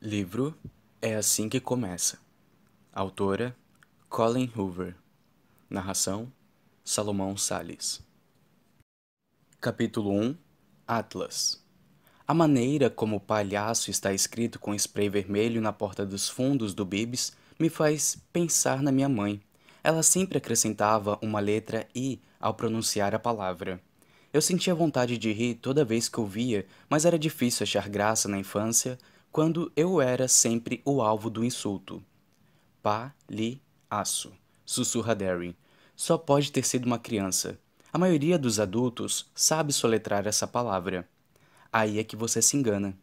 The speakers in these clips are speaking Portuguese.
Livro É Assim Que Começa. Autora Colin Hoover. Narração Salomão Sales. Capítulo 1 Atlas. A maneira como o palhaço está escrito com spray vermelho na porta dos fundos do Bibs me faz pensar na minha mãe. Ela sempre acrescentava uma letra I ao pronunciar a palavra. Eu sentia vontade de rir toda vez que o via, mas era difícil achar graça na infância quando eu era sempre o alvo do insulto. Pa-li-aço, sussurra Darren. Só pode ter sido uma criança. A maioria dos adultos sabe soletrar essa palavra. Aí é que você se engana.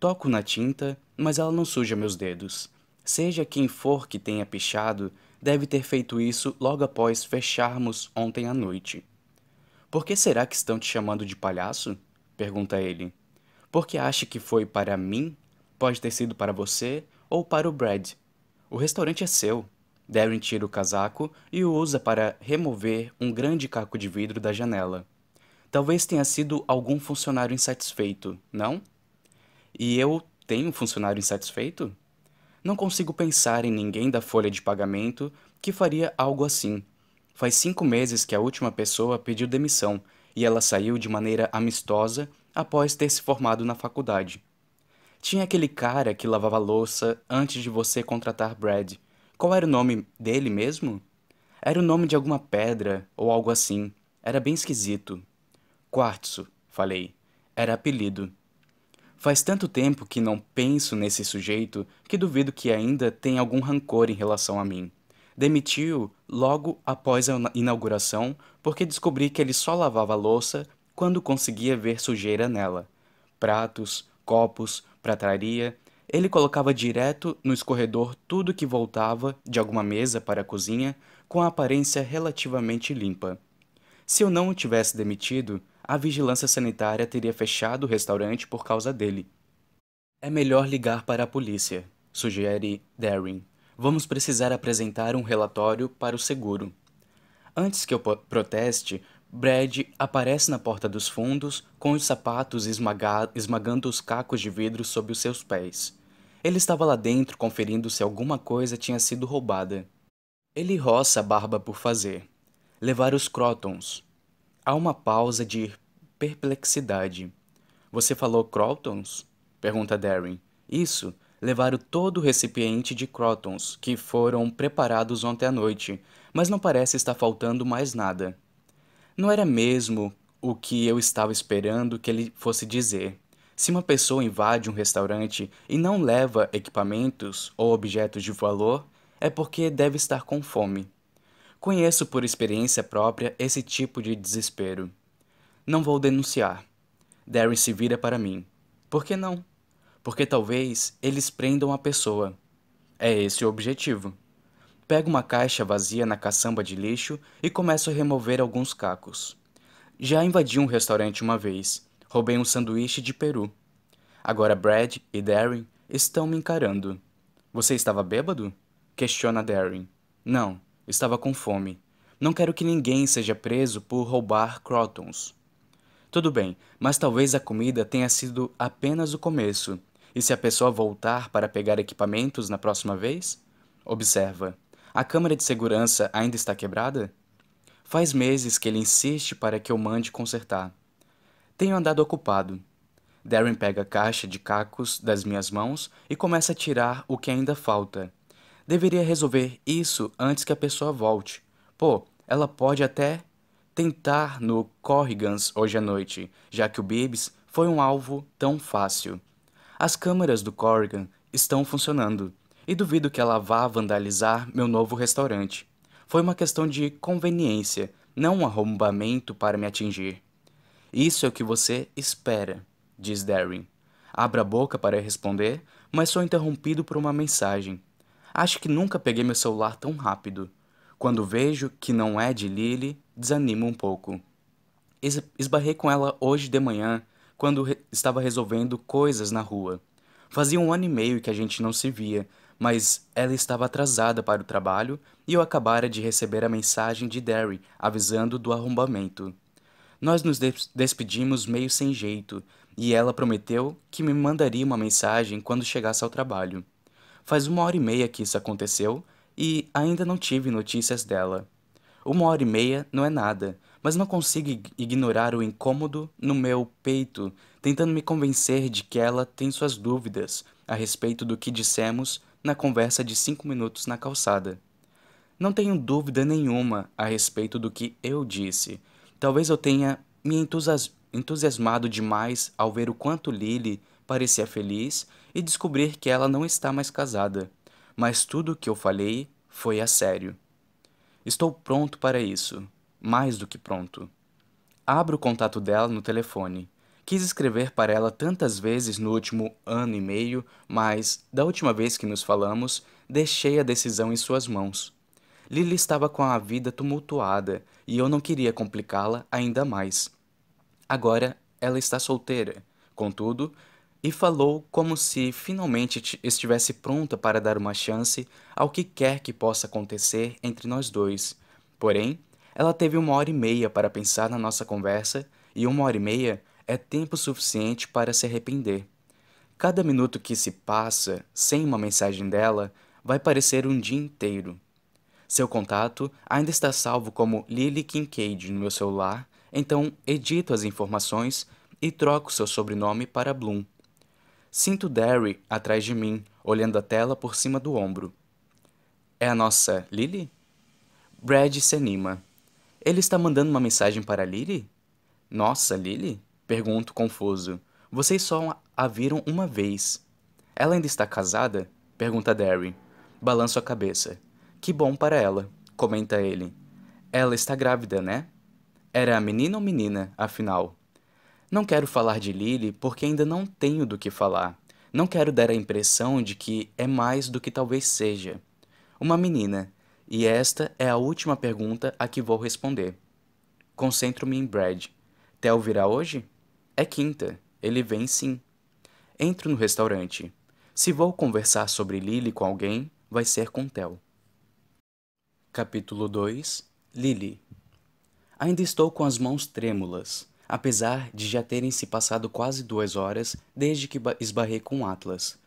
Toco na tinta, mas ela não suja meus dedos. Seja quem for que tenha pichado, deve ter feito isso logo após fecharmos ontem à noite. Por que será que estão te chamando de palhaço? pergunta ele. Porque acha que foi para mim Pode ter sido para você ou para o Brad. O restaurante é seu. Darren tira o casaco e o usa para remover um grande caco de vidro da janela. Talvez tenha sido algum funcionário insatisfeito, não? E eu tenho um funcionário insatisfeito? Não consigo pensar em ninguém da folha de pagamento que faria algo assim. Faz cinco meses que a última pessoa pediu demissão e ela saiu de maneira amistosa após ter se formado na faculdade. Tinha aquele cara que lavava louça antes de você contratar Brad. Qual era o nome dele mesmo? Era o nome de alguma pedra ou algo assim. Era bem esquisito. Quartzo, falei. Era apelido. Faz tanto tempo que não penso nesse sujeito que duvido que ainda tenha algum rancor em relação a mim. Demitiu logo após a inauguração porque descobri que ele só lavava louça quando conseguia ver sujeira nela. Pratos, copos, prataria, ele colocava direto no escorredor tudo que voltava de alguma mesa para a cozinha com a aparência relativamente limpa. Se eu não o tivesse demitido, a vigilância sanitária teria fechado o restaurante por causa dele. É melhor ligar para a polícia, sugere Darren. Vamos precisar apresentar um relatório para o seguro. Antes que eu proteste, Brad aparece na porta dos fundos, com os sapatos esmaga esmagando os cacos de vidro sob os seus pés. Ele estava lá dentro conferindo se alguma coisa tinha sido roubada. Ele roça a barba por fazer. Levar os crotons. Há uma pausa de perplexidade. Você falou crotons? Pergunta Darren. Isso, levaram todo o recipiente de crotons que foram preparados ontem à noite, mas não parece estar faltando mais nada. Não era mesmo o que eu estava esperando que ele fosse dizer. Se uma pessoa invade um restaurante e não leva equipamentos ou objetos de valor, é porque deve estar com fome. Conheço por experiência própria esse tipo de desespero. Não vou denunciar. Darren se vira para mim. Por que não? Porque talvez eles prendam a pessoa. É esse o objetivo. Pego uma caixa vazia na caçamba de lixo e começo a remover alguns cacos. Já invadi um restaurante uma vez. Roubei um sanduíche de peru. Agora Brad e Darren estão me encarando. Você estava bêbado? Questiona Darren. Não, estava com fome. Não quero que ninguém seja preso por roubar crotons. Tudo bem, mas talvez a comida tenha sido apenas o começo. E se a pessoa voltar para pegar equipamentos na próxima vez? Observa. A câmera de segurança ainda está quebrada? Faz meses que ele insiste para que eu mande consertar. Tenho andado ocupado. Darren pega a caixa de cacos das minhas mãos e começa a tirar o que ainda falta. Deveria resolver isso antes que a pessoa volte. Pô, ela pode até tentar no Corrigans hoje à noite, já que o Bibbs foi um alvo tão fácil. As câmeras do Corrigan estão funcionando e duvido que ela vá vandalizar meu novo restaurante. Foi uma questão de conveniência, não um arrombamento para me atingir. Isso é o que você espera, diz Darren. Abra a boca para responder, mas sou interrompido por uma mensagem. Acho que nunca peguei meu celular tão rápido. Quando vejo que não é de Lily, desanimo um pouco. Esbarrei com ela hoje de manhã, quando re estava resolvendo coisas na rua. Fazia um ano e meio que a gente não se via, mas ela estava atrasada para o trabalho e eu acabara de receber a mensagem de Derry avisando do arrombamento. Nós nos despedimos meio sem jeito, e ela prometeu que me mandaria uma mensagem quando chegasse ao trabalho. Faz uma hora e meia que isso aconteceu e ainda não tive notícias dela. Uma hora e meia não é nada, mas não consigo ignorar o incômodo no meu peito, tentando me convencer de que ela tem suas dúvidas a respeito do que dissemos na conversa de cinco minutos na calçada. Não tenho dúvida nenhuma a respeito do que eu disse. Talvez eu tenha me entusiasmado demais ao ver o quanto Lily parecia feliz e descobrir que ela não está mais casada. Mas tudo o que eu falei foi a sério. Estou pronto para isso, mais do que pronto. Abro o contato dela no telefone. Quis escrever para ela tantas vezes no último ano e meio, mas, da última vez que nos falamos, deixei a decisão em suas mãos. Lily estava com a vida tumultuada e eu não queria complicá-la ainda mais. Agora ela está solteira, contudo, e falou como se finalmente estivesse pronta para dar uma chance ao que quer que possa acontecer entre nós dois. Porém, ela teve uma hora e meia para pensar na nossa conversa, e uma hora e meia é tempo suficiente para se arrepender. Cada minuto que se passa sem uma mensagem dela vai parecer um dia inteiro. Seu contato ainda está salvo como Lily Kincaid no meu celular, então edito as informações e troco seu sobrenome para Bloom. Sinto Derry atrás de mim, olhando a tela por cima do ombro. É a nossa Lily? Brad se anima. Ele está mandando uma mensagem para Lily? Nossa, Lily? Pergunto confuso. Vocês só a viram uma vez. Ela ainda está casada? Pergunta Derry. Balanço a cabeça. Que bom para ela, comenta ele. Ela está grávida, né? Era menina ou menina, afinal? Não quero falar de Lily porque ainda não tenho do que falar. Não quero dar a impressão de que é mais do que talvez seja. Uma menina, e esta é a última pergunta a que vou responder. Concentro-me em Brad. Theo virá hoje? É quinta. Ele vem sim. Entro no restaurante. Se vou conversar sobre Lily com alguém, vai ser com Theo. Capítulo 2 Lily Ainda estou com as mãos trêmulas, apesar de já terem se passado quase duas horas desde que esbarrei com Atlas.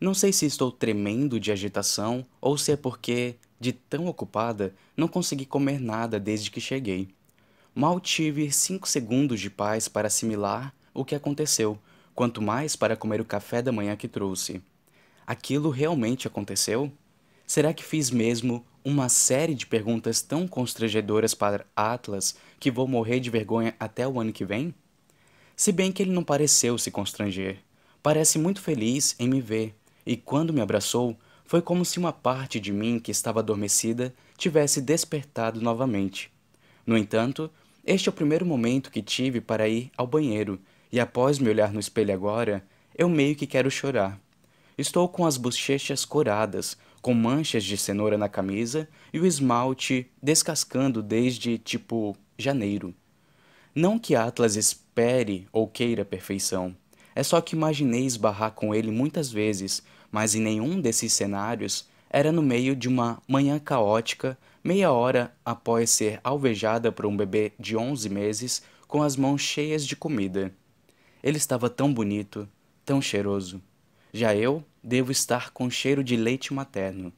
Não sei se estou tremendo de agitação ou se é porque, de tão ocupada, não consegui comer nada desde que cheguei. Mal tive cinco segundos de paz para assimilar o que aconteceu, quanto mais para comer o café da manhã que trouxe. Aquilo realmente aconteceu? Será que fiz mesmo uma série de perguntas tão constrangedoras para Atlas que vou morrer de vergonha até o ano que vem? Se bem que ele não pareceu se constranger. Parece muito feliz em me ver, e quando me abraçou, foi como se uma parte de mim que estava adormecida tivesse despertado novamente. No entanto, este é o primeiro momento que tive para ir ao banheiro, e após me olhar no espelho agora, eu meio que quero chorar. Estou com as bochechas coradas, com manchas de cenoura na camisa e o esmalte descascando desde tipo janeiro. Não que Atlas espere ou queira perfeição. É só que imaginei esbarrar com ele muitas vezes, mas em nenhum desses cenários era no meio de uma manhã caótica, meia hora após ser alvejada por um bebê de onze meses com as mãos cheias de comida. Ele estava tão bonito, tão cheiroso. Já eu devo estar com cheiro de leite materno.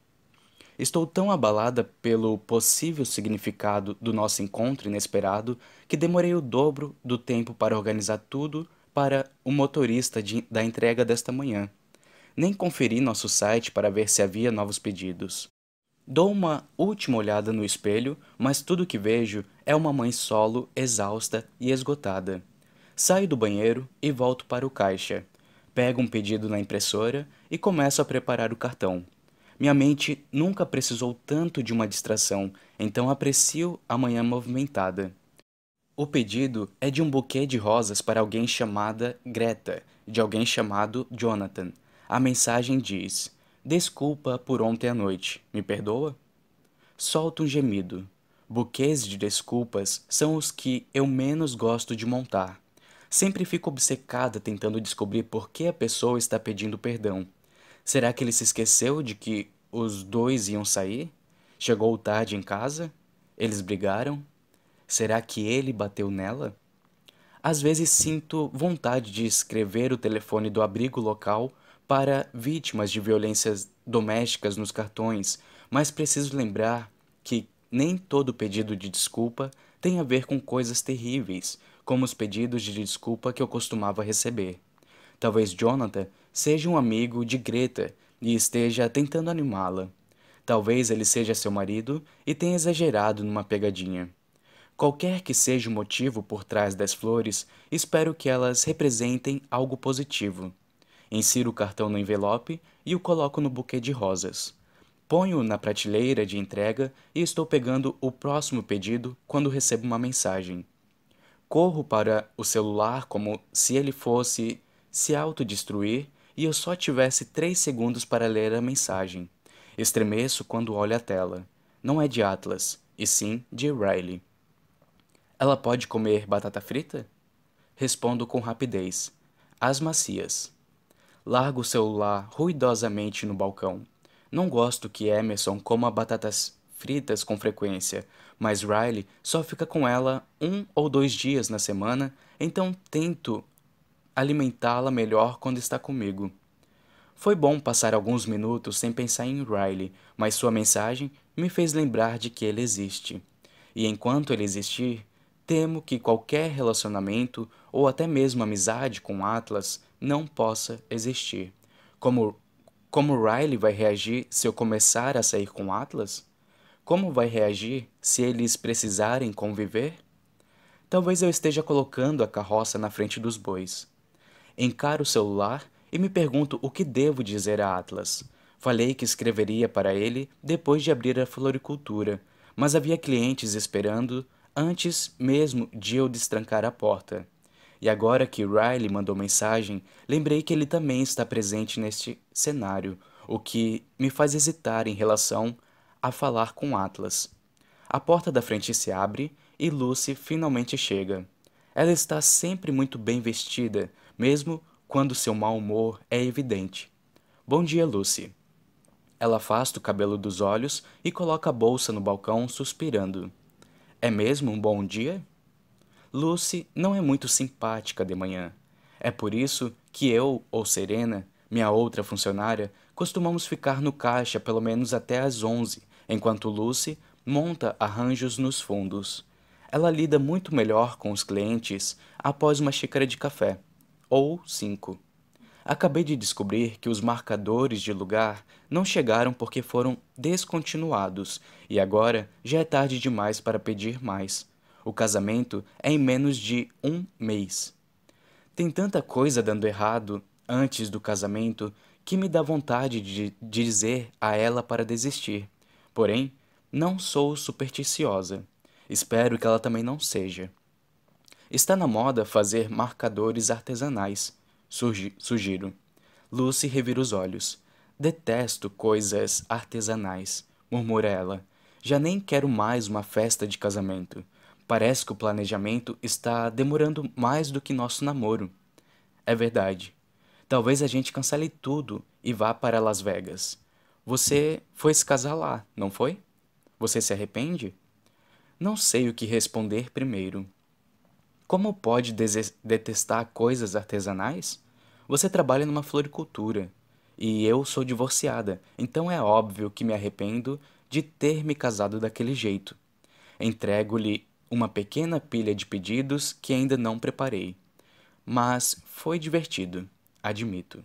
Estou tão abalada pelo possível significado do nosso encontro inesperado que demorei o dobro do tempo para organizar tudo para o motorista de, da entrega desta manhã. Nem conferi nosso site para ver se havia novos pedidos. Dou uma última olhada no espelho, mas tudo que vejo é uma mãe solo, exausta e esgotada. Saio do banheiro e volto para o caixa. Pego um pedido na impressora e começo a preparar o cartão. Minha mente nunca precisou tanto de uma distração, então aprecio a manhã movimentada. O pedido é de um buquê de rosas para alguém chamada Greta, de alguém chamado Jonathan. A mensagem diz: Desculpa por ontem à noite, me perdoa? Solto um gemido. Buquês de desculpas são os que eu menos gosto de montar. Sempre fico obcecada tentando descobrir por que a pessoa está pedindo perdão. Será que ele se esqueceu de que os dois iam sair? Chegou tarde em casa? Eles brigaram? Será que ele bateu nela? Às vezes sinto vontade de escrever o telefone do abrigo local para vítimas de violências domésticas nos cartões, mas preciso lembrar que nem todo pedido de desculpa tem a ver com coisas terríveis, como os pedidos de desculpa que eu costumava receber. Talvez Jonathan seja um amigo de Greta e esteja tentando animá-la. Talvez ele seja seu marido e tenha exagerado numa pegadinha. Qualquer que seja o motivo por trás das flores, espero que elas representem algo positivo. Insiro o cartão no envelope e o coloco no buquê de rosas. Ponho na prateleira de entrega e estou pegando o próximo pedido quando recebo uma mensagem. Corro para o celular como se ele fosse se autodestruir e eu só tivesse três segundos para ler a mensagem. Estremeço quando olho a tela. Não é de Atlas, e sim de Riley. Ela pode comer batata frita? Respondo com rapidez. As macias. Largo o celular ruidosamente no balcão. Não gosto que Emerson coma batatas fritas com frequência, mas Riley só fica com ela um ou dois dias na semana, então tento alimentá-la melhor quando está comigo. Foi bom passar alguns minutos sem pensar em Riley, mas sua mensagem me fez lembrar de que ele existe. E enquanto ele existir, Temo que qualquer relacionamento ou até mesmo amizade com Atlas não possa existir. Como, como Riley vai reagir se eu começar a sair com Atlas? Como vai reagir se eles precisarem conviver? Talvez eu esteja colocando a carroça na frente dos bois. Encaro o celular e me pergunto o que devo dizer a Atlas. Falei que escreveria para ele depois de abrir a floricultura, mas havia clientes esperando antes mesmo de eu destrancar a porta. E agora que Riley mandou mensagem, lembrei que ele também está presente neste cenário, o que me faz hesitar em relação a falar com Atlas. A porta da frente se abre e Lucy finalmente chega. Ela está sempre muito bem vestida, mesmo quando seu mau humor é evidente. Bom dia, Lucy. Ela afasta o cabelo dos olhos e coloca a bolsa no balcão, suspirando. É mesmo um bom dia? Lucy não é muito simpática de manhã. É por isso que eu ou Serena, minha outra funcionária, costumamos ficar no caixa pelo menos até às onze, enquanto Lucy monta arranjos nos fundos. Ela lida muito melhor com os clientes após uma xícara de café, ou cinco. Acabei de descobrir que os marcadores de lugar não chegaram porque foram descontinuados e agora já é tarde demais para pedir mais. O casamento é em menos de um mês. Tem tanta coisa dando errado antes do casamento que me dá vontade de dizer a ela para desistir. Porém, não sou supersticiosa. Espero que ela também não seja. Está na moda fazer marcadores artesanais sugiro. Lucy revira os olhos. Detesto coisas artesanais, murmura ela. Já nem quero mais uma festa de casamento. Parece que o planejamento está demorando mais do que nosso namoro. É verdade. Talvez a gente cancele tudo e vá para Las Vegas. Você foi se casar lá, não foi? Você se arrepende? Não sei o que responder primeiro. Como pode detestar coisas artesanais? Você trabalha numa floricultura e eu sou divorciada, então é óbvio que me arrependo de ter me casado daquele jeito. Entrego-lhe uma pequena pilha de pedidos que ainda não preparei. Mas foi divertido, admito.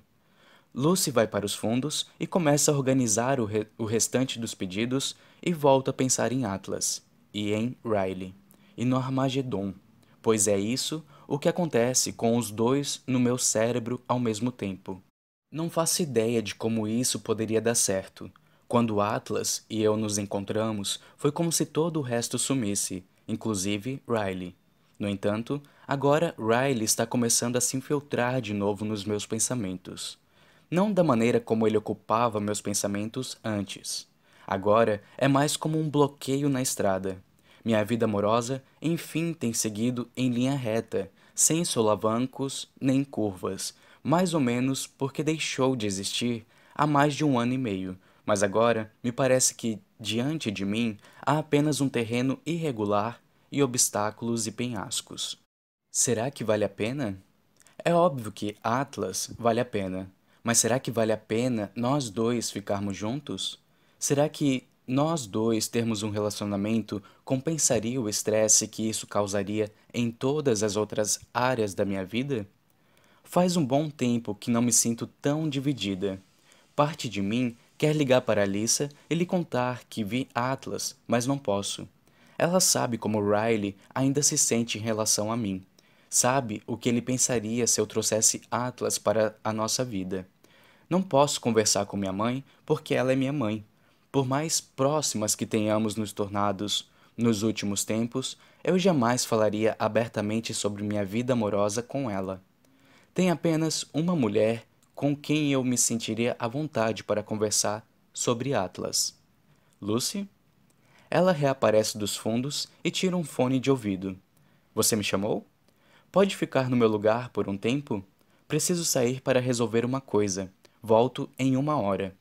Lucy vai para os fundos e começa a organizar o, re o restante dos pedidos e volta a pensar em Atlas, e em Riley, e no Armagedon, pois é isso o que acontece com os dois no meu cérebro ao mesmo tempo. Não faço ideia de como isso poderia dar certo. Quando Atlas e eu nos encontramos, foi como se todo o resto sumisse, inclusive Riley. No entanto, agora Riley está começando a se infiltrar de novo nos meus pensamentos. Não da maneira como ele ocupava meus pensamentos antes. Agora é mais como um bloqueio na estrada. Minha vida amorosa, enfim, tem seguido em linha reta, sem solavancos nem curvas, mais ou menos porque deixou de existir há mais de um ano e meio, mas agora me parece que diante de mim há apenas um terreno irregular e obstáculos e penhascos. Será que vale a pena? É óbvio que Atlas vale a pena, mas será que vale a pena nós dois ficarmos juntos? Será que nós dois termos um relacionamento compensaria o estresse que isso causaria em todas as outras áreas da minha vida? Faz um bom tempo que não me sinto tão dividida. Parte de mim quer ligar para Alissa e lhe contar que vi Atlas, mas não posso. Ela sabe como Riley ainda se sente em relação a mim. Sabe o que ele pensaria se eu trouxesse Atlas para a nossa vida. Não posso conversar com minha mãe porque ela é minha mãe. Por mais próximas que tenhamos nos tornados nos últimos tempos, eu jamais falaria abertamente sobre minha vida amorosa com ela. Tem apenas uma mulher com quem eu me sentiria à vontade para conversar sobre Atlas. Lucy? Ela reaparece dos fundos e tira um fone de ouvido. Você me chamou? Pode ficar no meu lugar por um tempo? Preciso sair para resolver uma coisa. Volto em uma hora.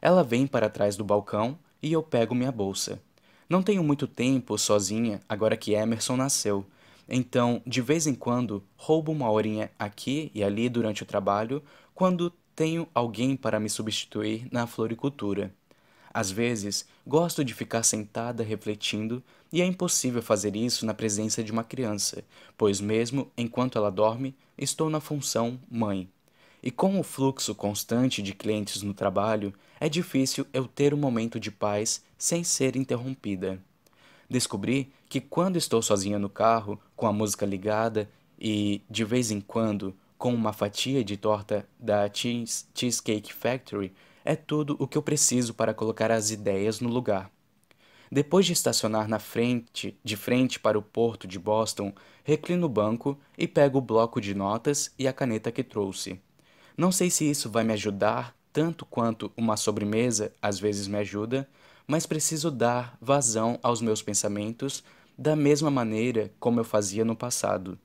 Ela vem para trás do balcão e eu pego minha bolsa. Não tenho muito tempo sozinha agora que Emerson nasceu, então, de vez em quando, roubo uma horinha aqui e ali durante o trabalho, quando tenho alguém para me substituir na floricultura. Às vezes, gosto de ficar sentada refletindo, e é impossível fazer isso na presença de uma criança, pois, mesmo enquanto ela dorme, estou na função mãe. E com o fluxo constante de clientes no trabalho, é difícil eu ter um momento de paz sem ser interrompida. Descobri que quando estou sozinha no carro, com a música ligada e, de vez em quando, com uma fatia de torta da Cheese, Cheesecake Factory, é tudo o que eu preciso para colocar as ideias no lugar. Depois de estacionar na frente, de frente para o porto de Boston, reclino o banco e pego o bloco de notas e a caneta que trouxe. Não sei se isso vai me ajudar tanto quanto uma sobremesa às vezes me ajuda, mas preciso dar vazão aos meus pensamentos da mesma maneira como eu fazia no passado.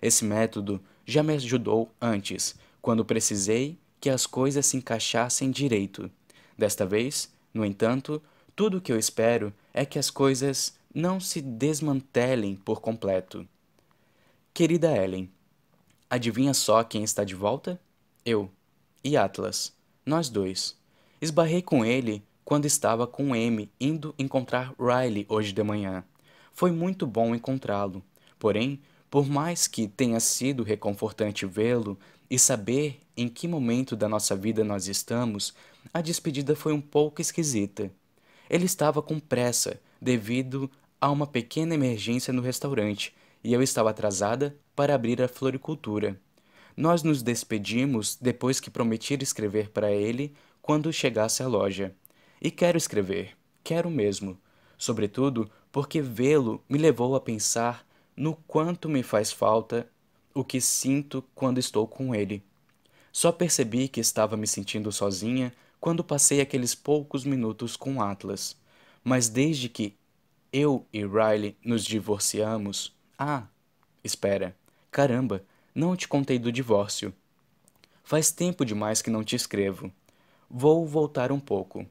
Esse método já me ajudou antes, quando precisei que as coisas se encaixassem direito. Desta vez, no entanto, tudo o que eu espero é que as coisas não se desmantelem por completo. Querida Ellen, adivinha só quem está de volta? Eu. E Atlas. Nós dois. Esbarrei com ele quando estava com M indo encontrar Riley hoje de manhã. Foi muito bom encontrá-lo. Porém, por mais que tenha sido reconfortante vê-lo e saber em que momento da nossa vida nós estamos, a despedida foi um pouco esquisita. Ele estava com pressa devido a uma pequena emergência no restaurante e eu estava atrasada para abrir a floricultura. Nós nos despedimos depois que prometi escrever para ele quando chegasse à loja. E quero escrever, quero mesmo, sobretudo porque vê-lo me levou a pensar no quanto me faz falta o que sinto quando estou com ele. Só percebi que estava me sentindo sozinha quando passei aqueles poucos minutos com Atlas. Mas desde que eu e Riley nos divorciamos. Ah, espera. Caramba, não te contei do divórcio. Faz tempo demais que não te escrevo. Vou voltar um pouco.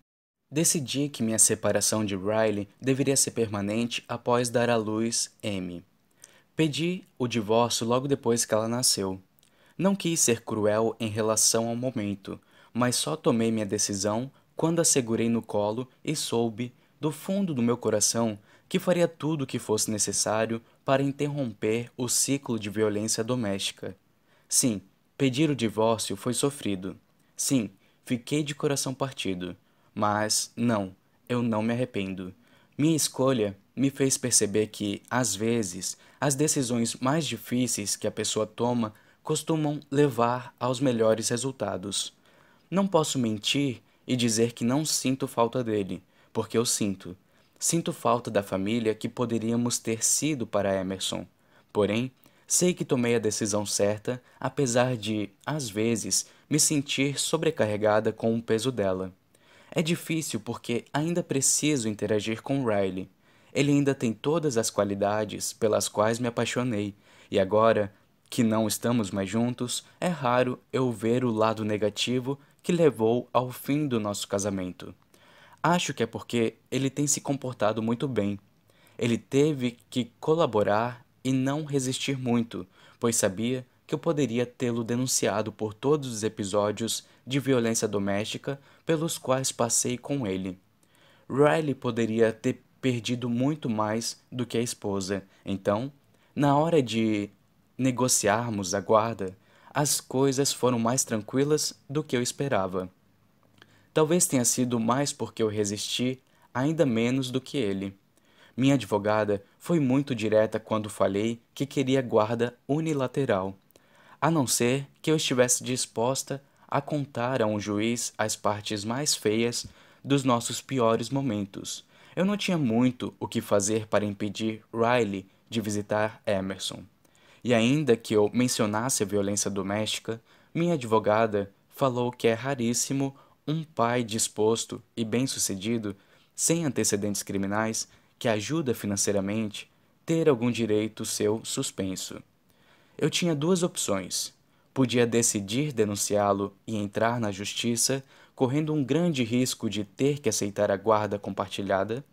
Decidi que minha separação de Riley deveria ser permanente após dar à luz M. Pedi o divórcio logo depois que ela nasceu. Não quis ser cruel em relação ao momento, mas só tomei minha decisão quando a segurei no colo e soube, do fundo do meu coração, que faria tudo o que fosse necessário para interromper o ciclo de violência doméstica. Sim, pedir o divórcio foi sofrido. Sim, fiquei de coração partido. Mas, não, eu não me arrependo. Minha escolha me fez perceber que, às vezes, as decisões mais difíceis que a pessoa toma costumam levar aos melhores resultados. Não posso mentir e dizer que não sinto falta dele, porque eu sinto. Sinto falta da família que poderíamos ter sido para Emerson. Porém, sei que tomei a decisão certa, apesar de, às vezes, me sentir sobrecarregada com o peso dela. É difícil porque ainda preciso interagir com Riley. Ele ainda tem todas as qualidades pelas quais me apaixonei, e agora que não estamos mais juntos, é raro eu ver o lado negativo que levou ao fim do nosso casamento. Acho que é porque ele tem se comportado muito bem. Ele teve que colaborar e não resistir muito, pois sabia que eu poderia tê-lo denunciado por todos os episódios de violência doméstica pelos quais passei com ele. Riley poderia ter perdido muito mais do que a esposa, então, na hora de negociarmos a guarda, as coisas foram mais tranquilas do que eu esperava. Talvez tenha sido mais porque eu resisti ainda menos do que ele. Minha advogada foi muito direta quando falei que queria guarda unilateral, a não ser que eu estivesse disposta a contar a um juiz as partes mais feias dos nossos piores momentos. Eu não tinha muito o que fazer para impedir Riley de visitar Emerson. E ainda que eu mencionasse a violência doméstica, minha advogada falou que é raríssimo um pai disposto e bem-sucedido, sem antecedentes criminais, que ajuda financeiramente, ter algum direito seu suspenso. Eu tinha duas opções. Podia decidir denunciá-lo e entrar na justiça, correndo um grande risco de ter que aceitar a guarda compartilhada,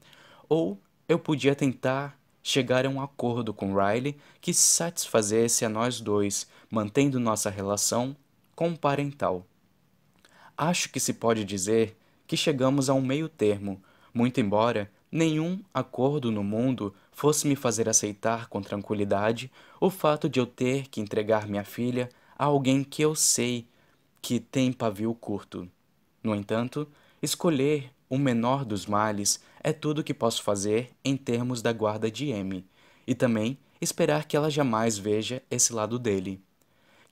ou eu podia tentar chegar a um acordo com Riley que satisfazesse a nós dois, mantendo nossa relação comparental. Acho que se pode dizer que chegamos a um meio termo, muito embora nenhum acordo no mundo fosse me fazer aceitar com tranquilidade o fato de eu ter que entregar minha filha a alguém que eu sei que tem pavio curto. No entanto, escolher o menor dos males é tudo que posso fazer em termos da guarda de M, e também esperar que ela jamais veja esse lado dele.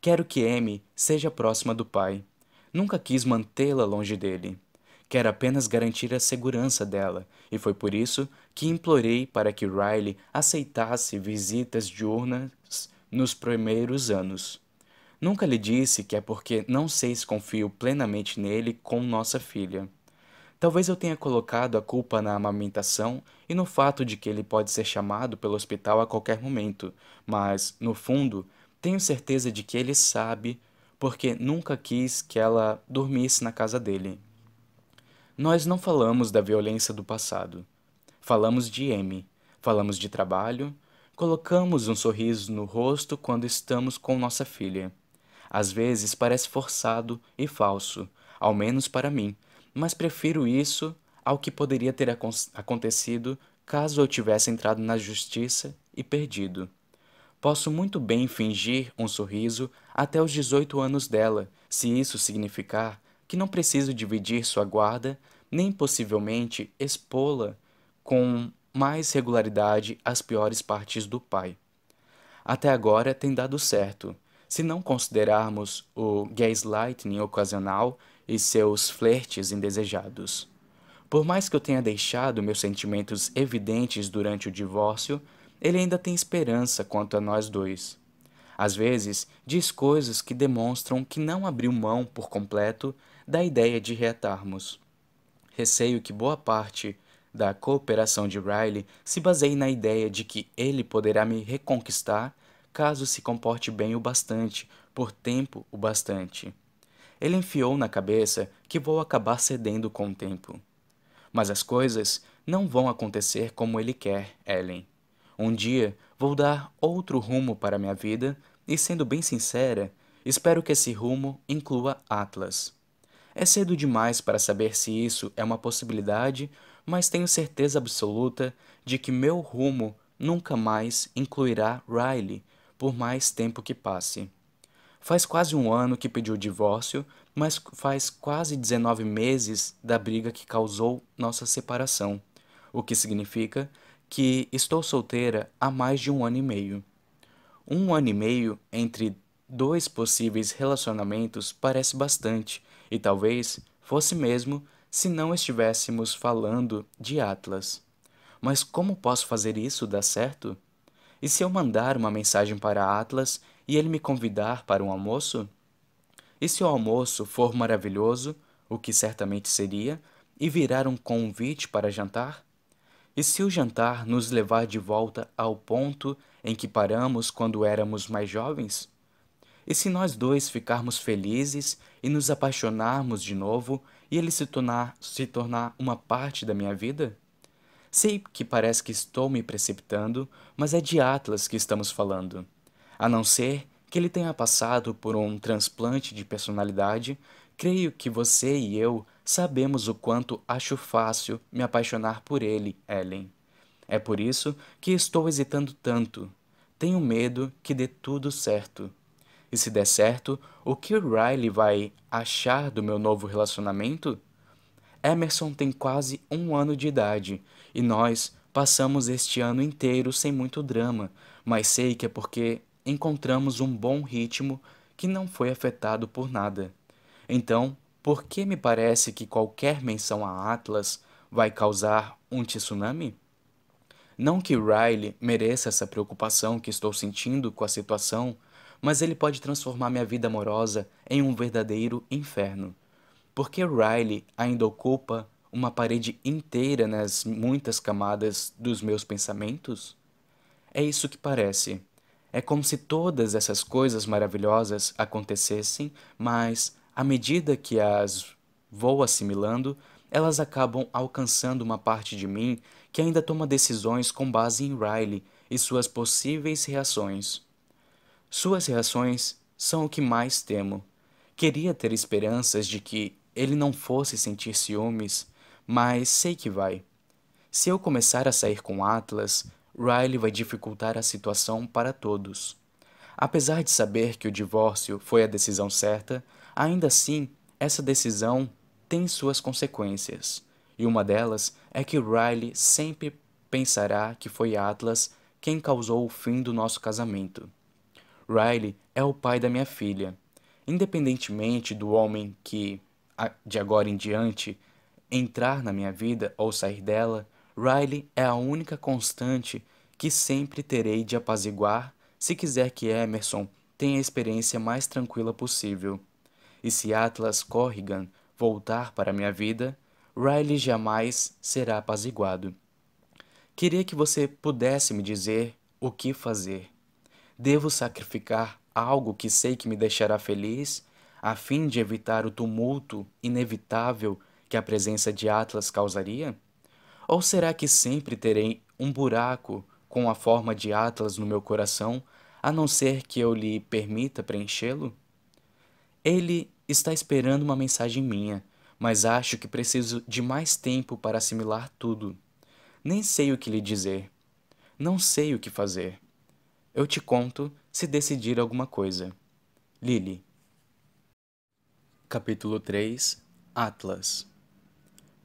Quero que M seja próxima do pai. Nunca quis mantê-la longe dele. Quero apenas garantir a segurança dela, e foi por isso que implorei para que Riley aceitasse visitas diurnas nos primeiros anos. Nunca lhe disse que é porque não sei se confio plenamente nele com nossa filha. Talvez eu tenha colocado a culpa na amamentação e no fato de que ele pode ser chamado pelo hospital a qualquer momento, mas, no fundo, tenho certeza de que ele sabe porque nunca quis que ela dormisse na casa dele. Nós não falamos da violência do passado. Falamos de M, falamos de trabalho, colocamos um sorriso no rosto quando estamos com nossa filha. Às vezes parece forçado e falso, ao menos para mim, mas prefiro isso ao que poderia ter acontecido caso eu tivesse entrado na justiça e perdido. Posso muito bem fingir um sorriso até os 18 anos dela, se isso significar que não preciso dividir sua guarda, nem possivelmente expô-la com mais regularidade às piores partes do pai. Até agora tem dado certo, se não considerarmos o gaslighting ocasional e seus flertes indesejados. Por mais que eu tenha deixado meus sentimentos evidentes durante o divórcio, ele ainda tem esperança quanto a nós dois. Às vezes, diz coisas que demonstram que não abriu mão por completo da ideia de reatarmos. Receio que boa parte da cooperação de Riley se baseie na ideia de que ele poderá me reconquistar caso se comporte bem o bastante, por tempo o bastante. Ele enfiou na cabeça que vou acabar cedendo com o tempo. Mas as coisas não vão acontecer como ele quer, Ellen. Um dia vou dar outro rumo para minha vida e, sendo bem sincera, espero que esse rumo inclua Atlas. É cedo demais para saber se isso é uma possibilidade, mas tenho certeza absoluta de que meu rumo nunca mais incluirá Riley por mais tempo que passe. Faz quase um ano que pediu o divórcio, mas faz quase 19 meses da briga que causou nossa separação, o que significa que estou solteira há mais de um ano e meio. Um ano e meio entre dois possíveis relacionamentos parece bastante, e talvez fosse mesmo se não estivéssemos falando de Atlas. Mas como posso fazer isso dar certo? E se eu mandar uma mensagem para Atlas e ele me convidar para um almoço? E se o almoço for maravilhoso, o que certamente seria, e virar um convite para jantar? E se o jantar nos levar de volta ao ponto em que paramos quando éramos mais jovens? E se nós dois ficarmos felizes e nos apaixonarmos de novo e ele se tornar, se tornar uma parte da minha vida? Sei que parece que estou me precipitando, mas é de Atlas que estamos falando. A não ser que ele tenha passado por um transplante de personalidade, creio que você e eu sabemos o quanto acho fácil me apaixonar por ele, Ellen. É por isso que estou hesitando tanto. Tenho medo que dê tudo certo. E se der certo, o que Riley vai achar do meu novo relacionamento? Emerson tem quase um ano de idade e nós passamos este ano inteiro sem muito drama, mas sei que é porque encontramos um bom ritmo que não foi afetado por nada. Então, por que me parece que qualquer menção a Atlas vai causar um tsunami? Não que Riley mereça essa preocupação que estou sentindo com a situação, mas ele pode transformar minha vida amorosa em um verdadeiro inferno. Porque Riley ainda ocupa uma parede inteira nas muitas camadas dos meus pensamentos? É isso que parece. É como se todas essas coisas maravilhosas acontecessem, mas, à medida que as vou assimilando, elas acabam alcançando uma parte de mim que ainda toma decisões com base em Riley e suas possíveis reações. Suas reações são o que mais temo. Queria ter esperanças de que ele não fosse sentir ciúmes, mas sei que vai. Se eu começar a sair com Atlas, Riley vai dificultar a situação para todos. Apesar de saber que o divórcio foi a decisão certa, ainda assim, essa decisão tem suas consequências. E uma delas é que Riley sempre pensará que foi Atlas quem causou o fim do nosso casamento. Riley é o pai da minha filha. Independentemente do homem que, de agora em diante, entrar na minha vida ou sair dela, Riley é a única constante que sempre terei de apaziguar se quiser que Emerson tenha a experiência mais tranquila possível. E se Atlas Corrigan voltar para minha vida, Riley jamais será apaziguado. Queria que você pudesse me dizer o que fazer. Devo sacrificar algo que sei que me deixará feliz, a fim de evitar o tumulto inevitável que a presença de Atlas causaria? Ou será que sempre terei um buraco com a forma de Atlas no meu coração, a não ser que eu lhe permita preenchê-lo? Ele está esperando uma mensagem minha, mas acho que preciso de mais tempo para assimilar tudo. Nem sei o que lhe dizer. Não sei o que fazer. Eu te conto se decidir alguma coisa. Lily. Capítulo 3 Atlas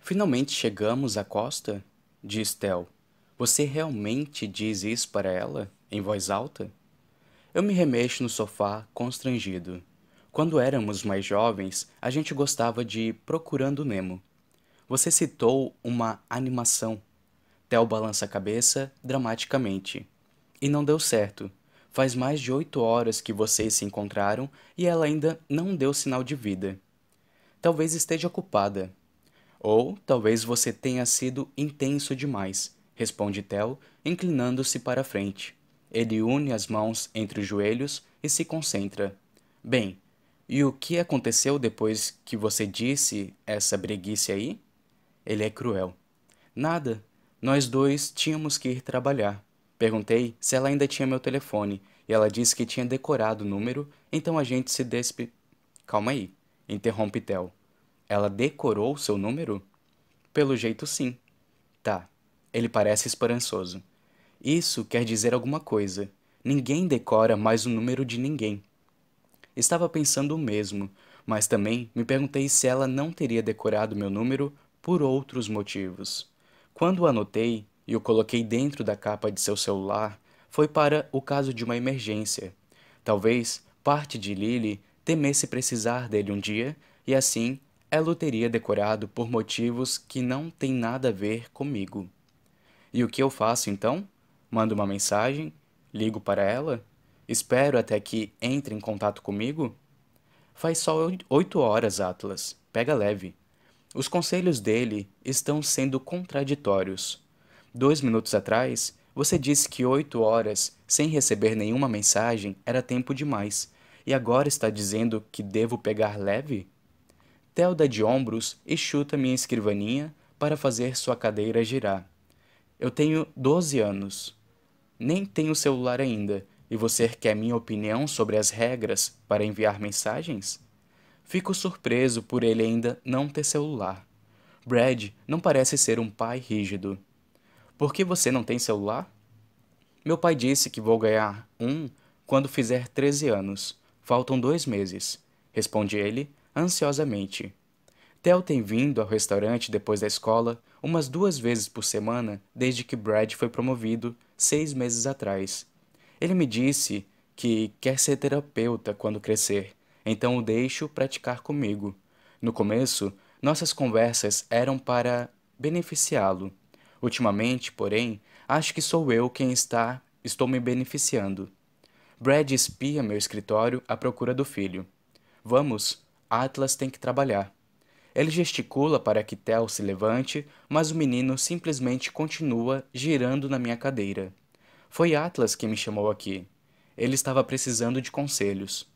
Finalmente chegamos à costa? Diz Tel. Você realmente diz isso para ela, em voz alta? Eu me remexo no sofá, constrangido. Quando éramos mais jovens, a gente gostava de Procurando Nemo. Você citou uma animação. Tel balança a cabeça dramaticamente. E não deu certo. Faz mais de oito horas que vocês se encontraram e ela ainda não deu sinal de vida. Talvez esteja ocupada, ou talvez você tenha sido intenso demais, responde Tel, inclinando-se para frente. Ele une as mãos entre os joelhos e se concentra. Bem, e o que aconteceu depois que você disse essa breguice aí? Ele é cruel. Nada. Nós dois tínhamos que ir trabalhar. Perguntei se ela ainda tinha meu telefone e ela disse que tinha decorado o número, então a gente se despe. Calma aí, interrompe Tel. Ela decorou seu número? Pelo jeito, sim. Tá. Ele parece esperançoso. Isso quer dizer alguma coisa. Ninguém decora mais o número de ninguém. Estava pensando o mesmo, mas também me perguntei se ela não teria decorado meu número por outros motivos. Quando o anotei e o coloquei dentro da capa de seu celular, foi para o caso de uma emergência. Talvez parte de Lily temesse precisar dele um dia e assim ela o teria decorado por motivos que não têm nada a ver comigo. E o que eu faço então? Mando uma mensagem? Ligo para ela? Espero até que entre em contato comigo? Faz só oito horas, Atlas. Pega leve. Os conselhos dele estão sendo contraditórios. Dois minutos atrás, você disse que oito horas sem receber nenhuma mensagem era tempo demais, e agora está dizendo que devo pegar leve? Theo dá de ombros e chuta minha escrivaninha para fazer sua cadeira girar. Eu tenho 12 anos. Nem tenho celular ainda, e você quer minha opinião sobre as regras para enviar mensagens? Fico surpreso por ele ainda não ter celular. Brad não parece ser um pai rígido. Por que você não tem celular? Meu pai disse que vou ganhar um quando fizer 13 anos. Faltam dois meses, responde ele ansiosamente. Theo tem vindo ao restaurante depois da escola umas duas vezes por semana desde que Brad foi promovido seis meses atrás. Ele me disse que quer ser terapeuta quando crescer, então o deixo praticar comigo. No começo, nossas conversas eram para beneficiá-lo. Ultimamente, porém, acho que sou eu quem está estou me beneficiando. Brad espia meu escritório à procura do filho. Vamos, Atlas tem que trabalhar. Ele gesticula para que Tel se levante, mas o menino simplesmente continua girando na minha cadeira. Foi Atlas que me chamou aqui. Ele estava precisando de conselhos.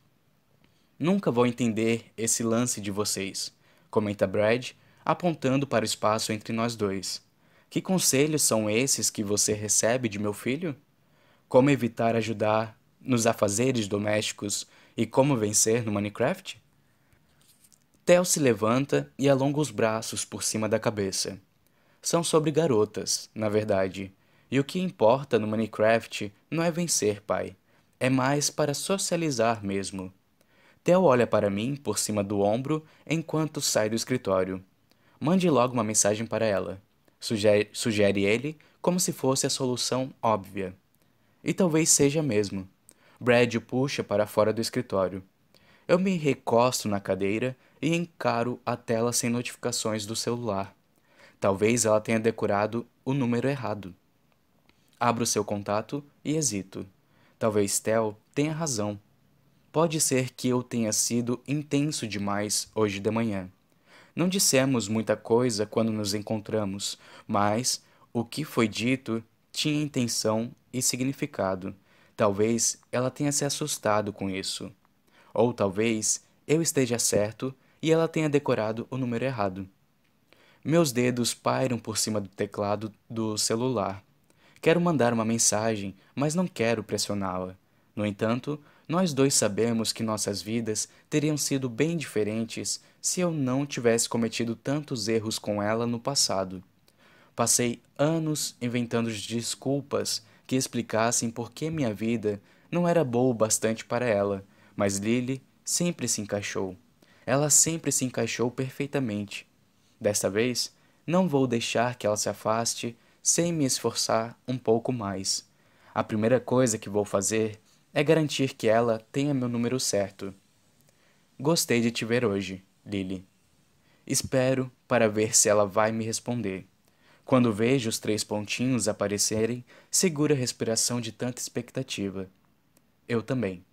Nunca vou entender esse lance de vocês, comenta Brad, apontando para o espaço entre nós dois. Que conselhos são esses que você recebe de meu filho? Como evitar ajudar nos afazeres domésticos e como vencer no Minecraft? Theo se levanta e alonga os braços por cima da cabeça. São sobre garotas, na verdade. E o que importa no Minecraft não é vencer, pai. É mais para socializar mesmo. Theo olha para mim por cima do ombro enquanto sai do escritório. Mande logo uma mensagem para ela. Sugere, sugere ele como se fosse a solução óbvia. E talvez seja mesmo. Brad o puxa para fora do escritório. Eu me recosto na cadeira e encaro a tela sem notificações do celular. Talvez ela tenha decorado o número errado. Abro seu contato e hesito. Talvez Tel tenha razão. Pode ser que eu tenha sido intenso demais hoje de manhã. Não dissemos muita coisa quando nos encontramos, mas o que foi dito tinha intenção e significado. Talvez ela tenha se assustado com isso. Ou talvez eu esteja certo e ela tenha decorado o número errado. Meus dedos pairam por cima do teclado do celular. Quero mandar uma mensagem, mas não quero pressioná-la. No entanto, nós dois sabemos que nossas vidas teriam sido bem diferentes se eu não tivesse cometido tantos erros com ela no passado. Passei anos inventando desculpas que explicassem por que minha vida não era boa o bastante para ela mas Lily sempre se encaixou. Ela sempre se encaixou perfeitamente. Desta vez, não vou deixar que ela se afaste sem me esforçar um pouco mais. A primeira coisa que vou fazer é garantir que ela tenha meu número certo. Gostei de te ver hoje, Lily. Espero para ver se ela vai me responder. Quando vejo os três pontinhos aparecerem, segura a respiração de tanta expectativa. Eu também.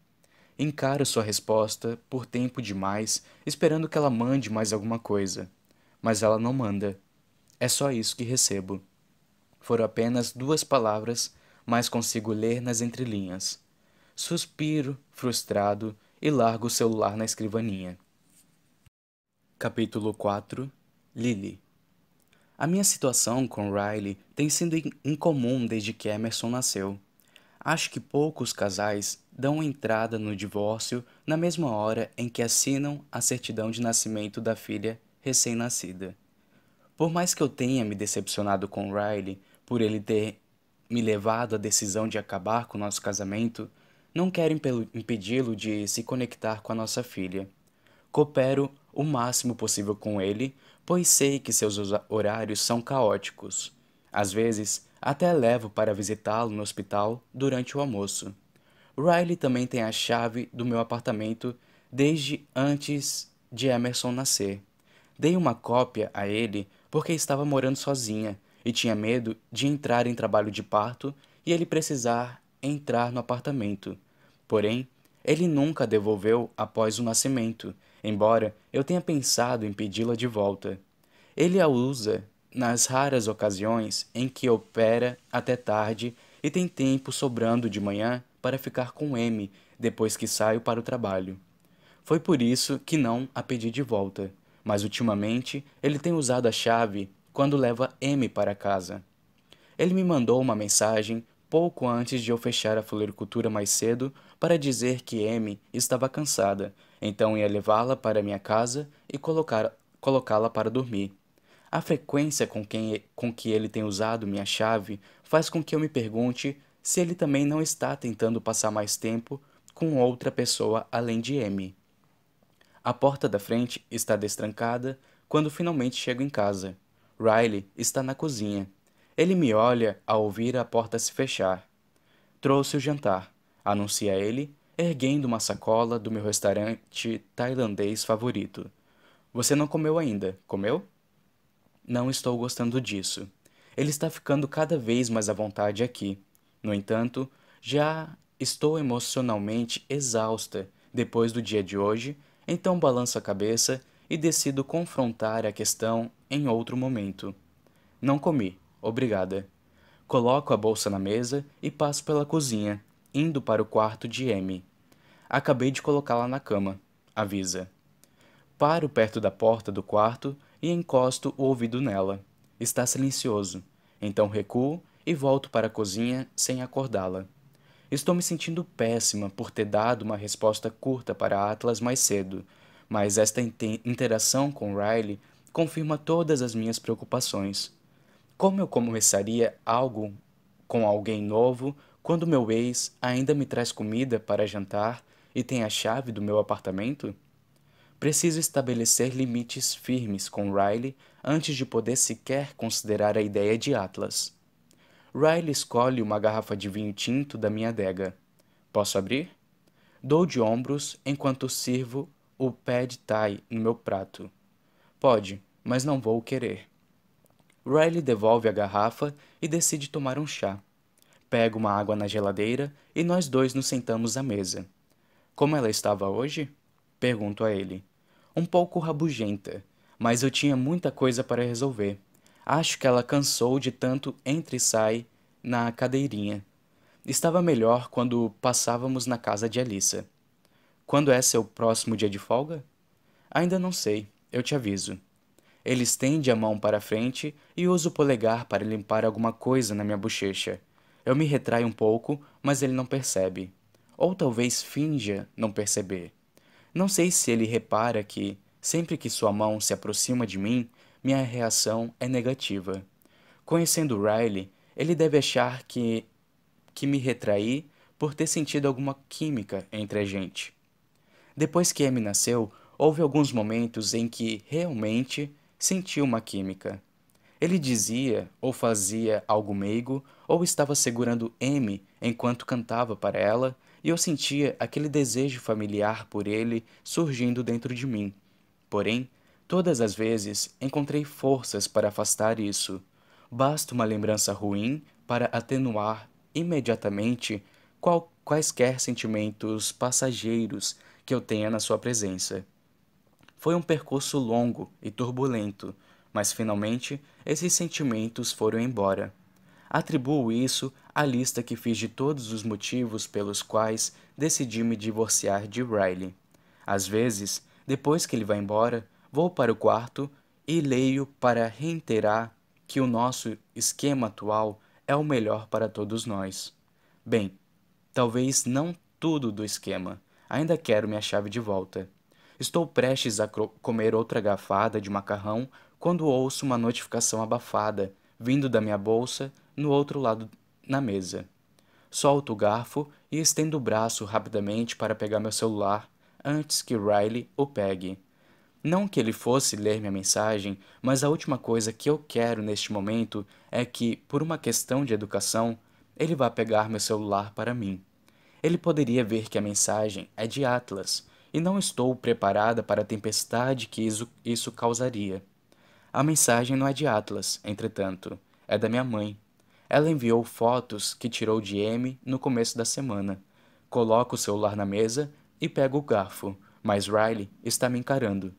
Encaro sua resposta por tempo demais, esperando que ela mande mais alguma coisa. Mas ela não manda. É só isso que recebo. Foram apenas duas palavras, mas consigo ler nas entrelinhas. Suspiro, frustrado, e largo o celular na escrivaninha. Capítulo 4 Lily A minha situação com Riley tem sido incomum desde que Emerson nasceu. Acho que poucos casais dão entrada no divórcio na mesma hora em que assinam a certidão de nascimento da filha recém-nascida. Por mais que eu tenha me decepcionado com Riley por ele ter me levado à decisão de acabar com nosso casamento, não quero impedi-lo de se conectar com a nossa filha. Coopero o máximo possível com ele, pois sei que seus horários são caóticos. Às vezes, até levo para visitá-lo no hospital durante o almoço. Riley também tem a chave do meu apartamento desde antes de Emerson nascer. Dei uma cópia a ele porque estava morando sozinha e tinha medo de entrar em trabalho de parto e ele precisar entrar no apartamento. Porém, ele nunca devolveu após o nascimento, embora eu tenha pensado em pedi-la de volta. Ele a usa nas raras ocasiões em que opera até tarde e tem tempo sobrando de manhã para ficar com M depois que saio para o trabalho. Foi por isso que não a pedi de volta, mas ultimamente ele tem usado a chave quando leva M para casa. Ele me mandou uma mensagem pouco antes de eu fechar a floricultura mais cedo para dizer que Amy estava cansada, então ia levá-la para minha casa e colocá-la para dormir. A frequência com, quem, com que ele tem usado minha chave faz com que eu me pergunte se ele também não está tentando passar mais tempo com outra pessoa além de Amy. A porta da frente está destrancada quando finalmente chego em casa. Riley está na cozinha. Ele me olha ao ouvir a porta se fechar. Trouxe o jantar, anuncia ele, erguendo uma sacola do meu restaurante tailandês favorito. Você não comeu ainda, comeu? Não estou gostando disso. Ele está ficando cada vez mais à vontade aqui. No entanto, já estou emocionalmente exausta depois do dia de hoje, então balanço a cabeça e decido confrontar a questão em outro momento. Não comi, obrigada. Coloco a bolsa na mesa e passo pela cozinha, indo para o quarto de Amy. Acabei de colocá-la na cama, avisa. Paro perto da porta do quarto e encosto o ouvido nela. Está silencioso. Então recuo e volto para a cozinha sem acordá-la. Estou me sentindo péssima por ter dado uma resposta curta para Atlas mais cedo, mas esta interação com Riley confirma todas as minhas preocupações. Como eu começaria algo com alguém novo quando meu ex ainda me traz comida para jantar e tem a chave do meu apartamento? Preciso estabelecer limites firmes com Riley antes de poder sequer considerar a ideia de Atlas. Riley escolhe uma garrafa de vinho tinto da minha adega. Posso abrir? Dou de ombros enquanto sirvo o pad thai no meu prato. Pode, mas não vou querer. Riley devolve a garrafa e decide tomar um chá. Pego uma água na geladeira e nós dois nos sentamos à mesa. Como ela estava hoje? Pergunto a ele. Um pouco rabugenta, mas eu tinha muita coisa para resolver. Acho que ela cansou de tanto entre e sai na cadeirinha. Estava melhor quando passávamos na casa de Alissa. Quando é seu próximo dia de folga? Ainda não sei, eu te aviso. Ele estende a mão para a frente e usa o polegar para limpar alguma coisa na minha bochecha. Eu me retraio um pouco, mas ele não percebe. Ou talvez finja não perceber. Não sei se ele repara que, sempre que sua mão se aproxima de mim, minha reação é negativa. Conhecendo Riley, ele deve achar que, que me retraí por ter sentido alguma química entre a gente. Depois que Amy nasceu, houve alguns momentos em que realmente senti uma química. Ele dizia ou fazia algo meigo, ou estava segurando Amy enquanto cantava para ela, e eu sentia aquele desejo familiar por ele surgindo dentro de mim. Porém, todas as vezes encontrei forças para afastar isso. Basta uma lembrança ruim para atenuar imediatamente qual, quaisquer sentimentos passageiros que eu tenha na sua presença. Foi um percurso longo e turbulento, mas finalmente esses sentimentos foram embora. Atribuo isso à lista que fiz de todos os motivos pelos quais decidi me divorciar de Riley. Às vezes, depois que ele vai embora, vou para o quarto e leio para reiterar que o nosso esquema atual é o melhor para todos nós. Bem, talvez não tudo do esquema, Ainda quero minha chave de volta. Estou prestes a comer outra garfada de macarrão quando ouço uma notificação abafada vindo da minha bolsa no outro lado na mesa. Solto o garfo e estendo o braço rapidamente para pegar meu celular antes que Riley o pegue. Não que ele fosse ler minha mensagem, mas a última coisa que eu quero neste momento é que, por uma questão de educação, ele vá pegar meu celular para mim. Ele poderia ver que a mensagem é de Atlas e não estou preparada para a tempestade que isso, isso causaria. A mensagem não é de Atlas, entretanto, é da minha mãe. Ela enviou fotos que tirou de M no começo da semana. Coloco o celular na mesa e pego o garfo, mas Riley está me encarando.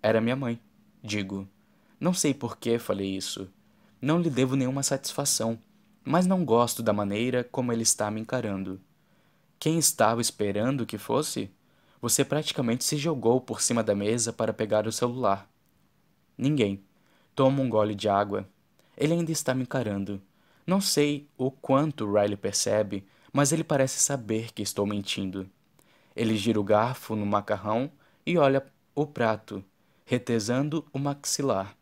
Era minha mãe, digo. Não sei por que falei isso. Não lhe devo nenhuma satisfação, mas não gosto da maneira como ele está me encarando. Quem estava esperando que fosse? Você praticamente se jogou por cima da mesa para pegar o celular. Ninguém. Toma um gole de água. Ele ainda está me encarando. Não sei o quanto Riley percebe, mas ele parece saber que estou mentindo. Ele gira o garfo no macarrão e olha o prato, retesando o maxilar.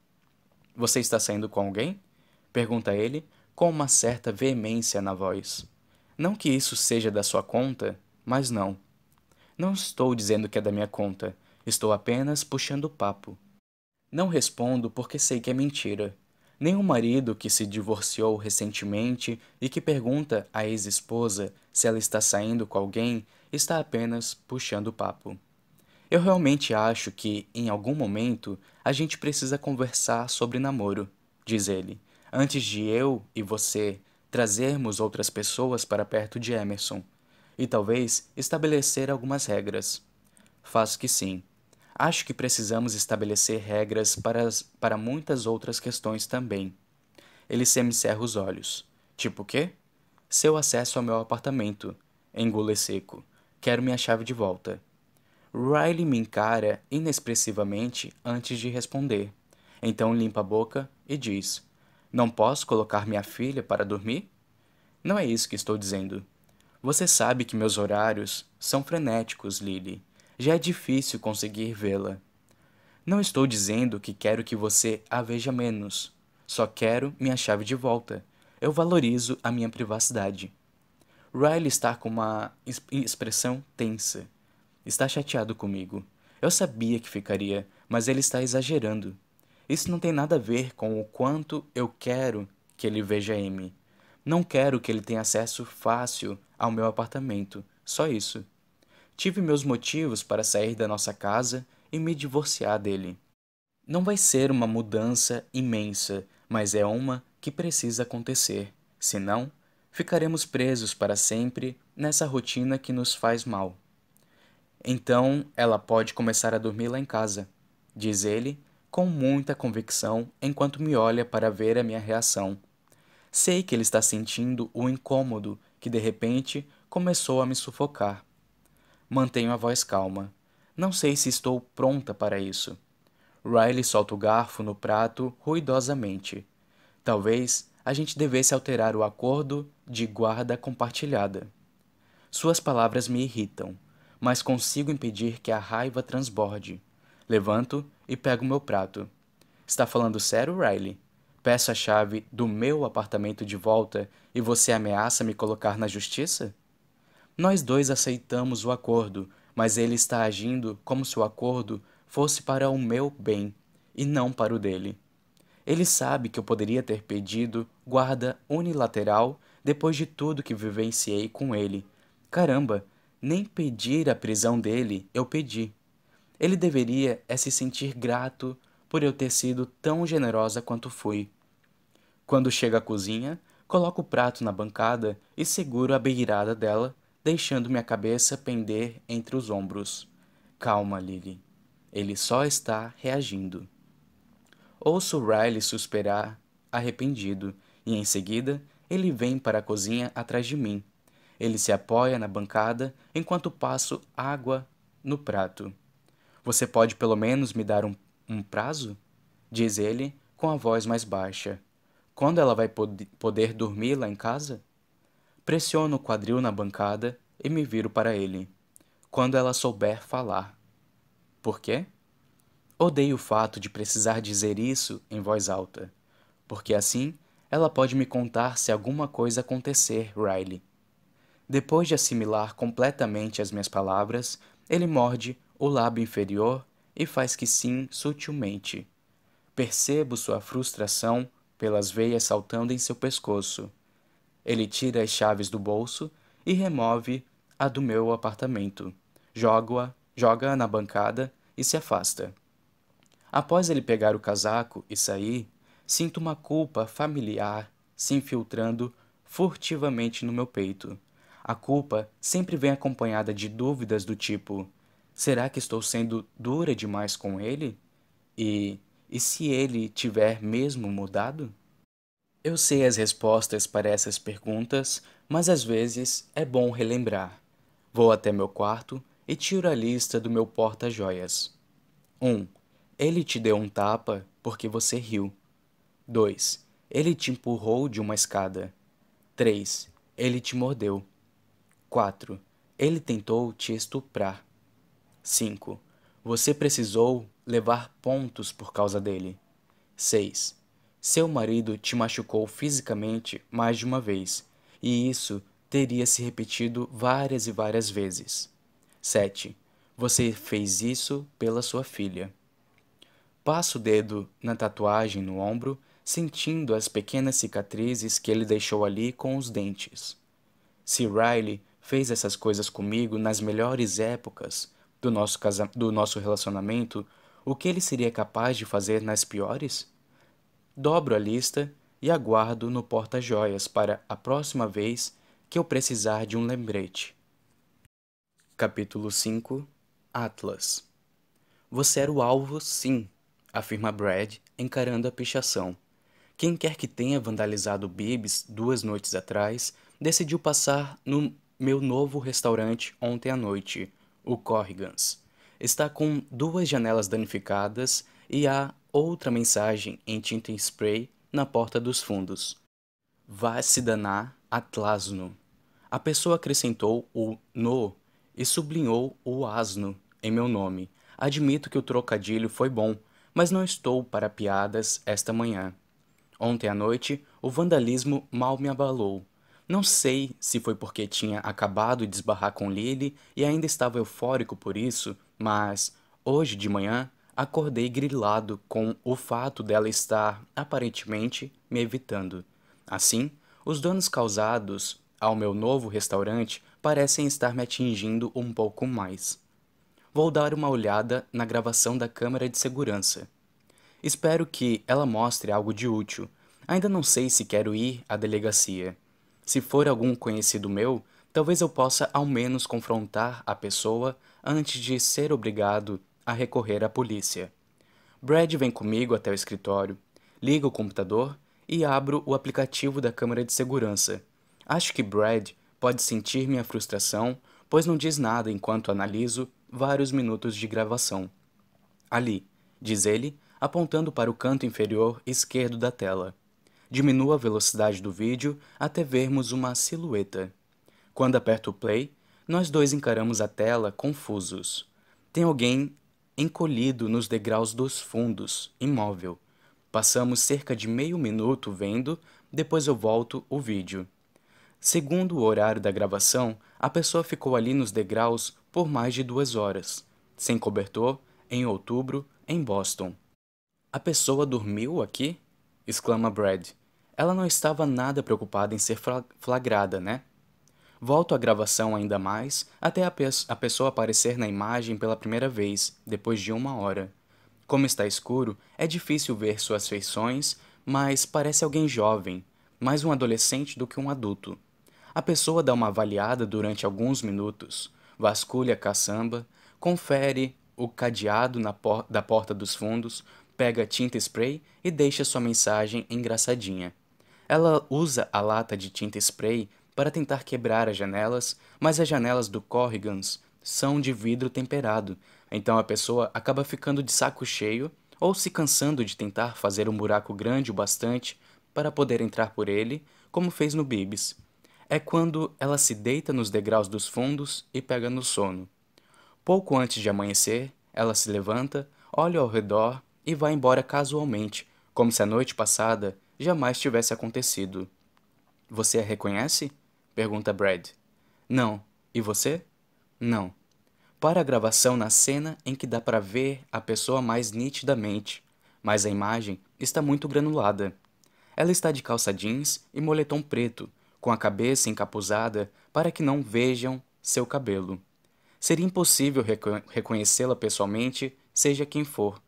Você está saindo com alguém? Pergunta ele, com uma certa veemência na voz. Não que isso seja da sua conta, mas não. Não estou dizendo que é da minha conta, estou apenas puxando o papo. Não respondo porque sei que é mentira. Nenhum marido que se divorciou recentemente e que pergunta à ex-esposa se ela está saindo com alguém está apenas puxando o papo. Eu realmente acho que, em algum momento, a gente precisa conversar sobre namoro, diz ele, antes de eu e você trazermos outras pessoas para perto de Emerson, e talvez estabelecer algumas regras. Faço que sim. Acho que precisamos estabelecer regras para, as, para muitas outras questões também. Ele semicerra os olhos. Tipo o quê? Seu acesso ao meu apartamento. Engole seco. Quero minha chave de volta. Riley me encara inexpressivamente antes de responder. Então limpa a boca e diz: Não posso colocar minha filha para dormir? Não é isso que estou dizendo. Você sabe que meus horários são frenéticos, Lily já é difícil conseguir vê-la. Não estou dizendo que quero que você a veja menos. Só quero minha chave de volta. Eu valorizo a minha privacidade. Riley está com uma expressão tensa. Está chateado comigo. Eu sabia que ficaria, mas ele está exagerando. Isso não tem nada a ver com o quanto eu quero que ele veja Amy. Não quero que ele tenha acesso fácil ao meu apartamento. Só isso. Tive meus motivos para sair da nossa casa e me divorciar dele. Não vai ser uma mudança imensa, mas é uma que precisa acontecer. Senão, ficaremos presos para sempre nessa rotina que nos faz mal. Então, ela pode começar a dormir lá em casa, diz ele, com muita convicção, enquanto me olha para ver a minha reação. Sei que ele está sentindo o incômodo que de repente começou a me sufocar. Mantenho a voz calma. Não sei se estou pronta para isso. Riley solta o garfo no prato ruidosamente. Talvez a gente devesse alterar o acordo de guarda compartilhada. Suas palavras me irritam, mas consigo impedir que a raiva transborde. Levanto e pego meu prato. Está falando sério, Riley? Peço a chave do meu apartamento de volta e você ameaça me colocar na justiça? Nós dois aceitamos o acordo, mas ele está agindo como se o acordo fosse para o meu bem e não para o dele. Ele sabe que eu poderia ter pedido guarda unilateral depois de tudo que vivenciei com ele. Caramba, nem pedir a prisão dele eu pedi. Ele deveria é se sentir grato por eu ter sido tão generosa quanto fui. Quando chega à cozinha, coloco o prato na bancada e seguro a beirada dela deixando minha cabeça pender entre os ombros. Calma, Lily. Ele só está reagindo. Ouço Riley suspirar, arrependido, e em seguida ele vem para a cozinha atrás de mim. Ele se apoia na bancada enquanto passo água no prato. Você pode pelo menos me dar um, um prazo? Diz ele com a voz mais baixa. Quando ela vai pod poder dormir lá em casa? Pressiono o quadril na bancada e me viro para ele. Quando ela souber falar. Por quê? Odeio o fato de precisar dizer isso em voz alta, porque assim ela pode me contar se alguma coisa acontecer, Riley. Depois de assimilar completamente as minhas palavras, ele morde o lábio inferior e faz que sim sutilmente. Percebo sua frustração pelas veias saltando em seu pescoço. Ele tira as chaves do bolso e remove a do meu apartamento. Joga-a joga na bancada e se afasta. Após ele pegar o casaco e sair, sinto uma culpa familiar se infiltrando furtivamente no meu peito. A culpa sempre vem acompanhada de dúvidas do tipo: será que estou sendo dura demais com ele? E e se ele tiver mesmo mudado? Eu sei as respostas para essas perguntas, mas às vezes é bom relembrar. Vou até meu quarto e tiro a lista do meu porta-joias. 1. Um, ele te deu um tapa porque você riu. 2. Ele te empurrou de uma escada. 3. Ele te mordeu. 4. Ele tentou te estuprar. 5. Você precisou levar pontos por causa dele. 6. Seu marido te machucou fisicamente mais de uma vez, e isso teria se repetido várias e várias vezes. 7. Você fez isso pela sua filha. Passa o dedo na tatuagem no ombro, sentindo as pequenas cicatrizes que ele deixou ali com os dentes. Se Riley fez essas coisas comigo nas melhores épocas do nosso, casa do nosso relacionamento, o que ele seria capaz de fazer nas piores? Dobro a lista e aguardo no porta-joias para a próxima vez que eu precisar de um lembrete. Capítulo 5 Atlas Você era o alvo, sim, afirma Brad, encarando a pichação. Quem quer que tenha vandalizado Bibs duas noites atrás decidiu passar no meu novo restaurante ontem à noite, o Corrigans. Está com duas janelas danificadas e há outra mensagem em tinta spray na porta dos fundos. Vá se danar, Atlasno. A pessoa acrescentou o no e sublinhou o asno em meu nome. Admito que o trocadilho foi bom, mas não estou para piadas esta manhã. Ontem à noite, o vandalismo mal me abalou. Não sei se foi porque tinha acabado de esbarrar com Lily e ainda estava eufórico por isso, mas hoje de manhã acordei grilado com o fato dela estar, aparentemente, me evitando. Assim, os danos causados ao meu novo restaurante parecem estar me atingindo um pouco mais. Vou dar uma olhada na gravação da câmera de segurança. Espero que ela mostre algo de útil. Ainda não sei se quero ir à delegacia. Se for algum conhecido meu, talvez eu possa ao menos confrontar a pessoa antes de ser obrigado a recorrer à polícia. Brad vem comigo até o escritório, liga o computador e abro o aplicativo da câmera de segurança. Acho que Brad pode sentir minha frustração, pois não diz nada enquanto analiso vários minutos de gravação. Ali, diz ele, apontando para o canto inferior esquerdo da tela. Diminua a velocidade do vídeo até vermos uma silhueta. Quando aperto o play, nós dois encaramos a tela confusos. Tem alguém encolhido nos degraus dos fundos, imóvel. Passamos cerca de meio minuto vendo, depois eu volto o vídeo. Segundo o horário da gravação, a pessoa ficou ali nos degraus por mais de duas horas, sem cobertor, em outubro, em Boston. A pessoa dormiu aqui? exclama Brad. Ela não estava nada preocupada em ser flagrada, né? Volto a gravação ainda mais até a, pe a pessoa aparecer na imagem pela primeira vez, depois de uma hora. Como está escuro, é difícil ver suas feições, mas parece alguém jovem, mais um adolescente do que um adulto. A pessoa dá uma avaliada durante alguns minutos, vasculha a caçamba, confere o cadeado por da porta dos fundos, pega tinta spray e deixa sua mensagem engraçadinha. Ela usa a lata de tinta spray para tentar quebrar as janelas, mas as janelas do Corrigans são de vidro temperado, então a pessoa acaba ficando de saco cheio ou se cansando de tentar fazer um buraco grande o bastante para poder entrar por ele, como fez no Bibs. É quando ela se deita nos degraus dos fundos e pega no sono. Pouco antes de amanhecer, ela se levanta, olha ao redor e vai embora casualmente, como se a noite passada jamais tivesse acontecido. Você a reconhece? Pergunta Brad. Não. E você? Não. Para a gravação na cena em que dá para ver a pessoa mais nitidamente, mas a imagem está muito granulada. Ela está de calça jeans e moletom preto, com a cabeça encapuzada para que não vejam seu cabelo. Seria impossível reco reconhecê-la pessoalmente, seja quem for.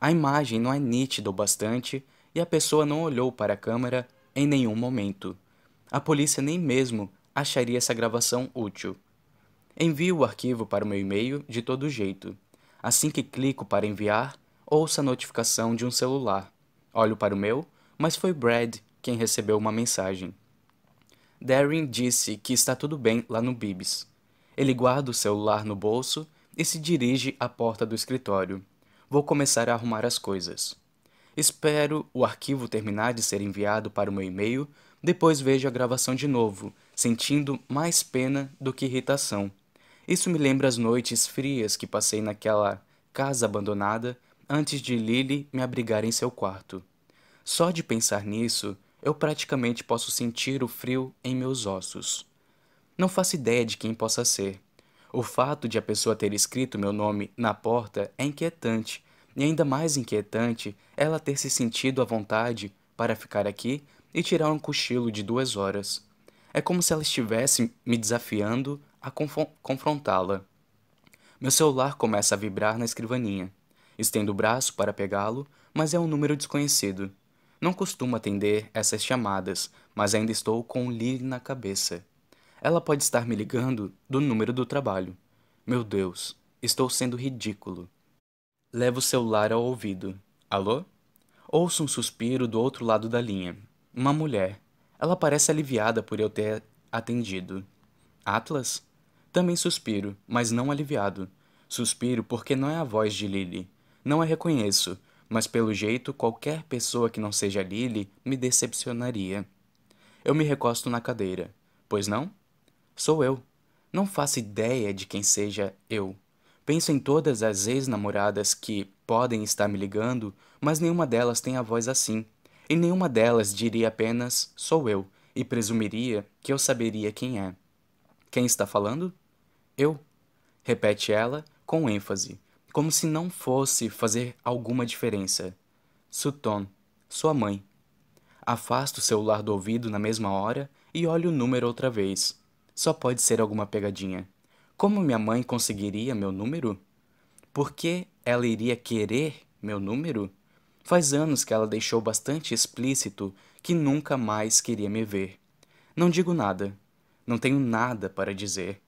A imagem não é nítida o bastante e a pessoa não olhou para a câmera em nenhum momento a polícia nem mesmo acharia essa gravação útil. Envio o arquivo para o meu e-mail de todo jeito. Assim que clico para enviar, ouço a notificação de um celular. Olho para o meu, mas foi Brad quem recebeu uma mensagem. Darren disse que está tudo bem lá no Bibs. Ele guarda o celular no bolso e se dirige à porta do escritório. Vou começar a arrumar as coisas. Espero o arquivo terminar de ser enviado para o meu e-mail, depois vejo a gravação de novo, sentindo mais pena do que irritação. Isso me lembra as noites frias que passei naquela casa abandonada antes de Lily me abrigar em seu quarto. Só de pensar nisso, eu praticamente posso sentir o frio em meus ossos. Não faço ideia de quem possa ser. O fato de a pessoa ter escrito meu nome na porta é inquietante, e ainda mais inquietante ela ter se sentido à vontade para ficar aqui e tirar um cochilo de duas horas. É como se ela estivesse me desafiando a confrontá-la. Meu celular começa a vibrar na escrivaninha. Estendo o braço para pegá-lo, mas é um número desconhecido. Não costumo atender essas chamadas, mas ainda estou com o Lily na cabeça. Ela pode estar me ligando do número do trabalho. Meu Deus, estou sendo ridículo. Levo o celular ao ouvido. Alô? Ouço um suspiro do outro lado da linha. Uma mulher. Ela parece aliviada por eu ter atendido. Atlas? Também suspiro, mas não aliviado. Suspiro porque não é a voz de Lily. Não a reconheço, mas pelo jeito qualquer pessoa que não seja Lily me decepcionaria. Eu me recosto na cadeira. Pois não? Sou eu. Não faço ideia de quem seja eu. Penso em todas as ex-namoradas que podem estar me ligando, mas nenhuma delas tem a voz assim. E nenhuma delas diria apenas sou eu e presumiria que eu saberia quem é. Quem está falando? Eu. Repete ela com ênfase, como se não fosse fazer alguma diferença. Sutton, sua mãe. Afasta o celular do ouvido na mesma hora e olha o número outra vez. Só pode ser alguma pegadinha. Como minha mãe conseguiria meu número? Por que ela iria querer meu número? Faz anos que ela deixou bastante explícito que nunca mais queria me ver. Não digo nada. Não tenho nada para dizer.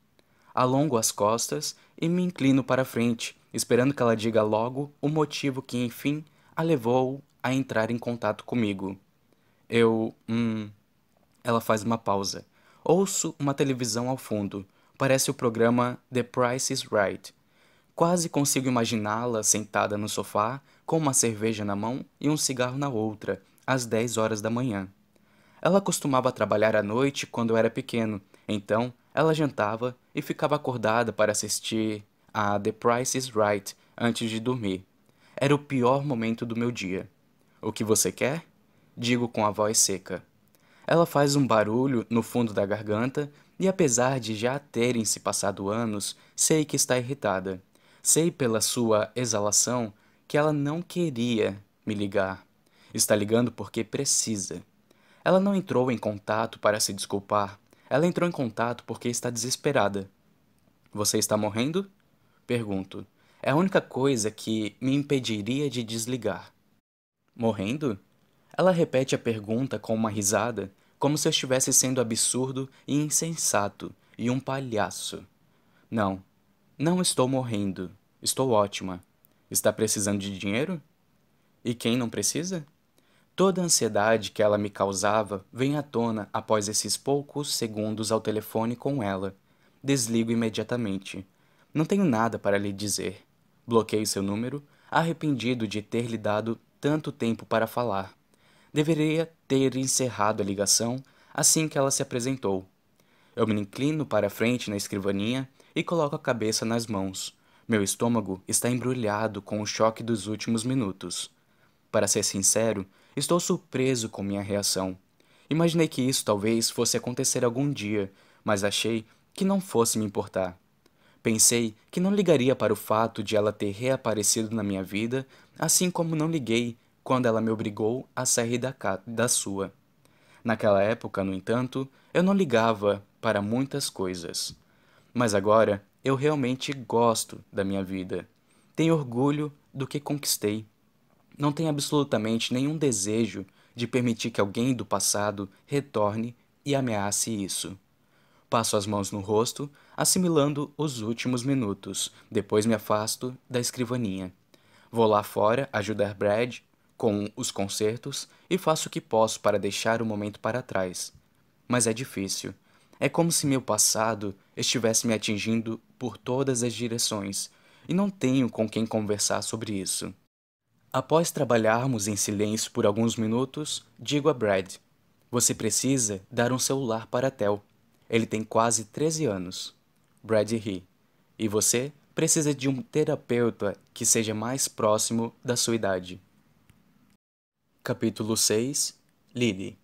Alongo as costas e me inclino para frente, esperando que ela diga logo o motivo que, enfim, a levou a entrar em contato comigo. Eu. Hum. Ela faz uma pausa. Ouço uma televisão ao fundo. Parece o programa The Price is Right. Quase consigo imaginá-la sentada no sofá, com uma cerveja na mão e um cigarro na outra, às 10 horas da manhã. Ela costumava trabalhar à noite quando eu era pequeno, então ela jantava e ficava acordada para assistir a The Price is Right antes de dormir. Era o pior momento do meu dia. O que você quer? Digo com a voz seca. Ela faz um barulho no fundo da garganta e, apesar de já terem se passado anos, sei que está irritada. Sei pela sua exalação que ela não queria me ligar. Está ligando porque precisa. Ela não entrou em contato para se desculpar. Ela entrou em contato porque está desesperada. Você está morrendo? Pergunto. É a única coisa que me impediria de desligar. Morrendo? Ela repete a pergunta com uma risada, como se eu estivesse sendo absurdo e insensato e um palhaço. Não, não estou morrendo. Estou ótima. Está precisando de dinheiro? E quem não precisa? Toda a ansiedade que ela me causava vem à tona após esses poucos segundos ao telefone com ela. Desligo imediatamente. Não tenho nada para lhe dizer. Bloqueio seu número, arrependido de ter lhe dado tanto tempo para falar. Deveria ter encerrado a ligação assim que ela se apresentou. Eu me inclino para a frente na escrivaninha e coloco a cabeça nas mãos. Meu estômago está embrulhado com o choque dos últimos minutos. Para ser sincero, estou surpreso com minha reação. Imaginei que isso talvez fosse acontecer algum dia, mas achei que não fosse me importar. Pensei que não ligaria para o fato de ela ter reaparecido na minha vida, assim como não liguei quando ela me obrigou a sair da, da sua. Naquela época, no entanto, eu não ligava para muitas coisas. Mas agora eu realmente gosto da minha vida. Tenho orgulho do que conquistei. Não tenho absolutamente nenhum desejo de permitir que alguém do passado retorne e ameace isso. Passo as mãos no rosto, assimilando os últimos minutos. Depois me afasto da escrivaninha. Vou lá fora ajudar Brad com os concertos e faço o que posso para deixar o momento para trás. Mas é difícil. É como se meu passado estivesse me atingindo por todas as direções e não tenho com quem conversar sobre isso. Após trabalharmos em silêncio por alguns minutos, digo a Brad: Você precisa dar um celular para Tel. Ele tem quase 13 anos. Brad ri. E você precisa de um terapeuta que seja mais próximo da sua idade. Capítulo 6 Lily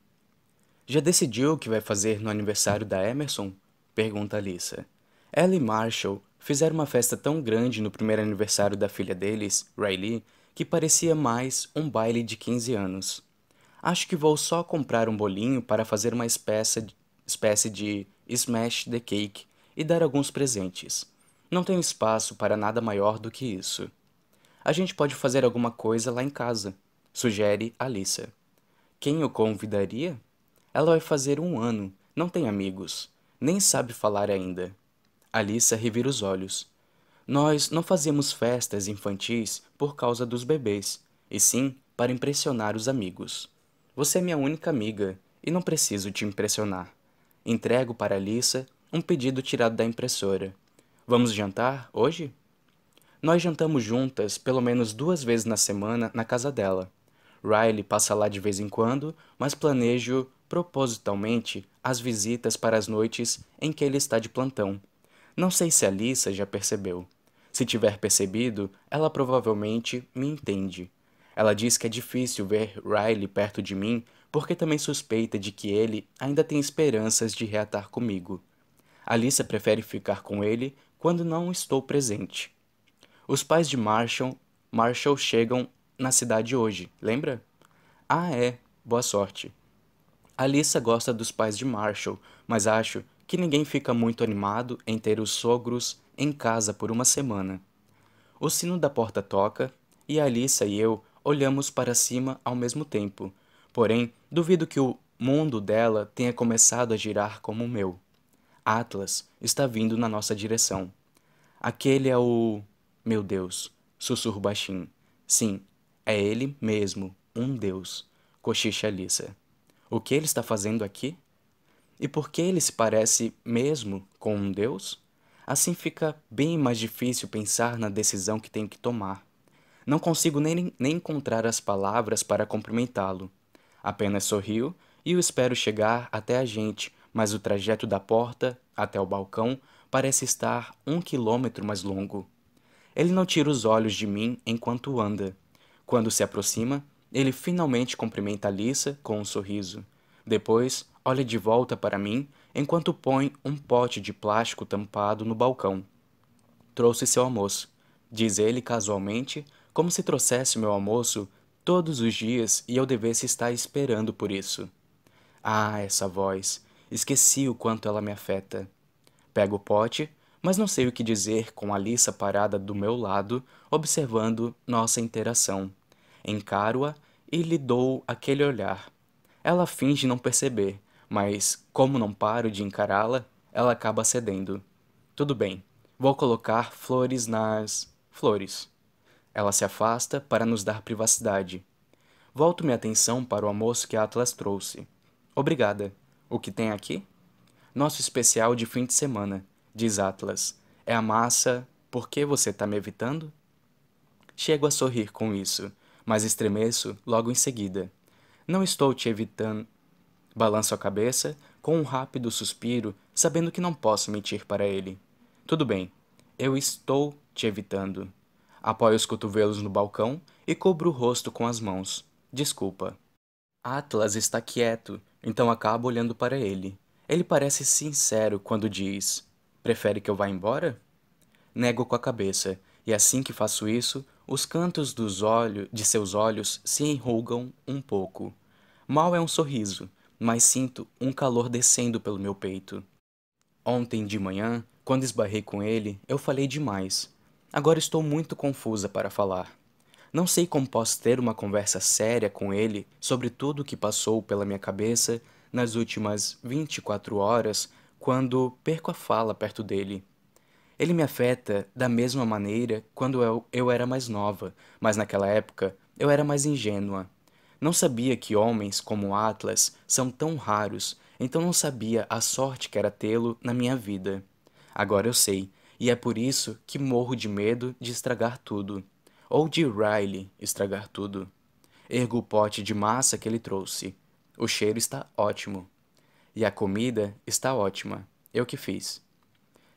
Já decidiu o que vai fazer no aniversário da Emerson? Pergunta Alissa. Ela e Marshall fizeram uma festa tão grande no primeiro aniversário da filha deles, Riley, que parecia mais um baile de 15 anos. Acho que vou só comprar um bolinho para fazer uma espécie, espécie de smash the cake e dar alguns presentes. Não tenho espaço para nada maior do que isso. A gente pode fazer alguma coisa lá em casa, sugere Alissa. Quem o convidaria? Ela vai fazer um ano, não tem amigos, nem sabe falar ainda. Alissa revira os olhos. Nós não fazemos festas infantis por causa dos bebês, e sim para impressionar os amigos. Você é minha única amiga e não preciso te impressionar. Entrego para Alissa um pedido tirado da impressora. Vamos jantar hoje? Nós jantamos juntas pelo menos duas vezes na semana na casa dela. Riley passa lá de vez em quando, mas planejo propositalmente as visitas para as noites em que ele está de plantão. Não sei se a Lisa já percebeu. Se tiver percebido, ela provavelmente me entende. Ela diz que é difícil ver Riley perto de mim porque também suspeita de que ele ainda tem esperanças de reatar comigo. Alissa prefere ficar com ele quando não estou presente. Os pais de Marshall, Marshall chegam na cidade hoje, lembra? Ah, é. Boa sorte. Alissa gosta dos pais de Marshall, mas acho que ninguém fica muito animado em ter os sogros em casa por uma semana. O sino da porta toca e Alissa e eu olhamos para cima ao mesmo tempo, porém duvido que o mundo dela tenha começado a girar como o meu. Atlas está vindo na nossa direção. Aquele é o. Meu Deus, sussurro baixinho. Sim, é ele mesmo, um Deus, cochicha Alissa. O que ele está fazendo aqui? E por que ele se parece mesmo com um Deus? Assim fica bem mais difícil pensar na decisão que tenho que tomar. Não consigo nem, nem encontrar as palavras para cumprimentá-lo. Apenas sorrio e o espero chegar até a gente mas o trajeto da porta até o balcão parece estar um quilômetro mais longo. Ele não tira os olhos de mim enquanto anda. Quando se aproxima, ele finalmente cumprimenta Alissa com um sorriso. Depois, olha de volta para mim enquanto põe um pote de plástico tampado no balcão. Trouxe seu almoço, diz ele casualmente, como se trouxesse meu almoço todos os dias e eu devesse estar esperando por isso. Ah, essa voz! Esqueci o quanto ela me afeta. Pego o pote, mas não sei o que dizer com a Alissa parada do meu lado, observando nossa interação. Encaro-a e lhe dou aquele olhar. Ela finge não perceber, mas, como não paro de encará-la, ela acaba cedendo. Tudo bem, vou colocar flores nas. flores. Ela se afasta para nos dar privacidade. Volto minha atenção para o almoço que Atlas trouxe. Obrigada. O que tem aqui? Nosso especial de fim de semana, diz Atlas. É a massa. Por que você está me evitando? Chego a sorrir com isso, mas estremeço logo em seguida. Não estou te evitando. Balanço a cabeça com um rápido suspiro, sabendo que não posso mentir para ele. Tudo bem, eu estou te evitando. Apoio os cotovelos no balcão e cubro o rosto com as mãos. Desculpa. Atlas está quieto, então acabo olhando para ele. Ele parece sincero quando diz: Prefere que eu vá embora? Nego com a cabeça, e assim que faço isso, os cantos dos olhos de seus olhos se enrugam um pouco. Mal é um sorriso, mas sinto um calor descendo pelo meu peito. Ontem de manhã, quando esbarrei com ele, eu falei demais. Agora estou muito confusa para falar. Não sei como posso ter uma conversa séria com ele sobre tudo o que passou pela minha cabeça nas últimas 24 horas quando perco a fala perto dele. Ele me afeta da mesma maneira quando eu, eu era mais nova, mas naquela época eu era mais ingênua. Não sabia que homens como Atlas são tão raros, então não sabia a sorte que era tê-lo na minha vida. Agora eu sei, e é por isso que morro de medo de estragar tudo. ou de Riley estragar tudo. Ergo o pote de massa que ele trouxe. O cheiro está ótimo. E a comida está ótima. Eu que fiz.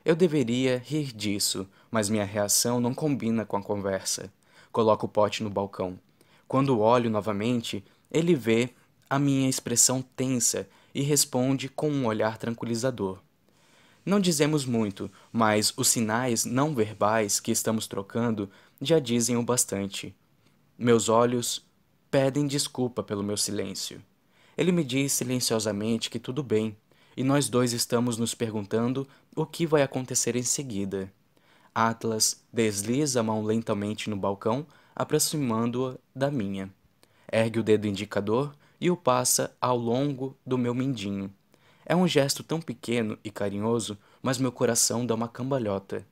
Eu deveria rir disso, mas minha reação não combina com a conversa. Coloco o pote no balcão. Quando olho novamente, ele vê a minha expressão tensa e responde com um olhar tranquilizador. Não dizemos muito, mas os sinais não verbais que estamos trocando já dizem o bastante. Meus olhos pedem desculpa pelo meu silêncio. Ele me diz silenciosamente que tudo bem, e nós dois estamos nos perguntando o que vai acontecer em seguida. Atlas desliza a mão lentamente no balcão, aproximando-a da minha. Ergue o dedo indicador e o passa ao longo do meu mindinho. É um gesto tão pequeno e carinhoso, mas meu coração dá uma cambalhota.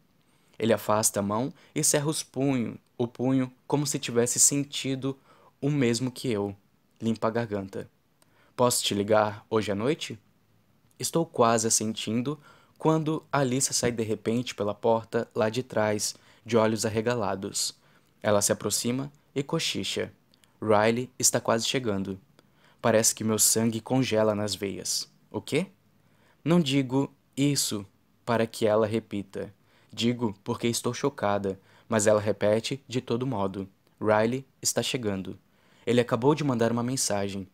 Ele afasta a mão e cerra os punho, o punho como se tivesse sentido o mesmo que eu. Limpa a garganta. Posso te ligar hoje à noite? Estou quase assentindo quando Alice sai de repente pela porta lá de trás, de olhos arregalados. Ela se aproxima e cochicha. Riley está quase chegando. Parece que meu sangue congela nas veias. O quê? Não digo isso para que ela repita. Digo porque estou chocada, mas ela repete de todo modo. Riley está chegando. Ele acabou de mandar uma mensagem.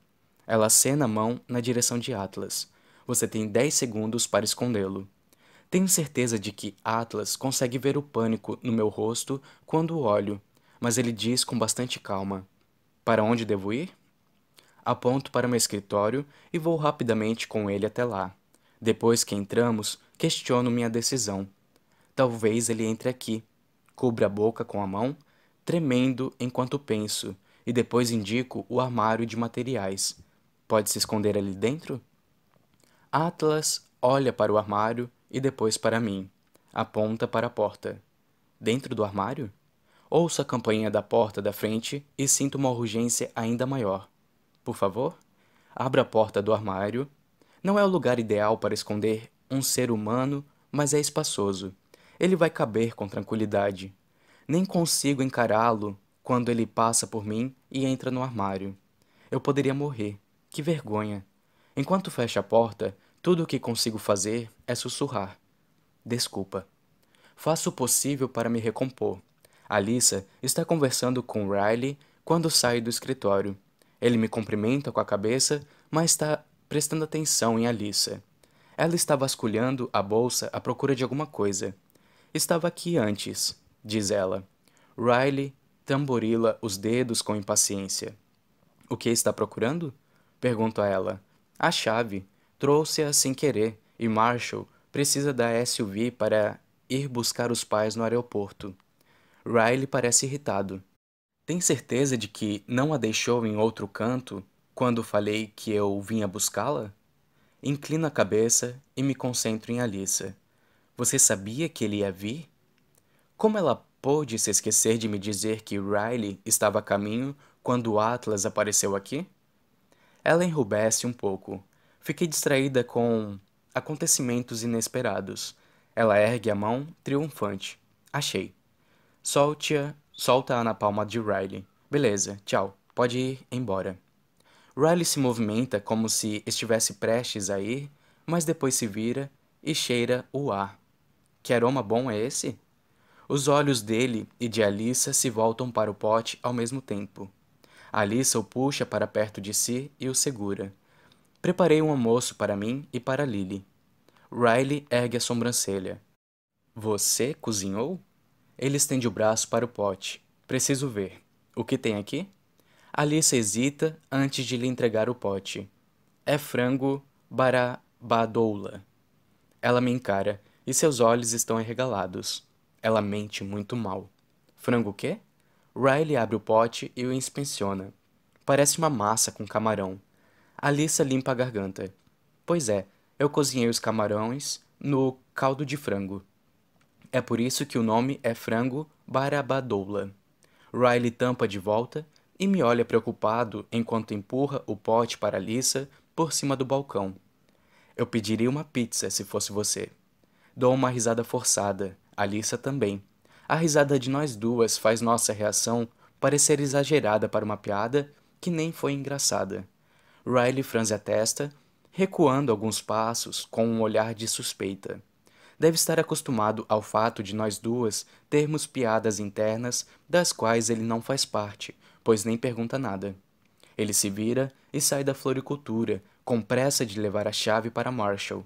Ela acena a mão na direção de Atlas. Você tem 10 segundos para escondê-lo. Tenho certeza de que Atlas consegue ver o pânico no meu rosto quando olho, mas ele diz com bastante calma: Para onde devo ir? Aponto para meu escritório e vou rapidamente com ele até lá. Depois que entramos, questiono minha decisão. Talvez ele entre aqui. Cubro a boca com a mão, tremendo enquanto penso, e depois indico o armário de materiais. Pode se esconder ali dentro? Atlas olha para o armário e depois para mim. Aponta para a porta. Dentro do armário? Ouço a campainha da porta da frente e sinto uma urgência ainda maior. Por favor, abra a porta do armário. Não é o lugar ideal para esconder um ser humano, mas é espaçoso. Ele vai caber com tranquilidade. Nem consigo encará-lo quando ele passa por mim e entra no armário. Eu poderia morrer. Que vergonha! Enquanto fecha a porta, tudo o que consigo fazer é sussurrar. Desculpa. Faço o possível para me recompor. Alissa está conversando com Riley quando sai do escritório. Ele me cumprimenta com a cabeça, mas está prestando atenção em Alissa. Ela está vasculhando a bolsa à procura de alguma coisa. Estava aqui antes, diz ela. Riley tamborila os dedos com impaciência. O que está procurando? Pergunto a ela. A chave. Trouxe-a sem querer e Marshall precisa da SUV para ir buscar os pais no aeroporto. Riley parece irritado. Tem certeza de que não a deixou em outro canto quando falei que eu vinha buscá-la? Inclino a cabeça e me concentro em Alissa. Você sabia que ele ia vir? Como ela pôde se esquecer de me dizer que Riley estava a caminho quando o Atlas apareceu aqui? Ela enrubesce um pouco. Fiquei distraída com acontecimentos inesperados. Ela ergue a mão, triunfante. Achei. Solte-a, solta-a na palma de Riley. Beleza, tchau. Pode ir embora. Riley se movimenta como se estivesse prestes a ir, mas depois se vira e cheira o ar. Que aroma bom é esse? Os olhos dele e de Alissa se voltam para o pote ao mesmo tempo. Alissa o puxa para perto de si e o segura. Preparei um almoço para mim e para Lily. Riley ergue a sobrancelha. Você cozinhou? Ele estende o braço para o pote. Preciso ver. O que tem aqui? Alissa hesita antes de lhe entregar o pote. É frango barabadoula. Ela me encara e seus olhos estão arregalados. Ela mente muito mal. Frango o quê? Riley abre o pote e o inspeciona. Parece uma massa com camarão. Alissa limpa a garganta. Pois é, eu cozinhei os camarões no caldo de frango. É por isso que o nome é frango barabadoula. Riley tampa de volta e me olha preocupado enquanto empurra o pote para Alissa por cima do balcão. Eu pediria uma pizza se fosse você. Dou uma risada forçada, Alissa também. A risada de nós duas faz nossa reação parecer exagerada para uma piada que nem foi engraçada. Riley franze a testa, recuando alguns passos com um olhar de suspeita. Deve estar acostumado ao fato de nós duas termos piadas internas das quais ele não faz parte, pois nem pergunta nada. Ele se vira e sai da floricultura, com pressa de levar a chave para Marshall.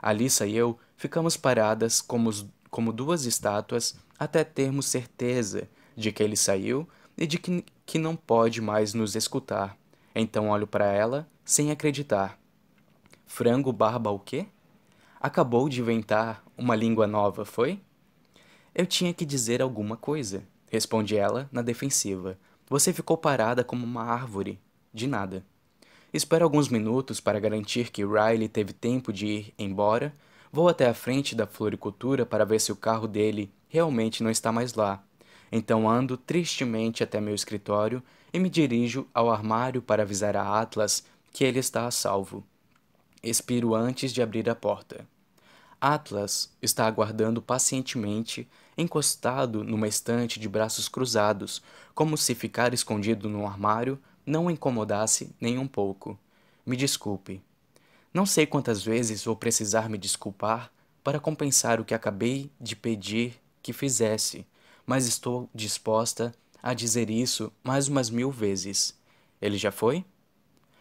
Alissa e eu ficamos paradas como, como duas estátuas até termos certeza de que ele saiu e de que, que não pode mais nos escutar. Então olho para ela, sem acreditar. Frango barba o quê? Acabou de inventar uma língua nova, foi? Eu tinha que dizer alguma coisa, responde ela na defensiva. Você ficou parada como uma árvore. De nada. Espero alguns minutos para garantir que Riley teve tempo de ir embora. Vou até a frente da floricultura para ver se o carro dele realmente não está mais lá. Então ando tristemente até meu escritório e me dirijo ao armário para avisar a Atlas que ele está a salvo. Expiro antes de abrir a porta. Atlas está aguardando pacientemente, encostado numa estante de braços cruzados, como se ficar escondido no armário não o incomodasse nem um pouco. Me desculpe. Não sei quantas vezes vou precisar me desculpar para compensar o que acabei de pedir que fizesse, mas estou disposta a dizer isso mais umas mil vezes. Ele já foi?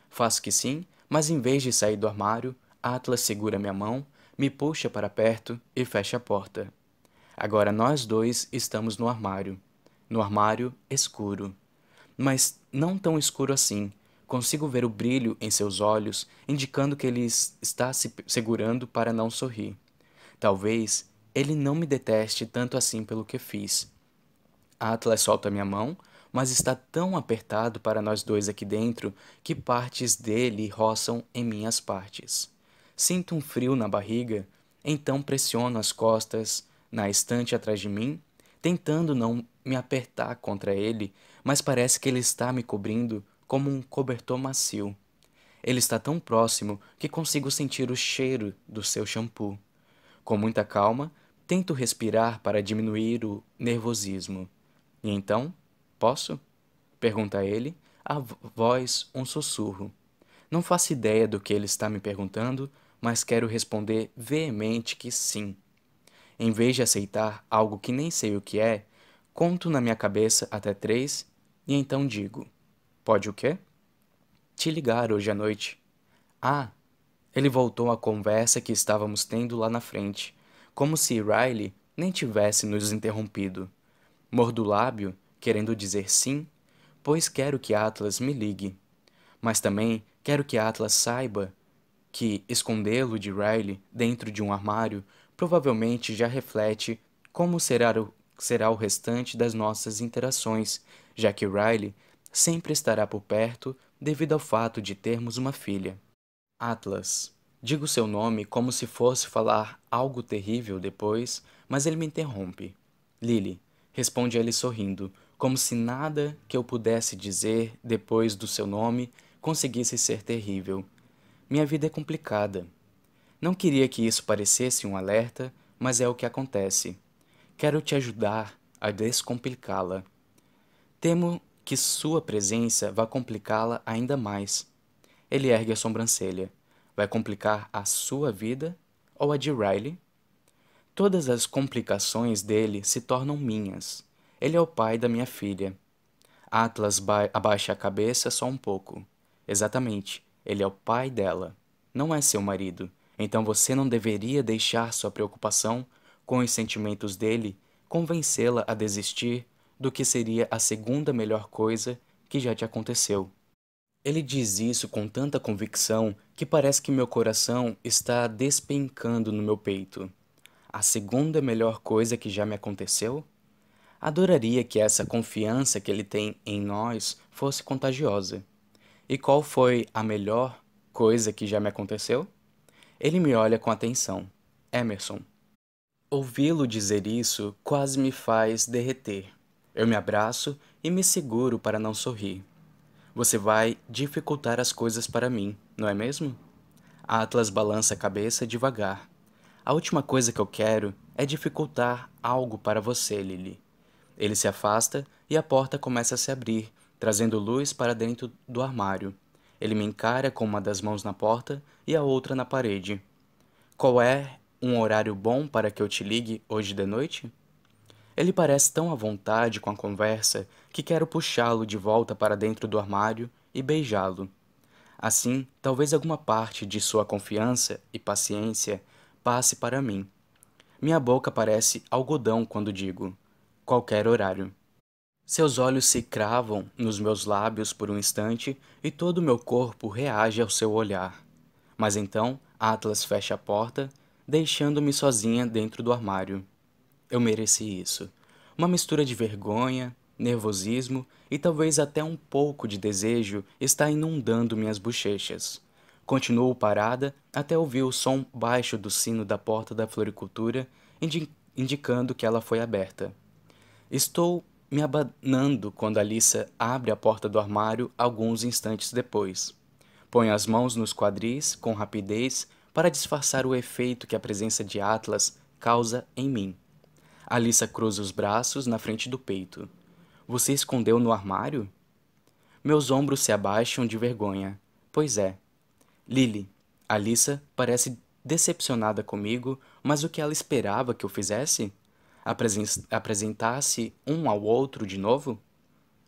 Faço que sim, mas em vez de sair do armário, Atlas segura minha mão, me puxa para perto e fecha a porta. Agora nós dois estamos no armário. No armário escuro. Mas não tão escuro assim. Consigo ver o brilho em seus olhos, indicando que ele está se segurando para não sorrir. Talvez ele não me deteste tanto assim pelo que fiz. Atlas solta minha mão, mas está tão apertado para nós dois aqui dentro que partes dele roçam em minhas partes. Sinto um frio na barriga, então pressiono as costas na estante atrás de mim, tentando não me apertar contra ele, mas parece que ele está me cobrindo como um cobertor macio. Ele está tão próximo que consigo sentir o cheiro do seu shampoo. Com muita calma, tento respirar para diminuir o nervosismo. E então, posso? Pergunta ele, a voz um sussurro. Não faço ideia do que ele está me perguntando, mas quero responder veemente que sim. Em vez de aceitar algo que nem sei o que é, conto na minha cabeça até três e então digo: Pode o quê? Te ligar hoje à noite. Ah! Ele voltou à conversa que estávamos tendo lá na frente, como se Riley nem tivesse nos interrompido. Mordo o lábio, querendo dizer sim, pois quero que Atlas me ligue. Mas também quero que Atlas saiba que escondê-lo de Riley dentro de um armário provavelmente já reflete como será o, será o restante das nossas interações, já que Riley sempre estará por perto devido ao fato de termos uma filha. Atlas. Digo seu nome como se fosse falar algo terrível depois, mas ele me interrompe. Lily, Responde ele sorrindo, como se nada que eu pudesse dizer depois do seu nome conseguisse ser terrível. Minha vida é complicada. Não queria que isso parecesse um alerta, mas é o que acontece. Quero te ajudar a descomplicá-la. Temo que sua presença vá complicá-la ainda mais. Ele ergue a sobrancelha. Vai complicar a sua vida ou a de Riley? Todas as complicações dele se tornam minhas. Ele é o pai da minha filha. Atlas abaixa a cabeça só um pouco. Exatamente, ele é o pai dela. Não é seu marido. Então você não deveria deixar sua preocupação com os sentimentos dele convencê-la a desistir do que seria a segunda melhor coisa que já te aconteceu. Ele diz isso com tanta convicção que parece que meu coração está despencando no meu peito a segunda melhor coisa que já me aconteceu? Adoraria que essa confiança que ele tem em nós fosse contagiosa. E qual foi a melhor coisa que já me aconteceu? Ele me olha com atenção. Emerson. Ouvi-lo dizer isso quase me faz derreter. Eu me abraço e me seguro para não sorrir. Você vai dificultar as coisas para mim, não é mesmo? Atlas balança a cabeça devagar. A última coisa que eu quero é dificultar algo para você, Lily. Ele se afasta e a porta começa a se abrir, trazendo luz para dentro do armário. Ele me encara com uma das mãos na porta e a outra na parede. Qual é um horário bom para que eu te ligue hoje de noite? Ele parece tão à vontade com a conversa que quero puxá-lo de volta para dentro do armário e beijá-lo. Assim, talvez alguma parte de sua confiança e paciência passe para mim. Minha boca parece algodão quando digo qualquer horário. Seus olhos se cravam nos meus lábios por um instante e todo o meu corpo reage ao seu olhar. Mas então Atlas fecha a porta, deixando-me sozinha dentro do armário. Eu mereci isso. Uma mistura de vergonha, nervosismo e talvez até um pouco de desejo está inundando minhas bochechas. Continuo parada até ouvir o som baixo do sino da porta da floricultura, indi indicando que ela foi aberta. Estou me abanando quando Alissa abre a porta do armário alguns instantes depois. Ponho as mãos nos quadris com rapidez para disfarçar o efeito que a presença de Atlas causa em mim. Alissa cruza os braços na frente do peito. Você escondeu no armário? Meus ombros se abaixam de vergonha. Pois é. Lily, Alissa parece decepcionada comigo, mas o que ela esperava que eu fizesse? Apresentasse um ao outro de novo?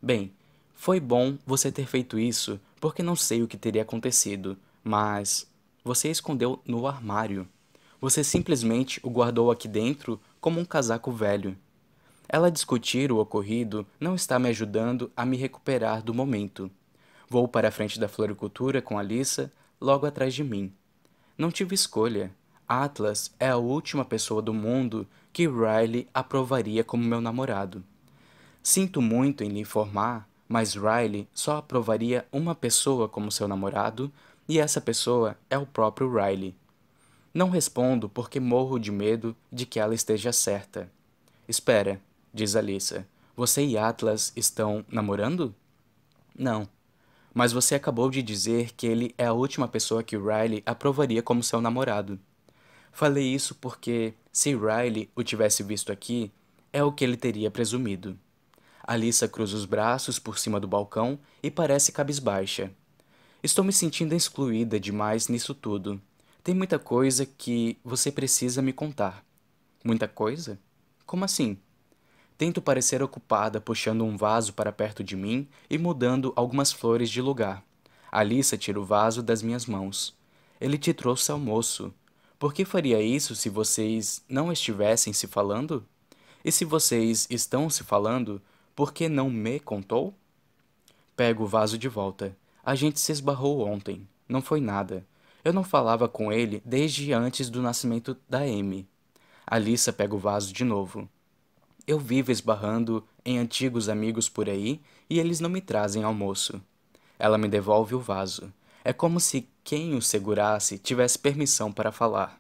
Bem, foi bom você ter feito isso, porque não sei o que teria acontecido, mas você escondeu no armário. Você simplesmente o guardou aqui dentro como um casaco velho. Ela discutir o ocorrido não está me ajudando a me recuperar do momento. Vou para a frente da floricultura com Alissa, logo atrás de mim. Não tive escolha. Atlas é a última pessoa do mundo que Riley aprovaria como meu namorado. Sinto muito em lhe informar, mas Riley só aprovaria uma pessoa como seu namorado, e essa pessoa é o próprio Riley. Não respondo porque morro de medo de que ela esteja certa. Espera, diz Alissa. Você e Atlas estão namorando? Não. Mas você acabou de dizer que ele é a última pessoa que Riley aprovaria como seu namorado. Falei isso porque, se Riley o tivesse visto aqui, é o que ele teria presumido. Alissa cruza os braços por cima do balcão e parece cabisbaixa. Estou me sentindo excluída demais nisso tudo. Tem muita coisa que você precisa me contar. Muita coisa? Como assim? Tento parecer ocupada puxando um vaso para perto de mim e mudando algumas flores de lugar. Alissa tira o vaso das minhas mãos. Ele te trouxe almoço. Por que faria isso se vocês não estivessem se falando? E se vocês estão se falando, por que não me contou? Pego o vaso de volta. A gente se esbarrou ontem. Não foi nada. Eu não falava com ele desde antes do nascimento da Amy. Alissa pega o vaso de novo. Eu vivo esbarrando em antigos amigos por aí e eles não me trazem almoço. Ela me devolve o vaso. É como se quem o segurasse tivesse permissão para falar.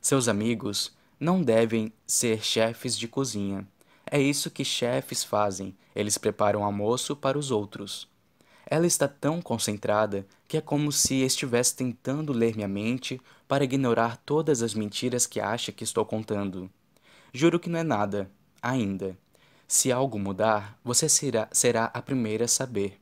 Seus amigos não devem ser chefes de cozinha. É isso que chefes fazem, eles preparam almoço para os outros. Ela está tão concentrada que é como se estivesse tentando ler minha mente para ignorar todas as mentiras que acha que estou contando. Juro que não é nada, ainda. Se algo mudar, você será, será a primeira a saber.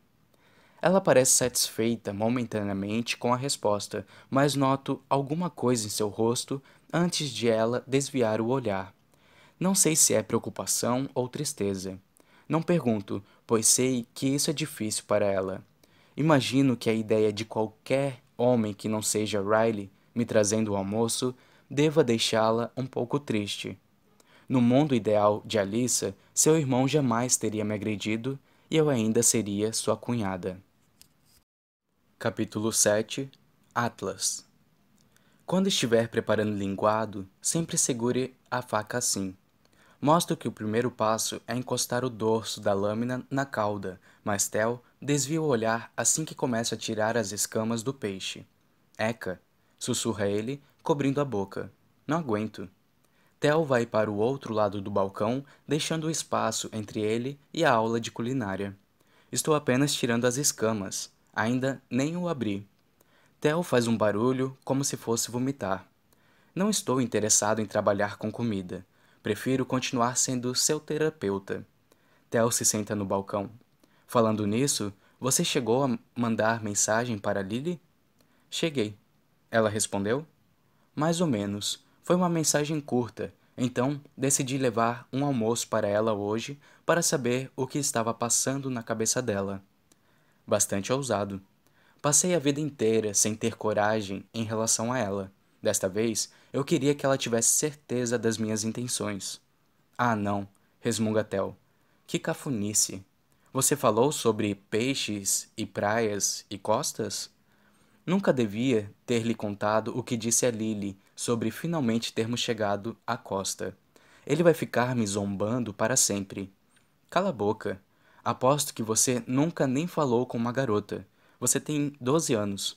Ela parece satisfeita momentaneamente com a resposta, mas noto alguma coisa em seu rosto antes de ela desviar o olhar. Não sei se é preocupação ou tristeza. Não pergunto, pois sei que isso é difícil para ela. Imagino que a ideia de qualquer homem que não seja Riley me trazendo o almoço deva deixá-la um pouco triste. No mundo ideal de Alissa, seu irmão jamais teria me agredido e eu ainda seria sua cunhada. Capítulo 7 Atlas Quando estiver preparando linguado, sempre segure a faca assim Mostro que o primeiro passo é encostar o dorso da lâmina na cauda, mas Tel desvia o olhar assim que começa a tirar as escamas do peixe. Eca, sussurra ele, cobrindo a boca. Não aguento. Tel vai para o outro lado do balcão, deixando o espaço entre ele e a aula de culinária. Estou apenas tirando as escamas. Ainda nem o abri. Tel faz um barulho como se fosse vomitar. Não estou interessado em trabalhar com comida. Prefiro continuar sendo seu terapeuta. Theo se senta no balcão. Falando nisso, você chegou a mandar mensagem para Lily? Cheguei. Ela respondeu? Mais ou menos. Foi uma mensagem curta, então decidi levar um almoço para ela hoje para saber o que estava passando na cabeça dela. Bastante ousado. Passei a vida inteira sem ter coragem em relação a ela. Desta vez, eu queria que ela tivesse certeza das minhas intenções. Ah, não, resmunga Tel. Que cafunice. Você falou sobre peixes e praias e costas? Nunca devia ter lhe contado o que disse a Lily sobre finalmente termos chegado à costa. Ele vai ficar me zombando para sempre. Cala a boca. Aposto que você nunca nem falou com uma garota. Você tem 12 anos.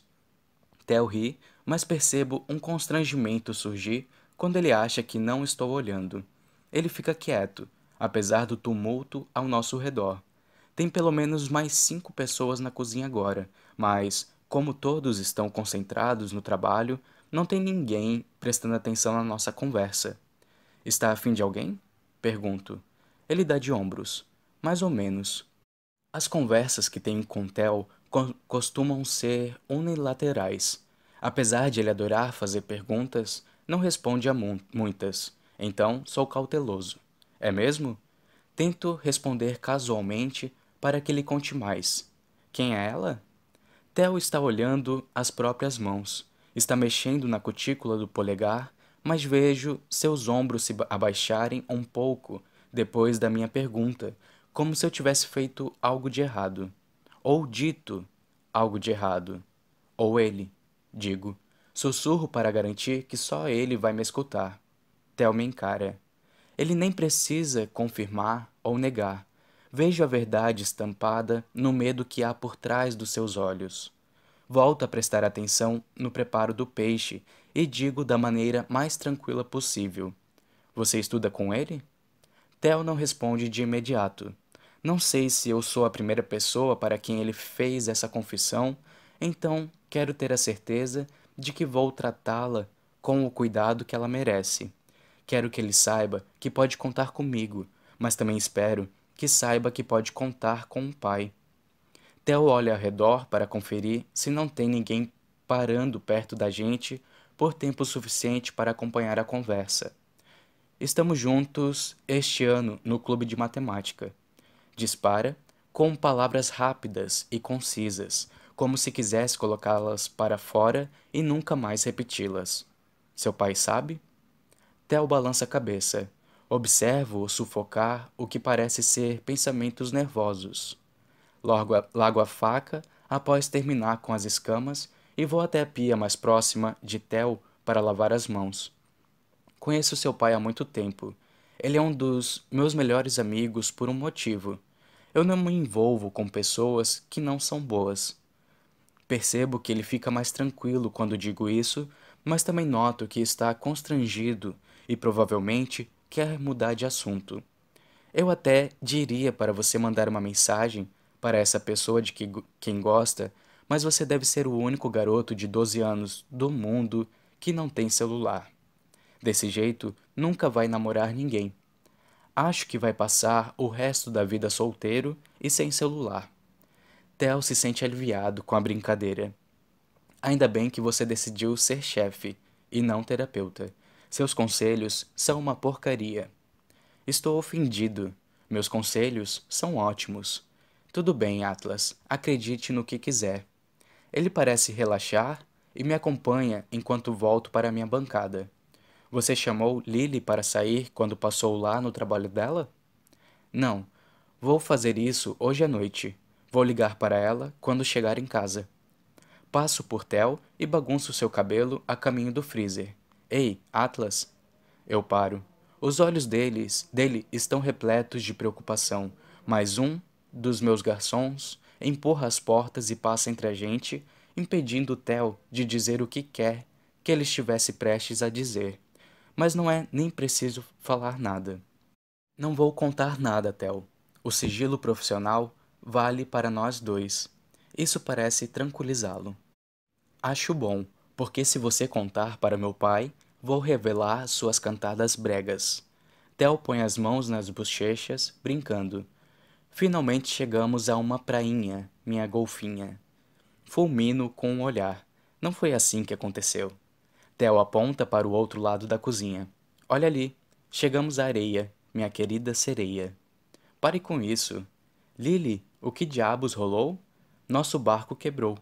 Theo ri, mas percebo um constrangimento surgir quando ele acha que não estou olhando. Ele fica quieto, apesar do tumulto ao nosso redor. Tem pelo menos mais cinco pessoas na cozinha agora, mas, como todos estão concentrados no trabalho, não tem ninguém prestando atenção na nossa conversa. Está afim de alguém? Pergunto. Ele dá de ombros. Mais ou menos. As conversas que tenho com Theo costumam ser unilaterais. Apesar de ele adorar fazer perguntas, não responde a mu muitas. Então, sou cauteloso. É mesmo? Tento responder casualmente para que ele conte mais. Quem é ela? Theo está olhando as próprias mãos. Está mexendo na cutícula do polegar, mas vejo seus ombros se abaixarem um pouco depois da minha pergunta, como se eu tivesse feito algo de errado ou dito algo de errado. Ou ele, digo. Sussurro para garantir que só ele vai me escutar. Theo me encara. Ele nem precisa confirmar ou negar. Vejo a verdade estampada no medo que há por trás dos seus olhos. Volto a prestar atenção no preparo do peixe e digo da maneira mais tranquila possível: Você estuda com ele? Theo não responde de imediato. Não sei se eu sou a primeira pessoa para quem ele fez essa confissão, então quero ter a certeza de que vou tratá-la com o cuidado que ela merece. Quero que ele saiba que pode contar comigo, mas também espero que saiba que pode contar com o pai. Theo olha ao redor para conferir se não tem ninguém parando perto da gente por tempo suficiente para acompanhar a conversa. Estamos juntos este ano no clube de matemática. Dispara com palavras rápidas e concisas, como se quisesse colocá-las para fora e nunca mais repeti-las. Seu pai sabe? Theo balança a cabeça. Observo-o sufocar o que parece ser pensamentos nervosos. Largo a, largo a faca após terminar com as escamas e vou até a pia mais próxima de Theo para lavar as mãos. Conheço seu pai há muito tempo. Ele é um dos meus melhores amigos por um motivo. Eu não me envolvo com pessoas que não são boas. Percebo que ele fica mais tranquilo quando digo isso, mas também noto que está constrangido e provavelmente quer mudar de assunto. Eu até diria para você mandar uma mensagem para essa pessoa de que, quem gosta, mas você deve ser o único garoto de 12 anos do mundo que não tem celular. Desse jeito, nunca vai namorar ninguém. Acho que vai passar o resto da vida solteiro e sem celular. Theo se sente aliviado com a brincadeira. Ainda bem que você decidiu ser chefe e não terapeuta. Seus conselhos são uma porcaria. Estou ofendido. Meus conselhos são ótimos. Tudo bem, Atlas, acredite no que quiser. Ele parece relaxar e me acompanha enquanto volto para minha bancada. Você chamou Lily para sair quando passou lá no trabalho dela? Não. Vou fazer isso hoje à noite. Vou ligar para ela quando chegar em casa. Passo por Tel e bagunço seu cabelo a caminho do freezer. Ei, Atlas! Eu paro. Os olhos deles, dele estão repletos de preocupação, mas um dos meus garçons empurra as portas e passa entre a gente, impedindo Tel de dizer o que quer que ele estivesse prestes a dizer mas não é nem preciso falar nada. Não vou contar nada, Tel. O sigilo profissional vale para nós dois. Isso parece tranquilizá-lo. Acho bom, porque se você contar para meu pai, vou revelar suas cantadas bregas. Tel põe as mãos nas bochechas, brincando. Finalmente chegamos a uma prainha, minha golfinha. Fulmino com um olhar. Não foi assim que aconteceu. Theo aponta para o outro lado da cozinha. Olha ali, chegamos à areia, minha querida sereia. Pare com isso. Lily, o que diabos rolou? Nosso barco quebrou.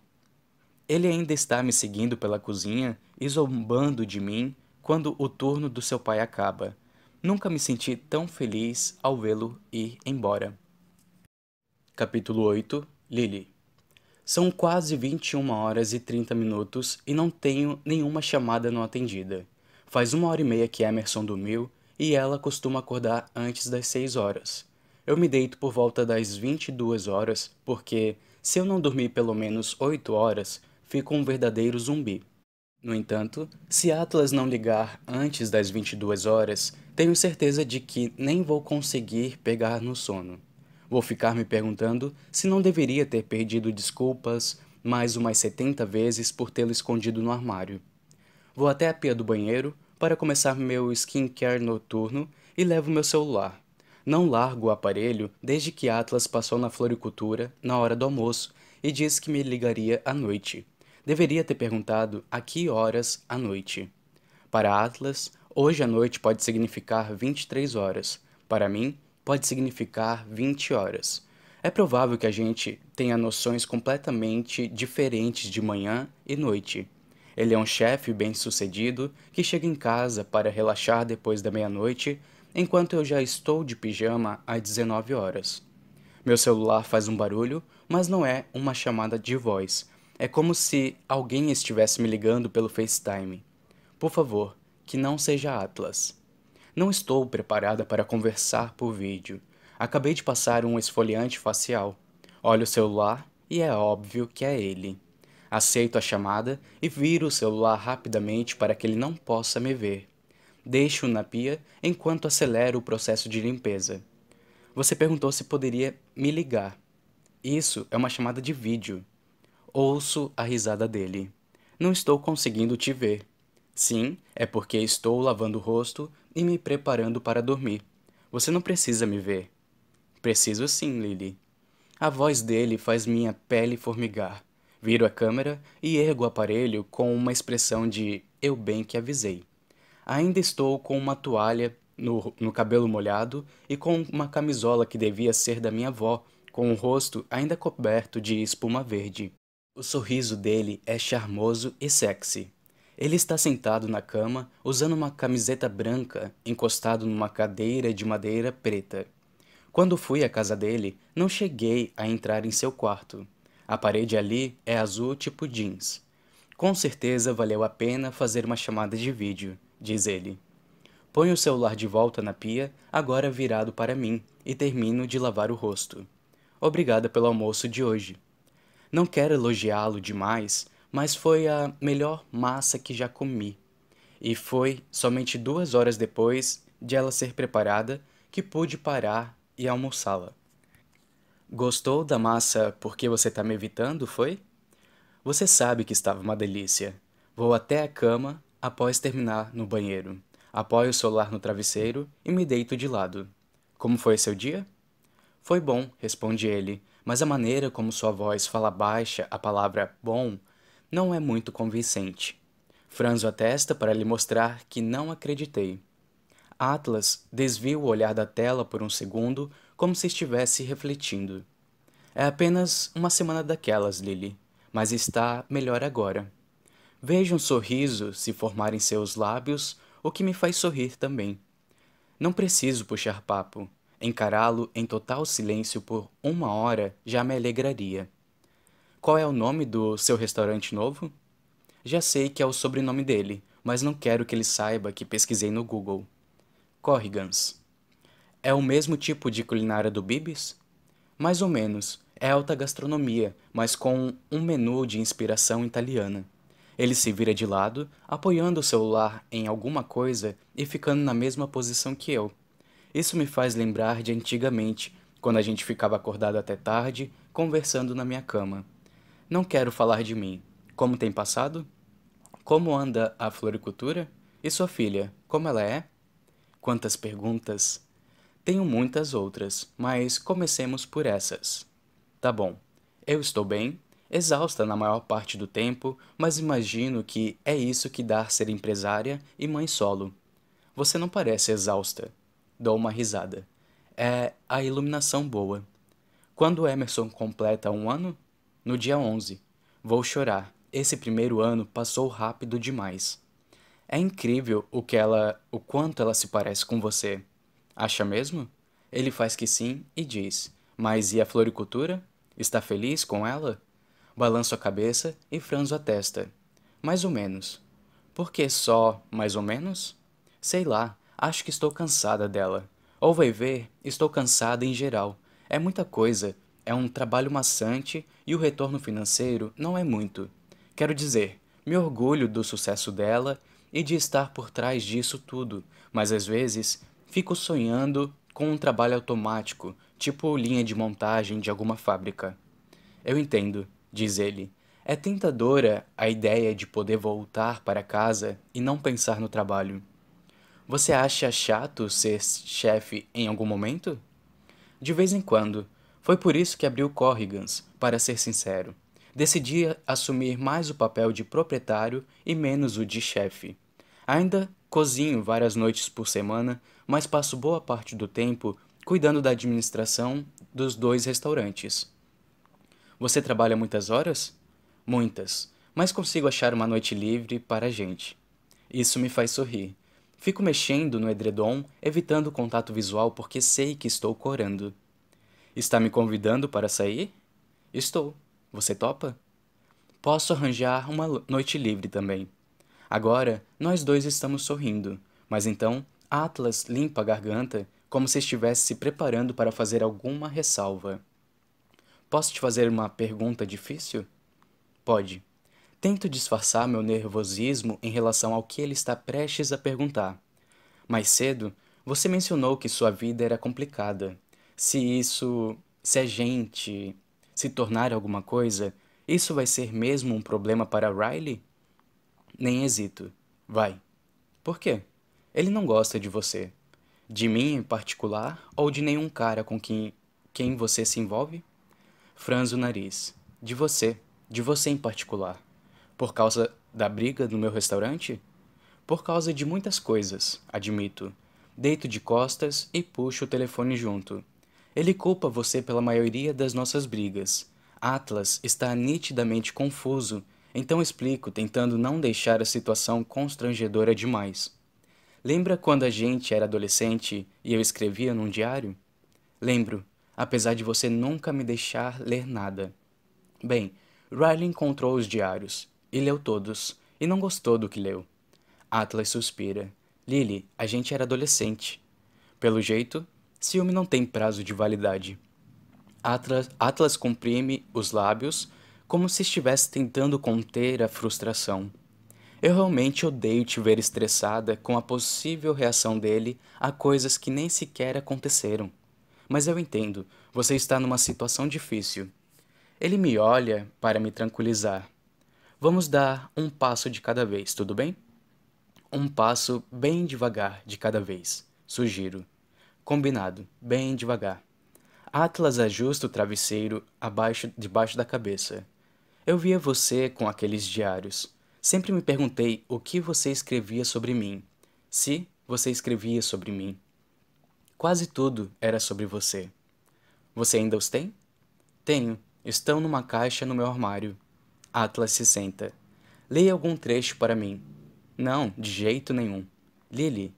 Ele ainda está me seguindo pela cozinha e zombando de mim quando o turno do seu pai acaba. Nunca me senti tão feliz ao vê-lo ir embora. Capítulo 8 Lily São quase 21 horas e 30 minutos e não tenho nenhuma chamada não atendida. Faz uma hora e meia que Emerson dormiu e ela costuma acordar antes das 6 horas. Eu me deito por volta das 22 horas porque, se eu não dormir pelo menos 8 horas, fico um verdadeiro zumbi. No entanto, se Atlas não ligar antes das 22 horas, tenho certeza de que nem vou conseguir pegar no sono. Vou ficar me perguntando se não deveria ter pedido desculpas mais umas 70 vezes por tê-lo escondido no armário. Vou até a pia do banheiro para começar meu skincare noturno e levo meu celular. Não largo o aparelho desde que Atlas passou na floricultura na hora do almoço e disse que me ligaria à noite. Deveria ter perguntado a que horas à noite. Para Atlas, hoje à noite pode significar 23 horas. Para mim, pode significar 20 horas. É provável que a gente tenha noções completamente diferentes de manhã e noite. Ele é um chefe bem-sucedido que chega em casa para relaxar depois da meia-noite, enquanto eu já estou de pijama às 19 horas. Meu celular faz um barulho, mas não é uma chamada de voz. É como se alguém estivesse me ligando pelo FaceTime. Por favor, que não seja Atlas. Não estou preparada para conversar por vídeo. Acabei de passar um esfoliante facial. Olho o celular e é óbvio que é ele. Aceito a chamada e viro o celular rapidamente para que ele não possa me ver. Deixo-o na pia enquanto acelero o processo de limpeza. Você perguntou se poderia me ligar. Isso é uma chamada de vídeo. Ouço a risada dele. Não estou conseguindo te ver. Sim, é porque estou lavando o rosto e me preparando para dormir. Você não precisa me ver. Preciso sim, Lily. A voz dele faz minha pele formigar. Viro a câmera e ergo o aparelho com uma expressão de eu bem que avisei. Ainda estou com uma toalha no, no cabelo molhado e com uma camisola que devia ser da minha avó, com o rosto ainda coberto de espuma verde. O sorriso dele é charmoso e sexy. Ele está sentado na cama, usando uma camiseta branca, encostado numa cadeira de madeira preta. Quando fui à casa dele, não cheguei a entrar em seu quarto. A parede ali é azul tipo jeans. Com certeza valeu a pena fazer uma chamada de vídeo, diz ele. Ponho o celular de volta na pia, agora virado para mim, e termino de lavar o rosto. Obrigada pelo almoço de hoje. Não quero elogiá-lo demais, mas foi a melhor massa que já comi. E foi somente duas horas depois de ela ser preparada que pude parar e almoçá-la. Gostou da massa porque você está me evitando, foi? Você sabe que estava uma delícia. Vou até a cama após terminar no banheiro. Apoio o celular no travesseiro e me deito de lado. Como foi seu dia? Foi bom, responde ele, mas a maneira como sua voz fala baixa a palavra bom não é muito convincente. Franzo a testa para lhe mostrar que não acreditei. Atlas desvia o olhar da tela por um segundo, como se estivesse refletindo. É apenas uma semana daquelas, Lily, mas está melhor agora. Vejo um sorriso se formar em seus lábios, o que me faz sorrir também. Não preciso puxar papo. Encará-lo em total silêncio por uma hora já me alegraria. Qual é o nome do seu restaurante novo? Já sei que é o sobrenome dele, mas não quero que ele saiba que pesquisei no Google. Corrigans. É o mesmo tipo de culinária do Bibis? Mais ou menos. É alta gastronomia, mas com um menu de inspiração italiana. Ele se vira de lado, apoiando o celular em alguma coisa e ficando na mesma posição que eu. Isso me faz lembrar de antigamente, quando a gente ficava acordado até tarde, conversando na minha cama. Não quero falar de mim. Como tem passado? Como anda a floricultura? E sua filha, como ela é? Quantas perguntas! Tenho muitas outras, mas comecemos por essas. Tá bom. Eu estou bem, exausta na maior parte do tempo, mas imagino que é isso que dá ser empresária e mãe solo. Você não parece exausta. Dou uma risada. É a iluminação boa. Quando Emerson completa um ano? No dia 11. Vou chorar. Esse primeiro ano passou rápido demais. É incrível o que ela, o quanto ela se parece com você. Acha mesmo? Ele faz que sim e diz: Mas e a floricultura? Está feliz com ela? Balanço a cabeça e franzo a testa. Mais ou menos. Por que só mais ou menos? Sei lá, acho que estou cansada dela. Ou vai ver, estou cansada em geral. É muita coisa, é um trabalho maçante e o retorno financeiro não é muito. Quero dizer, me orgulho do sucesso dela e de estar por trás disso tudo, mas às vezes fico sonhando com um trabalho automático, tipo linha de montagem de alguma fábrica. Eu entendo, diz ele. É tentadora a ideia de poder voltar para casa e não pensar no trabalho. Você acha chato ser chefe em algum momento? De vez em quando. Foi por isso que abri o Corrigans, para ser sincero. Decidi assumir mais o papel de proprietário e menos o de chefe. Ainda cozinho várias noites por semana, mas passo boa parte do tempo cuidando da administração dos dois restaurantes. Você trabalha muitas horas? Muitas, mas consigo achar uma noite livre para a gente. Isso me faz sorrir. Fico mexendo no edredom, evitando o contato visual porque sei que estou corando. Está me convidando para sair? Estou. Você topa? Posso arranjar uma noite livre também. Agora, nós dois estamos sorrindo, mas então Atlas limpa a garganta como se estivesse se preparando para fazer alguma ressalva. Posso te fazer uma pergunta difícil? Pode. Tento disfarçar meu nervosismo em relação ao que ele está prestes a perguntar. Mais cedo, você mencionou que sua vida era complicada. Se isso. se a gente se tornar alguma coisa, isso vai ser mesmo um problema para Riley? Nem hesito. Vai. Por quê? Ele não gosta de você. De mim em particular ou de nenhum cara com quem, quem você se envolve? Franzo o nariz. De você. De você em particular. Por causa da briga no meu restaurante? Por causa de muitas coisas, admito. Deito de costas e puxo o telefone junto. Ele culpa você pela maioria das nossas brigas. Atlas está nitidamente confuso então explico, tentando não deixar a situação constrangedora demais. Lembra quando a gente era adolescente e eu escrevia num diário? Lembro, apesar de você nunca me deixar ler nada. Bem, Riley encontrou os diários e leu todos, e não gostou do que leu. Atlas suspira. Lily, a gente era adolescente. Pelo jeito, ciúme não tem prazo de validade. Atlas, Atlas comprime os lábios como se estivesse tentando conter a frustração. Eu realmente odeio te ver estressada com a possível reação dele a coisas que nem sequer aconteceram. Mas eu entendo, você está numa situação difícil. Ele me olha para me tranquilizar. Vamos dar um passo de cada vez, tudo bem? Um passo bem devagar de cada vez, sugiro. Combinado, bem devagar. Atlas ajusta o travesseiro abaixo debaixo da cabeça. Eu via você com aqueles diários. Sempre me perguntei o que você escrevia sobre mim. Se você escrevia sobre mim. Quase tudo era sobre você. Você ainda os tem? Tenho. Estão numa caixa no meu armário. Atlas se senta. Leia algum trecho para mim. Não, de jeito nenhum. Lily.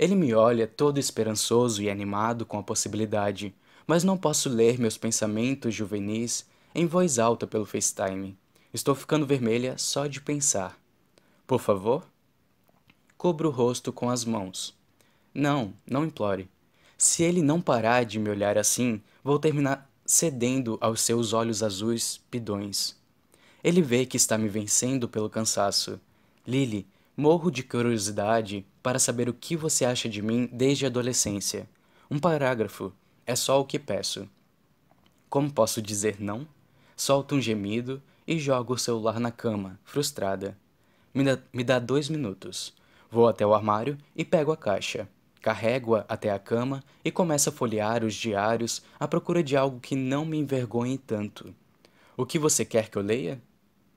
Ele me olha todo esperançoso e animado com a possibilidade, mas não posso ler meus pensamentos juvenis em voz alta pelo FaceTime. Estou ficando vermelha só de pensar. Por favor? Cubro o rosto com as mãos. Não, não implore. Se ele não parar de me olhar assim, vou terminar cedendo aos seus olhos azuis pidões. Ele vê que está me vencendo pelo cansaço. Lily, morro de curiosidade para saber o que você acha de mim desde a adolescência. Um parágrafo é só o que peço. Como posso dizer não? solta um gemido e joga o celular na cama, frustrada. Me dá, me dá dois minutos. Vou até o armário e pego a caixa. Carrego-a até a cama e começo a folhear os diários à procura de algo que não me envergonhe tanto. O que você quer que eu leia?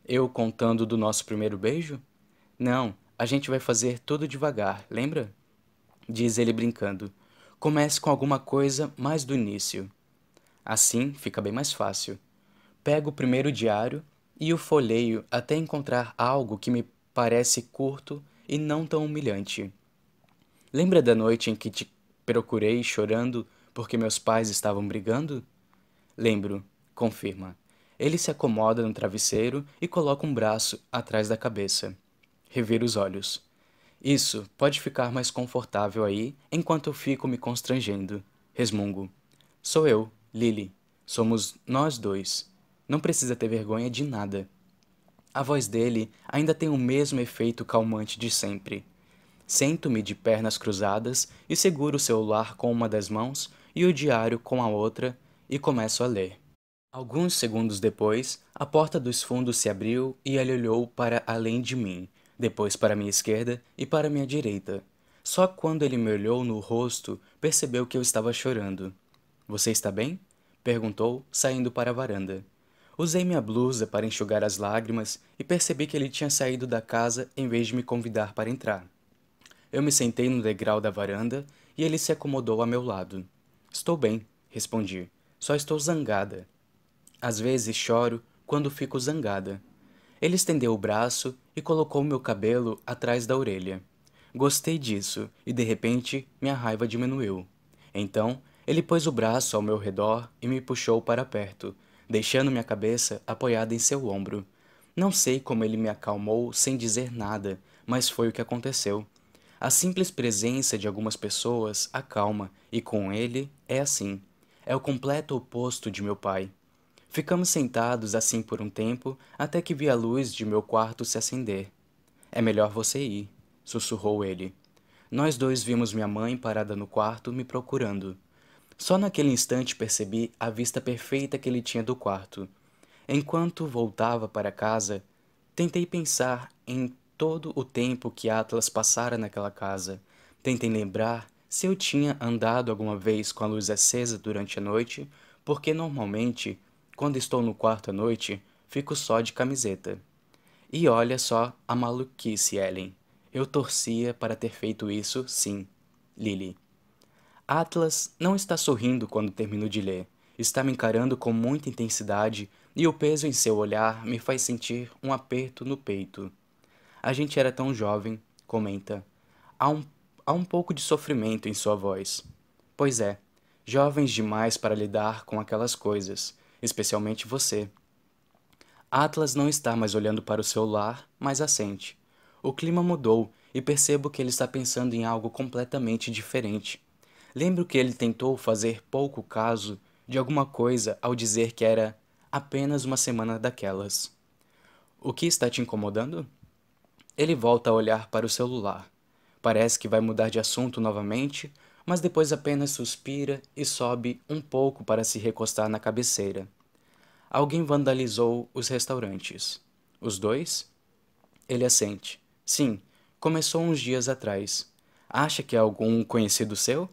Eu contando do nosso primeiro beijo? Não, a gente vai fazer tudo devagar, lembra? Diz ele brincando. Comece com alguma coisa mais do início. Assim fica bem mais fácil. Pego o primeiro diário e o folheio até encontrar algo que me parece curto e não tão humilhante. Lembra da noite em que te procurei chorando porque meus pais estavam brigando? Lembro, confirma. Ele se acomoda no travesseiro e coloca um braço atrás da cabeça. Revira os olhos. Isso pode ficar mais confortável aí enquanto eu fico me constrangendo. Resmungo. Sou eu, Lily. Somos nós dois. Não precisa ter vergonha de nada. A voz dele ainda tem o mesmo efeito calmante de sempre. Sento-me de pernas cruzadas e seguro o celular com uma das mãos e o diário com a outra e começo a ler. Alguns segundos depois, a porta dos fundos se abriu e ele olhou para além de mim, depois para minha esquerda e para minha direita. Só quando ele me olhou no rosto, percebeu que eu estava chorando. Você está bem? perguntou, saindo para a varanda. Usei minha blusa para enxugar as lágrimas e percebi que ele tinha saído da casa em vez de me convidar para entrar. Eu me sentei no degrau da varanda e ele se acomodou a meu lado. Estou bem, respondi. Só estou zangada. Às vezes choro quando fico zangada. Ele estendeu o braço e colocou meu cabelo atrás da orelha. Gostei disso e de repente minha raiva diminuiu. Então, ele pôs o braço ao meu redor e me puxou para perto, deixando minha cabeça apoiada em seu ombro. Não sei como ele me acalmou sem dizer nada, mas foi o que aconteceu. A simples presença de algumas pessoas acalma, e com ele é assim. É o completo oposto de meu pai. Ficamos sentados assim por um tempo, até que vi a luz de meu quarto se acender. É melhor você ir, sussurrou ele. Nós dois vimos minha mãe parada no quarto me procurando. Só naquele instante percebi a vista perfeita que ele tinha do quarto. Enquanto voltava para casa, tentei pensar em todo o tempo que Atlas passara naquela casa. Tentei lembrar se eu tinha andado alguma vez com a luz acesa durante a noite, porque normalmente, quando estou no quarto à noite, fico só de camiseta. E olha só a maluquice, Ellen. Eu torcia para ter feito isso, sim. Lily. Atlas não está sorrindo quando termino de ler. Está me encarando com muita intensidade e o peso em seu olhar me faz sentir um aperto no peito. A gente era tão jovem, comenta. Há um, há um pouco de sofrimento em sua voz. Pois é, jovens demais para lidar com aquelas coisas, especialmente você. Atlas não está mais olhando para o celular, mas assente. O clima mudou e percebo que ele está pensando em algo completamente diferente. Lembro que ele tentou fazer pouco caso de alguma coisa ao dizer que era apenas uma semana daquelas. O que está te incomodando? Ele volta a olhar para o celular. Parece que vai mudar de assunto novamente, mas depois apenas suspira e sobe um pouco para se recostar na cabeceira. Alguém vandalizou os restaurantes. Os dois? Ele assente. Sim, começou uns dias atrás. Acha que é algum conhecido seu?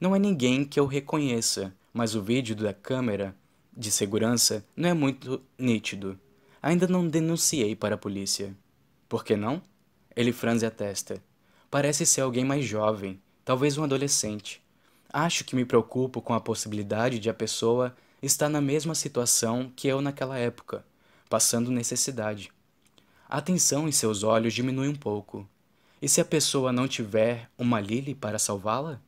Não é ninguém que eu reconheça, mas o vídeo da câmera de segurança não é muito nítido. Ainda não denunciei para a polícia. Por que não? Ele franze a testa. Parece ser alguém mais jovem, talvez um adolescente. Acho que me preocupo com a possibilidade de a pessoa estar na mesma situação que eu naquela época, passando necessidade. A tensão em seus olhos diminui um pouco. E se a pessoa não tiver uma Lily para salvá-la?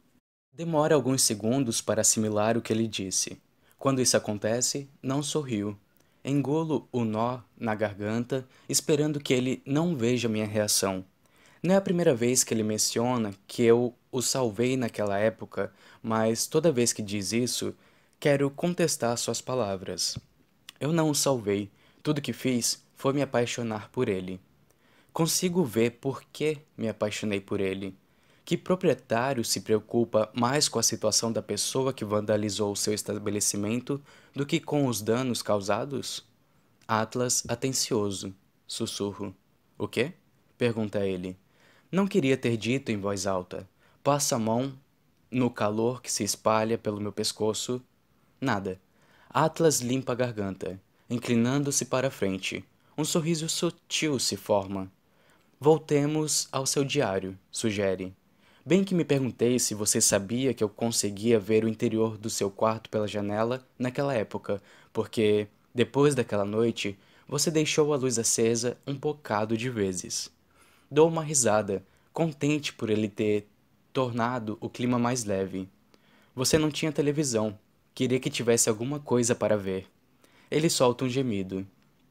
Demora alguns segundos para assimilar o que ele disse. Quando isso acontece, não sorriu. Engulo o nó na garganta, esperando que ele não veja minha reação. Não é a primeira vez que ele menciona que eu o salvei naquela época, mas toda vez que diz isso, quero contestar suas palavras. Eu não o salvei. Tudo que fiz foi me apaixonar por ele. Consigo ver por que me apaixonei por ele. Que proprietário se preocupa mais com a situação da pessoa que vandalizou seu estabelecimento do que com os danos causados? Atlas, atencioso, sussurro. O quê? pergunta ele. Não queria ter dito em voz alta. Passa a mão no calor que se espalha pelo meu pescoço. Nada. Atlas limpa a garganta, inclinando-se para a frente. Um sorriso sutil se forma. Voltemos ao seu diário, sugere. Bem que me perguntei se você sabia que eu conseguia ver o interior do seu quarto pela janela naquela época, porque, depois daquela noite, você deixou a luz acesa um bocado de vezes. Dou uma risada, contente por ele ter tornado o clima mais leve. Você não tinha televisão. Queria que tivesse alguma coisa para ver. Ele solta um gemido.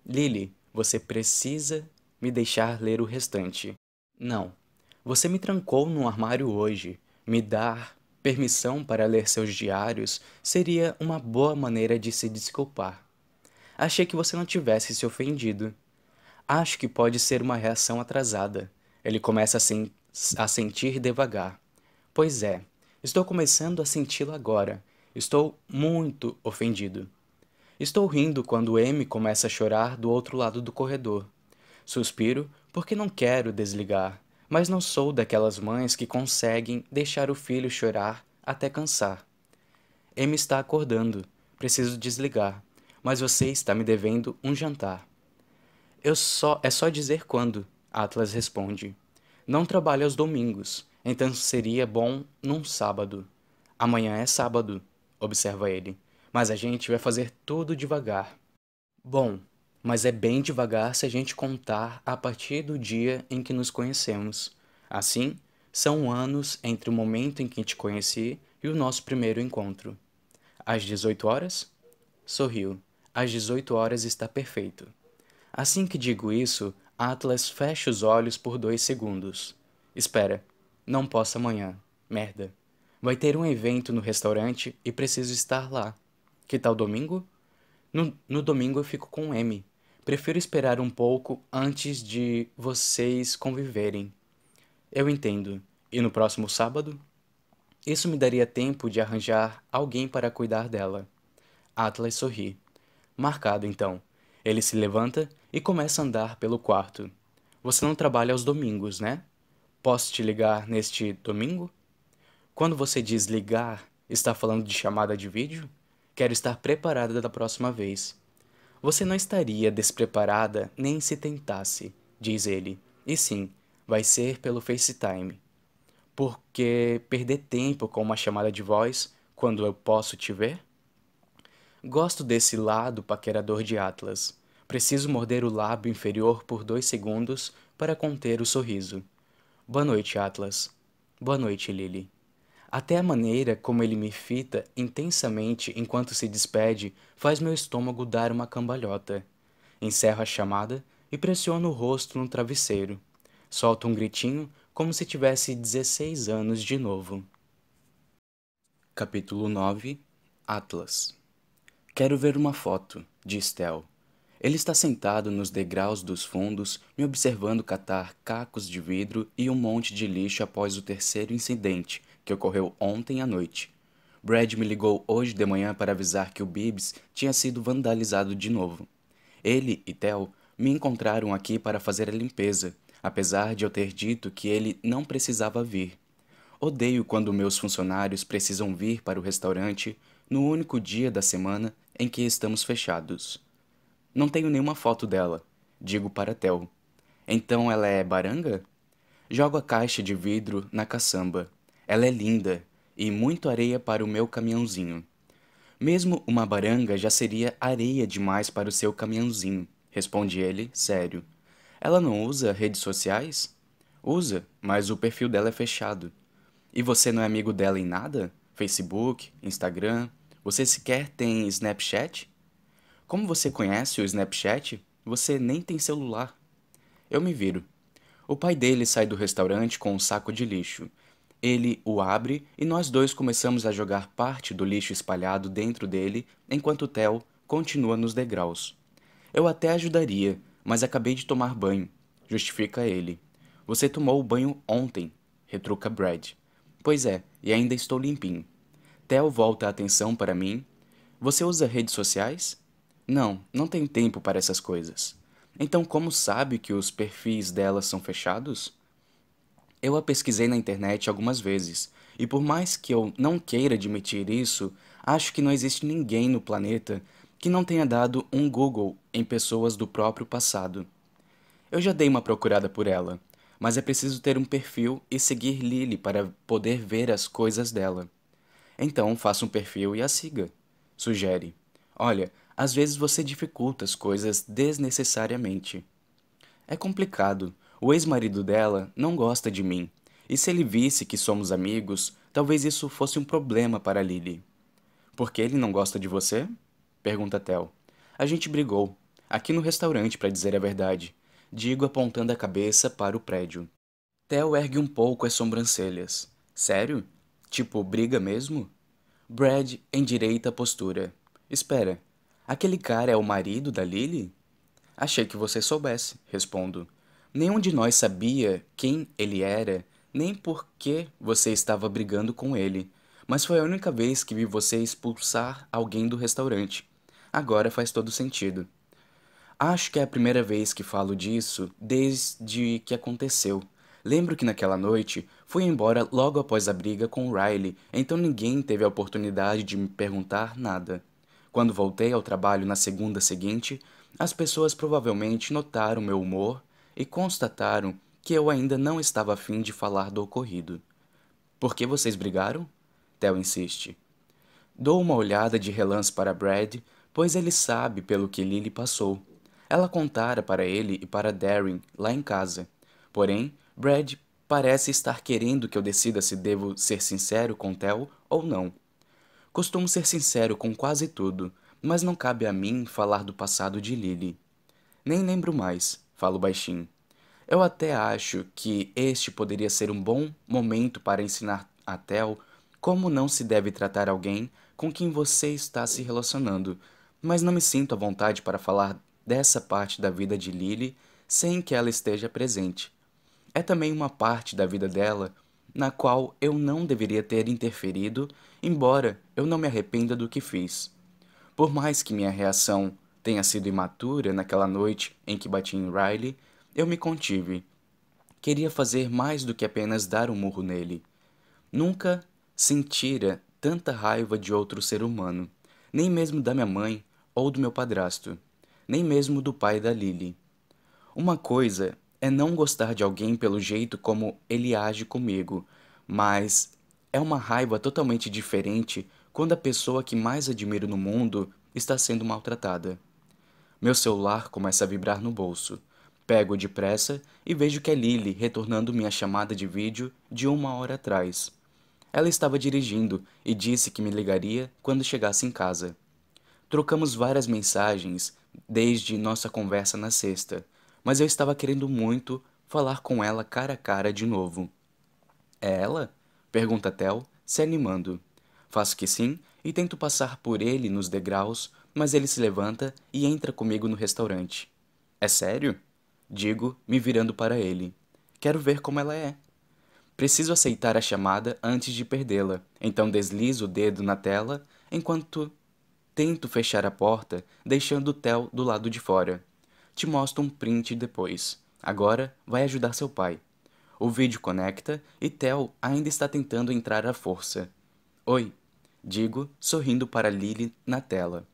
Lily, você precisa me deixar ler o restante. Não. Você me trancou num armário hoje. Me dar permissão para ler seus diários seria uma boa maneira de se desculpar. Achei que você não tivesse se ofendido. Acho que pode ser uma reação atrasada. Ele começa a, sen a sentir devagar. Pois é, estou começando a senti-lo agora. Estou muito ofendido. Estou rindo quando M começa a chorar do outro lado do corredor. Suspiro porque não quero desligar, mas não sou daquelas mães que conseguem deixar o filho chorar até cansar. M está acordando. Preciso desligar, mas você está me devendo um jantar. Eu só é só dizer quando, Atlas responde. Não trabalho aos domingos. Então seria bom num sábado. Amanhã é sábado, observa ele. Mas a gente vai fazer tudo devagar. Bom, mas é bem devagar se a gente contar a partir do dia em que nos conhecemos. Assim, são anos entre o momento em que te conheci e o nosso primeiro encontro. Às 18 horas? Sorriu. Às 18 horas está perfeito. Assim que digo isso, Atlas fecha os olhos por dois segundos. Espera, não posso amanhã. Merda. Vai ter um evento no restaurante e preciso estar lá. Que tal domingo? No, no domingo eu fico com M. Prefiro esperar um pouco antes de vocês conviverem. Eu entendo. E no próximo sábado? Isso me daria tempo de arranjar alguém para cuidar dela. Atlas sorri. Marcado então. Ele se levanta e começa a andar pelo quarto. Você não trabalha aos domingos, né? Posso te ligar neste domingo? Quando você diz ligar, está falando de chamada de vídeo? Quero estar preparada da próxima vez. Você não estaria despreparada nem se tentasse, diz ele. E sim, vai ser pelo FaceTime. Porque perder tempo com uma chamada de voz quando eu posso te ver? Gosto desse lado paquerador de Atlas. Preciso morder o lábio inferior por dois segundos para conter o sorriso. Boa noite, Atlas. Boa noite, Lily. Até a maneira como ele me fita intensamente enquanto se despede faz meu estômago dar uma cambalhota. Encerro a chamada e pressiono o rosto no travesseiro. Solto um gritinho como se tivesse 16 anos de novo. Capítulo 9 Atlas Quero ver uma foto, diz Tel. Ele está sentado nos degraus dos fundos, me observando catar cacos de vidro e um monte de lixo após o terceiro incidente, que ocorreu ontem à noite. Brad me ligou hoje de manhã para avisar que o Bibbs tinha sido vandalizado de novo. Ele e Tel me encontraram aqui para fazer a limpeza, apesar de eu ter dito que ele não precisava vir. Odeio quando meus funcionários precisam vir para o restaurante no único dia da semana em que estamos fechados. Não tenho nenhuma foto dela, digo para Tel. Então ela é baranga? Jogo a caixa de vidro na caçamba. Ela é linda e muito areia para o meu caminhãozinho. Mesmo uma baranga já seria areia demais para o seu caminhãozinho, responde ele, sério. Ela não usa redes sociais? Usa, mas o perfil dela é fechado. E você não é amigo dela em nada? Facebook, Instagram? Você sequer tem Snapchat? Como você conhece o Snapchat, você nem tem celular. Eu me viro. O pai dele sai do restaurante com um saco de lixo. Ele o abre e nós dois começamos a jogar parte do lixo espalhado dentro dele enquanto Theo continua nos degraus. Eu até ajudaria, mas acabei de tomar banho, justifica ele. Você tomou o banho ontem, retruca Brad. Pois é, e ainda estou limpinho. Theo volta a atenção para mim. Você usa redes sociais? Não, não tenho tempo para essas coisas. Então, como sabe que os perfis delas são fechados? Eu a pesquisei na internet algumas vezes, e por mais que eu não queira admitir isso, acho que não existe ninguém no planeta que não tenha dado um Google em pessoas do próprio passado. Eu já dei uma procurada por ela, mas é preciso ter um perfil e seguir Lily para poder ver as coisas dela. Então faça um perfil e a siga, sugere. Olha, às vezes você dificulta as coisas desnecessariamente. É complicado. O ex-marido dela não gosta de mim, e se ele visse que somos amigos, talvez isso fosse um problema para Lily. Por que ele não gosta de você? Pergunta Tel. A gente brigou. Aqui no restaurante, para dizer a verdade. Digo apontando a cabeça para o prédio. Tel ergue um pouco as sobrancelhas. Sério? Tipo, briga mesmo? Brad endireita a postura. Espera, aquele cara é o marido da Lily? Achei que você soubesse, respondo. Nenhum de nós sabia quem ele era, nem por que você estava brigando com ele, mas foi a única vez que vi você expulsar alguém do restaurante. Agora faz todo sentido. Acho que é a primeira vez que falo disso desde que aconteceu. Lembro que naquela noite fui embora logo após a briga com Riley, então ninguém teve a oportunidade de me perguntar nada. Quando voltei ao trabalho na segunda seguinte, as pessoas provavelmente notaram meu humor e constataram que eu ainda não estava afim de falar do ocorrido. Por que vocês brigaram? Theo insiste. Dou uma olhada de relance para Brad, pois ele sabe pelo que Lily passou. Ela contara para ele e para Darren lá em casa. Porém, Brad parece estar querendo que eu decida se devo ser sincero com Tel ou não. Costumo ser sincero com quase tudo, mas não cabe a mim falar do passado de Lily. Nem lembro mais, falo baixinho. Eu até acho que este poderia ser um bom momento para ensinar a Tel como não se deve tratar alguém com quem você está se relacionando, mas não me sinto à vontade para falar dessa parte da vida de Lily sem que ela esteja presente. É também uma parte da vida dela na qual eu não deveria ter interferido, embora eu não me arrependa do que fiz. Por mais que minha reação tenha sido imatura naquela noite em que bati em Riley, eu me contive. Queria fazer mais do que apenas dar um murro nele. Nunca sentira tanta raiva de outro ser humano, nem mesmo da minha mãe ou do meu padrasto nem mesmo do pai da Lily. Uma coisa é não gostar de alguém pelo jeito como ele age comigo, mas é uma raiva totalmente diferente quando a pessoa que mais admiro no mundo está sendo maltratada. Meu celular começa a vibrar no bolso. Pego depressa e vejo que é Lily retornando minha chamada de vídeo de uma hora atrás. Ela estava dirigindo e disse que me ligaria quando chegasse em casa. Trocamos várias mensagens desde nossa conversa na sexta, mas eu estava querendo muito falar com ela cara a cara de novo. É ela? Pergunta Tel, se animando. Faço que sim e tento passar por ele nos degraus, mas ele se levanta e entra comigo no restaurante. É sério? Digo, me virando para ele. Quero ver como ela é. Preciso aceitar a chamada antes de perdê-la, então deslizo o dedo na tela enquanto Tento fechar a porta, deixando o Theo do lado de fora. Te mostro um print depois. Agora vai ajudar seu pai. O vídeo conecta e Theo ainda está tentando entrar à força. Oi, digo, sorrindo para Lily na tela.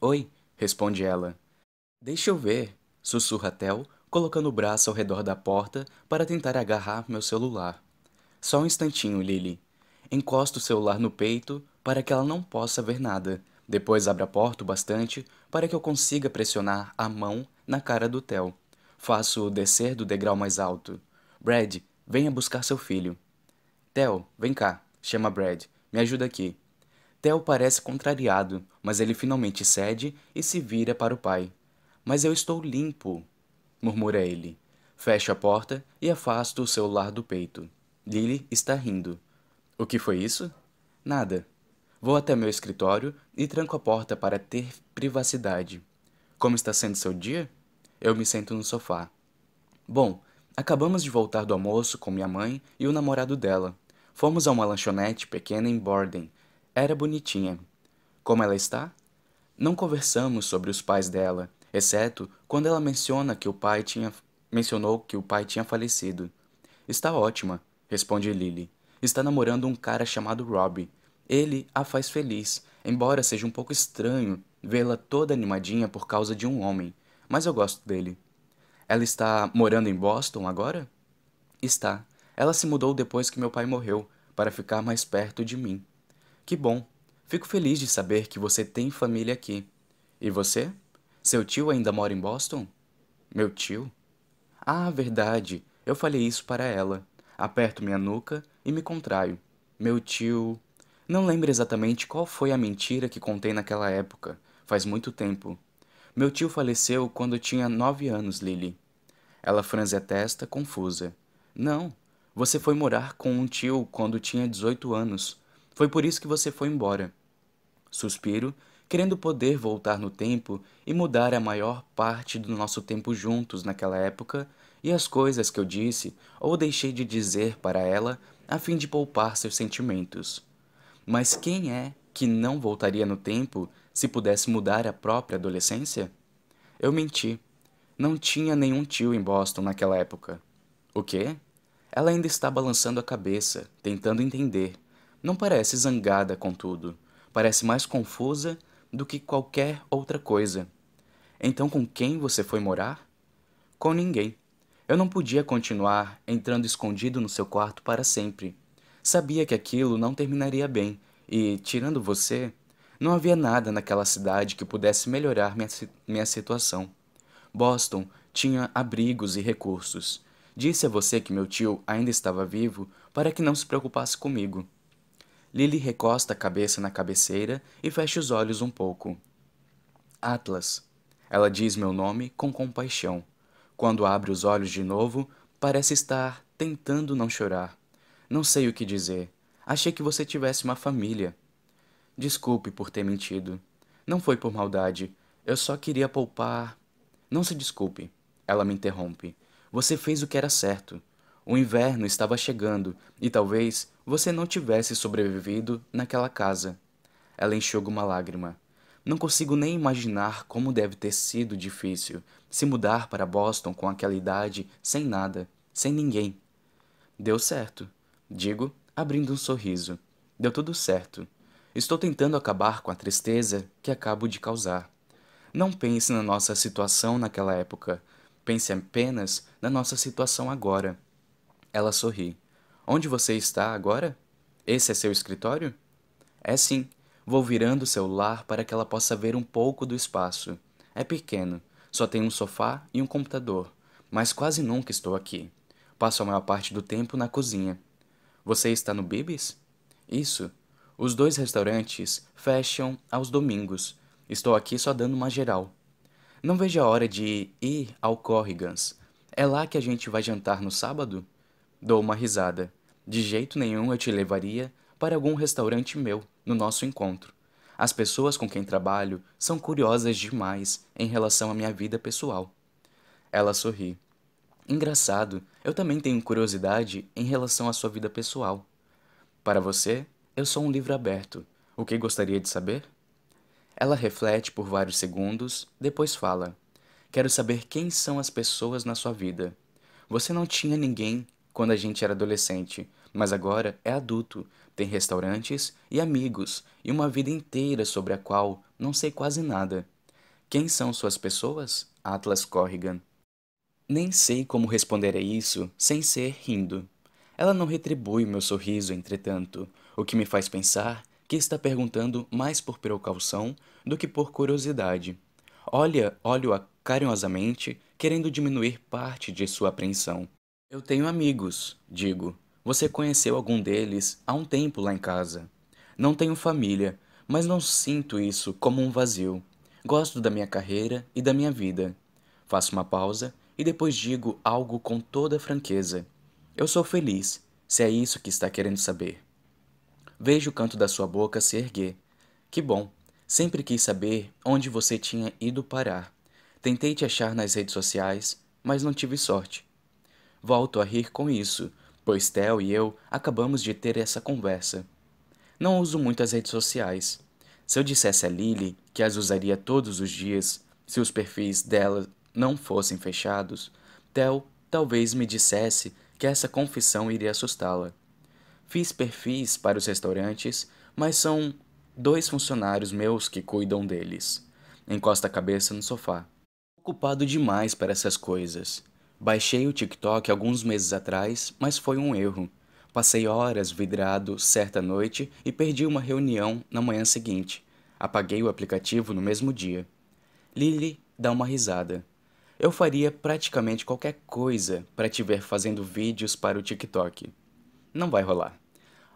Oi, responde ela. Deixa eu ver, sussurra Theo, colocando o braço ao redor da porta para tentar agarrar meu celular. Só um instantinho, Lily. Encosto o celular no peito para que ela não possa ver nada, depois abre a porta o bastante para que eu consiga pressionar a mão na cara do Theo. Faço-o descer do degrau mais alto. Brad, venha buscar seu filho. Theo, vem cá, chama Brad. Me ajuda aqui. Theo parece contrariado, mas ele finalmente cede e se vira para o pai. Mas eu estou limpo, murmura ele. Fecho a porta e afasto o celular do peito. Lily está rindo. O que foi isso? Nada. Vou até meu escritório e tranco a porta para ter privacidade. Como está sendo seu dia? Eu me sento no sofá. Bom, acabamos de voltar do almoço com minha mãe e o namorado dela. Fomos a uma lanchonete pequena em Borden. Era bonitinha. Como ela está? Não conversamos sobre os pais dela, exceto quando ela menciona que o pai tinha mencionou que o pai tinha falecido. Está ótima, responde Lily. Está namorando um cara chamado Robbie. Ele a faz feliz, embora seja um pouco estranho vê-la toda animadinha por causa de um homem, mas eu gosto dele. Ela está morando em Boston agora? Está. Ela se mudou depois que meu pai morreu, para ficar mais perto de mim. Que bom. Fico feliz de saber que você tem família aqui. E você? Seu tio ainda mora em Boston? Meu tio? Ah, verdade. Eu falei isso para ela. Aperto minha nuca e me contraio. Meu tio. Não lembro exatamente qual foi a mentira que contei naquela época. Faz muito tempo. Meu tio faleceu quando tinha nove anos, Lily. Ela franze a testa, confusa. Não, você foi morar com um tio quando tinha 18 anos. Foi por isso que você foi embora. Suspiro, querendo poder voltar no tempo e mudar a maior parte do nosso tempo juntos naquela época e as coisas que eu disse ou deixei de dizer para ela a fim de poupar seus sentimentos. Mas quem é que não voltaria no tempo se pudesse mudar a própria adolescência? Eu menti. Não tinha nenhum tio em Boston naquela época. O quê? Ela ainda está balançando a cabeça, tentando entender. Não parece zangada, contudo. Parece mais confusa do que qualquer outra coisa. Então, com quem você foi morar? Com ninguém. Eu não podia continuar entrando escondido no seu quarto para sempre. Sabia que aquilo não terminaria bem e, tirando você, não havia nada naquela cidade que pudesse melhorar minha, minha situação. Boston tinha abrigos e recursos. Disse a você que meu tio ainda estava vivo para que não se preocupasse comigo. Lily recosta a cabeça na cabeceira e fecha os olhos um pouco. Atlas. Ela diz meu nome com compaixão. Quando abre os olhos de novo, parece estar tentando não chorar. Não sei o que dizer. Achei que você tivesse uma família. Desculpe por ter mentido. Não foi por maldade. Eu só queria poupar. Não se desculpe. Ela me interrompe. Você fez o que era certo. O inverno estava chegando e talvez você não tivesse sobrevivido naquela casa. Ela enxuga uma lágrima. Não consigo nem imaginar como deve ter sido difícil se mudar para Boston com aquela idade, sem nada, sem ninguém. Deu certo, digo, abrindo um sorriso. Deu tudo certo. Estou tentando acabar com a tristeza que acabo de causar. Não pense na nossa situação naquela época. Pense apenas na nossa situação agora. Ela sorri. Onde você está agora? Esse é seu escritório? É sim. Vou virando o celular para que ela possa ver um pouco do espaço. É pequeno, só tem um sofá e um computador, mas quase nunca estou aqui. Passo a maior parte do tempo na cozinha. Você está no Bibis? Isso. Os dois restaurantes fecham aos domingos. Estou aqui só dando uma geral. Não vejo a hora de ir ao Corrigans. É lá que a gente vai jantar no sábado? Dou uma risada. De jeito nenhum eu te levaria para algum restaurante meu no nosso encontro. As pessoas com quem trabalho são curiosas demais em relação à minha vida pessoal. Ela sorri. Engraçado, eu também tenho curiosidade em relação à sua vida pessoal. Para você, eu sou um livro aberto. O que gostaria de saber? Ela reflete por vários segundos, depois fala: Quero saber quem são as pessoas na sua vida. Você não tinha ninguém quando a gente era adolescente, mas agora é adulto, tem restaurantes e amigos e uma vida inteira sobre a qual não sei quase nada. Quem são suas pessoas? Atlas Corrigan. Nem sei como responder a isso sem ser rindo. Ela não retribui meu sorriso, entretanto, o que me faz pensar que está perguntando mais por precaução do que por curiosidade. Olha, olho-a carinhosamente, querendo diminuir parte de sua apreensão. Eu tenho amigos, digo. Você conheceu algum deles há um tempo lá em casa. Não tenho família, mas não sinto isso como um vazio. Gosto da minha carreira e da minha vida. Faço uma pausa e depois digo algo com toda franqueza. Eu sou feliz, se é isso que está querendo saber. Vejo o canto da sua boca se erguer. Que bom. Sempre quis saber onde você tinha ido parar. Tentei te achar nas redes sociais, mas não tive sorte. Volto a rir com isso, pois Theo e eu acabamos de ter essa conversa. Não uso muito as redes sociais. Se eu dissesse a Lily que as usaria todos os dias, se os perfis dela não fossem fechados, Theo talvez me dissesse que essa confissão iria assustá-la. Fiz perfis para os restaurantes, mas são dois funcionários meus que cuidam deles. Encosta a cabeça no sofá. Ocupado demais para essas coisas. Baixei o TikTok alguns meses atrás, mas foi um erro. Passei horas vidrado certa noite e perdi uma reunião na manhã seguinte. Apaguei o aplicativo no mesmo dia. Lily dá uma risada. Eu faria praticamente qualquer coisa para te ver fazendo vídeos para o TikTok. Não vai rolar.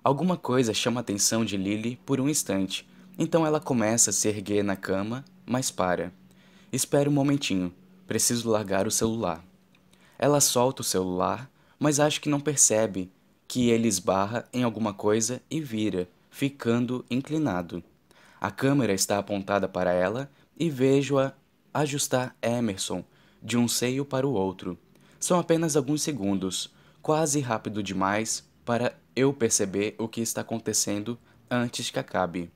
Alguma coisa chama a atenção de Lily por um instante, então ela começa a se erguer na cama, mas para. Espera um momentinho, preciso largar o celular. Ela solta o celular, mas acho que não percebe que ele esbarra em alguma coisa e vira, ficando inclinado. A câmera está apontada para ela e vejo-a ajustar Emerson de um seio para o outro. São apenas alguns segundos, quase rápido demais para eu perceber o que está acontecendo antes que acabe.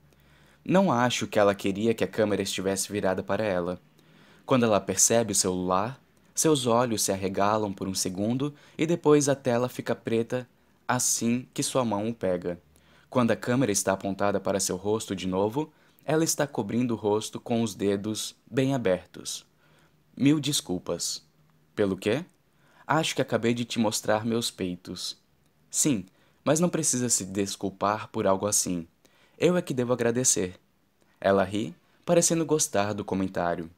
Não acho que ela queria que a câmera estivesse virada para ela. Quando ela percebe o celular, seus olhos se arregalam por um segundo e depois a tela fica preta assim que sua mão o pega. Quando a câmera está apontada para seu rosto de novo, ela está cobrindo o rosto com os dedos bem abertos. Mil desculpas. Pelo quê? Acho que acabei de te mostrar meus peitos. Sim, mas não precisa se desculpar por algo assim. Eu é que devo agradecer. Ela ri, parecendo gostar do comentário.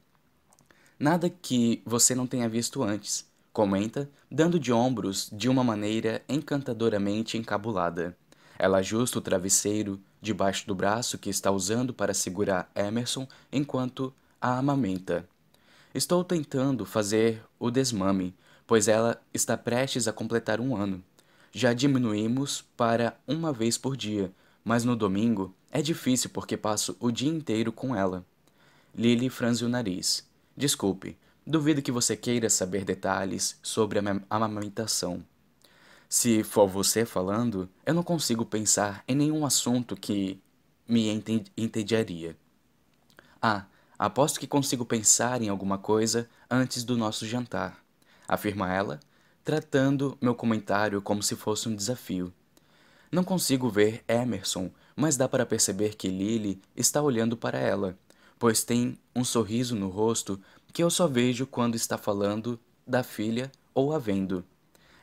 Nada que você não tenha visto antes, comenta, dando de ombros de uma maneira encantadoramente encabulada. Ela ajusta o travesseiro debaixo do braço que está usando para segurar Emerson enquanto a amamenta. Estou tentando fazer o desmame, pois ela está prestes a completar um ano. Já diminuímos para uma vez por dia, mas no domingo é difícil porque passo o dia inteiro com ela. Lily franze o nariz. Desculpe, duvido que você queira saber detalhes sobre a amamentação. Se for você falando, eu não consigo pensar em nenhum assunto que me entediaria. Ah, aposto que consigo pensar em alguma coisa antes do nosso jantar, afirma ela, tratando meu comentário como se fosse um desafio. Não consigo ver Emerson, mas dá para perceber que Lily está olhando para ela, pois tem um sorriso no rosto que eu só vejo quando está falando da filha ou a vendo.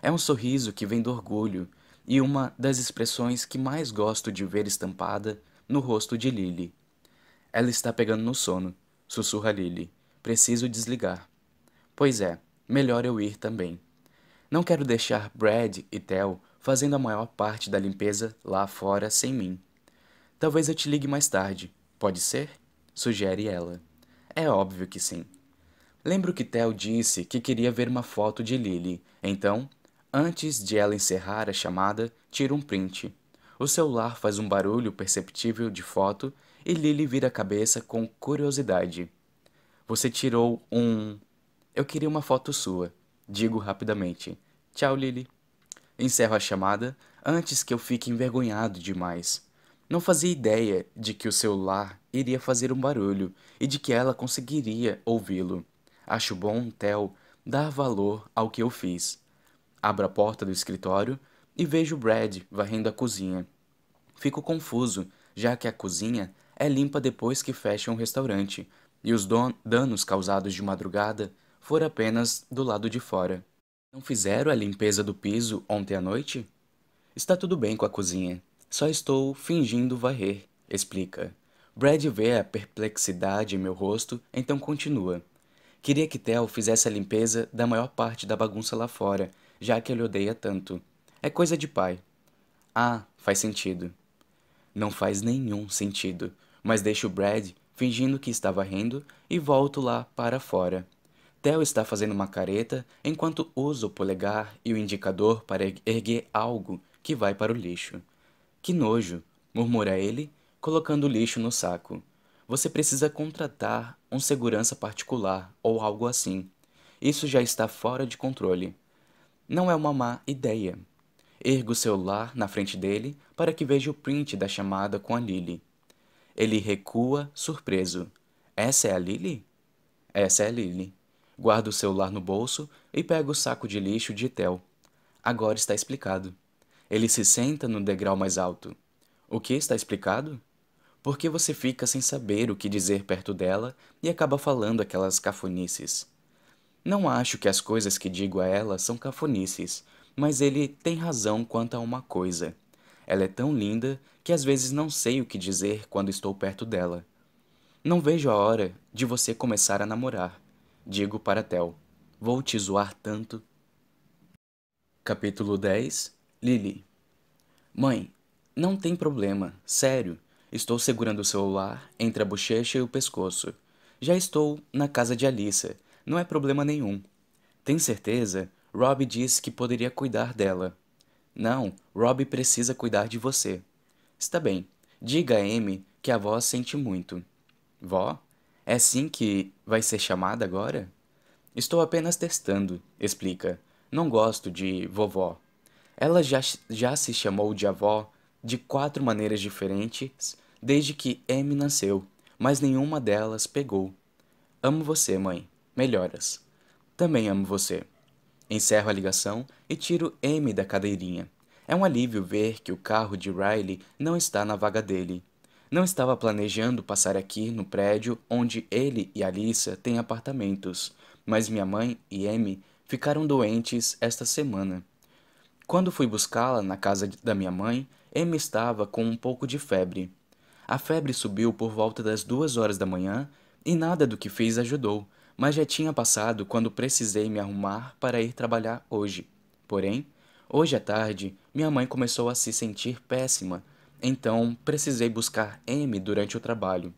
É um sorriso que vem do orgulho e uma das expressões que mais gosto de ver estampada no rosto de Lily. Ela está pegando no sono, sussurra Lily. Preciso desligar. Pois é, melhor eu ir também. Não quero deixar Brad e Tel fazendo a maior parte da limpeza lá fora sem mim. Talvez eu te ligue mais tarde, pode ser? sugere ela. É óbvio que sim. Lembro que Tel disse que queria ver uma foto de Lily, então Antes de ela encerrar a chamada, tira um print. O celular faz um barulho perceptível de foto e Lily vira a cabeça com curiosidade. Você tirou um. Eu queria uma foto sua. Digo rapidamente. Tchau, Lily. Encerro a chamada antes que eu fique envergonhado demais. Não fazia ideia de que o celular iria fazer um barulho e de que ela conseguiria ouvi-lo. Acho bom, Tel, dar valor ao que eu fiz. Abro a porta do escritório e vejo Brad varrendo a cozinha. Fico confuso, já que a cozinha é limpa depois que fecham o restaurante, e os danos causados de madrugada foram apenas do lado de fora. Não fizeram a limpeza do piso ontem à noite? Está tudo bem com a cozinha. Só estou fingindo varrer, explica. Brad vê a perplexidade em meu rosto, então continua. Queria que Tel fizesse a limpeza da maior parte da bagunça lá fora já que ele odeia tanto. É coisa de pai. Ah, faz sentido. Não faz nenhum sentido, mas deixo Brad fingindo que estava rindo e volto lá para fora. Theo está fazendo uma careta enquanto usa o polegar e o indicador para erguer algo que vai para o lixo. Que nojo, murmura ele, colocando o lixo no saco. Você precisa contratar um segurança particular ou algo assim. Isso já está fora de controle. Não é uma má ideia. Ergo o celular na frente dele para que veja o print da chamada com a Lily. Ele recua, surpreso. Essa é a Lily? Essa é a Lily. Guarda o celular no bolso e pega o saco de lixo de Tel. Agora está explicado. Ele se senta no degrau mais alto. O que está explicado? Porque você fica sem saber o que dizer perto dela e acaba falando aquelas cafonices. Não acho que as coisas que digo a ela são cafonices, mas ele tem razão quanto a uma coisa. Ela é tão linda que às vezes não sei o que dizer quando estou perto dela. Não vejo a hora de você começar a namorar. Digo para Tel. Vou te zoar tanto. Capítulo 10 Lily Mãe, não tem problema, sério. Estou segurando o celular entre a bochecha e o pescoço. Já estou na casa de Alissa não é problema nenhum. Tem certeza? Rob disse que poderia cuidar dela. Não, Rob precisa cuidar de você. Está bem. Diga a Amy que a avó sente muito. Vó? É assim que vai ser chamada agora? Estou apenas testando, explica. Não gosto de vovó. Ela já, já se chamou de avó de quatro maneiras diferentes desde que Amy nasceu, mas nenhuma delas pegou. Amo você, mãe melhoras. Também amo você. Encerro a ligação e tiro M da cadeirinha. É um alívio ver que o carro de Riley não está na vaga dele. Não estava planejando passar aqui no prédio onde ele e Alissa têm apartamentos, mas minha mãe e Amy ficaram doentes esta semana. Quando fui buscá-la na casa da minha mãe, Amy estava com um pouco de febre. A febre subiu por volta das duas horas da manhã e nada do que fiz ajudou, mas já tinha passado quando precisei me arrumar para ir trabalhar hoje. Porém, hoje à tarde, minha mãe começou a se sentir péssima, então precisei buscar M durante o trabalho.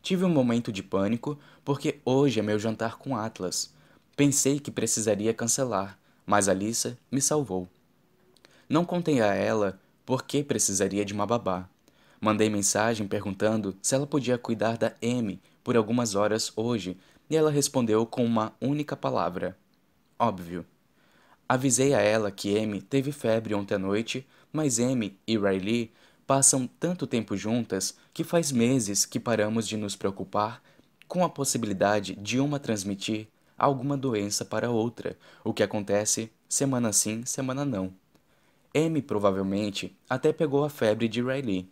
Tive um momento de pânico porque hoje é meu jantar com Atlas. Pensei que precisaria cancelar, mas Alissa me salvou. Não contei a ela por que precisaria de uma babá. Mandei mensagem perguntando se ela podia cuidar da M por algumas horas hoje e ela respondeu com uma única palavra: óbvio. Avisei a ela que Amy teve febre ontem à noite, mas Amy e Riley passam tanto tempo juntas que faz meses que paramos de nos preocupar com a possibilidade de uma transmitir alguma doença para outra, o que acontece semana sim, semana não. Amy provavelmente até pegou a febre de Riley.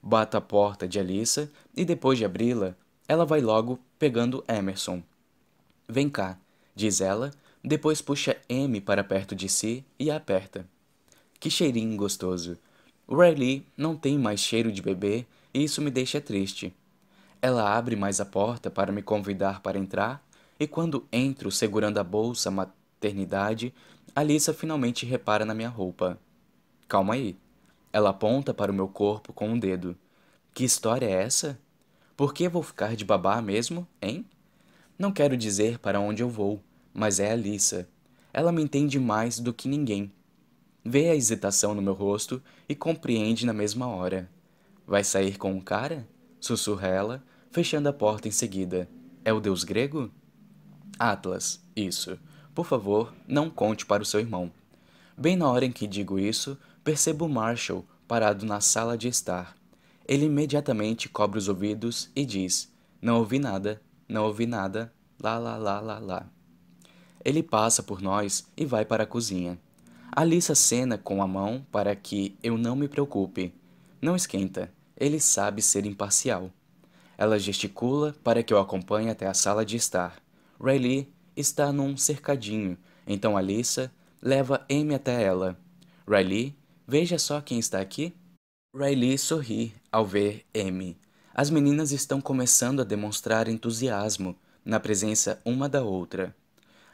Bato a porta de Alissa e depois de abri-la, ela vai logo pegando Emerson. Vem cá, diz ela, depois puxa M para perto de si e a aperta. Que cheirinho gostoso. O Riley não tem mais cheiro de bebê e isso me deixa triste. Ela abre mais a porta para me convidar para entrar e quando entro segurando a bolsa maternidade, Alissa finalmente repara na minha roupa. Calma aí. Ela aponta para o meu corpo com um dedo. Que história é essa? Por que vou ficar de babá mesmo, hein? Não quero dizer para onde eu vou, mas é a Lissa. Ela me entende mais do que ninguém. Vê a hesitação no meu rosto e compreende na mesma hora. Vai sair com um cara? Sussurra ela, fechando a porta em seguida. É o deus grego? Atlas, isso. Por favor, não conte para o seu irmão. Bem na hora em que digo isso, percebo Marshall parado na sala de estar. Ele imediatamente cobre os ouvidos e diz: Não ouvi nada, não ouvi nada, lá, lá, lá, lá, lá. Ele passa por nós e vai para a cozinha. Alissa cena com a mão para que eu não me preocupe. Não esquenta, ele sabe ser imparcial. Ela gesticula para que eu acompanhe até a sala de estar. Riley está num cercadinho, então Alissa leva Amy até ela. Riley, veja só quem está aqui. Riley sorri ao ver Amy. As meninas estão começando a demonstrar entusiasmo na presença uma da outra.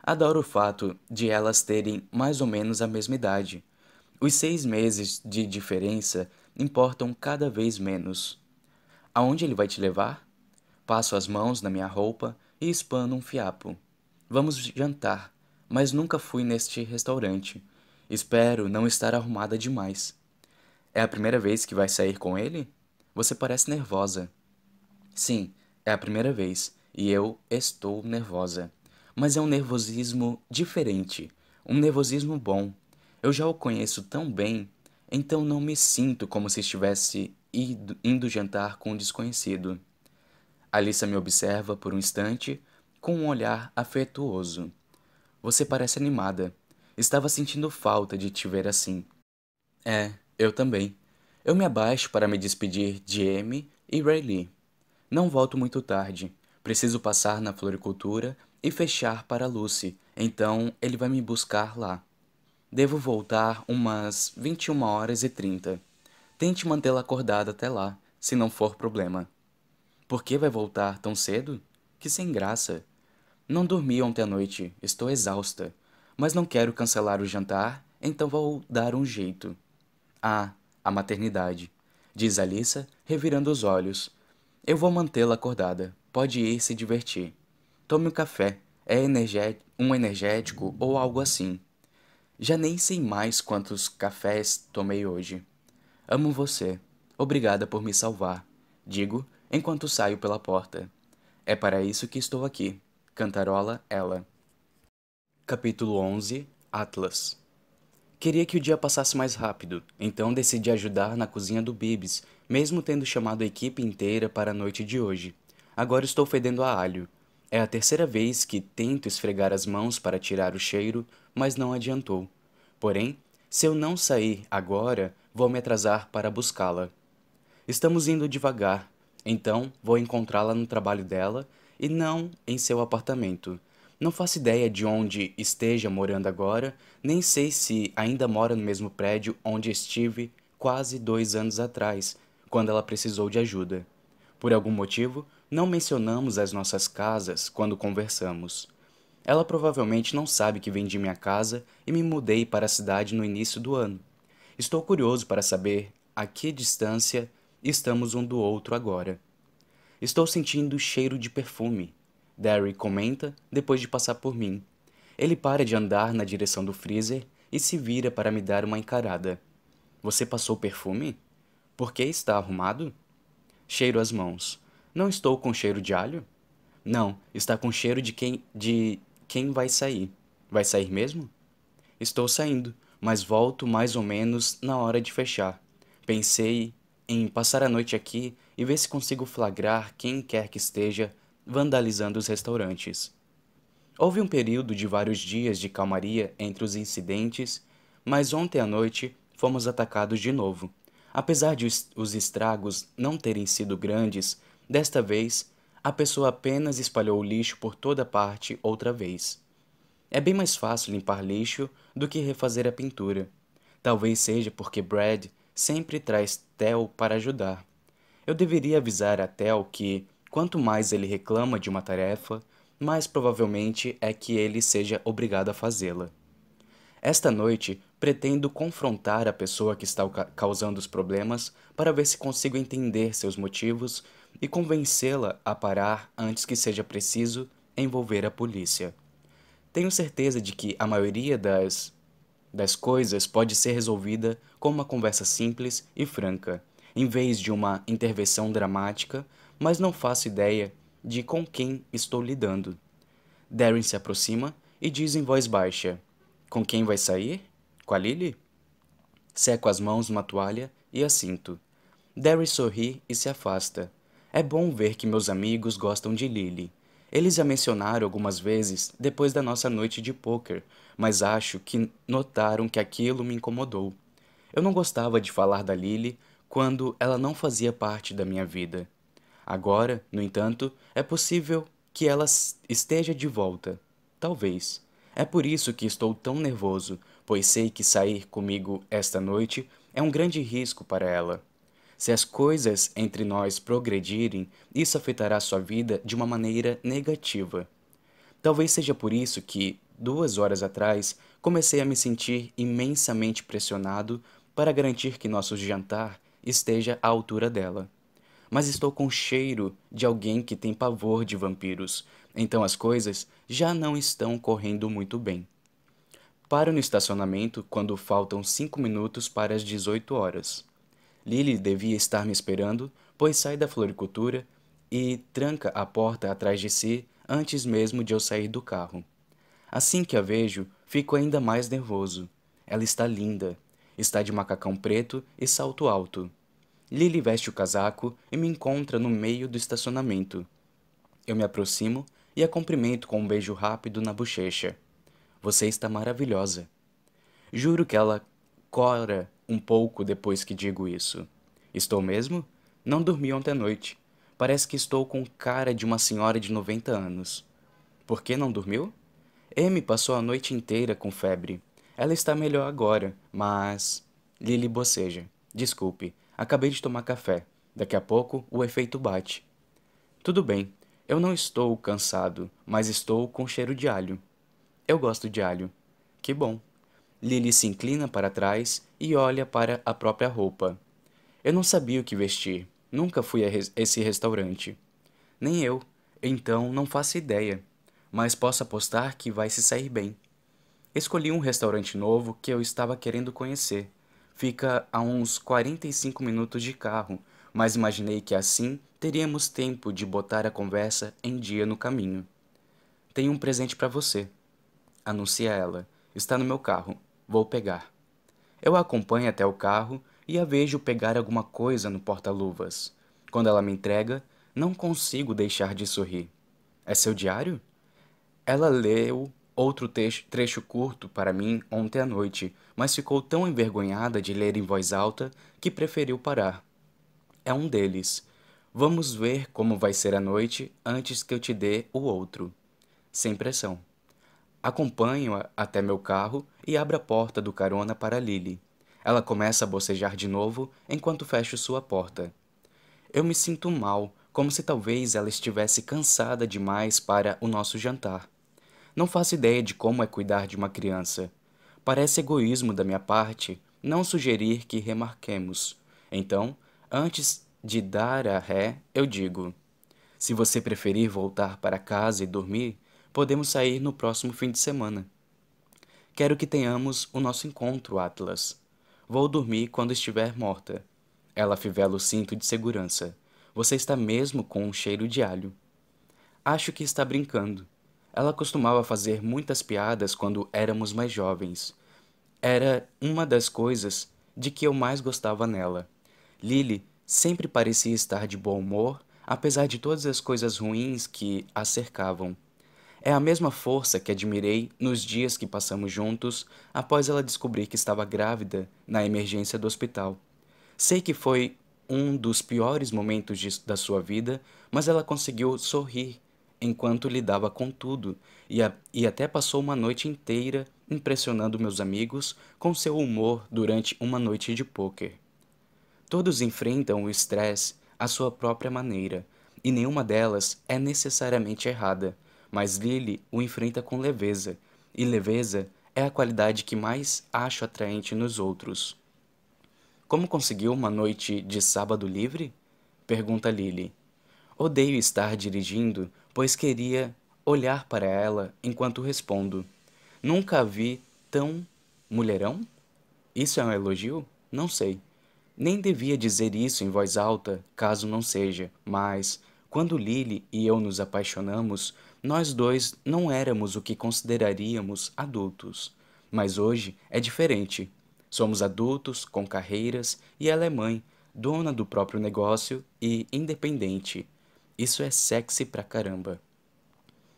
Adoro o fato de elas terem mais ou menos a mesma idade. Os seis meses de diferença importam cada vez menos. Aonde ele vai te levar? Passo as mãos na minha roupa e espano um fiapo. Vamos jantar, mas nunca fui neste restaurante. Espero não estar arrumada demais. É a primeira vez que vai sair com ele? Você parece nervosa. Sim, é a primeira vez e eu estou nervosa. Mas é um nervosismo diferente, um nervosismo bom. Eu já o conheço tão bem, então não me sinto como se estivesse indo, indo jantar com um desconhecido. Alissa me observa por um instante com um olhar afetuoso. Você parece animada. Estava sentindo falta de te ver assim. É, eu também. Eu me abaixo para me despedir de Amy e Rayleigh. Não volto muito tarde. Preciso passar na floricultura e fechar para Lucy, então ele vai me buscar lá. Devo voltar umas 21 horas e 30. Tente mantê-la acordada até lá, se não for problema. Por que vai voltar tão cedo? Que sem graça. Não dormi ontem à noite, estou exausta. Mas não quero cancelar o jantar, então vou dar um jeito. Ah, a maternidade, diz Alissa, revirando os olhos. Eu vou mantê-la acordada. Pode ir se divertir. Tome um café. É um energético ou algo assim. Já nem sei mais quantos cafés tomei hoje. Amo você. Obrigada por me salvar. Digo enquanto saio pela porta. É para isso que estou aqui. Cantarola ela. Capítulo 11 Atlas Queria que o dia passasse mais rápido, então decidi ajudar na cozinha do Bibs, mesmo tendo chamado a equipe inteira para a noite de hoje. Agora estou fedendo a alho. É a terceira vez que tento esfregar as mãos para tirar o cheiro, mas não adiantou. Porém, se eu não sair agora, vou me atrasar para buscá-la. Estamos indo devagar, então vou encontrá-la no trabalho dela e não em seu apartamento. Não faço ideia de onde esteja morando agora, nem sei se ainda mora no mesmo prédio onde estive quase dois anos atrás, quando ela precisou de ajuda. Por algum motivo, não mencionamos as nossas casas quando conversamos. Ela provavelmente não sabe que vendi minha casa e me mudei para a cidade no início do ano. Estou curioso para saber a que distância estamos um do outro agora. Estou sentindo cheiro de perfume, Derry comenta depois de passar por mim. Ele para de andar na direção do freezer e se vira para me dar uma encarada. Você passou perfume? Por que está arrumado? Cheiro as mãos. Não estou com cheiro de alho? Não, está com cheiro de quem de quem vai sair. Vai sair mesmo? Estou saindo, mas volto mais ou menos na hora de fechar. Pensei em passar a noite aqui e ver se consigo flagrar quem quer que esteja vandalizando os restaurantes. Houve um período de vários dias de calmaria entre os incidentes, mas ontem à noite fomos atacados de novo. Apesar de os estragos não terem sido grandes, desta vez a pessoa apenas espalhou o lixo por toda parte outra vez. É bem mais fácil limpar lixo do que refazer a pintura. Talvez seja porque Brad sempre traz Tel para ajudar. Eu deveria avisar a Tel que, Quanto mais ele reclama de uma tarefa, mais provavelmente é que ele seja obrigado a fazê-la. Esta noite, pretendo confrontar a pessoa que está causando os problemas para ver se consigo entender seus motivos e convencê-la a parar antes que seja preciso envolver a polícia. Tenho certeza de que a maioria das, das coisas pode ser resolvida com uma conversa simples e franca, em vez de uma intervenção dramática mas não faço ideia de com quem estou lidando. Darren se aproxima e diz em voz baixa: Com quem vai sair? Com a Lily? Seco as mãos numa toalha e assinto. Darren sorri e se afasta. É bom ver que meus amigos gostam de Lily. Eles a mencionaram algumas vezes depois da nossa noite de poker, mas acho que notaram que aquilo me incomodou. Eu não gostava de falar da Lily quando ela não fazia parte da minha vida. Agora, no entanto, é possível que ela esteja de volta. Talvez. É por isso que estou tão nervoso, pois sei que sair comigo esta noite é um grande risco para ela. Se as coisas entre nós progredirem, isso afetará sua vida de uma maneira negativa. Talvez seja por isso que, duas horas atrás, comecei a me sentir imensamente pressionado para garantir que nosso jantar esteja à altura dela mas estou com cheiro de alguém que tem pavor de vampiros, então as coisas já não estão correndo muito bem. Paro no estacionamento quando faltam cinco minutos para as 18 horas. Lily devia estar me esperando, pois sai da floricultura e tranca a porta atrás de si antes mesmo de eu sair do carro. Assim que a vejo, fico ainda mais nervoso. Ela está linda. Está de macacão preto e salto alto. Lily veste o casaco e me encontra no meio do estacionamento. Eu me aproximo e a cumprimento com um beijo rápido na bochecha. Você está maravilhosa, Juro que ela cora um pouco depois que digo isso. Estou mesmo? Não dormi ontem à noite. Parece que estou com cara de uma senhora de 90 anos. Por que não dormiu? Amy passou a noite inteira com febre. Ela está melhor agora, mas. Lily boceja. Desculpe, acabei de tomar café. Daqui a pouco o efeito bate. Tudo bem, eu não estou cansado, mas estou com cheiro de alho. Eu gosto de alho. Que bom. Lily se inclina para trás e olha para a própria roupa. Eu não sabia o que vestir. Nunca fui a esse restaurante. Nem eu. Então não faço ideia. Mas posso apostar que vai se sair bem. Escolhi um restaurante novo que eu estava querendo conhecer. Fica a uns 45 minutos de carro, mas imaginei que assim teríamos tempo de botar a conversa em dia no caminho. Tenho um presente para você, anuncia ela. Está no meu carro. Vou pegar. Eu a acompanho até o carro e a vejo pegar alguma coisa no porta-luvas. Quando ela me entrega, não consigo deixar de sorrir. É seu diário? Ela leu outro trecho curto para mim ontem à noite, mas ficou tão envergonhada de ler em voz alta que preferiu parar. É um deles. Vamos ver como vai ser a noite antes que eu te dê o outro. Sem pressão. Acompanho-a até meu carro e abro a porta do carona para Lily. Ela começa a bocejar de novo enquanto fecho sua porta. Eu me sinto mal, como se talvez ela estivesse cansada demais para o nosso jantar. Não faço ideia de como é cuidar de uma criança. Parece egoísmo da minha parte não sugerir que remarquemos. Então, antes de dar a ré, eu digo: se você preferir voltar para casa e dormir, podemos sair no próximo fim de semana. Quero que tenhamos o nosso encontro, Atlas. Vou dormir quando estiver morta. Ela fivela o cinto de segurança. Você está mesmo com um cheiro de alho. Acho que está brincando. Ela costumava fazer muitas piadas quando éramos mais jovens. Era uma das coisas de que eu mais gostava nela. Lily sempre parecia estar de bom humor, apesar de todas as coisas ruins que a cercavam. É a mesma força que admirei nos dias que passamos juntos após ela descobrir que estava grávida na emergência do hospital. Sei que foi um dos piores momentos de, da sua vida, mas ela conseguiu sorrir enquanto lidava com tudo, e, a, e até passou uma noite inteira impressionando meus amigos com seu humor durante uma noite de pôquer. Todos enfrentam o estresse à sua própria maneira, e nenhuma delas é necessariamente errada, mas Lily o enfrenta com leveza, e leveza é a qualidade que mais acho atraente nos outros. Como conseguiu uma noite de sábado livre? Pergunta Lily. Odeio estar dirigindo, pois queria olhar para ela enquanto respondo. Nunca a vi tão mulherão? Isso é um elogio? Não sei. Nem devia dizer isso em voz alta, caso não seja, mas, quando Lily e eu nos apaixonamos, nós dois não éramos o que consideraríamos adultos. Mas hoje é diferente. Somos adultos, com carreiras, e ela é mãe, dona do próprio negócio e independente. Isso é sexy pra caramba.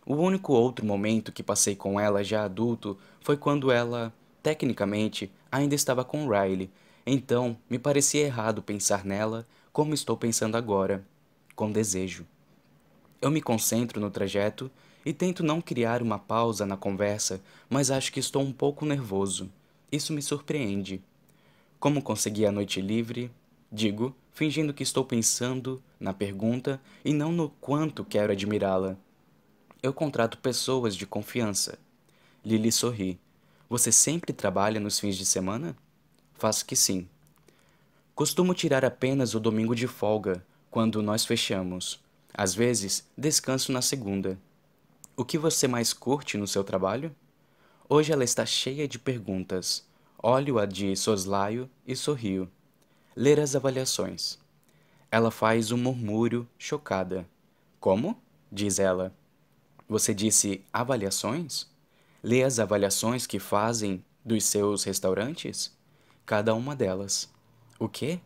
O único outro momento que passei com ela já adulto foi quando ela, tecnicamente, ainda estava com Riley, então me parecia errado pensar nela como estou pensando agora, com desejo. Eu me concentro no trajeto e tento não criar uma pausa na conversa, mas acho que estou um pouco nervoso. Isso me surpreende. Como consegui a noite livre? Digo, fingindo que estou pensando na pergunta e não no quanto quero admirá-la. Eu contrato pessoas de confiança. Lily sorri. Você sempre trabalha nos fins de semana? Faço que sim. Costumo tirar apenas o domingo de folga, quando nós fechamos. Às vezes, descanso na segunda. O que você mais curte no seu trabalho? Hoje ela está cheia de perguntas. Olho-a de soslaio e sorrio. Ler as avaliações. Ela faz um murmúrio, chocada. Como? diz ela. Você disse avaliações? Lê as avaliações que fazem dos seus restaurantes? Cada uma delas. O quê?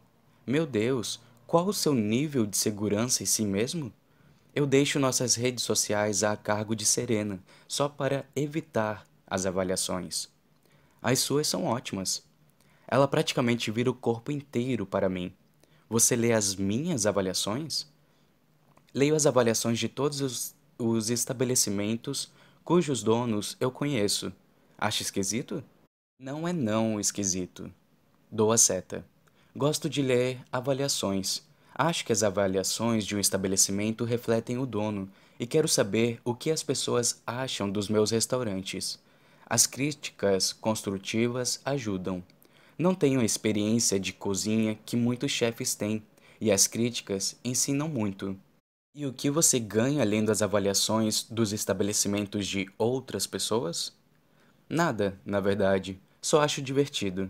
Meu Deus, qual o seu nível de segurança em si mesmo? Eu deixo nossas redes sociais a cargo de Serena, só para evitar as avaliações. As suas são ótimas. Ela praticamente vira o corpo inteiro para mim. Você lê as minhas avaliações? Leio as avaliações de todos os, os estabelecimentos cujos donos eu conheço. Acha esquisito? Não é não esquisito. Dou a seta. Gosto de ler avaliações. Acho que as avaliações de um estabelecimento refletem o dono e quero saber o que as pessoas acham dos meus restaurantes. As críticas construtivas ajudam. Não tenho a experiência de cozinha que muitos chefes têm e as críticas ensinam muito. E o que você ganha lendo as avaliações dos estabelecimentos de outras pessoas? Nada, na verdade. Só acho divertido.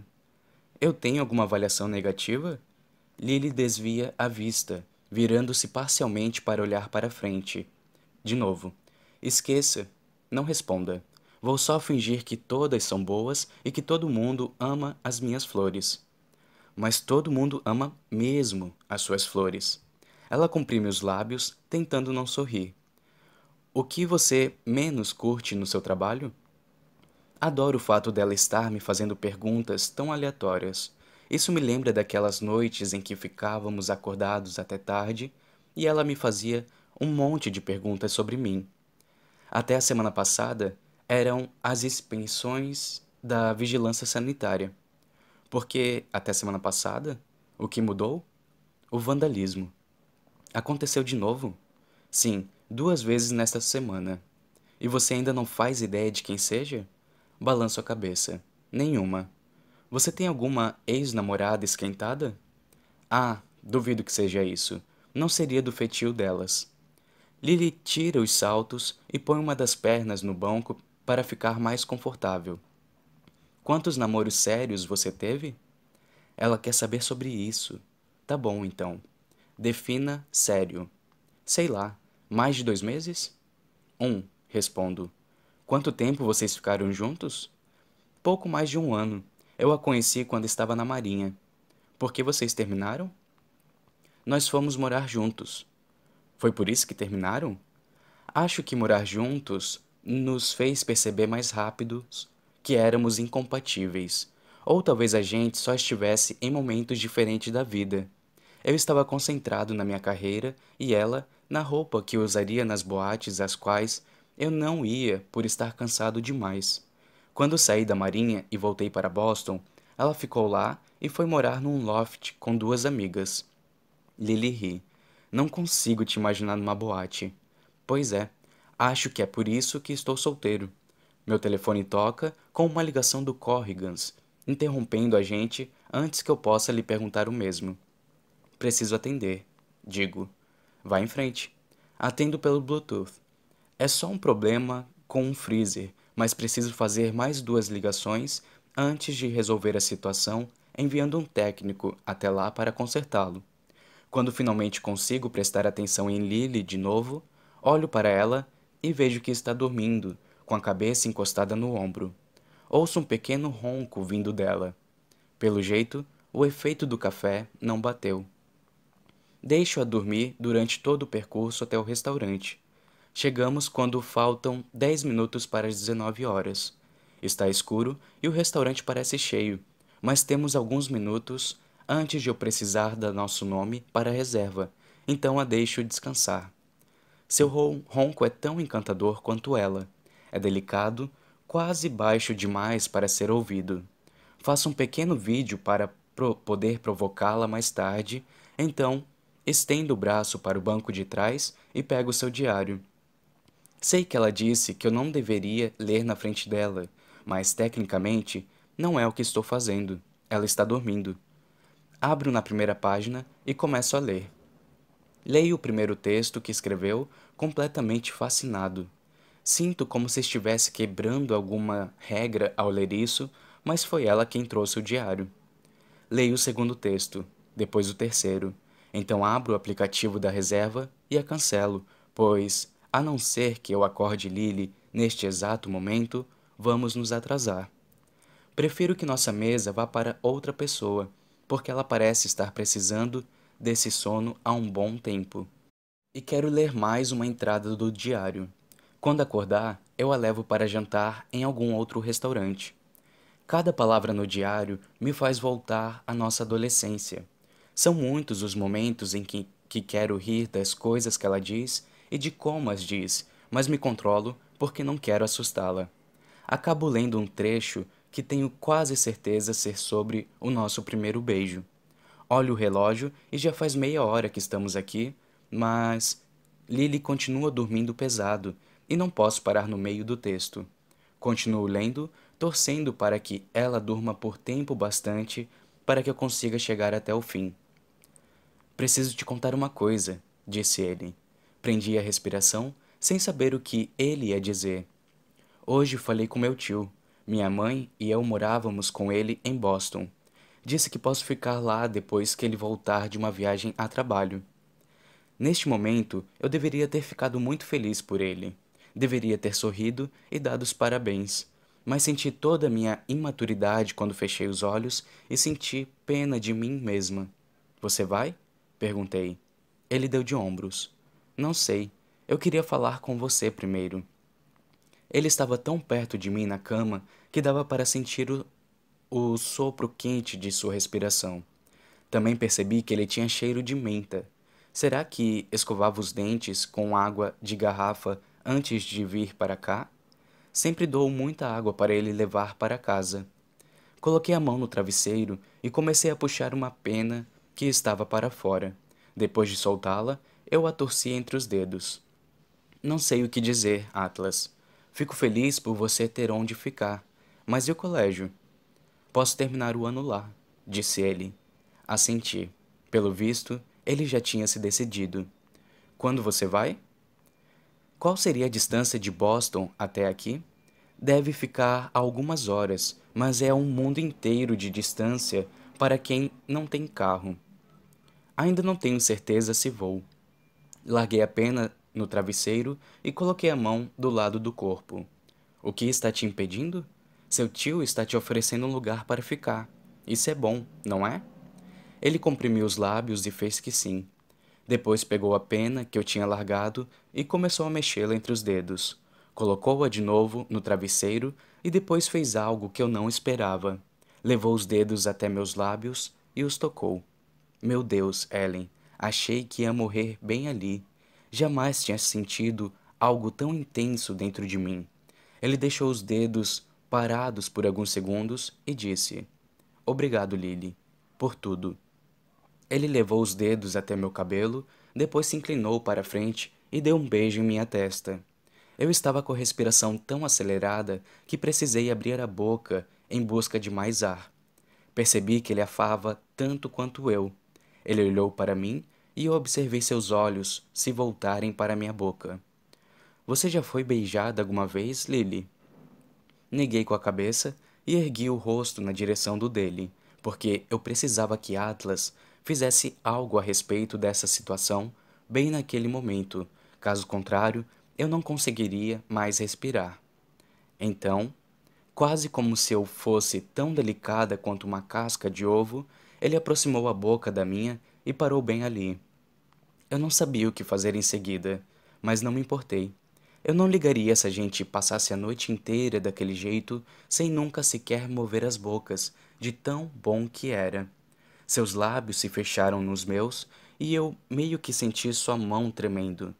Eu tenho alguma avaliação negativa? Lily desvia a vista, virando-se parcialmente para olhar para frente. De novo. Esqueça. Não responda. Vou só fingir que todas são boas e que todo mundo ama as minhas flores. Mas todo mundo ama mesmo as suas flores. Ela comprime os lábios, tentando não sorrir. O que você menos curte no seu trabalho? Adoro o fato dela estar me fazendo perguntas tão aleatórias. Isso me lembra daquelas noites em que ficávamos acordados até tarde e ela me fazia um monte de perguntas sobre mim. Até a semana passada eram as expensões da vigilância sanitária. Porque até semana passada, o que mudou? O vandalismo. Aconteceu de novo? Sim, duas vezes nesta semana. E você ainda não faz ideia de quem seja? Balanço a cabeça. Nenhuma. Você tem alguma ex-namorada esquentada? Ah, duvido que seja isso. Não seria do fetio delas. Lily tira os saltos e põe uma das pernas no banco para ficar mais confortável. Quantos namoros sérios você teve? Ela quer saber sobre isso. Tá bom, então. Defina sério. Sei lá, mais de dois meses? Um, respondo. Quanto tempo vocês ficaram juntos? Pouco mais de um ano. Eu a conheci quando estava na Marinha. Por que vocês terminaram? Nós fomos morar juntos. Foi por isso que terminaram? Acho que morar juntos nos fez perceber mais rápido que éramos incompatíveis. Ou talvez a gente só estivesse em momentos diferentes da vida. Eu estava concentrado na minha carreira e ela na roupa que usaria nas boates às quais eu não ia por estar cansado demais. Quando saí da Marinha e voltei para Boston, ela ficou lá e foi morar num loft com duas amigas. Lily ri. Não consigo te imaginar numa boate. Pois é, acho que é por isso que estou solteiro. Meu telefone toca com uma ligação do Corrigans, interrompendo a gente antes que eu possa lhe perguntar o mesmo. Preciso atender, digo. Vá em frente. Atendo pelo Bluetooth. É só um problema com um freezer, mas preciso fazer mais duas ligações antes de resolver a situação, enviando um técnico até lá para consertá-lo. Quando finalmente consigo prestar atenção em Lily de novo, olho para ela e vejo que está dormindo, com a cabeça encostada no ombro. Ouço um pequeno ronco vindo dela. Pelo jeito, o efeito do café não bateu. Deixo-a dormir durante todo o percurso até o restaurante. Chegamos quando faltam 10 minutos para as 19 horas. Está escuro e o restaurante parece cheio, mas temos alguns minutos antes de eu precisar dar nosso nome para a reserva, então a deixo descansar. Seu ronco é tão encantador quanto ela. É delicado, quase baixo demais para ser ouvido. Faço um pequeno vídeo para pro poder provocá-la mais tarde, então estendo o braço para o banco de trás e pego seu diário. Sei que ela disse que eu não deveria ler na frente dela, mas tecnicamente não é o que estou fazendo. Ela está dormindo. Abro na primeira página e começo a ler. Leio o primeiro texto que escreveu, completamente fascinado. Sinto como se estivesse quebrando alguma regra ao ler isso, mas foi ela quem trouxe o diário. Leio o segundo texto, depois o terceiro. Então abro o aplicativo da reserva e a cancelo, pois a não ser que eu acorde Lily neste exato momento, vamos nos atrasar. Prefiro que nossa mesa vá para outra pessoa, porque ela parece estar precisando desse sono há um bom tempo. E quero ler mais uma entrada do diário. Quando acordar, eu a levo para jantar em algum outro restaurante. Cada palavra no diário me faz voltar à nossa adolescência. São muitos os momentos em que, que quero rir das coisas que ela diz e de como as diz, mas me controlo porque não quero assustá-la. Acabo lendo um trecho que tenho quase certeza ser sobre o nosso primeiro beijo. Olho o relógio e já faz meia hora que estamos aqui, mas Lily continua dormindo pesado e não posso parar no meio do texto. Continuo lendo, torcendo para que ela durma por tempo bastante para que eu consiga chegar até o fim. Preciso te contar uma coisa, disse ele. Prendi a respiração, sem saber o que ele ia dizer. Hoje falei com meu tio. Minha mãe e eu morávamos com ele em Boston. Disse que posso ficar lá depois que ele voltar de uma viagem a trabalho. Neste momento, eu deveria ter ficado muito feliz por ele. Deveria ter sorrido e dado os parabéns. Mas senti toda a minha imaturidade quando fechei os olhos e senti pena de mim mesma. Você vai? Perguntei. Ele deu de ombros. Não sei. Eu queria falar com você primeiro. Ele estava tão perto de mim na cama que dava para sentir o, o sopro quente de sua respiração. Também percebi que ele tinha cheiro de menta. Será que escovava os dentes com água de garrafa antes de vir para cá? Sempre dou muita água para ele levar para casa. Coloquei a mão no travesseiro e comecei a puxar uma pena que estava para fora. Depois de soltá-la, eu a torci entre os dedos. Não sei o que dizer, Atlas. Fico feliz por você ter onde ficar. Mas e o colégio? Posso terminar o ano lá, disse ele. Assenti. Pelo visto, ele já tinha se decidido. Quando você vai? Qual seria a distância de Boston até aqui? Deve ficar algumas horas, mas é um mundo inteiro de distância para quem não tem carro. Ainda não tenho certeza se vou. Larguei a pena no travesseiro e coloquei a mão do lado do corpo. O que está te impedindo? Seu tio está te oferecendo um lugar para ficar. Isso é bom, não é? Ele comprimiu os lábios e fez que sim. Depois pegou a pena que eu tinha largado e começou a mexê-la entre os dedos. Colocou-a de novo no travesseiro e depois fez algo que eu não esperava. Levou os dedos até meus lábios e os tocou. Meu Deus, Ellen, achei que ia morrer bem ali. Jamais tinha sentido algo tão intenso dentro de mim. Ele deixou os dedos parados por alguns segundos e disse: Obrigado, Lily, por tudo. Ele levou os dedos até meu cabelo, depois se inclinou para frente e deu um beijo em minha testa. Eu estava com a respiração tão acelerada que precisei abrir a boca em busca de mais ar. Percebi que ele afava tanto quanto eu. Ele olhou para mim e observei seus olhos se voltarem para minha boca. Você já foi beijada alguma vez, Lily? Neguei com a cabeça e ergui o rosto na direção do dele, porque eu precisava que Atlas fizesse algo a respeito dessa situação bem naquele momento. Caso contrário, eu não conseguiria mais respirar. Então, quase como se eu fosse tão delicada quanto uma casca de ovo, ele aproximou a boca da minha e parou bem ali. Eu não sabia o que fazer em seguida, mas não me importei. Eu não ligaria se a gente passasse a noite inteira daquele jeito sem nunca sequer mover as bocas, de tão bom que era. Seus lábios se fecharam nos meus e eu meio que senti sua mão tremendo.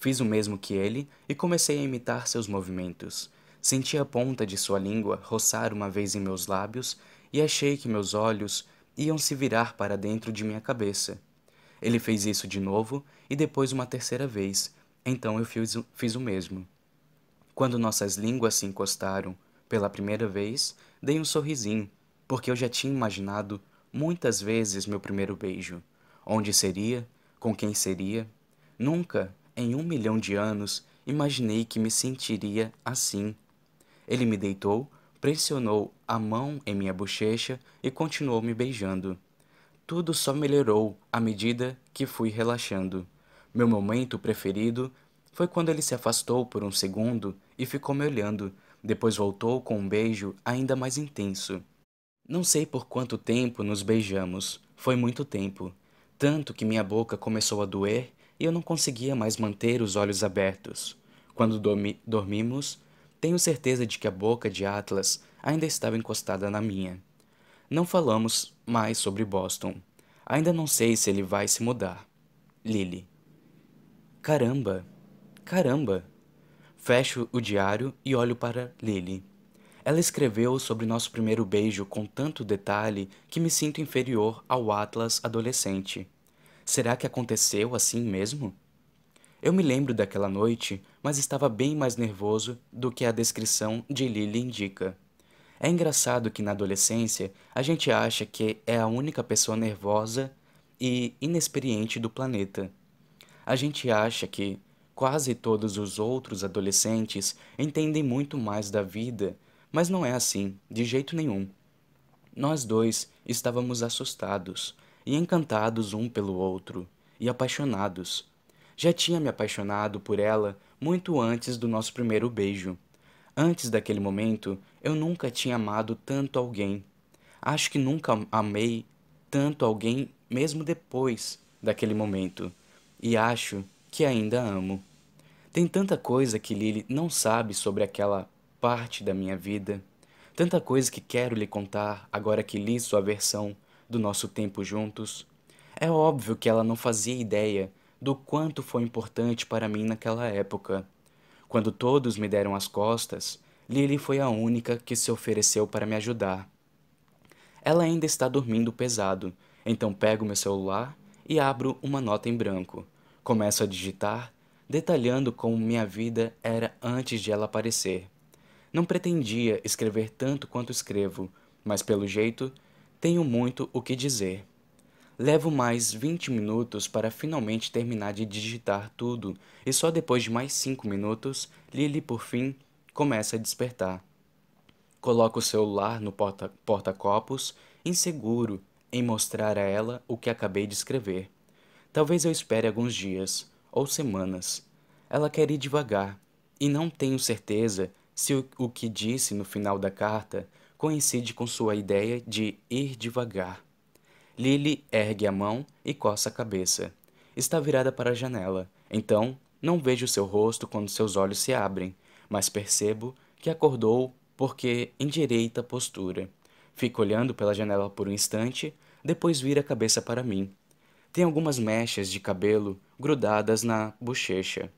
Fiz o mesmo que ele e comecei a imitar seus movimentos. Senti a ponta de sua língua roçar uma vez em meus lábios e achei que meus olhos iam se virar para dentro de minha cabeça. Ele fez isso de novo e depois uma terceira vez, então eu fiz, fiz o mesmo. Quando nossas línguas se encostaram pela primeira vez, dei um sorrisinho, porque eu já tinha imaginado muitas vezes meu primeiro beijo. Onde seria? Com quem seria? Nunca em um milhão de anos, imaginei que me sentiria assim. Ele me deitou, pressionou a mão em minha bochecha e continuou me beijando. Tudo só melhorou à medida que fui relaxando. Meu momento preferido foi quando ele se afastou por um segundo e ficou me olhando, depois voltou com um beijo ainda mais intenso. Não sei por quanto tempo nos beijamos, foi muito tempo, tanto que minha boca começou a doer e eu não conseguia mais manter os olhos abertos. Quando dormi dormimos, Tenho certeza de que a boca de Atlas ainda estava encostada na minha. Não falamos mais sobre Boston. Ainda não sei se ele vai se mudar. Lily. Caramba! Caramba! Fecho o diário e olho para Lily. Ela escreveu sobre nosso primeiro beijo com tanto detalhe que me sinto inferior ao Atlas adolescente. Será que aconteceu assim mesmo? Eu me lembro daquela noite, mas estava bem mais nervoso do que a descrição de Lily indica. É engraçado que na adolescência a gente acha que é a única pessoa nervosa e inexperiente do planeta. A gente acha que quase todos os outros adolescentes entendem muito mais da vida mas não é assim, de jeito nenhum. Nós dois estávamos assustados e encantados um pelo outro, e apaixonados. Já tinha me apaixonado por ela muito antes do nosso primeiro beijo. Antes daquele momento, eu nunca tinha amado tanto alguém. Acho que nunca amei tanto alguém mesmo depois daquele momento. E acho que ainda amo. Tem tanta coisa que Lily não sabe sobre aquela parte da minha vida, tanta coisa que quero lhe contar agora que li sua versão do nosso tempo juntos. É óbvio que ela não fazia ideia do quanto foi importante para mim naquela época. Quando todos me deram as costas, Lily foi a única que se ofereceu para me ajudar. Ela ainda está dormindo pesado, então pego meu celular e abro uma nota em branco. Começo a digitar, detalhando como minha vida era antes de ela aparecer. Não pretendia escrever tanto quanto escrevo, mas pelo jeito tenho muito o que dizer. Levo mais 20 minutos para finalmente terminar de digitar tudo, e só depois de mais 5 minutos, Lily, por fim, começa a despertar. Coloco o celular no porta-copos, inseguro em mostrar a ela o que acabei de escrever. Talvez eu espere alguns dias ou semanas. Ela quer ir devagar, e não tenho certeza se o, o que disse no final da carta coincide com sua ideia de ir devagar. Lily ergue a mão e coça a cabeça. Está virada para a janela, então não vejo seu rosto quando seus olhos se abrem, mas percebo que acordou porque endireita a postura. Fica olhando pela janela por um instante, depois vira a cabeça para mim. Tem algumas mechas de cabelo grudadas na bochecha.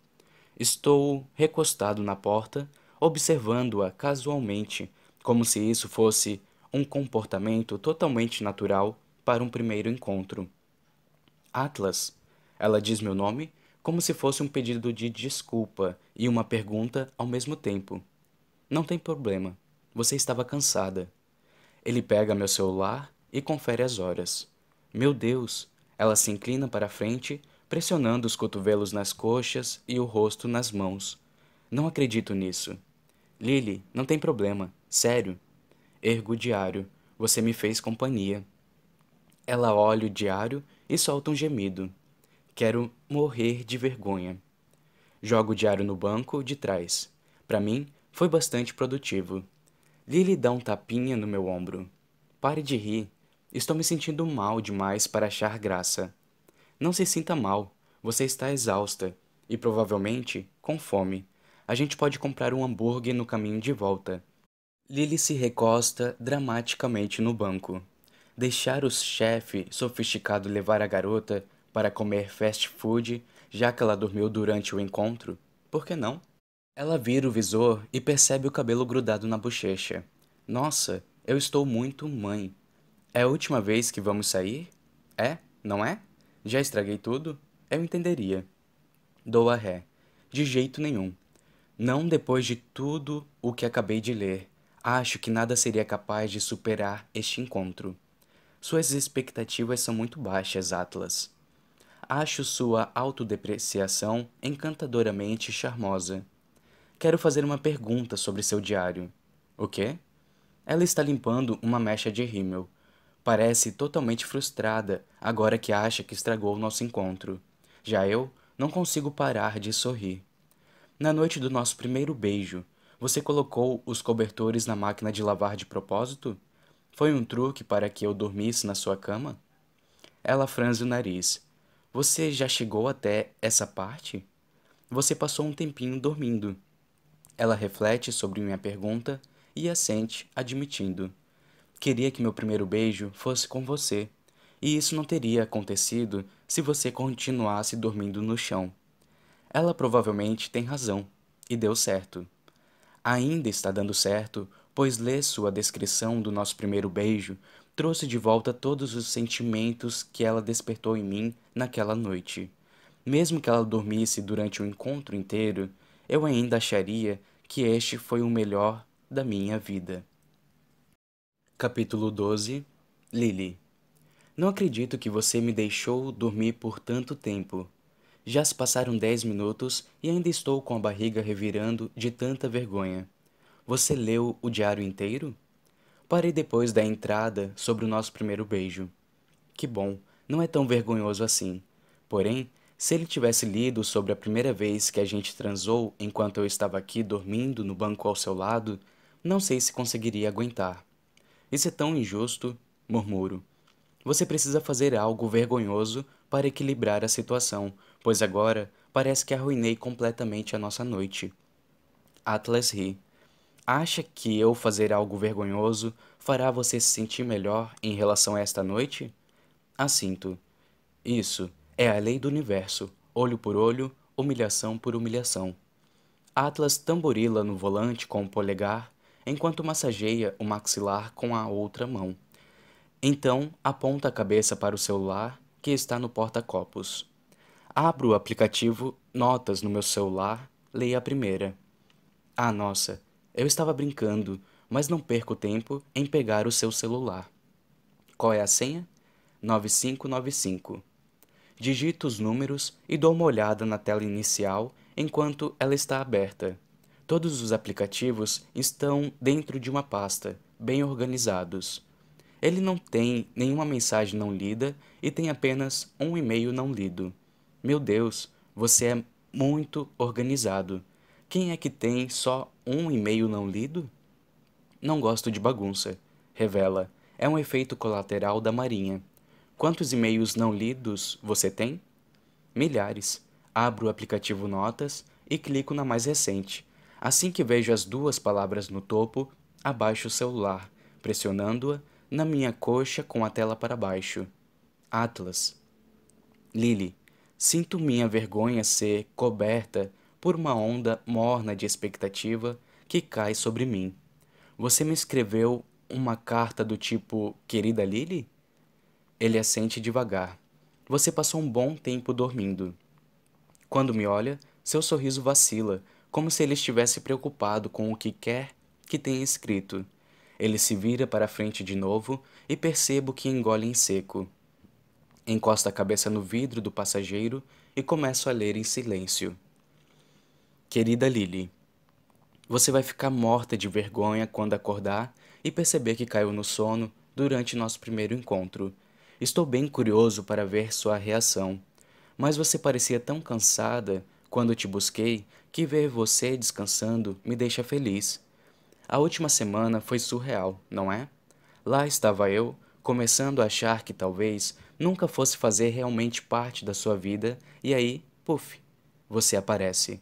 Estou recostado na porta, observando-a casualmente, como se isso fosse um comportamento totalmente natural para um primeiro encontro. Atlas. Ela diz meu nome como se fosse um pedido de desculpa e uma pergunta ao mesmo tempo. Não tem problema. Você estava cansada. Ele pega meu celular e confere as horas. Meu Deus! Ela se inclina para a frente, pressionando os cotovelos nas coxas e o rosto nas mãos. Não acredito nisso. Lily, não tem problema. Sério. Ergo o diário. Você me fez companhia. Ela olha o diário e solta um gemido. Quero morrer de vergonha. Jogo o diário no banco de trás. Para mim, foi bastante produtivo. Lily dá um tapinha no meu ombro. Pare de rir. Estou me sentindo mal demais para achar graça. Não se sinta mal. Você está exausta e provavelmente com fome. A gente pode comprar um hambúrguer no caminho de volta. Lily se recosta dramaticamente no banco. Deixar o chefe sofisticado levar a garota para comer fast food, já que ela dormiu durante o encontro? Por que não? Ela vira o visor e percebe o cabelo grudado na bochecha. Nossa, eu estou muito mãe. É a última vez que vamos sair? É? Não é? Já estraguei tudo? Eu entenderia. Dou a ré. De jeito nenhum. Não depois de tudo o que acabei de ler. Acho que nada seria capaz de superar este encontro. Suas expectativas são muito baixas, Atlas. Acho sua autodepreciação encantadoramente charmosa. Quero fazer uma pergunta sobre seu diário. O quê? Ela está limpando uma mecha de rímel. Parece totalmente frustrada agora que acha que estragou o nosso encontro. Já eu não consigo parar de sorrir. Na noite do nosso primeiro beijo, você colocou os cobertores na máquina de lavar de propósito? Foi um truque para que eu dormisse na sua cama? Ela franze o nariz. Você já chegou até essa parte? Você passou um tempinho dormindo. Ela reflete sobre minha pergunta e assente, admitindo. Queria que meu primeiro beijo fosse com você, e isso não teria acontecido se você continuasse dormindo no chão. Ela provavelmente tem razão, e deu certo. Ainda está dando certo, pois ler sua descrição do nosso primeiro beijo trouxe de volta todos os sentimentos que ela despertou em mim naquela noite. Mesmo que ela dormisse durante o encontro inteiro, eu ainda acharia que este foi o melhor da minha vida. Capítulo 12 Lily Não acredito que você me deixou dormir por tanto tempo. Já se passaram dez minutos e ainda estou com a barriga revirando de tanta vergonha. Você leu o diário inteiro? Parei depois da entrada sobre o nosso primeiro beijo. Que bom, não é tão vergonhoso assim. Porém, se ele tivesse lido sobre a primeira vez que a gente transou enquanto eu estava aqui dormindo no banco ao seu lado, não sei se conseguiria aguentar. Isso é tão injusto, murmuro. Você precisa fazer algo vergonhoso para equilibrar a situação, pois agora parece que arruinei completamente a nossa noite. Atlas ri. Acha que eu fazer algo vergonhoso fará você se sentir melhor em relação a esta noite? Assinto. Isso é a lei do universo, olho por olho, humilhação por humilhação. Atlas tamborila no volante com o polegar, enquanto massageia o maxilar com a outra mão. Então, aponta a cabeça para o celular que está no porta-copos. Abro o aplicativo Notas no meu celular, leio a primeira. Ah, nossa, eu estava brincando, mas não perco tempo em pegar o seu celular. Qual é a senha? 9595. Digito os números e dou uma olhada na tela inicial enquanto ela está aberta. Todos os aplicativos estão dentro de uma pasta, bem organizados. Ele não tem nenhuma mensagem não lida e tem apenas um e-mail não lido. Meu Deus, você é muito organizado. Quem é que tem só um e-mail não lido? Não gosto de bagunça, revela. É um efeito colateral da Marinha. Quantos e-mails não lidos você tem? Milhares. Abro o aplicativo Notas e clico na mais recente. Assim que vejo as duas palavras no topo, abaixo o celular, pressionando-a na minha coxa com a tela para baixo. Atlas. Lily. Sinto minha vergonha ser coberta por uma onda morna de expectativa que cai sobre mim. Você me escreveu uma carta do tipo Querida Lily? Ele assente devagar. Você passou um bom tempo dormindo. Quando me olha, seu sorriso vacila, como se ele estivesse preocupado com o que quer que tenha escrito. Ele se vira para a frente de novo e percebo que engole em seco. Encosta a cabeça no vidro do passageiro e começo a ler em silêncio. Querida Lily, você vai ficar morta de vergonha quando acordar e perceber que caiu no sono durante nosso primeiro encontro. Estou bem curioso para ver sua reação, mas você parecia tão cansada quando te busquei que ver você descansando me deixa feliz. A última semana foi surreal, não é? Lá estava eu, começando a achar que talvez nunca fosse fazer realmente parte da sua vida, e aí, puf, você aparece.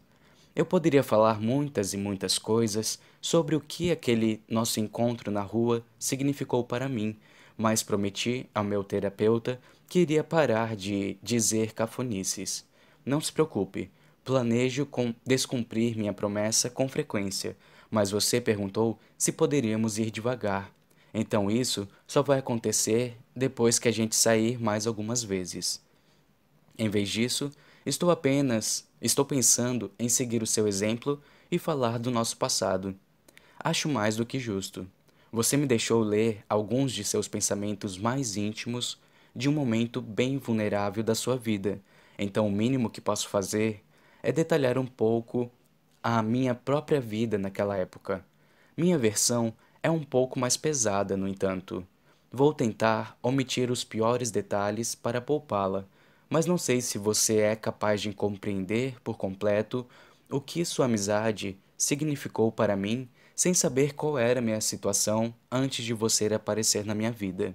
Eu poderia falar muitas e muitas coisas sobre o que aquele nosso encontro na rua significou para mim, mas prometi ao meu terapeuta que iria parar de dizer cafonices. Não se preocupe, planejo com descumprir minha promessa com frequência, mas você perguntou se poderíamos ir devagar. Então isso só vai acontecer depois que a gente sair mais algumas vezes. Em vez disso, Estou apenas, estou pensando em seguir o seu exemplo e falar do nosso passado. Acho mais do que justo. Você me deixou ler alguns de seus pensamentos mais íntimos de um momento bem vulnerável da sua vida, então o mínimo que posso fazer é detalhar um pouco a minha própria vida naquela época. Minha versão é um pouco mais pesada, no entanto. Vou tentar omitir os piores detalhes para poupá-la mas não sei se você é capaz de compreender por completo o que sua amizade significou para mim sem saber qual era minha situação antes de você aparecer na minha vida.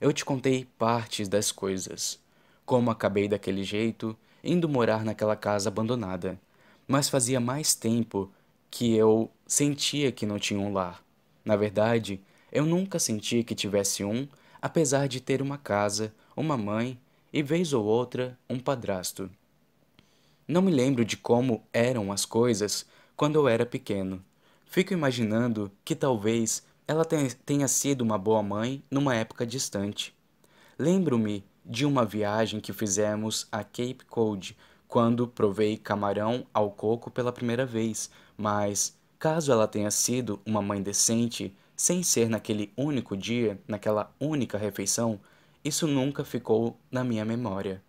Eu te contei partes das coisas, como acabei daquele jeito, indo morar naquela casa abandonada, mas fazia mais tempo que eu sentia que não tinha um lar. Na verdade, eu nunca senti que tivesse um, apesar de ter uma casa, uma mãe e, vez ou outra, um padrasto. Não me lembro de como eram as coisas quando eu era pequeno. Fico imaginando que talvez ela tenha sido uma boa mãe numa época distante. Lembro-me de uma viagem que fizemos a Cape Cod, quando provei camarão ao coco pela primeira vez, mas caso ela tenha sido uma mãe decente, sem ser naquele único dia, naquela única refeição, isso nunca ficou na minha memória.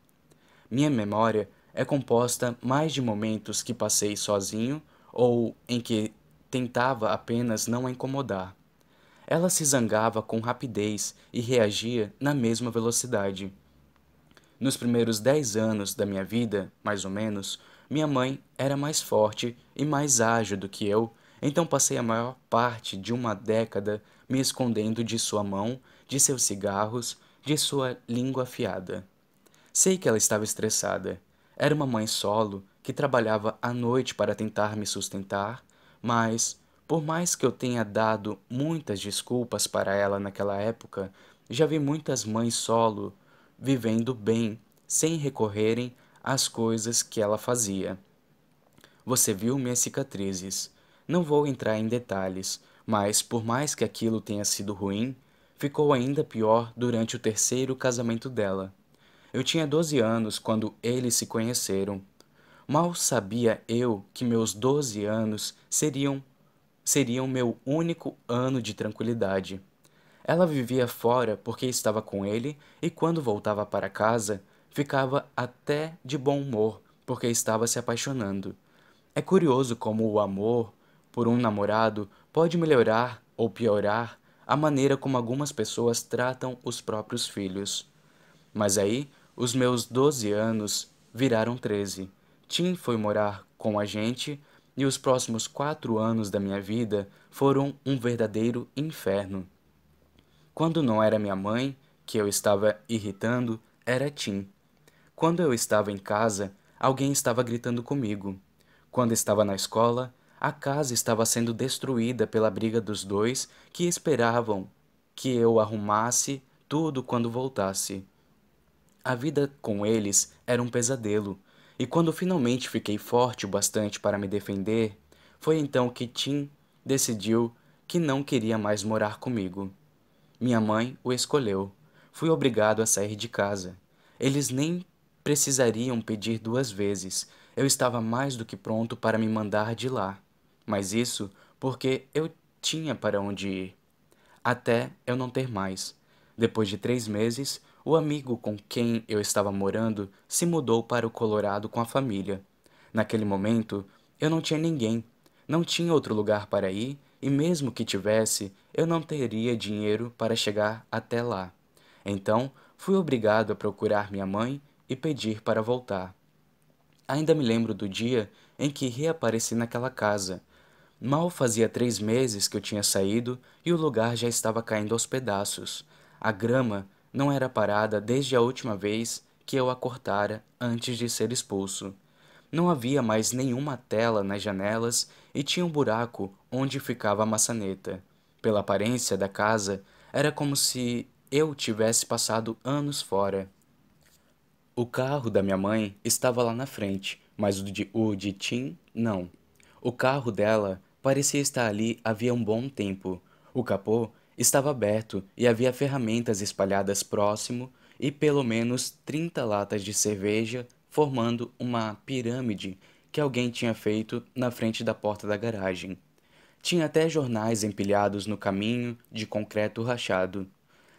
Minha memória é composta mais de momentos que passei sozinho ou em que tentava apenas não a incomodar. Ela se zangava com rapidez e reagia na mesma velocidade. Nos primeiros dez anos da minha vida, mais ou menos, minha mãe era mais forte e mais ágil do que eu, então passei a maior parte de uma década me escondendo de sua mão, de seus cigarros, de sua língua afiada. Sei que ela estava estressada. Era uma mãe solo que trabalhava à noite para tentar me sustentar, mas, por mais que eu tenha dado muitas desculpas para ela naquela época, já vi muitas mães solo vivendo bem sem recorrerem às coisas que ela fazia. Você viu minhas cicatrizes. Não vou entrar em detalhes, mas por mais que aquilo tenha sido ruim, ficou ainda pior durante o terceiro casamento dela. Eu tinha 12 anos quando eles se conheceram. Mal sabia eu que meus 12 anos seriam seriam meu único ano de tranquilidade. Ela vivia fora porque estava com ele e quando voltava para casa, ficava até de bom humor porque estava se apaixonando. É curioso como o amor por um namorado pode melhorar ou piorar a maneira como algumas pessoas tratam os próprios filhos. Mas aí, os meus 12 anos viraram 13. Tim foi morar com a gente e os próximos quatro anos da minha vida foram um verdadeiro inferno. Quando não era minha mãe, que eu estava irritando, era Tim. Quando eu estava em casa, alguém estava gritando comigo. Quando estava na escola, a casa estava sendo destruída pela briga dos dois que esperavam que eu arrumasse tudo quando voltasse. A vida com eles era um pesadelo, e quando finalmente fiquei forte o bastante para me defender, foi então que Tim decidiu que não queria mais morar comigo. Minha mãe o escolheu. Fui obrigado a sair de casa. Eles nem precisariam pedir duas vezes. Eu estava mais do que pronto para me mandar de lá mas isso porque eu tinha para onde ir. Até eu não ter mais. Depois de três meses, o amigo com quem eu estava morando se mudou para o Colorado com a família. Naquele momento, eu não tinha ninguém, não tinha outro lugar para ir e, mesmo que tivesse, eu não teria dinheiro para chegar até lá. Então, fui obrigado a procurar minha mãe e pedir para voltar. Ainda me lembro do dia em que reapareci naquela casa, Mal fazia três meses que eu tinha saído e o lugar já estava caindo aos pedaços. A grama não era parada desde a última vez que eu a cortara antes de ser expulso. Não havia mais nenhuma tela nas janelas e tinha um buraco onde ficava a maçaneta. Pela aparência da casa, era como se eu tivesse passado anos fora. O carro da minha mãe estava lá na frente, mas o de, o de Tim não. O carro dela parecia estar ali havia um bom tempo. O capô estava aberto e havia ferramentas espalhadas próximo e pelo menos trinta latas de cerveja formando uma pirâmide que alguém tinha feito na frente da porta da garagem. Tinha até jornais empilhados no caminho de concreto rachado.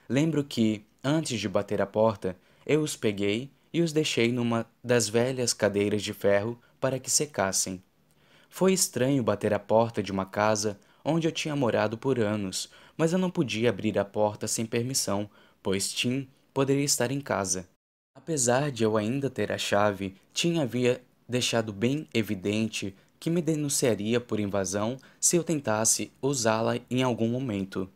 Lembro que, antes de bater a porta, eu os peguei e os deixei numa das velhas cadeiras de ferro para que secassem. Foi estranho bater a porta de uma casa onde eu tinha morado por anos, mas eu não podia abrir a porta sem permissão, pois Tim poderia estar em casa. Apesar de eu ainda ter a chave, Tim havia deixado bem evidente que me denunciaria por invasão se eu tentasse usá-la em algum momento.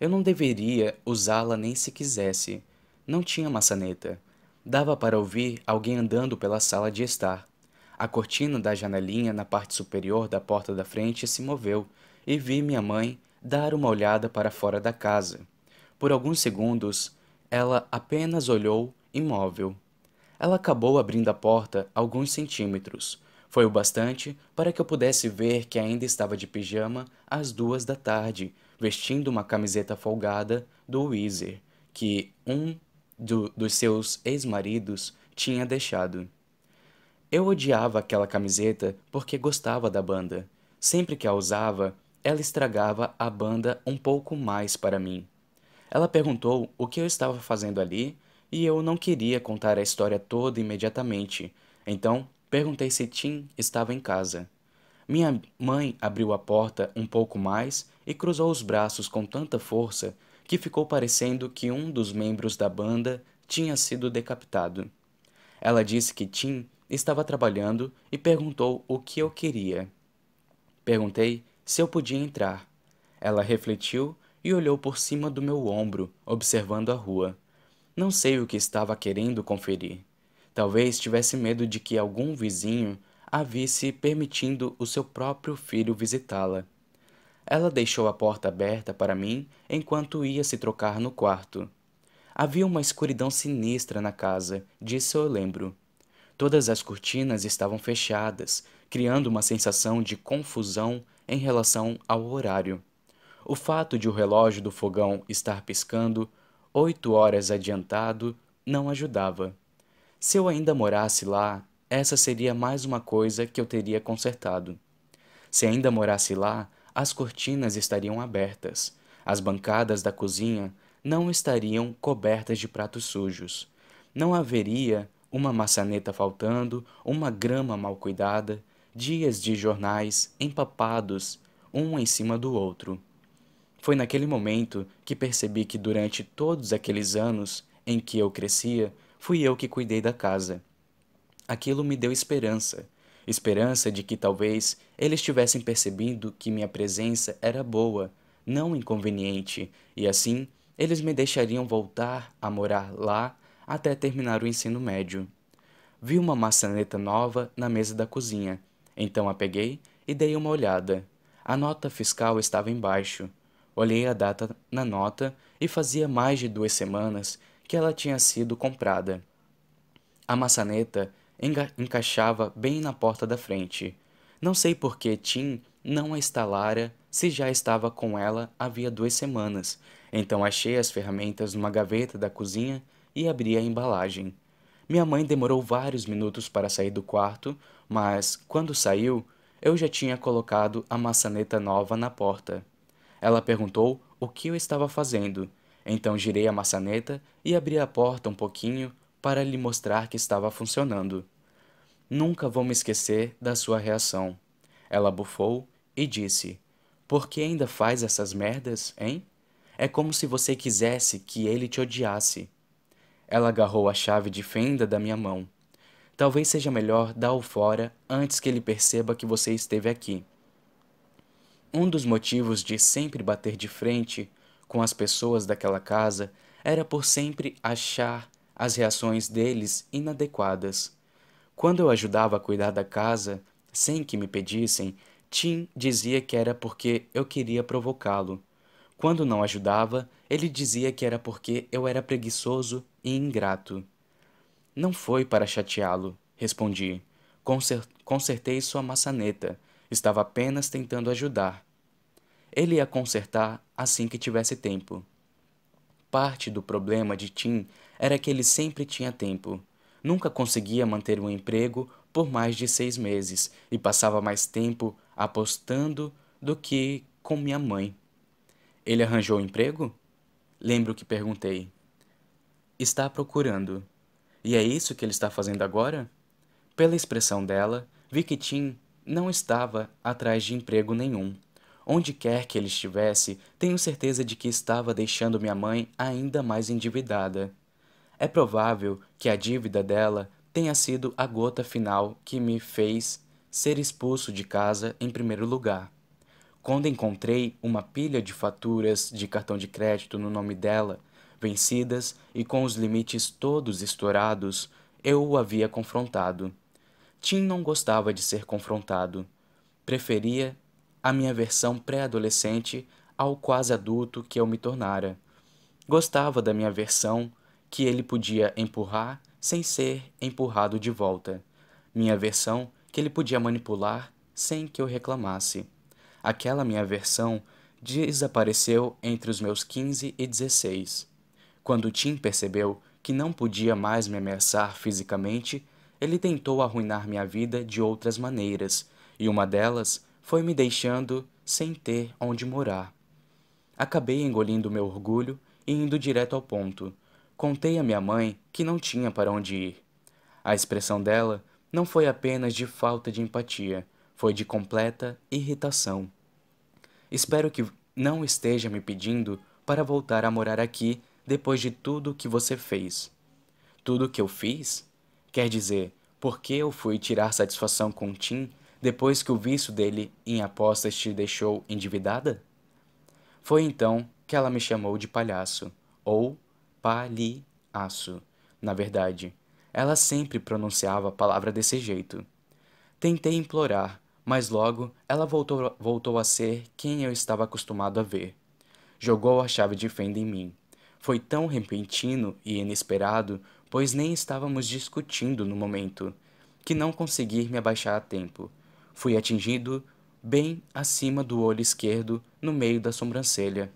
Eu não deveria usá-la nem se quisesse. Não tinha maçaneta. Dava para ouvir alguém andando pela sala de estar. A cortina da janelinha na parte superior da porta da frente se moveu e vi minha mãe dar uma olhada para fora da casa. Por alguns segundos, ela apenas olhou imóvel. Ela acabou abrindo a porta alguns centímetros. Foi o bastante para que eu pudesse ver que ainda estava de pijama às duas da tarde, vestindo uma camiseta folgada do Weezer, que um do, dos seus ex-maridos tinha deixado. Eu odiava aquela camiseta porque gostava da banda. Sempre que a usava, ela estragava a banda um pouco mais para mim. Ela perguntou o que eu estava fazendo ali e eu não queria contar a história toda imediatamente, então perguntei se Tim estava em casa. Minha mãe abriu a porta um pouco mais e cruzou os braços com tanta força que ficou parecendo que um dos membros da banda tinha sido decapitado. Ela disse que Tim estava trabalhando e perguntou o que eu queria. Perguntei se eu podia entrar. Ela refletiu e olhou por cima do meu ombro, observando a rua. Não sei o que estava querendo conferir. Talvez tivesse medo de que algum vizinho a visse permitindo o seu próprio filho visitá-la. Ela deixou a porta aberta para mim enquanto ia se trocar no quarto. Havia uma escuridão sinistra na casa, disso eu lembro. Todas as cortinas estavam fechadas, criando uma sensação de confusão em relação ao horário. O fato de o relógio do fogão estar piscando oito horas adiantado não ajudava. Se eu ainda morasse lá, essa seria mais uma coisa que eu teria consertado. Se ainda morasse lá, as cortinas estariam abertas, as bancadas da cozinha não estariam cobertas de pratos sujos. Não haveria uma maçaneta faltando, uma grama mal cuidada, dias de jornais empapados um em cima do outro. Foi naquele momento que percebi que durante todos aqueles anos em que eu crescia, fui eu que cuidei da casa. Aquilo me deu esperança, esperança de que talvez eles tivessem percebido que minha presença era boa, não inconveniente, e assim eles me deixariam voltar a morar lá até terminar o ensino médio. Vi uma maçaneta nova na mesa da cozinha, então a peguei e dei uma olhada. A nota fiscal estava embaixo. Olhei a data na nota e fazia mais de duas semanas que ela tinha sido comprada. A maçaneta encaixava bem na porta da frente. Não sei por que Tim não a instalara se já estava com ela havia duas semanas, então achei as ferramentas numa gaveta da cozinha e abri a embalagem. Minha mãe demorou vários minutos para sair do quarto, mas, quando saiu, eu já tinha colocado a maçaneta nova na porta. Ela perguntou o que eu estava fazendo, então girei a maçaneta e abri a porta um pouquinho para lhe mostrar que estava funcionando. Nunca vou me esquecer da sua reação. Ela bufou e disse: Por que ainda faz essas merdas, hein? É como se você quisesse que ele te odiasse. Ela agarrou a chave de fenda da minha mão. Talvez seja melhor dar-o fora antes que ele perceba que você esteve aqui. Um dos motivos de sempre bater de frente com as pessoas daquela casa era por sempre achar as reações deles inadequadas. Quando eu ajudava a cuidar da casa, sem que me pedissem, Tim dizia que era porque eu queria provocá-lo. Quando não ajudava, ele dizia que era porque eu era preguiçoso e ingrato. Não foi para chateá-lo, respondi. Consertei sua maçaneta. Estava apenas tentando ajudar. Ele ia consertar assim que tivesse tempo. Parte do problema de Tim era que ele sempre tinha tempo. Nunca conseguia manter um emprego por mais de seis meses e passava mais tempo apostando do que com minha mãe. Ele arranjou emprego? Lembro que perguntei. Está procurando. E é isso que ele está fazendo agora? Pela expressão dela, vi que Tim não estava atrás de emprego nenhum. Onde quer que ele estivesse, tenho certeza de que estava deixando minha mãe ainda mais endividada. É provável que a dívida dela tenha sido a gota final que me fez ser expulso de casa em primeiro lugar. Quando encontrei uma pilha de faturas de cartão de crédito no nome dela, vencidas e com os limites todos estourados, eu o havia confrontado. Tim não gostava de ser confrontado. Preferia a minha versão pré-adolescente ao quase adulto que eu me tornara. Gostava da minha versão que ele podia empurrar sem ser empurrado de volta. Minha versão que ele podia manipular sem que eu reclamasse. Aquela minha versão desapareceu entre os meus 15 e 16. Quando Tim percebeu que não podia mais me ameaçar fisicamente, ele tentou arruinar minha vida de outras maneiras, e uma delas foi me deixando sem ter onde morar. Acabei engolindo meu orgulho e indo direto ao ponto. Contei à minha mãe que não tinha para onde ir. A expressão dela não foi apenas de falta de empatia, foi de completa irritação. Espero que não esteja me pedindo para voltar a morar aqui depois de tudo que você fez. Tudo que eu fiz? Quer dizer, por que eu fui tirar satisfação com Tim depois que o vício dele em apostas te deixou endividada? Foi então que ela me chamou de palhaço, ou palhaço, na verdade. Ela sempre pronunciava a palavra desse jeito. Tentei implorar, mas logo ela voltou, voltou a ser quem eu estava acostumado a ver. Jogou a chave de fenda em mim. Foi tão repentino e inesperado, pois nem estávamos discutindo no momento, que não consegui me abaixar a tempo. Fui atingido bem acima do olho esquerdo, no meio da sobrancelha.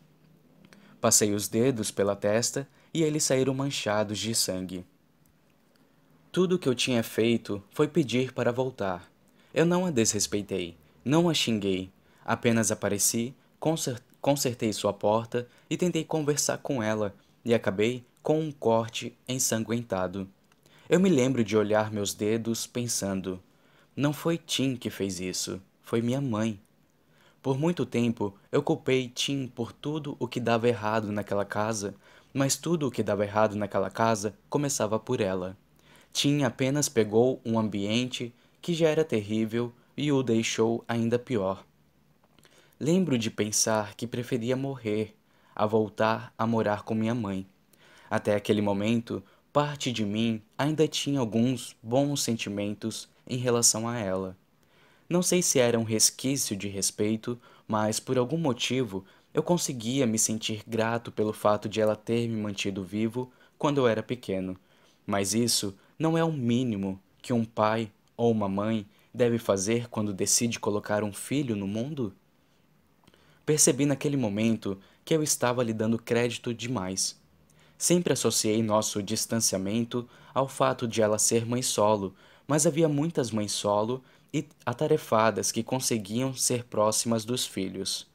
Passei os dedos pela testa e eles saíram manchados de sangue. Tudo o que eu tinha feito foi pedir para voltar. Eu não a desrespeitei, não a xinguei, apenas apareci, consertei sua porta e tentei conversar com ela, e acabei com um corte ensanguentado. Eu me lembro de olhar meus dedos pensando: não foi Tim que fez isso, foi minha mãe. Por muito tempo eu culpei Tim por tudo o que dava errado naquela casa, mas tudo o que dava errado naquela casa começava por ela. Tim apenas pegou um ambiente que já era terrível e o deixou ainda pior. Lembro de pensar que preferia morrer a voltar a morar com minha mãe. Até aquele momento, parte de mim ainda tinha alguns bons sentimentos em relação a ela. Não sei se era um resquício de respeito, mas por algum motivo eu conseguia me sentir grato pelo fato de ela ter me mantido vivo quando eu era pequeno. Mas isso não é o mínimo que um pai ou uma mãe deve fazer quando decide colocar um filho no mundo? Percebi naquele momento que eu estava lhe dando crédito demais. Sempre associei nosso distanciamento ao fato de ela ser mãe solo, mas havia muitas mães solo e atarefadas que conseguiam ser próximas dos filhos.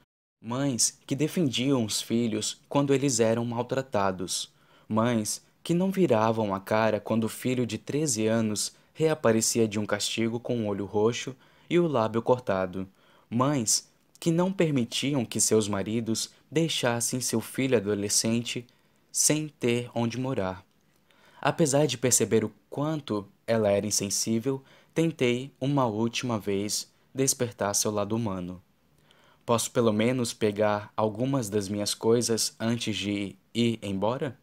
Mães que defendiam os filhos quando eles eram maltratados. Mães que não viravam a cara quando o filho de 13 anos reaparecia de um castigo com o olho roxo e o lábio cortado. Mães que não permitiam que seus maridos deixassem seu filho adolescente sem ter onde morar. Apesar de perceber o quanto ela era insensível, tentei uma última vez despertar seu lado humano. Posso pelo menos pegar algumas das minhas coisas antes de ir embora?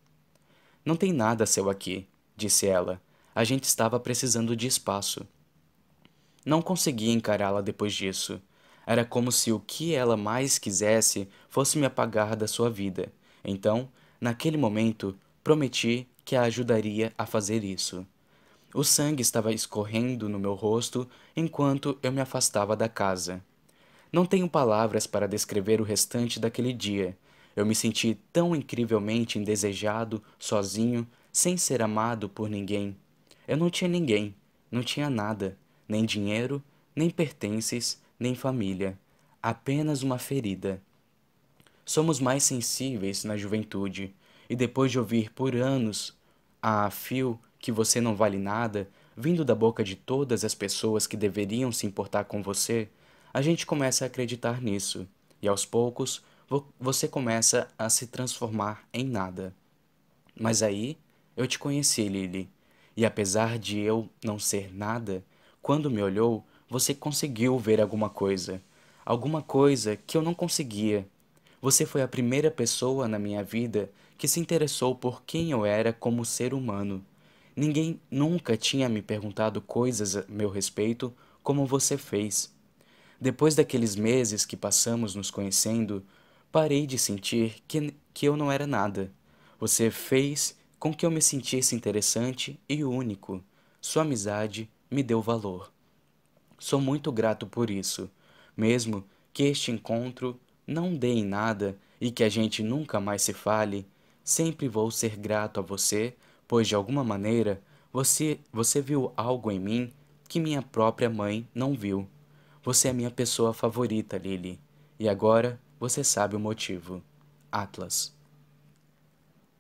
Não tem nada seu aqui, disse ela. A gente estava precisando de espaço. Não conseguia encará-la depois disso. Era como se o que ela mais quisesse fosse me apagar da sua vida. Então, naquele momento, prometi que a ajudaria a fazer isso. O sangue estava escorrendo no meu rosto enquanto eu me afastava da casa. Não tenho palavras para descrever o restante daquele dia. Eu me senti tão incrivelmente indesejado, sozinho, sem ser amado por ninguém. Eu não tinha ninguém, não tinha nada, nem dinheiro, nem pertences, nem família, apenas uma ferida. Somos mais sensíveis na juventude, e depois de ouvir por anos a fio que você não vale nada, vindo da boca de todas as pessoas que deveriam se importar com você, a gente começa a acreditar nisso, e aos poucos você começa a se transformar em nada. Mas aí eu te conheci, Lily, e apesar de eu não ser nada, quando me olhou, você conseguiu ver alguma coisa. Alguma coisa que eu não conseguia. Você foi a primeira pessoa na minha vida que se interessou por quem eu era como ser humano. Ninguém nunca tinha me perguntado coisas a meu respeito como você fez. Depois daqueles meses que passamos nos conhecendo, parei de sentir que, que eu não era nada. Você fez com que eu me sentisse interessante e único. Sua amizade me deu valor. Sou muito grato por isso, mesmo que este encontro não dê em nada e que a gente nunca mais se fale, sempre vou ser grato a você, pois de alguma maneira você, você viu algo em mim que minha própria mãe não viu. Você é minha pessoa favorita, Lily, e agora você sabe o motivo. Atlas.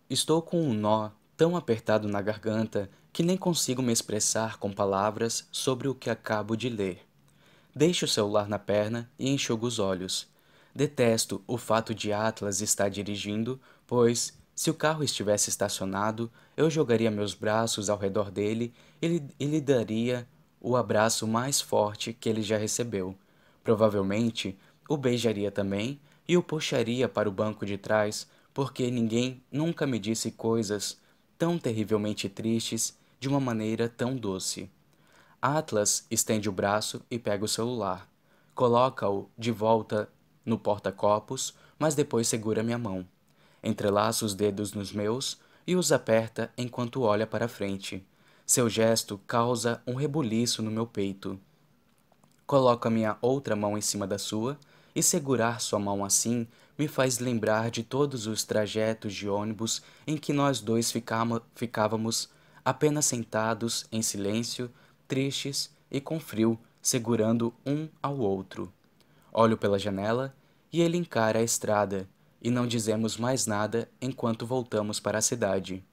Estou com um nó tão apertado na garganta que nem consigo me expressar com palavras sobre o que acabo de ler. Deixo o celular na perna e enxugo os olhos. Detesto o fato de Atlas estar dirigindo, pois, se o carro estivesse estacionado, eu jogaria meus braços ao redor dele e lhe daria o abraço mais forte que ele já recebeu. Provavelmente o beijaria também e o puxaria para o banco de trás, porque ninguém nunca me disse coisas tão terrivelmente tristes de uma maneira tão doce. Atlas estende o braço e pega o celular. Coloca-o de volta no porta-copos, mas depois segura minha mão. Entrelaça os dedos nos meus e os aperta enquanto olha para frente. Seu gesto causa um rebuliço no meu peito. Coloca minha outra mão em cima da sua e segurar sua mão assim me faz lembrar de todos os trajetos de ônibus em que nós dois ficávamos apenas sentados em silêncio, tristes e com frio, segurando um ao outro. Olho pela janela e ele encara a estrada, e não dizemos mais nada enquanto voltamos para a cidade.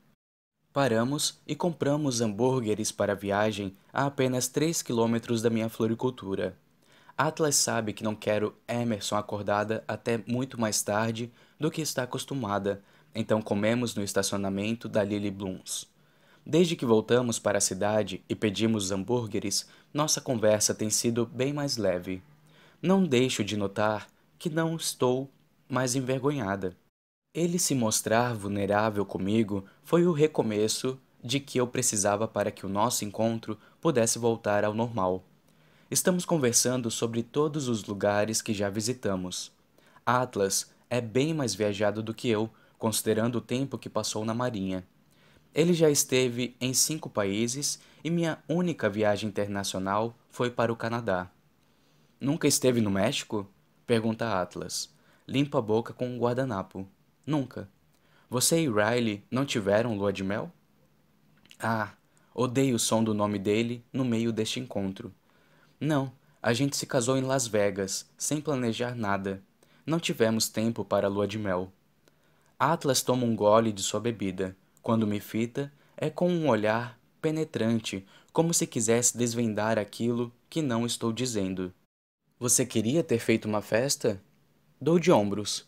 Paramos e compramos hambúrgueres para a viagem a apenas 3 quilômetros da minha floricultura. Atlas sabe que não quero Emerson acordada até muito mais tarde do que está acostumada, então comemos no estacionamento da Lily Blooms. Desde que voltamos para a cidade e pedimos hambúrgueres, nossa conversa tem sido bem mais leve. Não deixo de notar que não estou mais envergonhada. Ele se mostrar vulnerável comigo foi o recomeço de que eu precisava para que o nosso encontro pudesse voltar ao normal. Estamos conversando sobre todos os lugares que já visitamos. Atlas é bem mais viajado do que eu, considerando o tempo que passou na Marinha. Ele já esteve em cinco países e minha única viagem internacional foi para o Canadá. Nunca esteve no México? pergunta Atlas. Limpa a boca com um guardanapo. Nunca. Você e Riley não tiveram lua de mel? Ah, odeio o som do nome dele no meio deste encontro. Não, a gente se casou em Las Vegas, sem planejar nada. Não tivemos tempo para a lua de mel. Atlas toma um gole de sua bebida. Quando me fita, é com um olhar penetrante, como se quisesse desvendar aquilo que não estou dizendo. Você queria ter feito uma festa? Dou de ombros.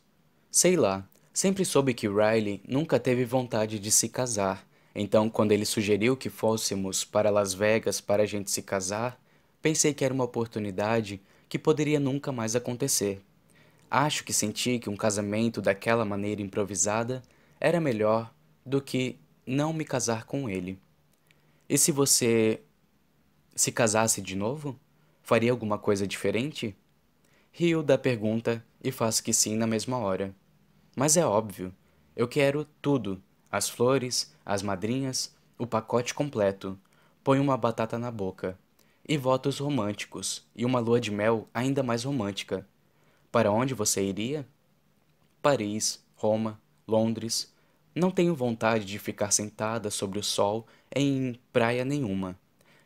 Sei lá, sempre soube que Riley nunca teve vontade de se casar. Então, quando ele sugeriu que fôssemos para Las Vegas para a gente se casar, Pensei que era uma oportunidade que poderia nunca mais acontecer. Acho que senti que um casamento daquela maneira improvisada era melhor do que não me casar com ele. E se você se casasse de novo? Faria alguma coisa diferente? Rio da pergunta e faço que sim na mesma hora. Mas é óbvio, eu quero tudo: as flores, as madrinhas, o pacote completo. Põe uma batata na boca e votos românticos, e uma lua de mel ainda mais romântica. Para onde você iria? Paris, Roma, Londres. Não tenho vontade de ficar sentada sobre o sol em praia nenhuma.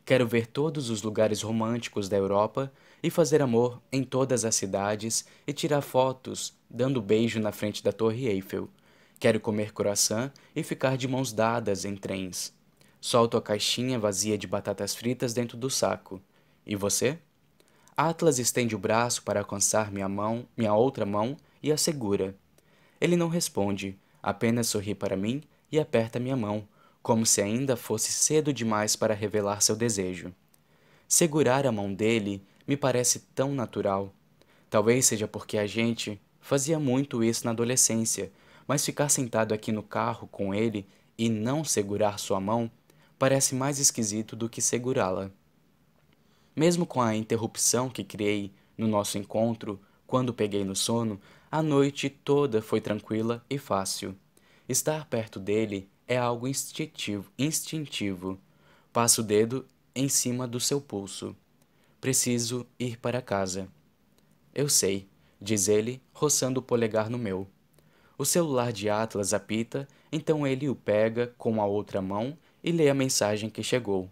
Quero ver todos os lugares românticos da Europa e fazer amor em todas as cidades e tirar fotos dando beijo na frente da Torre Eiffel. Quero comer croissant e ficar de mãos dadas em trens. Solto a caixinha vazia de batatas fritas dentro do saco. E você? Atlas estende o braço para alcançar minha mão, minha outra mão, e a segura. Ele não responde, apenas sorri para mim e aperta minha mão, como se ainda fosse cedo demais para revelar seu desejo. Segurar a mão dele me parece tão natural. Talvez seja porque a gente fazia muito isso na adolescência, mas ficar sentado aqui no carro com ele e não segurar sua mão parece mais esquisito do que segurá-la. Mesmo com a interrupção que criei no nosso encontro quando peguei no sono, a noite toda foi tranquila e fácil. Estar perto dele é algo instintivo, instintivo. Passo o dedo em cima do seu pulso. Preciso ir para casa. Eu sei, diz ele, roçando o polegar no meu. O celular de Atlas apita, então ele o pega com a outra mão e lê a mensagem que chegou.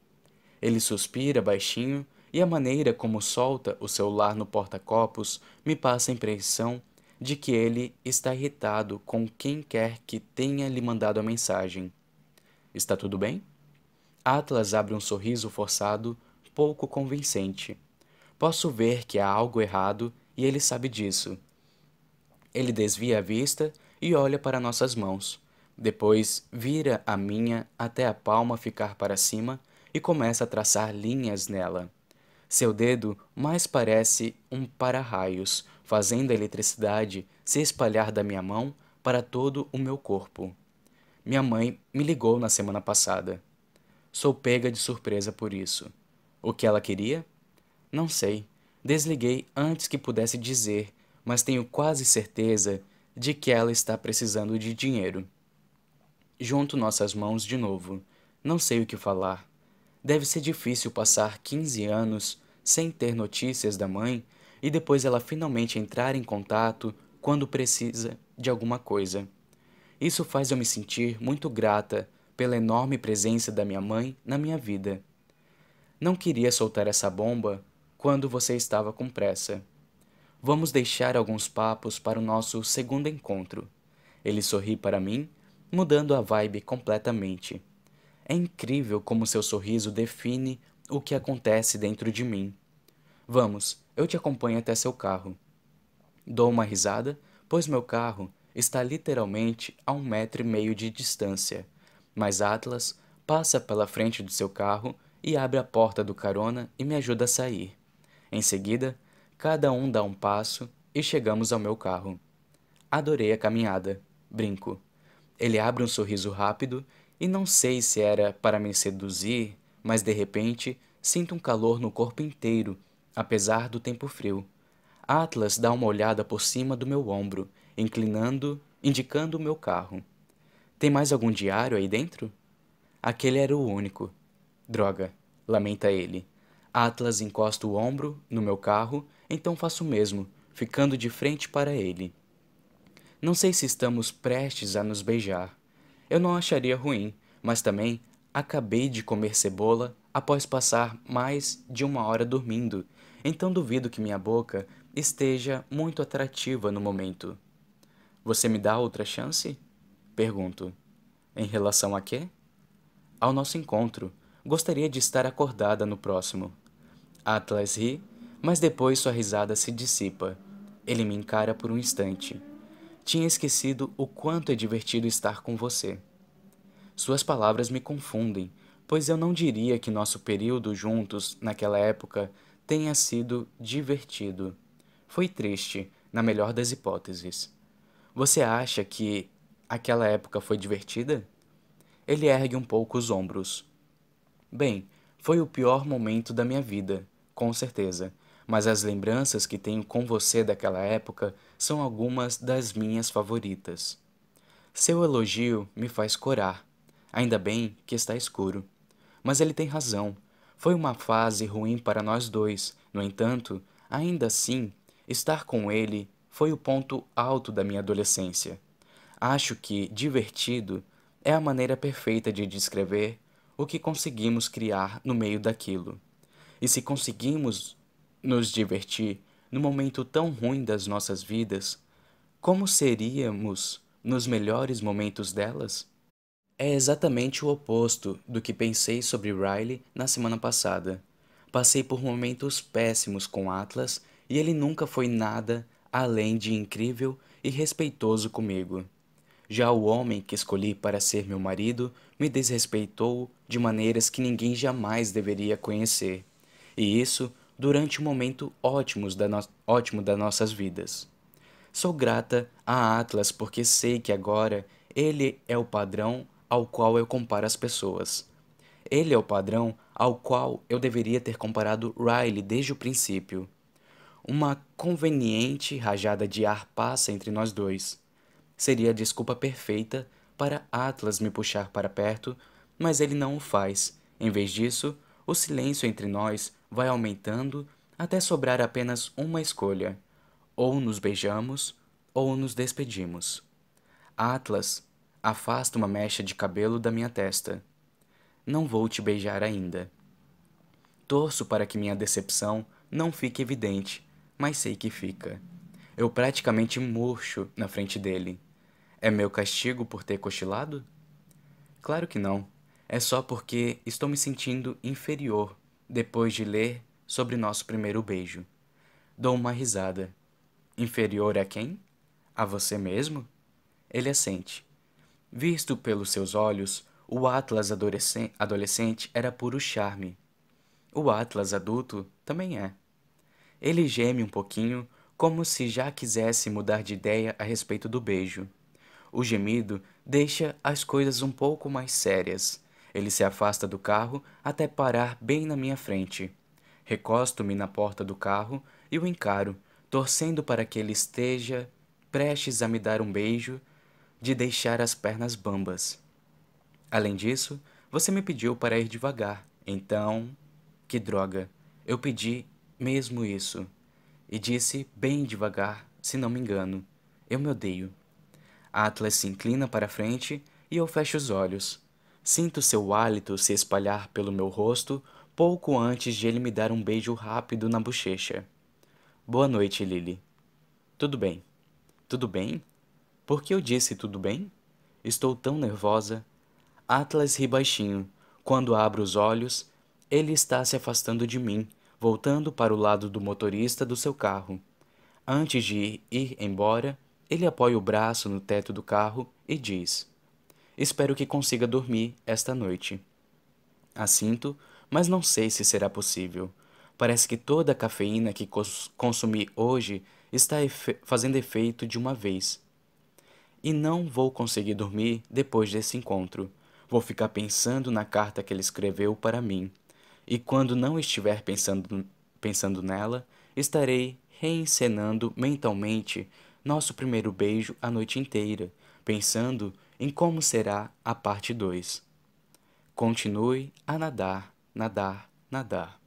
Ele suspira baixinho e a maneira como solta o celular no porta-copos me passa a impressão de que ele está irritado com quem quer que tenha lhe mandado a mensagem. Está tudo bem? Atlas abre um sorriso forçado, pouco convincente. Posso ver que há algo errado e ele sabe disso. Ele desvia a vista e olha para nossas mãos. Depois vira a minha até a palma ficar para cima e começa a traçar linhas nela. Seu dedo mais parece um para-raios, fazendo a eletricidade se espalhar da minha mão para todo o meu corpo. Minha mãe me ligou na semana passada. Sou pega de surpresa por isso. O que ela queria? Não sei. Desliguei antes que pudesse dizer, mas tenho quase certeza de que ela está precisando de dinheiro. Junto nossas mãos de novo. Não sei o que falar. Deve ser difícil passar 15 anos sem ter notícias da mãe e depois ela finalmente entrar em contato quando precisa de alguma coisa. Isso faz eu me sentir muito grata pela enorme presença da minha mãe na minha vida. Não queria soltar essa bomba quando você estava com pressa. Vamos deixar alguns papos para o nosso segundo encontro. Ele sorri para mim, mudando a vibe completamente. É incrível como seu sorriso define o que acontece dentro de mim. Vamos, eu te acompanho até seu carro. Dou uma risada, pois meu carro está literalmente a um metro e meio de distância mas Atlas passa pela frente do seu carro e abre a porta do carona e me ajuda a sair. Em seguida, cada um dá um passo e chegamos ao meu carro. Adorei a caminhada, brinco. Ele abre um sorriso rápido e não sei se era para me seduzir, mas de repente sinto um calor no corpo inteiro, apesar do tempo frio. Atlas dá uma olhada por cima do meu ombro, inclinando, indicando o meu carro. Tem mais algum diário aí dentro? Aquele era o único. Droga, lamenta ele. Atlas encosta o ombro no meu carro, então faço o mesmo, ficando de frente para ele. Não sei se estamos prestes a nos beijar. Eu não acharia ruim, mas também acabei de comer cebola após passar mais de uma hora dormindo, então duvido que minha boca esteja muito atrativa no momento. Você me dá outra chance? Pergunto. Em relação a quê? Ao nosso encontro. Gostaria de estar acordada no próximo. Atlas ri, mas depois sua risada se dissipa. Ele me encara por um instante. Tinha esquecido o quanto é divertido estar com você. Suas palavras me confundem, pois eu não diria que nosso período juntos naquela época tenha sido divertido. Foi triste, na melhor das hipóteses. Você acha que Aquela época foi divertida? Ele ergue um pouco os ombros. Bem, foi o pior momento da minha vida, com certeza, mas as lembranças que tenho com você daquela época são algumas das minhas favoritas. Seu elogio me faz corar. Ainda bem que está escuro. Mas ele tem razão. Foi uma fase ruim para nós dois. No entanto, ainda assim, estar com ele foi o ponto alto da minha adolescência. Acho que divertido é a maneira perfeita de descrever o que conseguimos criar no meio daquilo. E se conseguimos nos divertir no momento tão ruim das nossas vidas, como seríamos nos melhores momentos delas? É exatamente o oposto do que pensei sobre Riley na semana passada. Passei por momentos péssimos com Atlas e ele nunca foi nada além de incrível e respeitoso comigo. Já o homem que escolhi para ser meu marido me desrespeitou de maneiras que ninguém jamais deveria conhecer, e isso durante um momento ótimos da no... ótimo das nossas vidas. Sou grata a Atlas porque sei que agora ele é o padrão ao qual eu comparo as pessoas. Ele é o padrão ao qual eu deveria ter comparado Riley desde o princípio. Uma conveniente rajada de ar passa entre nós dois. Seria a desculpa perfeita para Atlas me puxar para perto, mas ele não o faz. Em vez disso, o silêncio entre nós vai aumentando até sobrar apenas uma escolha: ou nos beijamos ou nos despedimos. Atlas afasta uma mecha de cabelo da minha testa. Não vou te beijar ainda. Torço para que minha decepção não fique evidente mas sei que fica. Eu praticamente murcho na frente dele. É meu castigo por ter cochilado? Claro que não. É só porque estou me sentindo inferior depois de ler sobre nosso primeiro beijo. Dou uma risada. Inferior a quem? A você mesmo? Ele assente. Visto pelos seus olhos, o Atlas adolescente era puro charme. O Atlas adulto também é. Ele geme um pouquinho, como se já quisesse mudar de ideia a respeito do beijo. O gemido deixa as coisas um pouco mais sérias. Ele se afasta do carro até parar bem na minha frente. Recosto-me na porta do carro e o encaro, torcendo para que ele esteja prestes a me dar um beijo de deixar as pernas bambas. Além disso, você me pediu para ir devagar, então. Que droga! Eu pedi mesmo isso, e disse bem devagar, se não me engano: Eu me odeio. Atlas se inclina para frente e eu fecho os olhos. Sinto seu hálito se espalhar pelo meu rosto pouco antes de ele me dar um beijo rápido na bochecha. Boa noite, Lily. Tudo bem. Tudo bem? Por que eu disse tudo bem? Estou tão nervosa. Atlas ri baixinho. Quando abro os olhos, ele está se afastando de mim voltando para o lado do motorista do seu carro. Antes de ir embora, ele apoia o braço no teto do carro e diz: Espero que consiga dormir esta noite. Assinto, mas não sei se será possível. Parece que toda a cafeína que cons consumi hoje está efe fazendo efeito de uma vez. E não vou conseguir dormir depois desse encontro. Vou ficar pensando na carta que ele escreveu para mim e quando não estiver pensando, pensando nela, estarei reencenando mentalmente nosso primeiro beijo a noite inteira, pensando em como será a parte 2. Continue a nadar, nadar, nadar.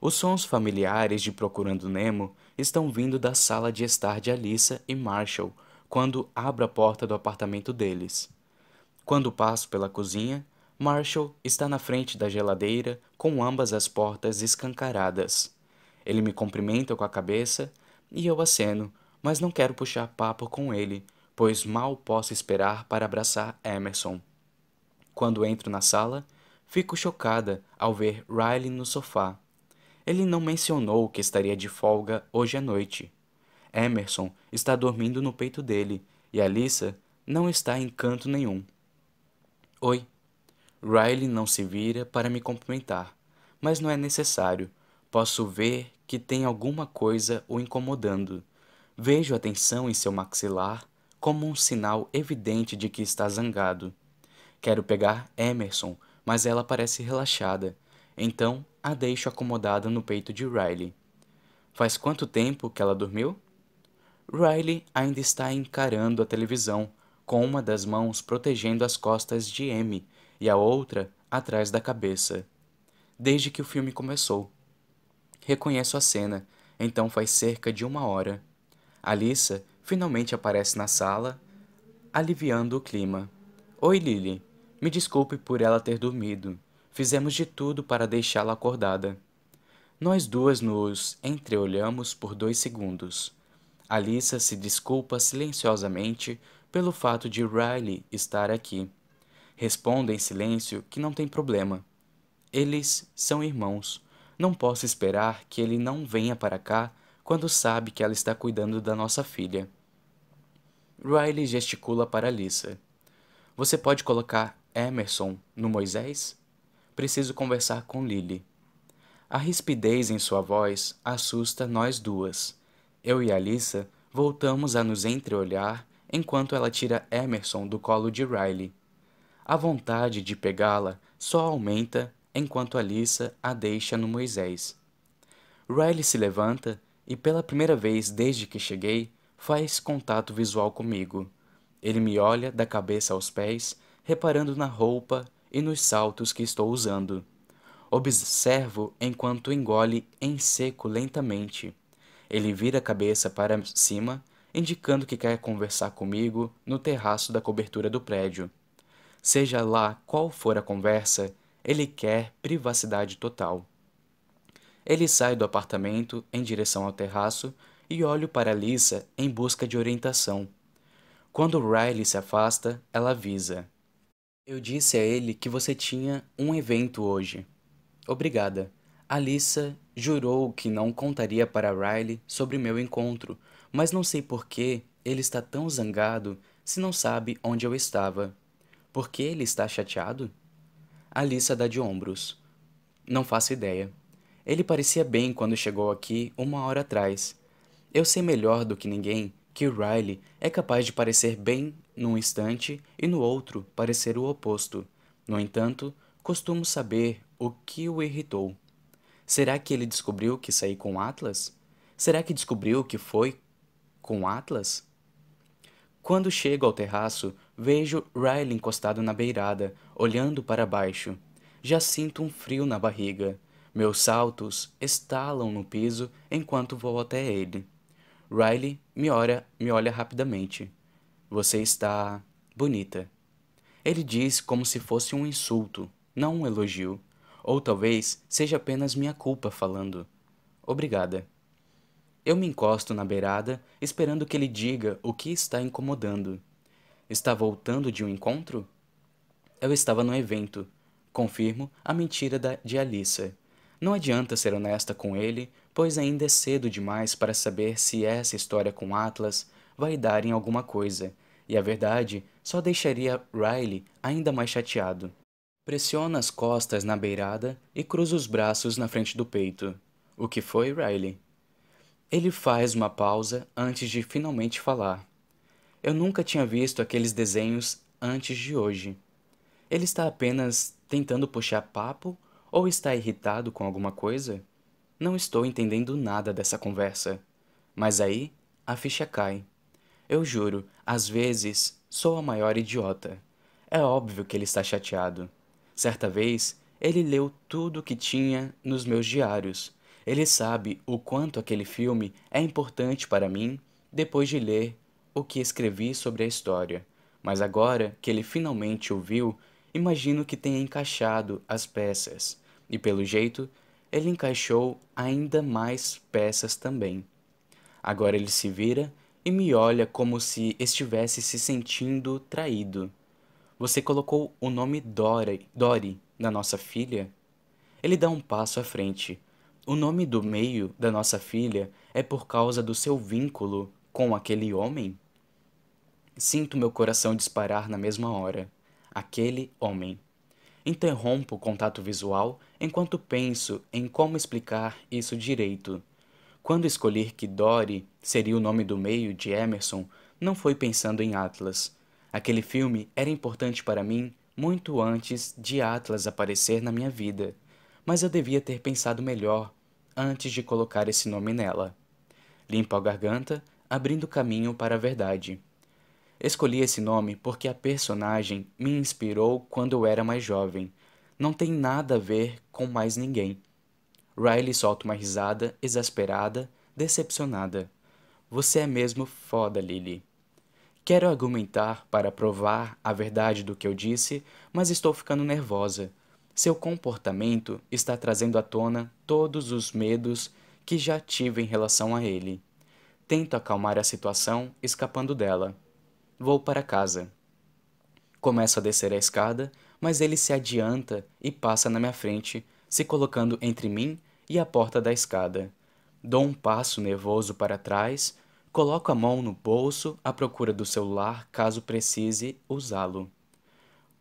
Os sons familiares de Procurando Nemo estão vindo da sala de estar de Alissa e Marshall quando abro a porta do apartamento deles. Quando passo pela cozinha, Marshall está na frente da geladeira com ambas as portas escancaradas. Ele me cumprimenta com a cabeça e eu aceno, mas não quero puxar papo com ele, pois mal posso esperar para abraçar Emerson. Quando entro na sala, fico chocada ao ver Riley no sofá. Ele não mencionou que estaria de folga hoje à noite. Emerson está dormindo no peito dele e Alissa não está em canto nenhum. Oi, Riley não se vira para me cumprimentar, mas não é necessário. Posso ver que tem alguma coisa o incomodando. Vejo a tensão em seu maxilar como um sinal evidente de que está zangado. Quero pegar Emerson, mas ela parece relaxada, então a deixo acomodada no peito de Riley. Faz quanto tempo que ela dormiu? Riley ainda está encarando a televisão, com uma das mãos protegendo as costas de Amy e a outra atrás da cabeça. Desde que o filme começou. Reconheço a cena, então faz cerca de uma hora. Alissa finalmente aparece na sala, aliviando o clima. Oi, Lily. Me desculpe por ela ter dormido. Fizemos de tudo para deixá-la acordada. Nós duas nos entreolhamos por dois segundos. Alissa se desculpa silenciosamente pelo fato de Riley estar aqui. Responda em silêncio que não tem problema. Eles são irmãos. Não posso esperar que ele não venha para cá quando sabe que ela está cuidando da nossa filha. Riley gesticula para Lisa. Você pode colocar Emerson no Moisés? Preciso conversar com Lily. A rispidez em sua voz assusta nós duas. Eu e Alissa voltamos a nos entreolhar enquanto ela tira Emerson do colo de Riley. A vontade de pegá-la só aumenta enquanto Alissa a deixa no Moisés. Riley se levanta e, pela primeira vez desde que cheguei, faz contato visual comigo. Ele me olha da cabeça aos pés, reparando na roupa e nos saltos que estou usando. Observo enquanto engole em seco lentamente. Ele vira a cabeça para cima, indicando que quer conversar comigo no terraço da cobertura do prédio. Seja lá qual for a conversa, ele quer privacidade total. Ele sai do apartamento em direção ao terraço e olho para Lisa em busca de orientação. Quando Riley se afasta, ela avisa. Eu disse a ele que você tinha um evento hoje. Obrigada. Alissa jurou que não contaria para Riley sobre meu encontro, mas não sei por que ele está tão zangado se não sabe onde eu estava. Por que ele está chateado? Alissa dá de ombros. Não faço ideia. Ele parecia bem quando chegou aqui uma hora atrás. Eu sei melhor do que ninguém que Riley é capaz de parecer bem num instante e no outro parecer o oposto. No entanto, costumo saber o que o irritou. Será que ele descobriu que saí com Atlas? Será que descobriu que foi com Atlas? Quando chego ao terraço, vejo Riley encostado na beirada, olhando para baixo. Já sinto um frio na barriga. Meus saltos estalam no piso enquanto vou até ele. Riley me olha, me olha rapidamente. Você está bonita. Ele diz como se fosse um insulto, não um elogio. Ou talvez seja apenas minha culpa falando. Obrigada. Eu me encosto na beirada, esperando que ele diga o que está incomodando. Está voltando de um encontro? Eu estava no evento. Confirmo a mentira da, de Alissa. Não adianta ser honesta com ele, pois ainda é cedo demais para saber se essa história com Atlas vai dar em alguma coisa, e a verdade só deixaria Riley ainda mais chateado. Pressiona as costas na beirada e cruza os braços na frente do peito. O que foi, Riley? Ele faz uma pausa antes de finalmente falar. Eu nunca tinha visto aqueles desenhos antes de hoje. Ele está apenas tentando puxar papo ou está irritado com alguma coisa? Não estou entendendo nada dessa conversa. Mas aí, a ficha cai. Eu juro, às vezes, sou a maior idiota. É óbvio que ele está chateado. Certa vez, ele leu tudo o que tinha nos meus diários. Ele sabe o quanto aquele filme é importante para mim depois de ler o que escrevi sobre a história. Mas agora que ele finalmente ouviu, imagino que tenha encaixado as peças e pelo jeito ele encaixou ainda mais peças também. Agora ele se vira e me olha como se estivesse se sentindo traído. Você colocou o nome Dory, Dory na nossa filha? Ele dá um passo à frente. O nome do meio da nossa filha é por causa do seu vínculo com aquele homem? Sinto meu coração disparar na mesma hora. Aquele homem. Interrompo o contato visual enquanto penso em como explicar isso direito. Quando escolhi que Dory seria o nome do meio de Emerson, não foi pensando em Atlas. Aquele filme era importante para mim muito antes de Atlas aparecer na minha vida, mas eu devia ter pensado melhor antes de colocar esse nome nela. Limpo a garganta, abrindo caminho para a verdade. Escolhi esse nome porque a personagem me inspirou quando eu era mais jovem. Não tem nada a ver com mais ninguém. Riley solta uma risada exasperada, decepcionada. Você é mesmo foda, Lily. Quero argumentar para provar a verdade do que eu disse, mas estou ficando nervosa. Seu comportamento está trazendo à tona todos os medos que já tive em relação a ele. Tento acalmar a situação, escapando dela. Vou para casa. Começo a descer a escada, mas ele se adianta e passa na minha frente, se colocando entre mim e a porta da escada. Dou um passo nervoso para trás, coloco a mão no bolso à procura do celular caso precise usá-lo.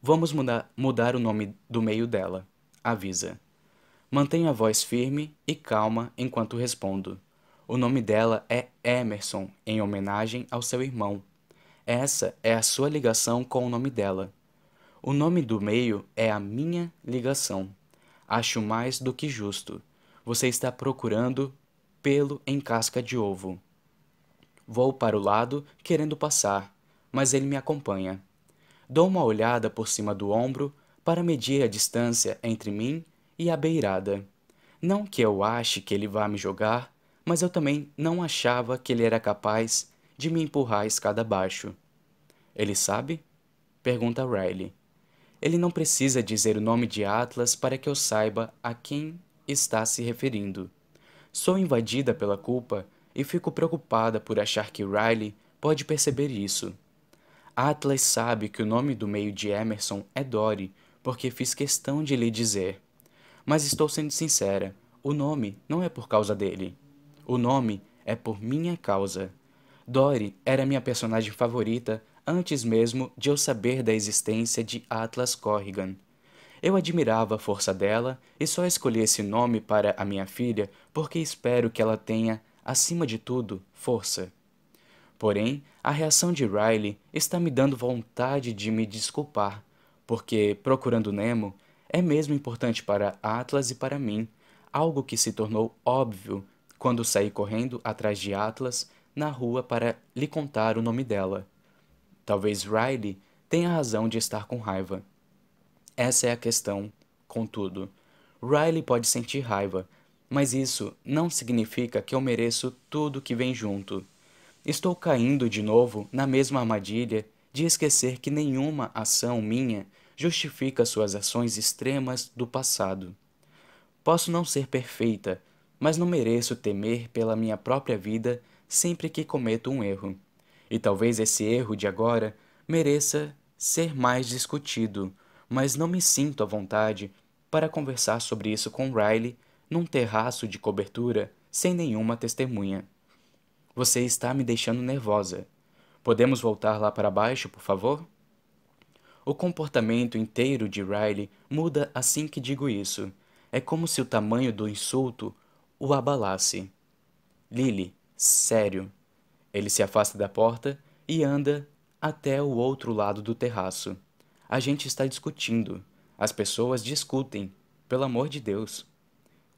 Vamos mudar, mudar o nome do meio dela, avisa. Mantenho a voz firme e calma enquanto respondo. O nome dela é Emerson, em homenagem ao seu irmão, essa é a sua ligação com o nome dela. O nome do meio é a minha ligação. Acho mais do que justo. Você está procurando pelo em casca de ovo. Vou para o lado, querendo passar, mas ele me acompanha. Dou uma olhada por cima do ombro para medir a distância entre mim e a beirada. Não que eu ache que ele vá me jogar, mas eu também não achava que ele era capaz de me empurrar a escada abaixo. Ele sabe? Pergunta Riley. Ele não precisa dizer o nome de Atlas para que eu saiba a quem está se referindo. Sou invadida pela culpa e fico preocupada por achar que Riley pode perceber isso. Atlas sabe que o nome do meio de Emerson é Dory, porque fiz questão de lhe dizer. Mas estou sendo sincera, o nome não é por causa dele. O nome é por minha causa. Dory era minha personagem favorita antes mesmo de eu saber da existência de Atlas Corrigan. Eu admirava a força dela e só escolhi esse nome para a minha filha porque espero que ela tenha, acima de tudo, força. Porém, a reação de Riley está me dando vontade de me desculpar, porque Procurando Nemo é mesmo importante para Atlas e para mim, algo que se tornou óbvio quando saí correndo atrás de Atlas na rua para lhe contar o nome dela. Talvez Riley tenha razão de estar com raiva. Essa é a questão, contudo. Riley pode sentir raiva, mas isso não significa que eu mereço tudo que vem junto. Estou caindo de novo na mesma armadilha de esquecer que nenhuma ação minha justifica suas ações extremas do passado. Posso não ser perfeita, mas não mereço temer pela minha própria vida sempre que cometo um erro. E talvez esse erro de agora mereça ser mais discutido, mas não me sinto à vontade para conversar sobre isso com Riley num terraço de cobertura sem nenhuma testemunha. Você está me deixando nervosa. Podemos voltar lá para baixo, por favor? O comportamento inteiro de Riley muda assim que digo isso. É como se o tamanho do insulto o abalasse. Lily, sério, ele se afasta da porta e anda até o outro lado do terraço. A gente está discutindo. As pessoas discutem. Pelo amor de Deus.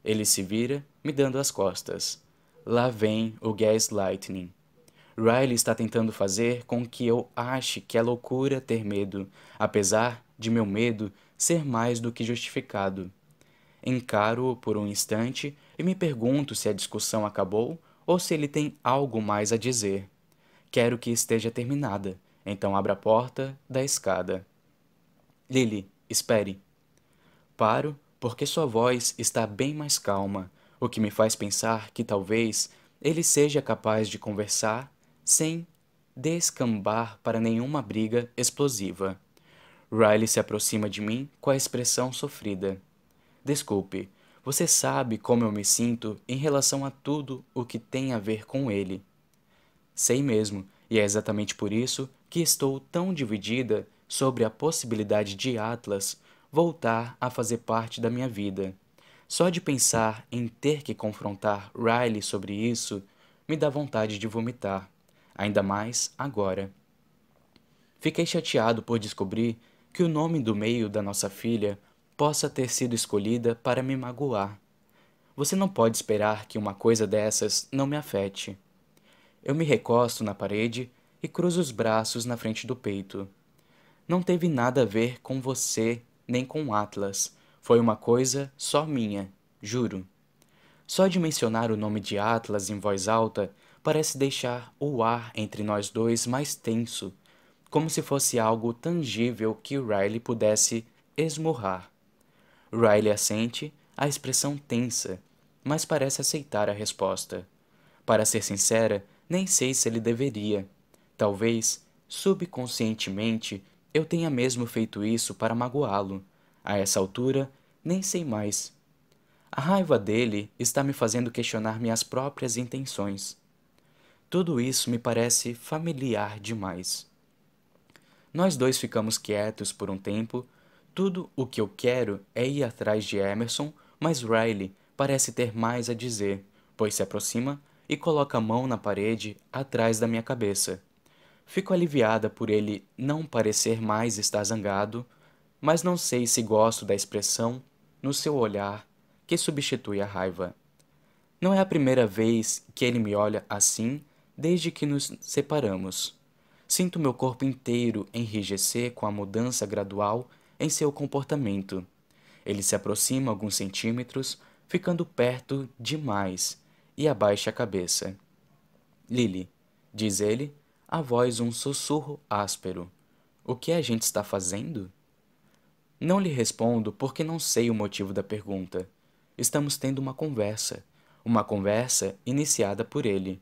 Ele se vira, me dando as costas. Lá vem o gaslighting. Riley está tentando fazer com que eu ache que é loucura ter medo, apesar de meu medo ser mais do que justificado. Encaro-o por um instante e me pergunto se a discussão acabou ou se ele tem algo mais a dizer. Quero que esteja terminada, então abra a porta da escada. Lily, espere. Paro porque sua voz está bem mais calma, o que me faz pensar que talvez ele seja capaz de conversar sem descambar para nenhuma briga explosiva. Riley se aproxima de mim com a expressão sofrida. Desculpe, você sabe como eu me sinto em relação a tudo o que tem a ver com ele. Sei mesmo, e é exatamente por isso que estou tão dividida sobre a possibilidade de Atlas voltar a fazer parte da minha vida. Só de pensar em ter que confrontar Riley sobre isso me dá vontade de vomitar, ainda mais agora. Fiquei chateado por descobrir que o nome do meio da nossa filha possa ter sido escolhida para me magoar. Você não pode esperar que uma coisa dessas não me afete. Eu me recosto na parede e cruzo os braços na frente do peito. Não teve nada a ver com você nem com Atlas. Foi uma coisa só minha, juro. Só de mencionar o nome de Atlas em voz alta parece deixar o ar entre nós dois mais tenso, como se fosse algo tangível que Riley pudesse esmurrar. Riley assente, a expressão tensa, mas parece aceitar a resposta. Para ser sincera, nem sei se ele deveria. Talvez, subconscientemente, eu tenha mesmo feito isso para magoá-lo. A essa altura, nem sei mais. A raiva dele está me fazendo questionar minhas próprias intenções. Tudo isso me parece familiar demais. Nós dois ficamos quietos por um tempo, tudo o que eu quero é ir atrás de Emerson, mas Riley parece ter mais a dizer, pois se aproxima e coloca a mão na parede atrás da minha cabeça. Fico aliviada por ele não parecer mais estar zangado, mas não sei se gosto da expressão no seu olhar que substitui a raiva. Não é a primeira vez que ele me olha assim desde que nos separamos. Sinto meu corpo inteiro enrijecer com a mudança gradual em seu comportamento. Ele se aproxima alguns centímetros, ficando perto demais, e abaixa a cabeça. Lily, diz ele, a voz um sussurro áspero. O que a gente está fazendo? Não lhe respondo porque não sei o motivo da pergunta. Estamos tendo uma conversa. Uma conversa iniciada por ele.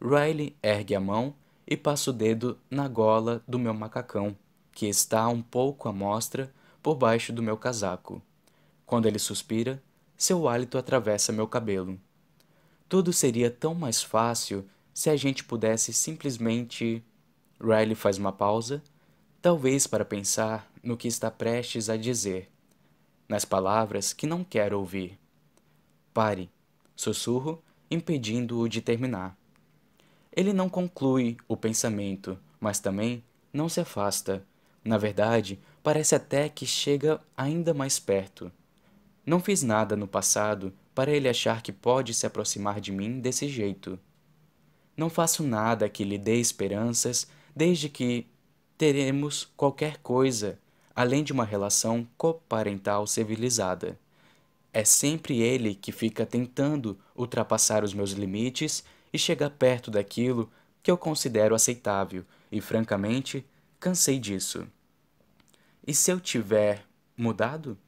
Riley ergue a mão e passa o dedo na gola do meu macacão, que está um pouco à mostra por baixo do meu casaco. Quando ele suspira, seu hálito atravessa meu cabelo. Tudo seria tão mais fácil se a gente pudesse simplesmente. Riley faz uma pausa, talvez para pensar no que está prestes a dizer, nas palavras que não quero ouvir. Pare, sussurro, impedindo-o de terminar. Ele não conclui o pensamento, mas também não se afasta. Na verdade, parece até que chega ainda mais perto. Não fiz nada no passado para ele achar que pode se aproximar de mim desse jeito. Não faço nada que lhe dê esperanças desde que teremos qualquer coisa além de uma relação coparental civilizada. É sempre ele que fica tentando ultrapassar os meus limites e chegar perto daquilo que eu considero aceitável, e francamente, cansei disso. E se eu tiver mudado?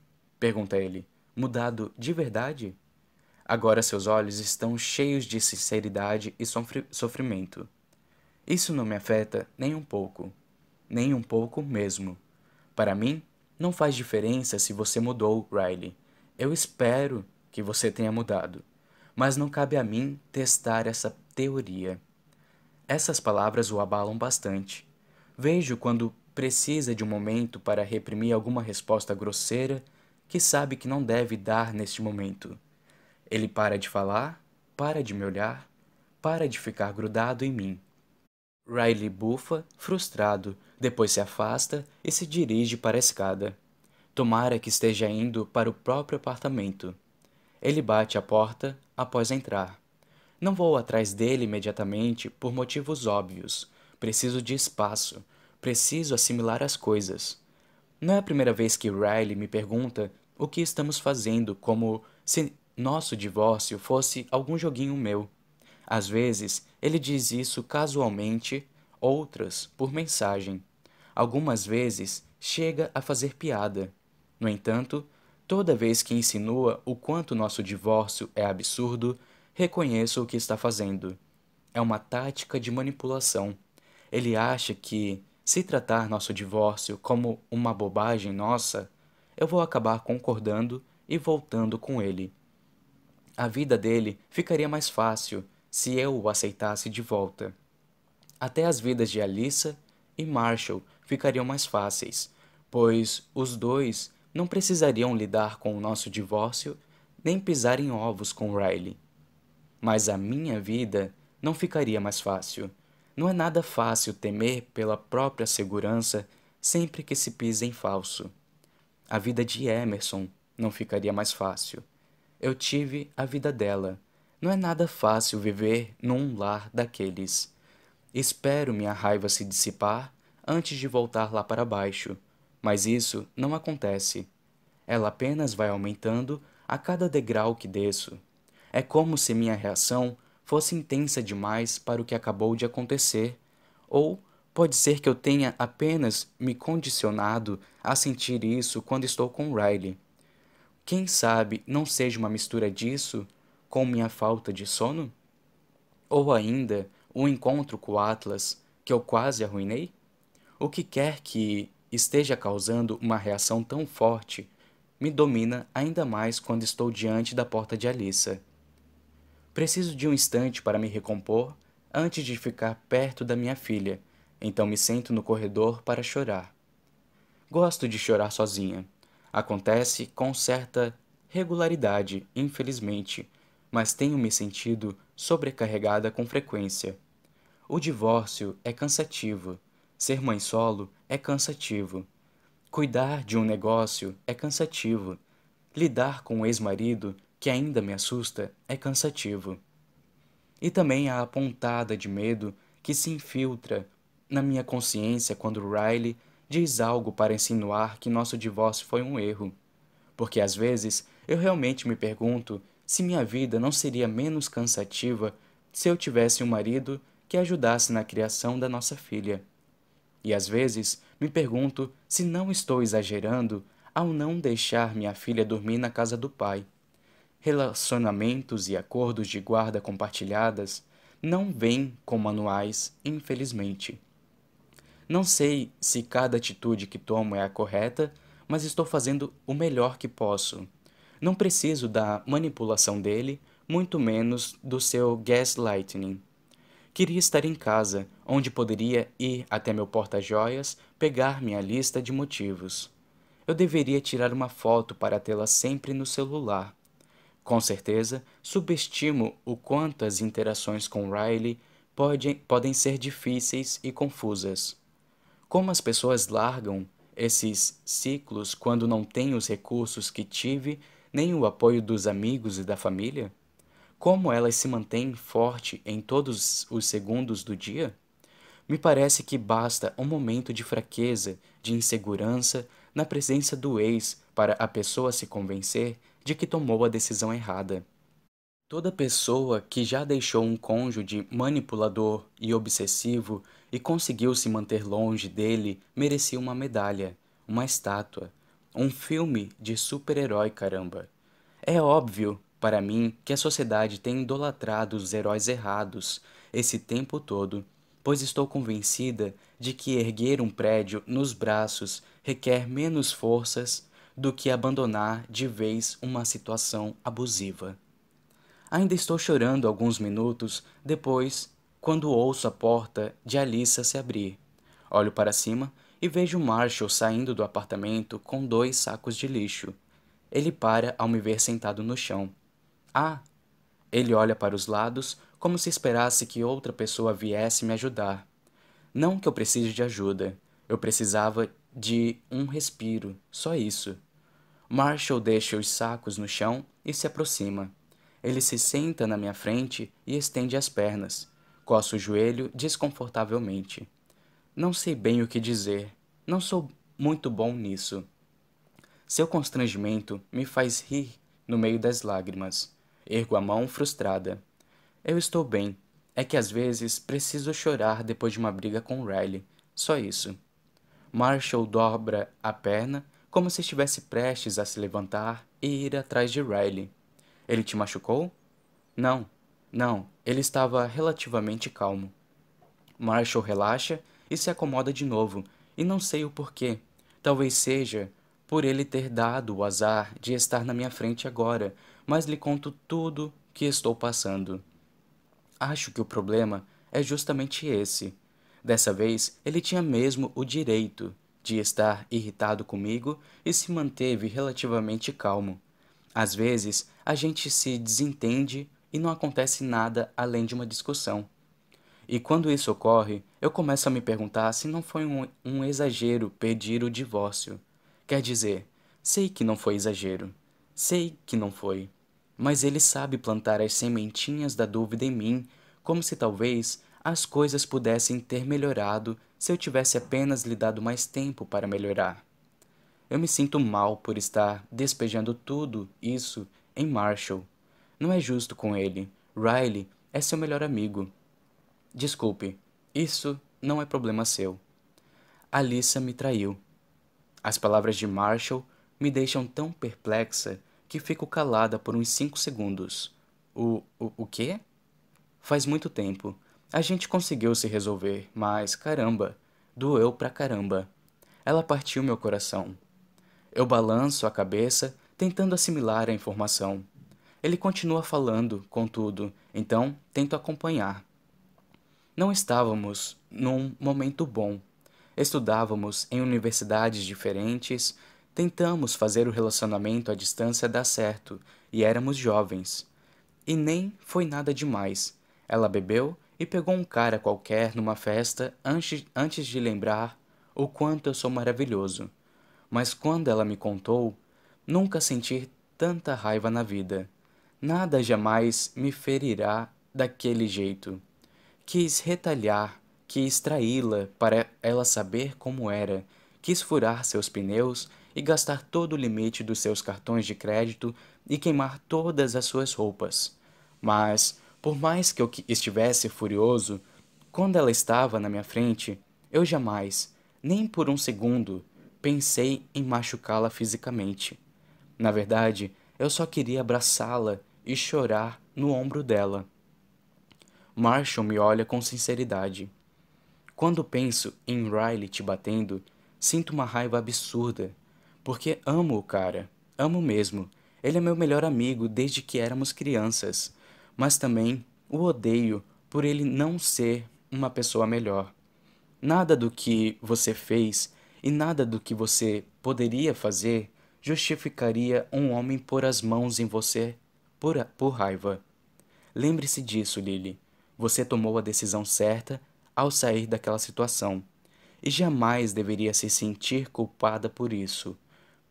pergunta ele. Mudado de verdade? Agora seus olhos estão cheios de sinceridade e sofrimento. Isso não me afeta nem um pouco. Nem um pouco mesmo. Para mim, não faz diferença se você mudou, Riley. Eu espero que você tenha mudado. Mas não cabe a mim testar essa teoria. Essas palavras o abalam bastante. Vejo quando precisa de um momento para reprimir alguma resposta grosseira que sabe que não deve dar neste momento. Ele para de falar, para de me olhar, para de ficar grudado em mim. Riley bufa, frustrado, depois se afasta e se dirige para a escada. Tomara que esteja indo para o próprio apartamento. Ele bate a porta após entrar. Não vou atrás dele imediatamente por motivos óbvios. Preciso de espaço. Preciso assimilar as coisas. Não é a primeira vez que Riley me pergunta o que estamos fazendo, como se nosso divórcio fosse algum joguinho meu. Às vezes, ele diz isso casualmente, outras por mensagem. Algumas vezes, chega a fazer piada. No entanto, toda vez que insinua o quanto nosso divórcio é absurdo, reconheço o que está fazendo. É uma tática de manipulação. Ele acha que, se tratar nosso divórcio como uma bobagem nossa, eu vou acabar concordando e voltando com ele. A vida dele ficaria mais fácil se eu o aceitasse de volta. Até as vidas de Alissa e Marshall ficariam mais fáceis, pois os dois não precisariam lidar com o nosso divórcio nem pisar em ovos com Riley. Mas a minha vida não ficaria mais fácil. Não é nada fácil temer pela própria segurança sempre que se pisa em falso. A vida de Emerson não ficaria mais fácil eu tive a vida dela. Não é nada fácil viver num lar daqueles. Espero minha raiva se dissipar antes de voltar lá para baixo, mas isso não acontece. Ela apenas vai aumentando a cada degrau que desço. É como se minha reação fosse intensa demais para o que acabou de acontecer, ou pode ser que eu tenha apenas me condicionado a sentir isso quando estou com Riley. Quem sabe não seja uma mistura disso com minha falta de sono? Ou ainda o um encontro com o Atlas que eu quase arruinei? O que quer que esteja causando uma reação tão forte me domina ainda mais quando estou diante da porta de Alissa. Preciso de um instante para me recompor antes de ficar perto da minha filha, então me sento no corredor para chorar. Gosto de chorar sozinha. Acontece com certa regularidade, infelizmente, mas tenho me sentido sobrecarregada com frequência. O divórcio é cansativo. Ser mãe solo é cansativo. Cuidar de um negócio é cansativo. Lidar com um ex-marido, que ainda me assusta, é cansativo. E também a pontada de medo que se infiltra na minha consciência quando Riley diz algo para insinuar que nosso divórcio foi um erro. Porque às vezes eu realmente me pergunto se minha vida não seria menos cansativa se eu tivesse um marido que ajudasse na criação da nossa filha. E às vezes me pergunto se não estou exagerando ao não deixar minha filha dormir na casa do pai. Relacionamentos e acordos de guarda compartilhadas não vêm com manuais, infelizmente. Não sei se cada atitude que tomo é a correta, mas estou fazendo o melhor que posso. Não preciso da manipulação dele, muito menos do seu gaslighting. Queria estar em casa, onde poderia ir até meu porta-joias, pegar minha lista de motivos. Eu deveria tirar uma foto para tê-la sempre no celular. Com certeza, subestimo o quanto as interações com Riley podem, podem ser difíceis e confusas. Como as pessoas largam esses ciclos quando não têm os recursos que tive, nem o apoio dos amigos e da família? como elas se mantêm forte em todos os segundos do dia? Me parece que basta um momento de fraqueza, de insegurança na presença do ex para a pessoa se convencer de que tomou a decisão errada. Toda pessoa que já deixou um cônjuge manipulador e obsessivo e conseguiu se manter longe dele merecia uma medalha, uma estátua, um filme de super-herói, caramba. É óbvio para mim que a sociedade tem idolatrado os heróis errados esse tempo todo, pois estou convencida de que erguer um prédio nos braços requer menos forças do que abandonar de vez uma situação abusiva. Ainda estou chorando alguns minutos depois, quando ouço a porta de Alissa se abrir. Olho para cima e vejo Marshall saindo do apartamento com dois sacos de lixo. Ele para ao me ver sentado no chão. Ah! Ele olha para os lados como se esperasse que outra pessoa viesse me ajudar. Não que eu precise de ajuda. Eu precisava de um respiro, só isso. Marshall deixa os sacos no chão e se aproxima. Ele se senta na minha frente e estende as pernas. Coça o joelho desconfortavelmente. Não sei bem o que dizer. Não sou muito bom nisso. Seu constrangimento me faz rir no meio das lágrimas. Ergo a mão frustrada. Eu estou bem. É que às vezes preciso chorar depois de uma briga com Riley. Só isso. Marshall dobra a perna como se estivesse prestes a se levantar e ir atrás de Riley. Ele te machucou? Não, não, ele estava relativamente calmo. Marshall relaxa e se acomoda de novo, e não sei o porquê. Talvez seja por ele ter dado o azar de estar na minha frente agora, mas lhe conto tudo que estou passando. Acho que o problema é justamente esse. Dessa vez, ele tinha mesmo o direito de estar irritado comigo e se manteve relativamente calmo. Às vezes, a gente se desentende e não acontece nada além de uma discussão. E quando isso ocorre, eu começo a me perguntar se não foi um, um exagero pedir o divórcio. Quer dizer, sei que não foi exagero. Sei que não foi. Mas ele sabe plantar as sementinhas da dúvida em mim, como se talvez as coisas pudessem ter melhorado se eu tivesse apenas lhe dado mais tempo para melhorar. Eu me sinto mal por estar despejando tudo isso em Marshall. Não é justo com ele. Riley é seu melhor amigo. Desculpe, isso não é problema seu. Alissa me traiu. As palavras de Marshall me deixam tão perplexa que fico calada por uns cinco segundos. O, o, o quê? Faz muito tempo. A gente conseguiu se resolver, mas caramba, doeu pra caramba. Ela partiu meu coração. Eu balanço a cabeça, tentando assimilar a informação. Ele continua falando, contudo, então tento acompanhar. Não estávamos num momento bom. Estudávamos em universidades diferentes, tentamos fazer o relacionamento à distância dar certo e éramos jovens. E nem foi nada demais. Ela bebeu e pegou um cara qualquer numa festa antes, antes de lembrar o quanto eu sou maravilhoso. mas quando ela me contou, nunca senti tanta raiva na vida. Nada jamais me ferirá daquele jeito. Quis retalhar, quis traí-la para ela saber como era, quis furar seus pneus e gastar todo o limite dos seus cartões de crédito e queimar todas as suas roupas. Mas, por mais que eu estivesse furioso, quando ela estava na minha frente, eu jamais, nem por um segundo, pensei em machucá-la fisicamente. Na verdade, eu só queria abraçá-la e chorar no ombro dela. Marshall me olha com sinceridade. Quando penso em Riley te batendo, sinto uma raiva absurda, porque amo o cara, amo mesmo. Ele é meu melhor amigo desde que éramos crianças, mas também o odeio por ele não ser uma pessoa melhor. Nada do que você fez e nada do que você poderia fazer justificaria um homem pôr as mãos em você por, por raiva. Lembre-se disso, Lily. Você tomou a decisão certa ao sair daquela situação e jamais deveria se sentir culpada por isso.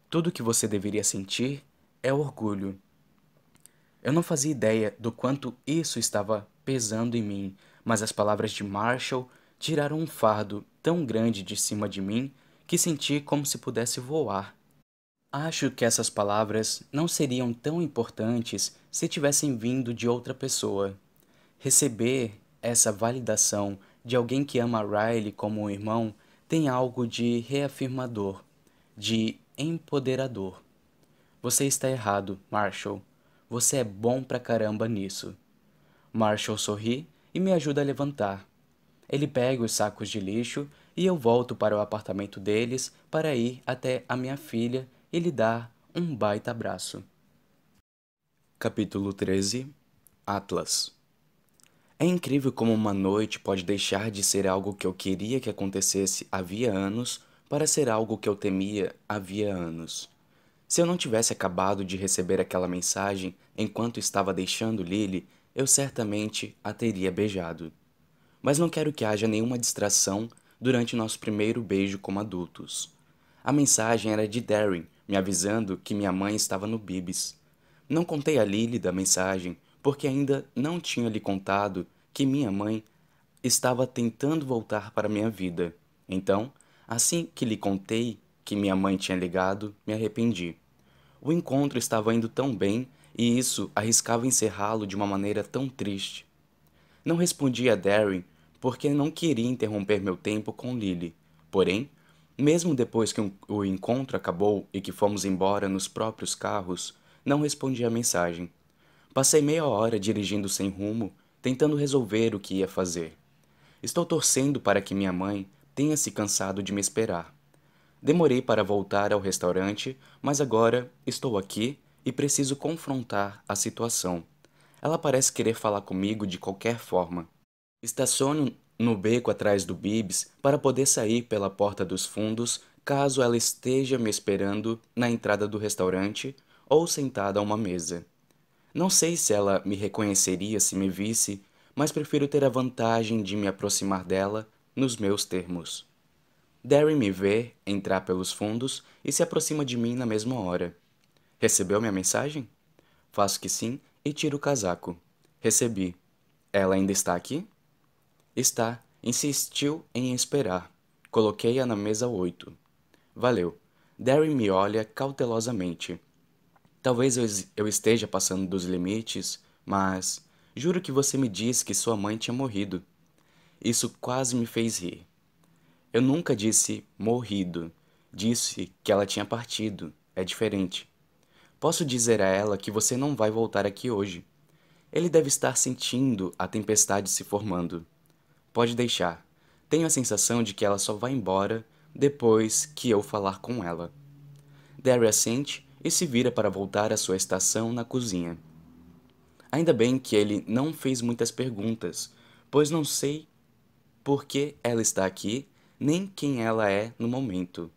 Tudo o que você deveria sentir é orgulho. Eu não fazia ideia do quanto isso estava pesando em mim, mas as palavras de Marshall tiraram um fardo tão grande de cima de mim que senti como se pudesse voar. Acho que essas palavras não seriam tão importantes se tivessem vindo de outra pessoa. Receber essa validação de alguém que ama Riley como um irmão tem algo de reafirmador, de empoderador. Você está errado, Marshall. Você é bom pra caramba nisso. Marshall sorri e me ajuda a levantar. Ele pega os sacos de lixo e eu volto para o apartamento deles para ir até a minha filha e lhe dar um baita abraço. Capítulo 13 Atlas É incrível como uma noite pode deixar de ser algo que eu queria que acontecesse havia anos para ser algo que eu temia havia anos. Se eu não tivesse acabado de receber aquela mensagem enquanto estava deixando Lily, eu certamente a teria beijado. Mas não quero que haja nenhuma distração durante nosso primeiro beijo como adultos. A mensagem era de Darren, me avisando que minha mãe estava no Bibis. Não contei a Lily da mensagem, porque ainda não tinha lhe contado que minha mãe estava tentando voltar para minha vida. Então, assim que lhe contei que minha mãe tinha ligado, me arrependi. O encontro estava indo tão bem e isso arriscava encerrá-lo de uma maneira tão triste. Não respondi a Darren porque não queria interromper meu tempo com Lily. Porém, mesmo depois que o encontro acabou e que fomos embora nos próprios carros, não respondi a mensagem. Passei meia hora dirigindo sem rumo, tentando resolver o que ia fazer. Estou torcendo para que minha mãe tenha se cansado de me esperar. Demorei para voltar ao restaurante, mas agora estou aqui e preciso confrontar a situação. Ela parece querer falar comigo de qualquer forma. Estaciono no beco atrás do Bibs para poder sair pela porta dos fundos caso ela esteja me esperando na entrada do restaurante ou sentada a uma mesa. Não sei se ela me reconheceria se me visse, mas prefiro ter a vantagem de me aproximar dela nos meus termos. Darren me vê entrar pelos fundos e se aproxima de mim na mesma hora. Recebeu minha mensagem? Faço que sim e tiro o casaco. Recebi. Ela ainda está aqui? Está. Insistiu em esperar. Coloquei-a na mesa oito. Valeu. Darren me olha cautelosamente. Talvez eu esteja passando dos limites, mas juro que você me disse que sua mãe tinha morrido. Isso quase me fez rir. Eu nunca disse morrido. Disse que ela tinha partido. É diferente. Posso dizer a ela que você não vai voltar aqui hoje. Ele deve estar sentindo a tempestade se formando. Pode deixar. Tenho a sensação de que ela só vai embora depois que eu falar com ela. Derry assente e se vira para voltar à sua estação na cozinha. Ainda bem que ele não fez muitas perguntas, pois não sei por que ela está aqui, nem quem ela é no momento.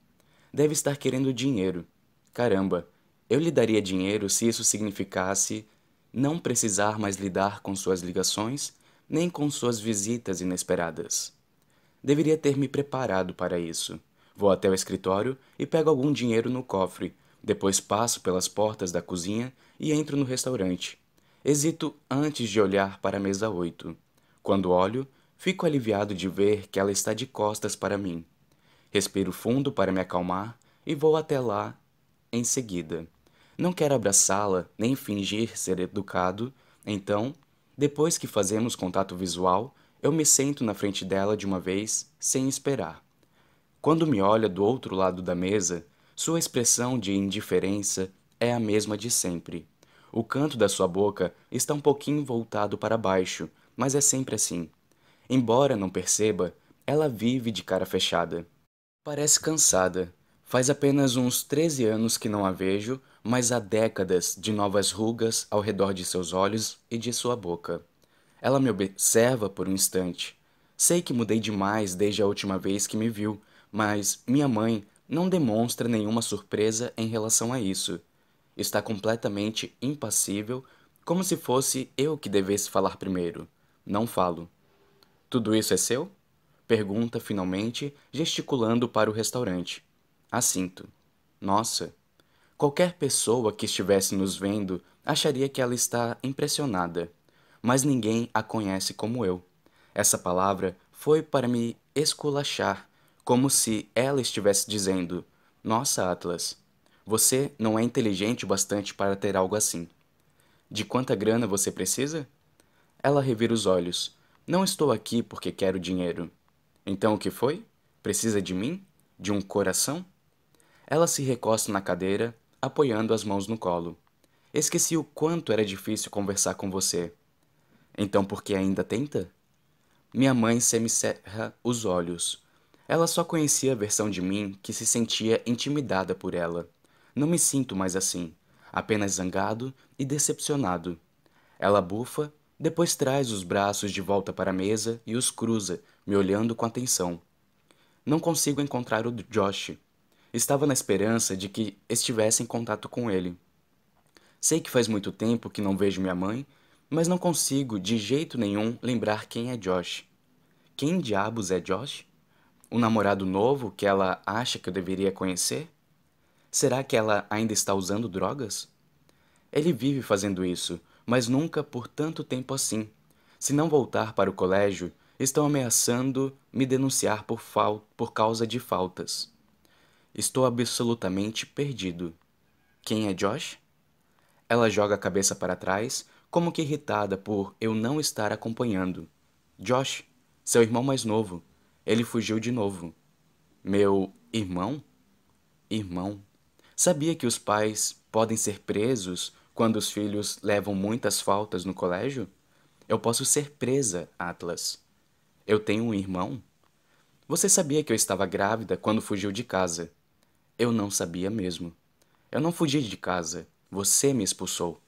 Deve estar querendo dinheiro. Caramba, eu lhe daria dinheiro se isso significasse não precisar mais lidar com suas ligações nem com suas visitas inesperadas. Deveria ter me preparado para isso, Vou até o escritório e pego algum dinheiro no cofre. Depois passo pelas portas da cozinha e entro no restaurante. Hesito antes de olhar para a mesa 8. Quando olho, fico aliviado de ver que ela está de costas para mim. Respiro fundo para me acalmar e vou até lá em seguida. Não quero abraçá-la nem fingir ser educado, então, depois que fazemos contato visual, eu me sento na frente dela de uma vez, sem esperar. Quando me olha do outro lado da mesa, sua expressão de indiferença é a mesma de sempre. O canto da sua boca está um pouquinho voltado para baixo, mas é sempre assim. Embora não perceba, ela vive de cara fechada. Parece cansada. Faz apenas uns 13 anos que não a vejo, mas há décadas de novas rugas ao redor de seus olhos e de sua boca. Ela me observa por um instante. Sei que mudei demais desde a última vez que me viu, mas minha mãe não demonstra nenhuma surpresa em relação a isso. Está completamente impassível, como se fosse eu que devesse falar primeiro. Não falo. Tudo isso é seu? Pergunta finalmente, gesticulando para o restaurante. Assinto. Nossa. Qualquer pessoa que estivesse nos vendo acharia que ela está impressionada, mas ninguém a conhece como eu. Essa palavra foi para me esculachar como se ela estivesse dizendo: Nossa, Atlas, você não é inteligente o bastante para ter algo assim. De quanta grana você precisa? Ela revira os olhos. Não estou aqui porque quero dinheiro. Então o que foi? Precisa de mim? De um coração? Ela se recosta na cadeira, apoiando as mãos no colo. Esqueci o quanto era difícil conversar com você. Então por que ainda tenta? Minha mãe semicerra os olhos. Ela só conhecia a versão de mim que se sentia intimidada por ela. Não me sinto mais assim, apenas zangado e decepcionado. Ela bufa, depois traz os braços de volta para a mesa e os cruza, me olhando com atenção. Não consigo encontrar o Josh. Estava na esperança de que estivesse em contato com ele. Sei que faz muito tempo que não vejo minha mãe, mas não consigo de jeito nenhum lembrar quem é Josh. Quem diabos é Josh? Um namorado novo que ela acha que eu deveria conhecer? Será que ela ainda está usando drogas? Ele vive fazendo isso, mas nunca por tanto tempo assim. Se não voltar para o colégio, estão ameaçando me denunciar por, fal por causa de faltas. Estou absolutamente perdido. Quem é Josh? Ela joga a cabeça para trás, como que irritada por eu não estar acompanhando. Josh, seu irmão mais novo, ele fugiu de novo. Meu irmão? Irmão. Sabia que os pais podem ser presos quando os filhos levam muitas faltas no colégio? Eu posso ser presa, Atlas. Eu tenho um irmão? Você sabia que eu estava grávida quando fugiu de casa? Eu não sabia mesmo. Eu não fugi de casa. Você me expulsou.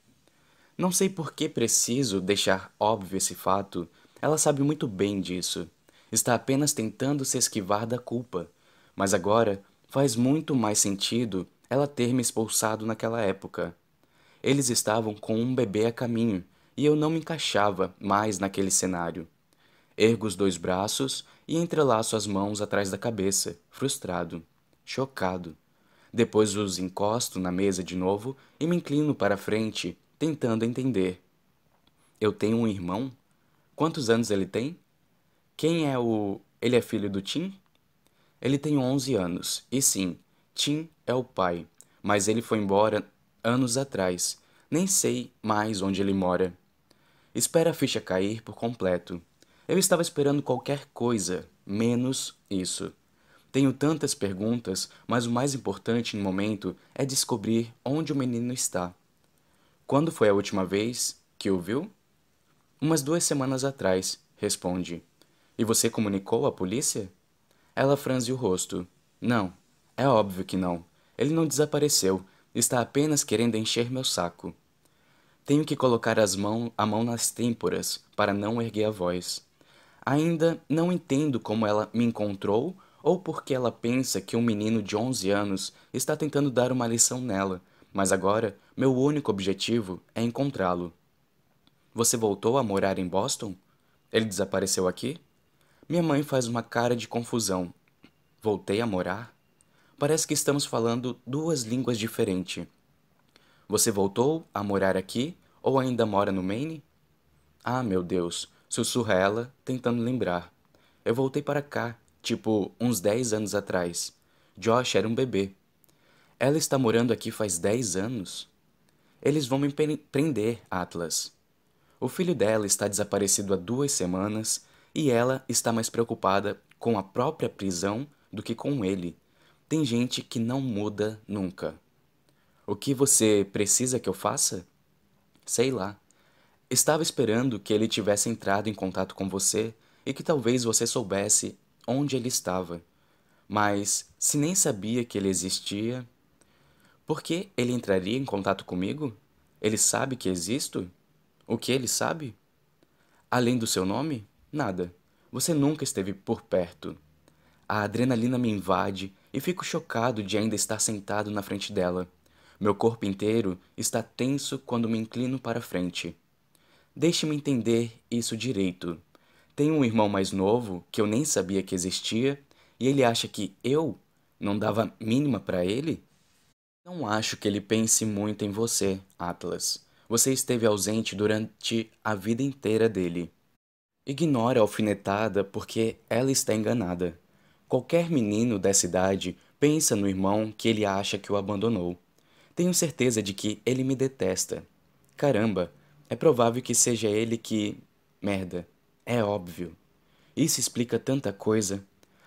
Não sei por que preciso deixar óbvio esse fato. Ela sabe muito bem disso está apenas tentando se esquivar da culpa. Mas agora faz muito mais sentido ela ter me expulsado naquela época. Eles estavam com um bebê a caminho e eu não me encaixava mais naquele cenário. Ergo os dois braços e entrelaço as mãos atrás da cabeça, frustrado, chocado. Depois os encosto na mesa de novo e me inclino para frente, tentando entender. Eu tenho um irmão? Quantos anos ele tem? Quem é o. Ele é filho do Tim? Ele tem 11 anos, e sim, Tim é o pai, mas ele foi embora anos atrás. Nem sei mais onde ele mora. Espera a ficha cair por completo. Eu estava esperando qualquer coisa, menos isso. Tenho tantas perguntas, mas o mais importante no momento é descobrir onde o menino está. Quando foi a última vez que o viu? Umas duas semanas atrás, responde. E você comunicou à polícia? Ela franze o rosto. Não, é óbvio que não. Ele não desapareceu. Está apenas querendo encher meu saco. Tenho que colocar as mãos, a mão nas têmporas para não erguer a voz. Ainda não entendo como ela me encontrou ou porque ela pensa que um menino de 11 anos está tentando dar uma lição nela, mas agora meu único objetivo é encontrá-lo. Você voltou a morar em Boston? Ele desapareceu aqui? Minha mãe faz uma cara de confusão. Voltei a morar? Parece que estamos falando duas línguas diferentes. Você voltou a morar aqui ou ainda mora no Maine? Ah, meu Deus, sussurra ela, tentando lembrar. Eu voltei para cá, tipo, uns 10 anos atrás. Josh era um bebê. Ela está morando aqui faz 10 anos? Eles vão me prender, Atlas. O filho dela está desaparecido há duas semanas e ela está mais preocupada com a própria prisão do que com ele. Tem gente que não muda nunca. O que você precisa que eu faça? Sei lá. Estava esperando que ele tivesse entrado em contato com você e que talvez você soubesse onde ele estava. Mas, se nem sabia que ele existia, por que ele entraria em contato comigo? Ele sabe que existo? O que ele sabe? Além do seu nome? Nada. Você nunca esteve por perto. A adrenalina me invade e fico chocado de ainda estar sentado na frente dela. Meu corpo inteiro está tenso quando me inclino para frente. Deixe-me entender isso direito. Tenho um irmão mais novo que eu nem sabia que existia e ele acha que eu não dava mínima para ele? Não acho que ele pense muito em você, Atlas. Você esteve ausente durante a vida inteira dele. Ignore a alfinetada porque ela está enganada. Qualquer menino dessa idade pensa no irmão que ele acha que o abandonou. Tenho certeza de que ele me detesta. Caramba, é provável que seja ele que. Merda, é óbvio. Isso explica tanta coisa.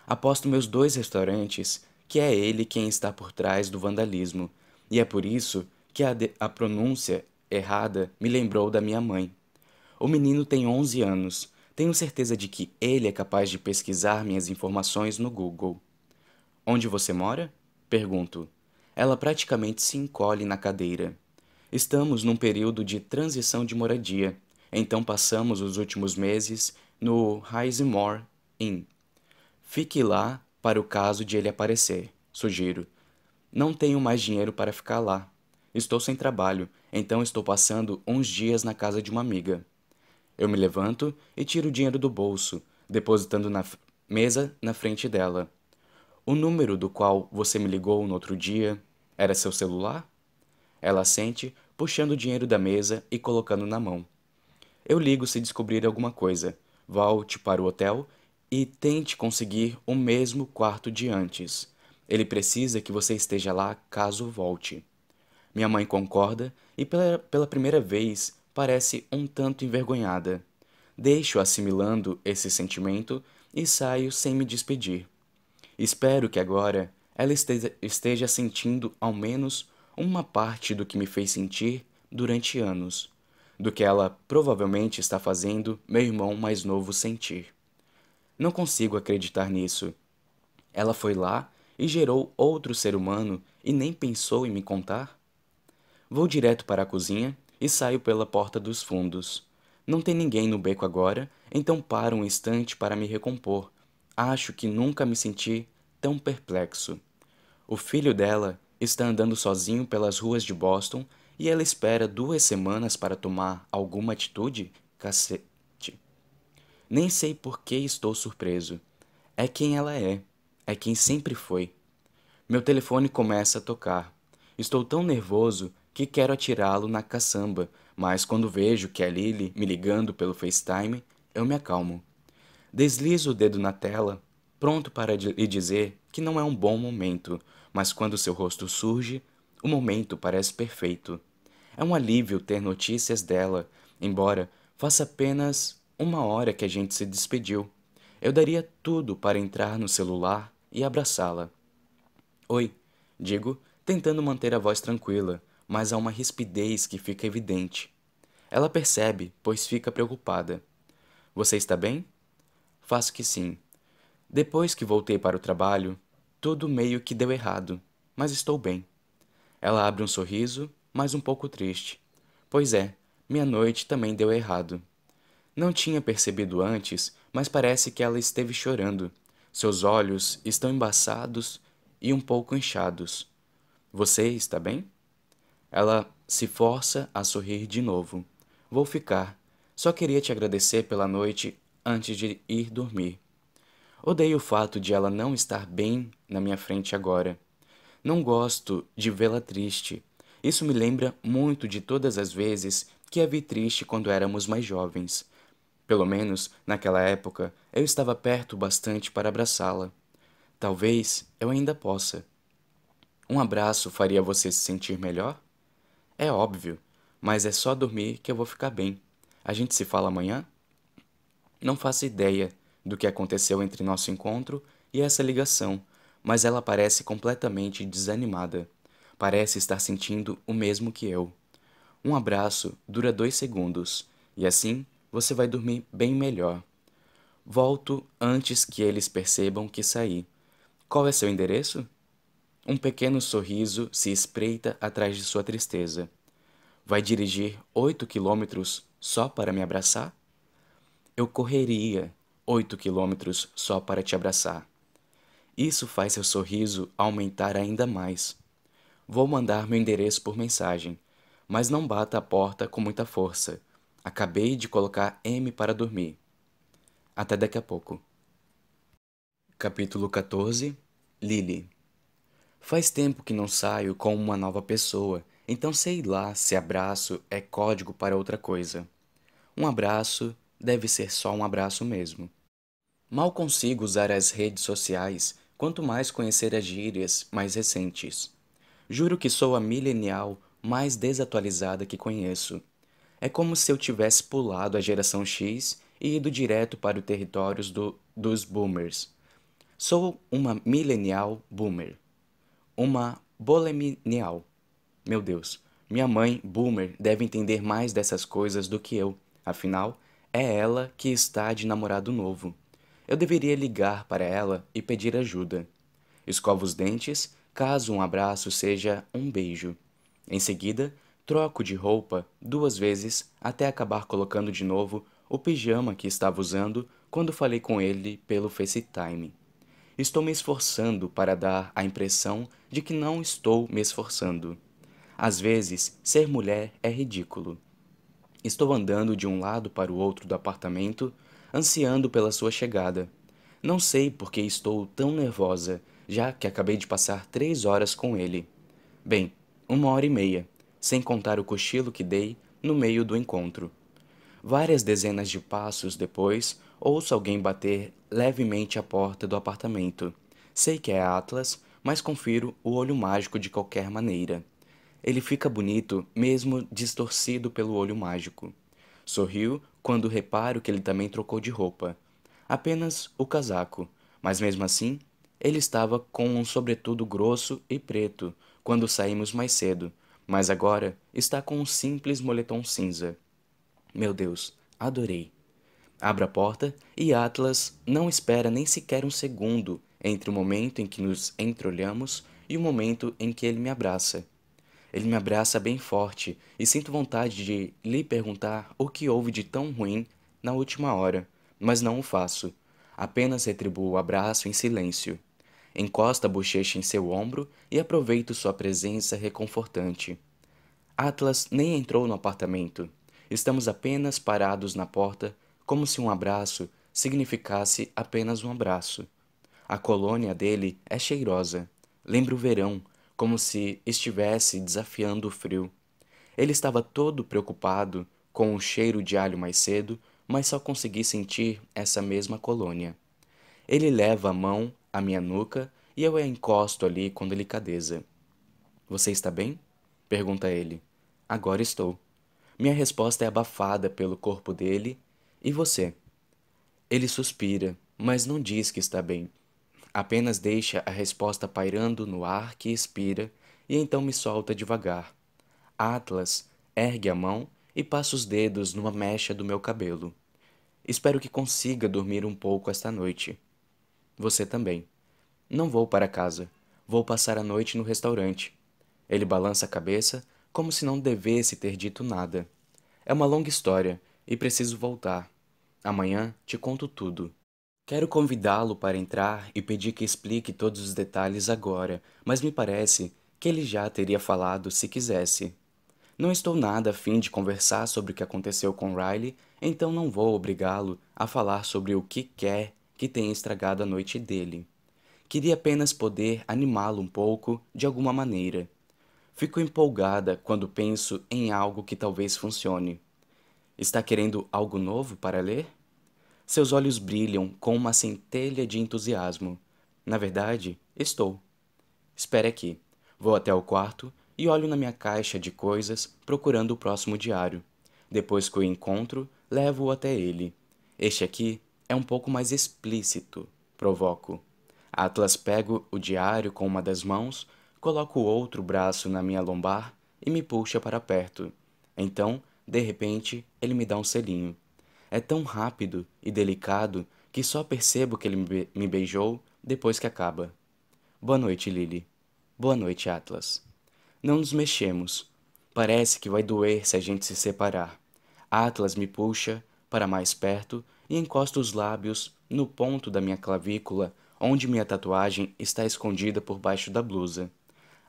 Aposto meus dois restaurantes que é ele quem está por trás do vandalismo, e é por isso que a, a pronúncia errada me lembrou da minha mãe. O menino tem 11 anos. Tenho certeza de que ele é capaz de pesquisar minhas informações no Google. Onde você mora? Pergunto. Ela praticamente se encolhe na cadeira. Estamos num período de transição de moradia, então passamos os últimos meses no Heisemore Inn. Fique lá para o caso de ele aparecer, sugiro. Não tenho mais dinheiro para ficar lá. Estou sem trabalho, então estou passando uns dias na casa de uma amiga. Eu me levanto e tiro o dinheiro do bolso, depositando na mesa na frente dela. O número do qual você me ligou no outro dia era seu celular? Ela sente, puxando o dinheiro da mesa e colocando na mão. Eu ligo se descobrir alguma coisa. Volte para o hotel e tente conseguir o mesmo quarto de antes. Ele precisa que você esteja lá caso volte. Minha mãe concorda e, pela, pela primeira vez, parece um tanto envergonhada. Deixo assimilando esse sentimento e saio sem me despedir. Espero que agora ela esteja, sentindo ao menos uma parte do que me fez sentir durante anos, do que ela provavelmente está fazendo meu irmão mais novo sentir. Não consigo acreditar nisso. Ela foi lá e gerou outro ser humano e nem pensou em me contar? Vou direto para a cozinha e saio pela porta dos fundos. Não tem ninguém no beco agora, então paro um instante para me recompor. Acho que nunca me senti tão perplexo. O filho dela está andando sozinho pelas ruas de Boston e ela espera duas semanas para tomar alguma atitude? Cacete. Nem sei por que estou surpreso. É quem ela é. É quem sempre foi. Meu telefone começa a tocar. Estou tão nervoso que quero atirá-lo na caçamba, mas quando vejo que é Lily me ligando pelo FaceTime, eu me acalmo. Deslizo o dedo na tela, pronto para lhe dizer que não é um bom momento, mas quando seu rosto surge, o momento parece perfeito. É um alívio ter notícias dela, embora faça apenas uma hora que a gente se despediu. Eu daria tudo para entrar no celular e abraçá-la. Oi, digo, tentando manter a voz tranquila, mas há uma rispidez que fica evidente. Ela percebe, pois fica preocupada. Você está bem? Faço que sim. Depois que voltei para o trabalho, tudo meio que deu errado, mas estou bem. Ela abre um sorriso, mas um pouco triste. Pois é, minha noite também deu errado. Não tinha percebido antes, mas parece que ela esteve chorando. Seus olhos estão embaçados e um pouco inchados. Você está bem? Ela se força a sorrir de novo. Vou ficar. Só queria te agradecer pela noite antes de ir dormir. Odeio o fato de ela não estar bem na minha frente agora. Não gosto de vê-la triste. Isso me lembra muito de todas as vezes que a vi triste quando éramos mais jovens. Pelo menos, naquela época, eu estava perto bastante para abraçá-la. Talvez eu ainda possa. Um abraço faria você se sentir melhor? É óbvio, mas é só dormir que eu vou ficar bem. A gente se fala amanhã? Não faço ideia do que aconteceu entre nosso encontro e essa ligação, mas ela parece completamente desanimada. Parece estar sentindo o mesmo que eu. Um abraço dura dois segundos, e assim você vai dormir bem melhor. Volto antes que eles percebam que saí. Qual é seu endereço? Um pequeno sorriso se espreita atrás de sua tristeza. Vai dirigir oito quilômetros só para me abraçar? Eu correria oito quilômetros só para te abraçar. Isso faz seu sorriso aumentar ainda mais. Vou mandar meu endereço por mensagem, mas não bata a porta com muita força. Acabei de colocar M para dormir. Até daqui a pouco. Capítulo 14 Lily Faz tempo que não saio com uma nova pessoa, então sei lá se abraço é código para outra coisa. Um abraço deve ser só um abraço mesmo. Mal consigo usar as redes sociais, quanto mais conhecer as gírias mais recentes. Juro que sou a milenial mais desatualizada que conheço. É como se eu tivesse pulado a geração X e ido direto para os territórios do, dos boomers. Sou uma millennial boomer. Uma boleminial. Meu Deus, minha mãe, boomer, deve entender mais dessas coisas do que eu. Afinal, é ela que está de namorado novo. Eu deveria ligar para ela e pedir ajuda. Escovo os dentes, caso um abraço seja um beijo. Em seguida, troco de roupa duas vezes até acabar colocando de novo o pijama que estava usando quando falei com ele pelo FaceTime. Estou me esforçando para dar a impressão de que não estou me esforçando. Às vezes, ser mulher é ridículo. Estou andando de um lado para o outro do apartamento, ansiando pela sua chegada. Não sei por que estou tão nervosa, já que acabei de passar três horas com ele. Bem, uma hora e meia, sem contar o cochilo que dei no meio do encontro. Várias dezenas de passos depois, ouço alguém bater levemente a porta do apartamento. Sei que é Atlas, mas confiro o olho mágico de qualquer maneira. Ele fica bonito, mesmo distorcido pelo olho mágico. Sorriu quando reparo que ele também trocou de roupa. Apenas o casaco, mas mesmo assim, ele estava com um sobretudo grosso e preto quando saímos mais cedo, mas agora está com um simples moletom cinza. Meu Deus, adorei. Abro a porta e Atlas não espera nem sequer um segundo entre o momento em que nos entreolhamos e o momento em que ele me abraça. Ele me abraça bem forte e sinto vontade de lhe perguntar o que houve de tão ruim na última hora, mas não o faço. Apenas retribuo o abraço em silêncio. Encosta a bochecha em seu ombro e aproveito sua presença reconfortante. Atlas nem entrou no apartamento. Estamos apenas parados na porta, como se um abraço significasse apenas um abraço. A colônia dele é cheirosa. Lembra o verão, como se estivesse desafiando o frio. Ele estava todo preocupado com o cheiro de alho mais cedo, mas só consegui sentir essa mesma colônia. Ele leva a mão à minha nuca e eu a encosto ali com delicadeza. Você está bem? pergunta ele. Agora estou. Minha resposta é abafada pelo corpo dele. E você? Ele suspira, mas não diz que está bem. Apenas deixa a resposta pairando no ar que expira e então me solta devagar. Atlas ergue a mão e passa os dedos numa mecha do meu cabelo. Espero que consiga dormir um pouco esta noite. Você também. Não vou para casa. Vou passar a noite no restaurante. Ele balança a cabeça como se não devesse ter dito nada. É uma longa história e preciso voltar. Amanhã te conto tudo. Quero convidá-lo para entrar e pedir que explique todos os detalhes agora, mas me parece que ele já teria falado se quisesse. Não estou nada a fim de conversar sobre o que aconteceu com Riley, então não vou obrigá-lo a falar sobre o que quer que tenha estragado a noite dele. Queria apenas poder animá-lo um pouco de alguma maneira. Fico empolgada quando penso em algo que talvez funcione. Está querendo algo novo para ler? Seus olhos brilham com uma centelha de entusiasmo. Na verdade, estou. Espere aqui. Vou até o quarto e olho na minha caixa de coisas procurando o próximo diário. Depois que o encontro, levo-o até ele. Este aqui é um pouco mais explícito, provoco. Atlas pega o diário com uma das mãos, coloca o outro braço na minha lombar e me puxa para perto. Então, de repente, ele me dá um selinho. É tão rápido e delicado que só percebo que ele me beijou depois que acaba. Boa noite, Lily. Boa noite, Atlas. Não nos mexemos. Parece que vai doer se a gente se separar. Atlas me puxa para mais perto e encosta os lábios no ponto da minha clavícula, onde minha tatuagem está escondida por baixo da blusa.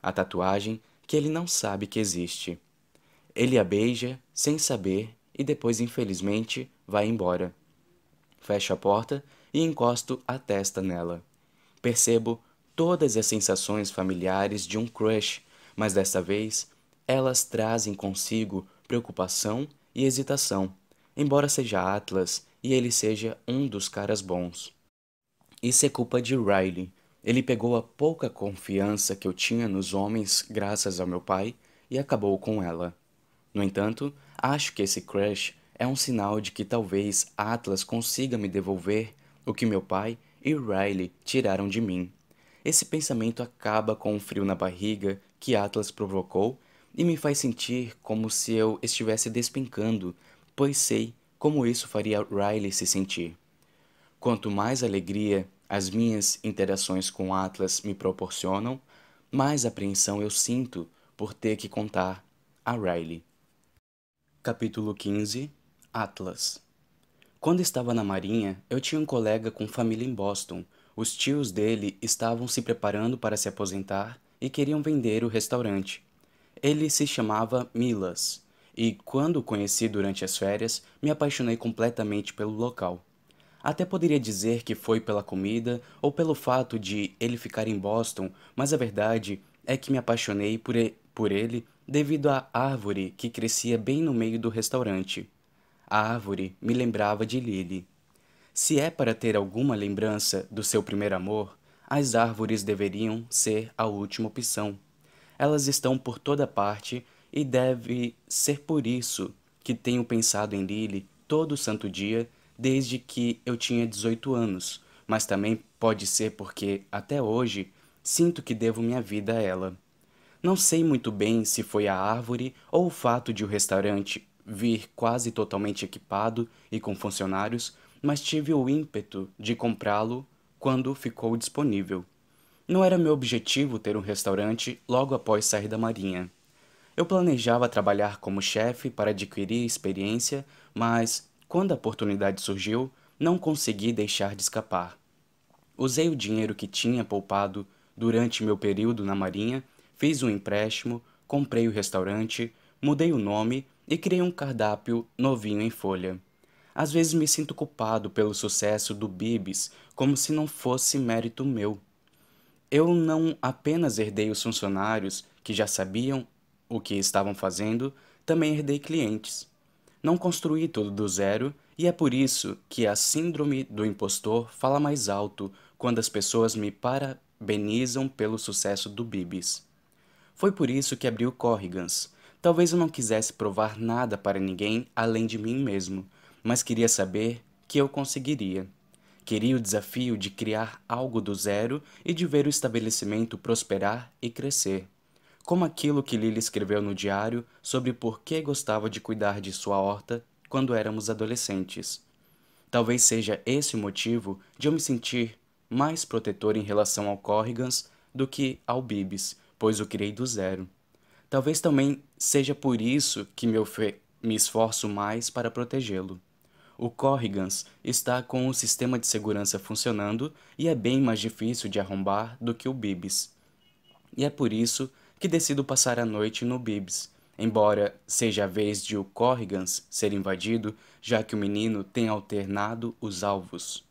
A tatuagem que ele não sabe que existe. Ele a beija, sem saber, e depois, infelizmente, vai embora. Fecho a porta e encosto a testa nela. Percebo todas as sensações familiares de um crush, mas desta vez elas trazem consigo preocupação e hesitação, embora seja Atlas e ele seja um dos caras bons. Isso é culpa de Riley. Ele pegou a pouca confiança que eu tinha nos homens graças ao meu pai e acabou com ela. No entanto, acho que esse crush é um sinal de que talvez Atlas consiga me devolver o que meu pai e Riley tiraram de mim. Esse pensamento acaba com o frio na barriga que Atlas provocou e me faz sentir como se eu estivesse despencando, pois sei como isso faria Riley se sentir. Quanto mais alegria as minhas interações com Atlas me proporcionam, mais apreensão eu sinto por ter que contar a Riley. Capítulo 15 Atlas Quando estava na Marinha, eu tinha um colega com família em Boston. Os tios dele estavam se preparando para se aposentar e queriam vender o restaurante. Ele se chamava Milas, e quando o conheci durante as férias, me apaixonei completamente pelo local. Até poderia dizer que foi pela comida ou pelo fato de ele ficar em Boston, mas a verdade é que me apaixonei por, por ele devido à árvore que crescia bem no meio do restaurante. A árvore me lembrava de Lily. Se é para ter alguma lembrança do seu primeiro amor, as árvores deveriam ser a última opção. Elas estão por toda parte e deve ser por isso que tenho pensado em Lily todo santo dia desde que eu tinha 18 anos, mas também pode ser porque, até hoje, sinto que devo minha vida a ela. Não sei muito bem se foi a árvore ou o fato de o restaurante vir quase totalmente equipado e com funcionários, mas tive o ímpeto de comprá-lo quando ficou disponível. Não era meu objetivo ter um restaurante logo após sair da Marinha. Eu planejava trabalhar como chefe para adquirir experiência, mas, quando a oportunidade surgiu, não consegui deixar de escapar. Usei o dinheiro que tinha poupado durante meu período na Marinha Fiz um empréstimo, comprei o restaurante, mudei o nome e criei um cardápio novinho em folha. Às vezes me sinto culpado pelo sucesso do Bibis, como se não fosse mérito meu. Eu não apenas herdei os funcionários que já sabiam o que estavam fazendo, também herdei clientes. Não construí tudo do zero e é por isso que a síndrome do impostor fala mais alto quando as pessoas me parabenizam pelo sucesso do Bibis. Foi por isso que abri o Corrigans. Talvez eu não quisesse provar nada para ninguém além de mim mesmo, mas queria saber que eu conseguiria. Queria o desafio de criar algo do zero e de ver o estabelecimento prosperar e crescer. Como aquilo que Lily escreveu no diário sobre por que gostava de cuidar de sua horta quando éramos adolescentes. Talvez seja esse o motivo de eu me sentir mais protetor em relação ao Corrigans do que ao Bibis, pois o criei do zero. Talvez também seja por isso que me, me esforço mais para protegê-lo. O Corrigans está com o sistema de segurança funcionando e é bem mais difícil de arrombar do que o Bibs. E é por isso que decido passar a noite no Bibs, embora seja a vez de o Corrigans ser invadido, já que o menino tem alternado os alvos.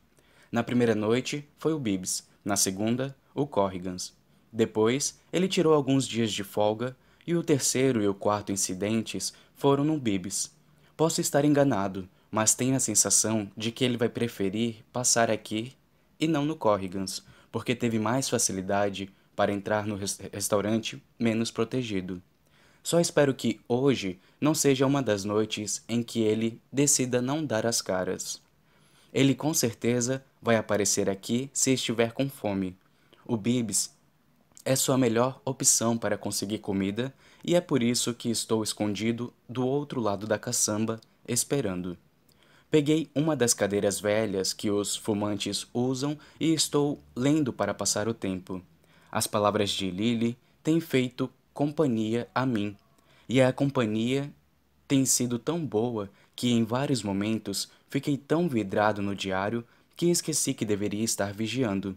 Na primeira noite foi o Bibs, na segunda, o Corrigans. Depois, ele tirou alguns dias de folga e o terceiro e o quarto incidentes foram no Bibs. Posso estar enganado, mas tenho a sensação de que ele vai preferir passar aqui e não no Corrigans, porque teve mais facilidade para entrar no restaurante menos protegido. Só espero que hoje não seja uma das noites em que ele decida não dar as caras. Ele com certeza vai aparecer aqui se estiver com fome. O Bibs é sua melhor opção para conseguir comida e é por isso que estou escondido do outro lado da caçamba, esperando. Peguei uma das cadeiras velhas que os fumantes usam e estou lendo para passar o tempo. As palavras de Lily têm feito companhia a mim, e a companhia tem sido tão boa que em vários momentos fiquei tão vidrado no diário que esqueci que deveria estar vigiando.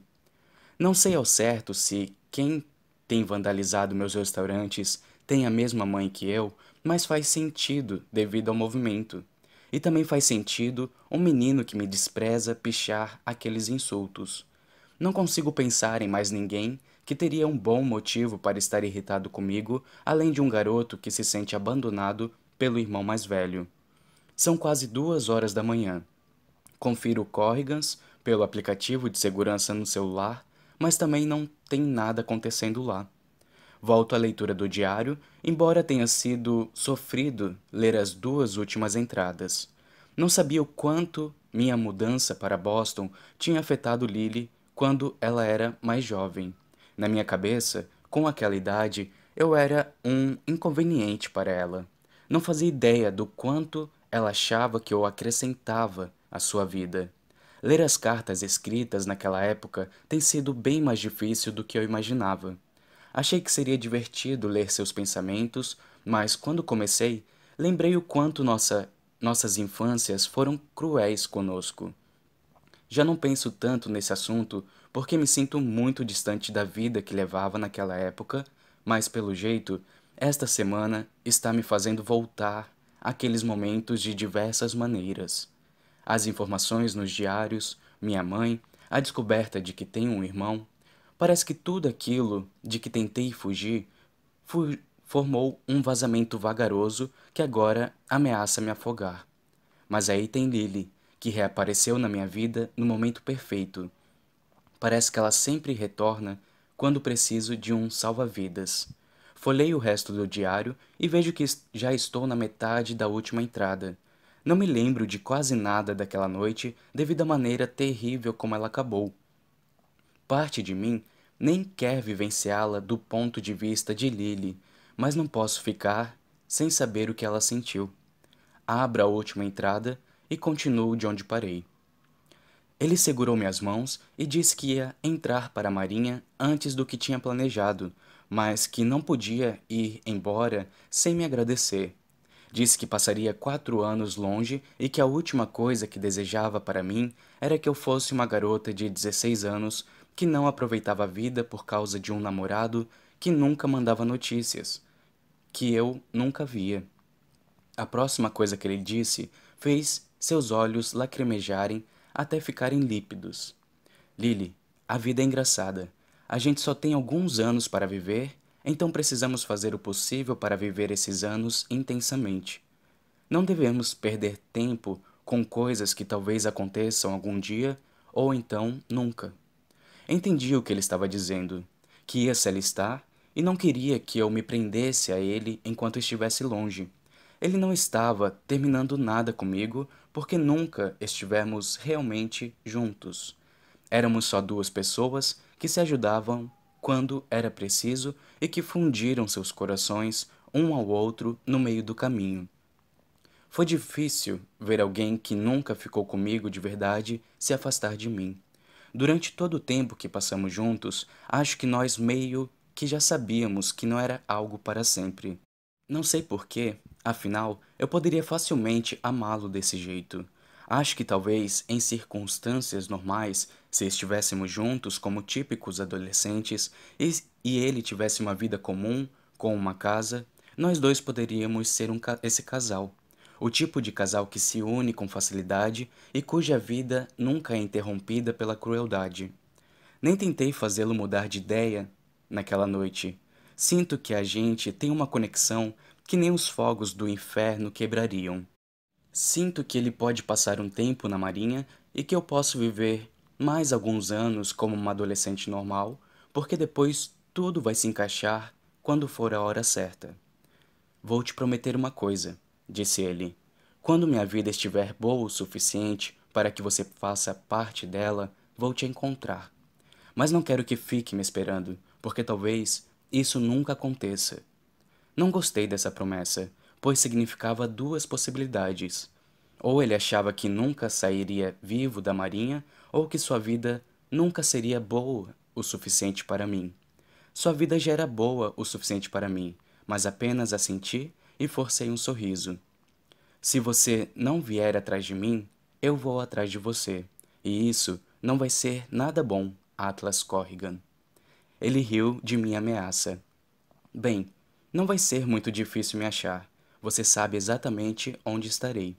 Não sei ao certo se quem tem vandalizado meus restaurantes tem a mesma mãe que eu, mas faz sentido devido ao movimento. E também faz sentido um menino que me despreza pichar aqueles insultos. Não consigo pensar em mais ninguém que teria um bom motivo para estar irritado comigo, além de um garoto que se sente abandonado pelo irmão mais velho. São quase duas horas da manhã. Confiro Corrigans pelo aplicativo de segurança no celular, mas também não tem nada acontecendo lá. Volto à leitura do diário, embora tenha sido sofrido ler as duas últimas entradas. Não sabia o quanto minha mudança para Boston tinha afetado Lily quando ela era mais jovem. Na minha cabeça, com aquela idade, eu era um inconveniente para ela. Não fazia ideia do quanto ela achava que eu acrescentava à sua vida. Ler as cartas escritas naquela época tem sido bem mais difícil do que eu imaginava. Achei que seria divertido ler seus pensamentos, mas quando comecei, lembrei o quanto nossa, nossas infâncias foram cruéis conosco. Já não penso tanto nesse assunto porque me sinto muito distante da vida que levava naquela época, mas pelo jeito, esta semana está me fazendo voltar àqueles momentos de diversas maneiras. As informações nos diários, minha mãe, a descoberta de que tenho um irmão, Parece que tudo aquilo de que tentei fugir fu formou um vazamento vagaroso que agora ameaça me afogar. Mas aí tem Lily, que reapareceu na minha vida no momento perfeito. Parece que ela sempre retorna quando preciso de um salva-vidas. Folhei o resto do diário e vejo que já estou na metade da última entrada. Não me lembro de quase nada daquela noite devido à maneira terrível como ela acabou. Parte de mim nem quer vivenciá-la do ponto de vista de Lily, mas não posso ficar sem saber o que ela sentiu. Abro a última entrada e continuo de onde parei. Ele segurou minhas mãos e disse que ia entrar para a marinha antes do que tinha planejado, mas que não podia ir embora sem me agradecer. Disse que passaria quatro anos longe e que a última coisa que desejava para mim era que eu fosse uma garota de 16 anos que não aproveitava a vida por causa de um namorado que nunca mandava notícias, que eu nunca via. A próxima coisa que ele disse fez seus olhos lacrimejarem até ficarem lípidos. Lily, a vida é engraçada. A gente só tem alguns anos para viver, então precisamos fazer o possível para viver esses anos intensamente. Não devemos perder tempo com coisas que talvez aconteçam algum dia ou então nunca. Entendi o que ele estava dizendo, que ia se alistar e não queria que eu me prendesse a ele enquanto estivesse longe. Ele não estava terminando nada comigo porque nunca estivemos realmente juntos. Éramos só duas pessoas que se ajudavam quando era preciso e que fundiram seus corações um ao outro no meio do caminho. Foi difícil ver alguém que nunca ficou comigo de verdade se afastar de mim. Durante todo o tempo que passamos juntos, acho que nós meio que já sabíamos que não era algo para sempre. Não sei porquê, afinal, eu poderia facilmente amá-lo desse jeito. Acho que talvez, em circunstâncias normais, se estivéssemos juntos como típicos adolescentes e, ele tivesse uma vida comum, com uma casa, nós dois poderíamos ser um, esse casal o tipo de casal que se une com facilidade e cuja vida nunca é interrompida pela crueldade. Nem tentei fazê-lo mudar de ideia naquela noite. Sinto que a gente tem uma conexão que nem os fogos do inferno quebrariam. Sinto que ele pode passar um tempo na marinha e que eu posso viver mais alguns anos como uma adolescente normal, porque depois tudo vai se encaixar quando for a hora certa. Vou te prometer uma coisa, disse ele. Quando minha vida estiver boa o suficiente para que você faça parte dela, vou te encontrar. Mas não quero que fique me esperando, porque talvez isso nunca aconteça. Não gostei dessa promessa, pois significava duas possibilidades. Ou ele achava que nunca sairia vivo da marinha, ou que sua vida nunca seria boa o suficiente para mim. Sua vida já era boa o suficiente para mim, mas apenas assenti e forcei um sorriso. Se você não vier atrás de mim, eu vou atrás de você, e isso não vai ser nada bom, Atlas Corrigan. Ele riu de minha ameaça. Bem, não vai ser muito difícil me achar. Você sabe exatamente onde estarei.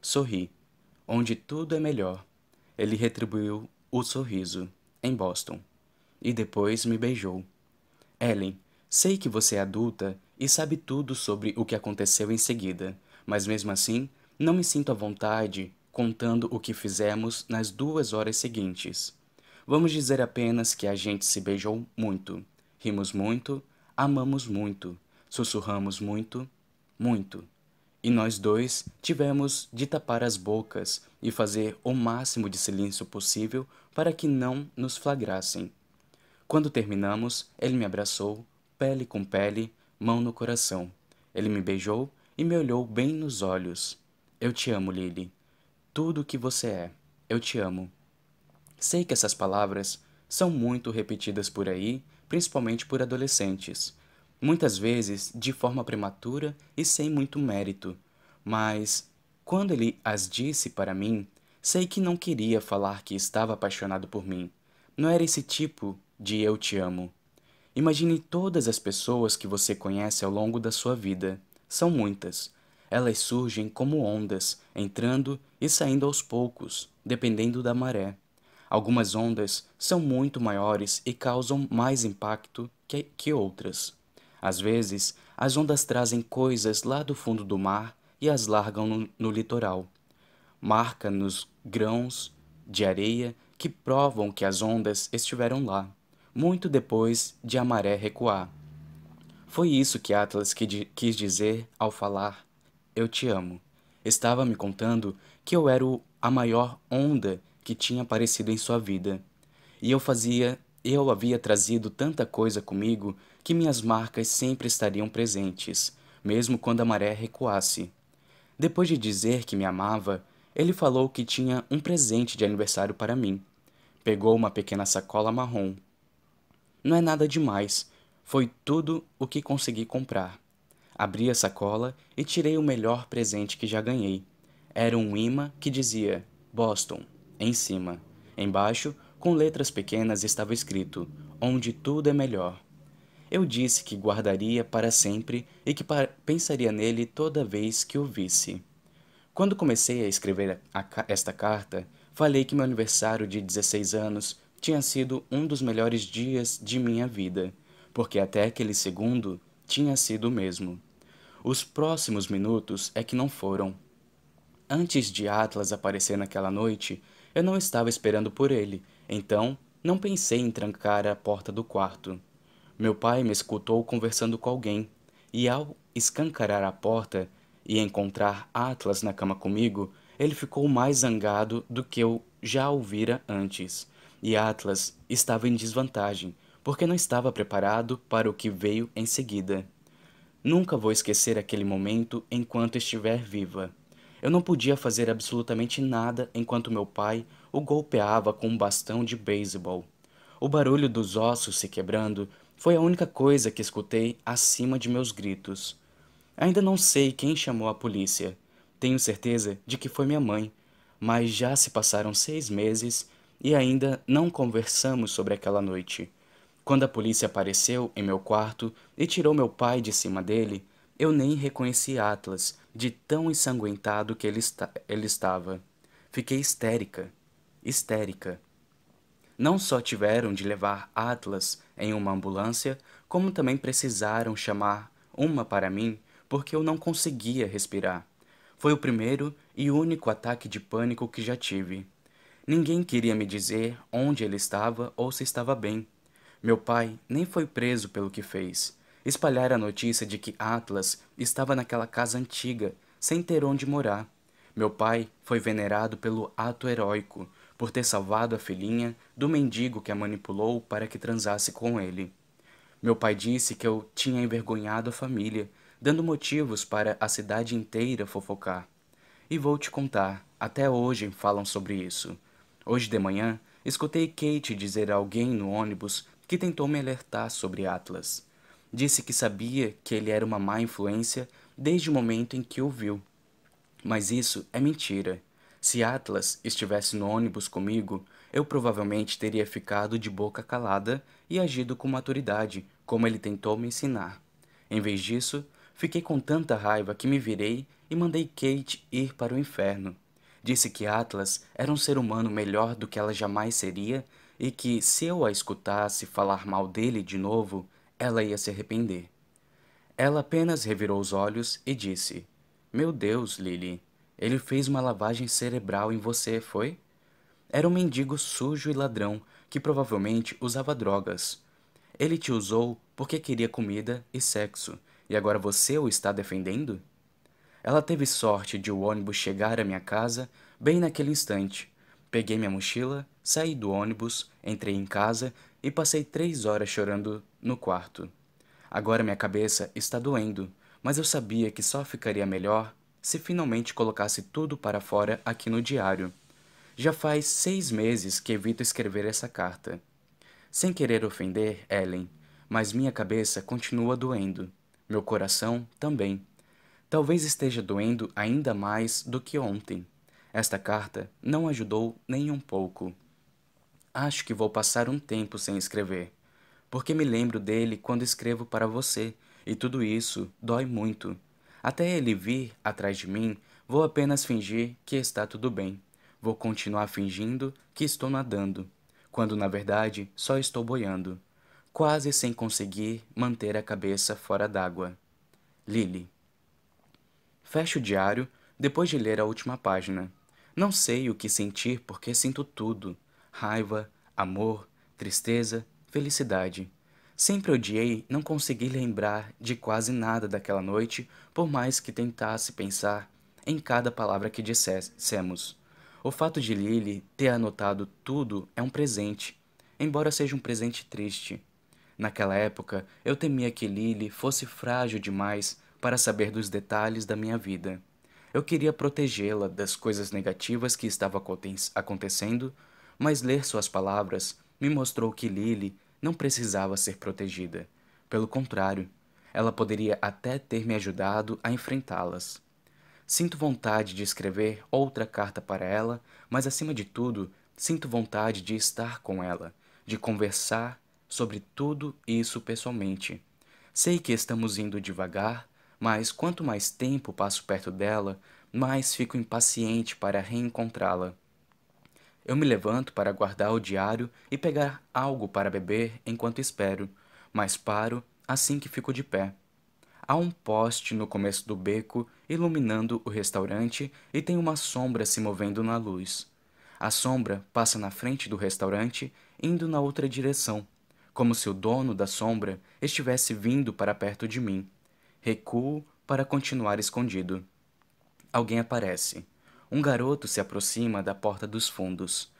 Sorri. Onde tudo é melhor. Ele retribuiu o sorriso. Em Boston. E depois me beijou. Ellen, sei que você é adulta e sabe tudo sobre o que aconteceu em seguida, mas mesmo assim não me sinto à vontade contando o que fizemos nas duas horas seguintes. Vamos dizer apenas que a gente se beijou muito, rimos muito, amamos muito, sussurramos muito, muito. E nós dois tivemos de tapar as bocas e fazer o máximo de silêncio possível para que não nos flagrassem. Quando terminamos, ele me abraçou, pele com pele, mão no coração. Ele me beijou e me olhou bem nos olhos. Eu te amo, Lily. Tudo o que você é. Eu te amo. Sei que essas palavras são muito repetidas por aí, principalmente por adolescentes. Muitas vezes de forma prematura e sem muito mérito. Mas, quando ele as disse para mim, sei que não queria falar que estava apaixonado por mim. Não era esse tipo de eu te amo. Imagine todas as pessoas que você conhece ao longo da sua vida. São muitas. Elas surgem como ondas, entrando e saindo aos poucos, dependendo da maré. Algumas ondas são muito maiores e causam mais impacto que, que outras. Às vezes, as ondas trazem coisas lá do fundo do mar e as largam no, no litoral. Marca nos grãos de areia que provam que as ondas estiveram lá muito depois de a maré recuar. Foi isso que Atlas quis dizer ao falar Eu te amo. Estava me contando que eu era a maior onda que tinha aparecido em sua vida. E eu fazia, eu havia trazido tanta coisa comigo que minhas marcas sempre estariam presentes, mesmo quando a maré recuasse. Depois de dizer que me amava, ele falou que tinha um presente de aniversário para mim. Pegou uma pequena sacola marrom não é nada demais. Foi tudo o que consegui comprar. Abri a sacola e tirei o melhor presente que já ganhei. Era um imã que dizia Boston em cima. Embaixo, com letras pequenas, estava escrito Onde tudo é melhor. Eu disse que guardaria para sempre e que pensaria nele toda vez que o visse. Quando comecei a escrever a, esta carta, falei que meu aniversário de 16 anos tinha sido um dos melhores dias de minha vida, porque até aquele segundo tinha sido o mesmo. Os próximos minutos é que não foram. Antes de Atlas aparecer naquela noite, eu não estava esperando por ele, então não pensei em trancar a porta do quarto. Meu pai me escutou conversando com alguém, e ao escancarar a porta e encontrar Atlas na cama comigo, ele ficou mais zangado do que eu já ouvira antes e Atlas estava em desvantagem, porque não estava preparado para o que veio em seguida. Nunca vou esquecer aquele momento enquanto estiver viva. Eu não podia fazer absolutamente nada enquanto meu pai o golpeava com um bastão de beisebol. O barulho dos ossos se quebrando foi a única coisa que escutei acima de meus gritos. Ainda não sei quem chamou a polícia. Tenho certeza de que foi minha mãe, mas já se passaram seis meses e ainda não conversamos sobre aquela noite. Quando a polícia apareceu em meu quarto e tirou meu pai de cima dele, eu nem reconheci Atlas, de tão ensanguentado que ele, está, ele estava. Fiquei histérica. Histérica. Não só tiveram de levar Atlas em uma ambulância, como também precisaram chamar uma para mim porque eu não conseguia respirar. Foi o primeiro e único ataque de pânico que já tive. Ninguém queria me dizer onde ele estava ou se estava bem. Meu pai nem foi preso pelo que fez. Espalhar a notícia de que Atlas estava naquela casa antiga, sem ter onde morar. Meu pai foi venerado pelo ato heróico, por ter salvado a filhinha do mendigo que a manipulou para que transasse com ele. Meu pai disse que eu tinha envergonhado a família, dando motivos para a cidade inteira fofocar. E vou te contar, até hoje falam sobre isso. Hoje de manhã, escutei Kate dizer a alguém no ônibus que tentou me alertar sobre Atlas. Disse que sabia que ele era uma má influência desde o momento em que o viu. Mas isso é mentira. Se Atlas estivesse no ônibus comigo, eu provavelmente teria ficado de boca calada e agido com maturidade, como ele tentou me ensinar. Em vez disso, fiquei com tanta raiva que me virei e mandei Kate ir para o inferno. Disse que Atlas era um ser humano melhor do que ela jamais seria e que, se eu a escutasse falar mal dele de novo, ela ia se arrepender. Ela apenas revirou os olhos e disse: Meu Deus, Lily, ele fez uma lavagem cerebral em você, foi? Era um mendigo sujo e ladrão que provavelmente usava drogas. Ele te usou porque queria comida e sexo, e agora você o está defendendo? Ela teve sorte de o ônibus chegar à minha casa bem naquele instante. Peguei minha mochila, saí do ônibus, entrei em casa e passei três horas chorando no quarto. Agora minha cabeça está doendo, mas eu sabia que só ficaria melhor se finalmente colocasse tudo para fora aqui no diário. Já faz seis meses que evito escrever essa carta. Sem querer ofender Ellen, mas minha cabeça continua doendo. Meu coração também. Talvez esteja doendo ainda mais do que ontem. Esta carta não ajudou nem um pouco. Acho que vou passar um tempo sem escrever, porque me lembro dele quando escrevo para você, e tudo isso dói muito. Até ele vir atrás de mim, vou apenas fingir que está tudo bem. Vou continuar fingindo que estou nadando, quando na verdade só estou boiando, quase sem conseguir manter a cabeça fora d'água. Lily. Fecho o diário depois de ler a última página. Não sei o que sentir porque sinto tudo: raiva, amor, tristeza, felicidade. Sempre odiei não conseguir lembrar de quase nada daquela noite, por mais que tentasse pensar em cada palavra que dissemos. O fato de Lily ter anotado tudo é um presente, embora seja um presente triste. Naquela época, eu temia que Lily fosse frágil demais para saber dos detalhes da minha vida. Eu queria protegê-la das coisas negativas que estavam acontecendo, mas ler suas palavras me mostrou que Lily não precisava ser protegida. Pelo contrário, ela poderia até ter me ajudado a enfrentá-las. Sinto vontade de escrever outra carta para ela, mas acima de tudo, sinto vontade de estar com ela, de conversar sobre tudo isso pessoalmente. Sei que estamos indo devagar, mas quanto mais tempo passo perto dela, mais fico impaciente para reencontrá-la. Eu me levanto para guardar o diário e pegar algo para beber enquanto espero, mas paro assim que fico de pé. Há um poste no começo do beco iluminando o restaurante e tem uma sombra se movendo na luz. A sombra passa na frente do restaurante, indo na outra direção, como se o dono da sombra estivesse vindo para perto de mim. Recuo para continuar escondido. Alguém aparece. Um garoto se aproxima da porta dos fundos.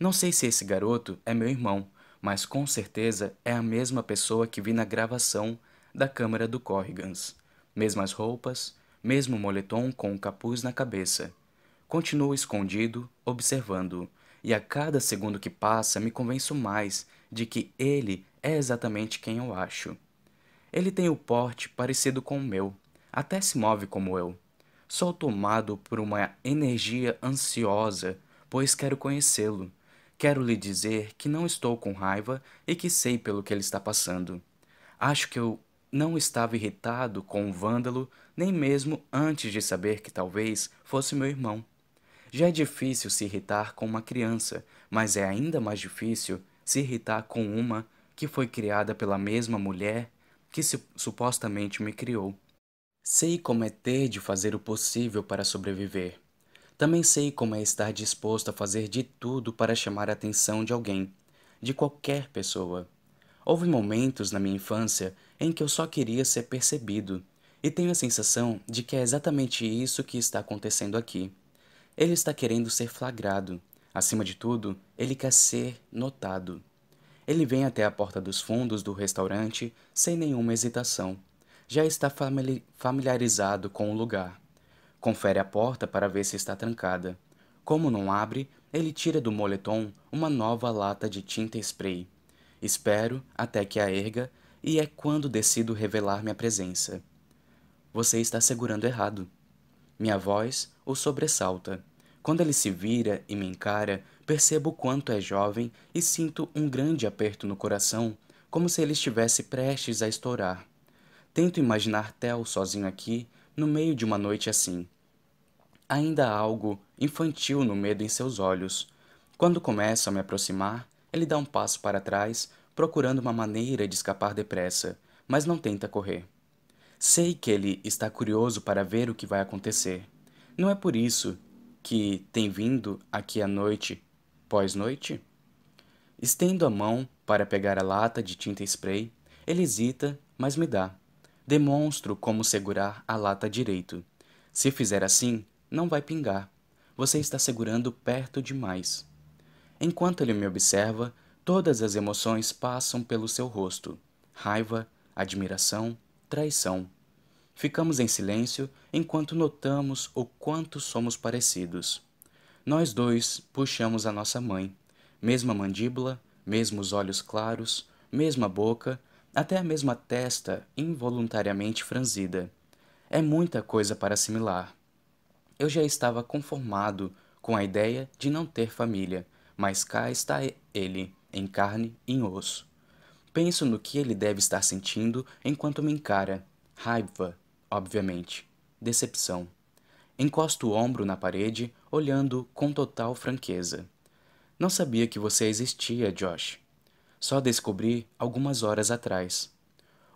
Não sei se esse garoto é meu irmão, mas com certeza é a mesma pessoa que vi na gravação da câmara do Corrigans. Mesmas roupas, mesmo moletom com o um capuz na cabeça. Continuo escondido, observando-o, e a cada segundo que passa me convenço mais de que ele é exatamente quem eu acho. Ele tem o porte parecido com o meu, até se move como eu. Sou tomado por uma energia ansiosa, pois quero conhecê-lo. Quero lhe dizer que não estou com raiva e que sei pelo que ele está passando. Acho que eu não estava irritado com o vândalo, nem mesmo antes de saber que talvez fosse meu irmão. Já é difícil se irritar com uma criança, mas é ainda mais difícil se irritar com uma que foi criada pela mesma mulher que supostamente me criou. Sei como é ter de fazer o possível para sobreviver. Também sei como é estar disposto a fazer de tudo para chamar a atenção de alguém, de qualquer pessoa. Houve momentos na minha infância em que eu só queria ser percebido, e tenho a sensação de que é exatamente isso que está acontecendo aqui. Ele está querendo ser flagrado. Acima de tudo, ele quer ser notado. Ele vem até a porta dos fundos do restaurante sem nenhuma hesitação. Já está familiarizado com o lugar. Confere a porta para ver se está trancada. Como não abre, ele tira do moletom uma nova lata de tinta spray. Espero até que a erga e é quando decido revelar minha presença. Você está segurando errado. Minha voz o sobressalta. Quando ele se vira e me encara, percebo o quanto é jovem e sinto um grande aperto no coração, como se ele estivesse prestes a estourar. Tento imaginar Theo sozinho aqui, no meio de uma noite assim. Ainda há algo infantil no medo em seus olhos. Quando começo a me aproximar, ele dá um passo para trás, procurando uma maneira de escapar depressa, mas não tenta correr. Sei que ele está curioso para ver o que vai acontecer. Não é por isso que tem vindo aqui à noite, pós-noite? Estendo a mão para pegar a lata de tinta spray. Ele hesita, mas me dá. Demonstro como segurar a lata direito. Se fizer assim, não vai pingar. Você está segurando perto demais. Enquanto ele me observa, todas as emoções passam pelo seu rosto: raiva, admiração, traição. Ficamos em silêncio enquanto notamos o quanto somos parecidos. Nós dois puxamos a nossa mãe, mesma mandíbula, mesmos olhos claros, mesma boca, até a mesma testa involuntariamente franzida. É muita coisa para assimilar. Eu já estava conformado com a ideia de não ter família, mas cá está ele, em carne e em osso. Penso no que ele deve estar sentindo enquanto me encara. Raiva, obviamente. Decepção. Encosto o ombro na parede, olhando com total franqueza. Não sabia que você existia, Josh. Só descobri algumas horas atrás.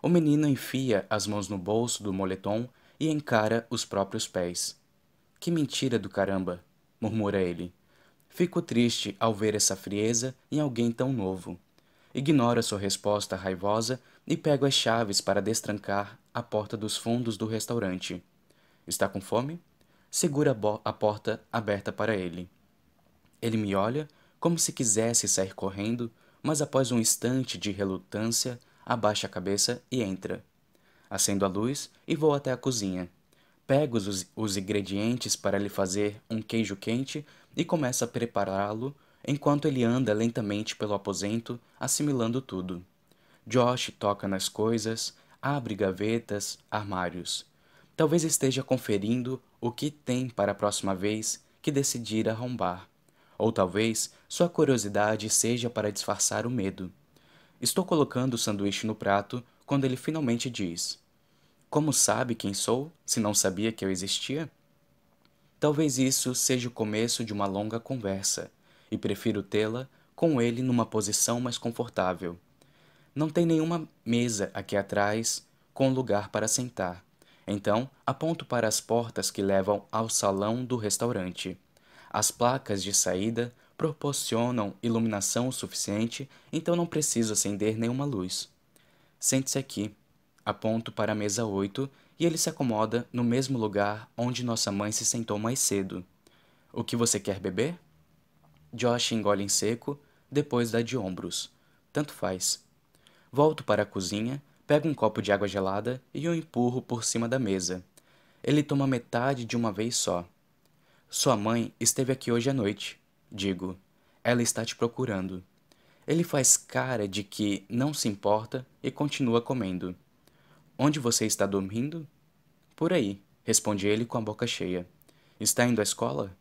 O menino enfia as mãos no bolso do moletom e encara os próprios pés. Que mentira do caramba! murmura ele. Fico triste ao ver essa frieza em alguém tão novo. Ignoro sua resposta raivosa e pego as chaves para destrancar a porta dos fundos do restaurante. Está com fome? Segura a, a porta aberta para ele. Ele me olha como se quisesse sair correndo, mas após um instante de relutância, abaixa a cabeça e entra. Acendo a luz e vou até a cozinha. Pego os, os ingredientes para lhe fazer um queijo quente e começo a prepará-lo enquanto ele anda lentamente pelo aposento, assimilando tudo. Josh toca nas coisas, abre gavetas, armários. Talvez esteja conferindo o que tem para a próxima vez que decidir arrombar. Ou talvez sua curiosidade seja para disfarçar o medo. Estou colocando o sanduíche no prato quando ele finalmente diz: Como sabe quem sou, se não sabia que eu existia? Talvez isso seja o começo de uma longa conversa, e prefiro tê-la com ele numa posição mais confortável. Não tem nenhuma mesa aqui atrás com lugar para sentar. Então, aponto para as portas que levam ao salão do restaurante. As placas de saída proporcionam iluminação o suficiente, então não preciso acender nenhuma luz. Sente-se aqui. Aponto para a mesa 8 e ele se acomoda no mesmo lugar onde nossa mãe se sentou mais cedo. O que você quer beber? Josh engole em seco, depois dá de ombros. Tanto faz. Volto para a cozinha, pego um copo de água gelada e o empurro por cima da mesa. Ele toma metade de uma vez só. Sua mãe esteve aqui hoje à noite. Digo. Ela está te procurando. Ele faz cara de que não se importa e continua comendo. Onde você está dormindo? Por aí, responde ele com a boca cheia. Está indo à escola?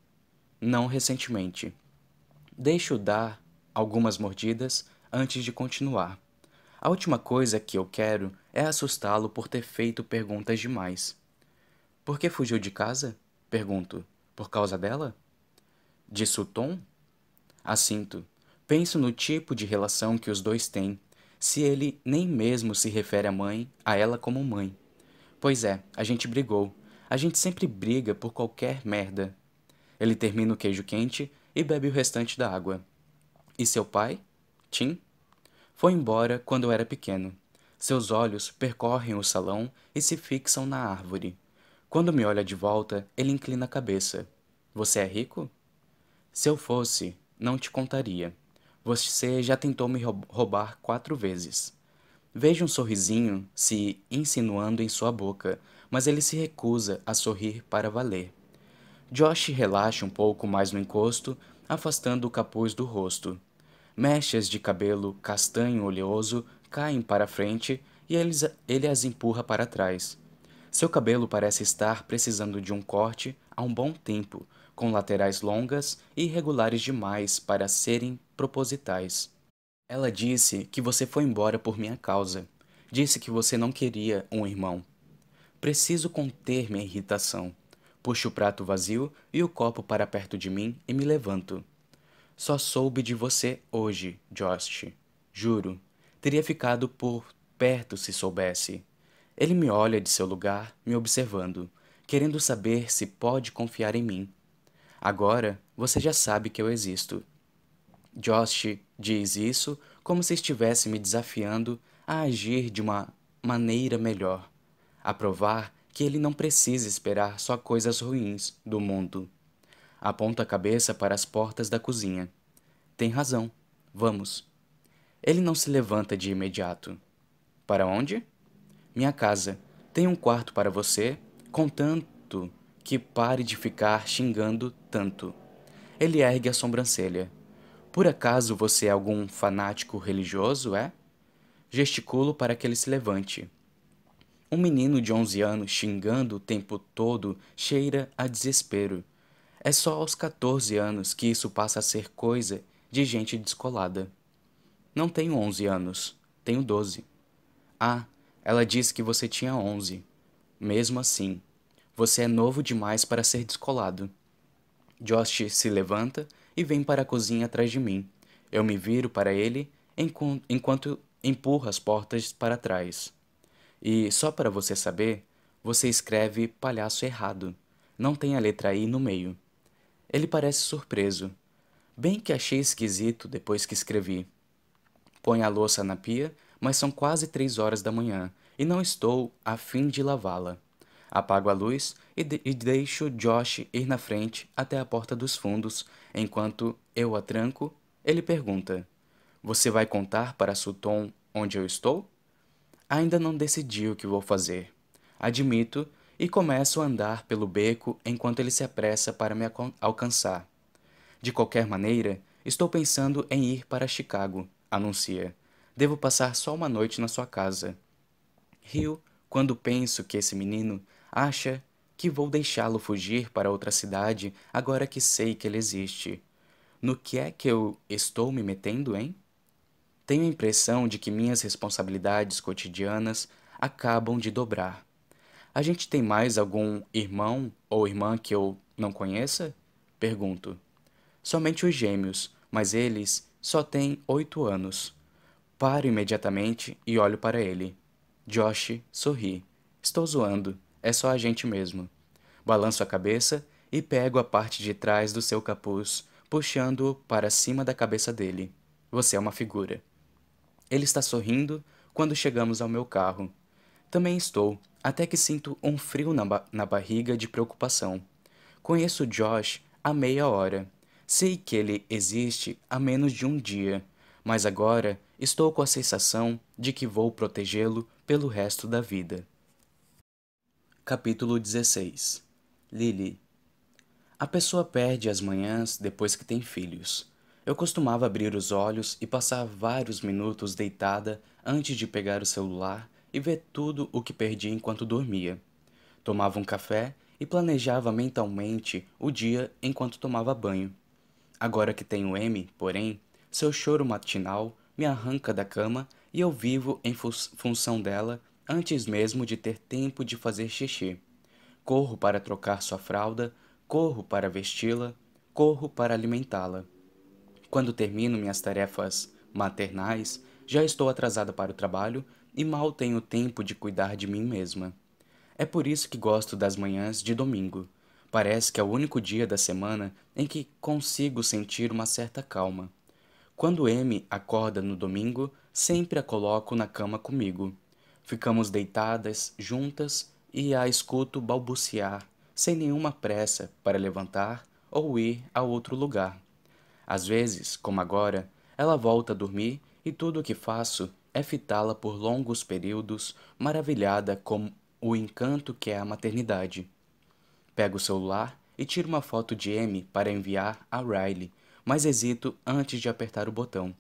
Não recentemente. Deixo dar algumas mordidas antes de continuar. A última coisa que eu quero é assustá-lo por ter feito perguntas demais. Por que fugiu de casa? Pergunto. Por causa dela? De Sutton? Assinto. Penso no tipo de relação que os dois têm, se ele nem mesmo se refere à mãe, a ela como mãe. Pois é, a gente brigou. A gente sempre briga por qualquer merda. Ele termina o queijo quente e bebe o restante da água. E seu pai? Tim? Foi embora quando era pequeno. Seus olhos percorrem o salão e se fixam na árvore. Quando me olha de volta, ele inclina a cabeça. Você é rico? Se eu fosse, não te contaria. Você já tentou me roubar quatro vezes. Vejo um sorrisinho se insinuando em sua boca, mas ele se recusa a sorrir para valer. Josh relaxa um pouco mais no encosto, afastando o capuz do rosto. Mechas de cabelo castanho oleoso caem para frente e ele, ele as empurra para trás. Seu cabelo parece estar precisando de um corte há um bom tempo, com laterais longas e irregulares demais para serem propositais. Ela disse que você foi embora por minha causa. Disse que você não queria um irmão. Preciso conter minha irritação. Puxo o prato vazio e o copo para perto de mim e me levanto. Só soube de você hoje, Josh. Juro. Teria ficado por perto se soubesse. Ele me olha de seu lugar, me observando, querendo saber se pode confiar em mim. Agora você já sabe que eu existo. Josh diz isso como se estivesse me desafiando a agir de uma maneira melhor, a provar que ele não precisa esperar só coisas ruins do mundo. Aponta a cabeça para as portas da cozinha. Tem razão. Vamos. Ele não se levanta de imediato. Para onde? Minha casa. Tem um quarto para você, contanto que pare de ficar xingando tanto. Ele ergue a sobrancelha. Por acaso você é algum fanático religioso, é? Gesticulo para que ele se levante. Um menino de 11 anos xingando o tempo todo cheira a desespero. É só aos 14 anos que isso passa a ser coisa de gente descolada. Não tenho 11 anos, tenho 12. Ah, ela disse que você tinha 11. Mesmo assim, você é novo demais para ser descolado. Josh se levanta e vem para a cozinha atrás de mim. Eu me viro para ele enquanto empurra as portas para trás. E só para você saber, você escreve palhaço errado. Não tem a letra I no meio. Ele parece surpreso. Bem que achei esquisito depois que escrevi. Põe a louça na pia, mas são quase três horas da manhã e não estou a fim de lavá-la. Apago a luz e, de e deixo Josh ir na frente até a porta dos fundos. Enquanto eu a tranco, ele pergunta: Você vai contar para Sutton onde eu estou? Ainda não decidi o que vou fazer. Admito e começo a andar pelo beco enquanto ele se apressa para me alcançar. De qualquer maneira, estou pensando em ir para Chicago, anuncia. Devo passar só uma noite na sua casa. Rio quando penso que esse menino acha que vou deixá-lo fugir para outra cidade agora que sei que ele existe. No que é que eu estou me metendo, hein? Tenho a impressão de que minhas responsabilidades cotidianas acabam de dobrar. A gente tem mais algum irmão ou irmã que eu não conheça? Pergunto. Somente os gêmeos, mas eles só têm oito anos. Paro imediatamente e olho para ele. Josh sorri. Estou zoando, é só a gente mesmo. Balanço a cabeça e pego a parte de trás do seu capuz, puxando-o para cima da cabeça dele. Você é uma figura. Ele está sorrindo quando chegamos ao meu carro. Também estou, até que sinto um frio na, ba na barriga de preocupação. Conheço Josh há meia hora. Sei que ele existe há menos de um dia, mas agora estou com a sensação de que vou protegê-lo pelo resto da vida. Capítulo 16 Lily A pessoa perde as manhãs depois que tem filhos. Eu costumava abrir os olhos e passar vários minutos deitada antes de pegar o celular e ver tudo o que perdi enquanto dormia. Tomava um café e planejava mentalmente o dia enquanto tomava banho. Agora que tenho M, porém, seu choro matinal me arranca da cama e eu vivo em fu função dela antes mesmo de ter tempo de fazer xixi. Corro para trocar sua fralda, corro para vesti-la, corro para alimentá-la. Quando termino minhas tarefas maternais, já estou atrasada para o trabalho e mal tenho tempo de cuidar de mim mesma. É por isso que gosto das manhãs de domingo. Parece que é o único dia da semana em que consigo sentir uma certa calma. Quando M acorda no domingo, sempre a coloco na cama comigo. Ficamos deitadas juntas e a escuto balbuciar, sem nenhuma pressa para levantar ou ir a outro lugar. Às vezes, como agora, ela volta a dormir e tudo o que faço é fitá-la por longos períodos, maravilhada com o encanto que é a maternidade. Pego o celular e tiro uma foto de M para enviar a Riley, mas hesito antes de apertar o botão.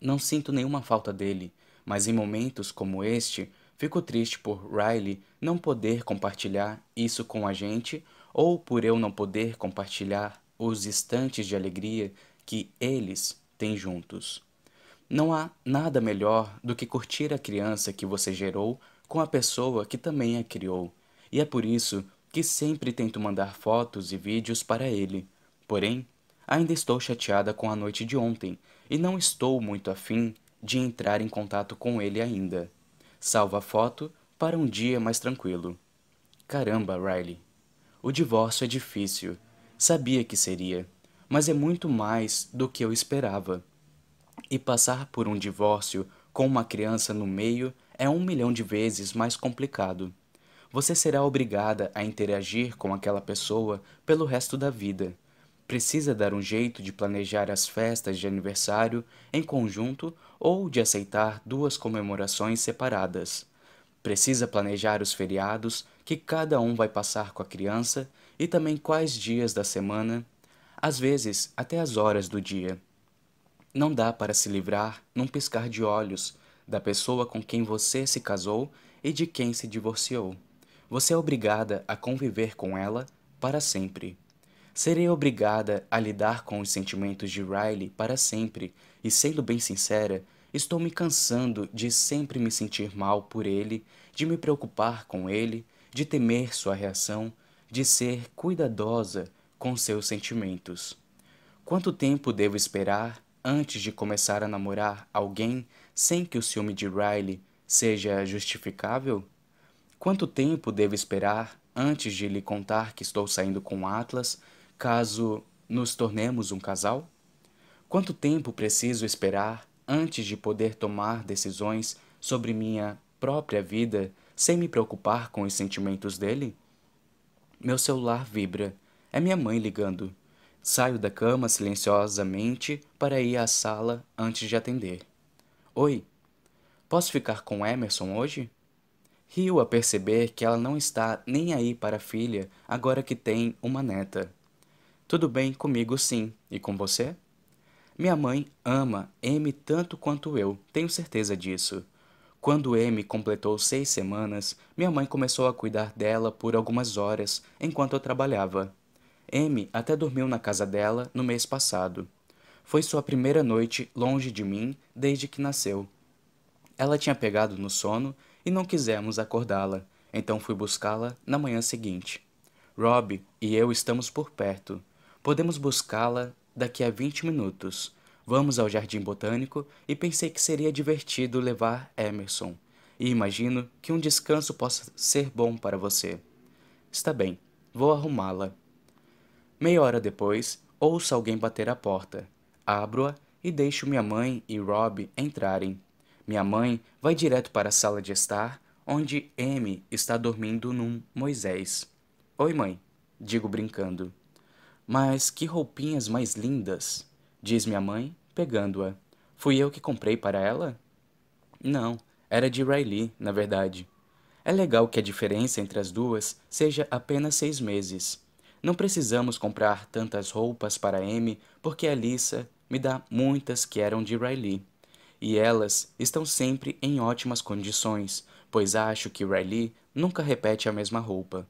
Não sinto nenhuma falta dele, mas em momentos como este, fico triste por Riley não poder compartilhar isso com a gente ou por eu não poder compartilhar os instantes de alegria que eles têm juntos. Não há nada melhor do que curtir a criança que você gerou com a pessoa que também a criou, e é por isso que sempre tento mandar fotos e vídeos para ele. Porém, ainda estou chateada com a noite de ontem e não estou muito afim de entrar em contato com ele ainda. Salva a foto para um dia mais tranquilo. Caramba, Riley. O divórcio é difícil. Sabia que seria, mas é muito mais do que eu esperava. E passar por um divórcio com uma criança no meio é um milhão de vezes mais complicado. Você será obrigada a interagir com aquela pessoa pelo resto da vida. Precisa dar um jeito de planejar as festas de aniversário em conjunto ou de aceitar duas comemorações separadas. Precisa planejar os feriados que cada um vai passar com a criança e também quais dias da semana, às vezes até as horas do dia. Não dá para se livrar, num piscar de olhos, da pessoa com quem você se casou e de quem se divorciou. Você é obrigada a conviver com ela para sempre. Serei obrigada a lidar com os sentimentos de Riley para sempre, e sendo bem sincera, estou me cansando de sempre me sentir mal por ele, de me preocupar com ele, de temer sua reação, de ser cuidadosa com seus sentimentos. Quanto tempo devo esperar antes de começar a namorar alguém sem que o ciúme de Riley seja justificável? Quanto tempo devo esperar antes de lhe contar que estou saindo com Atlas, caso nos tornemos um casal? Quanto tempo preciso esperar antes de poder tomar decisões sobre minha própria vida sem me preocupar com os sentimentos dele? Meu celular vibra. É minha mãe ligando. Saio da cama silenciosamente para ir à sala antes de atender. Oi, posso ficar com Emerson hoje? Rio a perceber que ela não está nem aí para a filha agora que tem uma neta. Tudo bem comigo, sim. E com você? Minha mãe ama M tanto quanto eu, tenho certeza disso. Quando M completou seis semanas, minha mãe começou a cuidar dela por algumas horas enquanto eu trabalhava. Amy até dormiu na casa dela no mês passado. Foi sua primeira noite longe de mim desde que nasceu. Ela tinha pegado no sono e não quisemos acordá-la, então fui buscá-la na manhã seguinte. Rob e eu estamos por perto. Podemos buscá-la daqui a 20 minutos. Vamos ao jardim botânico e pensei que seria divertido levar Emerson. E imagino que um descanso possa ser bom para você. Está bem, vou arrumá-la. Meia hora depois, ouço alguém bater à porta. Abro-a e deixo minha mãe e Rob entrarem. Minha mãe vai direto para a sala de estar, onde M está dormindo num Moisés. Oi, mãe, digo brincando. Mas que roupinhas mais lindas, diz minha mãe, pegando-a. Fui eu que comprei para ela? Não, era de Riley, na verdade. É legal que a diferença entre as duas seja apenas seis meses. Não precisamos comprar tantas roupas para Amy, porque a Lisa me dá muitas que eram de Riley. E elas estão sempre em ótimas condições, pois acho que Riley nunca repete a mesma roupa.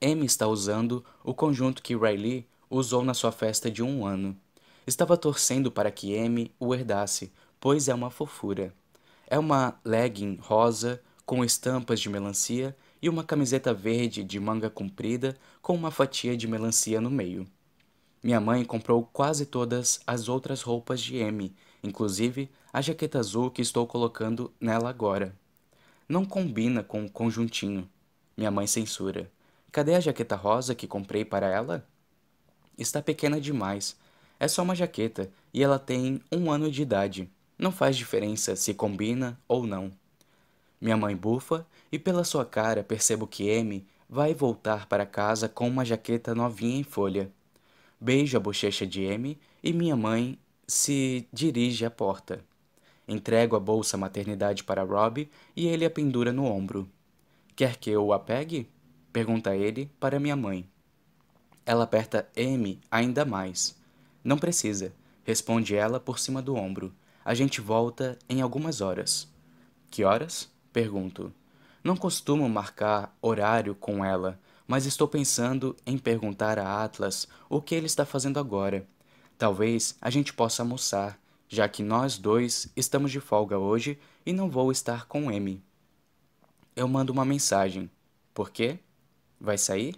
Amy está usando o conjunto que Riley usou na sua festa de um ano. Estava torcendo para que Amy o herdasse, pois é uma fofura. É uma legging rosa com estampas de melancia e uma camiseta verde de manga comprida com uma fatia de melancia no meio. Minha mãe comprou quase todas as outras roupas de M, inclusive a jaqueta azul que estou colocando nela agora. Não combina com o conjuntinho. Minha mãe censura. Cadê a jaqueta rosa que comprei para ela? Está pequena demais. É só uma jaqueta e ela tem um ano de idade. Não faz diferença se combina ou não. Minha mãe bufa e pela sua cara percebo que M vai voltar para casa com uma jaqueta novinha em folha. Beijo a bochecha de M e minha mãe se dirige à porta. Entrego a bolsa maternidade para Rob e ele a pendura no ombro. Quer que eu a pegue? Pergunta ele para minha mãe. Ela aperta M ainda mais. Não precisa, responde ela por cima do ombro. A gente volta em algumas horas. Que horas? Pergunto. Não costumo marcar horário com ela, mas estou pensando em perguntar a Atlas o que ele está fazendo agora. Talvez a gente possa almoçar, já que nós dois estamos de folga hoje e não vou estar com M. Eu mando uma mensagem. Por quê? Vai sair?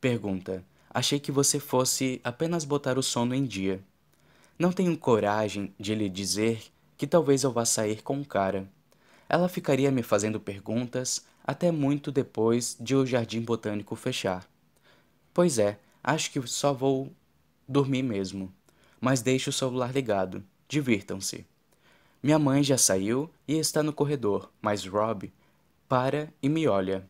Pergunta. Achei que você fosse apenas botar o sono em dia. Não tenho coragem de lhe dizer que talvez eu vá sair com um cara. Ela ficaria me fazendo perguntas até muito depois de o jardim botânico fechar. Pois é, acho que só vou dormir mesmo. Mas deixe o celular ligado. Divirtam-se. Minha mãe já saiu e está no corredor, mas Rob para e me olha.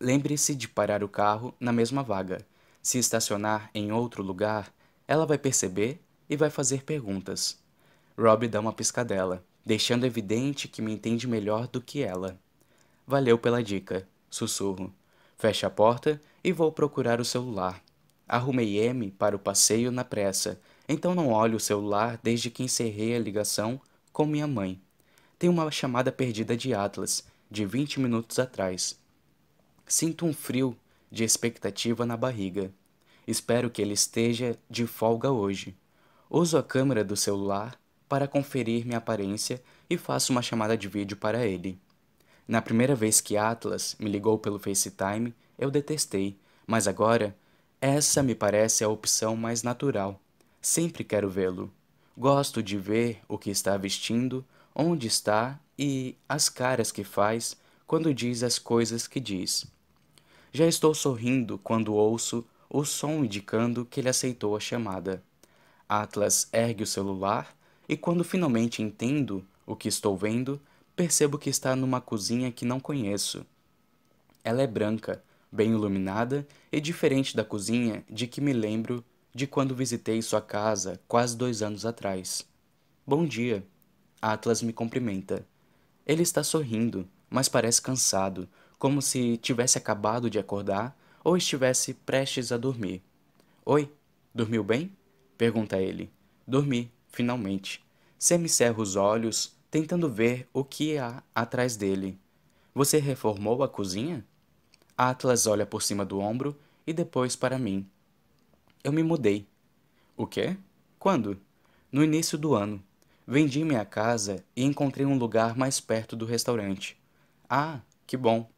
Lembre-se de parar o carro na mesma vaga. Se estacionar em outro lugar, ela vai perceber e vai fazer perguntas. Rob dá uma piscadela, deixando evidente que me entende melhor do que ela. Valeu pela dica, sussurro. Fecho a porta e vou procurar o celular. Arrumei M para o passeio na pressa, então não olho o celular desde que encerrei a ligação com minha mãe. Tem uma chamada perdida de Atlas, de 20 minutos atrás. Sinto um frio de expectativa na barriga. Espero que ele esteja de folga hoje. Uso a câmera do celular para conferir minha aparência e faço uma chamada de vídeo para ele. Na primeira vez que Atlas me ligou pelo FaceTime, eu detestei, mas agora essa me parece a opção mais natural. Sempre quero vê-lo. Gosto de ver o que está vestindo, onde está e as caras que faz quando diz as coisas que diz. Já estou sorrindo quando ouço o som indicando que ele aceitou a chamada. Atlas ergue o celular e, quando finalmente entendo o que estou vendo, percebo que está numa cozinha que não conheço. Ela é branca, bem iluminada e diferente da cozinha de que me lembro de quando visitei sua casa quase dois anos atrás. Bom dia. Atlas me cumprimenta. Ele está sorrindo, mas parece cansado, como se tivesse acabado de acordar ou estivesse prestes a dormir. Oi, dormiu bem? pergunta ele. Dormi, finalmente. Semicerro os olhos tentando ver o que há atrás dele. Você reformou a cozinha? Atlas olha por cima do ombro e depois para mim. Eu me mudei. O quê? Quando? No início do ano. Vendi minha casa e encontrei um lugar mais perto do restaurante. Ah, que bom.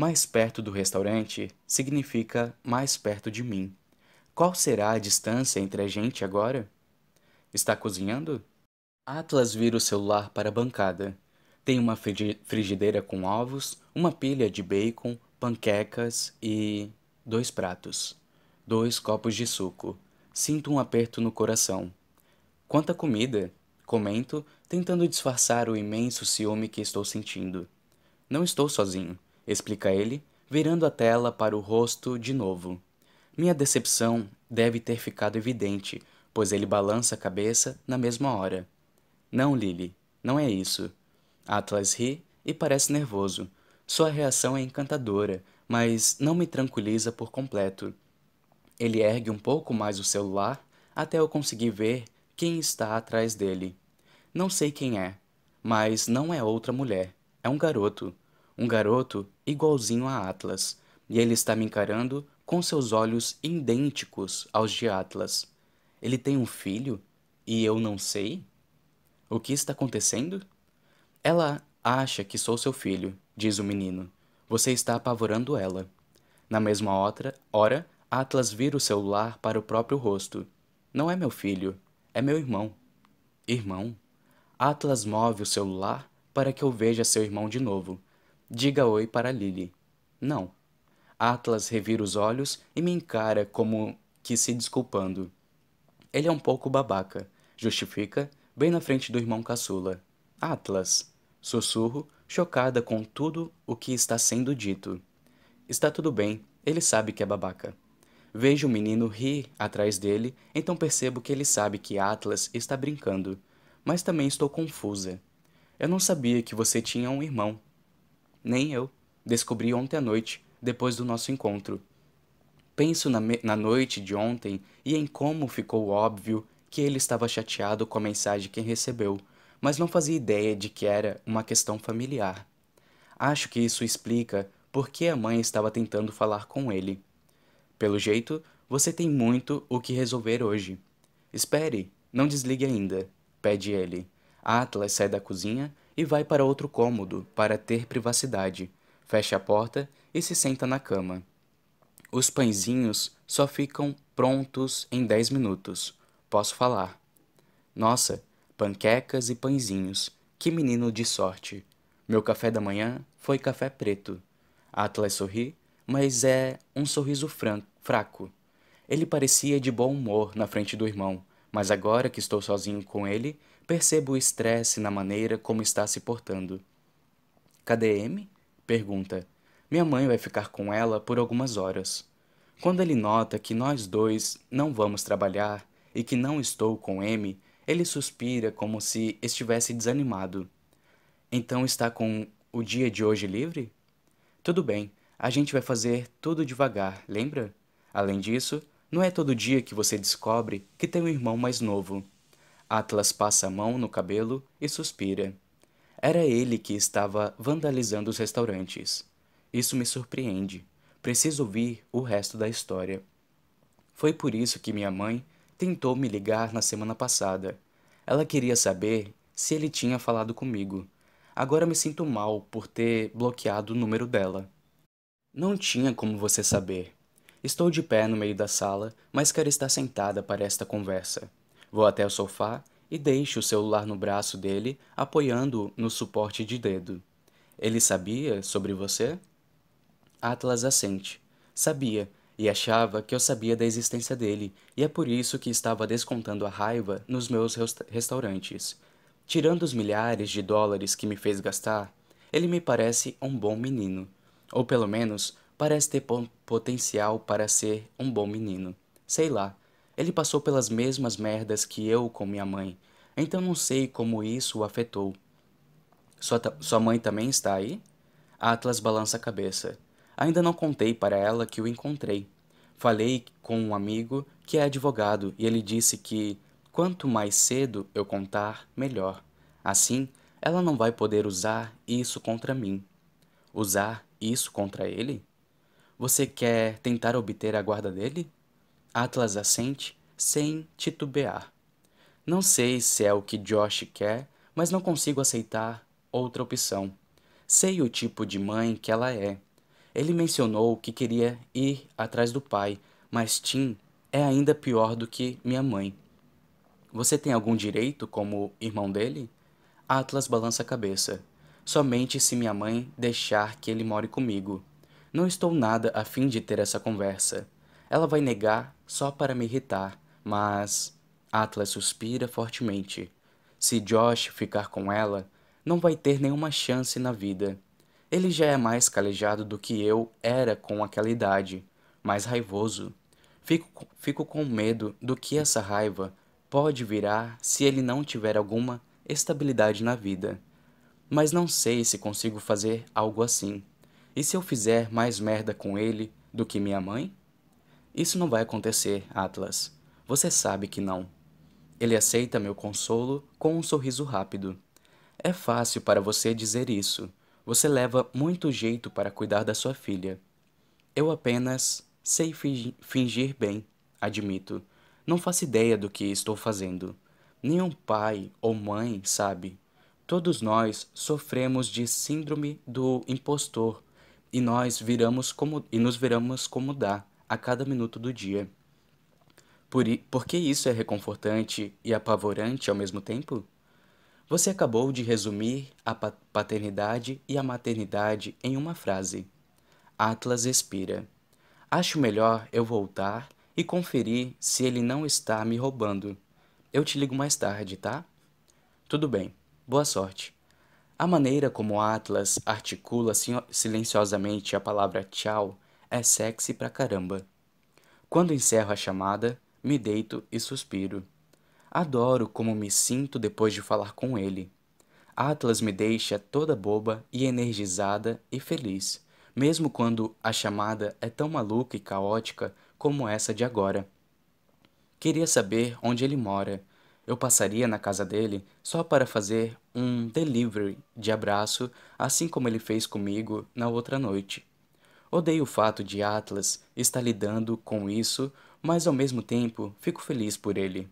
Mais perto do restaurante significa mais perto de mim. Qual será a distância entre a gente agora? Está cozinhando? Atlas vira o celular para a bancada. Tem uma frigideira com ovos, uma pilha de bacon, panquecas e. dois pratos. Dois copos de suco. Sinto um aperto no coração. Quanta comida! Comento, tentando disfarçar o imenso ciúme que estou sentindo. Não estou sozinho, explica ele, virando a tela para o rosto de novo. Minha decepção deve ter ficado evidente, pois ele balança a cabeça na mesma hora. Não, Lily, não é isso. Atlas ri e parece nervoso. Sua reação é encantadora, mas não me tranquiliza por completo. Ele ergue um pouco mais o celular até eu conseguir ver quem está atrás dele. Não sei quem é, mas não é outra mulher. É um garoto. Um garoto igualzinho a Atlas. E ele está me encarando com seus olhos idênticos aos de Atlas. Ele tem um filho? E eu não sei? O que está acontecendo? Ela acha que sou seu filho, diz o menino. Você está apavorando ela. Na mesma outra hora, Atlas vira o celular para o próprio rosto. Não é meu filho, é meu irmão. Irmão? Atlas move o celular para que eu veja seu irmão de novo. Diga oi para Lily. Não. Atlas revira os olhos e me encara como que se desculpando. Ele é um pouco babaca, justifica, bem na frente do irmão caçula. Atlas. Sussurro, chocada com tudo o que está sendo dito. Está tudo bem, ele sabe que é babaca. Vejo o menino rir atrás dele, então percebo que ele sabe que Atlas está brincando mas também estou confusa. Eu não sabia que você tinha um irmão. Nem eu. Descobri ontem à noite, depois do nosso encontro. Penso na, na noite de ontem e em como ficou óbvio que ele estava chateado com a mensagem que recebeu, mas não fazia ideia de que era uma questão familiar. Acho que isso explica por que a mãe estava tentando falar com ele. Pelo jeito, você tem muito o que resolver hoje. Espere, não desligue ainda pede ele. Atlas sai da cozinha e vai para outro cômodo para ter privacidade. Fecha a porta e se senta na cama. Os pãezinhos só ficam prontos em dez minutos. Posso falar. Nossa, panquecas e pãezinhos. Que menino de sorte. Meu café da manhã foi café preto. Atlas sorri, mas é um sorriso fraco. Ele parecia de bom humor na frente do irmão, mas agora que estou sozinho com ele, percebo o estresse na maneira como está se portando. Cadê M? Pergunta. Minha mãe vai ficar com ela por algumas horas. Quando ele nota que nós dois não vamos trabalhar e que não estou com M, ele suspira como se estivesse desanimado. Então está com o dia de hoje livre? Tudo bem, a gente vai fazer tudo devagar, lembra? Além disso, não é todo dia que você descobre que tem um irmão mais novo. Atlas passa a mão no cabelo e suspira. Era ele que estava vandalizando os restaurantes. Isso me surpreende. Preciso ouvir o resto da história. Foi por isso que minha mãe tentou me ligar na semana passada. Ela queria saber se ele tinha falado comigo. Agora me sinto mal por ter bloqueado o número dela. Não tinha como você saber. Estou de pé no meio da sala, mas quero estar sentada para esta conversa. Vou até o sofá e deixo o celular no braço dele, apoiando-o no suporte de dedo. Ele sabia sobre você? Atlas assente. Sabia, e achava que eu sabia da existência dele, e é por isso que estava descontando a raiva nos meus restaurantes. Tirando os milhares de dólares que me fez gastar, ele me parece um bom menino. Ou pelo menos parece ter potencial para ser um bom menino. Sei lá, ele passou pelas mesmas merdas que eu com minha mãe, então não sei como isso o afetou. Sua, sua mãe também está aí? Atlas balança a cabeça. Ainda não contei para ela que o encontrei. Falei com um amigo que é advogado e ele disse que quanto mais cedo eu contar, melhor. Assim, ela não vai poder usar isso contra mim. Usar isso contra ele? Você quer tentar obter a guarda dele? Atlas assente, sem titubear. Não sei se é o que Josh quer, mas não consigo aceitar outra opção. Sei o tipo de mãe que ela é. Ele mencionou que queria ir atrás do pai, mas Tim é ainda pior do que minha mãe. Você tem algum direito como irmão dele? Atlas balança a cabeça. Somente se minha mãe deixar que ele more comigo. Não estou nada a fim de ter essa conversa. Ela vai negar só para me irritar, mas. Atlas suspira fortemente. Se Josh ficar com ela, não vai ter nenhuma chance na vida. Ele já é mais calejado do que eu era com aquela idade, mais raivoso. Fico, fico com medo do que essa raiva pode virar se ele não tiver alguma estabilidade na vida. Mas não sei se consigo fazer algo assim. E se eu fizer mais merda com ele do que minha mãe? Isso não vai acontecer, Atlas. Você sabe que não. Ele aceita meu consolo com um sorriso rápido. É fácil para você dizer isso. Você leva muito jeito para cuidar da sua filha. Eu apenas sei fingir bem, admito. Não faço ideia do que estou fazendo. Nenhum pai ou mãe sabe. Todos nós sofremos de síndrome do impostor e nós viramos como e nos viramos como dá, a cada minuto do dia. Por, por que isso é reconfortante e apavorante ao mesmo tempo? Você acabou de resumir a paternidade e a maternidade em uma frase. Atlas expira. Acho melhor eu voltar e conferir se ele não está me roubando. Eu te ligo mais tarde, tá? Tudo bem. Boa sorte. A maneira como Atlas articula silenciosamente a palavra tchau é sexy pra caramba. Quando encerro a chamada, me deito e suspiro. Adoro como me sinto depois de falar com ele. Atlas me deixa toda boba e energizada e feliz, mesmo quando a chamada é tão maluca e caótica como essa de agora. Queria saber onde ele mora. Eu passaria na casa dele só para fazer um delivery de abraço, assim como ele fez comigo na outra noite. Odeio o fato de Atlas estar lidando com isso, mas ao mesmo tempo fico feliz por ele.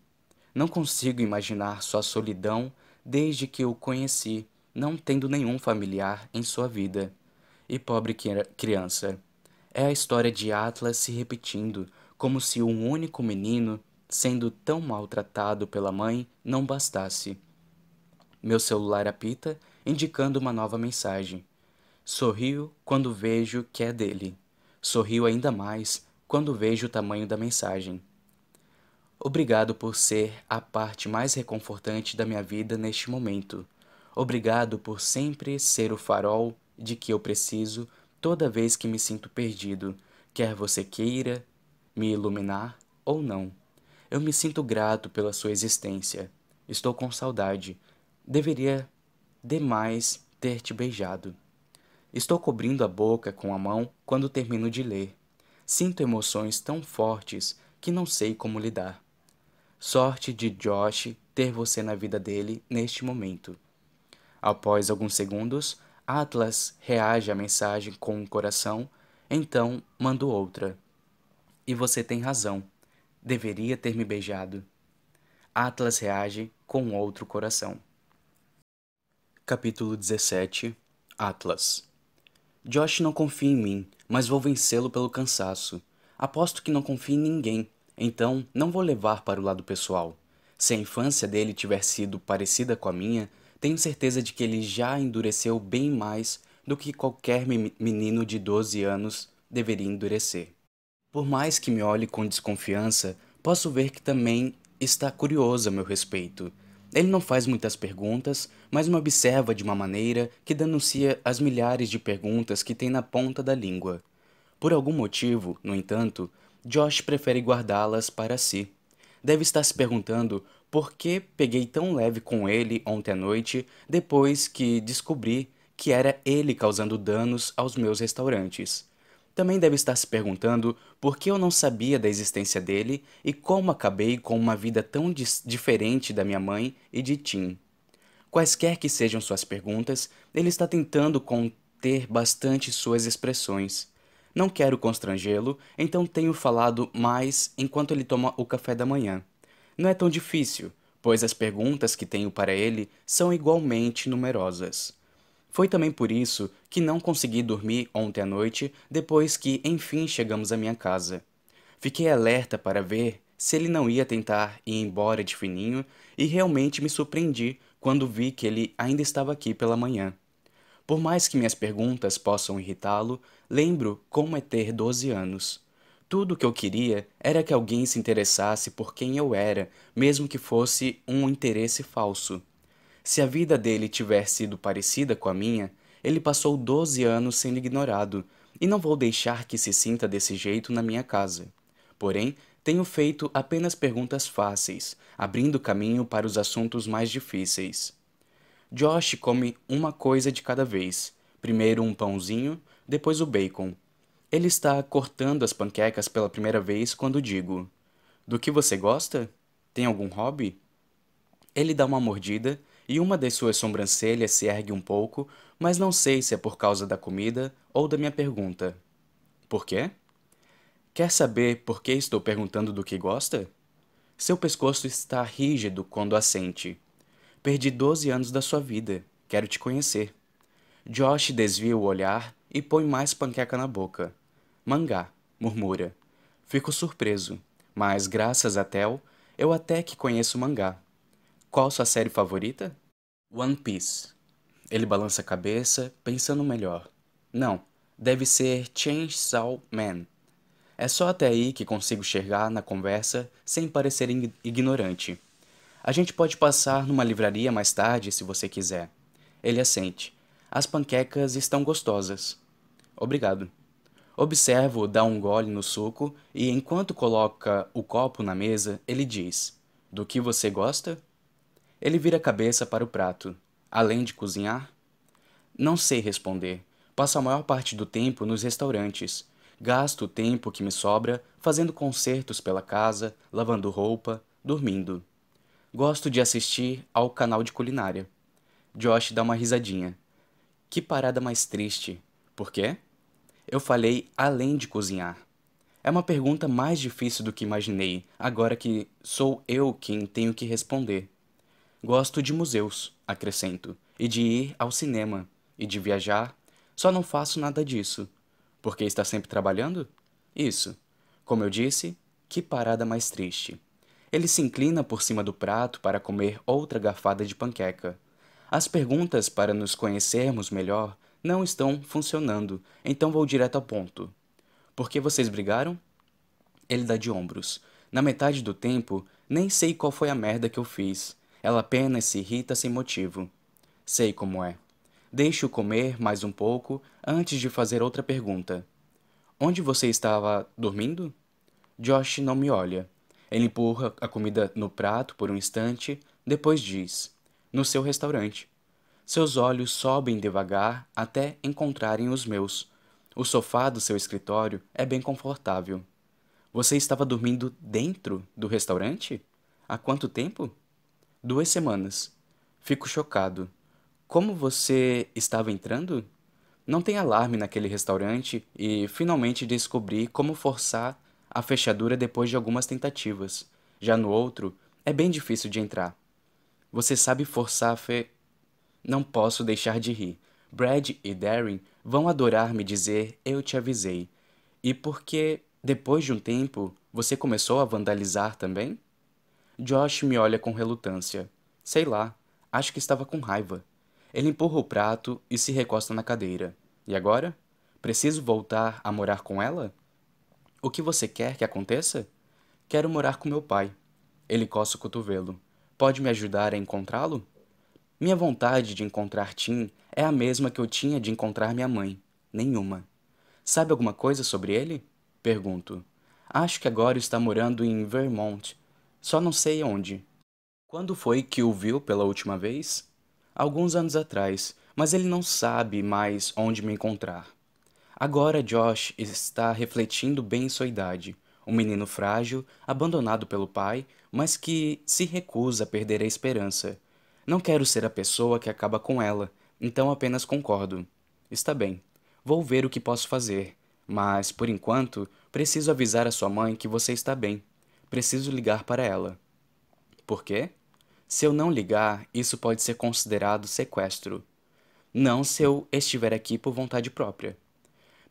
Não consigo imaginar sua solidão desde que o conheci, não tendo nenhum familiar em sua vida. E pobre criança. É a história de Atlas se repetindo, como se um único menino, sendo tão maltratado pela mãe, não bastasse. Meu celular apita, indicando uma nova mensagem. Sorrio quando vejo que é dele. Sorrio ainda mais quando vejo o tamanho da mensagem. Obrigado por ser a parte mais reconfortante da minha vida neste momento. Obrigado por sempre ser o farol de que eu preciso toda vez que me sinto perdido, quer você queira me iluminar ou não. Eu me sinto grato pela sua existência. Estou com saudade. Deveria demais ter te beijado. Estou cobrindo a boca com a mão quando termino de ler. Sinto emoções tão fortes que não sei como lidar. Sorte de Josh ter você na vida dele neste momento. Após alguns segundos, Atlas reage à mensagem com um coração, então mando outra. E você tem razão. Deveria ter me beijado. Atlas reage com outro coração. Capítulo 17 Atlas Josh não confia em mim, mas vou vencê-lo pelo cansaço. Aposto que não confia em ninguém, então não vou levar para o lado pessoal. Se a infância dele tiver sido parecida com a minha, tenho certeza de que ele já endureceu bem mais do que qualquer menino de 12 anos deveria endurecer. Por mais que me olhe com desconfiança, posso ver que também está curioso a meu respeito. Ele não faz muitas perguntas, mas me observa de uma maneira que denuncia as milhares de perguntas que tem na ponta da língua. Por algum motivo, no entanto, Josh prefere guardá-las para si. Deve estar se perguntando por que peguei tão leve com ele ontem à noite depois que descobri que era ele causando danos aos meus restaurantes. Também deve estar se perguntando por que eu não sabia da existência dele e como acabei com uma vida tão diferente da minha mãe e de Tim. Quaisquer que sejam suas perguntas, ele está tentando conter bastante suas expressões. Não quero constrangê-lo, então tenho falado mais enquanto ele toma o café da manhã. Não é tão difícil, pois as perguntas que tenho para ele são igualmente numerosas. Foi também por isso que não consegui dormir ontem à noite depois que enfim chegamos à minha casa. Fiquei alerta para ver se ele não ia tentar ir embora de fininho e realmente me surpreendi quando vi que ele ainda estava aqui pela manhã. Por mais que minhas perguntas possam irritá-lo, lembro como é ter 12 anos. Tudo o que eu queria era que alguém se interessasse por quem eu era, mesmo que fosse um interesse falso. Se a vida dele tiver sido parecida com a minha, ele passou 12 anos sendo ignorado, e não vou deixar que se sinta desse jeito na minha casa. Porém, tenho feito apenas perguntas fáceis, abrindo caminho para os assuntos mais difíceis. Josh come uma coisa de cada vez. Primeiro um pãozinho, depois o bacon. Ele está cortando as panquecas pela primeira vez quando digo: Do que você gosta? Tem algum hobby? Ele dá uma mordida e uma das suas sobrancelhas se ergue um pouco, mas não sei se é por causa da comida ou da minha pergunta. Por quê? Quer saber por que estou perguntando do que gosta? Seu pescoço está rígido quando assente. Perdi 12 anos da sua vida. Quero te conhecer. Josh desvia o olhar e põe mais panqueca na boca. Mangá, murmura. Fico surpreso, mas graças a Tel, eu até que conheço mangá. Qual sua série favorita? One Piece. Ele balança a cabeça, pensando melhor. Não, deve ser Chainsaw Man. É só até aí que consigo chegar na conversa sem parecer ignorante. A gente pode passar numa livraria mais tarde se você quiser. Ele assente. As panquecas estão gostosas. Obrigado. Observo dá um gole no suco e, enquanto coloca o copo na mesa, ele diz: Do que você gosta? Ele vira a cabeça para o prato. Além de cozinhar? Não sei responder. Passo a maior parte do tempo nos restaurantes. Gasto o tempo que me sobra fazendo concertos pela casa, lavando roupa, dormindo. Gosto de assistir ao canal de culinária. Josh dá uma risadinha. Que parada mais triste. Por quê? Eu falei além de cozinhar. É uma pergunta mais difícil do que imaginei, agora que sou eu quem tenho que responder. Gosto de museus, acrescento, e de ir ao cinema, e de viajar. Só não faço nada disso. Porque está sempre trabalhando? Isso. Como eu disse, que parada mais triste. Ele se inclina por cima do prato para comer outra garfada de panqueca. As perguntas para nos conhecermos melhor não estão funcionando, então vou direto ao ponto. Por que vocês brigaram? Ele dá de ombros. Na metade do tempo, nem sei qual foi a merda que eu fiz. Ela apenas se irrita sem motivo. Sei como é. Deixo comer mais um pouco antes de fazer outra pergunta. Onde você estava dormindo? Josh não me olha. Ele empurra a comida no prato por um instante, depois diz: no seu restaurante. Seus olhos sobem devagar até encontrarem os meus. O sofá do seu escritório é bem confortável. Você estava dormindo dentro do restaurante? Há quanto tempo? Duas semanas. Fico chocado. Como você estava entrando? Não tem alarme naquele restaurante e finalmente descobri como forçar a fechadura depois de algumas tentativas. Já no outro, é bem difícil de entrar. Você sabe forçar a fe... Não posso deixar de rir. Brad e Darren vão adorar me dizer eu te avisei. E porque, depois de um tempo, você começou a vandalizar também? Josh me olha com relutância. Sei lá, acho que estava com raiva. Ele empurra o prato e se recosta na cadeira. E agora? Preciso voltar a morar com ela? O que você quer que aconteça? Quero morar com meu pai. Ele coça o cotovelo. Pode me ajudar a encontrá-lo? Minha vontade de encontrar Tim é a mesma que eu tinha de encontrar minha mãe. Nenhuma. Sabe alguma coisa sobre ele? Pergunto. Acho que agora está morando em Vermont. Só não sei onde. Quando foi que o viu pela última vez? Alguns anos atrás, mas ele não sabe mais onde me encontrar. Agora Josh está refletindo bem sua idade um menino frágil, abandonado pelo pai, mas que se recusa a perder a esperança. Não quero ser a pessoa que acaba com ela, então apenas concordo. Está bem, vou ver o que posso fazer, mas, por enquanto, preciso avisar a sua mãe que você está bem. Preciso ligar para ela. Por quê? Se eu não ligar, isso pode ser considerado sequestro. Não se eu estiver aqui por vontade própria.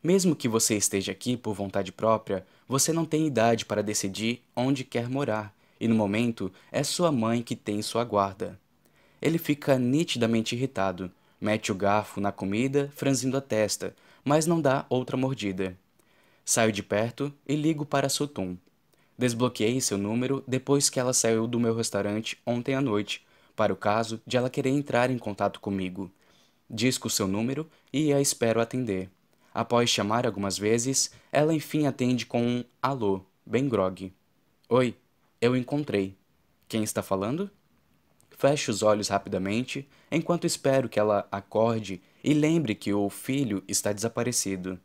Mesmo que você esteja aqui por vontade própria, você não tem idade para decidir onde quer morar, e no momento é sua mãe que tem sua guarda. Ele fica nitidamente irritado, mete o garfo na comida, franzindo a testa, mas não dá outra mordida. Saio de perto e ligo para Sutum. Desbloqueei seu número depois que ela saiu do meu restaurante ontem à noite, para o caso de ela querer entrar em contato comigo. Disco seu número e a espero atender. Após chamar algumas vezes, ela enfim atende com um alô, bem grogue. Oi, eu encontrei. Quem está falando? Fecho os olhos rapidamente, enquanto espero que ela acorde e lembre que o filho está desaparecido.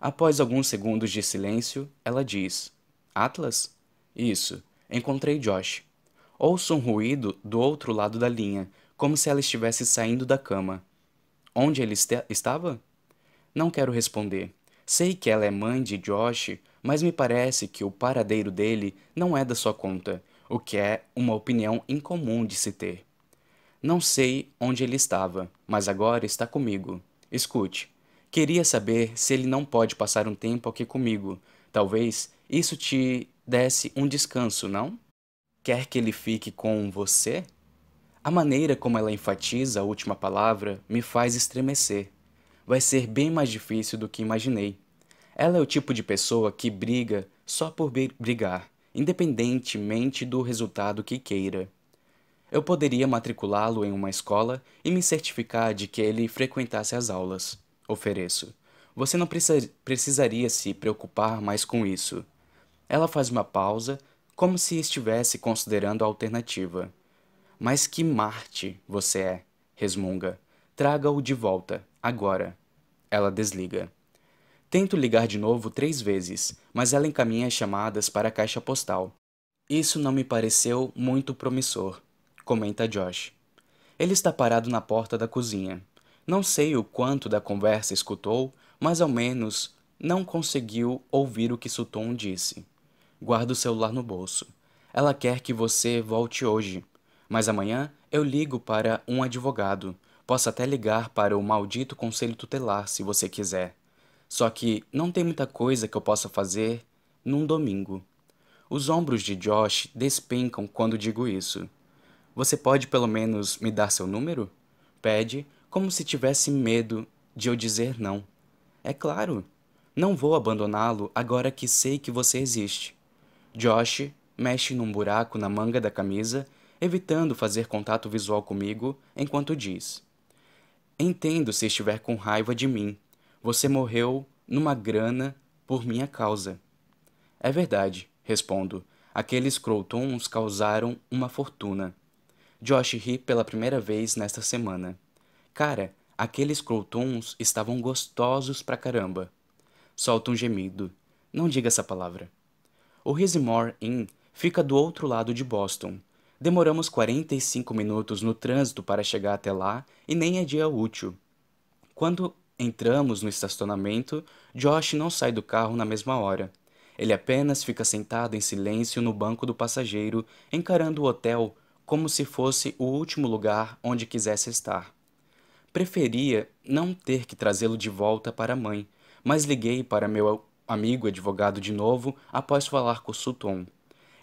Após alguns segundos de silêncio, ela diz: Atlas? Isso, encontrei Josh. Ouço um ruído do outro lado da linha, como se ela estivesse saindo da cama. Onde ele estava? Não quero responder. Sei que ela é mãe de Josh, mas me parece que o paradeiro dele não é da sua conta, o que é uma opinião incomum de se ter. Não sei onde ele estava, mas agora está comigo. Escute. Queria saber se ele não pode passar um tempo aqui comigo. Talvez isso te desse um descanso, não? Quer que ele fique com você? A maneira como ela enfatiza a última palavra me faz estremecer. Vai ser bem mais difícil do que imaginei. Ela é o tipo de pessoa que briga só por brigar, independentemente do resultado que queira. Eu poderia matriculá-lo em uma escola e me certificar de que ele frequentasse as aulas. Ofereço. Você não precisa, precisaria se preocupar mais com isso. Ela faz uma pausa, como se estivesse considerando a alternativa. Mas que Marte você é, resmunga. Traga-o de volta, agora. Ela desliga. Tento ligar de novo três vezes, mas ela encaminha as chamadas para a caixa postal. Isso não me pareceu muito promissor comenta Josh. Ele está parado na porta da cozinha. Não sei o quanto da conversa escutou, mas ao menos não conseguiu ouvir o que Sutton disse. Guarda o celular no bolso. Ela quer que você volte hoje, mas amanhã eu ligo para um advogado. Posso até ligar para o maldito conselho tutelar se você quiser. Só que não tem muita coisa que eu possa fazer num domingo. Os ombros de Josh despencam quando digo isso. Você pode pelo menos me dar seu número? Pede, como se tivesse medo de eu dizer não. É claro, não vou abandoná-lo agora que sei que você existe. Josh mexe num buraco na manga da camisa, evitando fazer contato visual comigo enquanto diz: Entendo se estiver com raiva de mim. Você morreu numa grana por minha causa. É verdade, respondo. Aqueles Crowtons causaram uma fortuna. Josh ri pela primeira vez nesta semana. Cara, aqueles croutons estavam gostosos pra caramba. Solta um gemido. Não diga essa palavra. O Risimore Inn fica do outro lado de Boston. Demoramos 45 minutos no trânsito para chegar até lá e nem é dia útil. Quando entramos no estacionamento, Josh não sai do carro na mesma hora. Ele apenas fica sentado em silêncio no banco do passageiro, encarando o hotel como se fosse o último lugar onde quisesse estar. Preferia não ter que trazê-lo de volta para a mãe, mas liguei para meu amigo advogado de novo após falar com Sutton.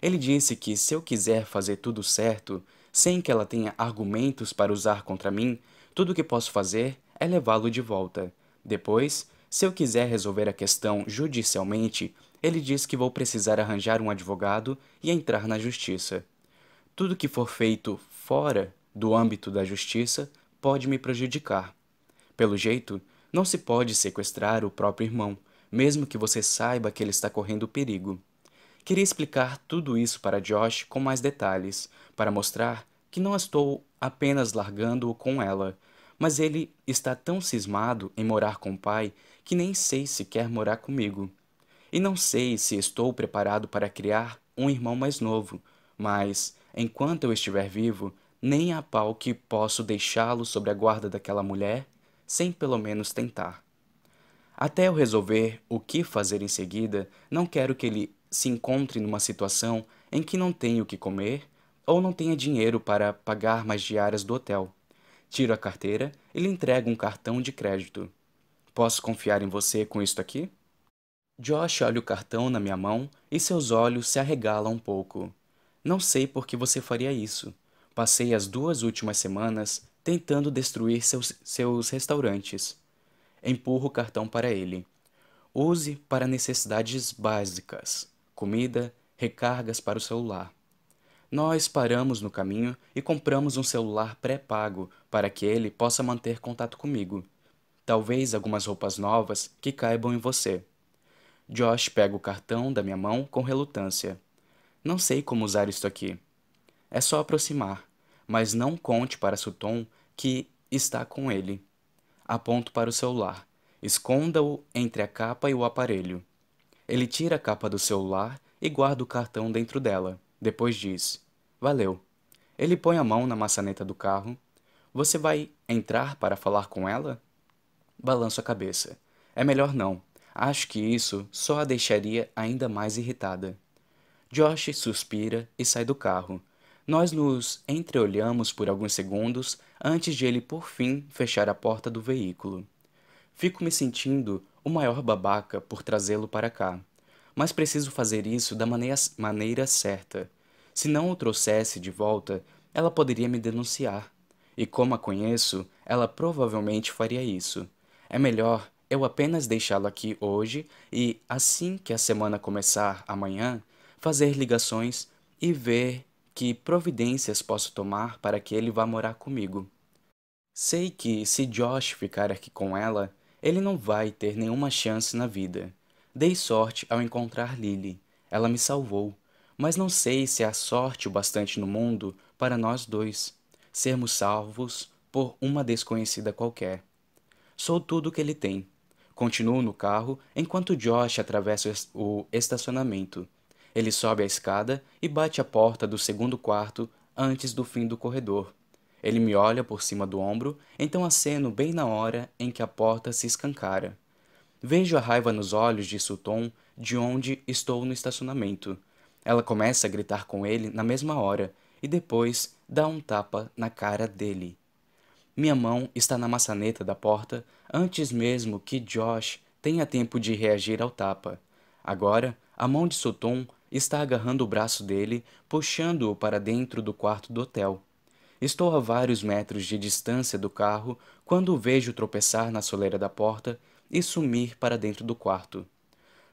Ele disse que se eu quiser fazer tudo certo, sem que ela tenha argumentos para usar contra mim, tudo o que posso fazer é levá-lo de volta. Depois, se eu quiser resolver a questão judicialmente, ele diz que vou precisar arranjar um advogado e entrar na justiça. Tudo que for feito fora do âmbito da justiça pode me prejudicar. Pelo jeito, não se pode sequestrar o próprio irmão, mesmo que você saiba que ele está correndo perigo. Queria explicar tudo isso para Josh com mais detalhes, para mostrar que não estou apenas largando-o com ela, mas ele está tão cismado em morar com o pai que nem sei se quer morar comigo. E não sei se estou preparado para criar um irmão mais novo, mas enquanto eu estiver vivo, nem a pau que posso deixá-lo sobre a guarda daquela mulher, sem pelo menos tentar. Até eu resolver o que fazer em seguida, não quero que ele se encontre numa situação em que não tenha o que comer ou não tenha dinheiro para pagar mais diárias do hotel. Tiro a carteira e lhe entrego um cartão de crédito. Posso confiar em você com isto aqui? Josh olha o cartão na minha mão e seus olhos se arregalam um pouco. Não sei por que você faria isso. Passei as duas últimas semanas tentando destruir seus, seus restaurantes. Empurro o cartão para ele. Use para necessidades básicas: comida, recargas para o celular. Nós paramos no caminho e compramos um celular pré-pago para que ele possa manter contato comigo. Talvez algumas roupas novas que caibam em você. Josh pega o cartão da minha mão com relutância. Não sei como usar isto aqui. É só aproximar, mas não conte para Sutton que está com ele. Aponto para o celular. Esconda-o entre a capa e o aparelho. Ele tira a capa do celular e guarda o cartão dentro dela. Depois diz: Valeu. Ele põe a mão na maçaneta do carro. Você vai entrar para falar com ela? Balanço a cabeça. É melhor não. Acho que isso só a deixaria ainda mais irritada. Josh suspira e sai do carro. Nós nos entreolhamos por alguns segundos antes de ele por fim fechar a porta do veículo. Fico me sentindo o maior babaca por trazê-lo para cá. mas preciso fazer isso da maneira, maneira certa. Se não o trouxesse de volta, ela poderia me denunciar. E como a conheço, ela provavelmente faria isso. É melhor eu apenas deixá-lo aqui hoje e, assim que a semana começar amanhã, fazer ligações e ver que providências posso tomar para que ele vá morar comigo. Sei que, se Josh ficar aqui com ela, ele não vai ter nenhuma chance na vida. Dei sorte ao encontrar Lily. Ela me salvou. Mas não sei se há sorte o bastante no mundo para nós dois sermos salvos por uma desconhecida qualquer. Sou tudo o que ele tem. Continuo no carro enquanto Josh atravessa o estacionamento. Ele sobe a escada e bate a porta do segundo quarto antes do fim do corredor. Ele me olha por cima do ombro, então aceno bem na hora em que a porta se escancara. Vejo a raiva nos olhos de Sutton de onde estou no estacionamento. Ela começa a gritar com ele na mesma hora e depois dá um tapa na cara dele. Minha mão está na maçaneta da porta antes mesmo que Josh tenha tempo de reagir ao tapa. Agora, a mão de Sutton está agarrando o braço dele, puxando-o para dentro do quarto do hotel. Estou a vários metros de distância do carro quando o vejo tropeçar na soleira da porta e sumir para dentro do quarto.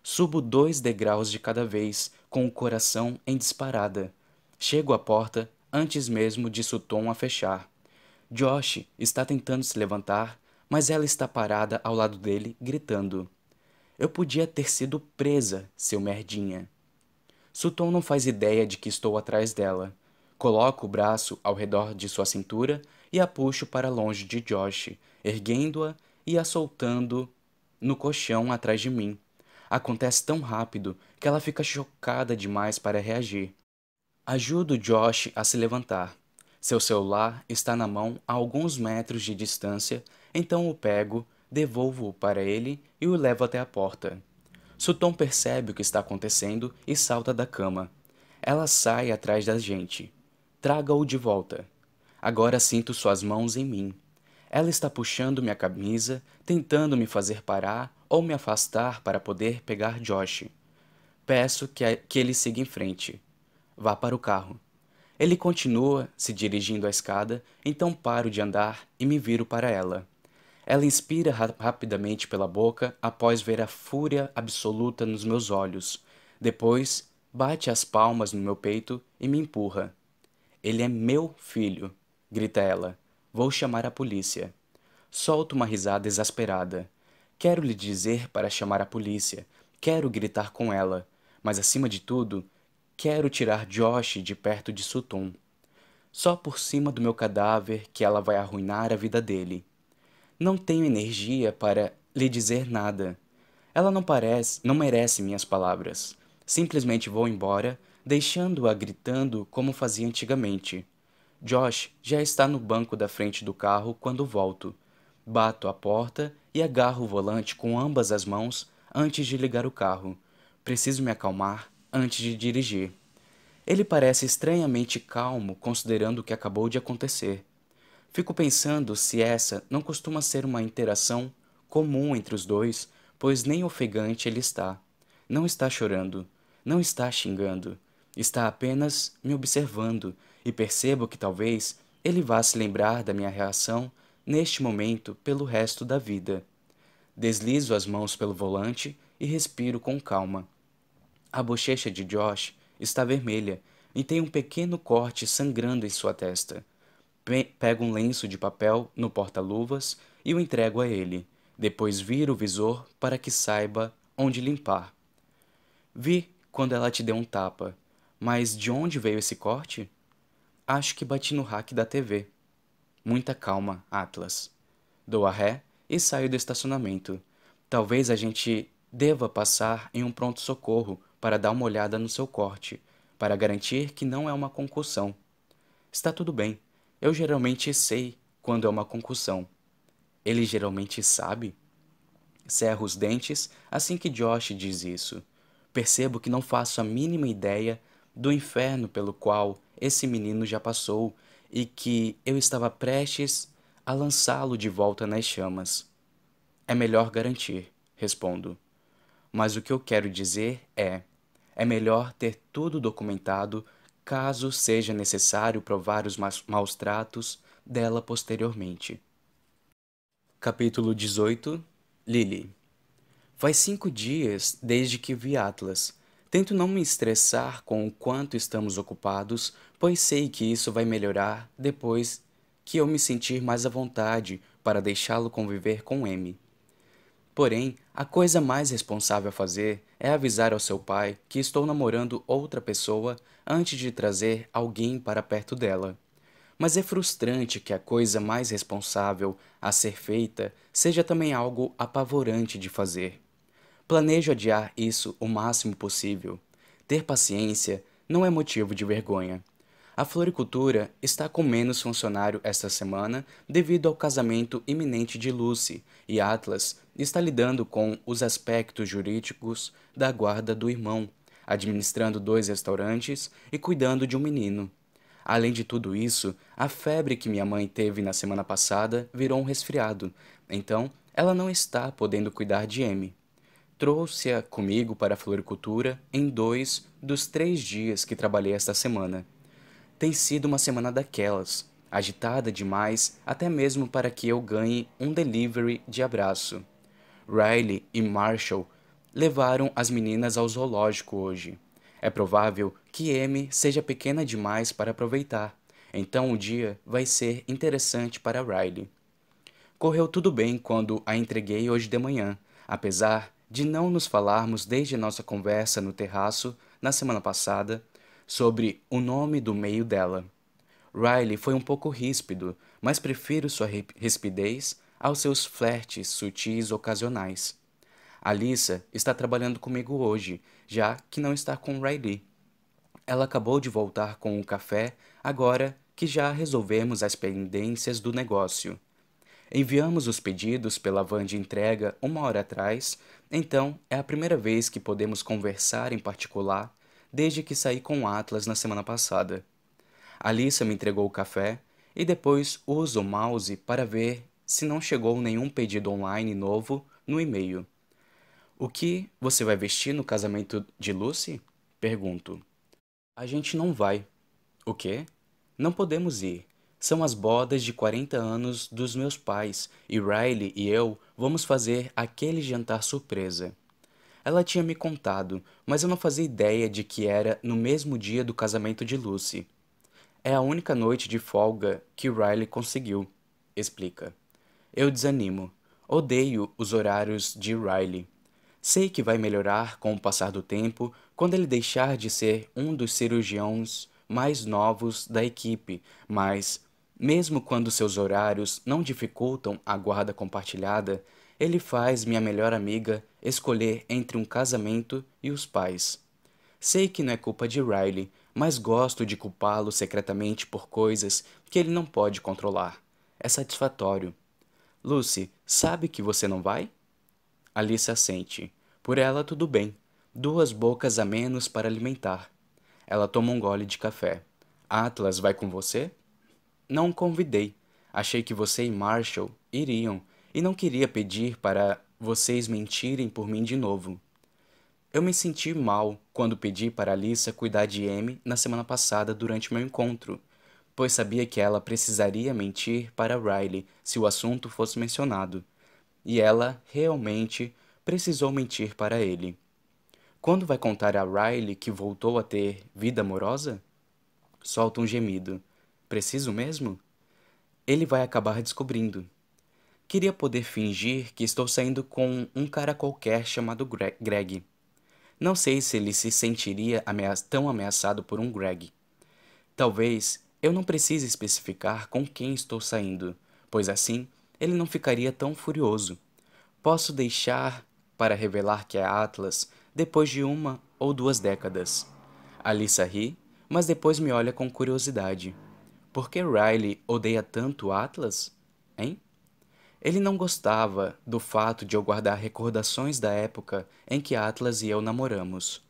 Subo dois degraus de cada vez, com o coração em disparada. Chego à porta antes mesmo de Sutton a fechar. Josh está tentando se levantar, mas ela está parada ao lado dele, gritando. Eu podia ter sido presa, seu merdinha. Sutton não faz ideia de que estou atrás dela. Coloco o braço ao redor de sua cintura e a puxo para longe de Josh, erguendo-a e a soltando no colchão atrás de mim. Acontece tão rápido que ela fica chocada demais para reagir. Ajudo Josh a se levantar. Seu celular está na mão a alguns metros de distância, então o pego, devolvo-o para ele e o levo até a porta. Sutton percebe o que está acontecendo e salta da cama. Ela sai atrás da gente. Traga-o de volta. Agora sinto suas mãos em mim. Ela está puxando minha camisa, tentando me fazer parar ou me afastar para poder pegar Josh. Peço que, que ele siga em frente. Vá para o carro. Ele continua se dirigindo à escada, então paro de andar e me viro para ela. Ela inspira ra rapidamente pela boca após ver a fúria absoluta nos meus olhos. Depois, bate as palmas no meu peito e me empurra. Ele é meu filho, grita ela. Vou chamar a polícia. Solto uma risada exasperada. Quero lhe dizer para chamar a polícia. Quero gritar com ela. Mas acima de tudo, Quero tirar Josh de perto de Sutton. Só por cima do meu cadáver que ela vai arruinar a vida dele. Não tenho energia para lhe dizer nada. Ela não parece, não merece minhas palavras. Simplesmente vou embora, deixando-a gritando como fazia antigamente. Josh já está no banco da frente do carro quando volto. Bato a porta e agarro o volante com ambas as mãos antes de ligar o carro. Preciso me acalmar antes de dirigir. Ele parece estranhamente calmo considerando o que acabou de acontecer. Fico pensando se essa não costuma ser uma interação comum entre os dois, pois nem ofegante ele está. Não está chorando, não está xingando, está apenas me observando e percebo que talvez ele vá se lembrar da minha reação neste momento pelo resto da vida. Deslizo as mãos pelo volante e respiro com calma. A bochecha de Josh está vermelha e tem um pequeno corte sangrando em sua testa. Pe pego um lenço de papel no porta-luvas e o entrego a ele. Depois viro o visor para que saiba onde limpar. Vi quando ela te deu um tapa, mas de onde veio esse corte? Acho que bati no rack da TV. Muita calma, Atlas. Dou a ré e saio do estacionamento. Talvez a gente deva passar em um pronto-socorro para dar uma olhada no seu corte, para garantir que não é uma concussão. Está tudo bem. Eu geralmente sei quando é uma concussão. Ele geralmente sabe? Cerro os dentes assim que Josh diz isso. Percebo que não faço a mínima ideia do inferno pelo qual esse menino já passou e que eu estava prestes a lançá-lo de volta nas chamas. É melhor garantir, respondo. mas o que eu quero dizer é: é melhor ter tudo documentado caso seja necessário provar os maus tratos dela posteriormente. Capítulo 18 Lily Faz cinco dias desde que vi Atlas. Tento não me estressar com o quanto estamos ocupados, pois sei que isso vai melhorar depois que eu me sentir mais à vontade para deixá-lo conviver com M. Porém, a coisa mais responsável a fazer é avisar ao seu pai que estou namorando outra pessoa antes de trazer alguém para perto dela. Mas é frustrante que a coisa mais responsável a ser feita seja também algo apavorante de fazer. Planejo adiar isso o máximo possível. Ter paciência não é motivo de vergonha. A floricultura está com menos funcionário esta semana devido ao casamento iminente de Lucy, e Atlas está lidando com os aspectos jurídicos da guarda do irmão, administrando dois restaurantes e cuidando de um menino. Além de tudo isso, a febre que minha mãe teve na semana passada virou um resfriado, então ela não está podendo cuidar de Amy. Trouxe-a comigo para a floricultura em dois dos três dias que trabalhei esta semana. Tem sido uma semana daquelas, agitada demais até mesmo para que eu ganhe um delivery de abraço. Riley e Marshall levaram as meninas ao zoológico hoje. É provável que M seja pequena demais para aproveitar, então o dia vai ser interessante para Riley. Correu tudo bem quando a entreguei hoje de manhã, apesar de não nos falarmos desde nossa conversa no terraço na semana passada sobre o nome do meio dela. Riley foi um pouco ríspido, mas prefiro sua rispidez aos seus flertes sutis ocasionais. Alissa está trabalhando comigo hoje, já que não está com Riley. Ela acabou de voltar com o café agora que já resolvemos as pendências do negócio. Enviamos os pedidos pela van de entrega uma hora atrás, então é a primeira vez que podemos conversar em particular desde que saí com o Atlas na semana passada. Alissa me entregou o café e depois uso o mouse para ver se não chegou nenhum pedido online novo no e-mail. O que você vai vestir no casamento de Lucy? Pergunto. A gente não vai. O quê? Não podemos ir. São as bodas de 40 anos dos meus pais e Riley e eu vamos fazer aquele jantar surpresa. Ela tinha me contado, mas eu não fazia ideia de que era no mesmo dia do casamento de Lucy. É a única noite de folga que Riley conseguiu, explica. Eu desanimo. Odeio os horários de Riley. Sei que vai melhorar com o passar do tempo quando ele deixar de ser um dos cirurgiões mais novos da equipe, mas, mesmo quando seus horários não dificultam a guarda compartilhada, ele faz minha melhor amiga escolher entre um casamento e os pais. Sei que não é culpa de Riley, mas gosto de culpá-lo secretamente por coisas que ele não pode controlar. É satisfatório. Lucy, sabe que você não vai? Alice assente. Por ela, tudo bem. Duas bocas a menos para alimentar. Ela toma um gole de café. Atlas vai com você? Não convidei. Achei que você e Marshall iriam, e não queria pedir para vocês mentirem por mim de novo. Eu me senti mal quando pedi para Alissa cuidar de M na semana passada durante meu encontro, pois sabia que ela precisaria mentir para Riley se o assunto fosse mencionado, e ela realmente precisou mentir para ele. Quando vai contar a Riley que voltou a ter vida amorosa? Solta um gemido. Preciso mesmo? Ele vai acabar descobrindo. Queria poder fingir que estou saindo com um cara qualquer chamado Greg. Não sei se ele se sentiria tão ameaçado por um Greg. Talvez eu não precise especificar com quem estou saindo, pois assim ele não ficaria tão furioso. Posso deixar para revelar que é Atlas depois de uma ou duas décadas. Alissa ri, mas depois me olha com curiosidade. Por que Riley odeia tanto Atlas? Hein? Ele não gostava do fato de eu guardar recordações da época em que Atlas e eu namoramos.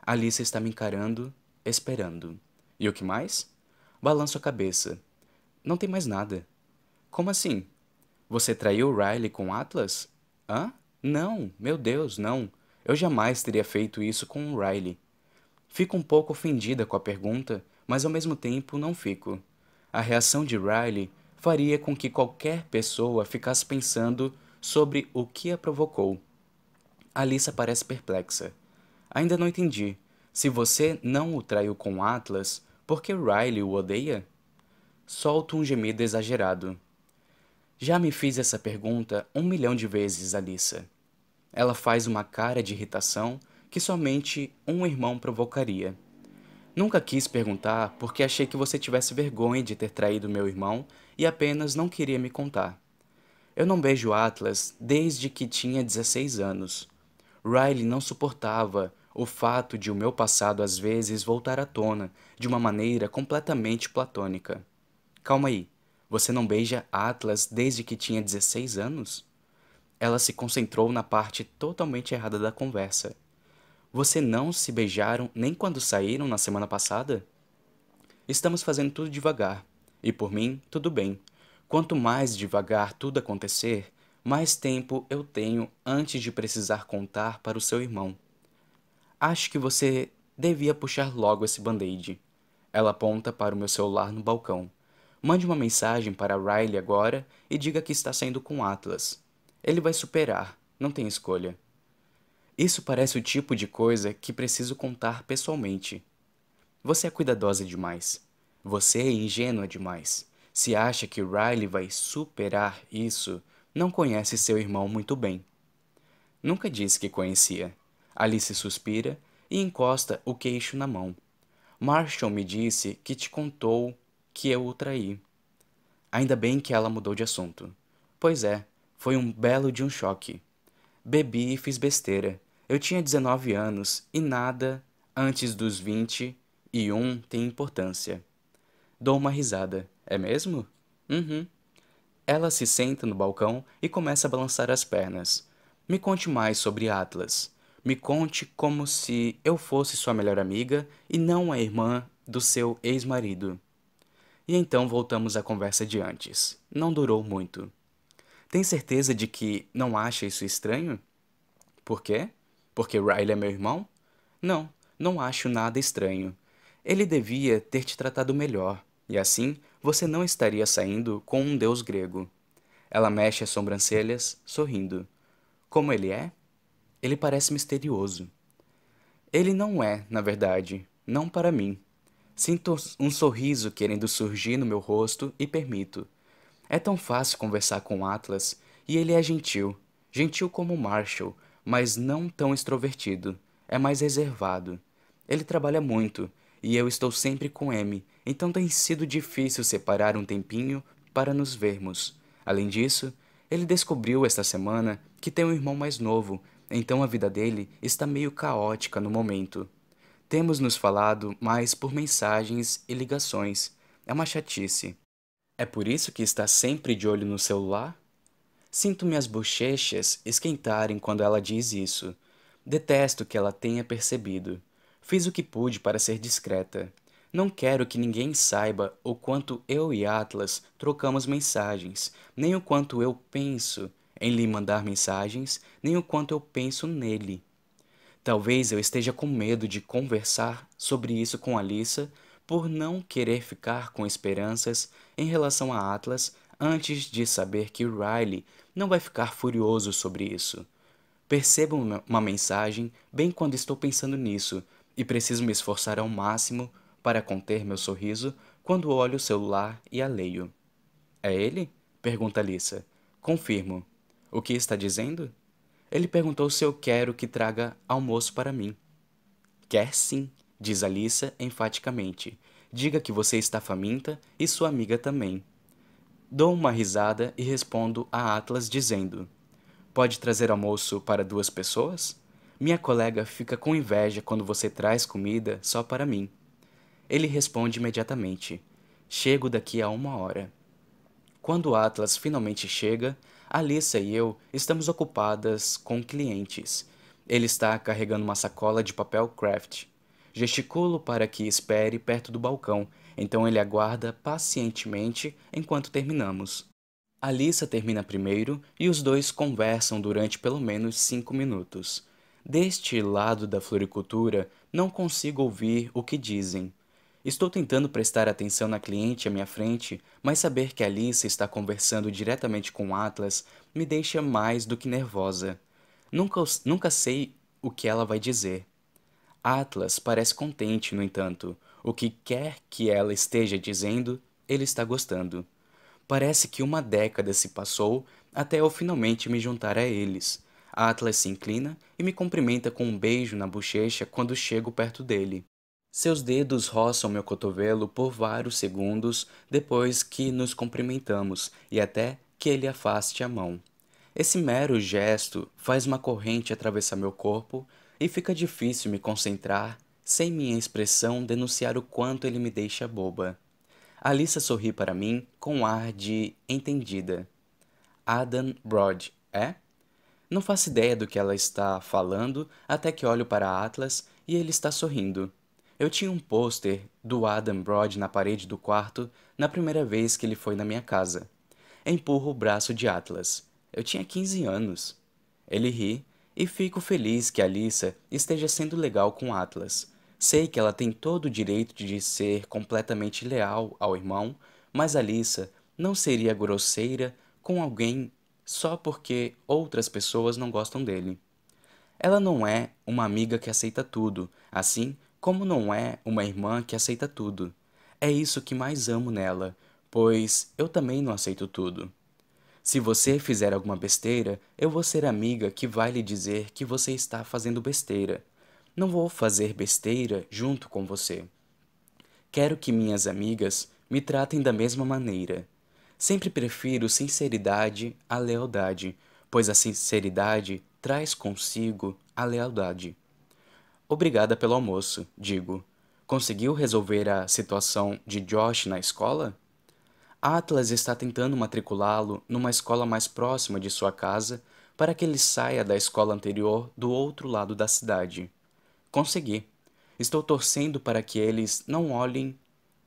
Alice está me encarando, esperando. E o que mais? Balanço a cabeça. Não tem mais nada. Como assim? Você traiu Riley com Atlas? Hã? Não, meu Deus, não. Eu jamais teria feito isso com Riley. Fico um pouco ofendida com a pergunta, mas ao mesmo tempo não fico. A reação de Riley faria com que qualquer pessoa ficasse pensando sobre o que a provocou. Alissa parece perplexa. Ainda não entendi. Se você não o traiu com Atlas, por que Riley o odeia? Solto um gemido exagerado. Já me fiz essa pergunta um milhão de vezes, Alissa. Ela faz uma cara de irritação que somente um irmão provocaria. Nunca quis perguntar porque achei que você tivesse vergonha de ter traído meu irmão e apenas não queria me contar. Eu não beijo Atlas desde que tinha 16 anos. Riley não suportava o fato de o meu passado às vezes voltar à tona de uma maneira completamente platônica. Calma aí, você não beija Atlas desde que tinha 16 anos? Ela se concentrou na parte totalmente errada da conversa. Você não se beijaram nem quando saíram na semana passada? Estamos fazendo tudo devagar, e por mim, tudo bem. Quanto mais devagar tudo acontecer, mais tempo eu tenho antes de precisar contar para o seu irmão. Acho que você devia puxar logo esse band-aid. Ela aponta para o meu celular no balcão. Mande uma mensagem para Riley agora e diga que está saindo com Atlas. Ele vai superar, não tem escolha. Isso parece o tipo de coisa que preciso contar pessoalmente. Você é cuidadosa demais. Você é ingênua demais. Se acha que Riley vai superar isso, não conhece seu irmão muito bem. Nunca disse que conhecia. Alice suspira e encosta o queixo na mão. Marshall me disse que te contou que eu o traí. Ainda bem que ela mudou de assunto. Pois é, foi um belo de um choque. Bebi e fiz besteira. Eu tinha 19 anos e nada antes dos 20 e um tem importância. Dou uma risada. É mesmo? Uhum. Ela se senta no balcão e começa a balançar as pernas. Me conte mais sobre Atlas. Me conte como se eu fosse sua melhor amiga e não a irmã do seu ex-marido. E então voltamos à conversa de antes. Não durou muito. Tem certeza de que não acha isso estranho? Por quê? Porque Riley é meu irmão? Não, não acho nada estranho. Ele devia ter te tratado melhor, e assim você não estaria saindo com um deus grego. Ela mexe as sobrancelhas, sorrindo. Como ele é? Ele parece misterioso. Ele não é, na verdade, não para mim. Sinto um sorriso querendo surgir no meu rosto e permito. É tão fácil conversar com Atlas e ele é gentil, gentil como Marshall, mas não tão extrovertido. É mais reservado. Ele trabalha muito e eu estou sempre com M, então tem sido difícil separar um tempinho para nos vermos. Além disso, ele descobriu esta semana que tem um irmão mais novo, então a vida dele está meio caótica no momento. Temos nos falado mais por mensagens e ligações. É uma chatice. É por isso que está sempre de olho no celular? Sinto minhas bochechas esquentarem quando ela diz isso. Detesto que ela tenha percebido. Fiz o que pude para ser discreta. Não quero que ninguém saiba o quanto eu e Atlas trocamos mensagens, nem o quanto eu penso em lhe mandar mensagens, nem o quanto eu penso nele. Talvez eu esteja com medo de conversar sobre isso com Alissa por não querer ficar com esperanças em relação a Atlas antes de saber que Riley não vai ficar furioso sobre isso. Percebo uma mensagem bem quando estou pensando nisso e preciso me esforçar ao máximo para conter meu sorriso quando olho o celular e a leio. É ele? pergunta Alissa. Confirmo. O que está dizendo? Ele perguntou se eu quero que traga almoço para mim. Quer sim, diz Alissa enfaticamente. Diga que você está faminta e sua amiga também. Dou uma risada e respondo a Atlas dizendo: Pode trazer almoço para duas pessoas? Minha colega fica com inveja quando você traz comida só para mim. Ele responde imediatamente: Chego daqui a uma hora. Quando Atlas finalmente chega, Alissa e eu estamos ocupadas com clientes. Ele está carregando uma sacola de papel craft. Gesticulo para que espere perto do balcão, então ele aguarda pacientemente enquanto terminamos. Alissa termina primeiro e os dois conversam durante pelo menos cinco minutos. Deste lado da floricultura, não consigo ouvir o que dizem. Estou tentando prestar atenção na cliente à minha frente, mas saber que Alice está conversando diretamente com Atlas me deixa mais do que nervosa. Nunca, nunca sei o que ela vai dizer. Atlas parece contente, no entanto. O que quer que ela esteja dizendo, ele está gostando. Parece que uma década se passou até eu finalmente me juntar a eles. Atlas se inclina e me cumprimenta com um beijo na bochecha quando chego perto dele. Seus dedos roçam meu cotovelo por vários segundos depois que nos cumprimentamos e até que ele afaste a mão. Esse mero gesto faz uma corrente atravessar meu corpo e fica difícil me concentrar sem minha expressão denunciar o quanto ele me deixa boba. Alissa sorri para mim com ar de entendida. Adam Broad, é? Não faço ideia do que ela está falando até que olho para Atlas e ele está sorrindo. Eu tinha um pôster do Adam Broad na parede do quarto na primeira vez que ele foi na minha casa. Empurro o braço de Atlas. Eu tinha 15 anos. Ele ri e fico feliz que Alissa esteja sendo legal com Atlas. Sei que ela tem todo o direito de ser completamente leal ao irmão, mas Alissa não seria grosseira com alguém só porque outras pessoas não gostam dele. Ela não é uma amiga que aceita tudo, assim como não é uma irmã que aceita tudo. É isso que mais amo nela, pois eu também não aceito tudo. Se você fizer alguma besteira, eu vou ser amiga que vai lhe dizer que você está fazendo besteira. Não vou fazer besteira junto com você. Quero que minhas amigas me tratem da mesma maneira. Sempre prefiro sinceridade à lealdade, pois a sinceridade traz consigo a lealdade. Obrigada pelo almoço, digo. Conseguiu resolver a situação de Josh na escola? Atlas está tentando matriculá-lo numa escola mais próxima de sua casa para que ele saia da escola anterior do outro lado da cidade. Consegui. Estou torcendo para que eles não olhem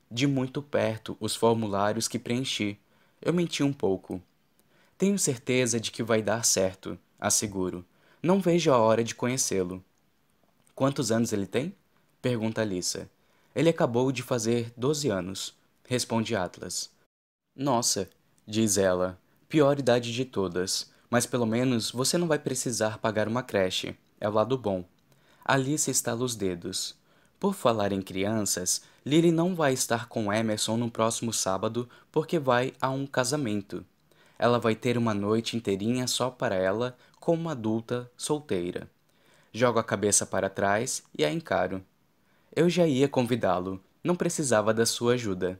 de muito perto os formulários que preenchi. Eu menti um pouco. Tenho certeza de que vai dar certo, asseguro. Não vejo a hora de conhecê-lo. Quantos anos ele tem? Pergunta Alissa. Ele acabou de fazer doze anos, responde Atlas. Nossa, diz ela, pior idade de todas, mas pelo menos você não vai precisar pagar uma creche. É o lado bom. Alice estala os dedos. Por falar em crianças, Lily não vai estar com Emerson no próximo sábado porque vai a um casamento. Ela vai ter uma noite inteirinha só para ela, como adulta solteira. Jogo a cabeça para trás e a encaro. Eu já ia convidá-lo, não precisava da sua ajuda.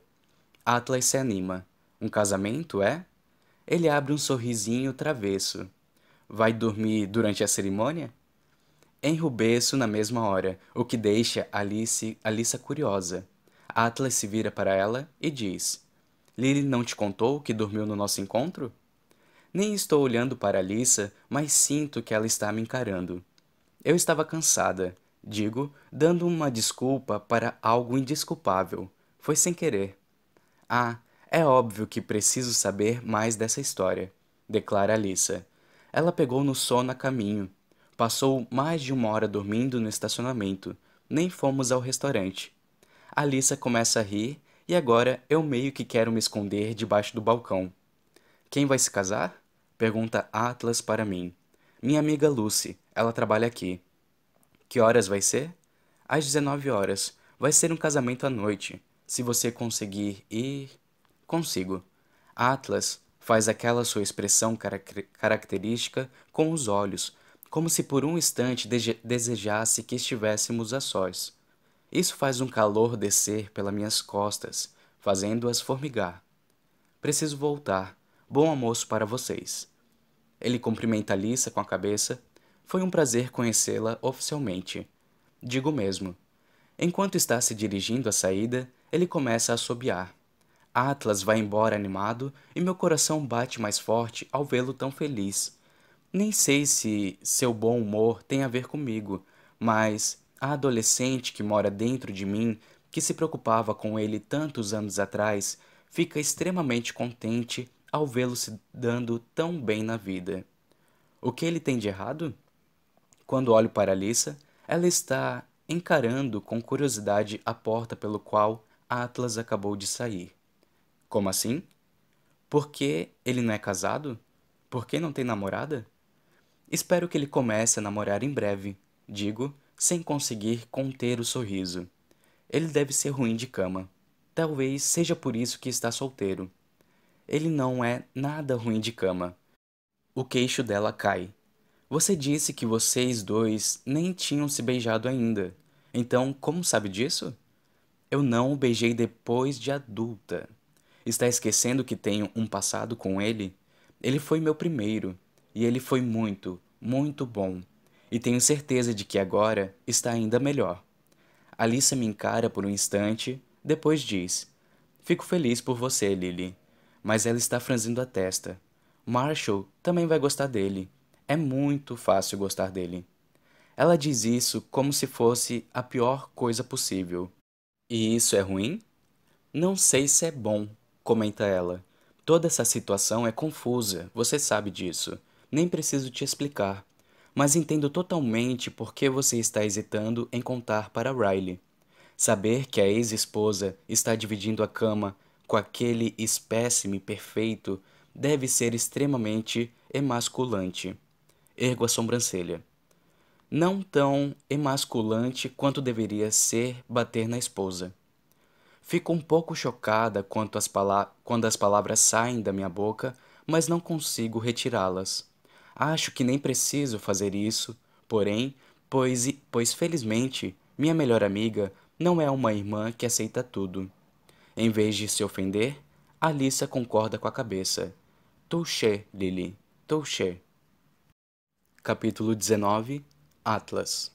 Atlas se anima. Um casamento, é? Ele abre um sorrisinho travesso. Vai dormir durante a cerimônia? Enrubeço na mesma hora, o que deixa Alice, Alissa curiosa. Atlas se vira para ela e diz: Lily não te contou que dormiu no nosso encontro? Nem estou olhando para Alissa, mas sinto que ela está me encarando. Eu estava cansada, digo, dando uma desculpa para algo indesculpável. Foi sem querer. Ah, é óbvio que preciso saber mais dessa história, declara Alissa. Ela pegou no sono a caminho. Passou mais de uma hora dormindo no estacionamento. Nem fomos ao restaurante. Alissa começa a rir e agora eu meio que quero me esconder debaixo do balcão. Quem vai se casar? Pergunta Atlas para mim. Minha amiga Lucy, ela trabalha aqui. Que horas vai ser? Às 19 horas. Vai ser um casamento à noite. Se você conseguir ir. Consigo. Atlas faz aquela sua expressão característica com os olhos, como se por um instante desejasse que estivéssemos a sós. Isso faz um calor descer pelas minhas costas, fazendo-as formigar. Preciso voltar. Bom almoço para vocês. Ele cumprimenta Lisa com a cabeça. Foi um prazer conhecê-la oficialmente. Digo mesmo. Enquanto está se dirigindo à saída, ele começa a assobiar. Atlas vai embora animado e meu coração bate mais forte ao vê-lo tão feliz. Nem sei se seu bom humor tem a ver comigo, mas a adolescente que mora dentro de mim, que se preocupava com ele tantos anos atrás, fica extremamente contente ao vê-lo se dando tão bem na vida. O que ele tem de errado? Quando olho para Alissa, ela está encarando com curiosidade a porta pelo qual Atlas acabou de sair. Como assim? Por que ele não é casado? Por que não tem namorada? Espero que ele comece a namorar em breve, digo, sem conseguir conter o sorriso. Ele deve ser ruim de cama. Talvez seja por isso que está solteiro. Ele não é nada ruim de cama. O queixo dela cai. Você disse que vocês dois nem tinham se beijado ainda. Então, como sabe disso? Eu não o beijei depois de adulta. Está esquecendo que tenho um passado com ele? Ele foi meu primeiro, e ele foi muito, muito bom. E tenho certeza de que agora está ainda melhor. Alissa me encara por um instante, depois diz: Fico feliz por você, Lily. Mas ela está franzindo a testa. Marshall também vai gostar dele. É muito fácil gostar dele. Ela diz isso como se fosse a pior coisa possível. E isso é ruim? Não sei se é bom, comenta ela. Toda essa situação é confusa, você sabe disso. Nem preciso te explicar. Mas entendo totalmente por que você está hesitando em contar para Riley. Saber que a ex-esposa está dividindo a cama com aquele espécime perfeito deve ser extremamente emasculante. Ergo a sobrancelha não tão emasculante quanto deveria ser bater na esposa. Fico um pouco chocada as quando as palavras saem da minha boca, mas não consigo retirá-las. Acho que nem preciso fazer isso, porém, pois, pois felizmente minha melhor amiga não é uma irmã que aceita tudo. Em vez de se ofender, Alissa concorda com a cabeça. Touché, Lily, touché. Capítulo 19 Atlas.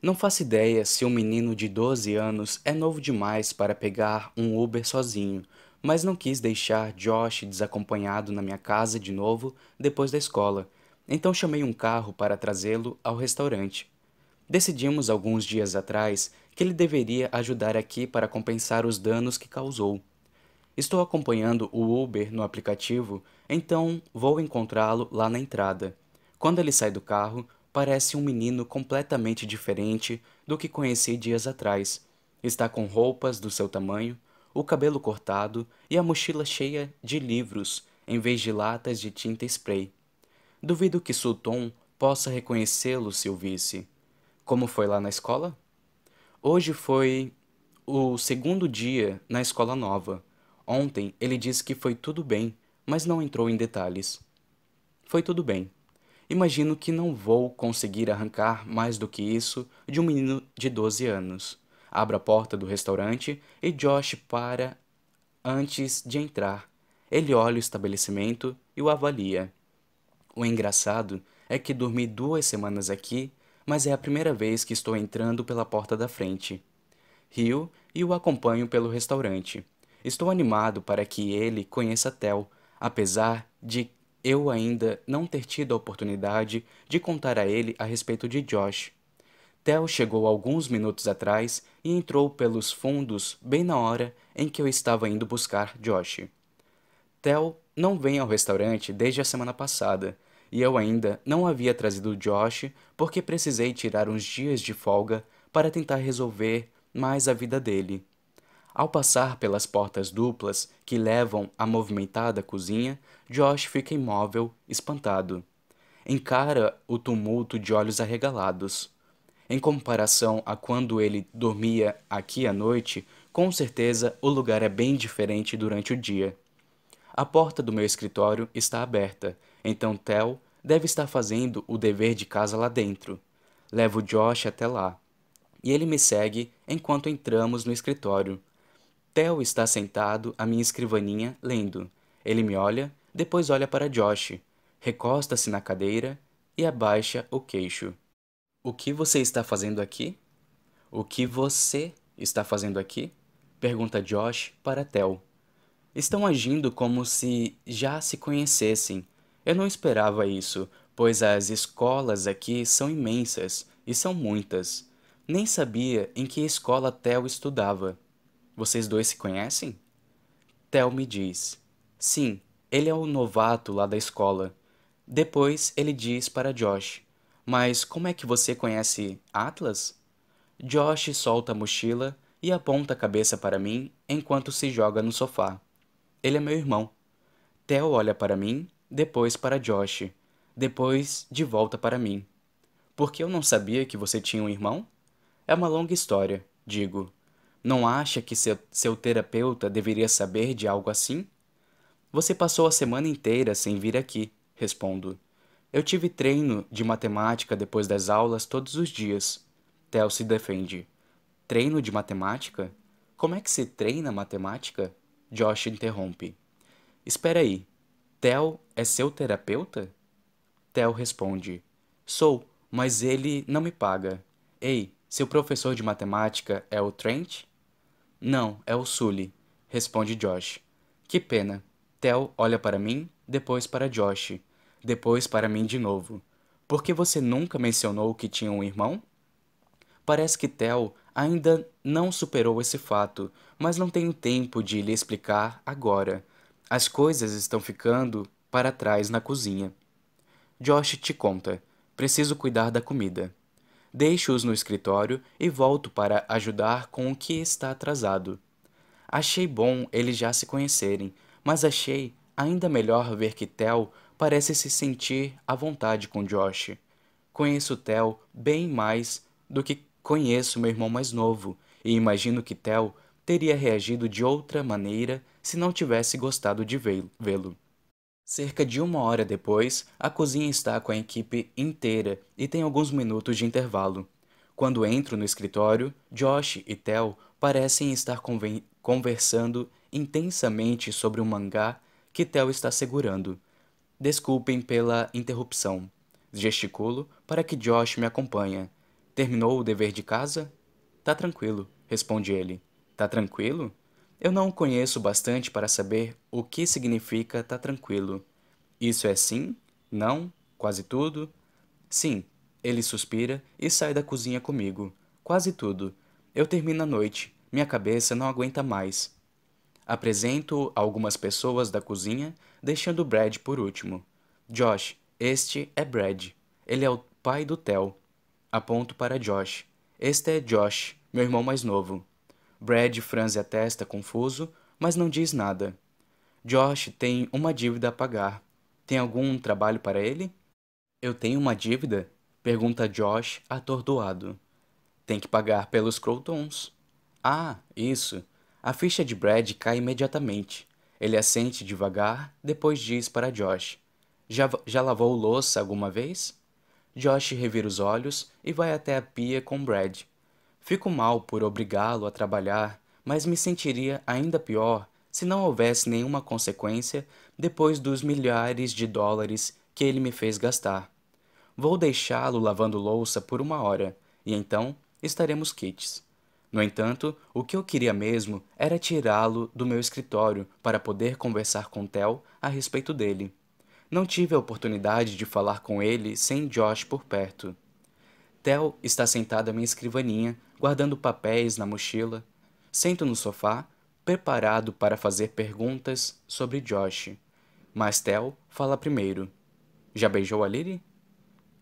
Não faço ideia se um menino de 12 anos é novo demais para pegar um Uber sozinho, mas não quis deixar Josh desacompanhado na minha casa de novo depois da escola, então chamei um carro para trazê-lo ao restaurante. Decidimos alguns dias atrás que ele deveria ajudar aqui para compensar os danos que causou. Estou acompanhando o Uber no aplicativo, então vou encontrá-lo lá na entrada. Quando ele sai do carro, parece um menino completamente diferente do que conheci dias atrás. Está com roupas do seu tamanho, o cabelo cortado e a mochila cheia de livros em vez de latas de tinta spray. Duvido que Sultan possa reconhecê-lo se o visse. Como foi lá na escola? Hoje foi o segundo dia na escola nova. Ontem ele disse que foi tudo bem, mas não entrou em detalhes. Foi tudo bem. Imagino que não vou conseguir arrancar mais do que isso de um menino de 12 anos. Abro a porta do restaurante e Josh para antes de entrar. Ele olha o estabelecimento e o avalia. O engraçado é que dormi duas semanas aqui, mas é a primeira vez que estou entrando pela porta da frente. Rio e o acompanho pelo restaurante. Estou animado para que ele conheça Tel, apesar de eu ainda não ter tido a oportunidade de contar a ele a respeito de Josh. Theo chegou alguns minutos atrás e entrou pelos fundos bem na hora em que eu estava indo buscar Josh. Theo não vem ao restaurante desde a semana passada e eu ainda não havia trazido Josh porque precisei tirar uns dias de folga para tentar resolver mais a vida dele. Ao passar pelas portas duplas que levam à movimentada cozinha, Josh fica imóvel, espantado. Encara o tumulto de olhos arregalados. Em comparação a quando ele dormia aqui à noite, com certeza o lugar é bem diferente durante o dia. A porta do meu escritório está aberta, então Tel deve estar fazendo o dever de casa lá dentro. Levo Josh até lá. E ele me segue enquanto entramos no escritório. Theo está sentado à minha escrivaninha, lendo. Ele me olha, depois olha para Josh, recosta-se na cadeira e abaixa o queixo. O que você está fazendo aqui? O que você está fazendo aqui? Pergunta Josh para Theo. Estão agindo como se já se conhecessem. Eu não esperava isso, pois as escolas aqui são imensas e são muitas. Nem sabia em que escola Theo estudava. Vocês dois se conhecem? Tel me diz. Sim, ele é o novato lá da escola. Depois ele diz para Josh: Mas como é que você conhece Atlas? Josh solta a mochila e aponta a cabeça para mim enquanto se joga no sofá. Ele é meu irmão. Theo olha para mim, depois para Josh, depois de volta para mim. Porque eu não sabia que você tinha um irmão? É uma longa história, digo. Não acha que seu, seu terapeuta deveria saber de algo assim? Você passou a semana inteira sem vir aqui, respondo. Eu tive treino de matemática depois das aulas todos os dias. Theo se defende. Treino de matemática? Como é que se treina matemática? Josh interrompe. Espera aí. Theo é seu terapeuta? Theo responde. Sou, mas ele não me paga. Ei, seu professor de matemática é o Trent? Não, é o Sully, responde Josh. Que pena. Theo olha para mim, depois para Josh, depois para mim de novo. Por que você nunca mencionou que tinha um irmão? Parece que Theo ainda não superou esse fato, mas não tenho tempo de lhe explicar agora. As coisas estão ficando para trás na cozinha. Josh te conta. Preciso cuidar da comida. Deixo-os no escritório e volto para ajudar com o que está atrasado. Achei bom eles já se conhecerem, mas achei ainda melhor ver que Tel parece se sentir à vontade com Josh. Conheço Tel bem mais do que conheço meu irmão mais novo e imagino que Tel teria reagido de outra maneira se não tivesse gostado de vê-lo. Cerca de uma hora depois, a cozinha está com a equipe inteira e tem alguns minutos de intervalo. Quando entro no escritório, Josh e Tel parecem estar conversando intensamente sobre um mangá que Tel está segurando. Desculpem pela interrupção. Gesticulo para que Josh me acompanhe. Terminou o dever de casa? Tá tranquilo, responde ele. Tá tranquilo? Eu não conheço bastante para saber o que significa tá tranquilo. Isso é sim? Não? Quase tudo? Sim. Ele suspira e sai da cozinha comigo. Quase tudo. Eu termino a noite. Minha cabeça não aguenta mais. Apresento algumas pessoas da cozinha, deixando Brad por último. Josh, este é Brad. Ele é o pai do Theo. Aponto para Josh. Este é Josh, meu irmão mais novo. Brad franze a testa confuso, mas não diz nada. Josh tem uma dívida a pagar. Tem algum trabalho para ele? Eu tenho uma dívida? Pergunta Josh, atordoado. Tem que pagar pelos Crotons. Ah, isso. A ficha de Brad cai imediatamente. Ele assente devagar, depois diz para Josh: Já, já lavou louça alguma vez? Josh revira os olhos e vai até a pia com Brad. Fico mal por obrigá-lo a trabalhar, mas me sentiria ainda pior se não houvesse nenhuma consequência depois dos milhares de dólares que ele me fez gastar. Vou deixá-lo lavando louça por uma hora, e então estaremos quites. No entanto, o que eu queria mesmo era tirá-lo do meu escritório para poder conversar com Tel a respeito dele. Não tive a oportunidade de falar com ele sem Josh por perto. Tel está sentado à minha escrivaninha, guardando papéis na mochila. Sento no sofá, preparado para fazer perguntas sobre Josh. Mas Tel fala primeiro. Já beijou a Lily?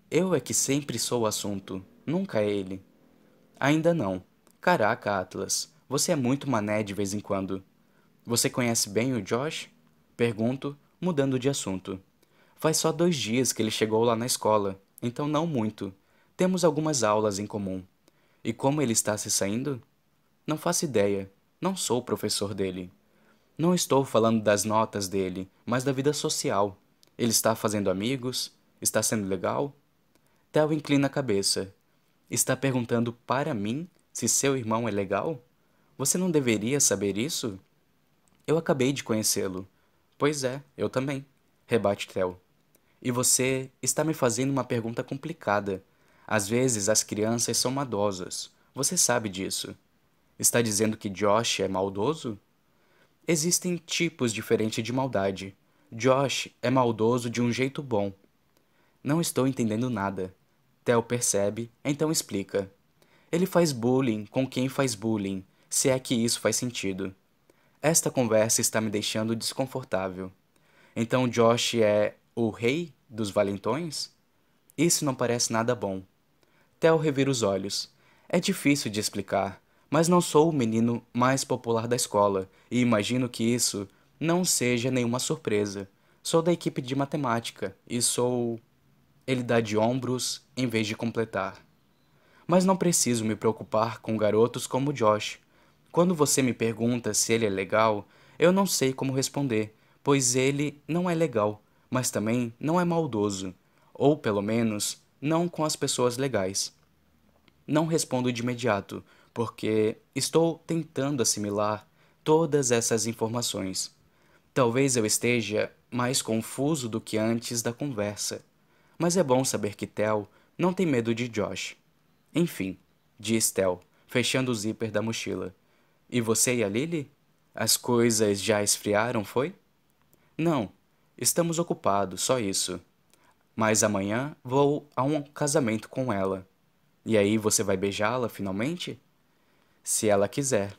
Eu é que sempre sou o assunto, nunca é ele. Ainda não. Caraca, Atlas, você é muito mané de vez em quando. Você conhece bem o Josh? Pergunto, mudando de assunto. Faz só dois dias que ele chegou lá na escola, então não muito. Temos algumas aulas em comum. E como ele está se saindo? Não faço ideia. Não sou professor dele. Não estou falando das notas dele, mas da vida social. Ele está fazendo amigos? Está sendo legal? Theo inclina a cabeça. Está perguntando para mim se seu irmão é legal? Você não deveria saber isso? Eu acabei de conhecê-lo. Pois é, eu também, rebate Theo. E você está me fazendo uma pergunta complicada. Às vezes as crianças são maldosas. Você sabe disso. Está dizendo que Josh é maldoso? Existem tipos diferentes de maldade. Josh é maldoso de um jeito bom. Não estou entendendo nada. Theo percebe, então explica. Ele faz bullying com quem faz bullying, se é que isso faz sentido. Esta conversa está me deixando desconfortável. Então Josh é o rei dos valentões? Isso não parece nada bom. Theo revira os olhos. É difícil de explicar, mas não sou o menino mais popular da escola e imagino que isso não seja nenhuma surpresa. Sou da equipe de matemática e sou. Ele dá de ombros em vez de completar. Mas não preciso me preocupar com garotos como Josh. Quando você me pergunta se ele é legal, eu não sei como responder, pois ele não é legal, mas também não é maldoso, ou pelo menos não com as pessoas legais. Não respondo de imediato, porque estou tentando assimilar todas essas informações. Talvez eu esteja mais confuso do que antes da conversa, mas é bom saber que Tel não tem medo de Josh. Enfim, diz Tel, fechando o zíper da mochila. E você e a Lily? As coisas já esfriaram, foi? Não, estamos ocupados, só isso. Mas amanhã vou a um casamento com ela. E aí você vai beijá-la finalmente? Se ela quiser.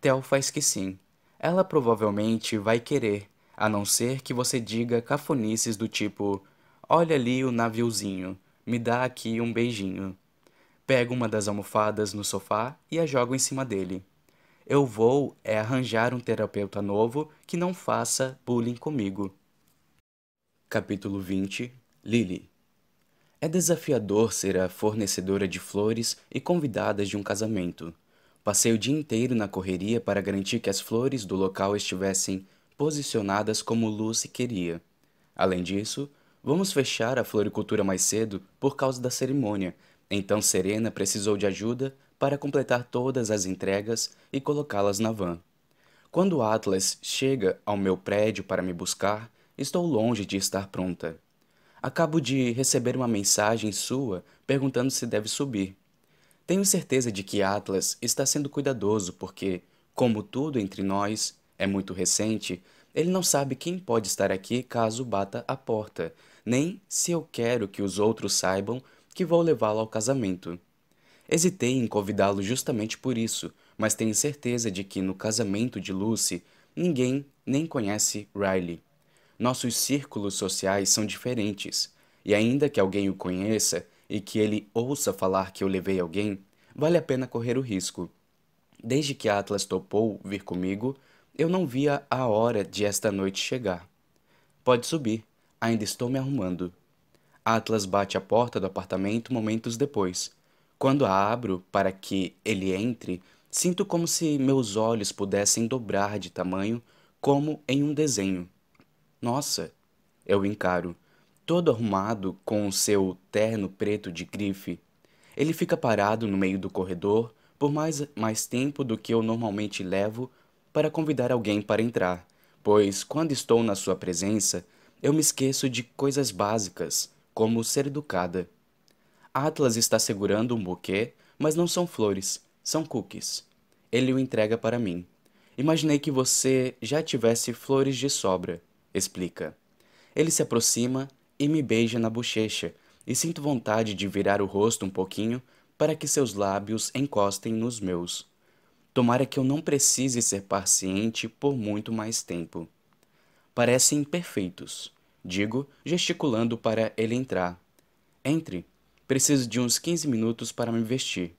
Tel faz que sim. Ela provavelmente vai querer, a não ser que você diga cafonices do tipo: Olha ali o naviozinho, me dá aqui um beijinho. Pego uma das almofadas no sofá e a jogo em cima dele. Eu vou é arranjar um terapeuta novo que não faça bullying comigo. Capítulo 20 Lily É desafiador ser a fornecedora de flores e convidadas de um casamento. Passei o dia inteiro na correria para garantir que as flores do local estivessem posicionadas como Lucy queria. Além disso, vamos fechar a floricultura mais cedo por causa da cerimônia, então Serena precisou de ajuda para completar todas as entregas e colocá-las na van. Quando Atlas chega ao meu prédio para me buscar, estou longe de estar pronta. Acabo de receber uma mensagem sua perguntando se deve subir. Tenho certeza de que Atlas está sendo cuidadoso porque, como tudo entre nós é muito recente, ele não sabe quem pode estar aqui caso bata a porta, nem se eu quero que os outros saibam que vou levá-lo ao casamento. Hesitei em convidá-lo justamente por isso, mas tenho certeza de que no casamento de Lucy ninguém nem conhece Riley. Nossos círculos sociais são diferentes, e ainda que alguém o conheça, e que ele ouça falar que eu levei alguém, vale a pena correr o risco. Desde que Atlas topou vir comigo, eu não via a hora de esta noite chegar. Pode subir, ainda estou me arrumando. Atlas bate a porta do apartamento momentos depois. Quando a abro para que ele entre, sinto como se meus olhos pudessem dobrar de tamanho, como em um desenho. Nossa, eu encaro todo arrumado com o seu terno preto de grife. Ele fica parado no meio do corredor por mais, mais tempo do que eu normalmente levo para convidar alguém para entrar, pois quando estou na sua presença, eu me esqueço de coisas básicas, como ser educada. Atlas está segurando um buquê, mas não são flores, são cookies. Ele o entrega para mim. Imaginei que você já tivesse flores de sobra, explica. Ele se aproxima e me beija na bochecha, e sinto vontade de virar o rosto um pouquinho para que seus lábios encostem nos meus. Tomara que eu não precise ser paciente por muito mais tempo. Parecem perfeitos, digo, gesticulando para ele entrar. Entre. Preciso de uns 15 minutos para me vestir.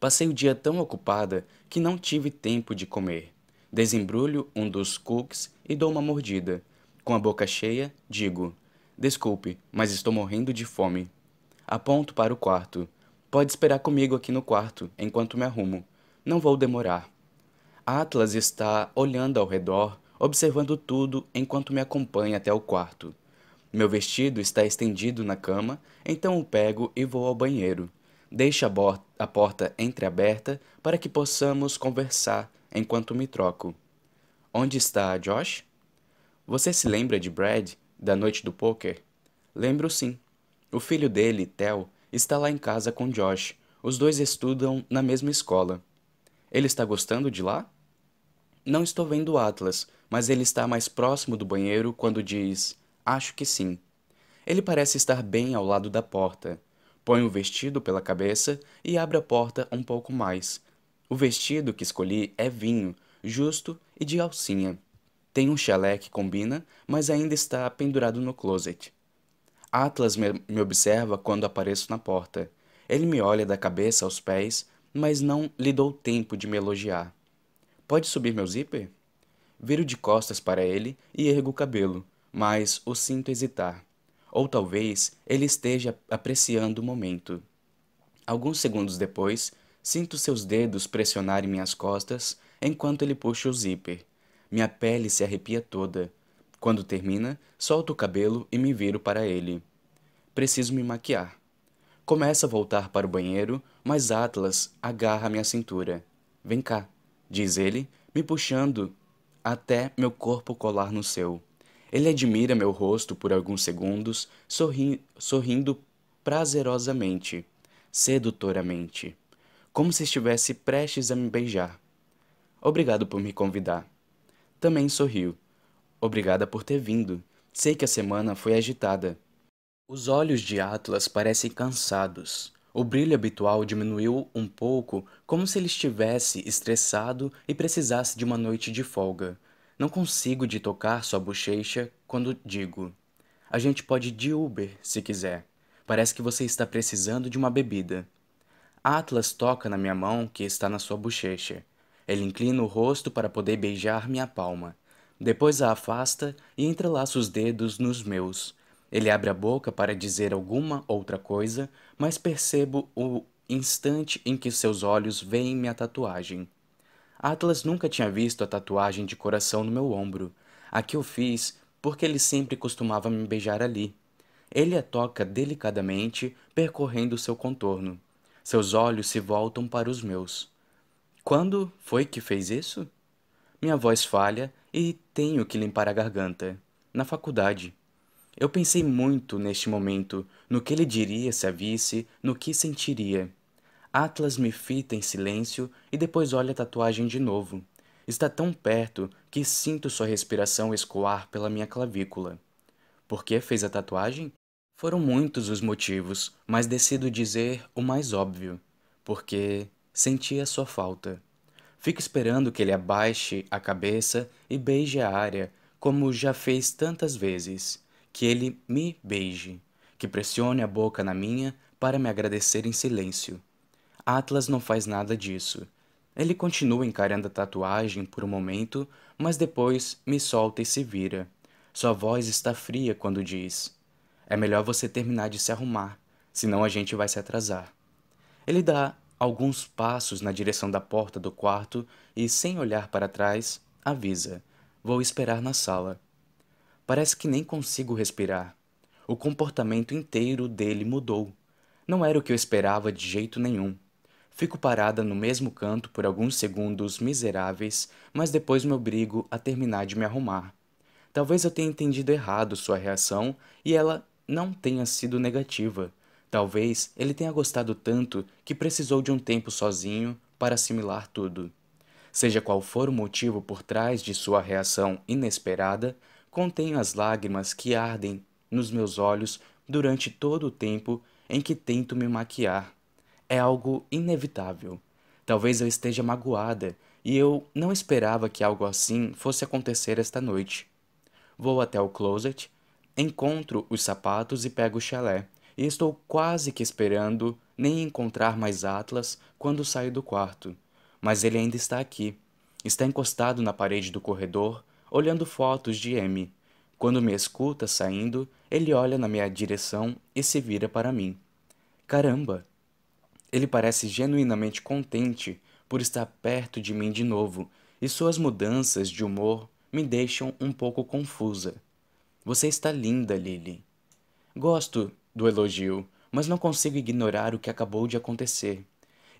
Passei o dia tão ocupada que não tive tempo de comer. Desembrulho um dos cookies e dou uma mordida. Com a boca cheia, digo: Desculpe, mas estou morrendo de fome. Aponto para o quarto. Pode esperar comigo aqui no quarto, enquanto me arrumo. Não vou demorar. Atlas está olhando ao redor, observando tudo enquanto me acompanha até o quarto. Meu vestido está estendido na cama, então o pego e vou ao banheiro. Deixo a, a porta entreaberta para que possamos conversar enquanto me troco. Onde está Josh? Você se lembra de Brad? da noite do poker? Lembro sim. O filho dele, Theo, está lá em casa com Josh. Os dois estudam na mesma escola. Ele está gostando de lá? Não estou vendo o Atlas, mas ele está mais próximo do banheiro quando diz: Acho que sim. Ele parece estar bem ao lado da porta. Põe o vestido pela cabeça e abre a porta um pouco mais. O vestido que escolhi é vinho, justo e de alcinha. Tem um chalé que combina, mas ainda está pendurado no closet. Atlas me, me observa quando apareço na porta. Ele me olha da cabeça aos pés, mas não lhe dou tempo de me elogiar. Pode subir meu zíper? Viro de costas para ele e ergo o cabelo, mas o sinto hesitar. Ou talvez ele esteja apreciando o momento. Alguns segundos depois, sinto seus dedos pressionarem minhas costas enquanto ele puxa o zíper. Minha pele se arrepia toda. Quando termina, solto o cabelo e me viro para ele. Preciso me maquiar. Começa a voltar para o banheiro, mas Atlas agarra minha cintura. Vem cá, diz ele, me puxando até meu corpo colar no seu. Ele admira meu rosto por alguns segundos, sorri sorrindo prazerosamente, sedutoramente, como se estivesse prestes a me beijar. Obrigado por me convidar. Também sorriu. Obrigada por ter vindo. Sei que a semana foi agitada. Os olhos de Atlas parecem cansados. O brilho habitual diminuiu um pouco, como se ele estivesse estressado e precisasse de uma noite de folga. Não consigo de tocar sua bochecha quando digo: A gente pode ir de Uber, se quiser. Parece que você está precisando de uma bebida. Atlas toca na minha mão que está na sua bochecha. Ele inclina o rosto para poder beijar minha palma. Depois a afasta e entrelaça os dedos nos meus. Ele abre a boca para dizer alguma outra coisa, mas percebo o instante em que seus olhos veem minha tatuagem. Atlas nunca tinha visto a tatuagem de coração no meu ombro. A que eu fiz porque ele sempre costumava me beijar ali. Ele a toca delicadamente, percorrendo seu contorno. Seus olhos se voltam para os meus. Quando foi que fez isso? Minha voz falha e tenho que limpar a garganta. Na faculdade. Eu pensei muito neste momento, no que ele diria se a visse, no que sentiria. Atlas me fita em silêncio e depois olha a tatuagem de novo. Está tão perto que sinto sua respiração escoar pela minha clavícula. Por que fez a tatuagem? Foram muitos os motivos, mas decido dizer o mais óbvio. Porque sentia sua falta. Fico esperando que ele abaixe a cabeça e beije a área, como já fez tantas vezes que ele me beije, que pressione a boca na minha para me agradecer em silêncio. Atlas não faz nada disso. Ele continua encarando a tatuagem por um momento, mas depois me solta e se vira. Sua voz está fria quando diz: É melhor você terminar de se arrumar, senão a gente vai se atrasar. Ele dá alguns passos na direção da porta do quarto e, sem olhar para trás, avisa: Vou esperar na sala. Parece que nem consigo respirar. O comportamento inteiro dele mudou. Não era o que eu esperava de jeito nenhum. Fico parada no mesmo canto por alguns segundos miseráveis, mas depois me obrigo a terminar de me arrumar. Talvez eu tenha entendido errado sua reação e ela não tenha sido negativa. Talvez ele tenha gostado tanto que precisou de um tempo sozinho para assimilar tudo. Seja qual for o motivo por trás de sua reação inesperada, Contenho as lágrimas que ardem nos meus olhos durante todo o tempo em que tento me maquiar. É algo inevitável. Talvez eu esteja magoada e eu não esperava que algo assim fosse acontecer esta noite. Vou até o closet, encontro os sapatos e pego o chalé, e estou quase que esperando nem encontrar mais Atlas quando saio do quarto. Mas ele ainda está aqui. Está encostado na parede do corredor, olhando fotos de M. Quando me escuta saindo, ele olha na minha direção e se vira para mim. Caramba! Ele parece genuinamente contente por estar perto de mim de novo, e suas mudanças de humor me deixam um pouco confusa. Você está linda, Lily. Gosto do elogio, mas não consigo ignorar o que acabou de acontecer.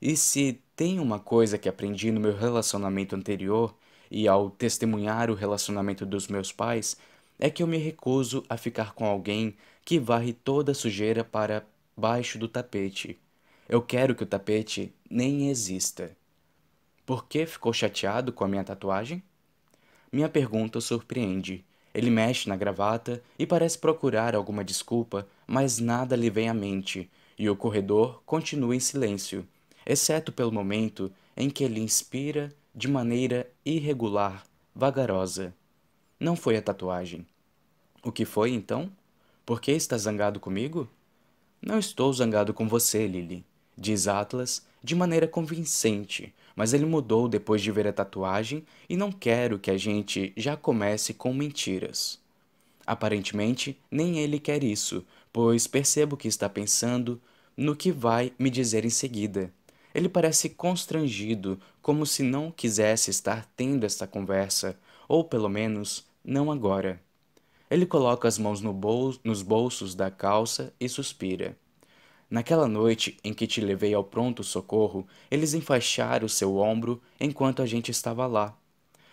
E se tem uma coisa que aprendi no meu relacionamento anterior, e ao testemunhar o relacionamento dos meus pais, é que eu me recuso a ficar com alguém que varre toda a sujeira para baixo do tapete. Eu quero que o tapete nem exista. Por que ficou chateado com a minha tatuagem? Minha pergunta o surpreende. Ele mexe na gravata e parece procurar alguma desculpa, mas nada lhe vem à mente, e o corredor continua em silêncio, exceto pelo momento em que ele inspira de maneira irregular, vagarosa. Não foi a tatuagem. O que foi então? Por que está zangado comigo? Não estou zangado com você, Lily, diz Atlas de maneira convincente, mas ele mudou depois de ver a tatuagem e não quero que a gente já comece com mentiras. Aparentemente, nem ele quer isso, pois percebo que está pensando no que vai me dizer em seguida. Ele parece constrangido, como se não quisesse estar tendo esta conversa, ou pelo menos não agora. Ele coloca as mãos no bol nos bolsos da calça e suspira. Naquela noite em que te levei ao pronto-socorro, eles enfaixaram seu ombro enquanto a gente estava lá.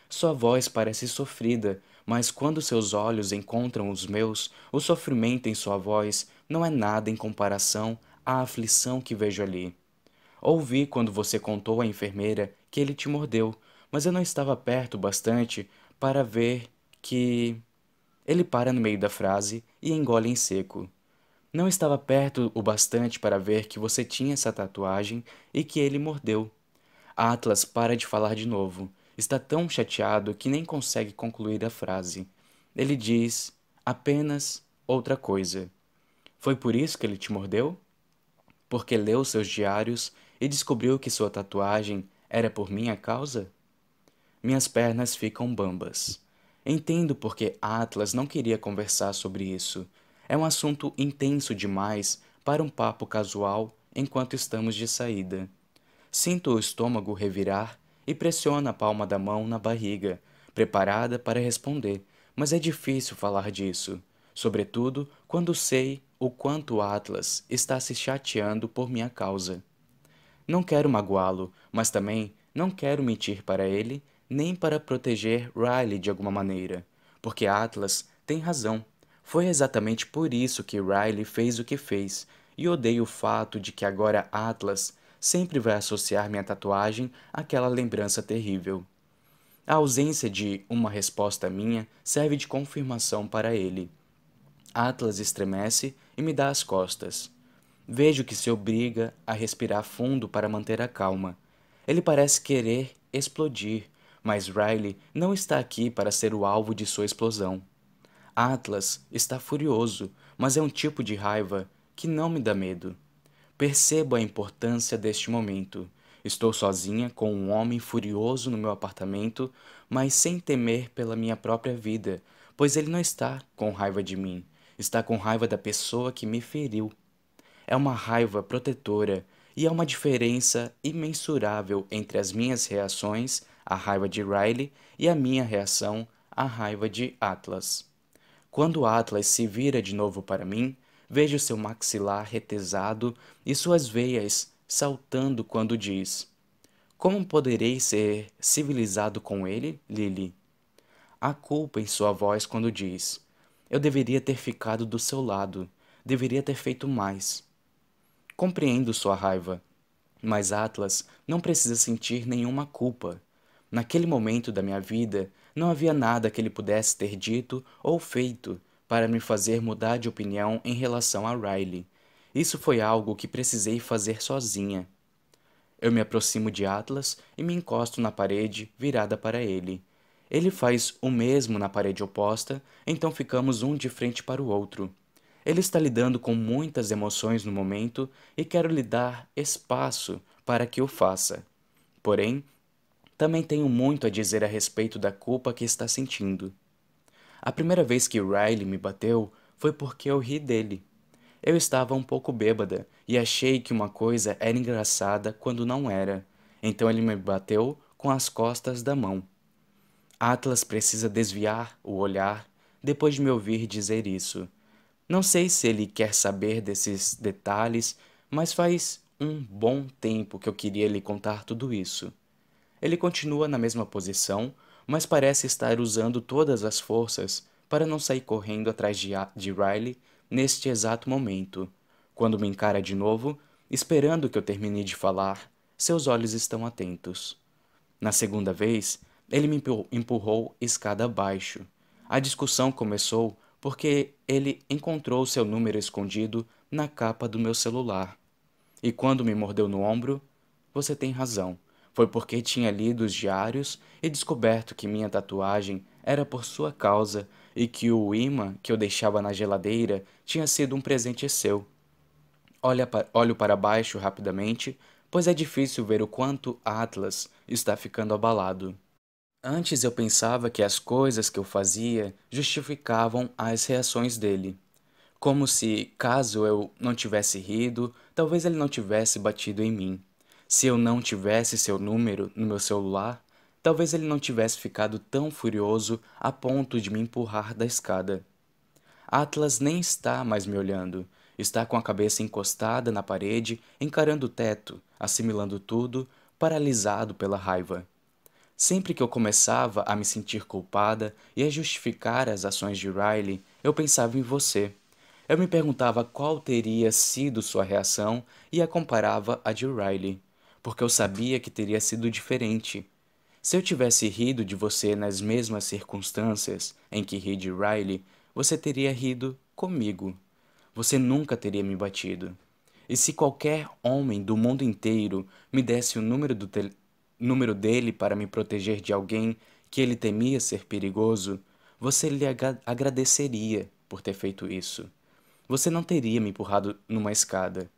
Sua voz parece sofrida, mas quando seus olhos encontram os meus, o sofrimento em sua voz não é nada em comparação à aflição que vejo ali. Ouvi quando você contou à enfermeira que ele te mordeu, mas eu não estava perto bastante para ver que. Ele para no meio da frase e engole em seco. Não estava perto o bastante para ver que você tinha essa tatuagem e que ele mordeu. Atlas para de falar de novo. Está tão chateado que nem consegue concluir a frase. Ele diz apenas outra coisa. Foi por isso que ele te mordeu? Porque leu seus diários e descobriu que sua tatuagem era por minha causa? Minhas pernas ficam bambas. Entendo porque Atlas não queria conversar sobre isso. É um assunto intenso demais para um papo casual enquanto estamos de saída. Sinto o estômago revirar e pressiono a palma da mão na barriga, preparada para responder, mas é difícil falar disso, sobretudo quando sei o quanto Atlas está se chateando por minha causa. Não quero magoá-lo, mas também não quero mentir para ele, nem para proteger Riley de alguma maneira, porque Atlas tem razão. Foi exatamente por isso que Riley fez o que fez, e odeio o fato de que agora Atlas sempre vai associar minha tatuagem àquela lembrança terrível. A ausência de uma resposta minha serve de confirmação para ele. Atlas estremece e me dá as costas. Vejo que se obriga a respirar fundo para manter a calma. Ele parece querer explodir, mas Riley não está aqui para ser o alvo de sua explosão. Atlas está furioso, mas é um tipo de raiva que não me dá medo. Percebo a importância deste momento. Estou sozinha com um homem furioso no meu apartamento, mas sem temer pela minha própria vida, pois ele não está com raiva de mim, está com raiva da pessoa que me feriu. É uma raiva protetora e há uma diferença imensurável entre as minhas reações à raiva de Riley e a minha reação à raiva de Atlas. Quando Atlas se vira de novo para mim, Vejo seu maxilar retesado e suas veias saltando quando diz: Como poderei ser civilizado com ele, Lily? Há culpa em sua voz quando diz: Eu deveria ter ficado do seu lado, deveria ter feito mais. Compreendo sua raiva, mas Atlas não precisa sentir nenhuma culpa. Naquele momento da minha vida, não havia nada que ele pudesse ter dito ou feito para me fazer mudar de opinião em relação a Riley. Isso foi algo que precisei fazer sozinha. Eu me aproximo de Atlas e me encosto na parede virada para ele. Ele faz o mesmo na parede oposta, então ficamos um de frente para o outro. Ele está lidando com muitas emoções no momento e quero lhe dar espaço para que o faça. Porém, também tenho muito a dizer a respeito da culpa que está sentindo. A primeira vez que Riley me bateu foi porque eu ri dele. Eu estava um pouco bêbada e achei que uma coisa era engraçada quando não era. Então ele me bateu com as costas da mão. Atlas precisa desviar o olhar depois de me ouvir dizer isso. Não sei se ele quer saber desses detalhes, mas faz um bom tempo que eu queria lhe contar tudo isso. Ele continua na mesma posição, mas parece estar usando todas as forças para não sair correndo atrás de, de Riley neste exato momento. Quando me encara de novo, esperando que eu termine de falar, seus olhos estão atentos. Na segunda vez, ele me empurrou escada abaixo. A discussão começou porque ele encontrou seu número escondido na capa do meu celular. E quando me mordeu no ombro, você tem razão. Foi porque tinha lido os diários e descoberto que minha tatuagem era por sua causa e que o imã que eu deixava na geladeira tinha sido um presente seu. Olha pa olho para baixo rapidamente, pois é difícil ver o quanto Atlas está ficando abalado. Antes eu pensava que as coisas que eu fazia justificavam as reações dele. Como se, caso eu não tivesse rido, talvez ele não tivesse batido em mim. Se eu não tivesse seu número no meu celular, talvez ele não tivesse ficado tão furioso a ponto de me empurrar da escada. Atlas nem está mais me olhando. Está com a cabeça encostada na parede, encarando o teto, assimilando tudo, paralisado pela raiva. Sempre que eu começava a me sentir culpada e a justificar as ações de Riley, eu pensava em você. Eu me perguntava qual teria sido sua reação e a comparava à de Riley, porque eu sabia que teria sido diferente. Se eu tivesse rido de você nas mesmas circunstâncias em que ri de Riley, você teria rido comigo. Você nunca teria me batido. E se qualquer homem do mundo inteiro me desse o número do, número dele para me proteger de alguém que ele temia ser perigoso, você lhe agradeceria por ter feito isso. Você não teria me empurrado numa escada.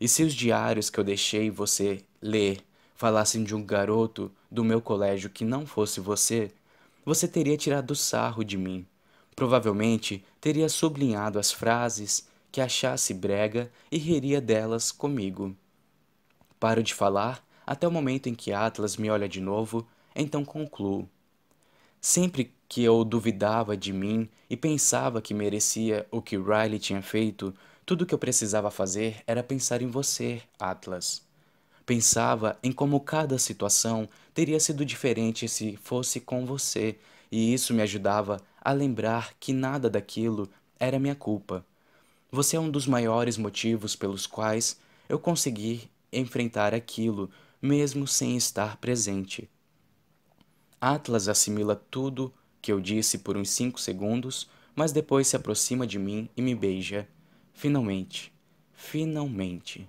E se os diários que eu deixei você ler falassem de um garoto do meu colégio que não fosse você, você teria tirado sarro de mim. Provavelmente teria sublinhado as frases que achasse brega e riria delas comigo. Paro de falar até o momento em que Atlas me olha de novo, então concluo. Sempre que eu duvidava de mim e pensava que merecia o que Riley tinha feito, tudo que eu precisava fazer era pensar em você, Atlas. Pensava em como cada situação teria sido diferente se fosse com você, e isso me ajudava a lembrar que nada daquilo era minha culpa. Você é um dos maiores motivos pelos quais eu consegui enfrentar aquilo mesmo sem estar presente. Atlas assimila tudo que eu disse por uns cinco segundos, mas depois se aproxima de mim e me beija. Finalmente, finalmente.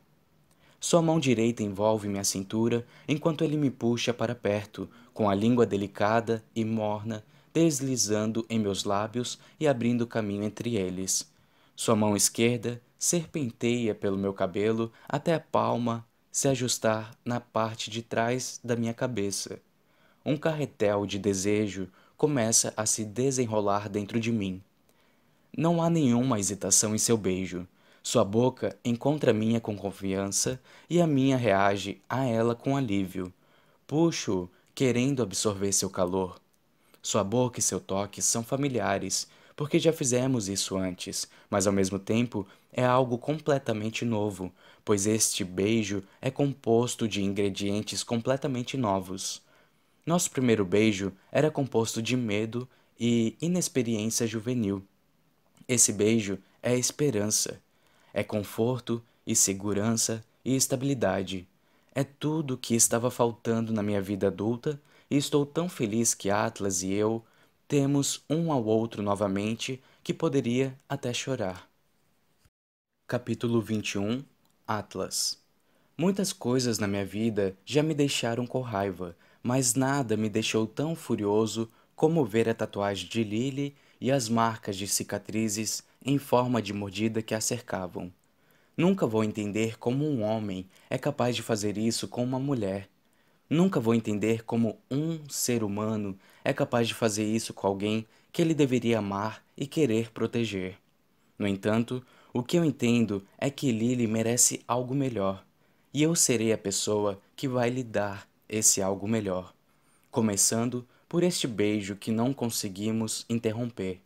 Sua mão direita envolve minha cintura enquanto ele me puxa para perto, com a língua delicada e morna deslizando em meus lábios e abrindo caminho entre eles. Sua mão esquerda serpenteia pelo meu cabelo até a palma se ajustar na parte de trás da minha cabeça. Um carretel de desejo começa a se desenrolar dentro de mim. Não há nenhuma hesitação em seu beijo. Sua boca encontra a minha com confiança e a minha reage a ela com alívio. Puxo, querendo absorver seu calor. Sua boca e seu toque são familiares, porque já fizemos isso antes, mas ao mesmo tempo é algo completamente novo, pois este beijo é composto de ingredientes completamente novos. Nosso primeiro beijo era composto de medo e inexperiência juvenil. Esse beijo é esperança, é conforto e segurança e estabilidade. É tudo o que estava faltando na minha vida adulta e estou tão feliz que Atlas e eu temos um ao outro novamente que poderia até chorar. Capítulo 21 Atlas Muitas coisas na minha vida já me deixaram com raiva, mas nada me deixou tão furioso como ver a tatuagem de Lily e as marcas de cicatrizes em forma de mordida que a cercavam. Nunca vou entender como um homem é capaz de fazer isso com uma mulher. Nunca vou entender como um ser humano é capaz de fazer isso com alguém que ele deveria amar e querer proteger. No entanto, o que eu entendo é que Lily merece algo melhor, e eu serei a pessoa que vai lhe dar esse algo melhor, começando por este beijo que não conseguimos interromper.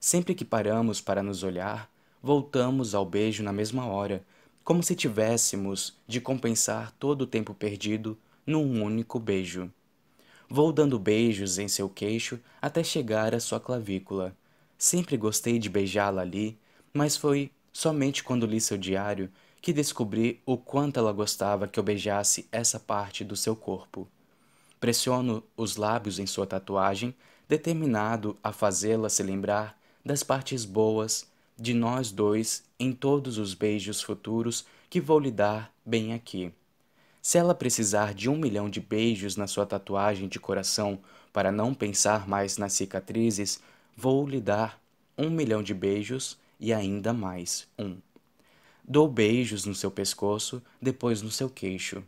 Sempre que paramos para nos olhar, voltamos ao beijo na mesma hora, como se tivéssemos de compensar todo o tempo perdido num único beijo. Vou dando beijos em seu queixo até chegar à sua clavícula. Sempre gostei de beijá-la ali mas foi somente quando li seu diário que descobri o quanto ela gostava que eu beijasse essa parte do seu corpo. Pressiono os lábios em sua tatuagem, determinado a fazê-la se lembrar das partes boas de nós dois em todos os beijos futuros que vou lhe dar bem aqui. Se ela precisar de um milhão de beijos na sua tatuagem de coração para não pensar mais nas cicatrizes, vou lhe dar um milhão de beijos e ainda mais um. Dou beijos no seu pescoço, depois no seu queixo.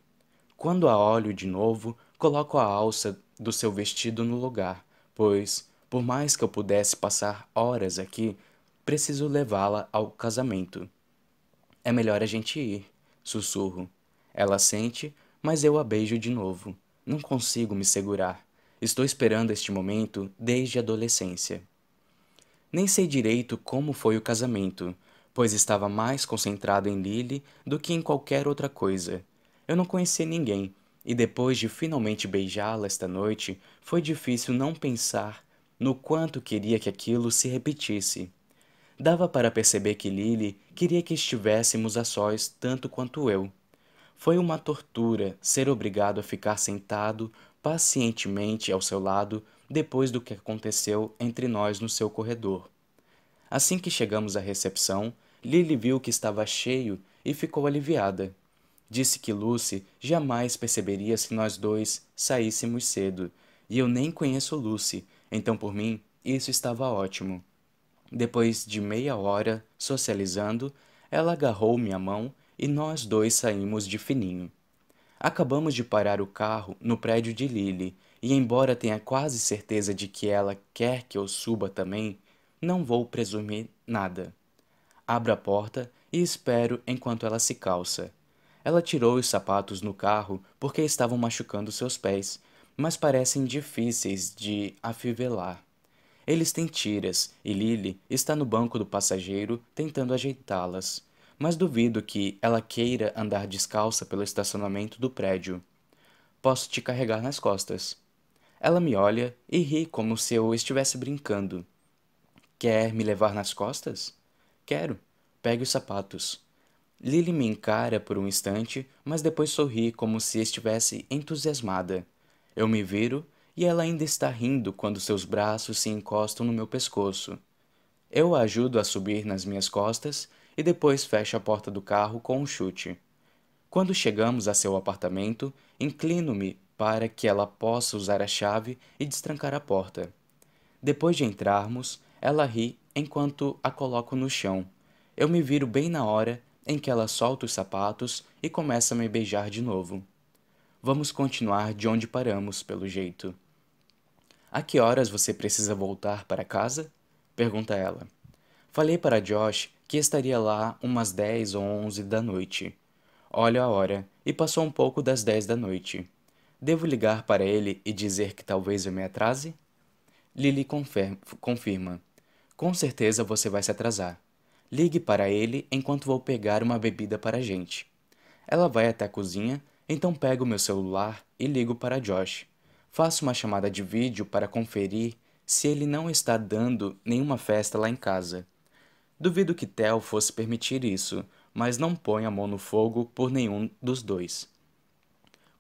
Quando a olho de novo, coloco a alça do seu vestido no lugar, pois, por mais que eu pudesse passar horas aqui, preciso levá-la ao casamento. É melhor a gente ir, sussurro. Ela sente, mas eu a beijo de novo. Não consigo me segurar. Estou esperando este momento desde a adolescência. Nem sei direito como foi o casamento, pois estava mais concentrado em Lily do que em qualquer outra coisa. Eu não conhecia ninguém, e depois de finalmente beijá-la esta noite, foi difícil não pensar no quanto queria que aquilo se repetisse. Dava para perceber que Lily queria que estivéssemos a sós tanto quanto eu. Foi uma tortura ser obrigado a ficar sentado pacientemente ao seu lado depois do que aconteceu entre nós no seu corredor. Assim que chegamos à recepção, Lily viu que estava cheio e ficou aliviada. Disse que Lucy jamais perceberia se nós dois saíssemos cedo, e eu nem conheço Lucy, então por mim isso estava ótimo. Depois de meia hora socializando, ela agarrou minha mão e nós dois saímos de fininho. Acabamos de parar o carro no prédio de Lily, e embora tenha quase certeza de que ela quer que eu suba também, não vou presumir nada. Abro a porta e espero enquanto ela se calça. Ela tirou os sapatos no carro porque estavam machucando seus pés, mas parecem difíceis de afivelar. Eles têm tiras e Lily está no banco do passageiro tentando ajeitá-las mas duvido que ela queira andar descalça pelo estacionamento do prédio. Posso te carregar nas costas. Ela me olha e ri como se eu estivesse brincando. Quer me levar nas costas? Quero. Pegue os sapatos. Lily me encara por um instante, mas depois sorri como se estivesse entusiasmada. Eu me viro e ela ainda está rindo quando seus braços se encostam no meu pescoço. Eu a ajudo a subir nas minhas costas e depois fecha a porta do carro com um chute. Quando chegamos a seu apartamento, inclino-me para que ela possa usar a chave e destrancar a porta. Depois de entrarmos, ela ri enquanto a coloco no chão. Eu me viro bem na hora em que ela solta os sapatos e começa a me beijar de novo. Vamos continuar de onde paramos, pelo jeito. A que horas você precisa voltar para casa? pergunta ela. Falei para Josh que estaria lá umas 10 ou 11 da noite. Olha a hora, e passou um pouco das 10 da noite. Devo ligar para ele e dizer que talvez eu me atrase? Lily confirma. Com certeza você vai se atrasar. Ligue para ele enquanto vou pegar uma bebida para a gente. Ela vai até a cozinha, então pego meu celular e ligo para Josh. Faço uma chamada de vídeo para conferir se ele não está dando nenhuma festa lá em casa. Duvido que Tel fosse permitir isso, mas não põe a mão no fogo por nenhum dos dois.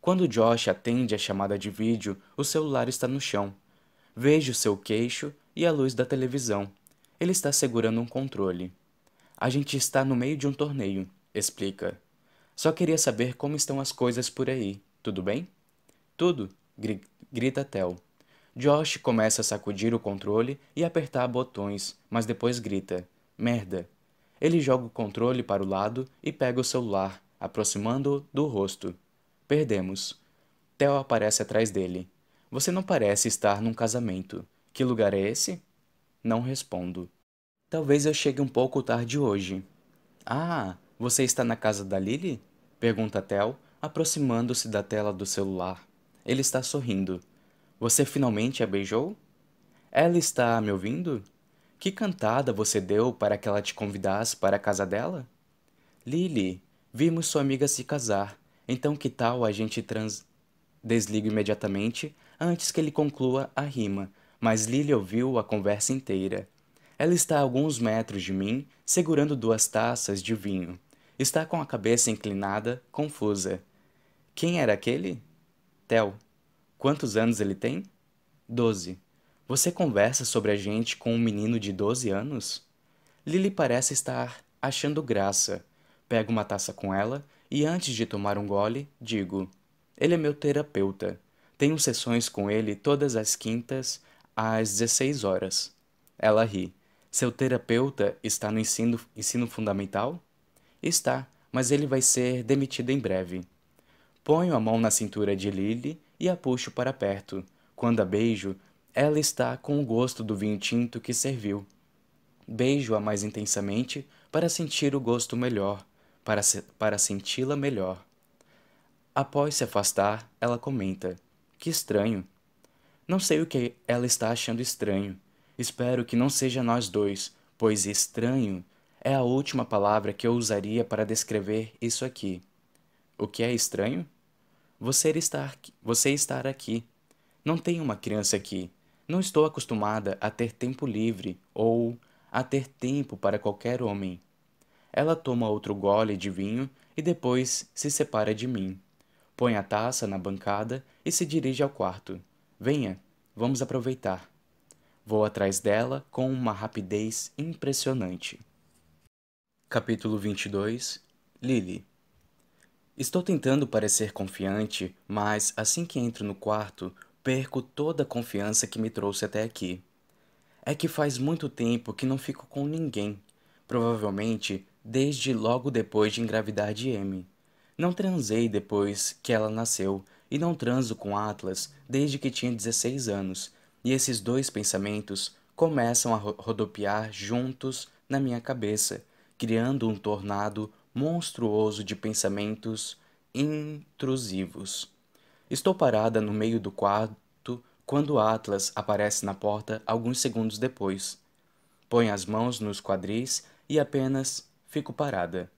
Quando Josh atende a chamada de vídeo, o celular está no chão. Vejo seu queixo e a luz da televisão. Ele está segurando um controle. A gente está no meio de um torneio, explica. Só queria saber como estão as coisas por aí. Tudo bem? Tudo, grita Tel. Josh começa a sacudir o controle e apertar botões, mas depois grita: Merda. Ele joga o controle para o lado e pega o celular, aproximando-o do rosto. Perdemos. Theo aparece atrás dele. Você não parece estar num casamento. Que lugar é esse? Não respondo. Talvez eu chegue um pouco tarde hoje. Ah, você está na casa da Lily? Pergunta Theo, aproximando-se da tela do celular. Ele está sorrindo. Você finalmente a beijou? Ela está me ouvindo? Que cantada você deu para que ela te convidasse para a casa dela? Lily, vimos sua amiga se casar, então que tal a gente trans... Desligo imediatamente antes que ele conclua a rima, mas Lily ouviu a conversa inteira. Ela está a alguns metros de mim, segurando duas taças de vinho. Está com a cabeça inclinada, confusa. Quem era aquele? Tel. Quantos anos ele tem? Doze. Você conversa sobre a gente com um menino de 12 anos? Lily parece estar achando graça. Pega uma taça com ela e antes de tomar um gole, digo: Ele é meu terapeuta. Tenho sessões com ele todas as quintas às 16 horas. Ela ri. Seu terapeuta está no ensino, ensino fundamental? Está, mas ele vai ser demitido em breve. Ponho a mão na cintura de Lily e a puxo para perto. Quando a beijo, ela está com o gosto do vinho tinto que serviu. Beijo-a mais intensamente para sentir o gosto melhor, para, se, para senti-la melhor. Após se afastar, ela comenta: Que estranho. Não sei o que ela está achando estranho. Espero que não seja nós dois, pois estranho é a última palavra que eu usaria para descrever isso aqui. O que é estranho? Você estar, você estar aqui. Não tenho uma criança aqui. Não estou acostumada a ter tempo livre ou a ter tempo para qualquer homem. Ela toma outro gole de vinho e depois se separa de mim. Põe a taça na bancada e se dirige ao quarto. Venha, vamos aproveitar. Vou atrás dela com uma rapidez impressionante. Capítulo 22 Lily Estou tentando parecer confiante, mas assim que entro no quarto, perco toda a confiança que me trouxe até aqui. É que faz muito tempo que não fico com ninguém, provavelmente desde logo depois de engravidar de Amy. Não transei depois que ela nasceu e não transo com Atlas desde que tinha 16 anos, e esses dois pensamentos começam a rodopiar juntos na minha cabeça, criando um tornado monstruoso de pensamentos intrusivos. Estou parada no meio do quarto quando Atlas aparece na porta alguns segundos depois. Põe as mãos nos quadris e apenas fico parada.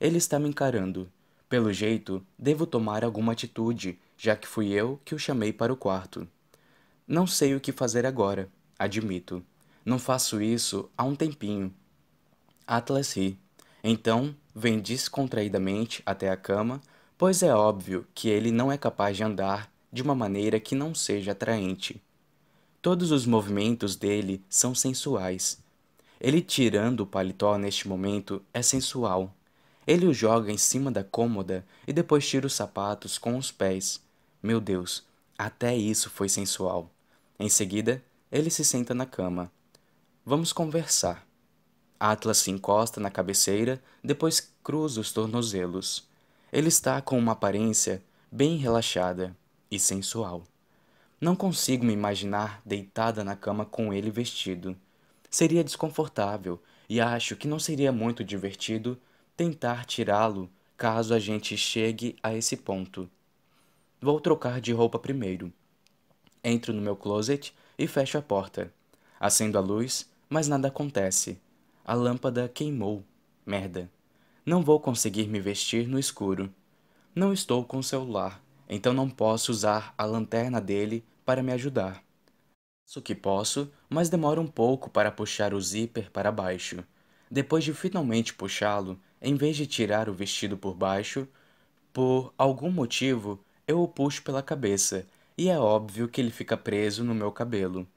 Ele está me encarando. Pelo jeito, devo tomar alguma atitude, já que fui eu que o chamei para o quarto. Não sei o que fazer agora, admito. Não faço isso há um tempinho. Atlas ri. Então, vem descontraidamente até a cama, pois é óbvio que ele não é capaz de andar de uma maneira que não seja atraente. Todos os movimentos dele são sensuais. Ele tirando o paletó neste momento é sensual. Ele o joga em cima da cômoda e depois tira os sapatos com os pés. Meu Deus, até isso foi sensual. Em seguida, ele se senta na cama. Vamos conversar. Atlas se encosta na cabeceira, depois cruza os tornozelos. Ele está com uma aparência bem relaxada e sensual. Não consigo me imaginar deitada na cama com ele vestido. Seria desconfortável e acho que não seria muito divertido tentar tirá-lo caso a gente chegue a esse ponto. Vou trocar de roupa primeiro. Entro no meu closet e fecho a porta. Acendo a luz, mas nada acontece. A lâmpada queimou. Merda. Não vou conseguir me vestir no escuro. Não estou com o celular, então não posso usar a lanterna dele para me ajudar. Faço o que posso, mas demora um pouco para puxar o zíper para baixo. Depois de finalmente puxá-lo, em vez de tirar o vestido por baixo, por algum motivo eu o puxo pela cabeça e é óbvio que ele fica preso no meu cabelo.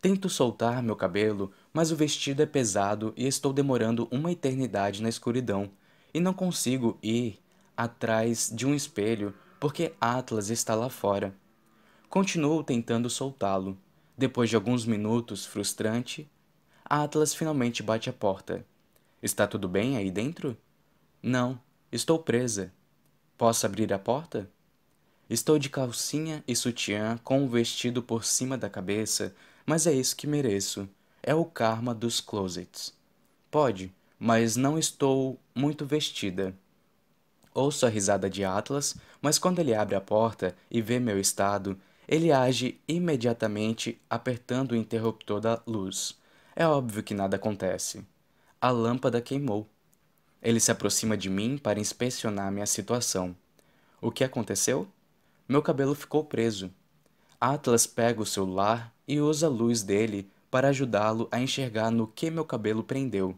Tento soltar meu cabelo, mas o vestido é pesado e estou demorando uma eternidade na escuridão e não consigo ir atrás de um espelho porque Atlas está lá fora. Continuo tentando soltá-lo. Depois de alguns minutos frustrante, Atlas finalmente bate a porta. Está tudo bem aí dentro? Não, estou presa. Posso abrir a porta? Estou de calcinha e sutiã com o vestido por cima da cabeça, mas é isso que mereço. É o karma dos closets. Pode, mas não estou muito vestida. Ouço a risada de Atlas, mas quando ele abre a porta e vê meu estado, ele age imediatamente apertando o interruptor da luz. É óbvio que nada acontece. A lâmpada queimou. Ele se aproxima de mim para inspecionar minha situação. O que aconteceu? Meu cabelo ficou preso. Atlas pega o celular e usa a luz dele para ajudá-lo a enxergar no que meu cabelo prendeu.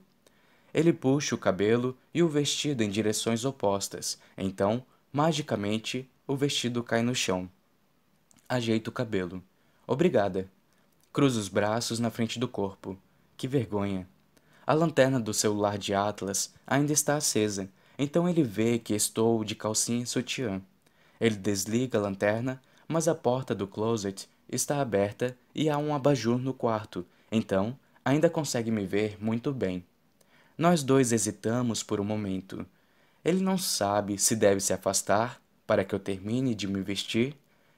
Ele puxa o cabelo e o vestido em direções opostas. Então, magicamente, o vestido cai no chão. Ajeito o cabelo. Obrigada. Cruzo os braços na frente do corpo. Que vergonha. A lanterna do celular de Atlas ainda está acesa, Então ele vê que estou de calcinha e sutiã. Ele desliga a lanterna, mas a porta do closet está aberta e há um abajur no quarto, então ainda consegue me ver muito bem. Nós dois hesitamos por um momento. Ele não sabe se deve se afastar para que eu termine de me vestir,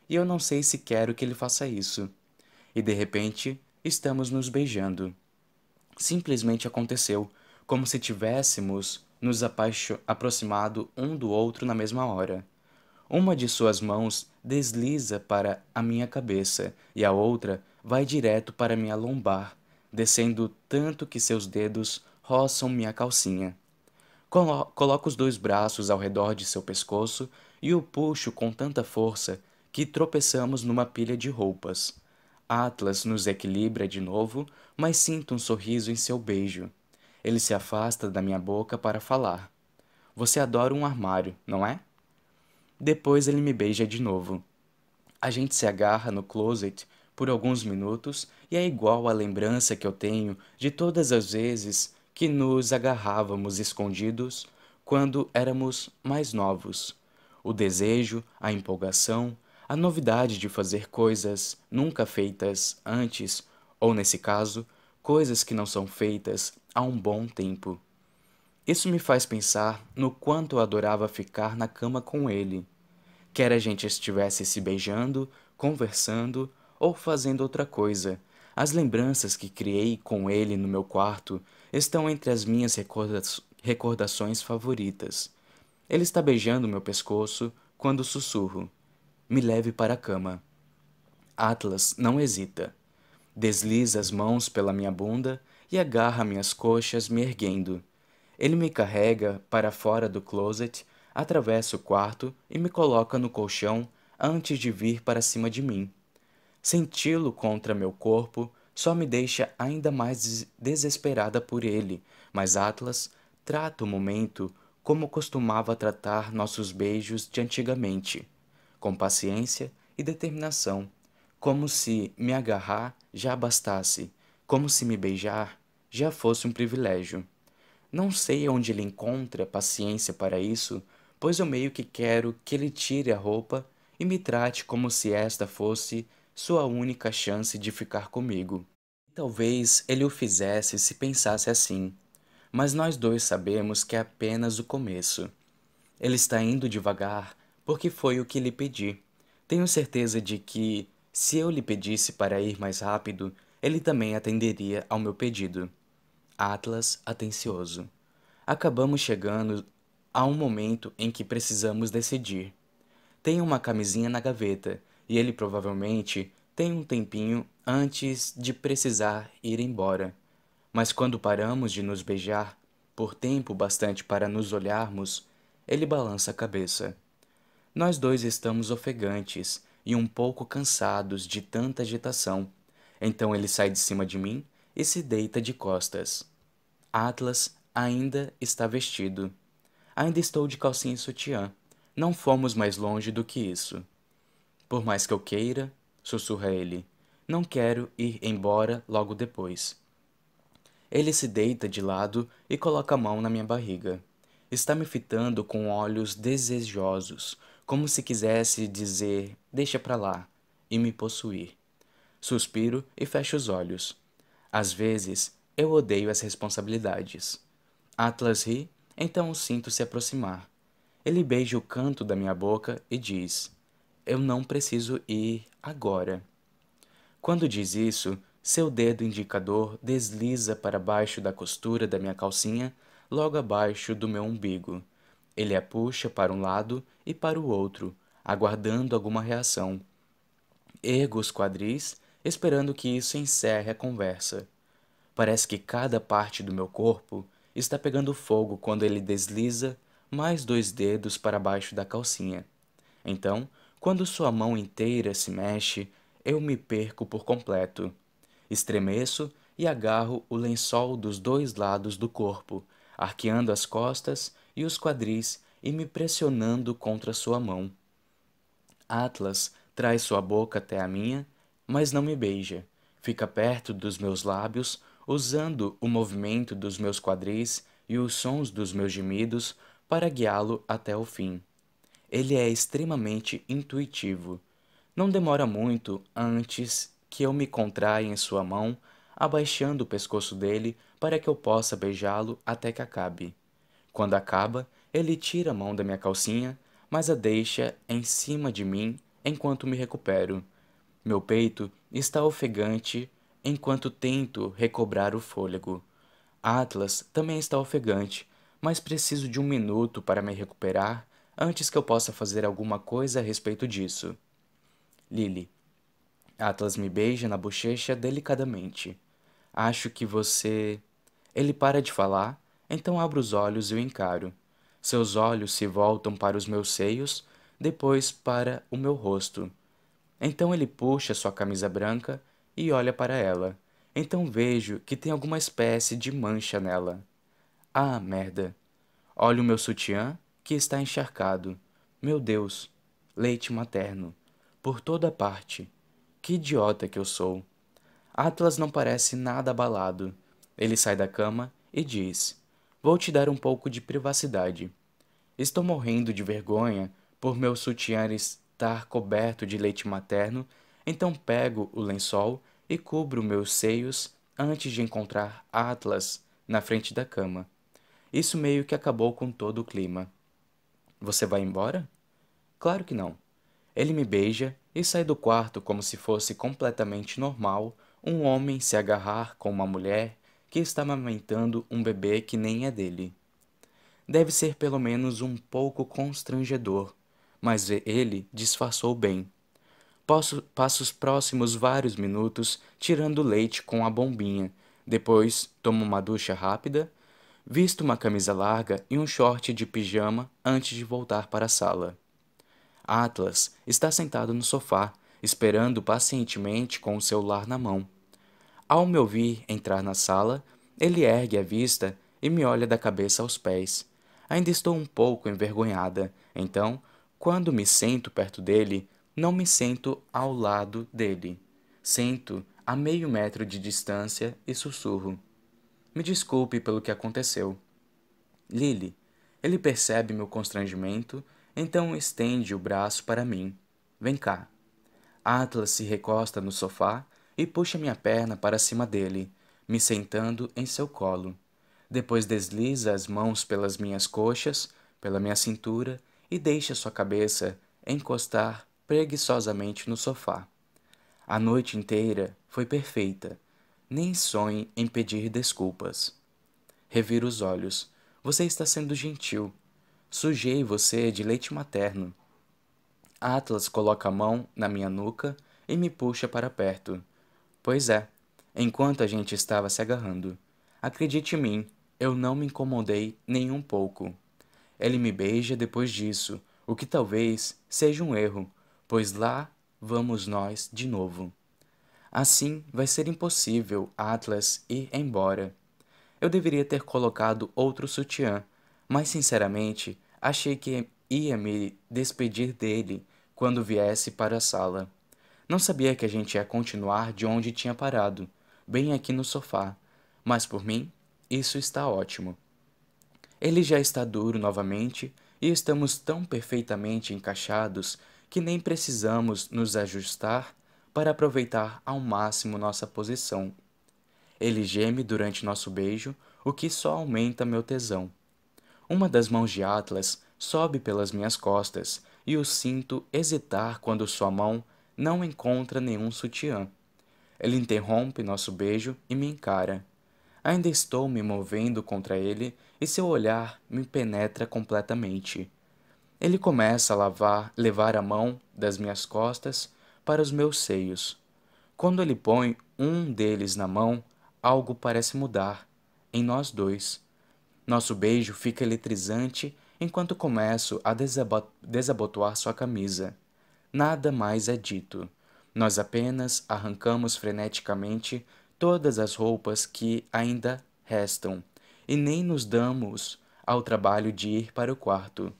e eu não sei se quero que ele faça isso. E de repente, estamos nos beijando. Simplesmente aconteceu, como se tivéssemos nos aproximado um do outro na mesma hora. Uma de suas mãos desliza para a minha cabeça e a outra vai direto para minha lombar, descendo tanto que seus dedos roçam minha calcinha. Colo coloco os dois braços ao redor de seu pescoço e o puxo com tanta força que tropeçamos numa pilha de roupas. Atlas nos equilibra de novo, mas sinto um sorriso em seu beijo. Ele se afasta da minha boca para falar. Você adora um armário, não é? Depois ele me beija de novo. A gente se agarra no closet por alguns minutos e é igual à lembrança que eu tenho de todas as vezes que nos agarrávamos escondidos quando éramos mais novos. O desejo, a empolgação, a novidade de fazer coisas nunca feitas antes, ou nesse caso, coisas que não são feitas há um bom tempo. Isso me faz pensar no quanto eu adorava ficar na cama com ele. Quer a gente estivesse se beijando, conversando ou fazendo outra coisa, as lembranças que criei com ele no meu quarto estão entre as minhas recorda recordações favoritas. Ele está beijando meu pescoço quando sussurro: Me leve para a cama. Atlas não hesita. Desliza as mãos pela minha bunda e agarra minhas coxas, me erguendo. Ele me carrega para fora do closet, atravessa o quarto e me coloca no colchão antes de vir para cima de mim. Senti-lo contra meu corpo só me deixa ainda mais desesperada por ele, mas Atlas trata o momento como costumava tratar nossos beijos de antigamente, com paciência e determinação, como se me agarrar já bastasse, como se me beijar já fosse um privilégio. Não sei onde ele encontra paciência para isso, pois eu meio que quero que ele tire a roupa e me trate como se esta fosse sua única chance de ficar comigo. Talvez ele o fizesse se pensasse assim, mas nós dois sabemos que é apenas o começo. Ele está indo devagar porque foi o que lhe pedi. Tenho certeza de que, se eu lhe pedisse para ir mais rápido, ele também atenderia ao meu pedido. Atlas atencioso. Acabamos chegando a um momento em que precisamos decidir. Tenho uma camisinha na gaveta e ele provavelmente tem um tempinho antes de precisar ir embora. Mas quando paramos de nos beijar, por tempo bastante para nos olharmos, ele balança a cabeça. Nós dois estamos ofegantes e um pouco cansados de tanta agitação. Então ele sai de cima de mim e se deita de costas. Atlas ainda está vestido. Ainda estou de calcinha e sutiã. Não fomos mais longe do que isso. Por mais que eu queira, sussurra ele, não quero ir embora logo depois. Ele se deita de lado e coloca a mão na minha barriga. Está me fitando com olhos desejosos, como se quisesse dizer: deixa pra lá, e me possuir. Suspiro e fecho os olhos. Às vezes, eu odeio as responsabilidades. Atlas ri, então o sinto se aproximar. Ele beija o canto da minha boca e diz: eu não preciso ir agora. Quando diz isso, seu dedo indicador desliza para baixo da costura da minha calcinha, logo abaixo do meu umbigo. Ele a puxa para um lado e para o outro, aguardando alguma reação. Ergo os quadris, esperando que isso encerre a conversa. Parece que cada parte do meu corpo está pegando fogo quando ele desliza mais dois dedos para baixo da calcinha. Então, quando sua mão inteira se mexe, eu me perco por completo. Estremeço e agarro o lençol dos dois lados do corpo, arqueando as costas e os quadris e me pressionando contra sua mão. Atlas traz sua boca até a minha, mas não me beija. Fica perto dos meus lábios, usando o movimento dos meus quadris e os sons dos meus gemidos para guiá-lo até o fim. Ele é extremamente intuitivo. Não demora muito antes que eu me contraia em sua mão, abaixando o pescoço dele para que eu possa beijá-lo até que acabe. Quando acaba, ele tira a mão da minha calcinha, mas a deixa em cima de mim enquanto me recupero. Meu peito está ofegante enquanto tento recobrar o fôlego. Atlas também está ofegante, mas preciso de um minuto para me recuperar antes que eu possa fazer alguma coisa a respeito disso. Lily. Atlas me beija na bochecha delicadamente. Acho que você. Ele para de falar, então abro os olhos e o encaro. Seus olhos se voltam para os meus seios, depois para o meu rosto. Então ele puxa sua camisa branca e olha para ela. Então vejo que tem alguma espécie de mancha nela. Ah, merda. Olho o meu sutiã, que está encharcado. Meu Deus, leite materno. Por toda parte. Que idiota que eu sou. Atlas não parece nada abalado. Ele sai da cama e diz: Vou te dar um pouco de privacidade. Estou morrendo de vergonha por meu sutiã estar coberto de leite materno, então pego o lençol e cubro meus seios antes de encontrar Atlas na frente da cama. Isso meio que acabou com todo o clima. Você vai embora? Claro que não. Ele me beija e sai do quarto como se fosse completamente normal um homem se agarrar com uma mulher que está amamentando um bebê que nem é dele. Deve ser pelo menos um pouco constrangedor, mas ele disfarçou bem. Posso, passo os próximos vários minutos tirando leite com a bombinha, depois tomo uma ducha rápida, visto uma camisa larga e um short de pijama antes de voltar para a sala. Atlas está sentado no sofá, esperando pacientemente com o celular na mão. Ao me ouvir entrar na sala, ele ergue a vista e me olha da cabeça aos pés. Ainda estou um pouco envergonhada, então, quando me sento perto dele, não me sento ao lado dele. Sento a meio metro de distância e sussurro. Me desculpe pelo que aconteceu. Lily, ele percebe meu constrangimento, então estende o braço para mim. Vem cá. Atlas se recosta no sofá e puxa minha perna para cima dele, me sentando em seu colo. Depois desliza as mãos pelas minhas coxas, pela minha cintura e deixa sua cabeça encostar preguiçosamente no sofá. A noite inteira foi perfeita. Nem sonhe em pedir desculpas. Revira os olhos. Você está sendo gentil. Sujei você de leite materno. Atlas coloca a mão na minha nuca e me puxa para perto. Pois é, enquanto a gente estava se agarrando. Acredite em mim, eu não me incomodei nem um pouco. Ele me beija depois disso, o que talvez seja um erro, pois lá vamos nós de novo. Assim vai ser impossível Atlas ir embora. Eu deveria ter colocado outro sutiã, mas sinceramente achei que ia me despedir dele quando viesse para a sala. Não sabia que a gente ia continuar de onde tinha parado, bem aqui no sofá, mas por mim, isso está ótimo. Ele já está duro novamente e estamos tão perfeitamente encaixados que nem precisamos nos ajustar para aproveitar ao máximo nossa posição. Ele geme durante nosso beijo, o que só aumenta meu tesão. Uma das mãos de Atlas sobe pelas minhas costas e o sinto hesitar quando sua mão não encontra nenhum sutiã. Ele interrompe nosso beijo e me encara. Ainda estou me movendo contra ele e seu olhar me penetra completamente. Ele começa a lavar, levar a mão das minhas costas para os meus seios. Quando ele põe um deles na mão, algo parece mudar em nós dois. Nosso beijo fica eletrizante enquanto começo a desabotoar sua camisa. Nada mais é dito. Nós apenas arrancamos freneticamente todas as roupas que ainda restam e nem nos damos ao trabalho de ir para o quarto.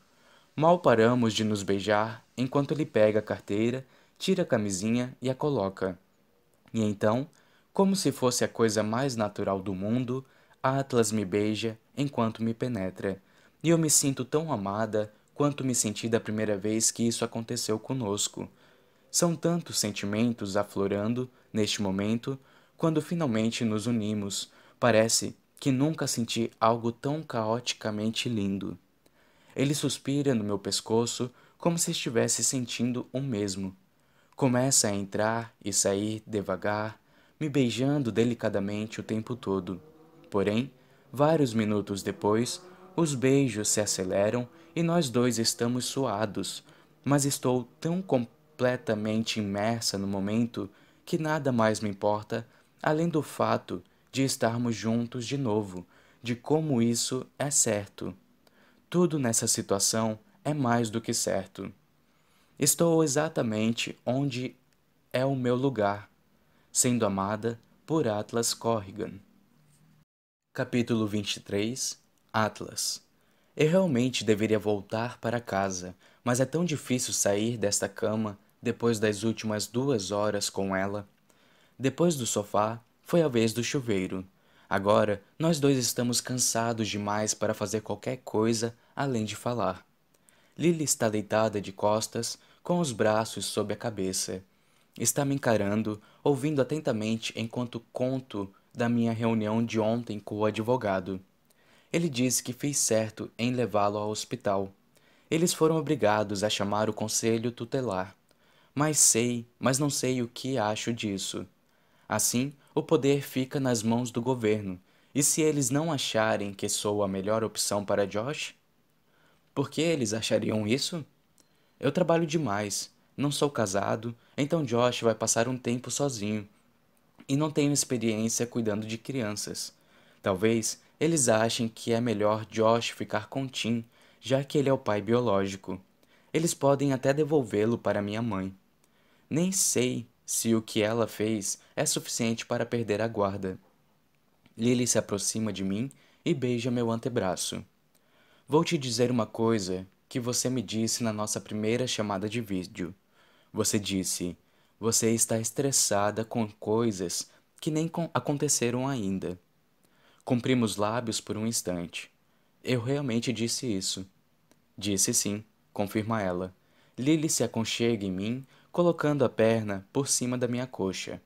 Mal paramos de nos beijar enquanto ele pega a carteira tira a camisinha e a coloca. E então, como se fosse a coisa mais natural do mundo, Atlas me beija enquanto me penetra, e eu me sinto tão amada quanto me senti da primeira vez que isso aconteceu conosco. São tantos sentimentos aflorando neste momento, quando finalmente nos unimos, parece que nunca senti algo tão caoticamente lindo. Ele suspira no meu pescoço como se estivesse sentindo o mesmo. Começa a entrar e sair devagar, me beijando delicadamente o tempo todo. Porém, vários minutos depois, os beijos se aceleram e nós dois estamos suados, mas estou tão completamente imersa no momento que nada mais me importa além do fato de estarmos juntos de novo, de como isso é certo. Tudo nessa situação é mais do que certo. Estou exatamente onde é o meu lugar, sendo amada por Atlas Corrigan. Capítulo 23 Atlas Eu realmente deveria voltar para casa, mas é tão difícil sair desta cama depois das últimas duas horas com ela. Depois do sofá, foi a vez do chuveiro. Agora, nós dois estamos cansados demais para fazer qualquer coisa além de falar. Lily está deitada de costas, com os braços sob a cabeça. Está me encarando, ouvindo atentamente enquanto conto da minha reunião de ontem com o advogado. Ele disse que fiz certo em levá-lo ao hospital. Eles foram obrigados a chamar o conselho tutelar. Mas sei, mas não sei o que acho disso. Assim, o poder fica nas mãos do governo, e se eles não acharem que sou a melhor opção para Josh? Por que eles achariam isso? Eu trabalho demais, não sou casado, então Josh vai passar um tempo sozinho. E não tenho experiência cuidando de crianças. Talvez eles achem que é melhor Josh ficar com Tim, já que ele é o pai biológico. Eles podem até devolvê-lo para minha mãe. Nem sei se o que ela fez é suficiente para perder a guarda. Lily se aproxima de mim e beija meu antebraço. Vou te dizer uma coisa que você me disse na nossa primeira chamada de vídeo. Você disse: Você está estressada com coisas que nem aconteceram ainda. Cumprimos lábios por um instante. Eu realmente disse isso. Disse sim, confirma ela. Lily se aconchega em mim colocando a perna por cima da minha coxa.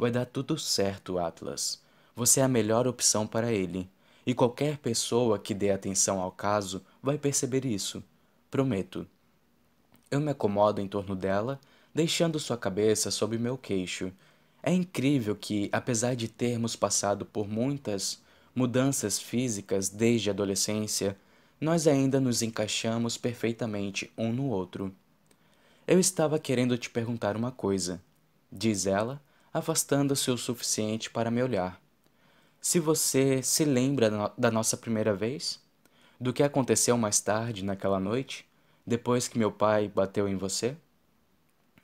Vai dar tudo certo, Atlas. Você é a melhor opção para ele. E qualquer pessoa que dê atenção ao caso vai perceber isso. Prometo. Eu me acomodo em torno dela, deixando sua cabeça sob meu queixo. É incrível que, apesar de termos passado por muitas mudanças físicas desde a adolescência, nós ainda nos encaixamos perfeitamente um no outro. Eu estava querendo te perguntar uma coisa, diz ela, afastando-se o suficiente para me olhar. Se você se lembra da nossa primeira vez? Do que aconteceu mais tarde naquela noite, depois que meu pai bateu em você?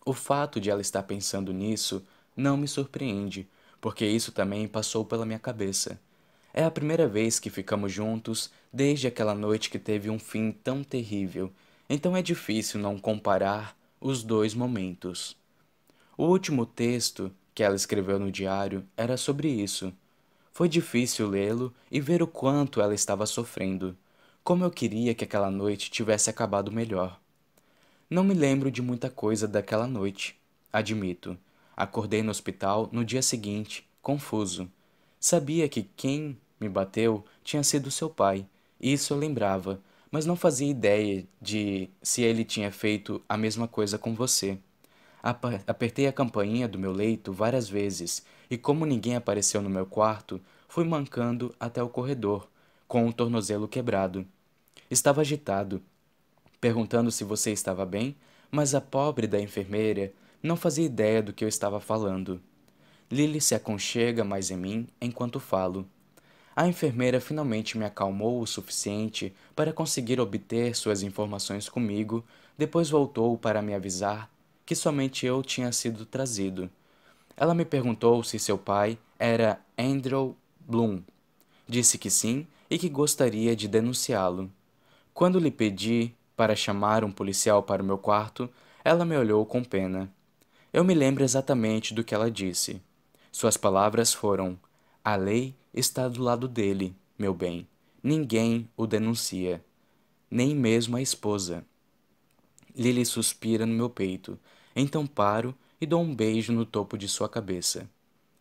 O fato de ela estar pensando nisso não me surpreende, porque isso também passou pela minha cabeça. É a primeira vez que ficamos juntos desde aquela noite que teve um fim tão terrível, então é difícil não comparar os dois momentos. O último texto que ela escreveu no diário era sobre isso. Foi difícil lê-lo e ver o quanto ela estava sofrendo. Como eu queria que aquela noite tivesse acabado melhor. Não me lembro de muita coisa daquela noite, admito. Acordei no hospital no dia seguinte, confuso. Sabia que quem me bateu tinha sido seu pai, isso eu lembrava, mas não fazia ideia de se ele tinha feito a mesma coisa com você. Apertei a campainha do meu leito várias vezes e, como ninguém apareceu no meu quarto, fui mancando até o corredor, com o tornozelo quebrado. Estava agitado, perguntando se você estava bem, mas a pobre da enfermeira não fazia ideia do que eu estava falando. Lily se aconchega mais em mim enquanto falo. A enfermeira finalmente me acalmou o suficiente para conseguir obter suas informações comigo, depois voltou para me avisar que somente eu tinha sido trazido. Ela me perguntou se seu pai era Andrew Bloom. Disse que sim e que gostaria de denunciá-lo. Quando lhe pedi para chamar um policial para o meu quarto, ela me olhou com pena. Eu me lembro exatamente do que ela disse. Suas palavras foram: A lei está do lado dele, meu bem. Ninguém o denuncia. nem mesmo a esposa. Lily suspira no meu peito, então paro e dou um beijo no topo de sua cabeça.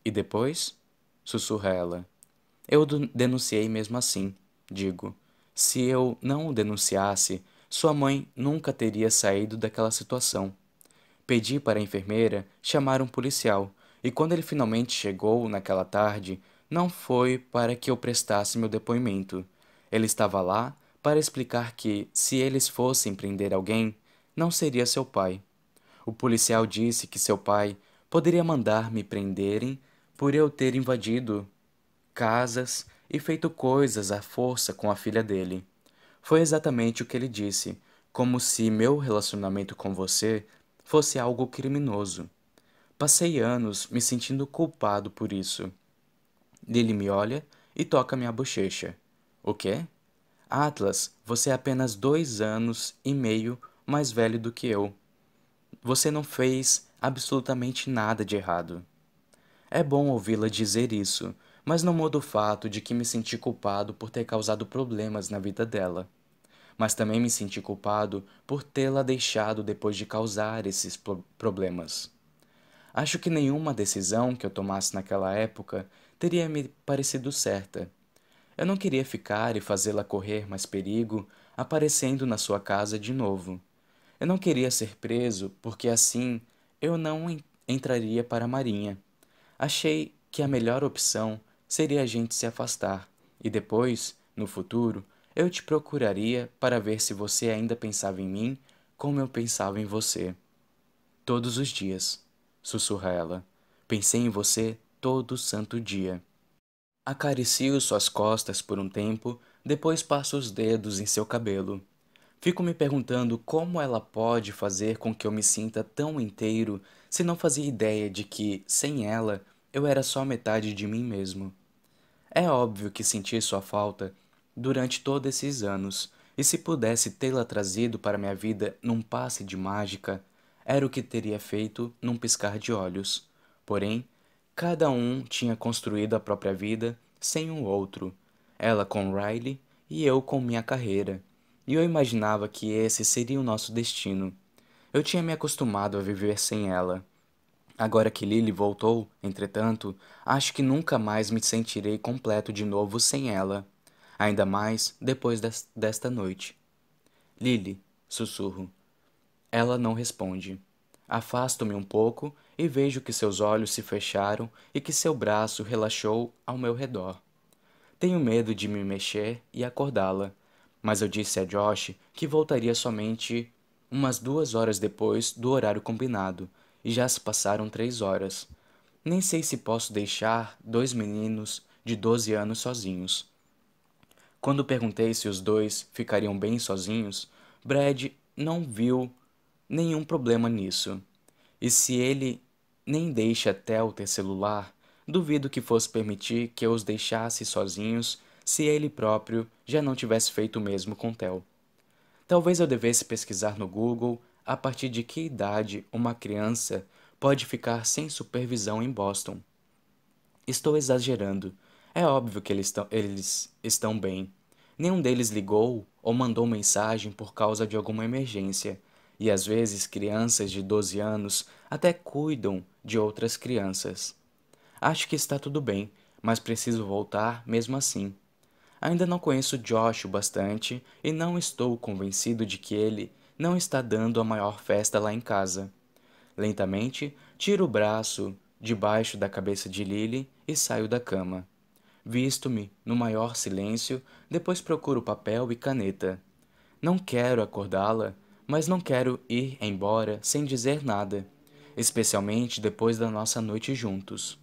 E depois? sussurra ela. Eu denunciei mesmo assim, digo. Se eu não o denunciasse, sua mãe nunca teria saído daquela situação. Pedi para a enfermeira chamar um policial, e quando ele finalmente chegou naquela tarde, não foi para que eu prestasse meu depoimento. Ele estava lá para explicar que, se eles fossem prender alguém, não seria seu pai. O policial disse que seu pai poderia mandar me prenderem por eu ter invadido casas e feito coisas à força com a filha dele. Foi exatamente o que ele disse, como se meu relacionamento com você fosse algo criminoso. Passei anos me sentindo culpado por isso. Lily me olha e toca minha bochecha. O quê? Atlas, você é apenas dois anos e meio mais velho do que eu. Você não fez absolutamente nada de errado. É bom ouvi-la dizer isso, mas não muda o fato de que me senti culpado por ter causado problemas na vida dela mas também me senti culpado por tê-la deixado depois de causar esses problemas. Acho que nenhuma decisão que eu tomasse naquela época teria me parecido certa. Eu não queria ficar e fazê-la correr mais perigo aparecendo na sua casa de novo. Eu não queria ser preso porque assim eu não entraria para a Marinha. Achei que a melhor opção seria a gente se afastar e depois, no futuro, eu te procuraria para ver se você ainda pensava em mim como eu pensava em você. Todos os dias, sussurra ela. Pensei em você todo santo dia. Acaricio suas costas por um tempo, depois passo os dedos em seu cabelo. Fico me perguntando como ela pode fazer com que eu me sinta tão inteiro se não fazia ideia de que, sem ela, eu era só metade de mim mesmo. É óbvio que senti sua falta durante todos esses anos, e se pudesse tê-la trazido para minha vida num passe de mágica, era o que teria feito num piscar de olhos. Porém, cada um tinha construído a própria vida sem o um outro. Ela com Riley e eu com minha carreira. E eu imaginava que esse seria o nosso destino. Eu tinha me acostumado a viver sem ela. Agora que Lily voltou, entretanto, acho que nunca mais me sentirei completo de novo sem ela ainda mais depois desta noite. Lily, sussurro. Ela não responde. Afasto-me um pouco e vejo que seus olhos se fecharam e que seu braço relaxou ao meu redor. Tenho medo de me mexer e acordá-la, mas eu disse a Josh que voltaria somente umas duas horas depois do horário combinado, e já se passaram três horas. Nem sei se posso deixar dois meninos de doze anos sozinhos. Quando perguntei se os dois ficariam bem sozinhos, Brad não viu nenhum problema nisso. E se ele nem deixa Tel ter celular, duvido que fosse permitir que eu os deixasse sozinhos se ele próprio já não tivesse feito o mesmo com Tel. Talvez eu devesse pesquisar no Google a partir de que idade uma criança pode ficar sem supervisão em Boston. Estou exagerando, é óbvio que eles estão, eles estão bem. Nenhum deles ligou ou mandou mensagem por causa de alguma emergência, e às vezes crianças de 12 anos até cuidam de outras crianças. Acho que está tudo bem, mas preciso voltar mesmo assim. Ainda não conheço Josh o bastante e não estou convencido de que ele não está dando a maior festa lá em casa. Lentamente, tiro o braço debaixo da cabeça de Lily e saio da cama. Visto-me no maior silêncio, depois procuro papel e caneta. Não quero acordá-la, mas não quero ir embora sem dizer nada, especialmente depois da nossa noite juntos.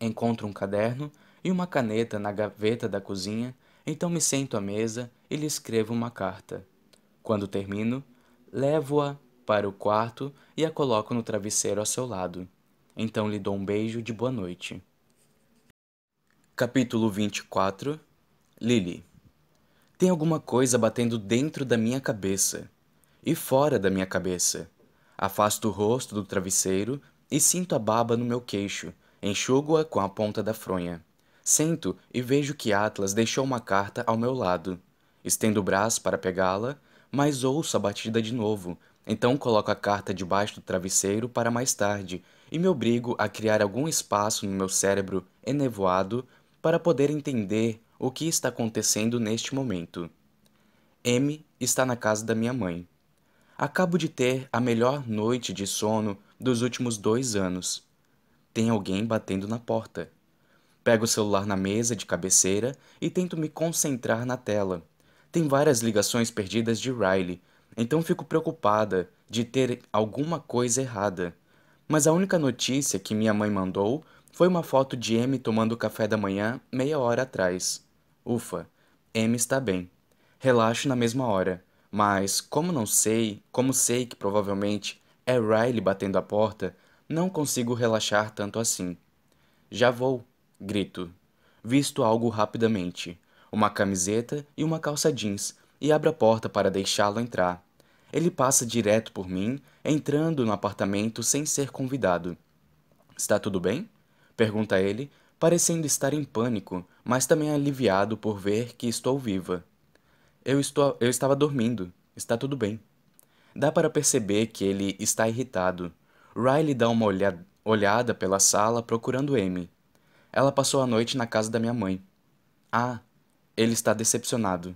Encontro um caderno e uma caneta na gaveta da cozinha, então me sento à mesa e lhe escrevo uma carta. Quando termino, levo-a para o quarto e a coloco no travesseiro ao seu lado. Então lhe dou um beijo de boa noite. Capítulo 24 Lily Tem alguma coisa batendo dentro da minha cabeça e fora da minha cabeça. Afasto o rosto do travesseiro e sinto a baba no meu queixo, enxugo-a com a ponta da fronha. Sento e vejo que Atlas deixou uma carta ao meu lado. Estendo o braço para pegá-la, mas ouço a batida de novo. Então coloco a carta debaixo do travesseiro para mais tarde e me obrigo a criar algum espaço no meu cérebro enevoado para poder entender o que está acontecendo neste momento. M está na casa da minha mãe. Acabo de ter a melhor noite de sono dos últimos dois anos. Tem alguém batendo na porta. Pego o celular na mesa de cabeceira e tento me concentrar na tela. Tem várias ligações perdidas de Riley, então fico preocupada de ter alguma coisa errada. Mas a única notícia que minha mãe mandou foi uma foto de M tomando café da manhã meia hora atrás. Ufa, M está bem. Relaxo na mesma hora, mas como não sei, como sei que provavelmente é Riley batendo a porta, não consigo relaxar tanto assim. Já vou, grito. Visto algo rapidamente, uma camiseta e uma calça jeans, e abro a porta para deixá-lo entrar. Ele passa direto por mim, entrando no apartamento sem ser convidado. Está tudo bem? Pergunta ele, parecendo estar em pânico, mas também aliviado por ver que estou viva. Eu, estou, eu estava dormindo. Está tudo bem. Dá para perceber que ele está irritado. Riley dá uma olhada, pela sala procurando Amy. Ela passou a noite na casa da minha mãe. Ah, ele está decepcionado.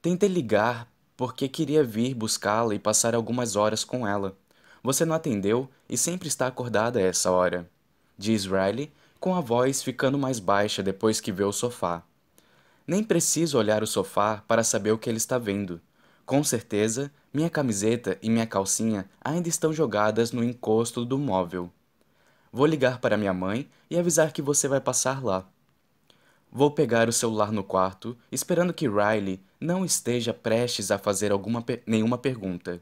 Tentei ligar porque queria vir buscá-la e passar algumas horas com ela. Você não atendeu e sempre está acordada a essa hora, diz Riley, com a voz ficando mais baixa depois que vê o sofá. Nem preciso olhar o sofá para saber o que ele está vendo. Com certeza, minha camiseta e minha calcinha ainda estão jogadas no encosto do móvel. Vou ligar para minha mãe e avisar que você vai passar lá. Vou pegar o celular no quarto, esperando que Riley não esteja prestes a fazer alguma per nenhuma pergunta.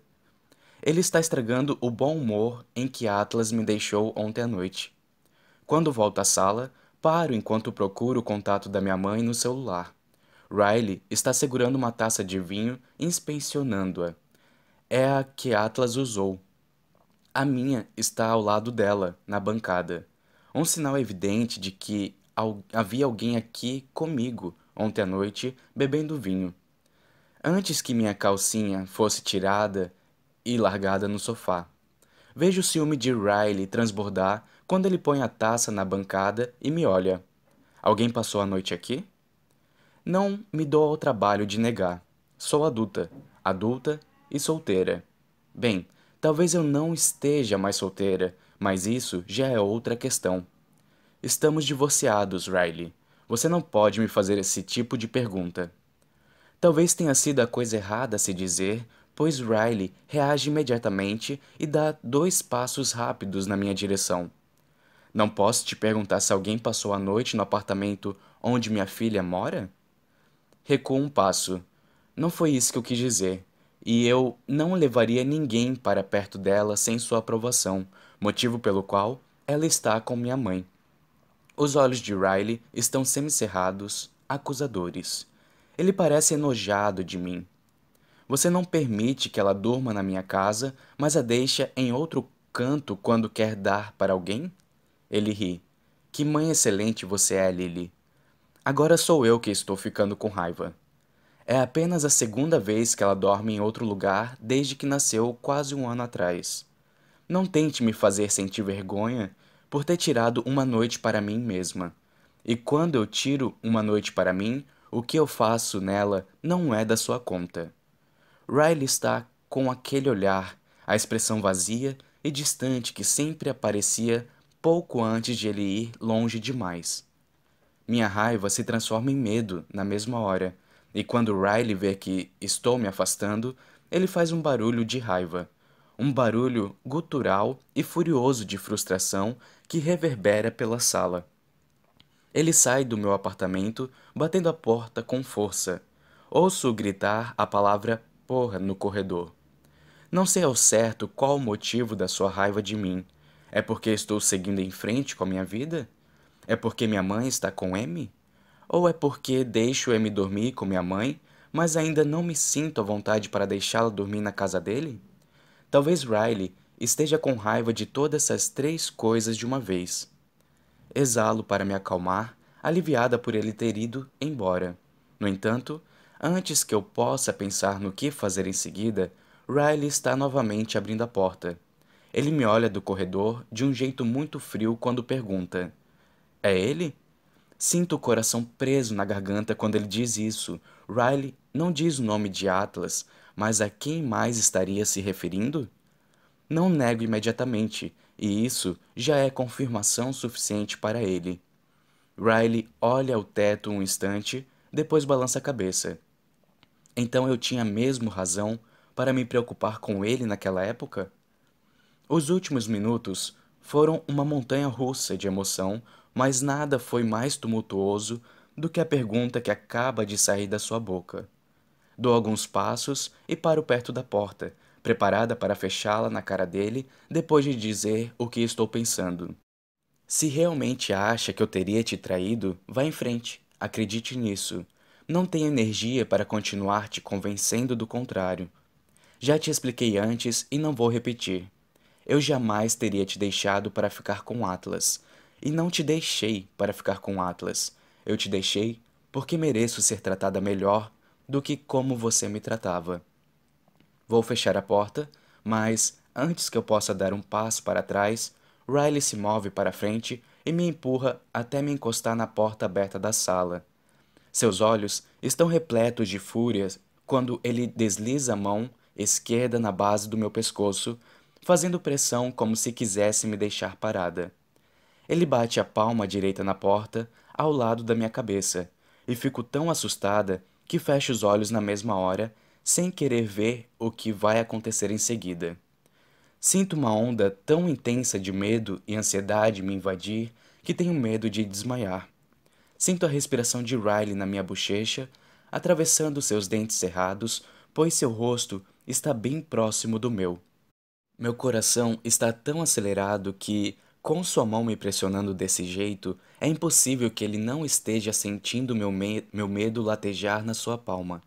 Ele está estragando o bom humor em que Atlas me deixou ontem à noite. Quando volto à sala, paro enquanto procuro o contato da minha mãe no celular. Riley está segurando uma taça de vinho, inspecionando-a. É a que Atlas usou. A minha está ao lado dela, na bancada. Um sinal evidente de que havia alguém aqui comigo ontem à noite bebendo vinho. Antes que minha calcinha fosse tirada e largada no sofá. Vejo o ciúme de Riley transbordar quando ele põe a taça na bancada e me olha. Alguém passou a noite aqui? Não me dou ao trabalho de negar. Sou adulta, adulta e solteira. Bem, talvez eu não esteja mais solteira, mas isso já é outra questão. Estamos divorciados, Riley. Você não pode me fazer esse tipo de pergunta. Talvez tenha sido a coisa errada a se dizer, pois Riley reage imediatamente e dá dois passos rápidos na minha direção. Não posso te perguntar se alguém passou a noite no apartamento onde minha filha mora? Recuo um passo. Não foi isso que eu quis dizer. E eu não levaria ninguém para perto dela sem sua aprovação, motivo pelo qual ela está com minha mãe. Os olhos de Riley estão semicerrados, acusadores. Ele parece enojado de mim. Você não permite que ela durma na minha casa, mas a deixa em outro canto quando quer dar para alguém? Ele ri. Que mãe excelente você é, Lily. Agora sou eu que estou ficando com raiva. É apenas a segunda vez que ela dorme em outro lugar desde que nasceu quase um ano atrás. Não tente me fazer sentir vergonha por ter tirado uma noite para mim mesma. E quando eu tiro uma noite para mim, o que eu faço nela não é da sua conta. Riley está com aquele olhar, a expressão vazia e distante que sempre aparecia pouco antes de ele ir longe demais. Minha raiva se transforma em medo na mesma hora, e quando Riley vê que estou me afastando, ele faz um barulho de raiva, um barulho gutural e furioso de frustração que reverbera pela sala. Ele sai do meu apartamento, batendo a porta com força. Ouço gritar a palavra porra no corredor. Não sei ao certo qual o motivo da sua raiva de mim. É porque estou seguindo em frente com a minha vida? É porque minha mãe está com M? Ou é porque deixo M dormir com minha mãe, mas ainda não me sinto à vontade para deixá-la dormir na casa dele? Talvez Riley esteja com raiva de todas essas três coisas de uma vez. Exalo para me acalmar, aliviada por ele ter ido embora. No entanto, Antes que eu possa pensar no que fazer em seguida, Riley está novamente abrindo a porta. Ele me olha do corredor de um jeito muito frio quando pergunta: É ele? Sinto o coração preso na garganta quando ele diz isso. Riley não diz o nome de Atlas, mas a quem mais estaria se referindo? Não nego imediatamente, e isso já é confirmação suficiente para ele. Riley olha ao teto um instante, depois balança a cabeça. Então eu tinha mesmo razão para me preocupar com ele naquela época? Os últimos minutos foram uma montanha russa de emoção, mas nada foi mais tumultuoso do que a pergunta que acaba de sair da sua boca. Dou alguns passos e paro perto da porta, preparada para fechá-la na cara dele depois de dizer o que estou pensando. Se realmente acha que eu teria te traído, vá em frente, acredite nisso. Não tenho energia para continuar te convencendo do contrário. Já te expliquei antes e não vou repetir. Eu jamais teria te deixado para ficar com Atlas. E não te deixei para ficar com Atlas. Eu te deixei porque mereço ser tratada melhor do que como você me tratava. Vou fechar a porta, mas antes que eu possa dar um passo para trás, Riley se move para frente e me empurra até me encostar na porta aberta da sala. Seus olhos estão repletos de fúria quando ele desliza a mão esquerda na base do meu pescoço, fazendo pressão como se quisesse me deixar parada. Ele bate a palma direita na porta, ao lado da minha cabeça, e fico tão assustada que fecho os olhos na mesma hora, sem querer ver o que vai acontecer em seguida. Sinto uma onda tão intensa de medo e ansiedade me invadir que tenho medo de desmaiar. Sinto a respiração de Riley na minha bochecha, atravessando seus dentes cerrados, pois seu rosto está bem próximo do meu. Meu coração está tão acelerado que, com sua mão me pressionando desse jeito, é impossível que ele não esteja sentindo meu, me meu medo latejar na sua palma.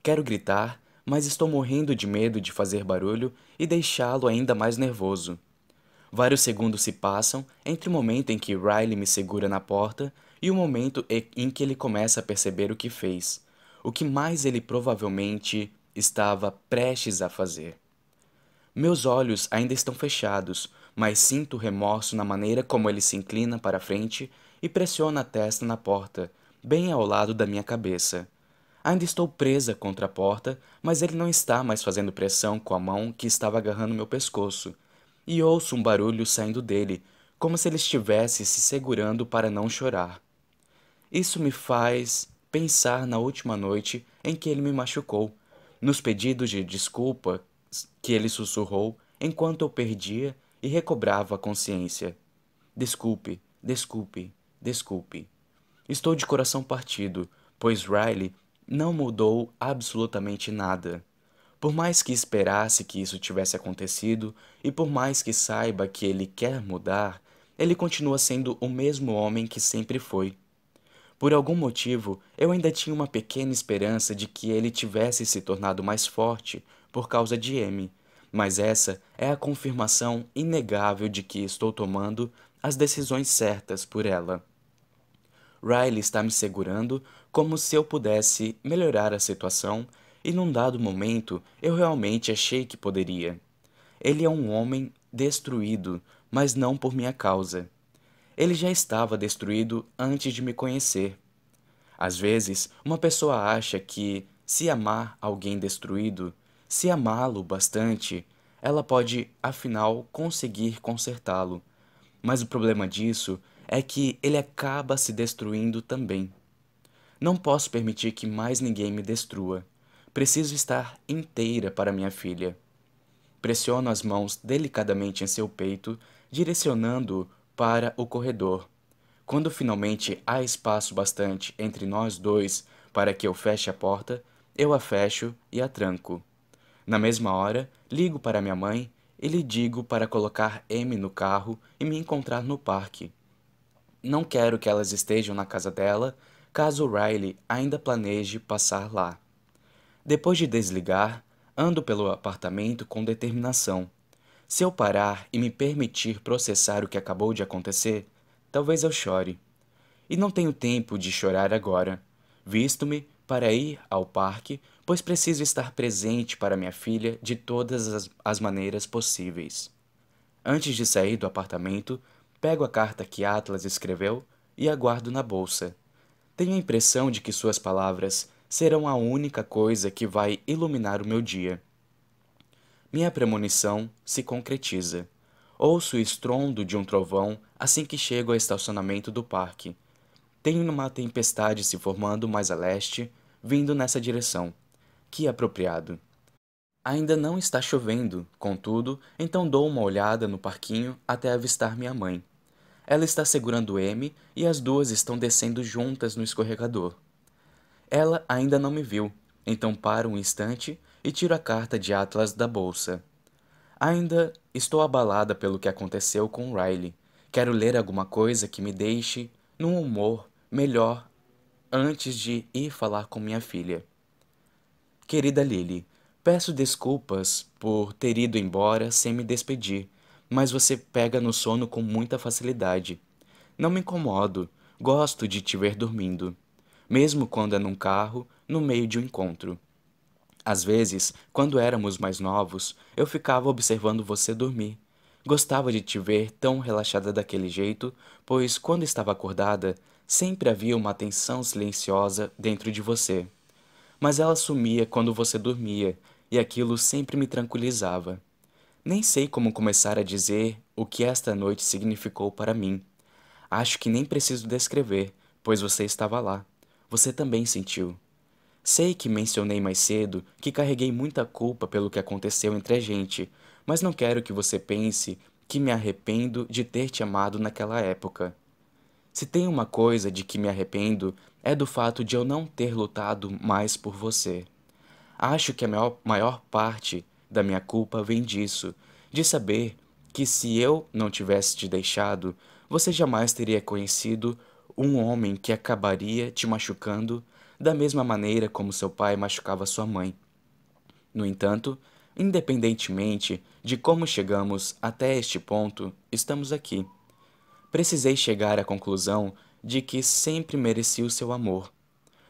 Quero gritar, mas estou morrendo de medo de fazer barulho e deixá-lo ainda mais nervoso. Vários segundos se passam entre o momento em que Riley me segura na porta e o momento em que ele começa a perceber o que fez, o que mais ele provavelmente estava prestes a fazer. Meus olhos ainda estão fechados, mas sinto remorso na maneira como ele se inclina para frente e pressiona a testa na porta, bem ao lado da minha cabeça. Ainda estou presa contra a porta, mas ele não está mais fazendo pressão com a mão que estava agarrando meu pescoço, e ouço um barulho saindo dele, como se ele estivesse se segurando para não chorar. Isso me faz pensar na última noite em que ele me machucou nos pedidos de desculpa que ele sussurrou enquanto eu perdia e recobrava a consciência. Desculpe, desculpe, desculpe. Estou de coração partido, pois Riley não mudou absolutamente nada. Por mais que esperasse que isso tivesse acontecido e por mais que saiba que ele quer mudar, ele continua sendo o mesmo homem que sempre foi. Por algum motivo, eu ainda tinha uma pequena esperança de que ele tivesse se tornado mais forte por causa de M, mas essa é a confirmação inegável de que estou tomando as decisões certas por ela. Riley está me segurando como se eu pudesse melhorar a situação, e num dado momento eu realmente achei que poderia. Ele é um homem destruído, mas não por minha causa. Ele já estava destruído antes de me conhecer. Às vezes, uma pessoa acha que, se amar alguém destruído, se amá-lo bastante, ela pode, afinal, conseguir consertá-lo. Mas o problema disso é que ele acaba se destruindo também. Não posso permitir que mais ninguém me destrua. Preciso estar inteira para minha filha. Pressiono as mãos delicadamente em seu peito, direcionando-o para o corredor. Quando finalmente há espaço bastante entre nós dois para que eu feche a porta, eu a fecho e a tranco. Na mesma hora, ligo para minha mãe e lhe digo para colocar M no carro e me encontrar no parque. Não quero que elas estejam na casa dela, caso Riley ainda planeje passar lá. Depois de desligar, ando pelo apartamento com determinação. Se eu parar e me permitir processar o que acabou de acontecer, talvez eu chore. E não tenho tempo de chorar agora. Visto-me, para ir ao parque, pois preciso estar presente para minha filha de todas as, as maneiras possíveis. Antes de sair do apartamento, pego a carta que Atlas escreveu e a guardo na bolsa. Tenho a impressão de que suas palavras serão a única coisa que vai iluminar o meu dia. Minha premonição se concretiza. Ouço o estrondo de um trovão assim que chego ao estacionamento do parque. Tenho uma tempestade se formando mais a leste, vindo nessa direção. Que apropriado. Ainda não está chovendo, contudo, então dou uma olhada no parquinho até avistar minha mãe. Ela está segurando M e as duas estão descendo juntas no escorregador. Ela ainda não me viu, então paro um instante e tiro a carta de Atlas da bolsa. Ainda estou abalada pelo que aconteceu com Riley. Quero ler alguma coisa que me deixe num humor melhor antes de ir falar com minha filha. Querida Lily, peço desculpas por ter ido embora sem me despedir, mas você pega no sono com muita facilidade. Não me incomodo, gosto de te ver dormindo, mesmo quando é num carro, no meio de um encontro. Às vezes, quando éramos mais novos, eu ficava observando você dormir. Gostava de te ver tão relaxada daquele jeito, pois quando estava acordada, Sempre havia uma tensão silenciosa dentro de você. Mas ela sumia quando você dormia, e aquilo sempre me tranquilizava. Nem sei como começar a dizer o que esta noite significou para mim. Acho que nem preciso descrever, pois você estava lá. Você também sentiu. Sei que mencionei mais cedo que carreguei muita culpa pelo que aconteceu entre a gente, mas não quero que você pense que me arrependo de ter te amado naquela época. Se tem uma coisa de que me arrependo, é do fato de eu não ter lutado mais por você. Acho que a maior, maior parte da minha culpa vem disso, de saber que se eu não tivesse te deixado, você jamais teria conhecido um homem que acabaria te machucando da mesma maneira como seu pai machucava sua mãe. No entanto, independentemente de como chegamos até este ponto, estamos aqui precisei chegar à conclusão de que sempre mereci o seu amor.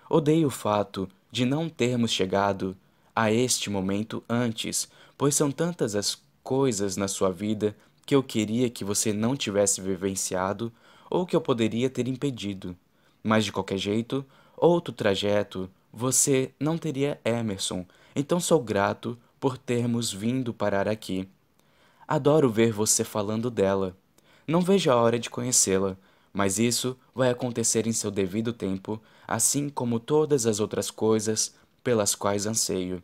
Odeio o fato de não termos chegado a este momento antes, pois são tantas as coisas na sua vida que eu queria que você não tivesse vivenciado ou que eu poderia ter impedido. Mas de qualquer jeito, outro trajeto, você não teria Emerson, então sou grato por termos vindo parar aqui. Adoro ver você falando dela. Não vejo a hora de conhecê-la, mas isso vai acontecer em seu devido tempo, assim como todas as outras coisas pelas quais anseio.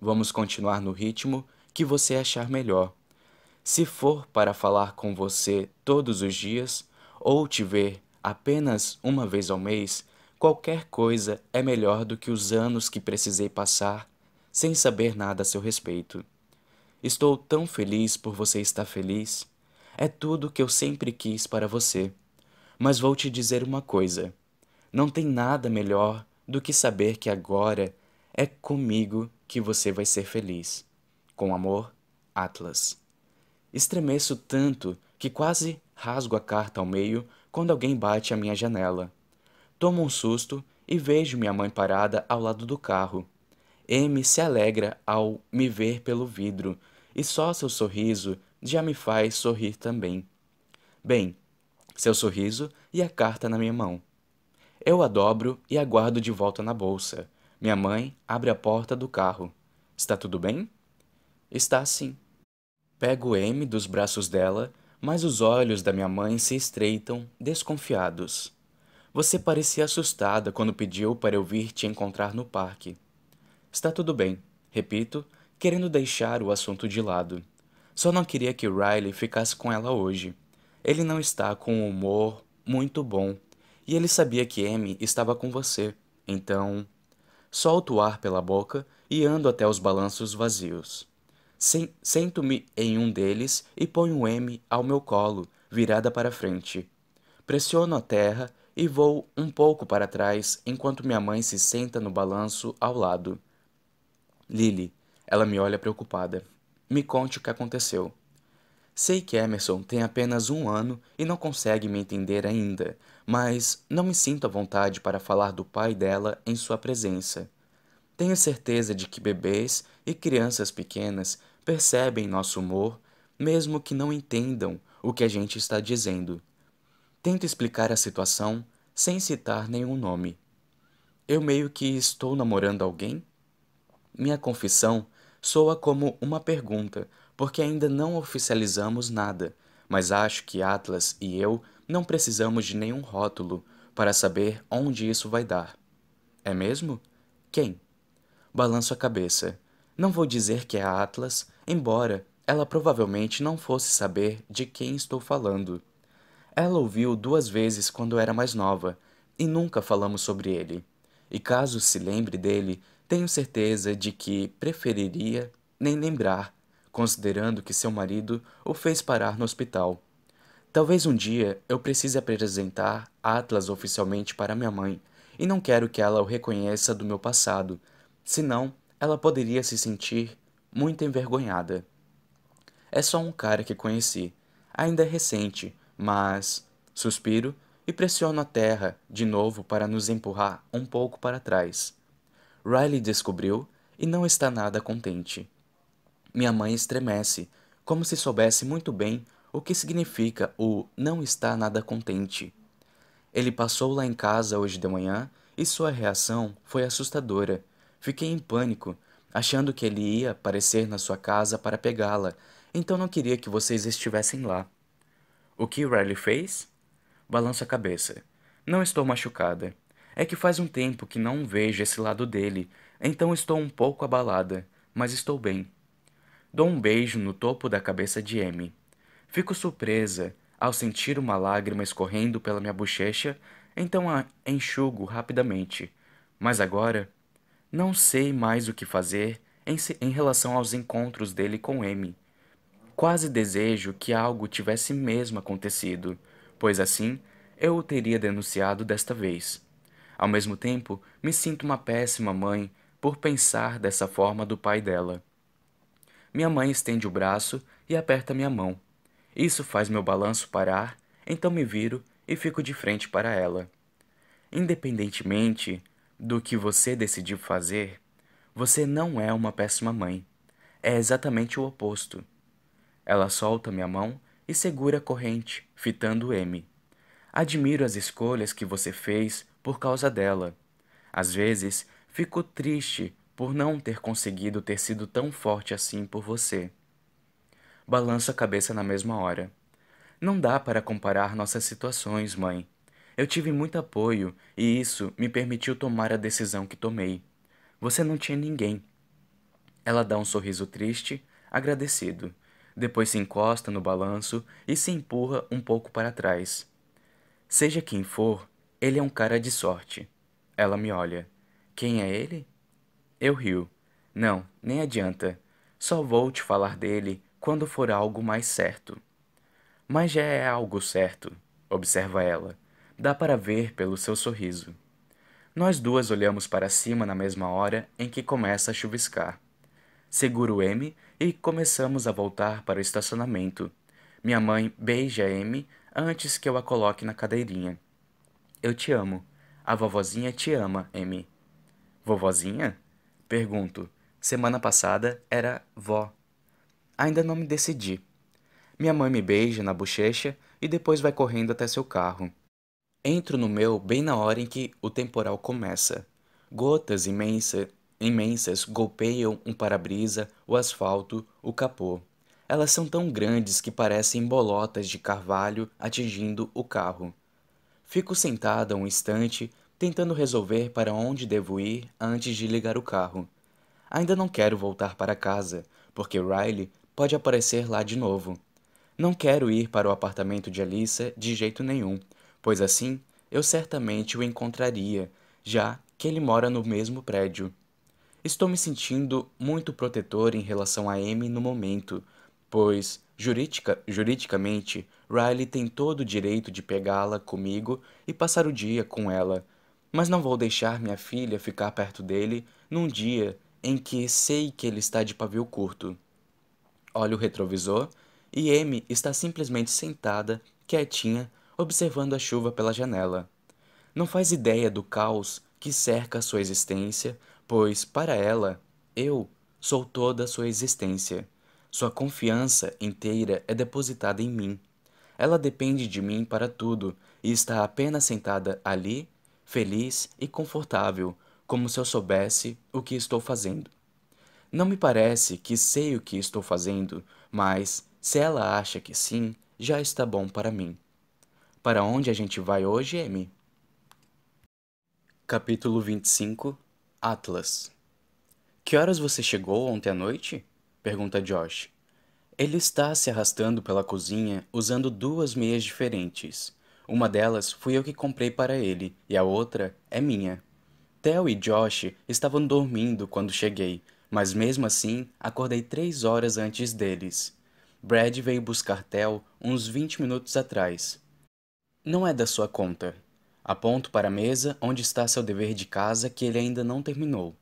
Vamos continuar no ritmo que você achar melhor. Se for para falar com você todos os dias, ou te ver apenas uma vez ao mês, qualquer coisa é melhor do que os anos que precisei passar sem saber nada a seu respeito. Estou tão feliz por você estar feliz é tudo o que eu sempre quis para você. Mas vou te dizer uma coisa: não tem nada melhor do que saber que agora é comigo que você vai ser feliz. Com amor, Atlas. Estremeço tanto que quase rasgo a carta ao meio quando alguém bate à minha janela. Tomo um susto e vejo minha mãe parada ao lado do carro. M se alegra ao me ver pelo vidro, e só seu sorriso já me faz sorrir também. Bem, seu sorriso e a carta na minha mão. Eu a dobro e a guardo de volta na bolsa. Minha mãe abre a porta do carro. Está tudo bem? Está sim. Pego M dos braços dela, mas os olhos da minha mãe se estreitam, desconfiados. Você parecia assustada quando pediu para eu vir te encontrar no parque. Está tudo bem, repito, querendo deixar o assunto de lado. Só não queria que Riley ficasse com ela hoje. Ele não está com um humor muito bom e ele sabia que Amy estava com você. Então, solto o ar pela boca e ando até os balanços vazios. Sento-me em um deles e ponho Amy ao meu colo, virada para frente. Pressiono a terra e vou um pouco para trás enquanto minha mãe se senta no balanço ao lado. Lily, ela me olha preocupada. Me conte o que aconteceu. Sei que Emerson tem apenas um ano e não consegue me entender ainda, mas não me sinto à vontade para falar do pai dela em sua presença. Tenho certeza de que bebês e crianças pequenas percebem nosso humor, mesmo que não entendam o que a gente está dizendo. Tento explicar a situação sem citar nenhum nome. Eu meio que estou namorando alguém? Minha confissão soa como uma pergunta, porque ainda não oficializamos nada, mas acho que Atlas e eu não precisamos de nenhum rótulo para saber onde isso vai dar. É mesmo? Quem? Balanço a cabeça. Não vou dizer que é a Atlas, embora ela provavelmente não fosse saber de quem estou falando. Ela ouviu duas vezes quando era mais nova e nunca falamos sobre ele. E caso se lembre dele, tenho certeza de que preferiria nem lembrar, considerando que seu marido o fez parar no hospital. Talvez um dia eu precise apresentar Atlas oficialmente para minha mãe, e não quero que ela o reconheça do meu passado, senão ela poderia se sentir muito envergonhada. É só um cara que conheci, ainda é recente, mas suspiro e pressiono a terra de novo para nos empurrar um pouco para trás. Riley descobriu e não está nada contente. Minha mãe estremece, como se soubesse muito bem o que significa o não está nada contente. Ele passou lá em casa hoje de manhã e sua reação foi assustadora. Fiquei em pânico, achando que ele ia aparecer na sua casa para pegá-la, então não queria que vocês estivessem lá. O que Riley fez? Balanço a cabeça. Não estou machucada. É que faz um tempo que não vejo esse lado dele, então estou um pouco abalada, mas estou bem. Dou um beijo no topo da cabeça de Amy. Fico surpresa ao sentir uma lágrima escorrendo pela minha bochecha, então a enxugo rapidamente. Mas agora não sei mais o que fazer em, em relação aos encontros dele com Amy. Quase desejo que algo tivesse mesmo acontecido, pois assim eu o teria denunciado desta vez. Ao mesmo tempo, me sinto uma péssima mãe por pensar dessa forma do pai dela. Minha mãe estende o braço e aperta minha mão. Isso faz meu balanço parar, então me viro e fico de frente para ela. Independentemente do que você decidiu fazer, você não é uma péssima mãe. É exatamente o oposto. Ela solta minha mão e segura a corrente, fitando M. Admiro as escolhas que você fez por causa dela. Às vezes, fico triste por não ter conseguido ter sido tão forte assim por você. Balanço a cabeça na mesma hora. Não dá para comparar nossas situações, mãe. Eu tive muito apoio e isso me permitiu tomar a decisão que tomei. Você não tinha ninguém. Ela dá um sorriso triste, agradecido. Depois se encosta no balanço e se empurra um pouco para trás. Seja quem for, ele é um cara de sorte. Ela me olha. Quem é ele? Eu rio. Não, nem adianta. Só vou te falar dele quando for algo mais certo. Mas já é algo certo, observa ela. Dá para ver pelo seu sorriso. Nós duas olhamos para cima na mesma hora em que começa a chuviscar. Seguro M e começamos a voltar para o estacionamento. Minha mãe beija M antes que eu a coloque na cadeirinha. Eu te amo. A vovozinha te ama, Amy. Vovozinha? Pergunto. Semana passada era vó. Ainda não me decidi. Minha mãe me beija na bochecha e depois vai correndo até seu carro. Entro no meu bem na hora em que o temporal começa. Gotas imensa, imensas golpeiam um para-brisa, o asfalto, o capô. Elas são tão grandes que parecem bolotas de carvalho atingindo o carro. Fico sentada um instante, tentando resolver para onde devo ir antes de ligar o carro. Ainda não quero voltar para casa, porque Riley pode aparecer lá de novo. Não quero ir para o apartamento de Alissa de jeito nenhum, pois assim eu certamente o encontraria, já que ele mora no mesmo prédio. Estou me sentindo muito protetor em relação a Amy no momento, pois, juridica, juridicamente, Riley tem todo o direito de pegá-la comigo e passar o dia com ela, mas não vou deixar minha filha ficar perto dele num dia em que sei que ele está de pavio curto. Olho o retrovisor e Amy está simplesmente sentada, quietinha, observando a chuva pela janela. Não faz ideia do caos que cerca sua existência, pois, para ela, eu sou toda a sua existência. Sua confiança inteira é depositada em mim. Ela depende de mim para tudo e está apenas sentada ali, feliz e confortável, como se eu soubesse o que estou fazendo. Não me parece que sei o que estou fazendo, mas se ela acha que sim, já está bom para mim. Para onde a gente vai hoje, Amy? Capítulo 25 Atlas Que horas você chegou ontem à noite? Pergunta Josh. Ele está se arrastando pela cozinha usando duas meias diferentes. Uma delas fui eu que comprei para ele e a outra é minha. Theo e Josh estavam dormindo quando cheguei, mas mesmo assim acordei três horas antes deles. Brad veio buscar Theo uns vinte minutos atrás. Não é da sua conta. Aponto para a mesa onde está seu dever de casa que ele ainda não terminou.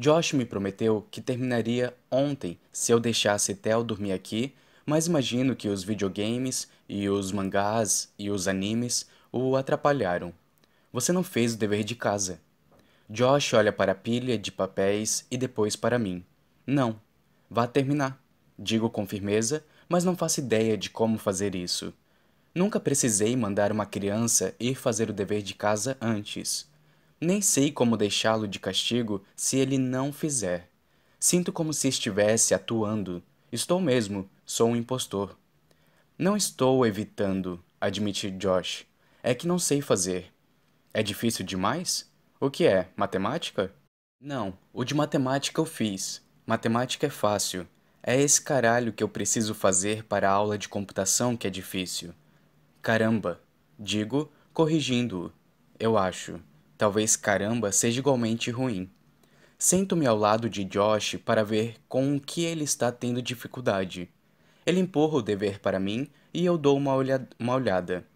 Josh me prometeu que terminaria ontem se eu deixasse Theo dormir aqui, mas imagino que os videogames e os mangás e os animes o atrapalharam. Você não fez o dever de casa. Josh olha para a pilha de papéis e depois para mim. Não, vá terminar. Digo com firmeza, mas não faço ideia de como fazer isso. Nunca precisei mandar uma criança ir fazer o dever de casa antes. Nem sei como deixá-lo de castigo se ele não fizer. Sinto como se estivesse atuando. Estou mesmo, sou um impostor. Não estou evitando, admite Josh. É que não sei fazer. É difícil demais? O que é? Matemática? Não, o de matemática eu fiz. Matemática é fácil. É esse caralho que eu preciso fazer para a aula de computação que é difícil. Caramba. Digo, corrigindo-o. Eu acho. Talvez caramba seja igualmente ruim. Sento-me ao lado de Josh para ver com o que ele está tendo dificuldade. Ele empurra o dever para mim e eu dou uma, olha uma olhada.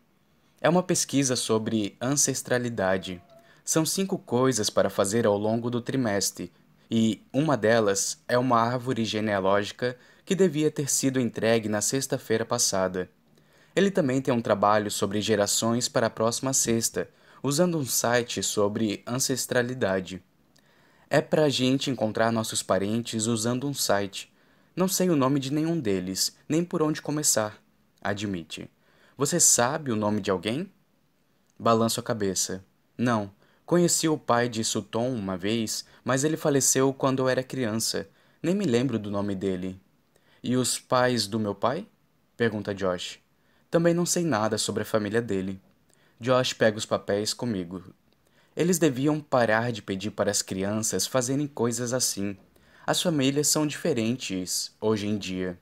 É uma pesquisa sobre ancestralidade. São cinco coisas para fazer ao longo do trimestre, e uma delas é uma árvore genealógica que devia ter sido entregue na sexta-feira passada. Ele também tem um trabalho sobre gerações para a próxima sexta, usando um site sobre ancestralidade. É para a gente encontrar nossos parentes usando um site. Não sei o nome de nenhum deles, nem por onde começar. Admite. Você sabe o nome de alguém? Balanço a cabeça. Não, Conheci o pai de Sutton uma vez, mas ele faleceu quando eu era criança. Nem me lembro do nome dele. E os pais do meu pai? Pergunta Josh. Também não sei nada sobre a família dele. Josh pega os papéis comigo. Eles deviam parar de pedir para as crianças fazerem coisas assim. As famílias são diferentes hoje em dia.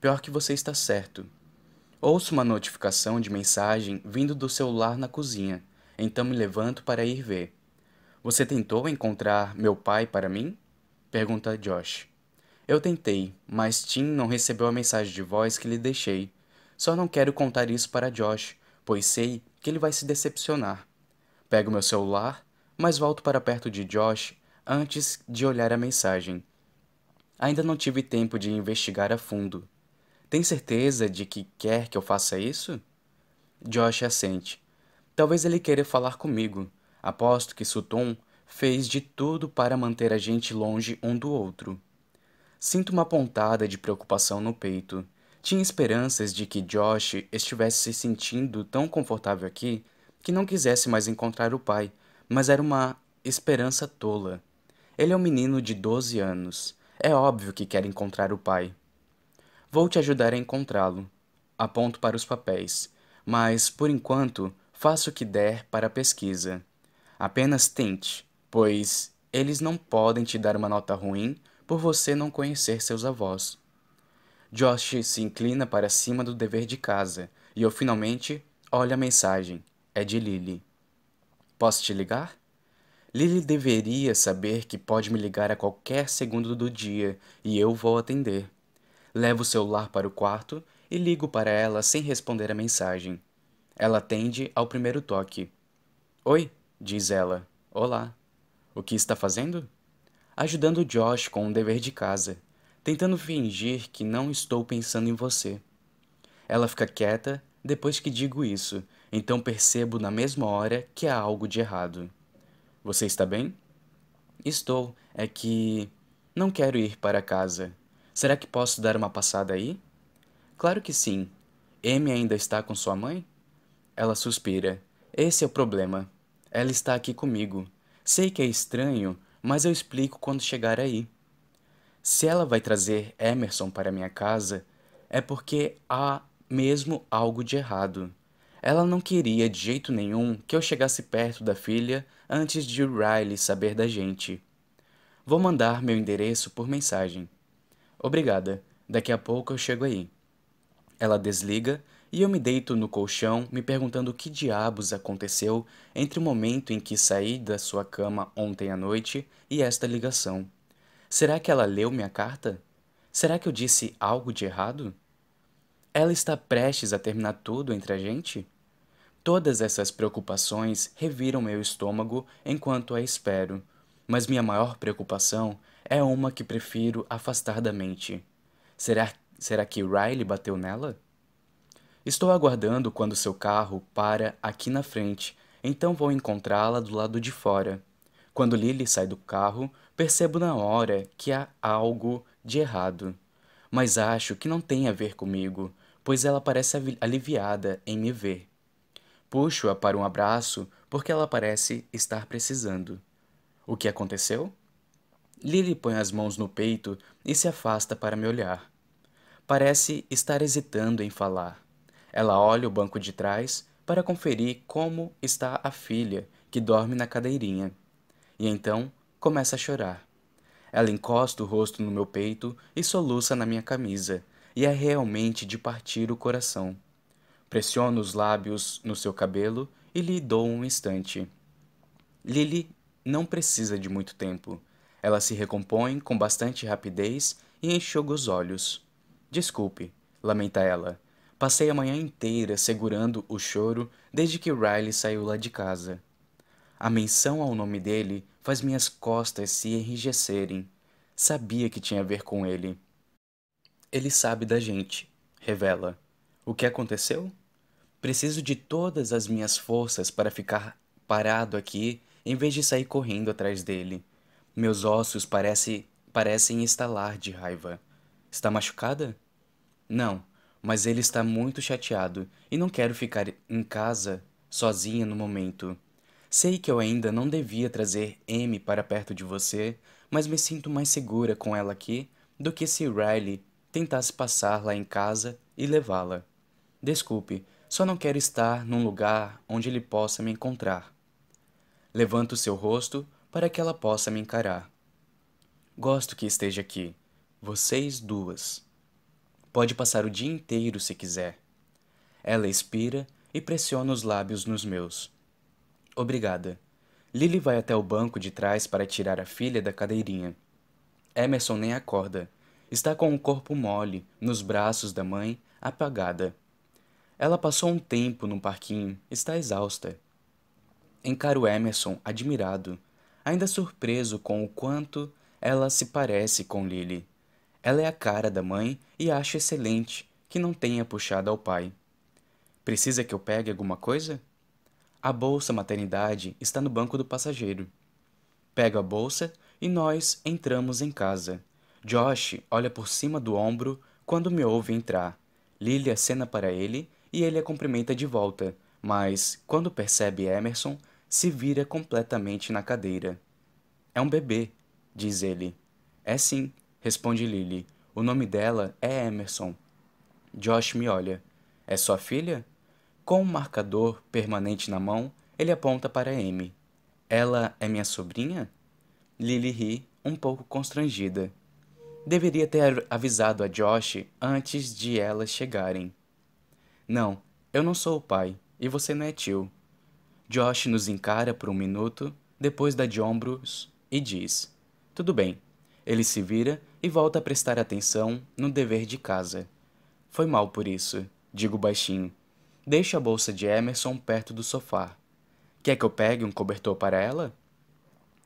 Pior que você está certo. Ouço uma notificação de mensagem vindo do celular na cozinha. Então me levanto para ir ver. Você tentou encontrar meu pai para mim? Pergunta Josh. Eu tentei, mas Tim não recebeu a mensagem de voz que lhe deixei. Só não quero contar isso para Josh, pois sei que ele vai se decepcionar. Pego meu celular, mas volto para perto de Josh antes de olhar a mensagem. Ainda não tive tempo de investigar a fundo. Tem certeza de que quer que eu faça isso? Josh assente. Talvez ele queira falar comigo. Aposto que Sutton fez de tudo para manter a gente longe um do outro. Sinto uma pontada de preocupação no peito. Tinha esperanças de que Josh estivesse se sentindo tão confortável aqui que não quisesse mais encontrar o pai, mas era uma esperança tola. Ele é um menino de 12 anos. É óbvio que quer encontrar o pai. Vou te ajudar a encontrá-lo. Aponto para os papéis. Mas, por enquanto, Faça o que der para a pesquisa. Apenas tente, pois eles não podem te dar uma nota ruim por você não conhecer seus avós. Josh se inclina para cima do dever de casa e eu finalmente olho a mensagem. É de Lily. Posso te ligar? Lily deveria saber que pode me ligar a qualquer segundo do dia e eu vou atender. Levo o celular para o quarto e ligo para ela sem responder a mensagem. Ela atende ao primeiro toque. Oi, diz ela. Olá. O que está fazendo? Ajudando Josh com um dever de casa, tentando fingir que não estou pensando em você. Ela fica quieta depois que digo isso, então percebo na mesma hora que há algo de errado. Você está bem? Estou. É que. Não quero ir para casa. Será que posso dar uma passada aí? Claro que sim. Amy ainda está com sua mãe? Ela suspira. Esse é o problema. Ela está aqui comigo. Sei que é estranho, mas eu explico quando chegar aí. Se ela vai trazer Emerson para minha casa, é porque há mesmo algo de errado. Ela não queria de jeito nenhum que eu chegasse perto da filha antes de Riley saber da gente. Vou mandar meu endereço por mensagem. Obrigada. Daqui a pouco eu chego aí. Ela desliga e eu me deito no colchão me perguntando o que diabos aconteceu entre o momento em que saí da sua cama ontem à noite e esta ligação. Será que ela leu minha carta? Será que eu disse algo de errado? Ela está prestes a terminar tudo entre a gente? Todas essas preocupações reviram meu estômago enquanto a espero, mas minha maior preocupação é uma que prefiro afastar da mente. Será, será que Riley bateu nela? Estou aguardando quando seu carro para aqui na frente, então vou encontrá-la do lado de fora. Quando Lily sai do carro, percebo na hora que há algo de errado. Mas acho que não tem a ver comigo, pois ela parece aliviada em me ver. Puxo-a para um abraço porque ela parece estar precisando. O que aconteceu? Lily põe as mãos no peito e se afasta para me olhar. Parece estar hesitando em falar. Ela olha o banco de trás para conferir como está a filha, que dorme na cadeirinha. E então começa a chorar. Ela encosta o rosto no meu peito e soluça na minha camisa, e é realmente de partir o coração. Pressiono os lábios no seu cabelo e lhe dou um instante. Lily não precisa de muito tempo. Ela se recompõe com bastante rapidez e enxuga os olhos. Desculpe, lamenta ela. Passei a manhã inteira segurando o choro desde que Riley saiu lá de casa. A menção ao nome dele faz minhas costas se enrijecerem. Sabia que tinha a ver com ele. Ele sabe da gente, revela. O que aconteceu? Preciso de todas as minhas forças para ficar parado aqui em vez de sair correndo atrás dele. Meus ossos parece, parecem estalar de raiva. Está machucada? Não mas ele está muito chateado e não quero ficar em casa sozinha no momento. Sei que eu ainda não devia trazer Amy para perto de você, mas me sinto mais segura com ela aqui do que se Riley tentasse passar lá em casa e levá-la. Desculpe, só não quero estar num lugar onde ele possa me encontrar. Levanto seu rosto para que ela possa me encarar. Gosto que esteja aqui, vocês duas. Pode passar o dia inteiro se quiser. Ela expira e pressiona os lábios nos meus. Obrigada. Lily vai até o banco de trás para tirar a filha da cadeirinha. Emerson nem acorda. Está com o corpo mole, nos braços da mãe, apagada. Ela passou um tempo no parquinho, está exausta. Encaro Emerson admirado, ainda surpreso com o quanto ela se parece com Lily. Ela é a cara da mãe e acho excelente que não tenha puxado ao pai. Precisa que eu pegue alguma coisa? A bolsa maternidade está no banco do passageiro. Pego a bolsa e nós entramos em casa. Josh olha por cima do ombro quando me ouve entrar. Lily acena para ele e ele a cumprimenta de volta, mas, quando percebe Emerson, se vira completamente na cadeira. É um bebê, diz ele. É sim, Responde Lily. O nome dela é Emerson. Josh me olha. É sua filha? Com um marcador permanente na mão, ele aponta para Amy. Ela é minha sobrinha? Lily ri, um pouco constrangida. Deveria ter avisado a Josh antes de elas chegarem. Não, eu não sou o pai, e você não é tio. Josh nos encara por um minuto, depois dá de ombros e diz: Tudo bem, ele se vira e volta a prestar atenção no dever de casa. Foi mal por isso, digo baixinho. Deixa a bolsa de Emerson perto do sofá. Quer que eu pegue um cobertor para ela?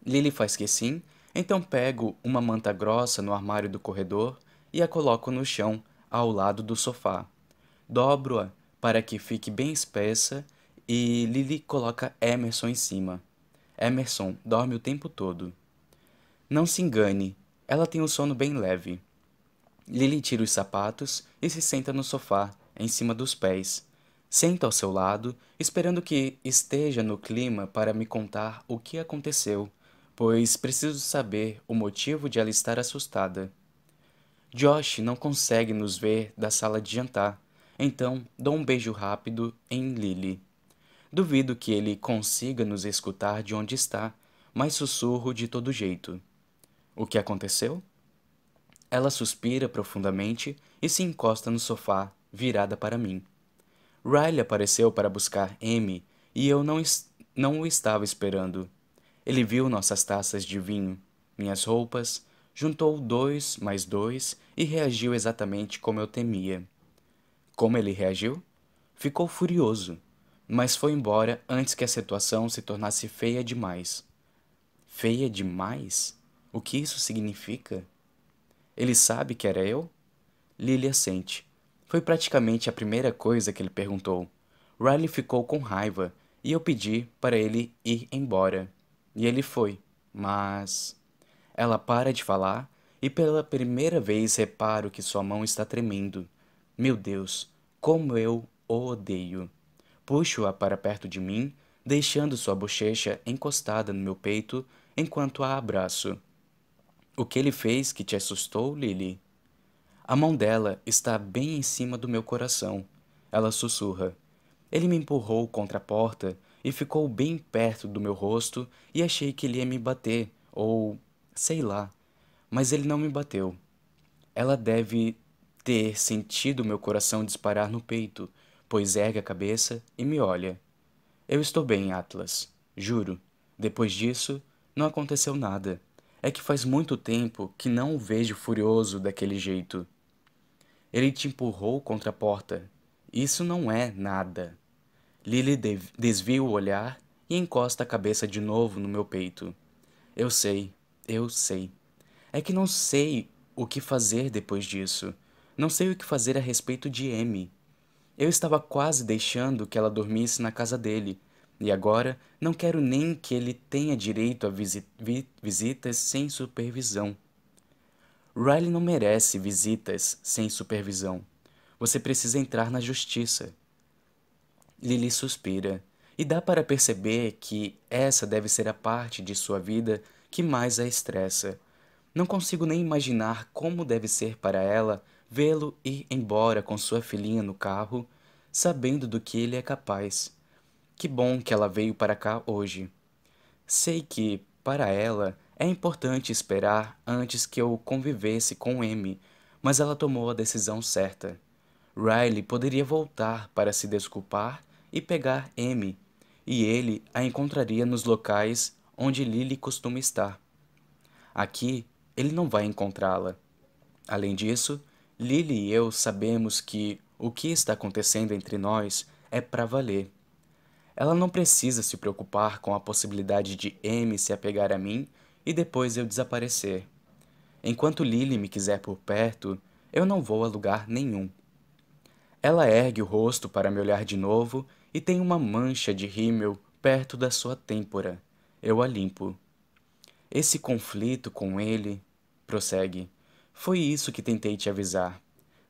Lily faz que sim, então pego uma manta grossa no armário do corredor e a coloco no chão, ao lado do sofá. Dobro-a para que fique bem espessa e Lily coloca Emerson em cima. Emerson dorme o tempo todo. Não se engane, ela tem um sono bem leve. Lily tira os sapatos e se senta no sofá, em cima dos pés. Senta ao seu lado, esperando que esteja no clima para me contar o que aconteceu, pois preciso saber o motivo de ela estar assustada. Josh não consegue nos ver da sala de jantar, então dou um beijo rápido em Lily. Duvido que ele consiga nos escutar de onde está, mas sussurro de todo jeito. O que aconteceu? Ela suspira profundamente e se encosta no sofá, virada para mim. Riley apareceu para buscar Amy e eu não, não o estava esperando. Ele viu nossas taças de vinho, minhas roupas, juntou dois mais dois e reagiu exatamente como eu temia. Como ele reagiu? Ficou furioso, mas foi embora antes que a situação se tornasse feia demais. Feia demais? O que isso significa? Ele sabe que era eu? Lilia sente. Foi praticamente a primeira coisa que ele perguntou. Riley ficou com raiva e eu pedi para ele ir embora. E ele foi, mas. Ela para de falar e pela primeira vez reparo que sua mão está tremendo. Meu Deus, como eu o odeio. Puxo-a para perto de mim, deixando sua bochecha encostada no meu peito enquanto a abraço. O que ele fez que te assustou, Lily? A mão dela está bem em cima do meu coração. Ela sussurra. Ele me empurrou contra a porta e ficou bem perto do meu rosto e achei que ele ia me bater, ou sei lá. Mas ele não me bateu. Ela deve ter sentido meu coração disparar no peito, pois ergue a cabeça e me olha. Eu estou bem, Atlas. Juro. Depois disso, não aconteceu nada. É que faz muito tempo que não o vejo furioso daquele jeito. Ele te empurrou contra a porta. Isso não é nada. Lily desvia o olhar e encosta a cabeça de novo no meu peito. Eu sei, eu sei. É que não sei o que fazer depois disso. Não sei o que fazer a respeito de Amy. Eu estava quase deixando que ela dormisse na casa dele, e agora não quero nem que ele tenha direito a visi vi visitas sem supervisão. Riley não merece visitas sem supervisão. Você precisa entrar na justiça. Lily suspira, e dá para perceber que essa deve ser a parte de sua vida que mais a estressa. Não consigo nem imaginar como deve ser para ela vê-lo ir embora com sua filhinha no carro, sabendo do que ele é capaz. Que bom que ela veio para cá hoje. Sei que, para ela, é importante esperar antes que eu convivesse com M, mas ela tomou a decisão certa. Riley poderia voltar para se desculpar e pegar M, e ele a encontraria nos locais onde Lily costuma estar. Aqui, ele não vai encontrá-la. Além disso, Lily e eu sabemos que o que está acontecendo entre nós é para valer. Ela não precisa se preocupar com a possibilidade de M se apegar a mim e depois eu desaparecer. Enquanto Lily me quiser por perto, eu não vou a lugar nenhum. Ela ergue o rosto para me olhar de novo e tem uma mancha de rímel perto da sua têmpora. Eu a limpo. Esse conflito com ele, prossegue, foi isso que tentei te avisar.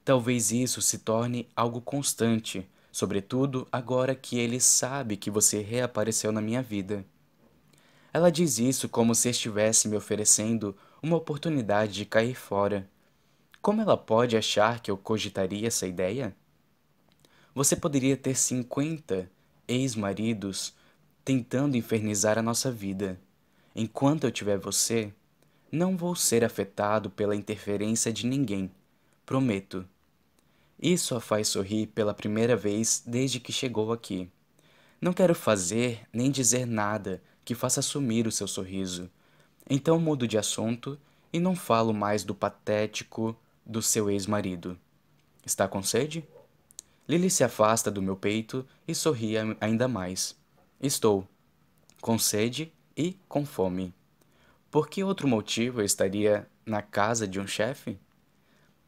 Talvez isso se torne algo constante, sobretudo agora que ele sabe que você reapareceu na minha vida. Ela diz isso como se estivesse me oferecendo uma oportunidade de cair fora. Como ela pode achar que eu cogitaria essa ideia? Você poderia ter cinquenta ex-maridos tentando infernizar a nossa vida. Enquanto eu tiver você, não vou ser afetado pela interferência de ninguém. Prometo. Isso a faz sorrir pela primeira vez desde que chegou aqui. Não quero fazer nem dizer nada que faça sumir o seu sorriso. Então mudo de assunto e não falo mais do patético do seu ex-marido. Está com sede? Lily se afasta do meu peito e sorri ainda mais. Estou com sede e com fome. Por que outro motivo eu estaria na casa de um chefe?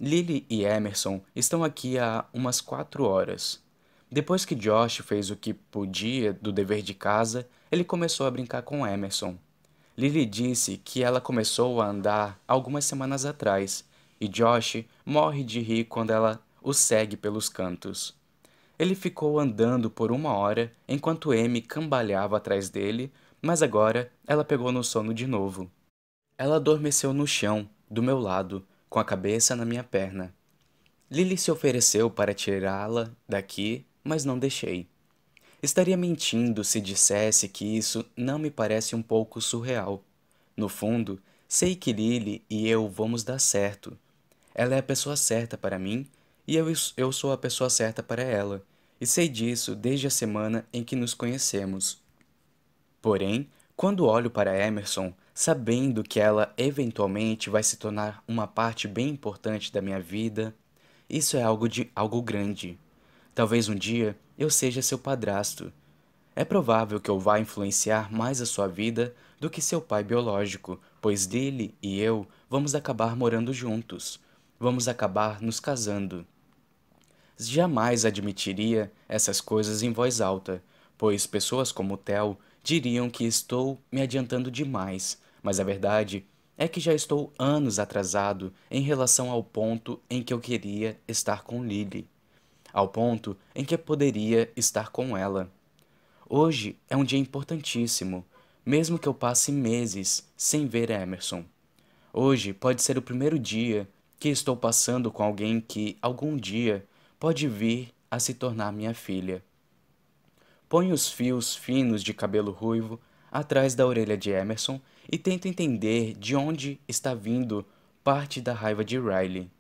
Lily e Emerson estão aqui há umas quatro horas. Depois que Josh fez o que podia do dever de casa, ele começou a brincar com Emerson. Lily disse que ela começou a andar algumas semanas atrás e Josh morre de rir quando ela o segue pelos cantos. Ele ficou andando por uma hora enquanto Amy cambalhava atrás dele, mas agora ela pegou no sono de novo. Ela adormeceu no chão, do meu lado, com a cabeça na minha perna. Lily se ofereceu para tirá-la daqui mas não deixei. Estaria mentindo se dissesse que isso não me parece um pouco surreal. No fundo, sei que Lily e eu vamos dar certo. Ela é a pessoa certa para mim e eu, eu sou a pessoa certa para ela, e sei disso desde a semana em que nos conhecemos. Porém, quando olho para Emerson, sabendo que ela eventualmente vai se tornar uma parte bem importante da minha vida, isso é algo de algo grande. Talvez um dia eu seja seu padrasto. É provável que eu vá influenciar mais a sua vida do que seu pai biológico, pois dele e eu vamos acabar morando juntos. Vamos acabar nos casando. Jamais admitiria essas coisas em voz alta, pois pessoas como Tel diriam que estou me adiantando demais, mas a verdade é que já estou anos atrasado em relação ao ponto em que eu queria estar com Lily ao ponto em que poderia estar com ela. Hoje é um dia importantíssimo, mesmo que eu passe meses sem ver Emerson. Hoje pode ser o primeiro dia que estou passando com alguém que algum dia pode vir a se tornar minha filha. Ponho os fios finos de cabelo ruivo atrás da orelha de Emerson e tento entender de onde está vindo parte da raiva de Riley.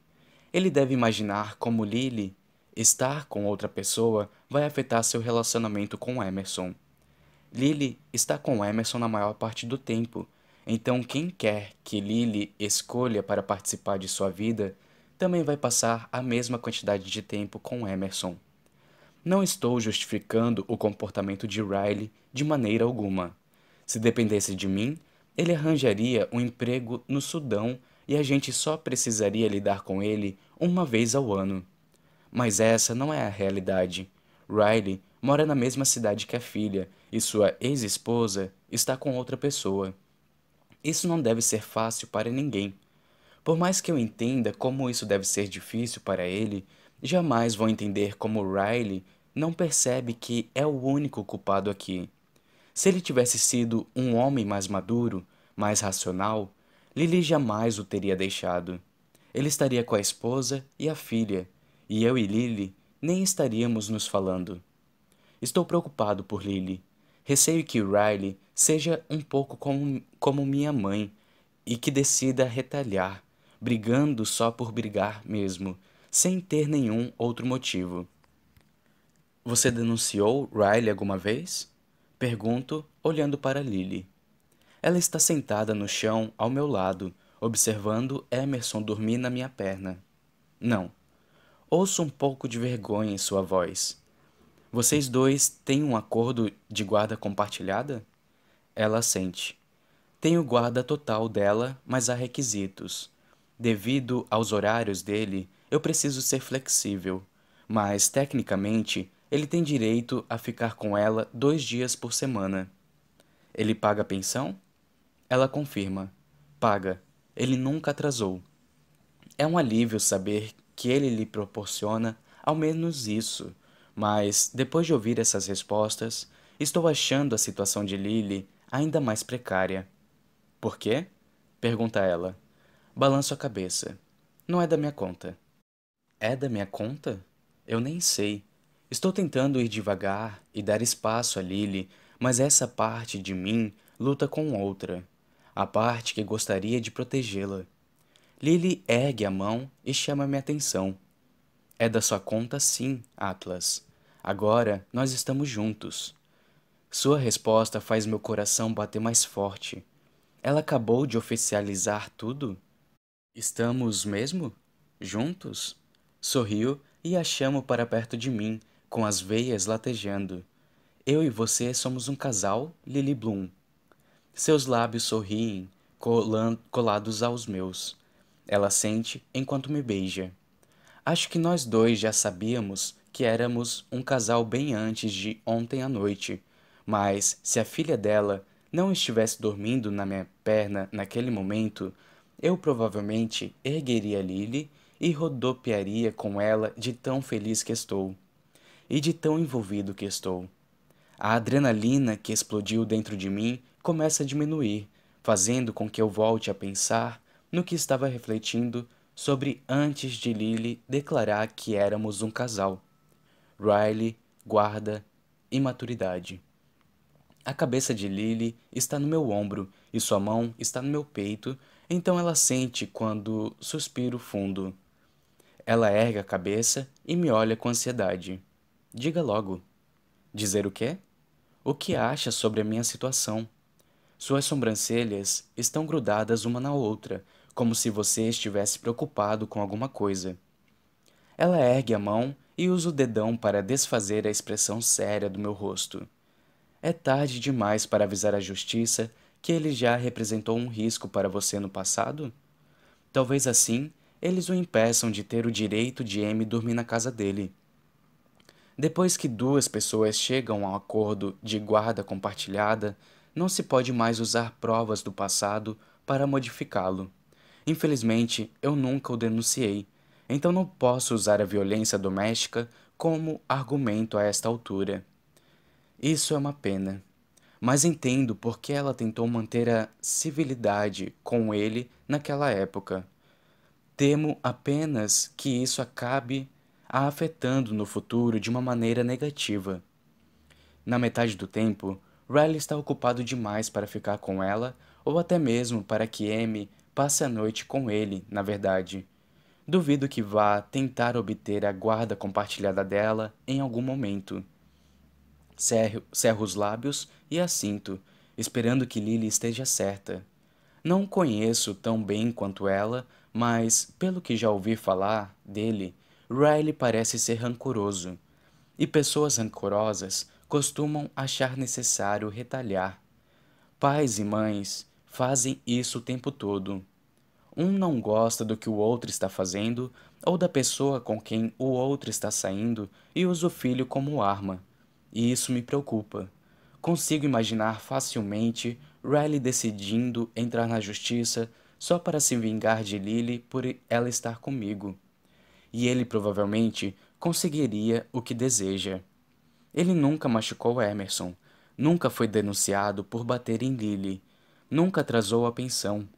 Ele deve imaginar como Lily Estar com outra pessoa vai afetar seu relacionamento com Emerson. Lily está com Emerson na maior parte do tempo, então quem quer que Lily escolha para participar de sua vida também vai passar a mesma quantidade de tempo com Emerson. Não estou justificando o comportamento de Riley de maneira alguma. Se dependesse de mim, ele arranjaria um emprego no Sudão e a gente só precisaria lidar com ele uma vez ao ano. Mas essa não é a realidade. Riley mora na mesma cidade que a filha e sua ex-esposa está com outra pessoa. Isso não deve ser fácil para ninguém. Por mais que eu entenda como isso deve ser difícil para ele, jamais vou entender como Riley não percebe que é o único culpado aqui. Se ele tivesse sido um homem mais maduro, mais racional, Lily jamais o teria deixado. Ele estaria com a esposa e a filha, e eu e Lily nem estaríamos nos falando. Estou preocupado por Lily. Receio que Riley seja um pouco como, como minha mãe e que decida retalhar, brigando só por brigar mesmo, sem ter nenhum outro motivo. Você denunciou Riley alguma vez? Pergunto, olhando para Lily. Ela está sentada no chão ao meu lado, observando Emerson dormir na minha perna. Não, Ouço um pouco de vergonha em sua voz. Vocês dois têm um acordo de guarda compartilhada? Ela sente. Tenho guarda total dela, mas há requisitos. Devido aos horários dele, eu preciso ser flexível, mas tecnicamente ele tem direito a ficar com ela dois dias por semana. Ele paga pensão? Ela confirma. Paga. Ele nunca atrasou. É um alívio saber que ele lhe proporciona ao menos isso, mas depois de ouvir essas respostas, estou achando a situação de Lily ainda mais precária. Por quê? pergunta ela. Balanço a cabeça. Não é da minha conta. É da minha conta? Eu nem sei. Estou tentando ir devagar e dar espaço a Lily, mas essa parte de mim luta com outra, a parte que gostaria de protegê-la. Lily ergue a mão e chama minha atenção. É da sua conta, sim, Atlas. Agora nós estamos juntos. Sua resposta faz meu coração bater mais forte. Ela acabou de oficializar tudo? Estamos mesmo? Juntos? Sorriu e a chamo para perto de mim, com as veias latejando. Eu e você somos um casal, Lily Bloom. Seus lábios sorriem, colados aos meus. Ela sente enquanto me beija. Acho que nós dois já sabíamos que éramos um casal bem antes de ontem à noite, mas se a filha dela não estivesse dormindo na minha perna naquele momento, eu provavelmente ergueria Lily e rodopiaria com ela de tão feliz que estou e de tão envolvido que estou. A adrenalina que explodiu dentro de mim começa a diminuir, fazendo com que eu volte a pensar no que estava refletindo sobre antes de Lily declarar que éramos um casal. Riley, guarda e maturidade. A cabeça de Lily está no meu ombro e sua mão está no meu peito, então ela sente quando suspiro fundo. Ela ergue a cabeça e me olha com ansiedade. Diga logo. Dizer o quê? O que acha sobre a minha situação? Suas sobrancelhas estão grudadas uma na outra, como se você estivesse preocupado com alguma coisa. Ela ergue a mão e usa o dedão para desfazer a expressão séria do meu rosto. É tarde demais para avisar a justiça que ele já representou um risco para você no passado? Talvez assim eles o impeçam de ter o direito de M dormir na casa dele. Depois que duas pessoas chegam a um acordo de guarda compartilhada, não se pode mais usar provas do passado para modificá-lo. Infelizmente, eu nunca o denunciei, então não posso usar a violência doméstica como argumento a esta altura. Isso é uma pena, mas entendo por que ela tentou manter a civilidade com ele naquela época. Temo apenas que isso acabe a afetando no futuro de uma maneira negativa. Na metade do tempo, Riley está ocupado demais para ficar com ela ou até mesmo para que Amy passe a noite com ele, na verdade. Duvido que vá tentar obter a guarda compartilhada dela em algum momento. Cerro, cerro os lábios e assinto, esperando que Lily esteja certa. Não conheço tão bem quanto ela, mas, pelo que já ouvi falar dele, Riley parece ser rancoroso. E pessoas rancorosas costumam achar necessário retalhar. Pais e mães fazem isso o tempo todo. Um não gosta do que o outro está fazendo ou da pessoa com quem o outro está saindo e usa o filho como arma e isso me preocupa. Consigo imaginar facilmente Riley decidindo entrar na justiça só para se vingar de Lily por ela estar comigo. E ele provavelmente conseguiria o que deseja. Ele nunca machucou Emerson, nunca foi denunciado por bater em Lily, nunca atrasou a pensão.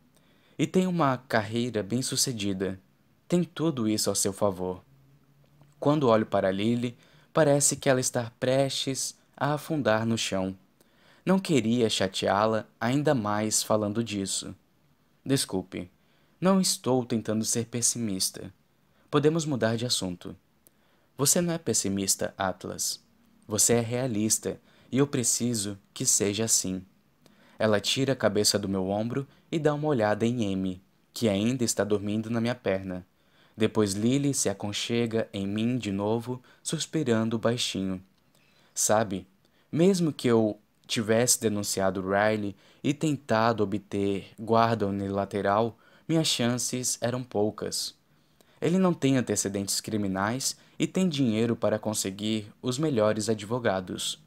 E tem uma carreira bem-sucedida. Tem tudo isso ao seu favor. Quando olho para Lily, Parece que ela está prestes a afundar no chão. Não queria chateá-la ainda mais falando disso. Desculpe, não estou tentando ser pessimista. Podemos mudar de assunto. Você não é pessimista, Atlas. Você é realista e eu preciso que seja assim. Ela tira a cabeça do meu ombro e dá uma olhada em M, que ainda está dormindo na minha perna. Depois Lily se aconchega em mim de novo, suspirando baixinho. Sabe, mesmo que eu tivesse denunciado Riley e tentado obter guarda unilateral, minhas chances eram poucas. Ele não tem antecedentes criminais e tem dinheiro para conseguir os melhores advogados.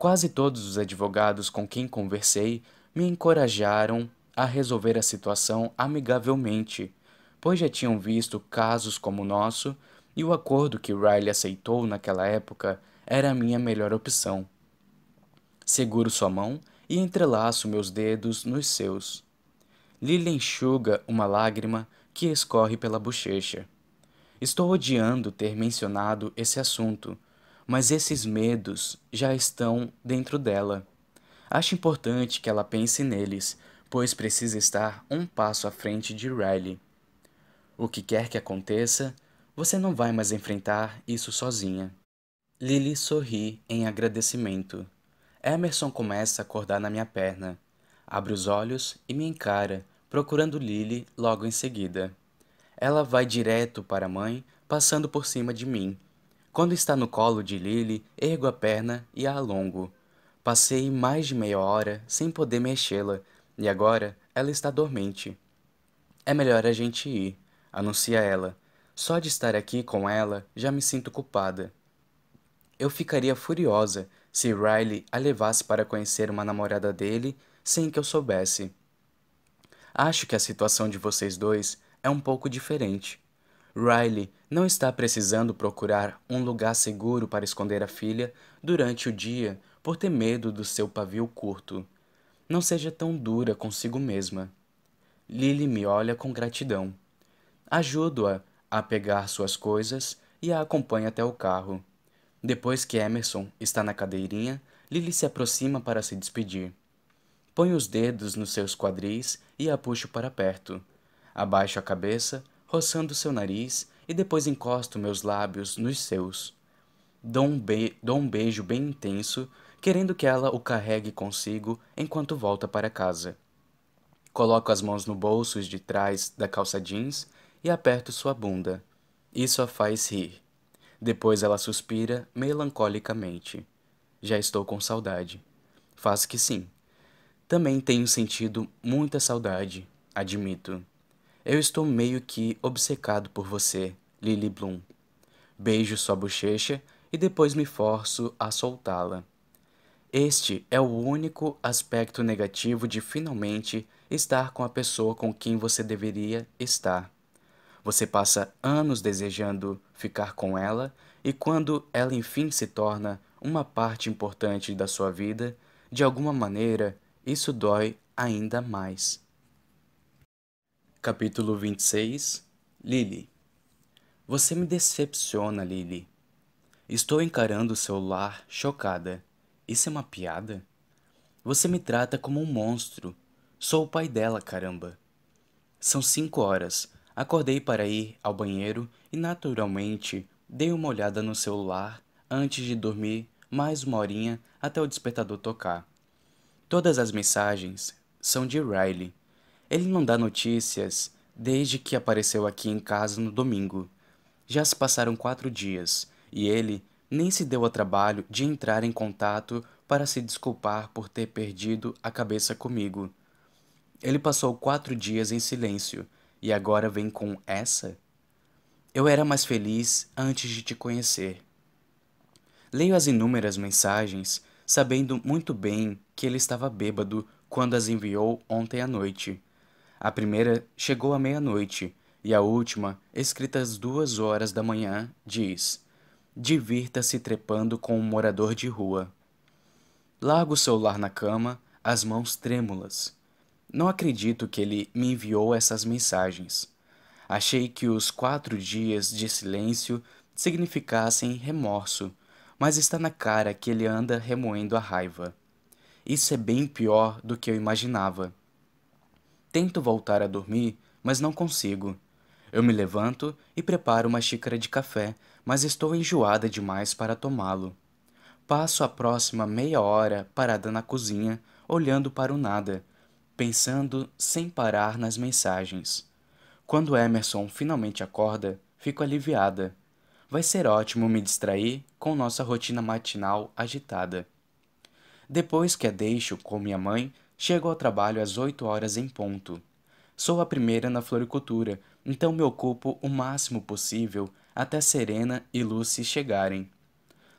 Quase todos os advogados com quem conversei me encorajaram a resolver a situação amigavelmente pois já tinham visto casos como o nosso e o acordo que Riley aceitou naquela época era a minha melhor opção. Seguro sua mão e entrelaço meus dedos nos seus. Lily enxuga uma lágrima que escorre pela bochecha. Estou odiando ter mencionado esse assunto, mas esses medos já estão dentro dela. Acho importante que ela pense neles, pois precisa estar um passo à frente de Riley. O que quer que aconteça, você não vai mais enfrentar isso sozinha. Lily sorri em agradecimento. Emerson começa a acordar na minha perna. Abre os olhos e me encara, procurando Lily logo em seguida. Ela vai direto para a mãe, passando por cima de mim. Quando está no colo de Lily, ergo a perna e a alongo. Passei mais de meia hora sem poder mexê-la, e agora ela está dormente. É melhor a gente ir anuncia ela. Só de estar aqui com ela já me sinto culpada. eu ficaria furiosa se Riley a levasse para conhecer uma namorada dele sem que eu soubesse. Acho que a situação de vocês dois é um pouco diferente. Riley não está precisando procurar um lugar seguro para esconder a filha durante o dia por ter medo do seu pavio curto. Não seja tão dura consigo mesma. Lily me olha com gratidão. Ajudo-a a pegar suas coisas e a acompanho até o carro. Depois que Emerson está na cadeirinha, Lily se aproxima para se despedir. Põe os dedos nos seus quadris e a puxo para perto. Abaixo a cabeça, roçando seu nariz e depois encosto meus lábios nos seus. Dou um, be dou um beijo bem intenso, querendo que ela o carregue consigo enquanto volta para casa. Coloco as mãos no bolsos de trás da calça jeans e aperto sua bunda. Isso a faz rir. Depois ela suspira melancolicamente. Já estou com saudade. Faz que sim. Também tenho sentido muita saudade, admito. Eu estou meio que obcecado por você, Lily Bloom. Beijo sua bochecha e depois me forço a soltá-la. Este é o único aspecto negativo de finalmente estar com a pessoa com quem você deveria estar. Você passa anos desejando ficar com ela e quando ela enfim se torna uma parte importante da sua vida, de alguma maneira isso dói ainda mais. Capítulo 26 Lily Você me decepciona, Lily. Estou encarando o seu lar chocada. Isso é uma piada? Você me trata como um monstro. Sou o pai dela, caramba. São cinco horas. Acordei para ir ao banheiro e, naturalmente, dei uma olhada no celular antes de dormir mais uma horinha até o despertador tocar. Todas as mensagens são de Riley. Ele não dá notícias desde que apareceu aqui em casa no domingo. Já se passaram quatro dias e ele nem se deu ao trabalho de entrar em contato para se desculpar por ter perdido a cabeça comigo. Ele passou quatro dias em silêncio e agora vem com essa? Eu era mais feliz antes de te conhecer. Leio as inúmeras mensagens, sabendo muito bem que ele estava bêbado quando as enviou ontem à noite. A primeira chegou à meia-noite e a última, escrita às duas horas da manhã, diz: divirta-se trepando com um morador de rua. Largo o celular na cama, as mãos trêmulas. Não acredito que ele me enviou essas mensagens. Achei que os quatro dias de silêncio significassem remorso, mas está na cara que ele anda remoendo a raiva. Isso é bem pior do que eu imaginava. Tento voltar a dormir, mas não consigo. Eu me levanto e preparo uma xícara de café, mas estou enjoada demais para tomá-lo. Passo a próxima meia hora parada na cozinha, olhando para o nada, pensando sem parar nas mensagens. Quando Emerson finalmente acorda, fico aliviada. Vai ser ótimo me distrair com nossa rotina matinal agitada. Depois que a deixo com minha mãe, chego ao trabalho às oito horas em ponto. Sou a primeira na floricultura, então me ocupo o máximo possível até Serena e Lucy chegarem.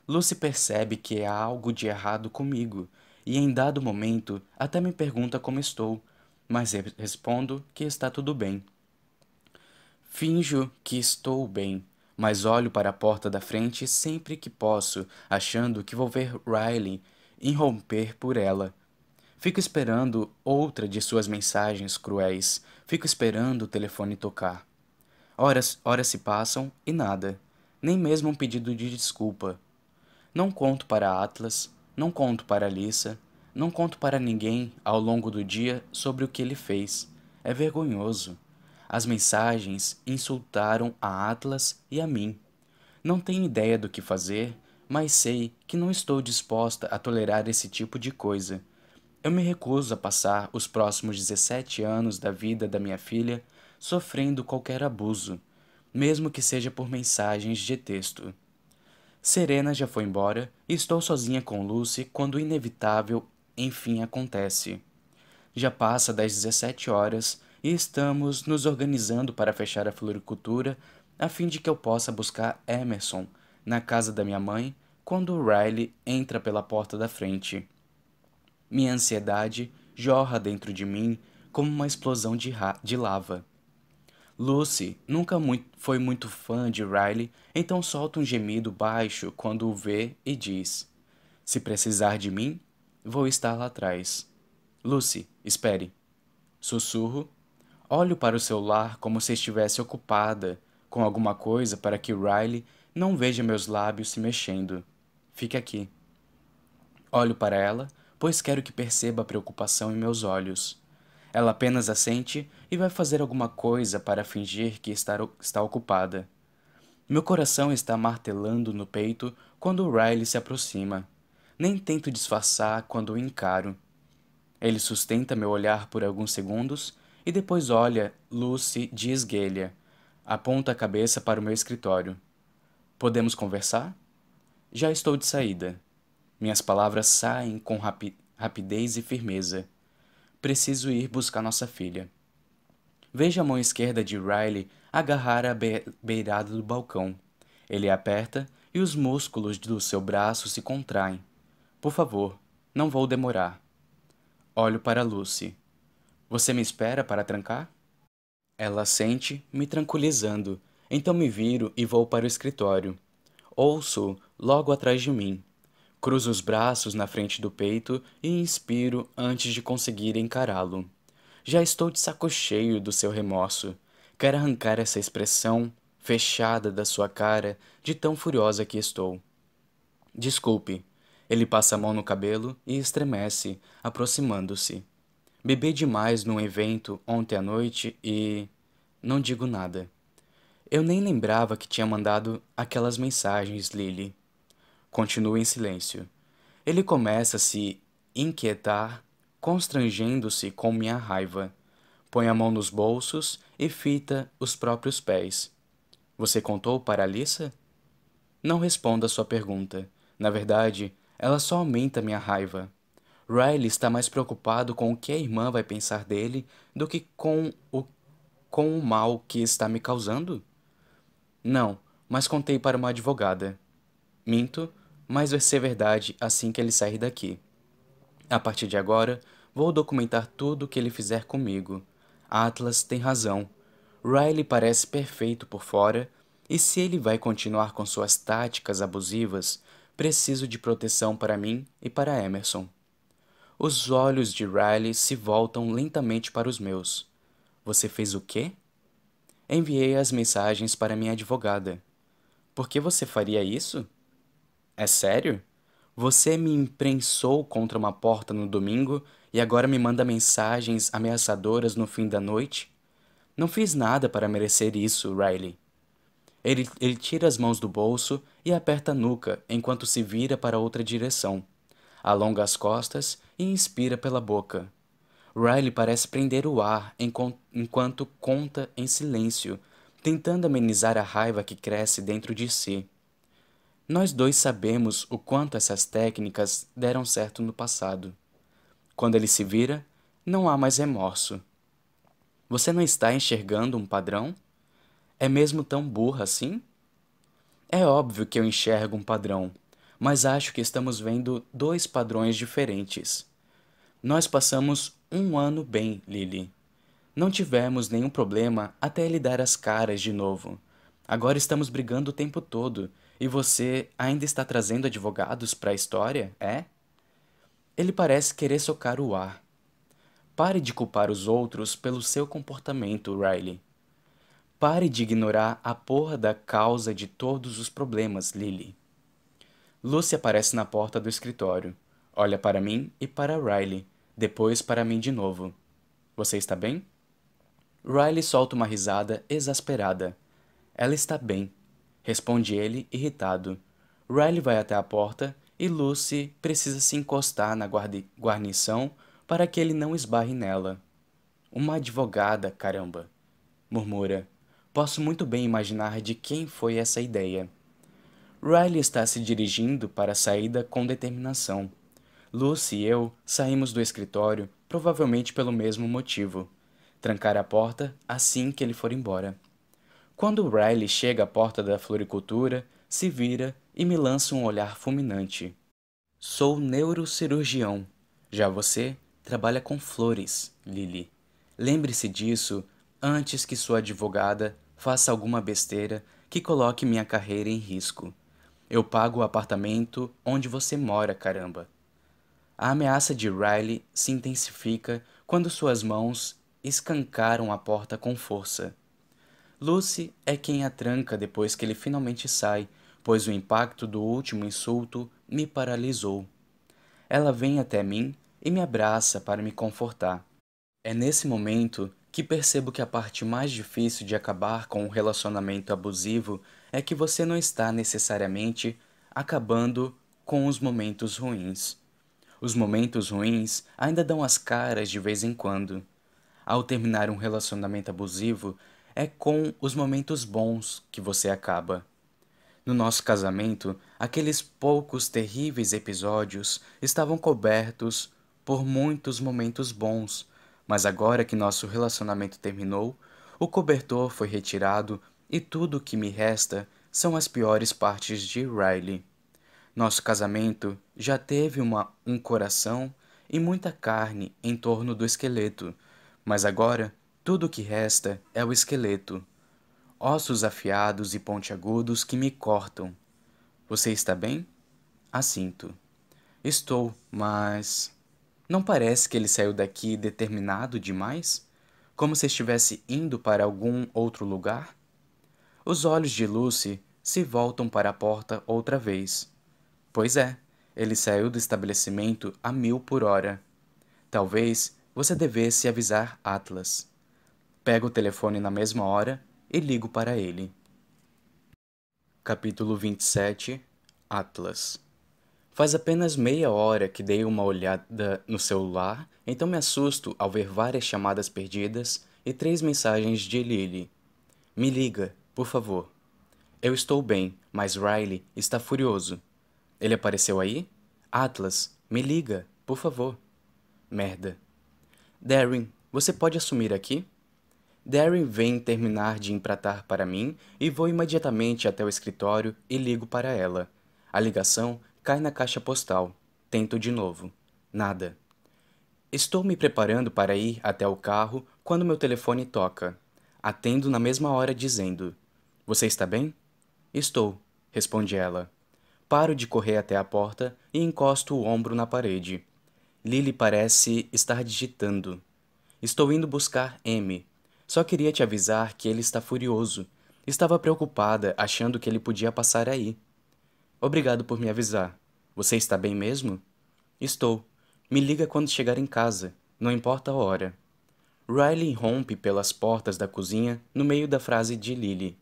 Lucy percebe que há algo de errado comigo e em dado momento até me pergunta como estou, mas respondo que está tudo bem. Finjo que estou bem, mas olho para a porta da frente sempre que posso, achando que vou ver Riley irromper por ela. Fico esperando outra de suas mensagens cruéis, fico esperando o telefone tocar. Horas, horas se passam e nada, nem mesmo um pedido de desculpa. Não conto para Atlas, não conto para Alissa, não conto para ninguém ao longo do dia sobre o que ele fez. É vergonhoso. As mensagens insultaram a Atlas e a mim. Não tenho ideia do que fazer, mas sei que não estou disposta a tolerar esse tipo de coisa. Eu me recuso a passar os próximos 17 anos da vida da minha filha sofrendo qualquer abuso, mesmo que seja por mensagens de texto. Serena já foi embora e estou sozinha com Lucy quando o inevitável enfim acontece. Já passa das 17 horas e estamos nos organizando para fechar a floricultura a fim de que eu possa buscar Emerson na casa da minha mãe quando Riley entra pela porta da frente. Minha ansiedade jorra dentro de mim como uma explosão de, de lava. Lucy nunca foi muito fã de Riley, então solta um gemido baixo quando o vê e diz: Se precisar de mim, vou estar lá atrás. Lucy, espere. Sussurro. Olho para o celular como se estivesse ocupada com alguma coisa para que Riley não veja meus lábios se mexendo. Fique aqui. Olho para ela, pois quero que perceba a preocupação em meus olhos. Ela apenas assente e vai fazer alguma coisa para fingir que está, está ocupada. Meu coração está martelando no peito quando Riley se aproxima. Nem tento disfarçar quando o encaro. Ele sustenta meu olhar por alguns segundos e depois olha Lucy de esguelha. Aponta a cabeça para o meu escritório. Podemos conversar? Já estou de saída. Minhas palavras saem com rapi rapidez e firmeza. Preciso ir buscar nossa filha. Veja a mão esquerda de Riley agarrar a be beirada do balcão. Ele aperta e os músculos do seu braço se contraem. Por favor, não vou demorar. Olho para Lucy. Você me espera para trancar? Ela sente, me tranquilizando. Então me viro e vou para o escritório. Ouço logo atrás de mim. Cruzo os braços na frente do peito e inspiro antes de conseguir encará-lo. Já estou de saco cheio do seu remorso. Quero arrancar essa expressão fechada da sua cara de tão furiosa que estou. Desculpe. Ele passa a mão no cabelo e estremece, aproximando-se. Bebi demais num evento ontem à noite e. Não digo nada. Eu nem lembrava que tinha mandado aquelas mensagens, Lily. Continua em silêncio. Ele começa a se inquietar, constrangendo-se com minha raiva. Põe a mão nos bolsos e fita os próprios pés. Você contou para Alissa? Não responda a sua pergunta. Na verdade, ela só aumenta minha raiva. Riley está mais preocupado com o que a irmã vai pensar dele do que com o, com o mal que está me causando? Não, mas contei para uma advogada. Minto, mas vai ser verdade assim que ele sair daqui. A partir de agora, vou documentar tudo o que ele fizer comigo. Atlas tem razão. Riley parece perfeito por fora, e se ele vai continuar com suas táticas abusivas, preciso de proteção para mim e para Emerson. Os olhos de Riley se voltam lentamente para os meus. Você fez o quê? Enviei as mensagens para minha advogada. Por que você faria isso? É sério? Você me imprensou contra uma porta no domingo e agora me manda mensagens ameaçadoras no fim da noite? Não fiz nada para merecer isso, Riley. Ele, ele tira as mãos do bolso e aperta a nuca enquanto se vira para outra direção. Alonga as costas e inspira pela boca. Riley parece prender o ar enquanto conta em silêncio, tentando amenizar a raiva que cresce dentro de si. Nós dois sabemos o quanto essas técnicas deram certo no passado. Quando ele se vira, não há mais remorso. Você não está enxergando um padrão? É mesmo tão burra assim? É óbvio que eu enxergo um padrão, mas acho que estamos vendo dois padrões diferentes. Nós passamos um ano bem, Lily. Não tivemos nenhum problema até ele dar as caras de novo. Agora estamos brigando o tempo todo e você ainda está trazendo advogados para a história, é? Ele parece querer socar o ar. Pare de culpar os outros pelo seu comportamento, Riley. Pare de ignorar a porra da causa de todos os problemas, Lily. Lucy aparece na porta do escritório. Olha para mim e para Riley, depois para mim de novo. Você está bem? Riley solta uma risada exasperada. Ela está bem responde ele, irritado. Riley vai até a porta e Lucy precisa se encostar na guarnição para que ele não esbarre nela. Uma advogada, caramba! murmura. Posso muito bem imaginar de quem foi essa ideia. Riley está se dirigindo para a saída com determinação. Lucy e eu saímos do escritório, provavelmente pelo mesmo motivo. Trancar a porta assim que ele for embora. Quando Riley chega à porta da floricultura, se vira e me lança um olhar fulminante. Sou neurocirurgião. Já você trabalha com flores, Lily. Lembre-se disso antes que sua advogada faça alguma besteira que coloque minha carreira em risco. Eu pago o apartamento onde você mora, caramba. A ameaça de Riley se intensifica quando suas mãos escancaram a porta com força. Lucy é quem a tranca depois que ele finalmente sai, pois o impacto do último insulto me paralisou. Ela vem até mim e me abraça para me confortar. É nesse momento que percebo que a parte mais difícil de acabar com um relacionamento abusivo é que você não está necessariamente acabando com os momentos ruins. Os momentos ruins ainda dão as caras de vez em quando. Ao terminar um relacionamento abusivo, é com os momentos bons que você acaba. No nosso casamento, aqueles poucos terríveis episódios estavam cobertos por muitos momentos bons, mas agora que nosso relacionamento terminou, o cobertor foi retirado e tudo o que me resta são as piores partes de Riley. Nosso casamento já teve uma, um coração e muita carne em torno do esqueleto, mas agora tudo o que resta é o esqueleto. Ossos afiados e pontiagudos que me cortam. Você está bem? Assinto. Estou, mas. Não parece que ele saiu daqui determinado demais? Como se estivesse indo para algum outro lugar? Os olhos de Lucy se voltam para a porta outra vez. Pois é, ele saiu do estabelecimento a mil por hora. Talvez você devesse avisar Atlas. Pego o telefone na mesma hora e ligo para ele. Capítulo 27 Atlas Faz apenas meia hora que dei uma olhada no celular, então me assusto ao ver várias chamadas perdidas e três mensagens de Lily. Me liga, por favor. Eu estou bem, mas Riley está furioso. Ele apareceu aí? Atlas, me liga, por favor. Merda. Darren, você pode assumir aqui? Darren vem terminar de empratar para mim e vou imediatamente até o escritório e ligo para ela. A ligação cai na caixa postal. Tento de novo. Nada. Estou me preparando para ir até o carro quando meu telefone toca. Atendo na mesma hora dizendo: Você está bem? Estou, responde ela. Paro de correr até a porta e encosto o ombro na parede. Lily parece estar digitando. Estou indo buscar M. Só queria te avisar que ele está furioso. Estava preocupada, achando que ele podia passar aí. Obrigado por me avisar. Você está bem mesmo? Estou. Me liga quando chegar em casa, não importa a hora. Riley rompe pelas portas da cozinha no meio da frase de Lily.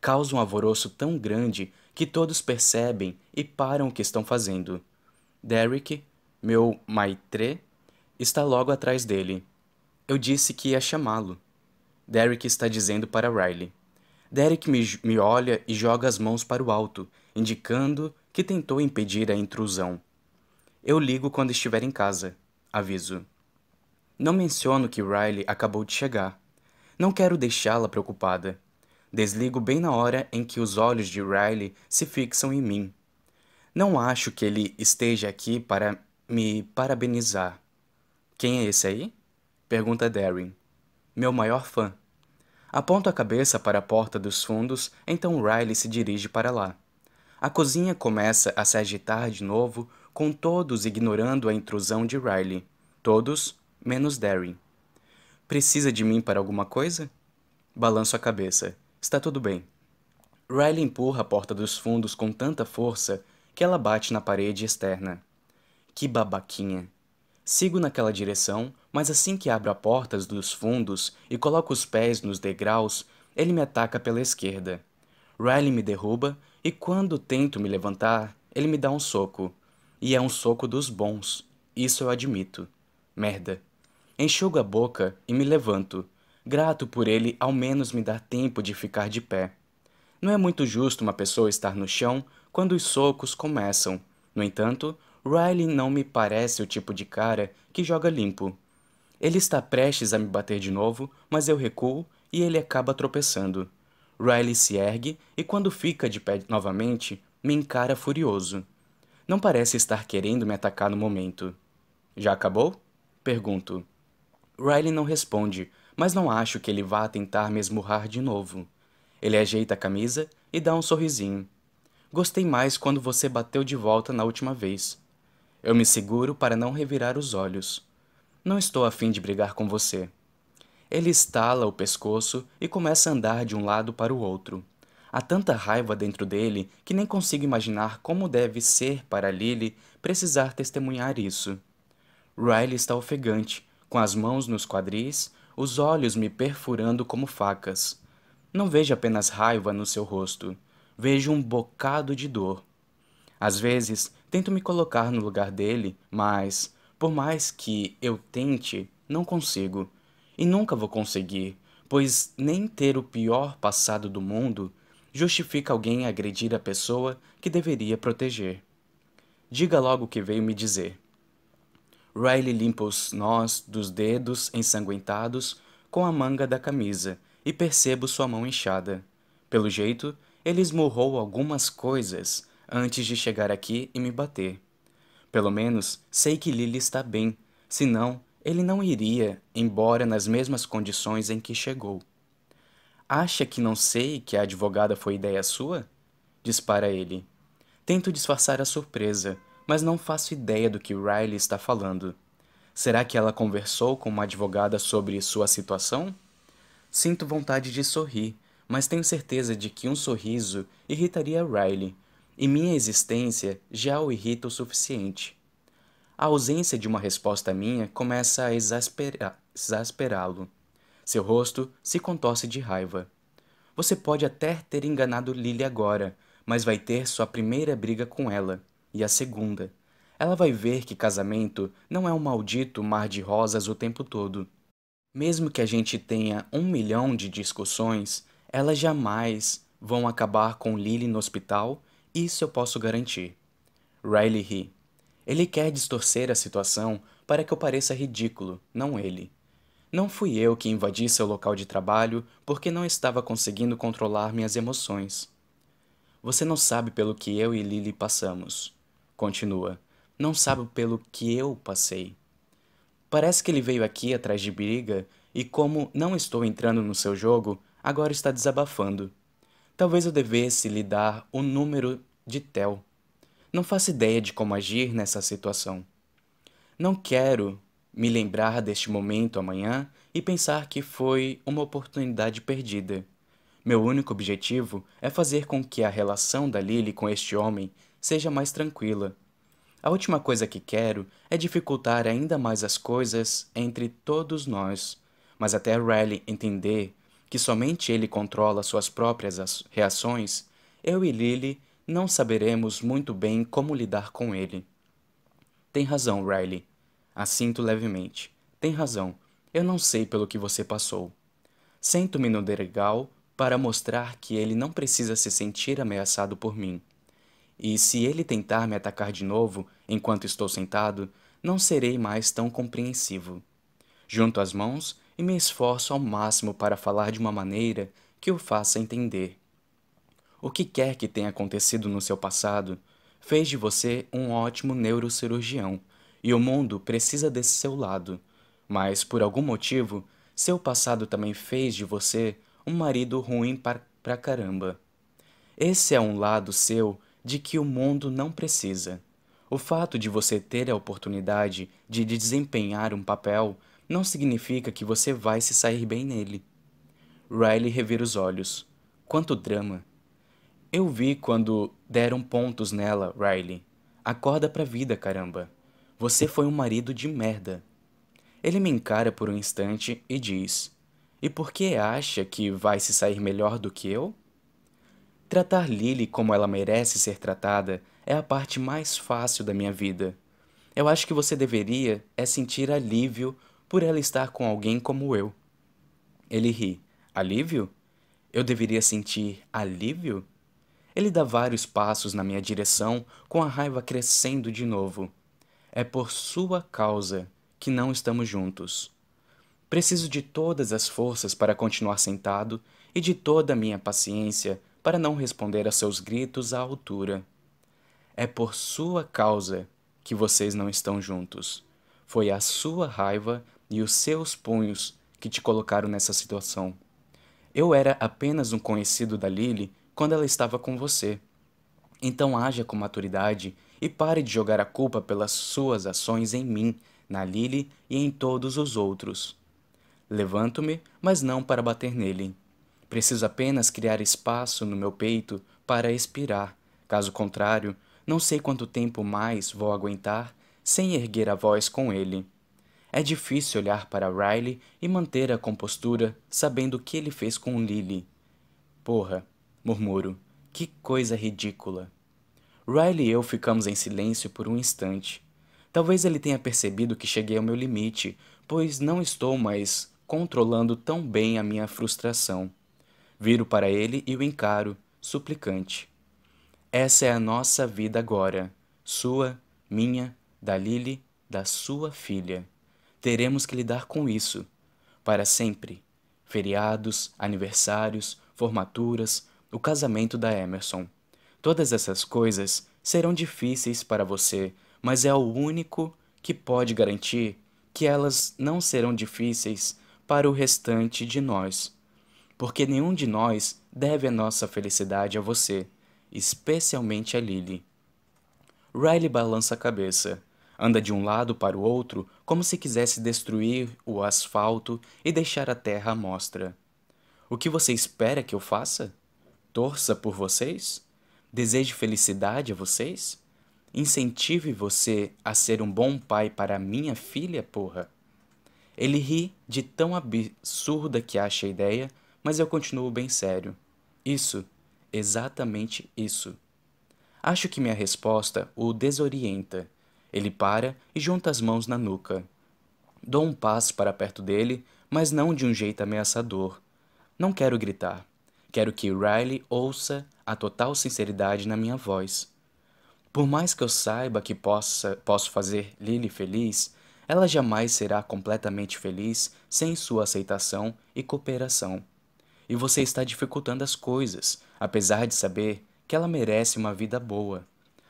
Causa um alvoroço tão grande que todos percebem e param o que estão fazendo. Derek, meu maitre, está logo atrás dele. Eu disse que ia chamá-lo. Derek está dizendo para Riley. Derek me, me olha e joga as mãos para o alto, indicando que tentou impedir a intrusão. Eu ligo quando estiver em casa, aviso. Não menciono que Riley acabou de chegar. Não quero deixá-la preocupada. Desligo bem na hora em que os olhos de Riley se fixam em mim. Não acho que ele esteja aqui para me parabenizar. Quem é esse aí? Pergunta Darren. Meu maior fã. Aponto a cabeça para a porta dos fundos, então Riley se dirige para lá. A cozinha começa a se agitar de novo, com todos ignorando a intrusão de Riley. Todos, menos Darren. Precisa de mim para alguma coisa? Balanço a cabeça. Está tudo bem. Riley empurra a porta dos fundos com tanta força que ela bate na parede externa. Que babaquinha. Sigo naquela direção, mas assim que abro a porta dos fundos e coloco os pés nos degraus, ele me ataca pela esquerda. Riley me derruba e quando tento me levantar, ele me dá um soco. E é um soco dos bons. Isso eu admito. Merda. Enxugo a boca e me levanto, grato por ele ao menos me dar tempo de ficar de pé. Não é muito justo uma pessoa estar no chão quando os socos começam. No entanto, Riley não me parece o tipo de cara que joga limpo. Ele está prestes a me bater de novo, mas eu recuo e ele acaba tropeçando. Riley se ergue e, quando fica de pé novamente, me encara furioso. Não parece estar querendo me atacar no momento. Já acabou? Pergunto. Riley não responde, mas não acho que ele vá tentar me esmurrar de novo. Ele ajeita a camisa e dá um sorrisinho. Gostei mais quando você bateu de volta na última vez. Eu me seguro para não revirar os olhos. Não estou afim de brigar com você. Ele estala o pescoço e começa a andar de um lado para o outro. Há tanta raiva dentro dele que nem consigo imaginar como deve ser para Lily precisar testemunhar isso. Riley está ofegante, com as mãos nos quadris, os olhos me perfurando como facas. Não vejo apenas raiva no seu rosto, vejo um bocado de dor. Às vezes, tento me colocar no lugar dele, mas, por mais que eu tente, não consigo. E nunca vou conseguir, pois nem ter o pior passado do mundo justifica alguém agredir a pessoa que deveria proteger. Diga logo o que veio me dizer. Riley limpa os nós dos dedos ensanguentados com a manga da camisa e percebo sua mão inchada. Pelo jeito, ele esmurrou algumas coisas antes de chegar aqui e me bater. Pelo menos sei que Lily está bem, senão ele não iria embora nas mesmas condições em que chegou. Acha que não sei que a advogada foi ideia sua? Dispara ele. Tento disfarçar a surpresa, mas não faço ideia do que Riley está falando. Será que ela conversou com uma advogada sobre sua situação? Sinto vontade de sorrir, mas tenho certeza de que um sorriso irritaria Riley, e minha existência já o irrita o suficiente. A ausência de uma resposta minha começa a exasperá-lo. Seu rosto se contorce de raiva. Você pode até ter enganado Lily agora, mas vai ter sua primeira briga com ela e a segunda. Ela vai ver que casamento não é um maldito mar de rosas o tempo todo. Mesmo que a gente tenha um milhão de discussões, elas jamais vão acabar com Lily no hospital, isso eu posso garantir. Riley ri. Ele quer distorcer a situação para que eu pareça ridículo, não ele. Não fui eu que invadi seu local de trabalho porque não estava conseguindo controlar minhas emoções. Você não sabe pelo que eu e Lily passamos. Continua. Não sabe pelo que eu passei. Parece que ele veio aqui atrás de briga e, como não estou entrando no seu jogo, agora está desabafando. Talvez eu devesse lhe dar o número de Tel. Não faço ideia de como agir nessa situação. Não quero me lembrar deste momento amanhã e pensar que foi uma oportunidade perdida. Meu único objetivo é fazer com que a relação da Lily com este homem seja mais tranquila. A última coisa que quero é dificultar ainda mais as coisas entre todos nós, mas até Riley entender que somente ele controla suas próprias reações, eu e Lily não saberemos muito bem como lidar com ele. Tem razão, Riley. Assinto levemente. Tem razão. Eu não sei pelo que você passou. Sento-me no degrau para mostrar que ele não precisa se sentir ameaçado por mim. E se ele tentar me atacar de novo enquanto estou sentado, não serei mais tão compreensivo. Junto as mãos e me esforço ao máximo para falar de uma maneira que o faça entender. O que quer que tenha acontecido no seu passado fez de você um ótimo neurocirurgião e o mundo precisa desse seu lado, mas por algum motivo, seu passado também fez de você um marido ruim pra, pra caramba. Esse é um lado seu de que o mundo não precisa. O fato de você ter a oportunidade de desempenhar um papel não significa que você vai se sair bem nele. Riley revira os olhos. Quanto drama! Eu vi quando deram pontos nela, Riley. Acorda pra vida, caramba. Você foi um marido de merda. Ele me encara por um instante e diz: E por que acha que vai se sair melhor do que eu? Tratar Lily como ela merece ser tratada é a parte mais fácil da minha vida. Eu acho que você deveria é sentir alívio por ela estar com alguém como eu. Ele ri. Alívio? Eu deveria sentir alívio? Ele dá vários passos na minha direção, com a raiva crescendo de novo. É por sua causa que não estamos juntos. Preciso de todas as forças para continuar sentado e de toda a minha paciência para não responder a seus gritos à altura. É por sua causa que vocês não estão juntos. Foi a sua raiva e os seus punhos que te colocaram nessa situação. Eu era apenas um conhecido da Lily quando ela estava com você. Então haja com maturidade e pare de jogar a culpa pelas suas ações em mim, na Lily e em todos os outros. Levanto-me, mas não para bater nele. Preciso apenas criar espaço no meu peito para expirar. Caso contrário, não sei quanto tempo mais vou aguentar sem erguer a voz com ele. É difícil olhar para Riley e manter a compostura sabendo o que ele fez com Lily. Porra, murmuro, que coisa ridícula. Riley e eu ficamos em silêncio por um instante. Talvez ele tenha percebido que cheguei ao meu limite, pois não estou mais controlando tão bem a minha frustração. Viro para ele e o encaro, suplicante. Essa é a nossa vida agora, sua, minha, da Lily, da sua filha. Teremos que lidar com isso, para sempre. Feriados, aniversários, formaturas, o casamento da Emerson. Todas essas coisas serão difíceis para você, mas é o único que pode garantir que elas não serão difíceis para o restante de nós. Porque nenhum de nós deve a nossa felicidade a você, especialmente a Lily. Riley balança a cabeça, anda de um lado para o outro como se quisesse destruir o asfalto e deixar a terra à mostra. O que você espera que eu faça? Torça por vocês? Deseje felicidade a vocês? Incentive você a ser um bom pai para minha filha, porra? Ele ri de tão absurda que acha a ideia, mas eu continuo bem sério. Isso, exatamente isso. Acho que minha resposta o desorienta. Ele para e junta as mãos na nuca. Dou um passo para perto dele, mas não de um jeito ameaçador. Não quero gritar. Quero que Riley ouça a total sinceridade na minha voz. Por mais que eu saiba que possa, posso fazer Lily feliz, ela jamais será completamente feliz sem sua aceitação e cooperação. E você está dificultando as coisas, apesar de saber que ela merece uma vida boa.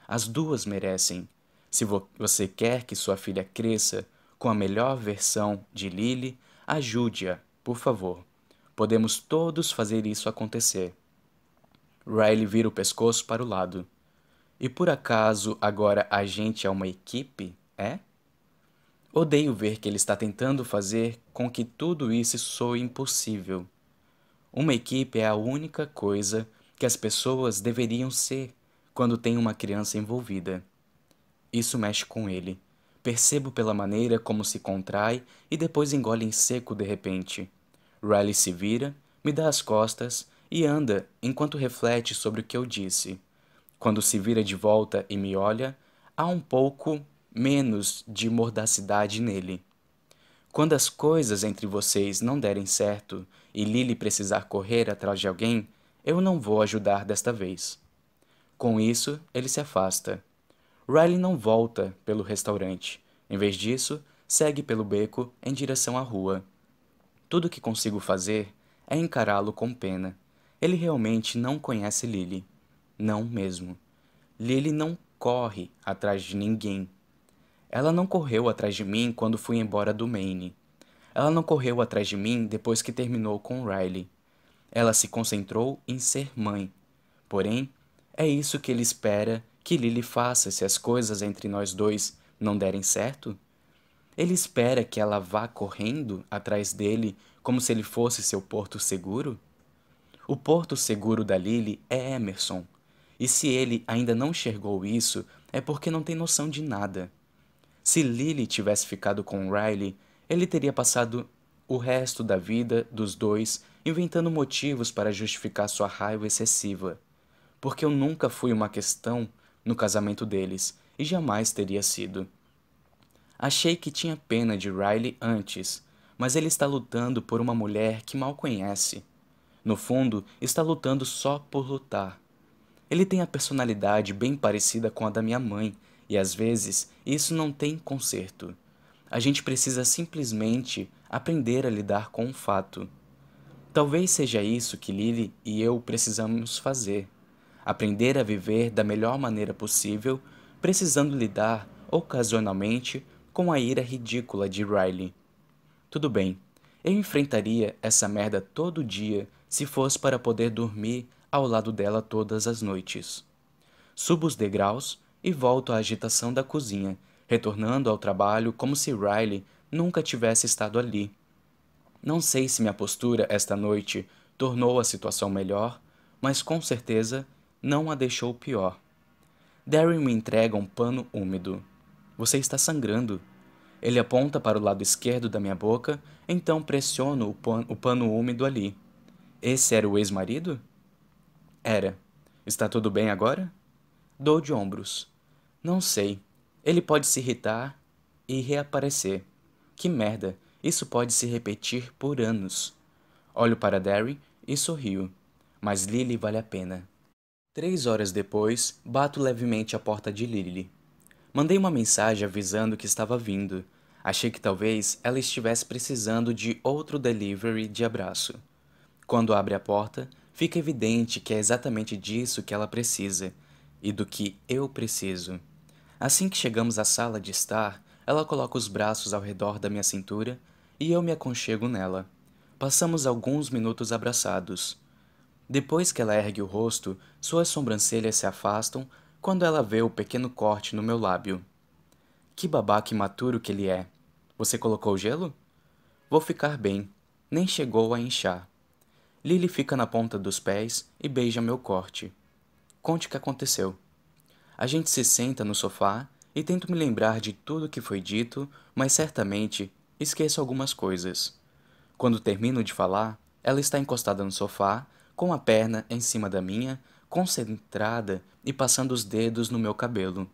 As duas merecem. Se vo você quer que sua filha cresça com a melhor versão de Lily, ajude-a, por favor. Podemos todos fazer isso acontecer. Riley vira o pescoço para o lado. E por acaso agora a gente é uma equipe, é? Odeio ver que ele está tentando fazer com que tudo isso soe impossível. Uma equipe é a única coisa que as pessoas deveriam ser quando tem uma criança envolvida. Isso mexe com ele. Percebo pela maneira como se contrai e depois engole em seco de repente. Riley se vira, me dá as costas e anda enquanto reflete sobre o que eu disse. Quando se vira de volta e me olha, há um pouco menos de mordacidade nele. Quando as coisas entre vocês não derem certo e Lily precisar correr atrás de alguém, eu não vou ajudar desta vez. Com isso, ele se afasta. Riley não volta pelo restaurante. Em vez disso, segue pelo beco em direção à rua. Tudo o que consigo fazer é encará-lo com pena. Ele realmente não conhece Lily. Não mesmo. Lily não corre atrás de ninguém. Ela não correu atrás de mim quando fui embora do Maine. Ela não correu atrás de mim depois que terminou com Riley. Ela se concentrou em ser mãe. Porém, é isso que ele espera que Lily faça se as coisas entre nós dois não derem certo? Ele espera que ela vá correndo atrás dele como se ele fosse seu porto seguro? O porto seguro da Lily é Emerson. E se ele ainda não enxergou isso, é porque não tem noção de nada. Se Lily tivesse ficado com Riley, ele teria passado o resto da vida dos dois inventando motivos para justificar sua raiva excessiva. Porque eu nunca fui uma questão no casamento deles e jamais teria sido. Achei que tinha pena de Riley antes, mas ele está lutando por uma mulher que mal conhece. No fundo, está lutando só por lutar. Ele tem a personalidade bem parecida com a da minha mãe e às vezes isso não tem conserto. A gente precisa simplesmente aprender a lidar com o fato. Talvez seja isso que Lily e eu precisamos fazer. Aprender a viver da melhor maneira possível, precisando lidar, ocasionalmente, com a ira ridícula de Riley. Tudo bem, eu enfrentaria essa merda todo dia se fosse para poder dormir ao lado dela todas as noites. Subo os degraus e volto à agitação da cozinha, retornando ao trabalho como se Riley nunca tivesse estado ali. Não sei se minha postura esta noite tornou a situação melhor, mas com certeza não a deixou pior. Darren me entrega um pano úmido. Você está sangrando. Ele aponta para o lado esquerdo da minha boca, então pressiono o, pan o pano úmido ali. Esse era o ex-marido? Era. Está tudo bem agora? Dou de ombros. Não sei. Ele pode se irritar e reaparecer. Que merda! Isso pode se repetir por anos. Olho para Derry e sorrio. Mas Lily vale a pena. Três horas depois, bato levemente a porta de Lily. Mandei uma mensagem avisando que estava vindo. Achei que talvez ela estivesse precisando de outro delivery de abraço. Quando abre a porta, fica evidente que é exatamente disso que ela precisa e do que eu preciso. Assim que chegamos à sala de estar, ela coloca os braços ao redor da minha cintura e eu me aconchego nela. Passamos alguns minutos abraçados. Depois que ela ergue o rosto, suas sobrancelhas se afastam quando ela vê o pequeno corte no meu lábio. Que babaca imaturo que ele é. Você colocou gelo? Vou ficar bem. Nem chegou a inchar. Lily fica na ponta dos pés e beija meu corte. Conte o que aconteceu. A gente se senta no sofá e tento me lembrar de tudo que foi dito, mas certamente esqueço algumas coisas. Quando termino de falar, ela está encostada no sofá, com a perna em cima da minha, concentrada e passando os dedos no meu cabelo.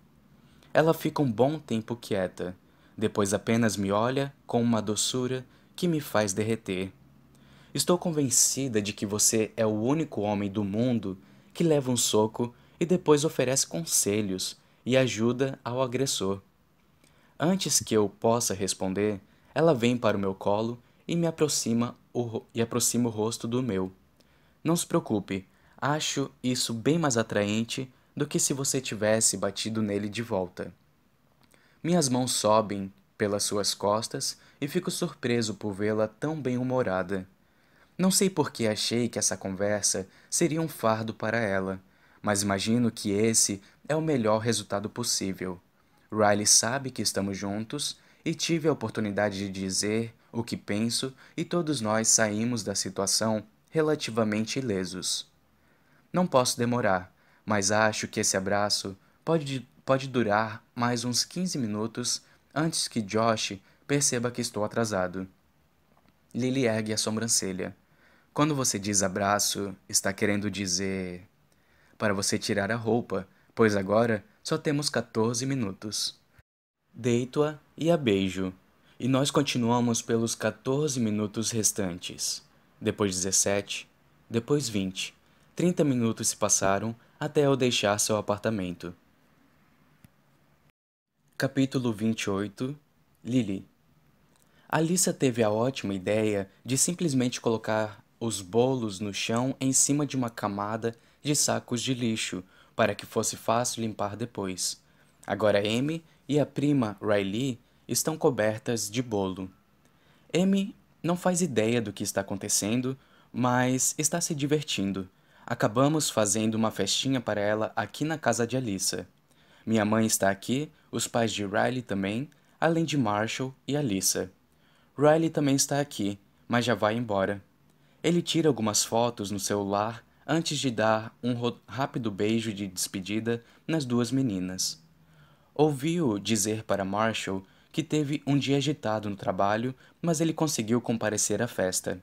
Ela fica um bom tempo quieta, depois apenas me olha com uma doçura que me faz derreter. Estou convencida de que você é o único homem do mundo que leva um soco e depois oferece conselhos e ajuda ao agressor. Antes que eu possa responder, ela vem para o meu colo e me aproxima o, e aproxima o rosto do meu. Não se preocupe, acho isso bem mais atraente do que se você tivesse batido nele de volta. Minhas mãos sobem pelas suas costas e fico surpreso por vê-la tão bem-humorada. Não sei por que achei que essa conversa seria um fardo para ela, mas imagino que esse é o melhor resultado possível. Riley sabe que estamos juntos e tive a oportunidade de dizer o que penso e todos nós saímos da situação relativamente ilesos. Não posso demorar, mas acho que esse abraço pode, pode durar mais uns 15 minutos antes que Josh perceba que estou atrasado. Lily ergue a sobrancelha. Quando você diz abraço, está querendo dizer para você tirar a roupa, pois agora só temos 14 minutos. Deito-a e a beijo, e nós continuamos pelos 14 minutos restantes. Depois 17, depois 20. 30 minutos se passaram até eu deixar seu apartamento. Capítulo 28 Lily Alissa teve a ótima ideia de simplesmente colocar os bolos no chão em cima de uma camada de sacos de lixo para que fosse fácil limpar depois. Agora Amy e a prima Riley estão cobertas de bolo. Amy não faz ideia do que está acontecendo, mas está se divertindo. Acabamos fazendo uma festinha para ela aqui na casa de Alissa. Minha mãe está aqui, os pais de Riley também, além de Marshall e Alissa. Riley também está aqui, mas já vai embora. Ele tira algumas fotos no celular antes de dar um rápido beijo de despedida nas duas meninas. Ouviu dizer para Marshall que teve um dia agitado no trabalho, mas ele conseguiu comparecer à festa.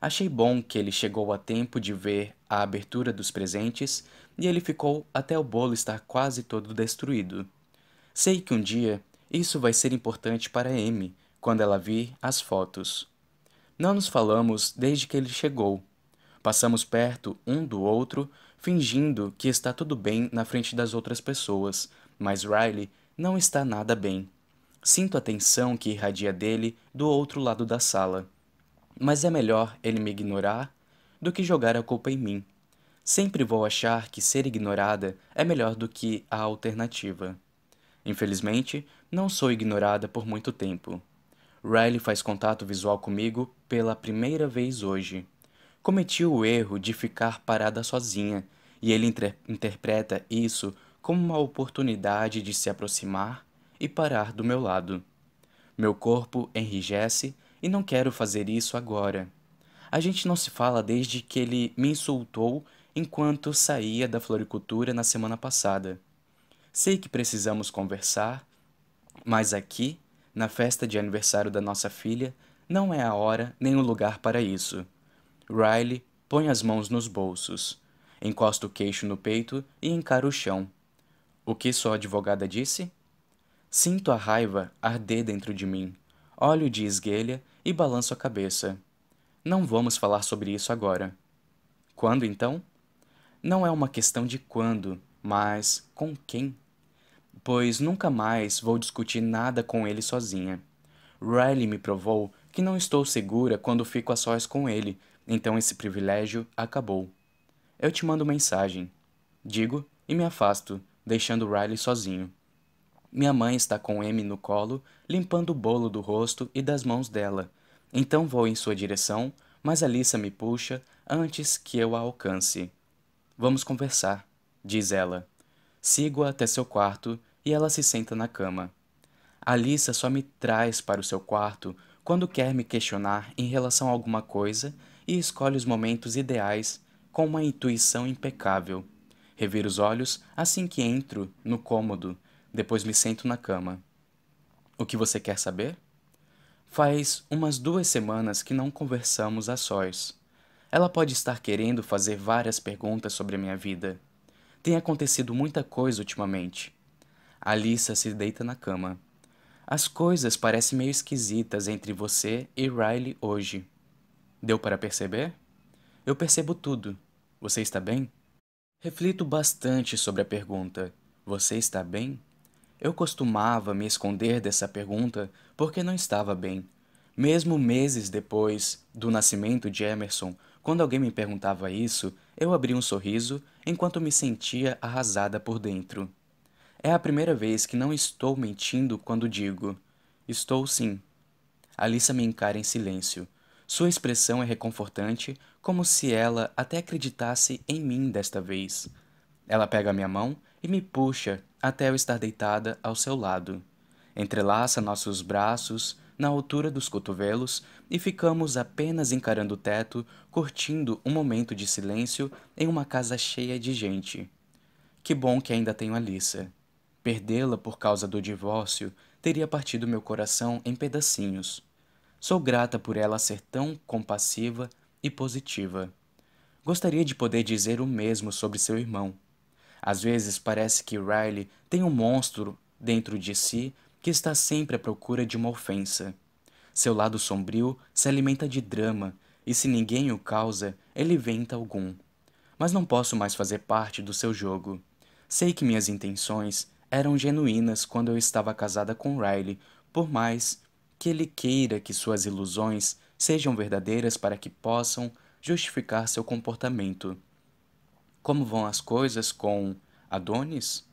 Achei bom que ele chegou a tempo de ver a abertura dos presentes e ele ficou até o bolo estar quase todo destruído. Sei que um dia isso vai ser importante para Amy quando ela vir as fotos. Não nos falamos desde que ele chegou, Passamos perto um do outro, fingindo que está tudo bem na frente das outras pessoas, mas Riley não está nada bem. Sinto a tensão que irradia dele do outro lado da sala. Mas é melhor ele me ignorar do que jogar a culpa em mim. Sempre vou achar que ser ignorada é melhor do que a alternativa. Infelizmente, não sou ignorada por muito tempo. Riley faz contato visual comigo pela primeira vez hoje. Cometi o erro de ficar parada sozinha, e ele inter interpreta isso como uma oportunidade de se aproximar e parar do meu lado. Meu corpo enrijece e não quero fazer isso agora. A gente não se fala desde que ele me insultou enquanto saía da floricultura na semana passada. Sei que precisamos conversar, mas aqui, na festa de aniversário da nossa filha, não é a hora nem o lugar para isso. Riley põe as mãos nos bolsos, encosta o queixo no peito e encara o chão. O que sua advogada disse? Sinto a raiva arder dentro de mim. Olho de esguelha e balanço a cabeça. Não vamos falar sobre isso agora. Quando então? Não é uma questão de quando, mas com quem? Pois nunca mais vou discutir nada com ele sozinha. Riley me provou que não estou segura quando fico a sós com ele, então esse privilégio acabou. Eu te mando mensagem. Digo e me afasto, deixando Riley sozinho. Minha mãe está com M no colo, limpando o bolo do rosto e das mãos dela. Então vou em sua direção, mas Alissa me puxa antes que eu a alcance. Vamos conversar, diz ela. Sigo-a até seu quarto e ela se senta na cama. Alissa só me traz para o seu quarto quando quer me questionar em relação a alguma coisa e escolhe os momentos ideais com uma intuição impecável. Reviro os olhos assim que entro no cômodo, depois me sento na cama. O que você quer saber? Faz umas duas semanas que não conversamos a sós. Ela pode estar querendo fazer várias perguntas sobre a minha vida. Tem acontecido muita coisa ultimamente. Alissa se deita na cama. As coisas parecem meio esquisitas entre você e Riley hoje. Deu para perceber? Eu percebo tudo. Você está bem? Reflito bastante sobre a pergunta: Você está bem? Eu costumava me esconder dessa pergunta porque não estava bem. Mesmo meses depois do nascimento de Emerson, quando alguém me perguntava isso, eu abria um sorriso enquanto me sentia arrasada por dentro. É a primeira vez que não estou mentindo quando digo: Estou sim. Alissa me encara em silêncio. Sua expressão é reconfortante, como se ela até acreditasse em mim desta vez. Ela pega minha mão e me puxa até eu estar deitada ao seu lado. Entrelaça nossos braços na altura dos cotovelos e ficamos apenas encarando o teto, curtindo um momento de silêncio em uma casa cheia de gente. Que bom que ainda tenho Alissa. Perdê-la por causa do divórcio teria partido meu coração em pedacinhos. Sou grata por ela ser tão compassiva e positiva. Gostaria de poder dizer o mesmo sobre seu irmão. Às vezes parece que Riley tem um monstro dentro de si que está sempre à procura de uma ofensa. Seu lado sombrio se alimenta de drama, e se ninguém o causa, ele inventa algum. Mas não posso mais fazer parte do seu jogo. Sei que minhas intenções eram genuínas quando eu estava casada com Riley, por mais que ele queira que suas ilusões sejam verdadeiras para que possam justificar seu comportamento. Como vão as coisas com Adonis?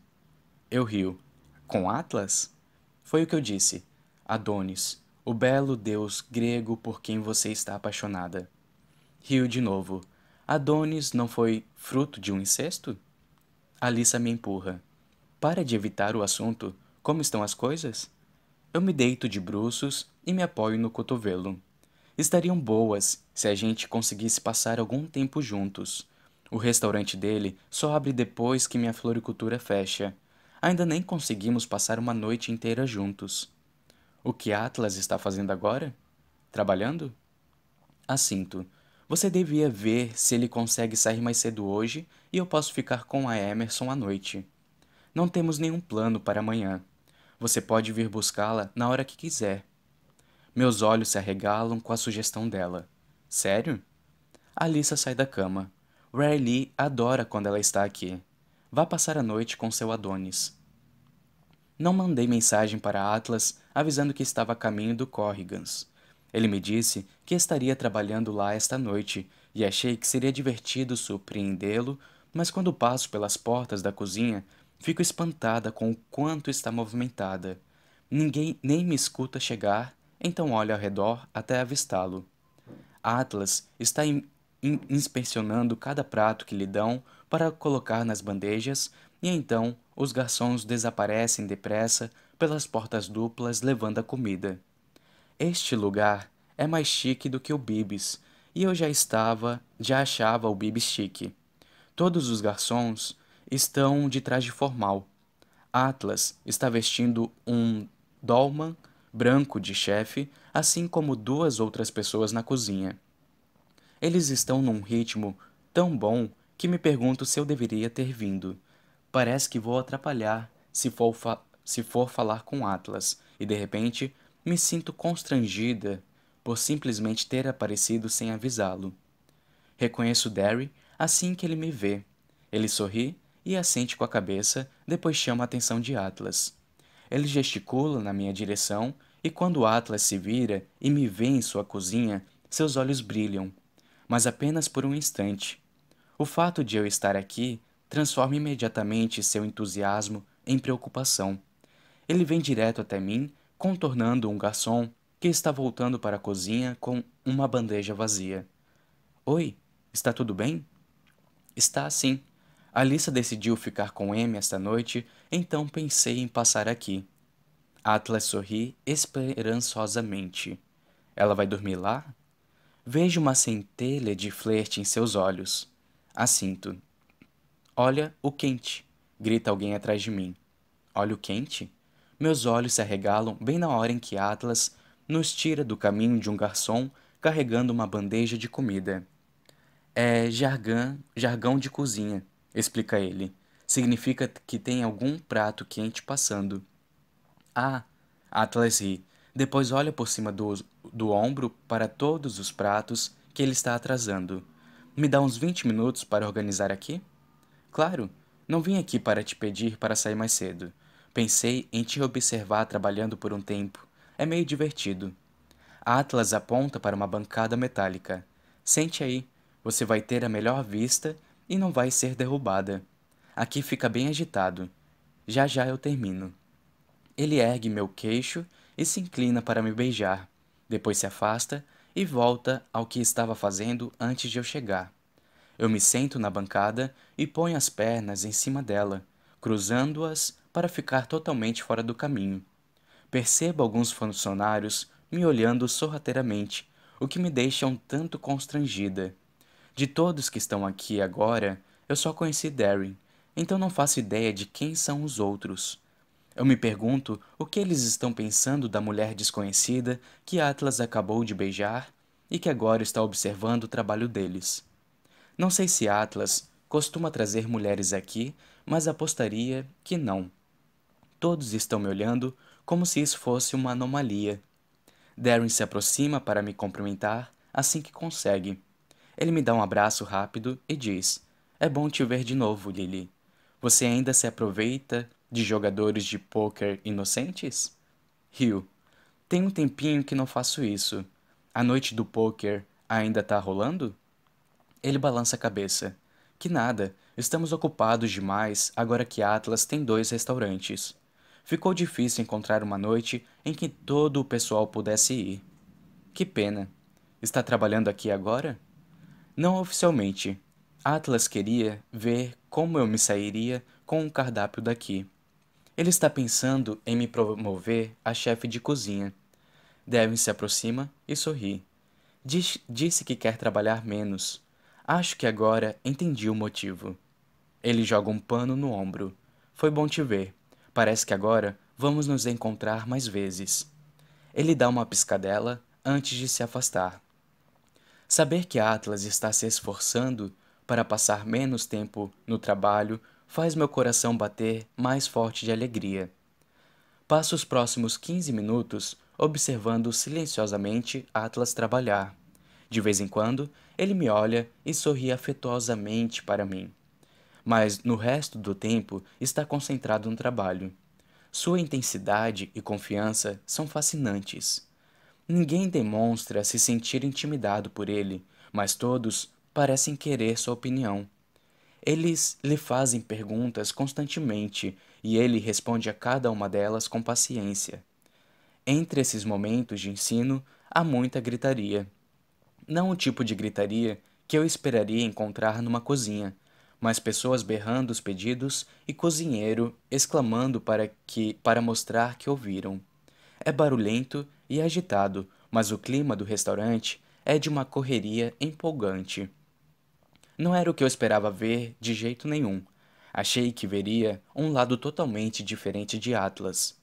Eu rio. Com Atlas? Foi o que eu disse. Adonis, o belo deus grego por quem você está apaixonada. Rio de novo. Adonis não foi fruto de um incesto? Alissa me empurra. Para de evitar o assunto. Como estão as coisas? Eu me deito de bruços e me apoio no cotovelo. Estariam boas se a gente conseguisse passar algum tempo juntos. O restaurante dele só abre depois que minha floricultura fecha Ainda nem conseguimos passar uma noite inteira juntos. O que Atlas está fazendo agora? Trabalhando? Assinto. Você devia ver se ele consegue sair mais cedo hoje e eu posso ficar com a Emerson à noite. Não temos nenhum plano para amanhã. Você pode vir buscá-la na hora que quiser. Meus olhos se arregalam com a sugestão dela. Sério? Alissa sai da cama. Riley adora quando ela está aqui. Vá passar a noite com seu Adonis. Não mandei mensagem para Atlas avisando que estava a caminho do Corrigans. Ele me disse que estaria trabalhando lá esta noite e achei que seria divertido surpreendê-lo, mas quando passo pelas portas da cozinha, fico espantada com o quanto está movimentada. Ninguém nem me escuta chegar, então olho ao redor até avistá-lo. Atlas está in, in, inspecionando cada prato que lhe dão para colocar nas bandejas, e então os garçons desaparecem depressa pelas portas duplas levando a comida. Este lugar é mais chique do que o Bibis, e eu já estava, já achava o Bibis chique. Todos os garçons estão de traje formal. Atlas está vestindo um dolman branco de chefe, assim como duas outras pessoas na cozinha. Eles estão num ritmo tão bom que me pergunto se eu deveria ter vindo. Parece que vou atrapalhar se for, se for falar com Atlas, e de repente me sinto constrangida por simplesmente ter aparecido sem avisá-lo. Reconheço Derry assim que ele me vê. Ele sorri e assente com a cabeça, depois chama a atenção de Atlas. Ele gesticula na minha direção e quando Atlas se vira e me vê em sua cozinha, seus olhos brilham, mas apenas por um instante. O fato de eu estar aqui transforma imediatamente seu entusiasmo em preocupação. Ele vem direto até mim, contornando um garçom que está voltando para a cozinha com uma bandeja vazia. Oi, está tudo bem? Está sim. Alissa decidiu ficar com M esta noite, então pensei em passar aqui. Atlas sorri esperançosamente. Ela vai dormir lá? Vejo uma centelha de flerte em seus olhos. Assinto. Olha o quente! grita alguém atrás de mim. Olha o quente? Meus olhos se arregalam bem na hora em que Atlas nos tira do caminho de um garçom carregando uma bandeja de comida. É jargão, jargão de cozinha explica ele. Significa que tem algum prato quente passando. Ah, Atlas ri. Depois olha por cima do, do ombro para todos os pratos que ele está atrasando. Me dá uns 20 minutos para organizar aqui? Claro, não vim aqui para te pedir para sair mais cedo. Pensei em te observar trabalhando por um tempo. É meio divertido. Atlas aponta para uma bancada metálica. Sente aí, você vai ter a melhor vista e não vai ser derrubada. Aqui fica bem agitado. Já já eu termino. Ele ergue meu queixo e se inclina para me beijar. Depois se afasta e volta ao que estava fazendo antes de eu chegar. Eu me sento na bancada e ponho as pernas em cima dela, cruzando-as para ficar totalmente fora do caminho. Percebo alguns funcionários me olhando sorrateiramente, o que me deixa um tanto constrangida. De todos que estão aqui agora, eu só conheci Darren, então não faço ideia de quem são os outros. Eu me pergunto o que eles estão pensando da mulher desconhecida que Atlas acabou de beijar e que agora está observando o trabalho deles. Não sei se Atlas costuma trazer mulheres aqui, mas apostaria que não. Todos estão me olhando como se isso fosse uma anomalia. Darren se aproxima para me cumprimentar assim que consegue. Ele me dá um abraço rápido e diz: É bom te ver de novo, Lily. Você ainda se aproveita de jogadores de pôquer inocentes? Rio. Tem um tempinho que não faço isso. A noite do pôquer ainda tá rolando? Ele balança a cabeça. Que nada, estamos ocupados demais agora que Atlas tem dois restaurantes. Ficou difícil encontrar uma noite em que todo o pessoal pudesse ir. Que pena. Está trabalhando aqui agora? Não oficialmente. Atlas queria ver como eu me sairia com o um cardápio daqui. Ele está pensando em me promover a chefe de cozinha. Devin se aproxima e sorri. Diz, disse que quer trabalhar menos. Acho que agora entendi o motivo. Ele joga um pano no ombro. Foi bom te ver. Parece que agora vamos nos encontrar mais vezes. Ele dá uma piscadela antes de se afastar. Saber que Atlas está se esforçando para passar menos tempo no trabalho faz meu coração bater mais forte de alegria. Passo os próximos 15 minutos observando silenciosamente Atlas trabalhar. De vez em quando, ele me olha e sorri afetuosamente para mim. Mas no resto do tempo está concentrado no trabalho. Sua intensidade e confiança são fascinantes. Ninguém demonstra se sentir intimidado por ele, mas todos parecem querer sua opinião. Eles lhe fazem perguntas constantemente e ele responde a cada uma delas com paciência. Entre esses momentos de ensino há muita gritaria. Não o tipo de gritaria que eu esperaria encontrar numa cozinha, mas pessoas berrando os pedidos e cozinheiro exclamando para que para mostrar que ouviram. É barulhento e agitado, mas o clima do restaurante é de uma correria empolgante. Não era o que eu esperava ver de jeito nenhum. Achei que veria um lado totalmente diferente de Atlas,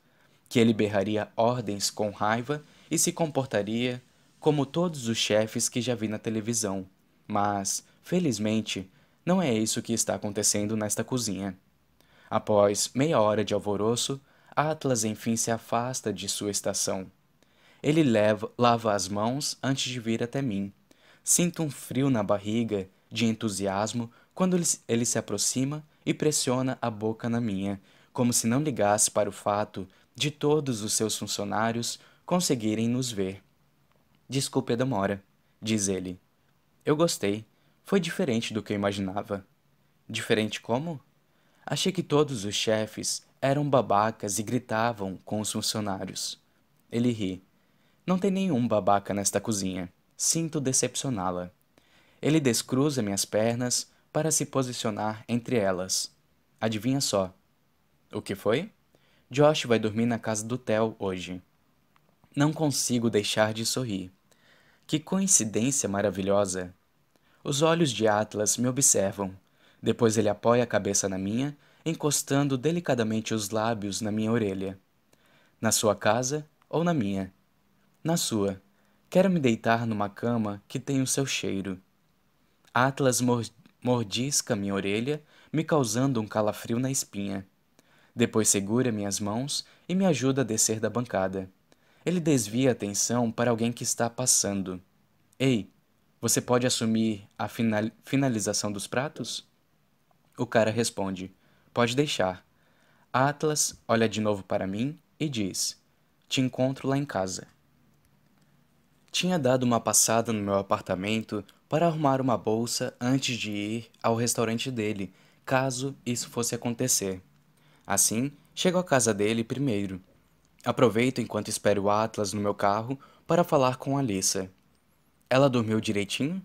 que ele berraria ordens com raiva e se comportaria como todos os chefes que já vi na televisão. Mas, felizmente, não é isso que está acontecendo nesta cozinha. Após meia hora de alvoroço, Atlas enfim se afasta de sua estação. Ele leva, lava as mãos antes de vir até mim. Sinto um frio na barriga de entusiasmo quando ele, se aproxima e pressiona a boca na minha, como se não ligasse para o fato de todos os seus funcionários conseguirem nos ver. Desculpe a demora, diz ele. Eu gostei. Foi diferente do que eu imaginava. Diferente como? Achei que todos os chefes eram babacas e gritavam com os funcionários. Ele ri. Não tem nenhum babaca nesta cozinha. Sinto decepcioná-la. Ele descruza minhas pernas para se posicionar entre elas. Adivinha só. O que foi? Josh vai dormir na casa do Theo hoje. Não consigo deixar de sorrir. Que coincidência maravilhosa! Os olhos de Atlas me observam. Depois ele apoia a cabeça na minha, encostando delicadamente os lábios na minha orelha. Na sua casa ou na minha? Na sua. Quero me deitar numa cama que tem o seu cheiro. Atlas mordisca minha orelha, me causando um calafrio na espinha. Depois segura minhas mãos e me ajuda a descer da bancada. Ele desvia a atenção para alguém que está passando. Ei, você pode assumir a final finalização dos pratos? O cara responde: Pode deixar. Atlas olha de novo para mim e diz: Te encontro lá em casa. Tinha dado uma passada no meu apartamento para arrumar uma bolsa antes de ir ao restaurante dele, caso isso fosse acontecer. Assim, chego à casa dele primeiro. Aproveito enquanto espero o Atlas no meu carro para falar com Alissa. Ela dormiu direitinho?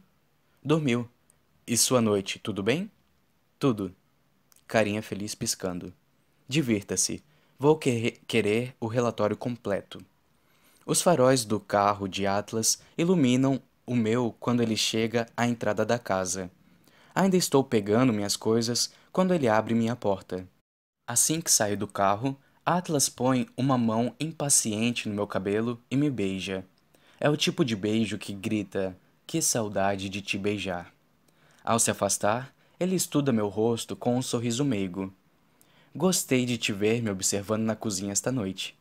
Dormiu. E sua noite, tudo bem? Tudo. Carinha feliz piscando. Divirta-se. Vou querer o relatório completo. Os faróis do carro de Atlas iluminam o meu quando ele chega à entrada da casa. Ainda estou pegando minhas coisas quando ele abre minha porta. Assim que saio do carro, Atlas põe uma mão impaciente no meu cabelo e me beija. É o tipo de beijo que grita: Que saudade de te beijar. Ao se afastar, ele estuda meu rosto com um sorriso meigo. Gostei de te ver me observando na cozinha esta noite.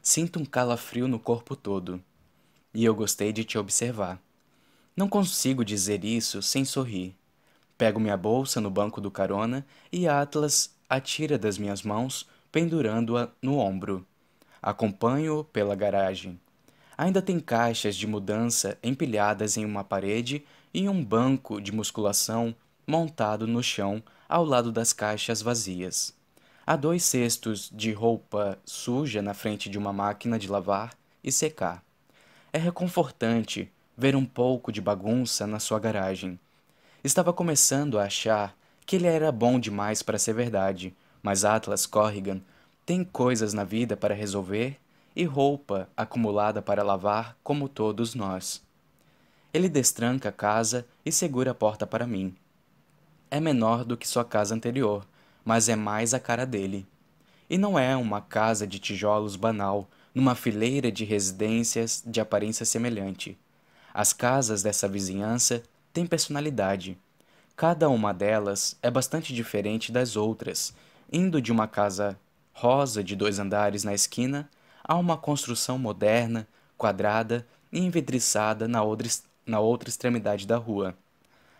Sinto um calafrio no corpo todo. E eu gostei de te observar. Não consigo dizer isso sem sorrir. Pego minha bolsa no banco do carona e Atlas a tira das minhas mãos, pendurando-a no ombro. Acompanho-o pela garagem. Ainda tem caixas de mudança empilhadas em uma parede e um banco de musculação montado no chão ao lado das caixas vazias. Há dois cestos de roupa suja na frente de uma máquina de lavar e secar. É reconfortante ver um pouco de bagunça na sua garagem. Estava começando a achar que ele era bom demais para ser verdade, mas Atlas Corrigan tem coisas na vida para resolver e roupa acumulada para lavar, como todos nós. Ele destranca a casa e segura a porta para mim. É menor do que sua casa anterior, mas é mais a cara dele. E não é uma casa de tijolos banal, numa fileira de residências de aparência semelhante. As casas dessa vizinhança têm personalidade. Cada uma delas é bastante diferente das outras, indo de uma casa rosa de dois andares na esquina há uma construção moderna, quadrada e envidriçada na outra, na outra extremidade da rua.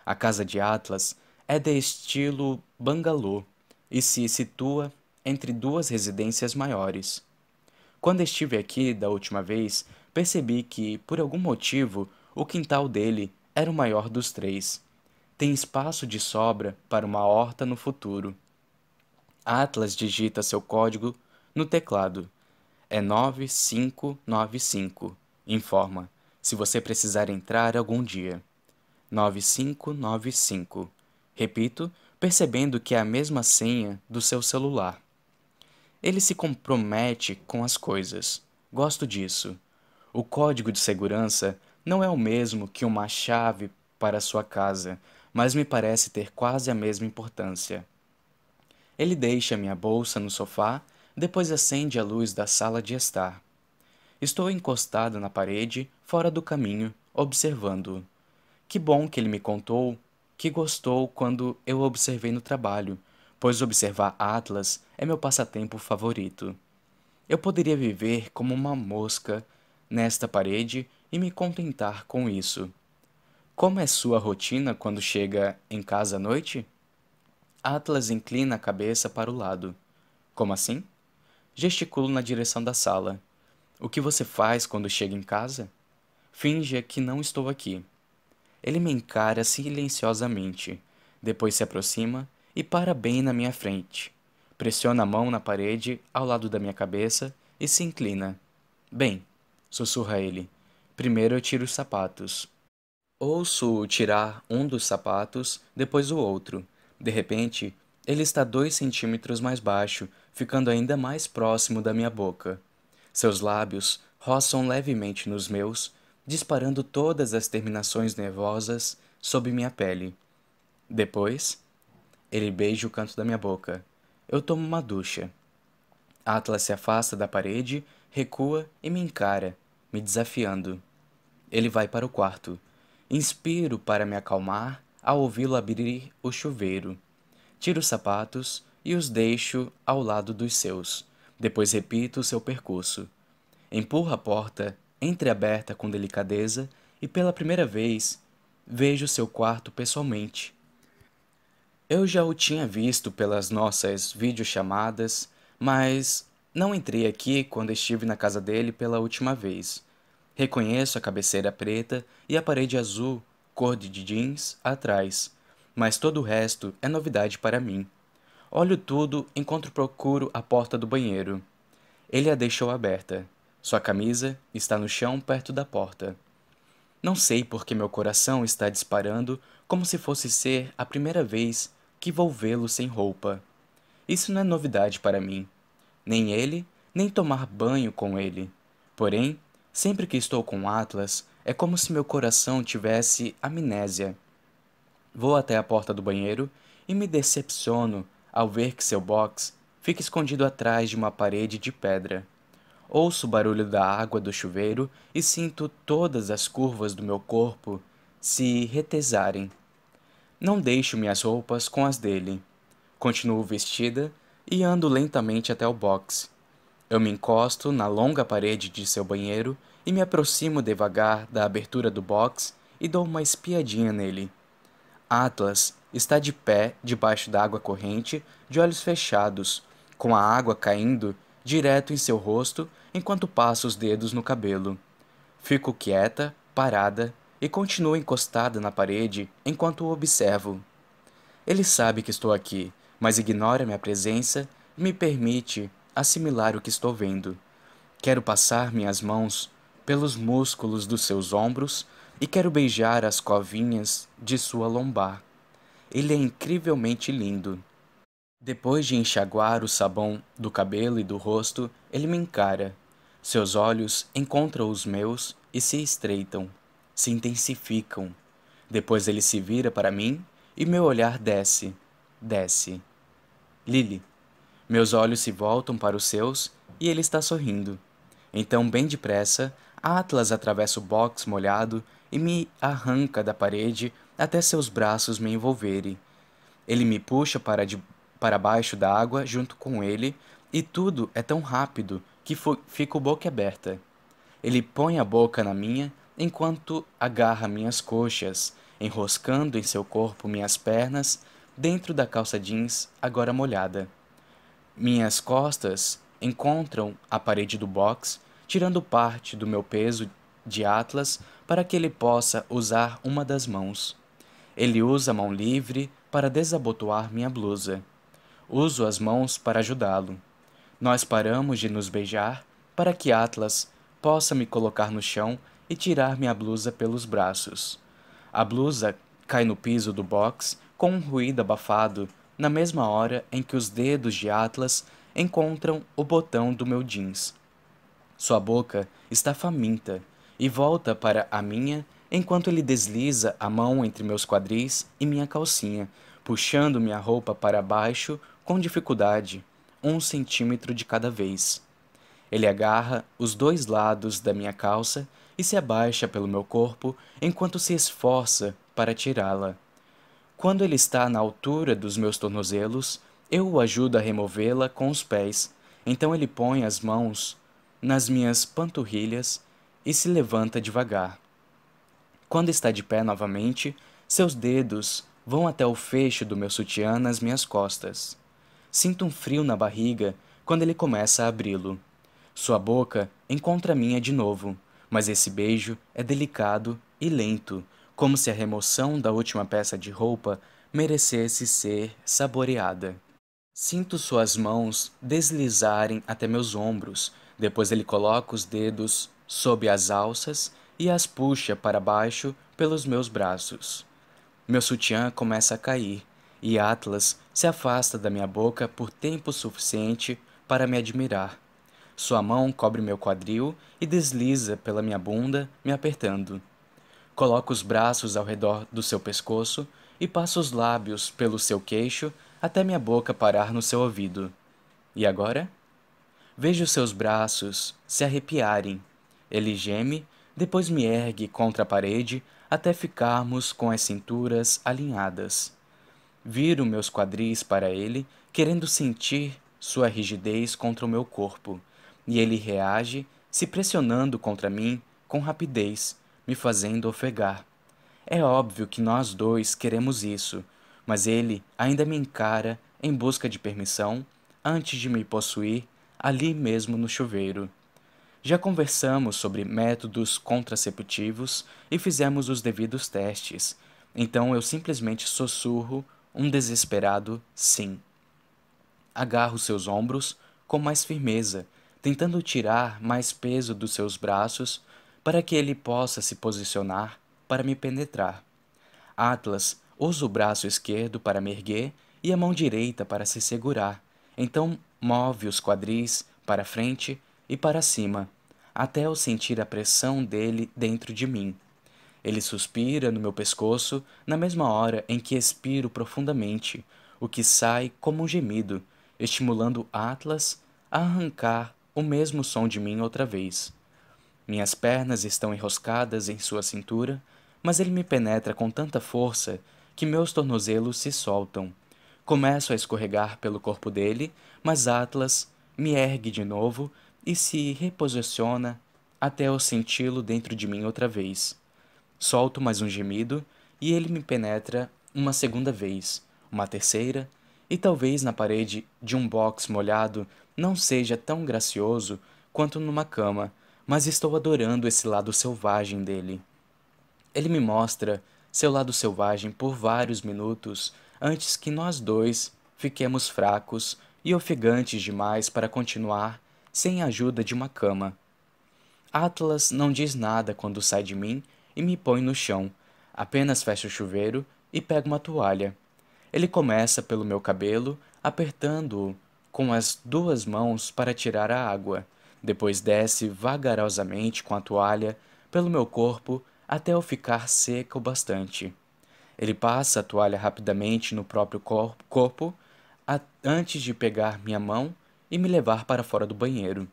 A casa de Atlas é de estilo bangalô e se situa entre duas residências maiores. Quando estive aqui da última vez, percebi que, por algum motivo, o quintal dele era o maior dos três. tem espaço de sobra para uma horta no futuro. Atlas digita seu código no teclado. É 9595. Informa, se você precisar entrar algum dia. 9595. Repito, percebendo que é a mesma senha do seu celular. Ele se compromete com as coisas. Gosto disso. O código de segurança não é o mesmo que uma chave para sua casa, mas me parece ter quase a mesma importância. Ele deixa minha bolsa no sofá, depois acende a luz da sala de estar. Estou encostado na parede, fora do caminho, observando-o. Que bom que ele me contou que gostou quando eu observei no trabalho, pois observar Atlas é meu passatempo favorito. Eu poderia viver como uma mosca nesta parede e me contentar com isso. Como é sua rotina quando chega em casa à noite? Atlas inclina a cabeça para o lado. Como assim? Gesticulo na direção da sala. O que você faz quando chega em casa? Finge que não estou aqui. Ele me encara silenciosamente, depois se aproxima e para bem na minha frente. Pressiona a mão na parede ao lado da minha cabeça e se inclina. Bem, sussurra ele. Primeiro eu tiro os sapatos. Ouço tirar um dos sapatos, depois o outro. De repente, ele está dois centímetros mais baixo, ficando ainda mais próximo da minha boca. Seus lábios roçam levemente nos meus disparando todas as terminações nervosas sob minha pele. Depois, ele beija o canto da minha boca. Eu tomo uma ducha. Atlas se afasta da parede, recua e me encara, me desafiando. Ele vai para o quarto. Inspiro para me acalmar ao ouvi-lo abrir o chuveiro. Tiro os sapatos e os deixo ao lado dos seus. Depois repito o seu percurso. Empurro a porta entreaberta com delicadeza e pela primeira vez vejo seu quarto pessoalmente. Eu já o tinha visto pelas nossas videochamadas, mas não entrei aqui quando estive na casa dele pela última vez. Reconheço a cabeceira preta e a parede azul, cor de jeans, atrás, mas todo o resto é novidade para mim. Olho tudo enquanto procuro a porta do banheiro. Ele a deixou aberta. Sua camisa está no chão perto da porta. Não sei por que meu coração está disparando como se fosse ser a primeira vez que vou vê-lo sem roupa. Isso não é novidade para mim. Nem ele, nem tomar banho com ele. Porém, sempre que estou com Atlas, é como se meu coração tivesse amnésia. Vou até a porta do banheiro e me decepciono ao ver que seu box fica escondido atrás de uma parede de pedra. Ouço o barulho da água do chuveiro e sinto todas as curvas do meu corpo se retesarem. Não deixo minhas roupas com as dele. Continuo vestida e ando lentamente até o box. Eu me encosto na longa parede de seu banheiro e me aproximo devagar da abertura do box e dou uma espiadinha nele. Atlas está de pé debaixo da água corrente, de olhos fechados, com a água caindo direto em seu rosto enquanto passo os dedos no cabelo. Fico quieta, parada e continuo encostada na parede enquanto o observo. Ele sabe que estou aqui, mas ignora minha presença e me permite assimilar o que estou vendo. Quero passar minhas mãos pelos músculos dos seus ombros e quero beijar as covinhas de sua lombar. Ele é incrivelmente lindo. Depois de enxaguar o sabão do cabelo e do rosto, ele me encara. Seus olhos encontram os meus e se estreitam, se intensificam. Depois ele se vira para mim e meu olhar desce, desce. Lily. Meus olhos se voltam para os seus e ele está sorrindo. Então, bem depressa, Atlas atravessa o box molhado e me arranca da parede até seus braços me envolverem. Ele me puxa para de para baixo da água junto com ele, e tudo é tão rápido que fico boca aberta. Ele põe a boca na minha enquanto agarra minhas coxas, enroscando em seu corpo minhas pernas dentro da calça jeans agora molhada. Minhas costas encontram a parede do box, tirando parte do meu peso de Atlas para que ele possa usar uma das mãos. Ele usa a mão livre para desabotoar minha blusa. Uso as mãos para ajudá-lo. Nós paramos de nos beijar para que Atlas possa me colocar no chão e tirar minha blusa pelos braços. A blusa cai no piso do box com um ruído abafado na mesma hora em que os dedos de Atlas encontram o botão do meu jeans. Sua boca está faminta e volta para a minha enquanto ele desliza a mão entre meus quadris e minha calcinha, puxando minha roupa para baixo com dificuldade, um centímetro de cada vez. Ele agarra os dois lados da minha calça e se abaixa pelo meu corpo enquanto se esforça para tirá-la. Quando ele está na altura dos meus tornozelos, eu o ajudo a removê-la com os pés. Então ele põe as mãos nas minhas panturrilhas e se levanta devagar. Quando está de pé novamente, seus dedos vão até o fecho do meu sutiã nas minhas costas. Sinto um frio na barriga quando ele começa a abri-lo. Sua boca encontra a minha de novo, mas esse beijo é delicado e lento, como se a remoção da última peça de roupa merecesse ser saboreada. Sinto suas mãos deslizarem até meus ombros, depois ele coloca os dedos sob as alças e as puxa para baixo pelos meus braços. Meu sutiã começa a cair e Atlas se afasta da minha boca por tempo suficiente para me admirar. Sua mão cobre meu quadril e desliza pela minha bunda, me apertando. Coloca os braços ao redor do seu pescoço e passa os lábios pelo seu queixo até minha boca parar no seu ouvido. E agora? Vejo seus braços se arrepiarem. Ele geme, depois me ergue contra a parede até ficarmos com as cinturas alinhadas. Viro meus quadris para ele, querendo sentir sua rigidez contra o meu corpo, e ele reage, se pressionando contra mim com rapidez, me fazendo ofegar. É óbvio que nós dois queremos isso, mas ele ainda me encara em busca de permissão antes de me possuir ali mesmo no chuveiro. Já conversamos sobre métodos contraceptivos e fizemos os devidos testes, então eu simplesmente sussurro um desesperado sim. Agarro seus ombros com mais firmeza, tentando tirar mais peso dos seus braços para que ele possa se posicionar para me penetrar. Atlas usa o braço esquerdo para me erguer e a mão direita para se segurar. Então move os quadris para frente e para cima, até eu sentir a pressão dele dentro de mim. Ele suspira no meu pescoço na mesma hora em que expiro profundamente, o que sai como um gemido, estimulando Atlas a arrancar o mesmo som de mim outra vez. Minhas pernas estão enroscadas em sua cintura, mas ele me penetra com tanta força que meus tornozelos se soltam. Começo a escorregar pelo corpo dele, mas Atlas me ergue de novo e se reposiciona até eu senti-lo dentro de mim outra vez. Solto mais um gemido e ele me penetra uma segunda vez, uma terceira, e talvez na parede de um box molhado não seja tão gracioso quanto numa cama, mas estou adorando esse lado selvagem dele. Ele me mostra seu lado selvagem por vários minutos antes que nós dois fiquemos fracos e ofegantes demais para continuar sem a ajuda de uma cama. Atlas não diz nada quando sai de mim e me põe no chão, apenas fecha o chuveiro e pega uma toalha. Ele começa pelo meu cabelo, apertando-o com as duas mãos para tirar a água. Depois desce vagarosamente com a toalha pelo meu corpo até eu ficar seca o bastante. Ele passa a toalha rapidamente no próprio corpo antes de pegar minha mão e me levar para fora do banheiro.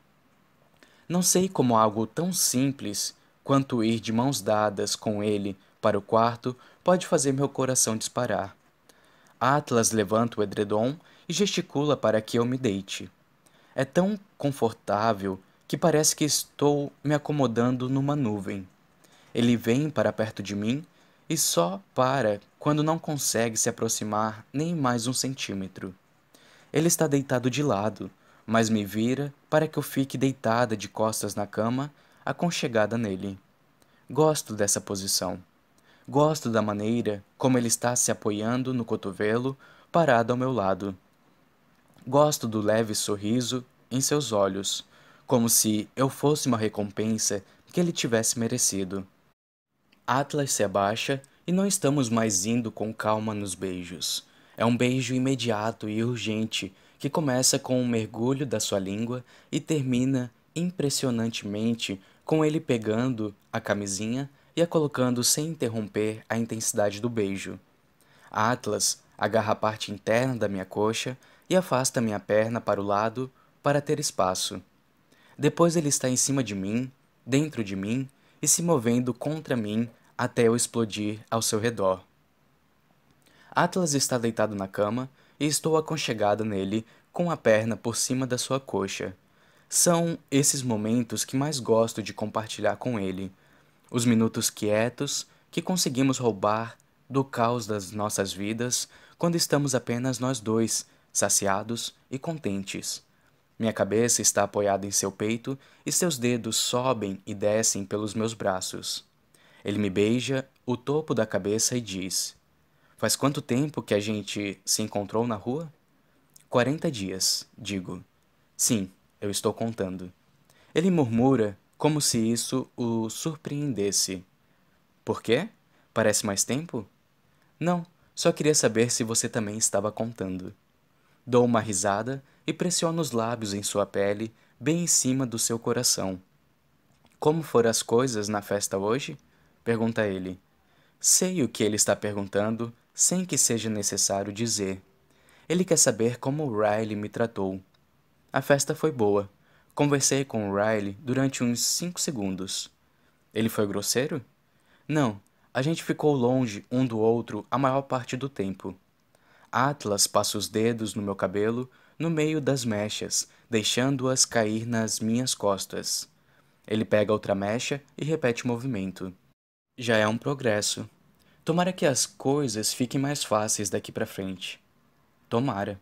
Não sei como algo tão simples quanto ir de mãos dadas com ele para o quarto pode fazer meu coração disparar. Atlas levanta o edredom e gesticula para que eu me deite. É tão confortável que parece que estou me acomodando numa nuvem. Ele vem para perto de mim e só para quando não consegue se aproximar nem mais um centímetro. Ele está deitado de lado, mas me vira para que eu fique deitada de costas na cama, aconchegada nele. Gosto dessa posição. Gosto da maneira como ele está se apoiando no cotovelo, parado ao meu lado. Gosto do leve sorriso em seus olhos, como se eu fosse uma recompensa que ele tivesse merecido. Atlas se abaixa e não estamos mais indo com calma nos beijos. É um beijo imediato e urgente que começa com um mergulho da sua língua e termina impressionantemente com ele pegando a camisinha e a colocando sem interromper a intensidade do beijo. Atlas agarra a parte interna da minha coxa e afasta minha perna para o lado para ter espaço. Depois ele está em cima de mim, dentro de mim e se movendo contra mim até eu explodir ao seu redor. Atlas está deitado na cama e estou aconchegada nele com a perna por cima da sua coxa. São esses momentos que mais gosto de compartilhar com ele os minutos quietos que conseguimos roubar do caos das nossas vidas quando estamos apenas nós dois, saciados e contentes. Minha cabeça está apoiada em seu peito e seus dedos sobem e descem pelos meus braços. Ele me beija o topo da cabeça e diz: Faz quanto tempo que a gente se encontrou na rua? Quarenta dias, digo. Sim, eu estou contando. Ele murmura como se isso o surpreendesse. Por quê? Parece mais tempo? Não, só queria saber se você também estava contando. Dou uma risada e pressiono os lábios em sua pele, bem em cima do seu coração. Como foram as coisas na festa hoje? Pergunta ele. Sei o que ele está perguntando, sem que seja necessário dizer. Ele quer saber como Riley me tratou. A festa foi boa. Conversei com Riley durante uns cinco segundos. Ele foi grosseiro? Não, a gente ficou longe um do outro a maior parte do tempo. Atlas passa os dedos no meu cabelo, no meio das mechas, deixando-as cair nas minhas costas. Ele pega outra mecha e repete o movimento. Já é um progresso. Tomara que as coisas fiquem mais fáceis daqui para frente. Tomara.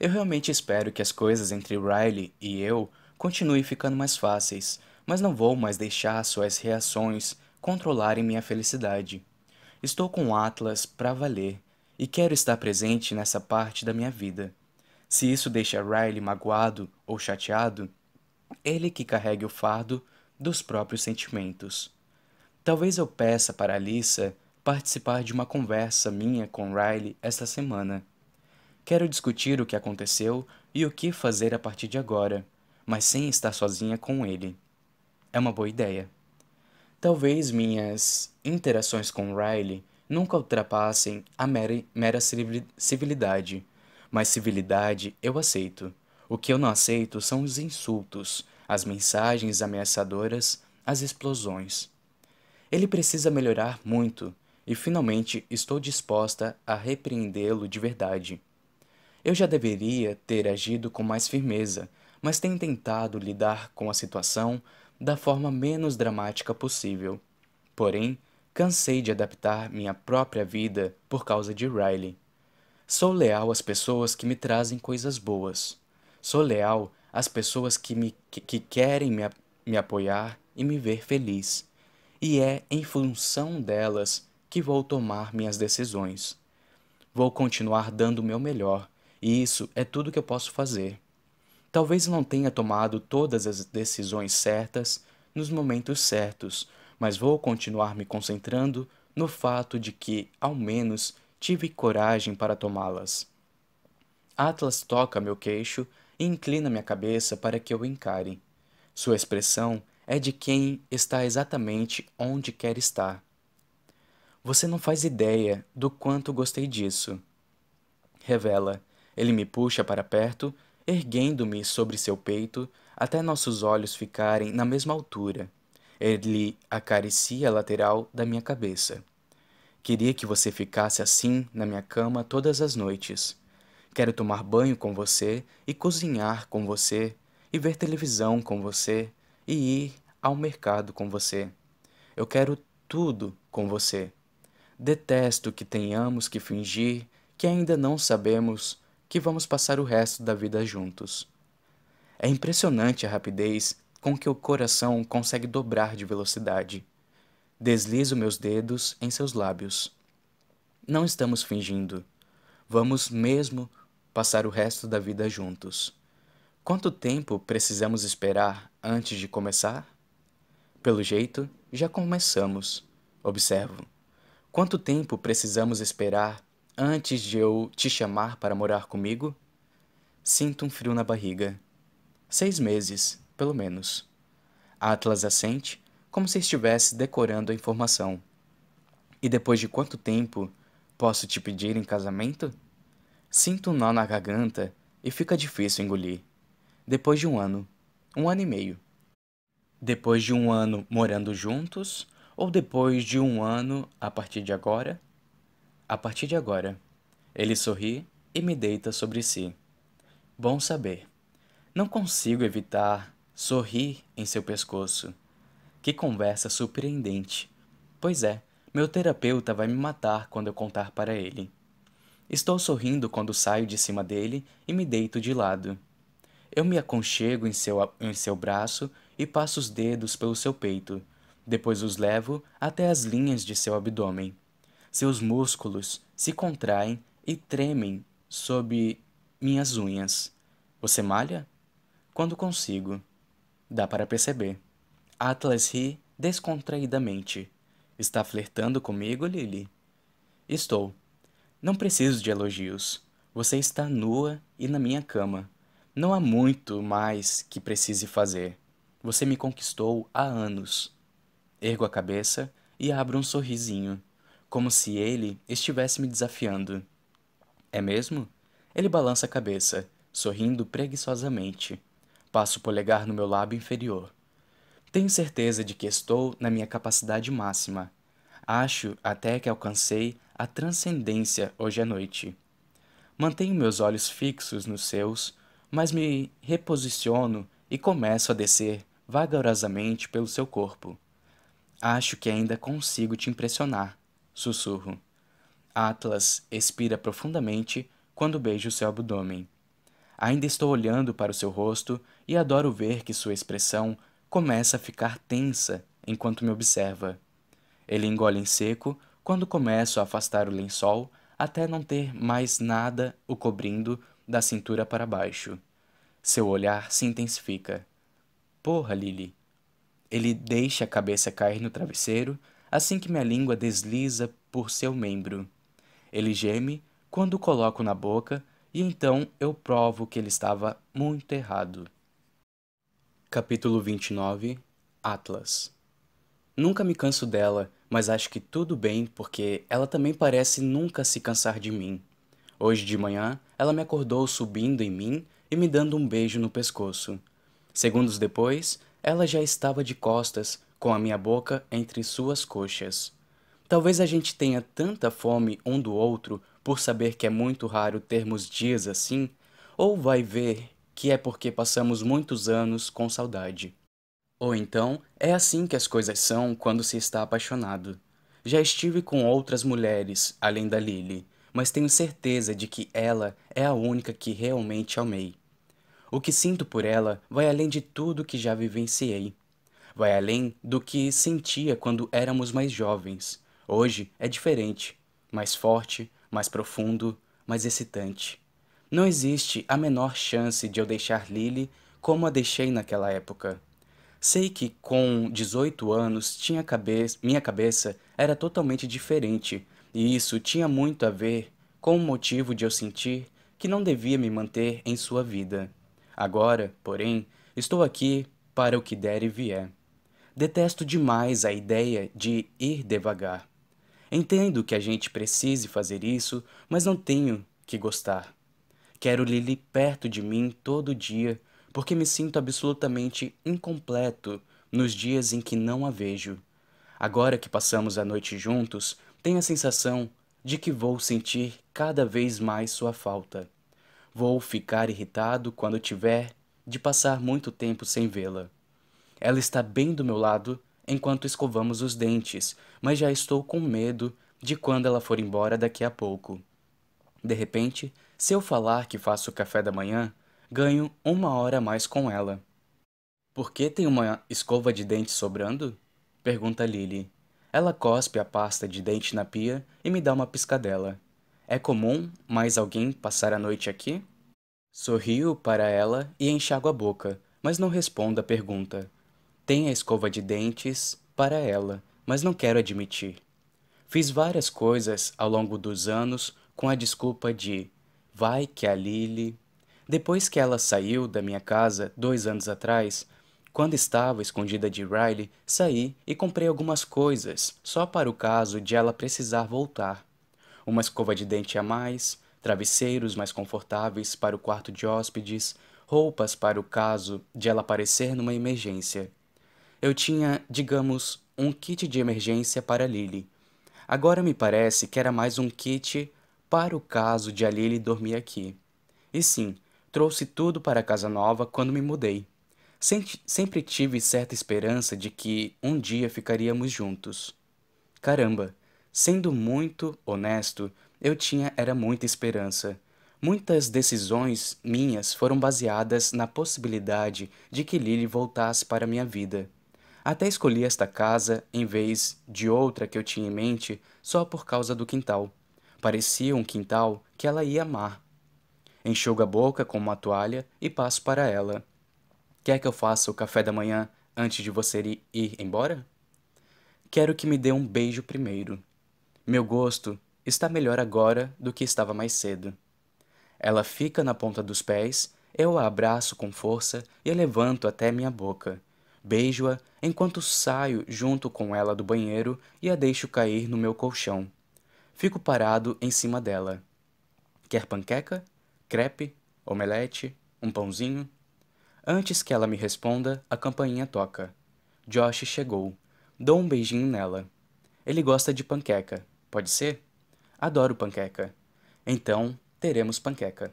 Eu realmente espero que as coisas entre Riley e eu continue ficando mais fáceis, mas não vou mais deixar suas reações controlarem minha felicidade. Estou com Atlas para valer e quero estar presente nessa parte da minha vida. Se isso deixa Riley magoado ou chateado, ele que carregue o fardo dos próprios sentimentos. Talvez eu peça para Alissa participar de uma conversa minha com Riley esta semana. Quero discutir o que aconteceu e o que fazer a partir de agora mas sem estar sozinha com ele. É uma boa ideia. Talvez minhas interações com Riley nunca ultrapassem a mera, mera civilidade, mas civilidade eu aceito. O que eu não aceito são os insultos, as mensagens ameaçadoras, as explosões. Ele precisa melhorar muito e finalmente estou disposta a repreendê-lo de verdade. Eu já deveria ter agido com mais firmeza mas tenho tentado lidar com a situação da forma menos dramática possível. Porém, cansei de adaptar minha própria vida por causa de Riley. Sou leal às pessoas que me trazem coisas boas. Sou leal às pessoas que, me, que, que querem me, me apoiar e me ver feliz. E é em função delas que vou tomar minhas decisões. Vou continuar dando o meu melhor, e isso é tudo que eu posso fazer. Talvez não tenha tomado todas as decisões certas nos momentos certos, mas vou continuar me concentrando no fato de que, ao menos, tive coragem para tomá-las. Atlas toca meu queixo e inclina minha cabeça para que eu encare. Sua expressão é de quem está exatamente onde quer estar. Você não faz ideia do quanto gostei disso. Revela. Ele me puxa para perto erguendo-me sobre seu peito até nossos olhos ficarem na mesma altura. Ele acaricia a lateral da minha cabeça. Queria que você ficasse assim na minha cama todas as noites. Quero tomar banho com você e cozinhar com você e ver televisão com você e ir ao mercado com você. Eu quero tudo com você. Detesto que tenhamos que fingir que ainda não sabemos que vamos passar o resto da vida juntos. É impressionante a rapidez com que o coração consegue dobrar de velocidade. Deslizo meus dedos em seus lábios. Não estamos fingindo. Vamos mesmo passar o resto da vida juntos. Quanto tempo precisamos esperar antes de começar? Pelo jeito, já começamos. Observo. Quanto tempo precisamos esperar antes de eu te chamar para morar comigo? Sinto um frio na barriga. Seis meses, pelo menos. Atlas assente, como se estivesse decorando a informação. E depois de quanto tempo posso te pedir em casamento? Sinto um nó na garganta e fica difícil engolir. Depois de um ano, um ano e meio. Depois de um ano morando juntos ou depois de um ano a partir de agora? A partir de agora. Ele sorri e me deita sobre si. Bom saber. Não consigo evitar sorrir em seu pescoço. Que conversa surpreendente. Pois é, meu terapeuta vai me matar quando eu contar para ele. Estou sorrindo quando saio de cima dele e me deito de lado. Eu me aconchego em seu, em seu braço e passo os dedos pelo seu peito. Depois os levo até as linhas de seu abdômen. Seus músculos se contraem e tremem sob minhas unhas. Você malha? Quando consigo. Dá para perceber. Atlas ri descontraídamente. Está flertando comigo, Lily? Estou. Não preciso de elogios. Você está nua e na minha cama. Não há muito mais que precise fazer. Você me conquistou há anos. Ergo a cabeça e abro um sorrisinho, como se ele estivesse me desafiando. É mesmo? Ele balança a cabeça, sorrindo preguiçosamente. Passo o polegar no meu lábio inferior. Tenho certeza de que estou na minha capacidade máxima. Acho até que alcancei a transcendência hoje à noite. Mantenho meus olhos fixos nos seus, mas me reposiciono e começo a descer vagarosamente pelo seu corpo. Acho que ainda consigo te impressionar, sussurro. Atlas expira profundamente quando beijo seu abdômen. Ainda estou olhando para o seu rosto e adoro ver que sua expressão começa a ficar tensa enquanto me observa. Ele engole em seco quando começo a afastar o lençol até não ter mais nada o cobrindo da cintura para baixo. Seu olhar se intensifica. Porra, Lily. Ele deixa a cabeça cair no travesseiro assim que minha língua desliza por seu membro. Ele geme quando o coloco na boca e então eu provo que ele estava muito errado. Capítulo 29 Atlas Nunca me canso dela, mas acho que tudo bem porque ela também parece nunca se cansar de mim. Hoje de manhã, ela me acordou subindo em mim e me dando um beijo no pescoço. Segundos depois, ela já estava de costas, com a minha boca entre suas coxas. Talvez a gente tenha tanta fome um do outro por saber que é muito raro termos dias assim, ou vai ver que é porque passamos muitos anos com saudade. Ou então é assim que as coisas são quando se está apaixonado. Já estive com outras mulheres, além da Lily, mas tenho certeza de que ela é a única que realmente amei. O que sinto por ela vai além de tudo que já vivenciei. Vai além do que sentia quando éramos mais jovens. Hoje é diferente, mais forte, mais profundo, mais excitante. Não existe a menor chance de eu deixar Lily como a deixei naquela época. Sei que com 18 anos tinha minha cabeça era totalmente diferente, e isso tinha muito a ver com o motivo de eu sentir que não devia me manter em sua vida. Agora, porém, estou aqui para o que der e vier. Detesto demais a ideia de ir devagar. Entendo que a gente precise fazer isso, mas não tenho que gostar. Quero Lily perto de mim todo dia, porque me sinto absolutamente incompleto nos dias em que não a vejo. Agora que passamos a noite juntos, tenho a sensação de que vou sentir cada vez mais sua falta. Vou ficar irritado quando tiver de passar muito tempo sem vê-la. Ela está bem do meu lado enquanto escovamos os dentes, mas já estou com medo de quando ela for embora daqui a pouco. De repente, se eu falar que faço o café da manhã, ganho uma hora a mais com ela. Por que tem uma escova de dentes sobrando? Pergunta Lily. Ela cospe a pasta de dente na pia e me dá uma piscadela. É comum mais alguém passar a noite aqui? Sorrio para ela e enxago a boca, mas não respondo a pergunta. Tem a escova de dentes para ela, mas não quero admitir. Fiz várias coisas ao longo dos anos com a desculpa de vai que a Lily. Depois que ela saiu da minha casa dois anos atrás, quando estava escondida de Riley, saí e comprei algumas coisas, só para o caso de ela precisar voltar. Uma escova de dente a mais, travesseiros mais confortáveis para o quarto de hóspedes, roupas para o caso de ela aparecer numa emergência. Eu tinha, digamos, um kit de emergência para Lily. Agora me parece que era mais um kit para o caso de a Lily dormir aqui. E sim, trouxe tudo para a casa nova quando me mudei. Sempre tive certa esperança de que um dia ficaríamos juntos. Caramba, sendo muito honesto, eu tinha era muita esperança. Muitas decisões minhas foram baseadas na possibilidade de que Lily voltasse para minha vida. Até escolhi esta casa em vez de outra que eu tinha em mente só por causa do quintal. Parecia um quintal que ela ia amar. Enxugo a boca com uma toalha e passo para ela. Quer que eu faça o café da manhã antes de você ir embora? Quero que me dê um beijo primeiro. Meu gosto está melhor agora do que estava mais cedo. Ela fica na ponta dos pés, eu a abraço com força e a levanto até minha boca. Beijo-a enquanto saio junto com ela do banheiro e a deixo cair no meu colchão. Fico parado em cima dela. Quer panqueca? Crepe? Omelete? Um pãozinho? Antes que ela me responda, a campainha toca. Josh chegou. Dou um beijinho nela. Ele gosta de panqueca. Pode ser? Adoro panqueca. Então, teremos panqueca.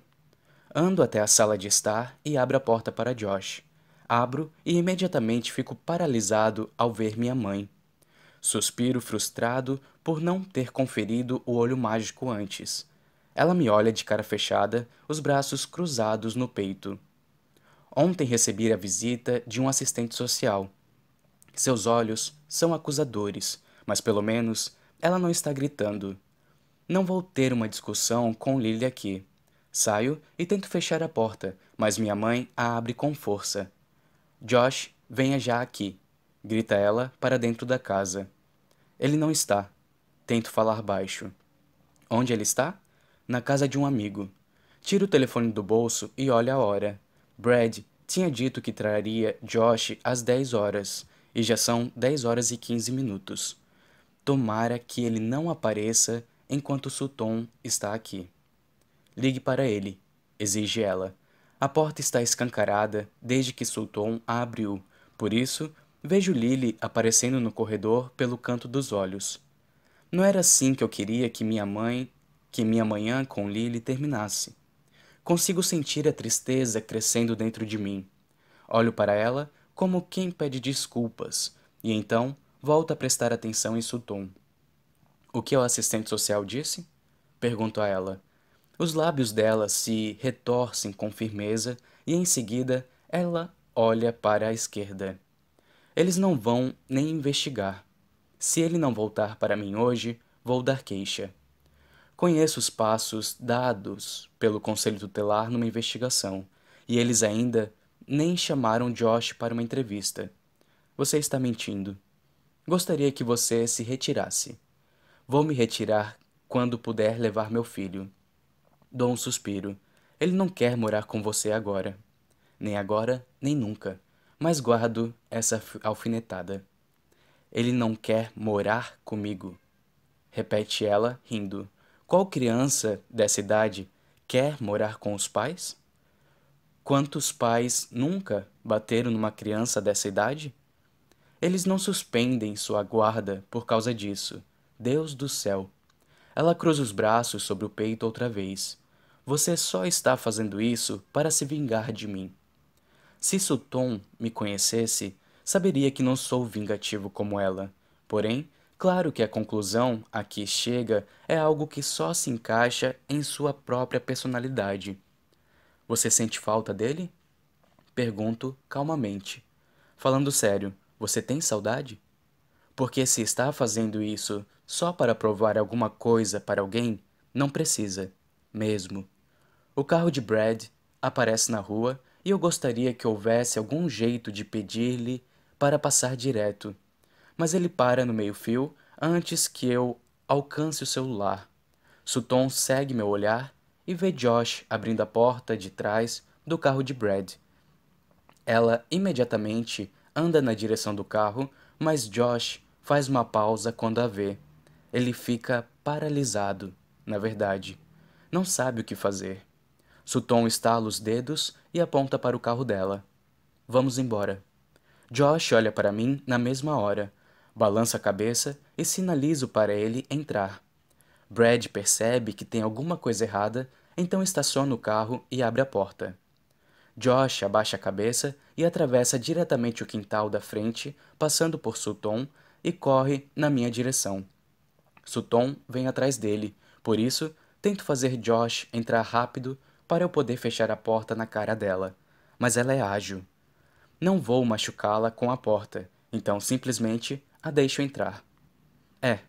Ando até a sala de estar e abro a porta para Josh. Abro e imediatamente fico paralisado ao ver minha mãe. Suspiro frustrado por não ter conferido o olho mágico antes. Ela me olha de cara fechada, os braços cruzados no peito. Ontem recebi a visita de um assistente social. Seus olhos são acusadores, mas pelo menos ela não está gritando. Não vou ter uma discussão com Lily aqui. Saio e tento fechar a porta, mas minha mãe a abre com força. Josh, venha já aqui, grita ela para dentro da casa. Ele não está. Tento falar baixo. Onde ele está? Na casa de um amigo. Tiro o telefone do bolso e olho a hora. Brad tinha dito que traria Josh às 10 horas, e já são 10 horas e 15 minutos. Tomara que ele não apareça enquanto Sutton está aqui. Ligue para ele, exige ela. A porta está escancarada desde que Sulton a abriu, por isso vejo Lily aparecendo no corredor pelo canto dos olhos. Não era assim que eu queria que minha mãe, que minha manhã com Lily terminasse. Consigo sentir a tristeza crescendo dentro de mim. Olho para ela como quem pede desculpas, e então volto a prestar atenção em Sutton. O que o assistente social disse? Pergunto a ela. Os lábios dela se retorcem com firmeza e em seguida ela olha para a esquerda. Eles não vão nem investigar. Se ele não voltar para mim hoje, vou dar queixa. Conheço os passos dados pelo Conselho Tutelar numa investigação, e eles ainda nem chamaram Josh para uma entrevista. Você está mentindo. Gostaria que você se retirasse. Vou me retirar quando puder levar meu filho. Dou um suspiro. Ele não quer morar com você agora. Nem agora, nem nunca. Mas guardo essa alfinetada. Ele não quer morar comigo. Repete ela, rindo. Qual criança dessa idade quer morar com os pais? Quantos pais nunca bateram numa criança dessa idade? Eles não suspendem sua guarda por causa disso. Deus do céu. Ela cruza os braços sobre o peito outra vez. Você só está fazendo isso para se vingar de mim. Se Sutton me conhecesse, saberia que não sou vingativo como ela. Porém, Claro que a conclusão a que chega é algo que só se encaixa em sua própria personalidade. Você sente falta dele? Pergunto calmamente. Falando sério, você tem saudade? Porque se está fazendo isso só para provar alguma coisa para alguém, não precisa, mesmo. O carro de Brad aparece na rua e eu gostaria que houvesse algum jeito de pedir-lhe para passar direto. Mas ele para no meio-fio antes que eu alcance o celular. Sutton segue meu olhar e vê Josh abrindo a porta de trás do carro de Brad. Ela imediatamente anda na direção do carro, mas Josh faz uma pausa quando a vê. Ele fica paralisado, na verdade. Não sabe o que fazer. Sutton estala os dedos e aponta para o carro dela. Vamos embora. Josh olha para mim na mesma hora, balança a cabeça e sinalizo para ele entrar. Brad percebe que tem alguma coisa errada, então estaciona o carro e abre a porta. Josh abaixa a cabeça e atravessa diretamente o quintal da frente, passando por Sutton e corre na minha direção. Sutton vem atrás dele, por isso tento fazer Josh entrar rápido para eu poder fechar a porta na cara dela, mas ela é ágil. Não vou machucá-la com a porta, então simplesmente a deixo entrar. É,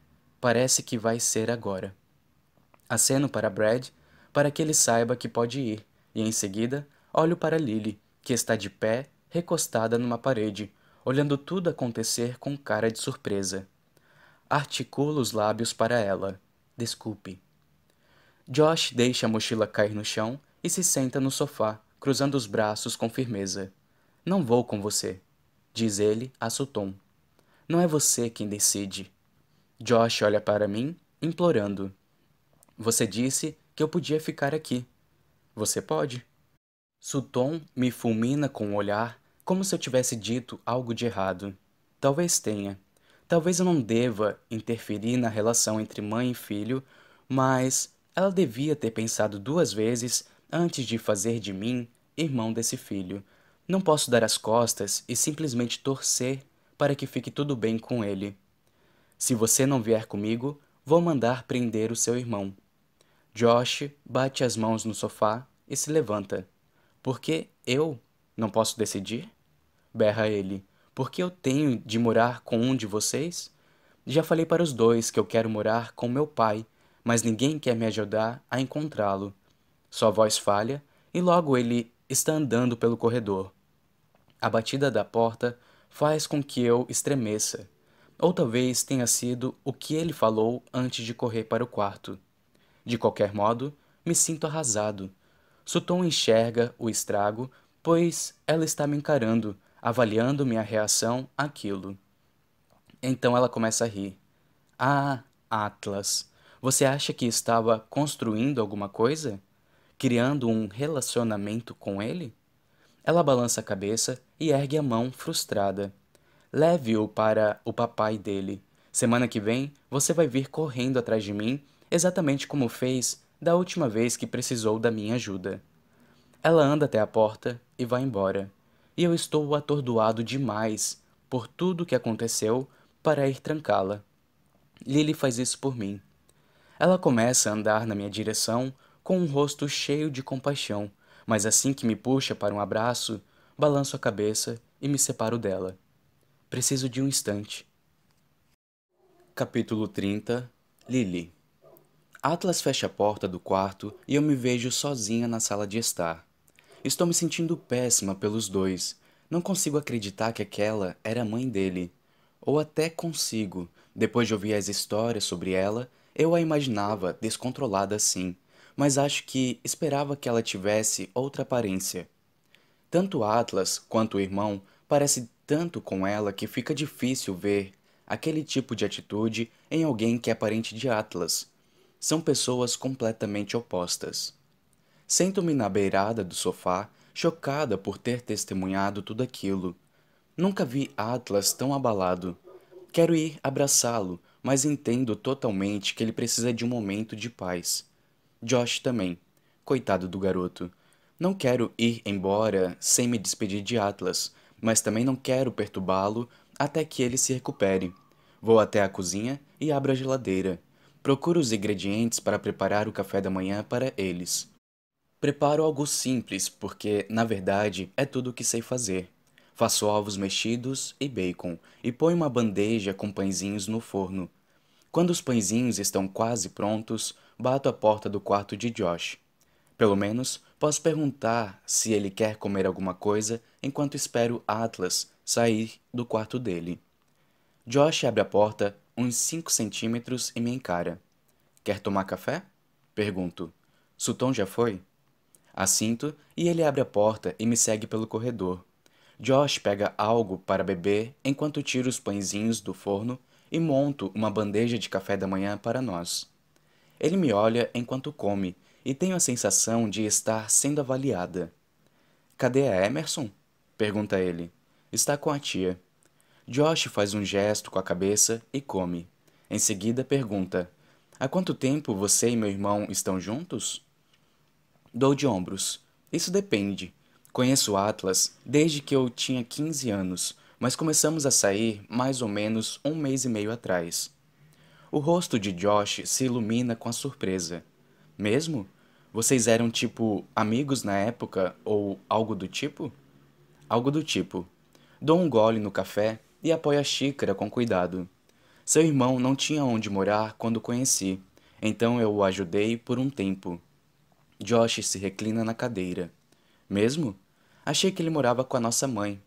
parece que vai ser agora. Aceno para Brad para que ele saiba que pode ir, e em seguida olho para Lily, que está de pé, recostada numa parede, olhando tudo acontecer com cara de surpresa. Articulo os lábios para ela. Desculpe. Josh deixa a mochila cair no chão e se senta no sofá, cruzando os braços com firmeza. Não vou com você, diz ele a Sutton. Não é você quem decide. Josh olha para mim, implorando. Você disse que eu podia ficar aqui. Você pode. Sutton me fulmina com o um olhar, como se eu tivesse dito algo de errado. Talvez tenha. Talvez eu não deva interferir na relação entre mãe e filho, mas ela devia ter pensado duas vezes antes de fazer de mim irmão desse filho. Não posso dar as costas e simplesmente torcer para que fique tudo bem com ele. Se você não vier comigo, vou mandar prender o seu irmão. Josh bate as mãos no sofá e se levanta. Porque eu não posso decidir? Berra ele. Porque eu tenho de morar com um de vocês? Já falei para os dois que eu quero morar com meu pai, mas ninguém quer me ajudar a encontrá-lo. Sua voz falha e logo ele está andando pelo corredor. A batida da porta faz com que eu estremeça. Ou talvez tenha sido o que ele falou antes de correr para o quarto. De qualquer modo, me sinto arrasado. Sutton enxerga o estrago, pois ela está me encarando, avaliando minha reação àquilo. Então ela começa a rir. Ah, Atlas, você acha que estava construindo alguma coisa? criando um relacionamento com ele? Ela balança a cabeça e ergue a mão frustrada. Leve-o para o papai dele. Semana que vem você vai vir correndo atrás de mim, exatamente como fez da última vez que precisou da minha ajuda. Ela anda até a porta e vai embora. E eu estou atordoado demais por tudo o que aconteceu para ir trancá-la. Lily faz isso por mim. Ela começa a andar na minha direção com um rosto cheio de compaixão, mas assim que me puxa para um abraço, balanço a cabeça e me separo dela. Preciso de um instante. Capítulo 30 Lily Atlas fecha a porta do quarto e eu me vejo sozinha na sala de estar. Estou me sentindo péssima pelos dois. Não consigo acreditar que aquela era a mãe dele. Ou até consigo. Depois de ouvir as histórias sobre ela, eu a imaginava descontrolada assim, mas acho que esperava que ela tivesse outra aparência. Tanto Atlas quanto o irmão parecem tanto com ela que fica difícil ver aquele tipo de atitude em alguém que é parente de Atlas. São pessoas completamente opostas. Sento-me na beirada do sofá, chocada por ter testemunhado tudo aquilo. Nunca vi Atlas tão abalado. Quero ir abraçá-lo, mas entendo totalmente que ele precisa de um momento de paz. Josh também. Coitado do garoto. Não quero ir embora sem me despedir de Atlas, mas também não quero perturbá-lo até que ele se recupere. Vou até a cozinha e abro a geladeira. Procuro os ingredientes para preparar o café da manhã para eles. Preparo algo simples, porque, na verdade, é tudo o que sei fazer. Faço ovos mexidos e bacon e ponho uma bandeja com pãezinhos no forno. Quando os pãezinhos estão quase prontos, bato a porta do quarto de Josh. Pelo menos posso perguntar se ele quer comer alguma coisa enquanto espero Atlas sair do quarto dele. Josh abre a porta uns 5 centímetros e me encara. Quer tomar café? Pergunto. Sutton já foi? Assinto e ele abre a porta e me segue pelo corredor. Josh pega algo para beber enquanto tiro os pãezinhos do forno e monto uma bandeja de café da manhã para nós. Ele me olha enquanto come e tenho a sensação de estar sendo avaliada. Cadê a Emerson? pergunta ele. Está com a tia. Josh faz um gesto com a cabeça e come. Em seguida pergunta: Há quanto tempo você e meu irmão estão juntos? Dou de ombros. Isso depende. Conheço Atlas desde que eu tinha 15 anos, mas começamos a sair mais ou menos um mês e meio atrás. O rosto de Josh se ilumina com a surpresa. Mesmo? Vocês eram tipo amigos na época ou algo do tipo? Algo do tipo. Dou um gole no café e apoio a xícara com cuidado. Seu irmão não tinha onde morar quando o conheci, então eu o ajudei por um tempo. Josh se reclina na cadeira. Mesmo? Achei que ele morava com a nossa mãe.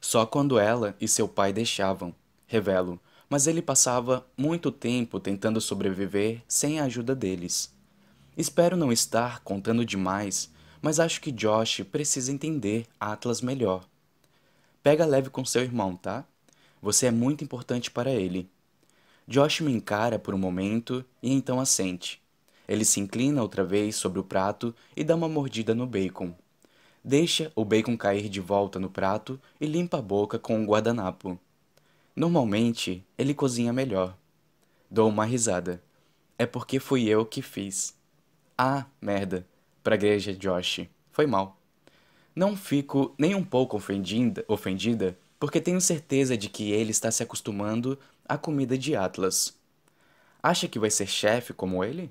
Só quando ela e seu pai deixavam, revelo, mas ele passava muito tempo tentando sobreviver sem a ajuda deles. Espero não estar contando demais, mas acho que Josh precisa entender Atlas melhor. Pega leve com seu irmão, tá? Você é muito importante para ele. Josh me encara por um momento e então assente. Ele se inclina outra vez sobre o prato e dá uma mordida no bacon. Deixa o bacon cair de volta no prato e limpa a boca com um guardanapo. Normalmente, ele cozinha melhor. Dou uma risada. É porque fui eu que fiz. Ah, merda. Pragueja Josh. Foi mal. Não fico nem um pouco ofendida, ofendida porque tenho certeza de que ele está se acostumando à comida de Atlas. Acha que vai ser chefe como ele?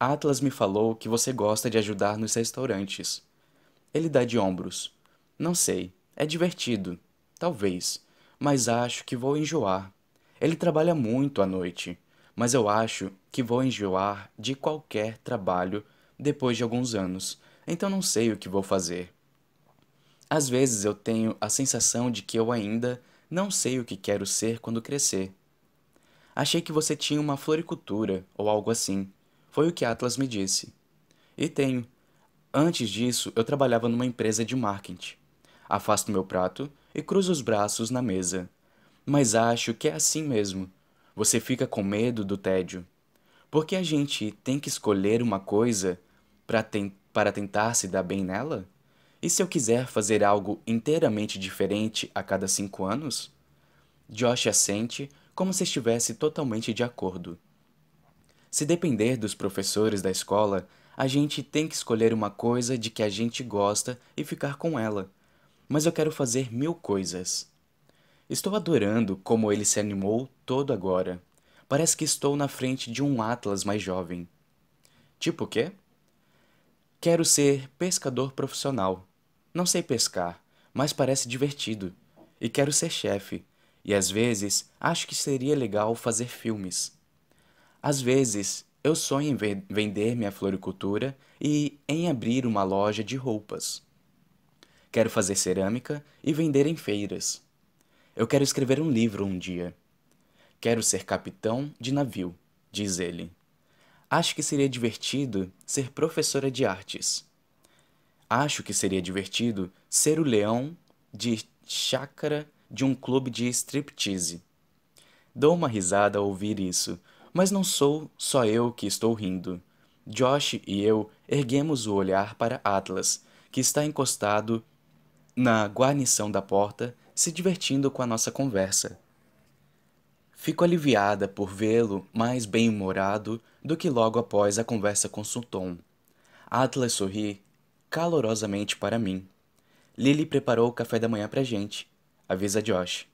Atlas me falou que você gosta de ajudar nos restaurantes. Ele dá de ombros. Não sei. É divertido. Talvez. Mas acho que vou enjoar. Ele trabalha muito à noite. Mas eu acho que vou enjoar de qualquer trabalho depois de alguns anos. Então não sei o que vou fazer. Às vezes eu tenho a sensação de que eu ainda não sei o que quero ser quando crescer. Achei que você tinha uma floricultura ou algo assim. Foi o que Atlas me disse. E tenho. Antes disso, eu trabalhava numa empresa de marketing. Afasto meu prato e cruzo os braços na mesa. Mas acho que é assim mesmo. Você fica com medo do tédio. Porque a gente tem que escolher uma coisa para ten para tentar se dar bem nela? E se eu quiser fazer algo inteiramente diferente a cada cinco anos? Josh assente como se estivesse totalmente de acordo. Se depender dos professores da escola, a gente tem que escolher uma coisa de que a gente gosta e ficar com ela. Mas eu quero fazer mil coisas. Estou adorando como ele se animou todo agora. Parece que estou na frente de um Atlas mais jovem. Tipo o quê? Quero ser pescador profissional. Não sei pescar, mas parece divertido. E quero ser chefe. E às vezes acho que seria legal fazer filmes. Às vezes eu sonho em vender minha floricultura e em abrir uma loja de roupas. Quero fazer cerâmica e vender em feiras. Eu quero escrever um livro um dia. Quero ser capitão de navio, diz ele. Acho que seria divertido ser professora de artes. Acho que seria divertido ser o leão de chácara de um clube de striptease. Dou uma risada ao ouvir isso, mas não sou só eu que estou rindo. Josh e eu erguemos o olhar para Atlas, que está encostado na guarnição da porta, se divertindo com a nossa conversa. Fico aliviada por vê-lo mais bem-humorado do que logo após a conversa com Sulton. Atlas sorri calorosamente para mim. Lily preparou o café da manhã pra gente. Avisa Josh.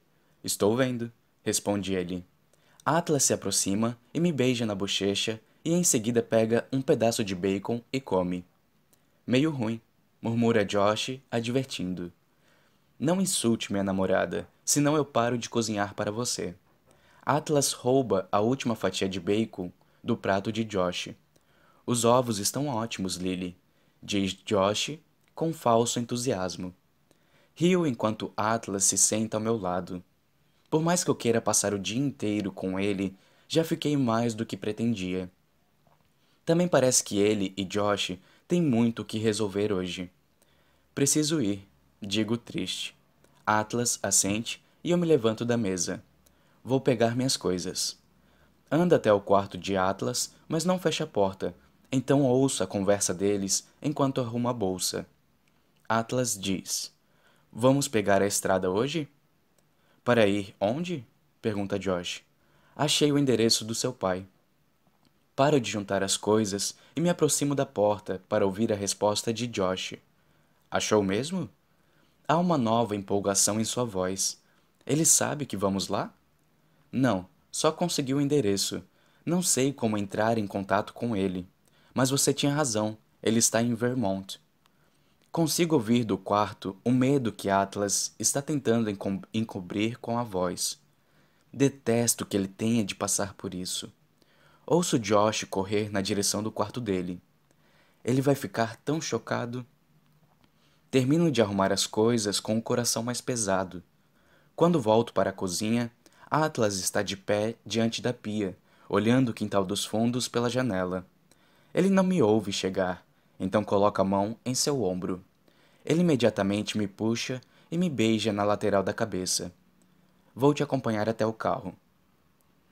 Estou vendo, responde ele. Atlas se aproxima e me beija na bochecha e em seguida pega um pedaço de bacon e come. Meio ruim, murmura Josh, advertindo. Não insulte minha namorada, senão eu paro de cozinhar para você. Atlas rouba a última fatia de bacon do prato de Josh. Os ovos estão ótimos, Lily, diz Josh com falso entusiasmo. Rio enquanto Atlas se senta ao meu lado. Por mais que eu queira passar o dia inteiro com ele, já fiquei mais do que pretendia. Também parece que ele e Josh têm muito o que resolver hoje. Preciso ir, digo triste. Atlas assente e eu me levanto da mesa. Vou pegar minhas coisas. Anda até o quarto de Atlas, mas não fecha a porta, então ouço a conversa deles enquanto arrumo a bolsa. Atlas diz: Vamos pegar a estrada hoje? Para ir onde? pergunta Josh. Achei o endereço do seu pai. Paro de juntar as coisas e me aproximo da porta para ouvir a resposta de Josh. Achou mesmo? Há uma nova empolgação em sua voz. Ele sabe que vamos lá? Não, só consegui o endereço. Não sei como entrar em contato com ele. Mas você tinha razão, ele está em Vermont. Consigo ouvir do quarto o medo que Atlas está tentando encobrir com a voz. Detesto que ele tenha de passar por isso. Ouço Josh correr na direção do quarto dele. Ele vai ficar tão chocado. Termino de arrumar as coisas com o coração mais pesado. Quando volto para a cozinha, Atlas está de pé diante da pia, olhando o quintal dos fundos pela janela. Ele não me ouve chegar então coloca a mão em seu ombro. Ele imediatamente me puxa e me beija na lateral da cabeça. Vou te acompanhar até o carro.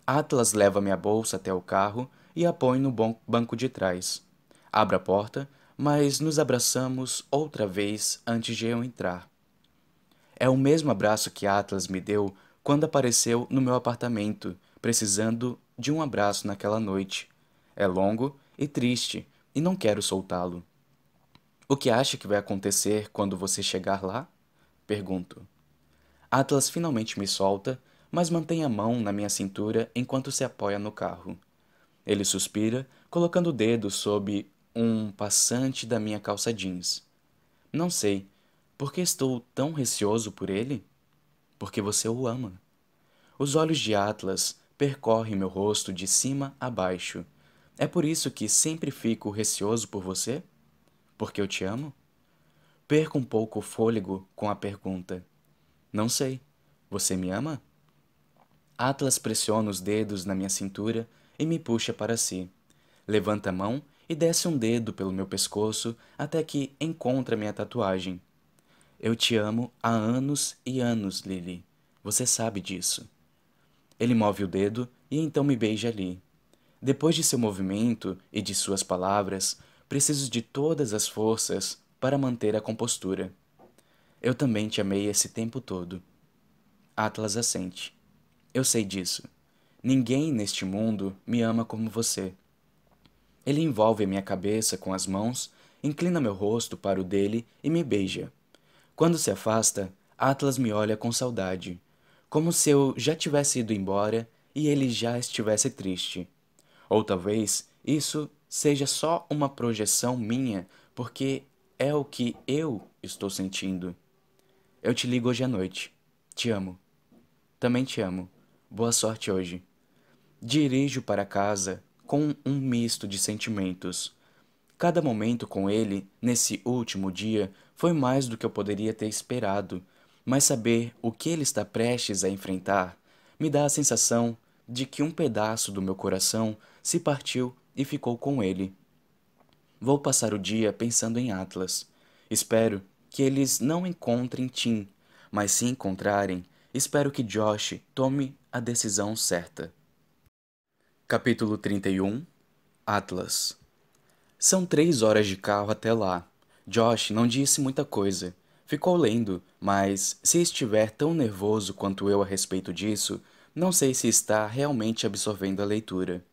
Atlas leva minha bolsa até o carro e a põe no banco de trás. Abro a porta, mas nos abraçamos outra vez antes de eu entrar. É o mesmo abraço que Atlas me deu quando apareceu no meu apartamento, precisando de um abraço naquela noite. É longo e triste, e não quero soltá-lo. O que acha que vai acontecer quando você chegar lá? Pergunto. Atlas finalmente me solta, mas mantém a mão na minha cintura enquanto se apoia no carro. Ele suspira, colocando o dedo sob um passante da minha calça jeans. Não sei. Por que estou tão receoso por ele? Porque você o ama. Os olhos de Atlas percorrem meu rosto de cima a baixo, é por isso que sempre fico receoso por você? Porque eu te amo? Perco um pouco o fôlego com a pergunta. Não sei. Você me ama? Atlas pressiona os dedos na minha cintura e me puxa para si. Levanta a mão e desce um dedo pelo meu pescoço até que encontra minha tatuagem. Eu te amo há anos e anos, Lily. Você sabe disso. Ele move o dedo e então me beija ali. Depois de seu movimento e de suas palavras, preciso de todas as forças para manter a compostura. Eu também te amei esse tempo todo. Atlas assente. Eu sei disso. Ninguém neste mundo me ama como você. Ele envolve a minha cabeça com as mãos, inclina meu rosto para o dele e me beija. Quando se afasta, Atlas me olha com saudade, como se eu já tivesse ido embora e ele já estivesse triste. Ou talvez isso seja só uma projeção minha, porque é o que eu estou sentindo. Eu te ligo hoje à noite. Te amo. Também te amo. Boa sorte hoje. Dirijo para casa com um misto de sentimentos. Cada momento com ele, nesse último dia, foi mais do que eu poderia ter esperado, mas saber o que ele está prestes a enfrentar me dá a sensação de que um pedaço do meu coração se partiu e ficou com ele. Vou passar o dia pensando em Atlas. Espero que eles não encontrem Tim, mas se encontrarem, espero que Josh tome a decisão certa. Capítulo 31 Atlas São três horas de carro até lá. Josh não disse muita coisa. Ficou lendo, mas se estiver tão nervoso quanto eu a respeito disso, não sei se está realmente absorvendo a leitura.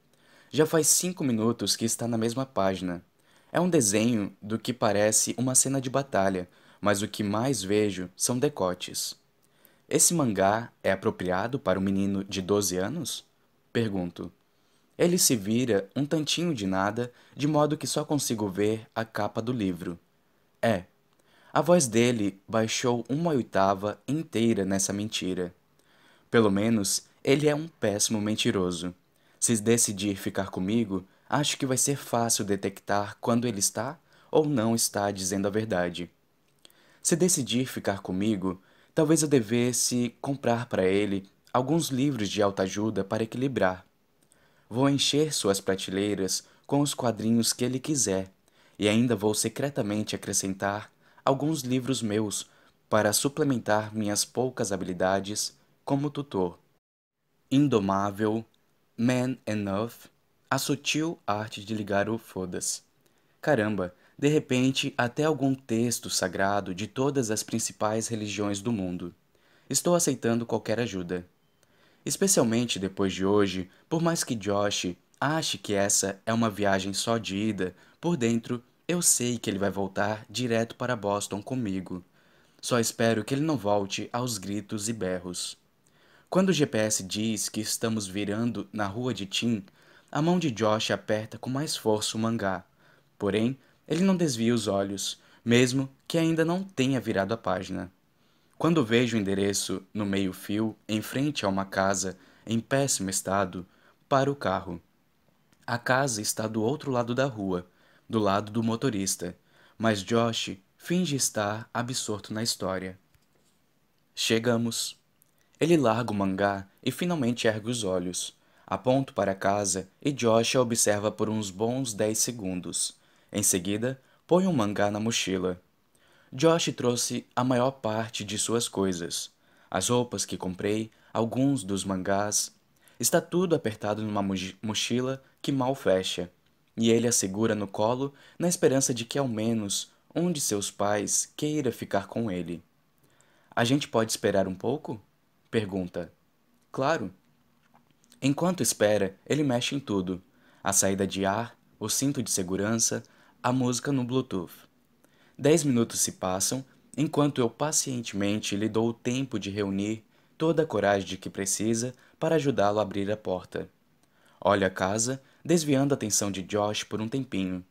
Já faz cinco minutos que está na mesma página. É um desenho do que parece uma cena de batalha, mas o que mais vejo são decotes. Esse mangá é apropriado para um menino de 12 anos? Pergunto. Ele se vira um tantinho de nada, de modo que só consigo ver a capa do livro. É. A voz dele baixou uma oitava inteira nessa mentira. Pelo menos ele é um péssimo mentiroso. Se decidir ficar comigo, acho que vai ser fácil detectar quando ele está ou não está dizendo a verdade. Se decidir ficar comigo, talvez eu devesse comprar para ele alguns livros de autoajuda para equilibrar. Vou encher suas prateleiras com os quadrinhos que ele quiser e ainda vou secretamente acrescentar alguns livros meus para suplementar minhas poucas habilidades como tutor. Indomável, Man Enough, a sutil arte de ligar o foda-se. Caramba, de repente até algum texto sagrado de todas as principais religiões do mundo. Estou aceitando qualquer ajuda. Especialmente depois de hoje, por mais que Josh ache que essa é uma viagem só de ida, por dentro eu sei que ele vai voltar direto para Boston comigo. Só espero que ele não volte aos gritos e berros. Quando o GPS diz que estamos virando na rua de Tim, a mão de Josh aperta com mais força o mangá. Porém, ele não desvia os olhos, mesmo que ainda não tenha virado a página. Quando vejo o endereço no meio-fio, em frente a uma casa em péssimo estado, paro o carro. A casa está do outro lado da rua, do lado do motorista, mas Josh finge estar absorto na história. Chegamos. Ele larga o mangá e finalmente ergue os olhos. Aponto para casa e Josh a observa por uns bons dez segundos. Em seguida, põe o um mangá na mochila. Josh trouxe a maior parte de suas coisas. As roupas que comprei, alguns dos mangás. Está tudo apertado numa mochila que mal fecha, e ele a segura no colo na esperança de que ao menos um de seus pais queira ficar com ele. A gente pode esperar um pouco? Pergunta. Claro. Enquanto espera, ele mexe em tudo: a saída de ar, o cinto de segurança, a música no Bluetooth. Dez minutos se passam enquanto eu pacientemente lhe dou o tempo de reunir toda a coragem de que precisa para ajudá-lo a abrir a porta. Olho a casa, desviando a atenção de Josh por um tempinho.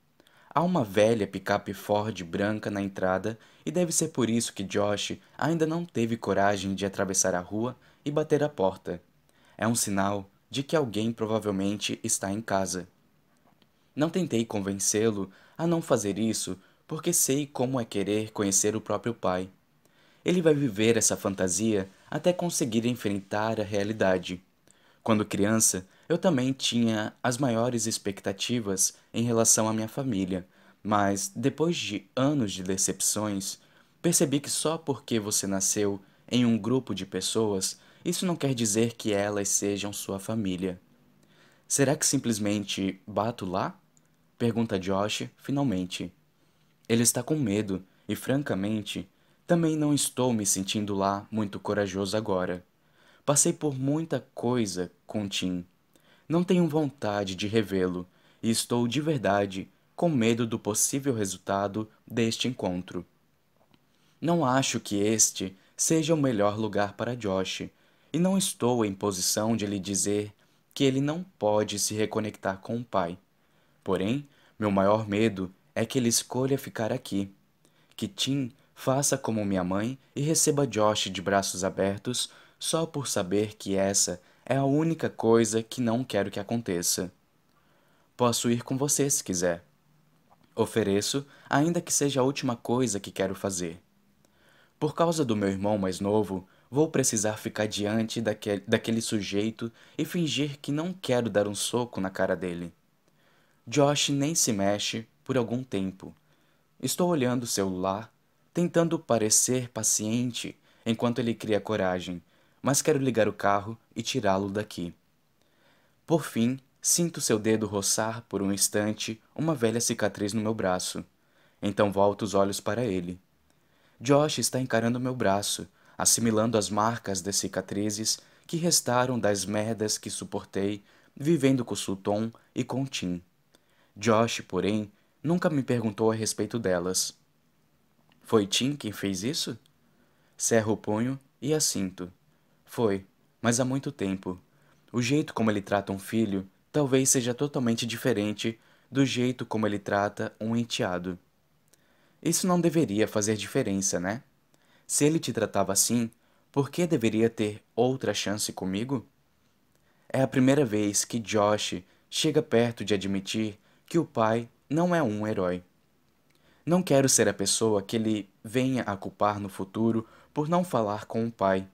Há uma velha picape Ford branca na entrada e deve ser por isso que Josh ainda não teve coragem de atravessar a rua e bater a porta. É um sinal de que alguém provavelmente está em casa. Não tentei convencê-lo a não fazer isso porque sei como é querer conhecer o próprio pai. Ele vai viver essa fantasia até conseguir enfrentar a realidade. Quando criança, eu também tinha as maiores expectativas em relação à minha família, mas depois de anos de decepções, percebi que só porque você nasceu em um grupo de pessoas, isso não quer dizer que elas sejam sua família. Será que simplesmente bato lá? Pergunta Josh, finalmente. Ele está com medo e, francamente, também não estou me sentindo lá muito corajoso agora. Passei por muita coisa com Tim não tenho vontade de revê-lo e estou de verdade com medo do possível resultado deste encontro. Não acho que este seja o melhor lugar para Josh, e não estou em posição de lhe dizer que ele não pode se reconectar com o pai. Porém, meu maior medo é que ele escolha ficar aqui. Que Tim faça como minha mãe e receba Josh de braços abertos só por saber que essa é a única coisa que não quero que aconteça. Posso ir com você se quiser. Ofereço, ainda que seja a última coisa que quero fazer. Por causa do meu irmão mais novo, vou precisar ficar diante daquele, daquele sujeito e fingir que não quero dar um soco na cara dele. Josh nem se mexe por algum tempo. Estou olhando o celular, tentando parecer paciente enquanto ele cria coragem, mas quero ligar o carro e tirá-lo daqui. Por fim, sinto seu dedo roçar por um instante uma velha cicatriz no meu braço. Então volto os olhos para ele. Josh está encarando meu braço, assimilando as marcas das cicatrizes que restaram das merdas que suportei vivendo com Sulton e com Tim. Josh, porém, nunca me perguntou a respeito delas. Foi Tim quem fez isso? Cerro o punho e assinto. Foi, mas há muito tempo. O jeito como ele trata um filho talvez seja totalmente diferente do jeito como ele trata um enteado. Isso não deveria fazer diferença, né? Se ele te tratava assim, por que deveria ter outra chance comigo? É a primeira vez que Josh chega perto de admitir que o pai não é um herói. Não quero ser a pessoa que ele venha a culpar no futuro por não falar com o pai,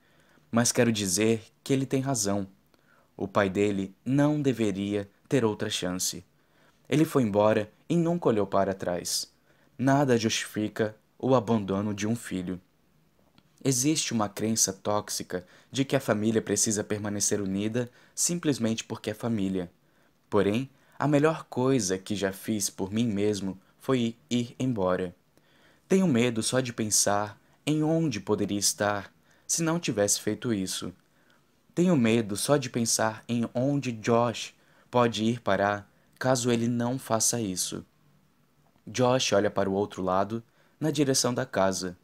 mas quero dizer que ele tem razão. O pai dele não deveria ter outra chance. Ele foi embora e nunca olhou para trás. Nada justifica o abandono de um filho. Existe uma crença tóxica de que a família precisa permanecer unida simplesmente porque é família. Porém, a melhor coisa que já fiz por mim mesmo foi ir embora. Tenho medo só de pensar em onde poderia estar se não tivesse feito isso. Tenho medo só de pensar em onde Josh pode ir parar caso ele não faça isso. Josh olha para o outro lado, na direção da casa.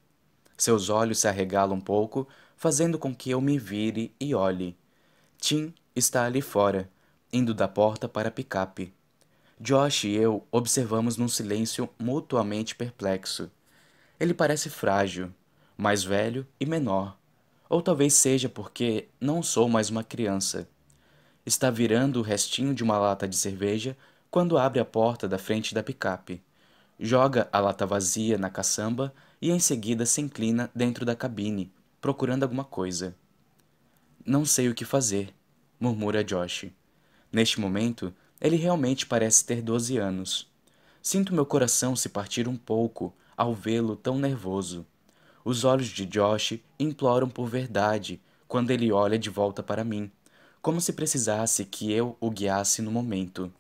Seus olhos se arregalam um pouco, fazendo com que eu me vire e olhe. Tim está ali fora, indo da porta para a picape. Josh e eu observamos num silêncio mutuamente perplexo. Ele parece frágil, mais velho e menor, ou talvez seja porque não sou mais uma criança. Está virando o restinho de uma lata de cerveja quando abre a porta da frente da picape. Joga a lata vazia na caçamba e em seguida se inclina dentro da cabine, procurando alguma coisa. Não sei o que fazer, murmura Josh. Neste momento, ele realmente parece ter doze anos. Sinto meu coração se partir um pouco ao vê-lo tão nervoso. Os olhos de Josh imploram por verdade quando ele olha de volta para mim, como se precisasse que eu o guiasse no momento.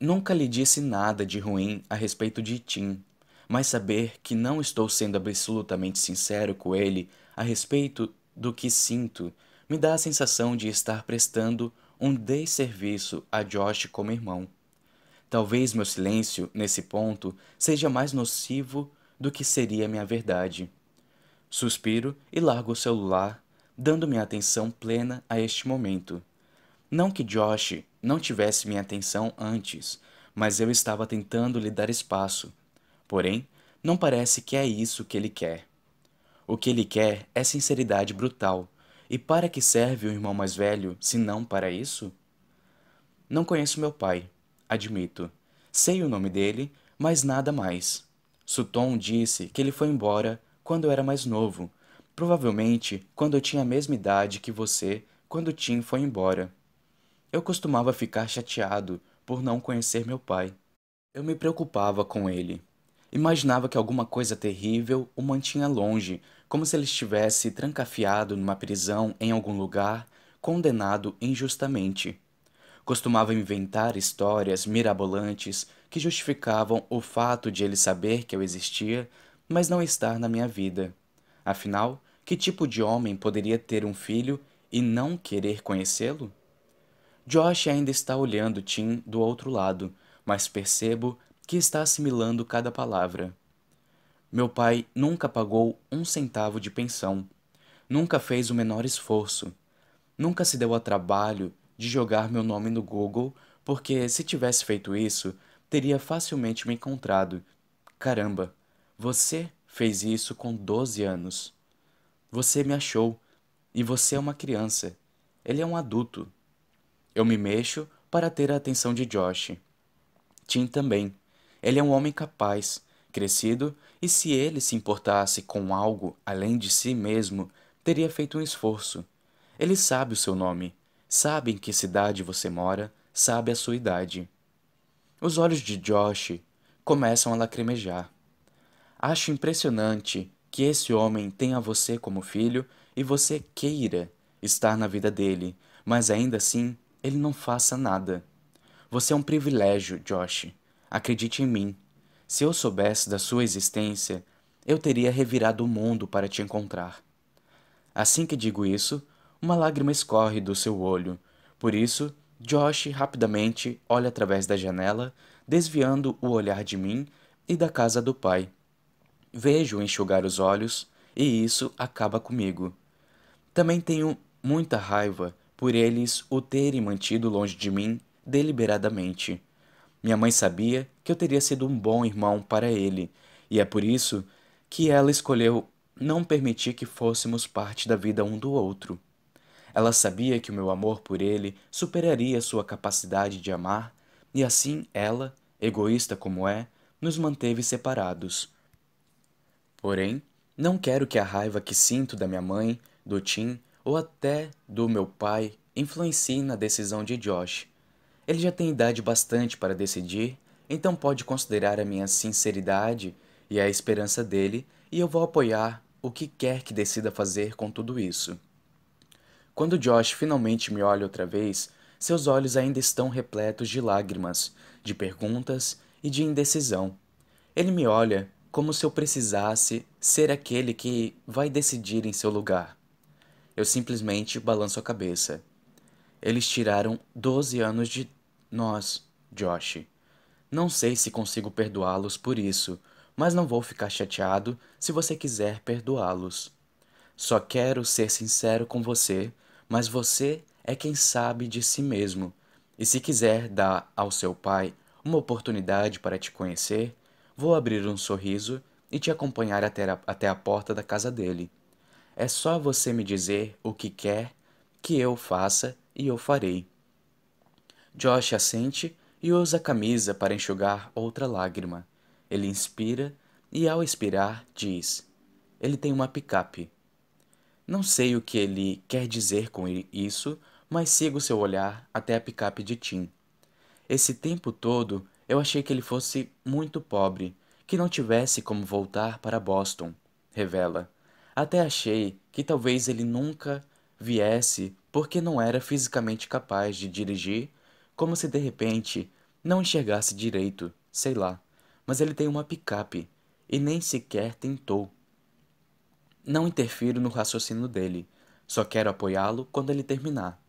Nunca lhe disse nada de ruim a respeito de Tim, mas saber que não estou sendo absolutamente sincero com ele a respeito do que sinto me dá a sensação de estar prestando um desserviço a Josh como irmão. Talvez meu silêncio, nesse ponto, seja mais nocivo do que seria minha verdade. Suspiro e largo o celular, dando minha atenção plena a este momento. Não que Josh não tivesse minha atenção antes, mas eu estava tentando lhe dar espaço. Porém, não parece que é isso que ele quer. O que ele quer é sinceridade brutal. E para que serve o irmão mais velho, se não para isso? Não conheço meu pai, admito. Sei o nome dele, mas nada mais. Sutton disse que ele foi embora quando eu era mais novo, provavelmente quando eu tinha a mesma idade que você quando Tim foi embora. Eu costumava ficar chateado por não conhecer meu pai. Eu me preocupava com ele. Imaginava que alguma coisa terrível o mantinha longe, como se ele estivesse trancafiado numa prisão em algum lugar, condenado injustamente. Costumava inventar histórias mirabolantes que justificavam o fato de ele saber que eu existia, mas não estar na minha vida. Afinal, que tipo de homem poderia ter um filho e não querer conhecê-lo? Josh ainda está olhando Tim do outro lado, mas percebo que está assimilando cada palavra. Meu pai nunca pagou um centavo de pensão, nunca fez o menor esforço, nunca se deu ao trabalho de jogar meu nome no Google, porque se tivesse feito isso, teria facilmente me encontrado. Caramba, você fez isso com 12 anos. Você me achou, e você é uma criança. Ele é um adulto. Eu me mexo para ter a atenção de Josh. Tim também. Ele é um homem capaz, crescido, e se ele se importasse com algo além de si mesmo, teria feito um esforço. Ele sabe o seu nome, sabe em que cidade você mora, sabe a sua idade. Os olhos de Josh começam a lacrimejar. Acho impressionante que esse homem tenha você como filho e você queira estar na vida dele, mas ainda assim ele não faça nada. Você é um privilégio, Josh. Acredite em mim. Se eu soubesse da sua existência, eu teria revirado o mundo para te encontrar. Assim que digo isso, uma lágrima escorre do seu olho. Por isso, Josh rapidamente olha através da janela, desviando o olhar de mim e da casa do pai. Vejo enxugar os olhos e isso acaba comigo. Também tenho muita raiva por eles o terem mantido longe de mim deliberadamente. Minha mãe sabia que eu teria sido um bom irmão para ele, e é por isso que ela escolheu não permitir que fôssemos parte da vida um do outro. Ela sabia que o meu amor por ele superaria sua capacidade de amar, e assim ela, egoísta como é, nos manteve separados. Porém, não quero que a raiva que sinto da minha mãe, do Tim ou até do meu pai influencie na decisão de Josh. Ele já tem idade bastante para decidir, então pode considerar a minha sinceridade e a esperança dele, e eu vou apoiar o que quer que decida fazer com tudo isso. Quando Josh finalmente me olha outra vez, seus olhos ainda estão repletos de lágrimas, de perguntas e de indecisão. Ele me olha como se eu precisasse ser aquele que vai decidir em seu lugar. Eu simplesmente balanço a cabeça. Eles tiraram 12 anos de nós, Josh. Não sei se consigo perdoá-los por isso, mas não vou ficar chateado se você quiser perdoá-los. Só quero ser sincero com você, mas você é quem sabe de si mesmo. E se quiser dar ao seu pai uma oportunidade para te conhecer, vou abrir um sorriso e te acompanhar até a, até a porta da casa dele. É só você me dizer o que quer que eu faça e eu farei. Josh assente e usa a camisa para enxugar outra lágrima. Ele inspira e, ao expirar, diz: Ele tem uma picape. Não sei o que ele quer dizer com isso, mas sigo seu olhar até a picape de Tim. Esse tempo todo eu achei que ele fosse muito pobre, que não tivesse como voltar para Boston, revela. Até achei que talvez ele nunca viesse porque não era fisicamente capaz de dirigir, como se de repente não enxergasse direito, sei lá. Mas ele tem uma picape e nem sequer tentou. Não interfiro no raciocínio dele, só quero apoiá-lo quando ele terminar.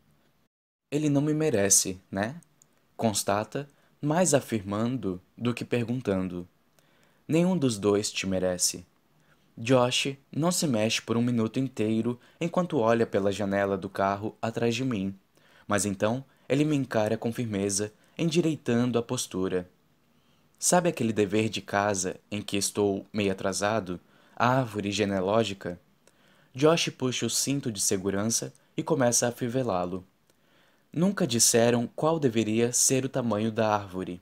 Ele não me merece, né? Constata, mais afirmando do que perguntando. Nenhum dos dois te merece. Josh não se mexe por um minuto inteiro enquanto olha pela janela do carro atrás de mim, mas então ele me encara com firmeza, endireitando a postura. Sabe aquele dever de casa em que estou meio atrasado? Árvore genealógica? Josh puxa o cinto de segurança e começa a afivelá-lo. Nunca disseram qual deveria ser o tamanho da árvore.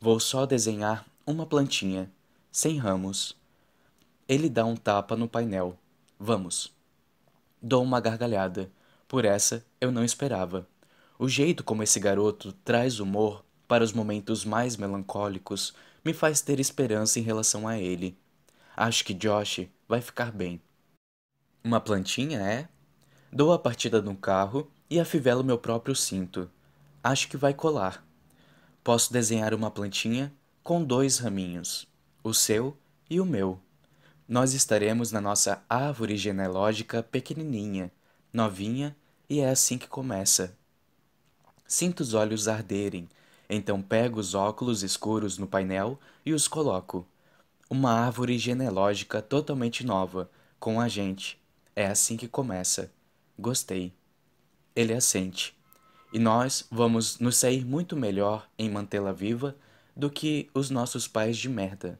Vou só desenhar uma plantinha, sem ramos. Ele dá um tapa no painel. Vamos. Dou uma gargalhada. Por essa eu não esperava. O jeito como esse garoto traz humor para os momentos mais melancólicos me faz ter esperança em relação a ele. Acho que Josh vai ficar bem. Uma plantinha, é? Dou a partida no carro e afivelo meu próprio cinto. Acho que vai colar. Posso desenhar uma plantinha com dois raminhos, o seu e o meu. Nós estaremos na nossa árvore genealógica pequenininha, novinha, e é assim que começa. Sinto os olhos arderem, então pego os óculos escuros no painel e os coloco. Uma árvore genealógica totalmente nova, com a gente. É assim que começa. Gostei. Ele assente. E nós vamos nos sair muito melhor em mantê-la viva do que os nossos pais de merda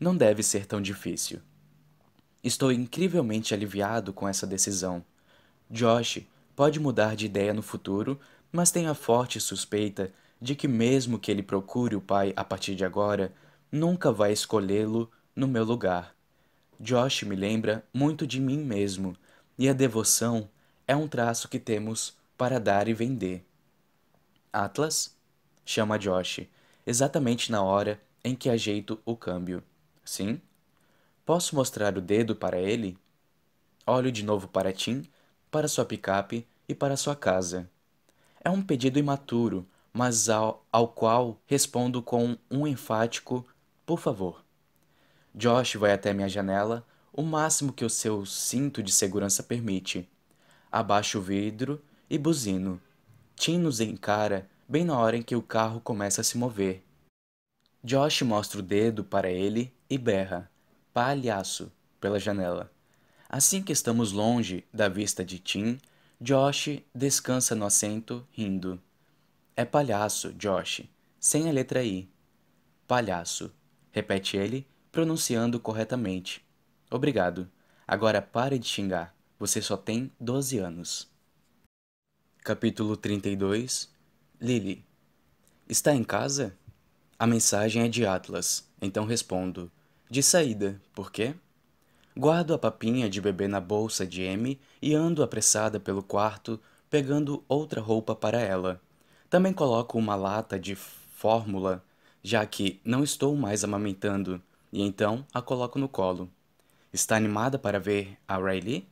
não deve ser tão difícil. Estou incrivelmente aliviado com essa decisão. Josh pode mudar de ideia no futuro, mas tenho a forte suspeita de que, mesmo que ele procure o pai a partir de agora, nunca vai escolhê-lo no meu lugar. Josh me lembra muito de mim mesmo, e a devoção é um traço que temos para dar e vender. Atlas? chama Josh, exatamente na hora em que ajeito o câmbio. Sim? Posso mostrar o dedo para ele? Olho de novo para Tim, para sua picape e para sua casa. É um pedido imaturo, mas ao, ao qual respondo com um enfático por favor. Josh vai até minha janela, o máximo que o seu cinto de segurança permite. Abaixo o vidro e buzino. Tim nos encara bem na hora em que o carro começa a se mover. Josh mostra o dedo para ele e berra, palhaço, pela janela. Assim que estamos longe da vista de Tim, Josh descansa no assento, rindo. É palhaço, Josh, sem a letra I. Palhaço. Repete ele, pronunciando corretamente. Obrigado. Agora pare de xingar. Você só tem 12 anos. Capítulo 32 Lily Está em casa? A mensagem é de Atlas, então respondo. De saída, por quê? Guardo a papinha de bebê na bolsa de M e ando apressada pelo quarto, pegando outra roupa para ela. Também coloco uma lata de fórmula, já que não estou mais amamentando, e então a coloco no colo. Está animada para ver a Riley?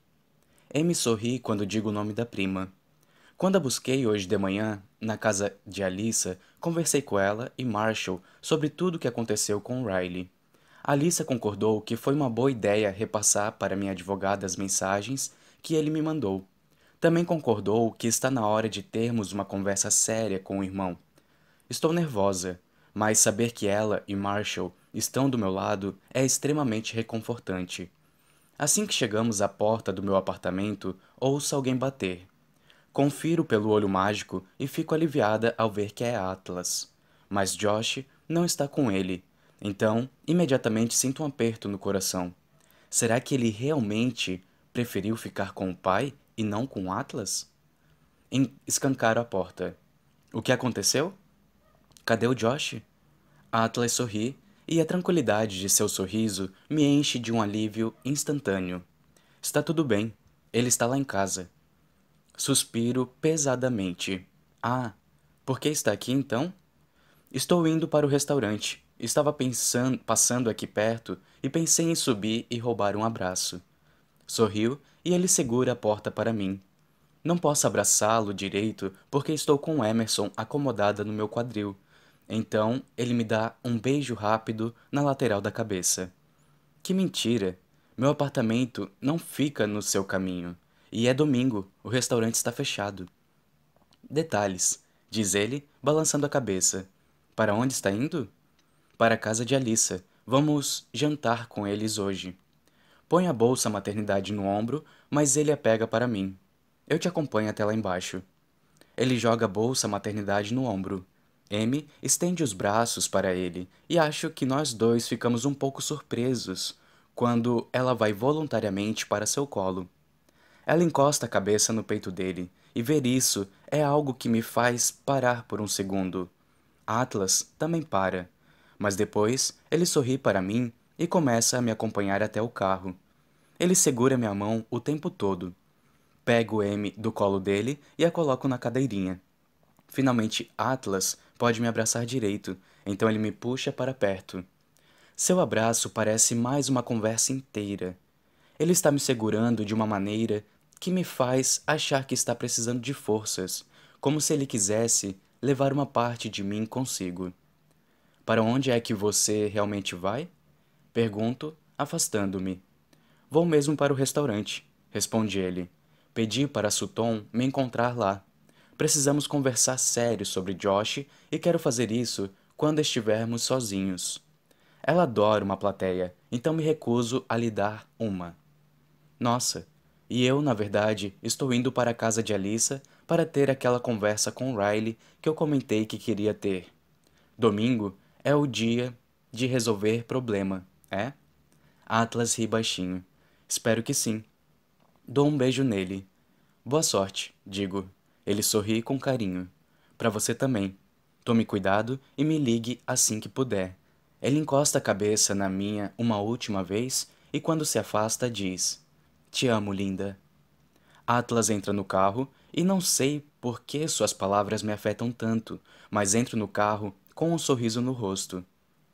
Amy sorri quando digo o nome da prima. Quando a busquei hoje de manhã, na casa de Alissa, conversei com ela e Marshall sobre tudo o que aconteceu com Riley. Alissa concordou que foi uma boa ideia repassar para minha advogada as mensagens que ele me mandou. Também concordou que está na hora de termos uma conversa séria com o irmão. Estou nervosa, mas saber que ela e Marshall estão do meu lado é extremamente reconfortante. Assim que chegamos à porta do meu apartamento, ouço alguém bater. Confiro pelo olho mágico e fico aliviada ao ver que é Atlas. Mas Josh não está com ele então, imediatamente sinto um aperto no coração. Será que ele realmente preferiu ficar com o pai e não com Atlas? Escancaro a porta. O que aconteceu? Cadê o Josh? Atlas sorri e a tranquilidade de seu sorriso me enche de um alívio instantâneo. Está tudo bem. Ele está lá em casa. Suspiro pesadamente. Ah, por que está aqui então? Estou indo para o restaurante. Estava pensando, passando aqui perto e pensei em subir e roubar um abraço. Sorriu e ele segura a porta para mim. Não posso abraçá-lo direito porque estou com Emerson acomodada no meu quadril. Então ele me dá um beijo rápido na lateral da cabeça. Que mentira! Meu apartamento não fica no seu caminho. E é domingo, o restaurante está fechado. Detalhes, diz ele, balançando a cabeça. Para onde está indo? para a casa de Alissa. Vamos jantar com eles hoje. Põe a bolsa maternidade no ombro, mas ele a pega para mim. Eu te acompanho até lá embaixo. Ele joga a bolsa maternidade no ombro. M estende os braços para ele e acho que nós dois ficamos um pouco surpresos quando ela vai voluntariamente para seu colo. Ela encosta a cabeça no peito dele e ver isso é algo que me faz parar por um segundo. Atlas também para mas depois ele sorri para mim e começa a me acompanhar até o carro. Ele segura minha mão o tempo todo. Pego M do colo dele e a coloco na cadeirinha. Finalmente Atlas pode me abraçar direito, então ele me puxa para perto. Seu abraço parece mais uma conversa inteira. Ele está me segurando de uma maneira que me faz achar que está precisando de forças, como se ele quisesse levar uma parte de mim consigo. Para onde é que você realmente vai? Pergunto, afastando-me. Vou mesmo para o restaurante, responde ele. Pedi para Sutton me encontrar lá. Precisamos conversar sério sobre Josh e quero fazer isso quando estivermos sozinhos. Ela adora uma plateia, então me recuso a lhe dar uma. Nossa, e eu, na verdade, estou indo para a casa de Alissa para ter aquela conversa com Riley que eu comentei que queria ter. Domingo é o dia de resolver problema, é? Atlas ri baixinho. Espero que sim. Dou um beijo nele. Boa sorte, digo. Ele sorri com carinho. Para você também. Tome cuidado e me ligue assim que puder. Ele encosta a cabeça na minha uma última vez e quando se afasta diz: Te amo, linda. Atlas entra no carro e não sei por que suas palavras me afetam tanto, mas entro no carro com um sorriso no rosto.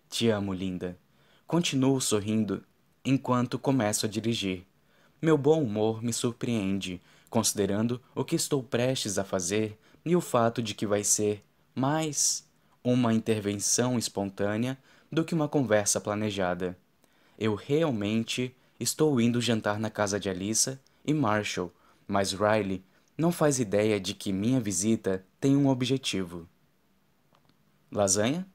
Te amo, linda. Continuo sorrindo enquanto começo a dirigir. Meu bom humor me surpreende, considerando o que estou prestes a fazer e o fato de que vai ser mais uma intervenção espontânea do que uma conversa planejada. Eu realmente estou indo jantar na casa de Alissa e Marshall, mas Riley não faz ideia de que minha visita tem um objetivo. Lasanha?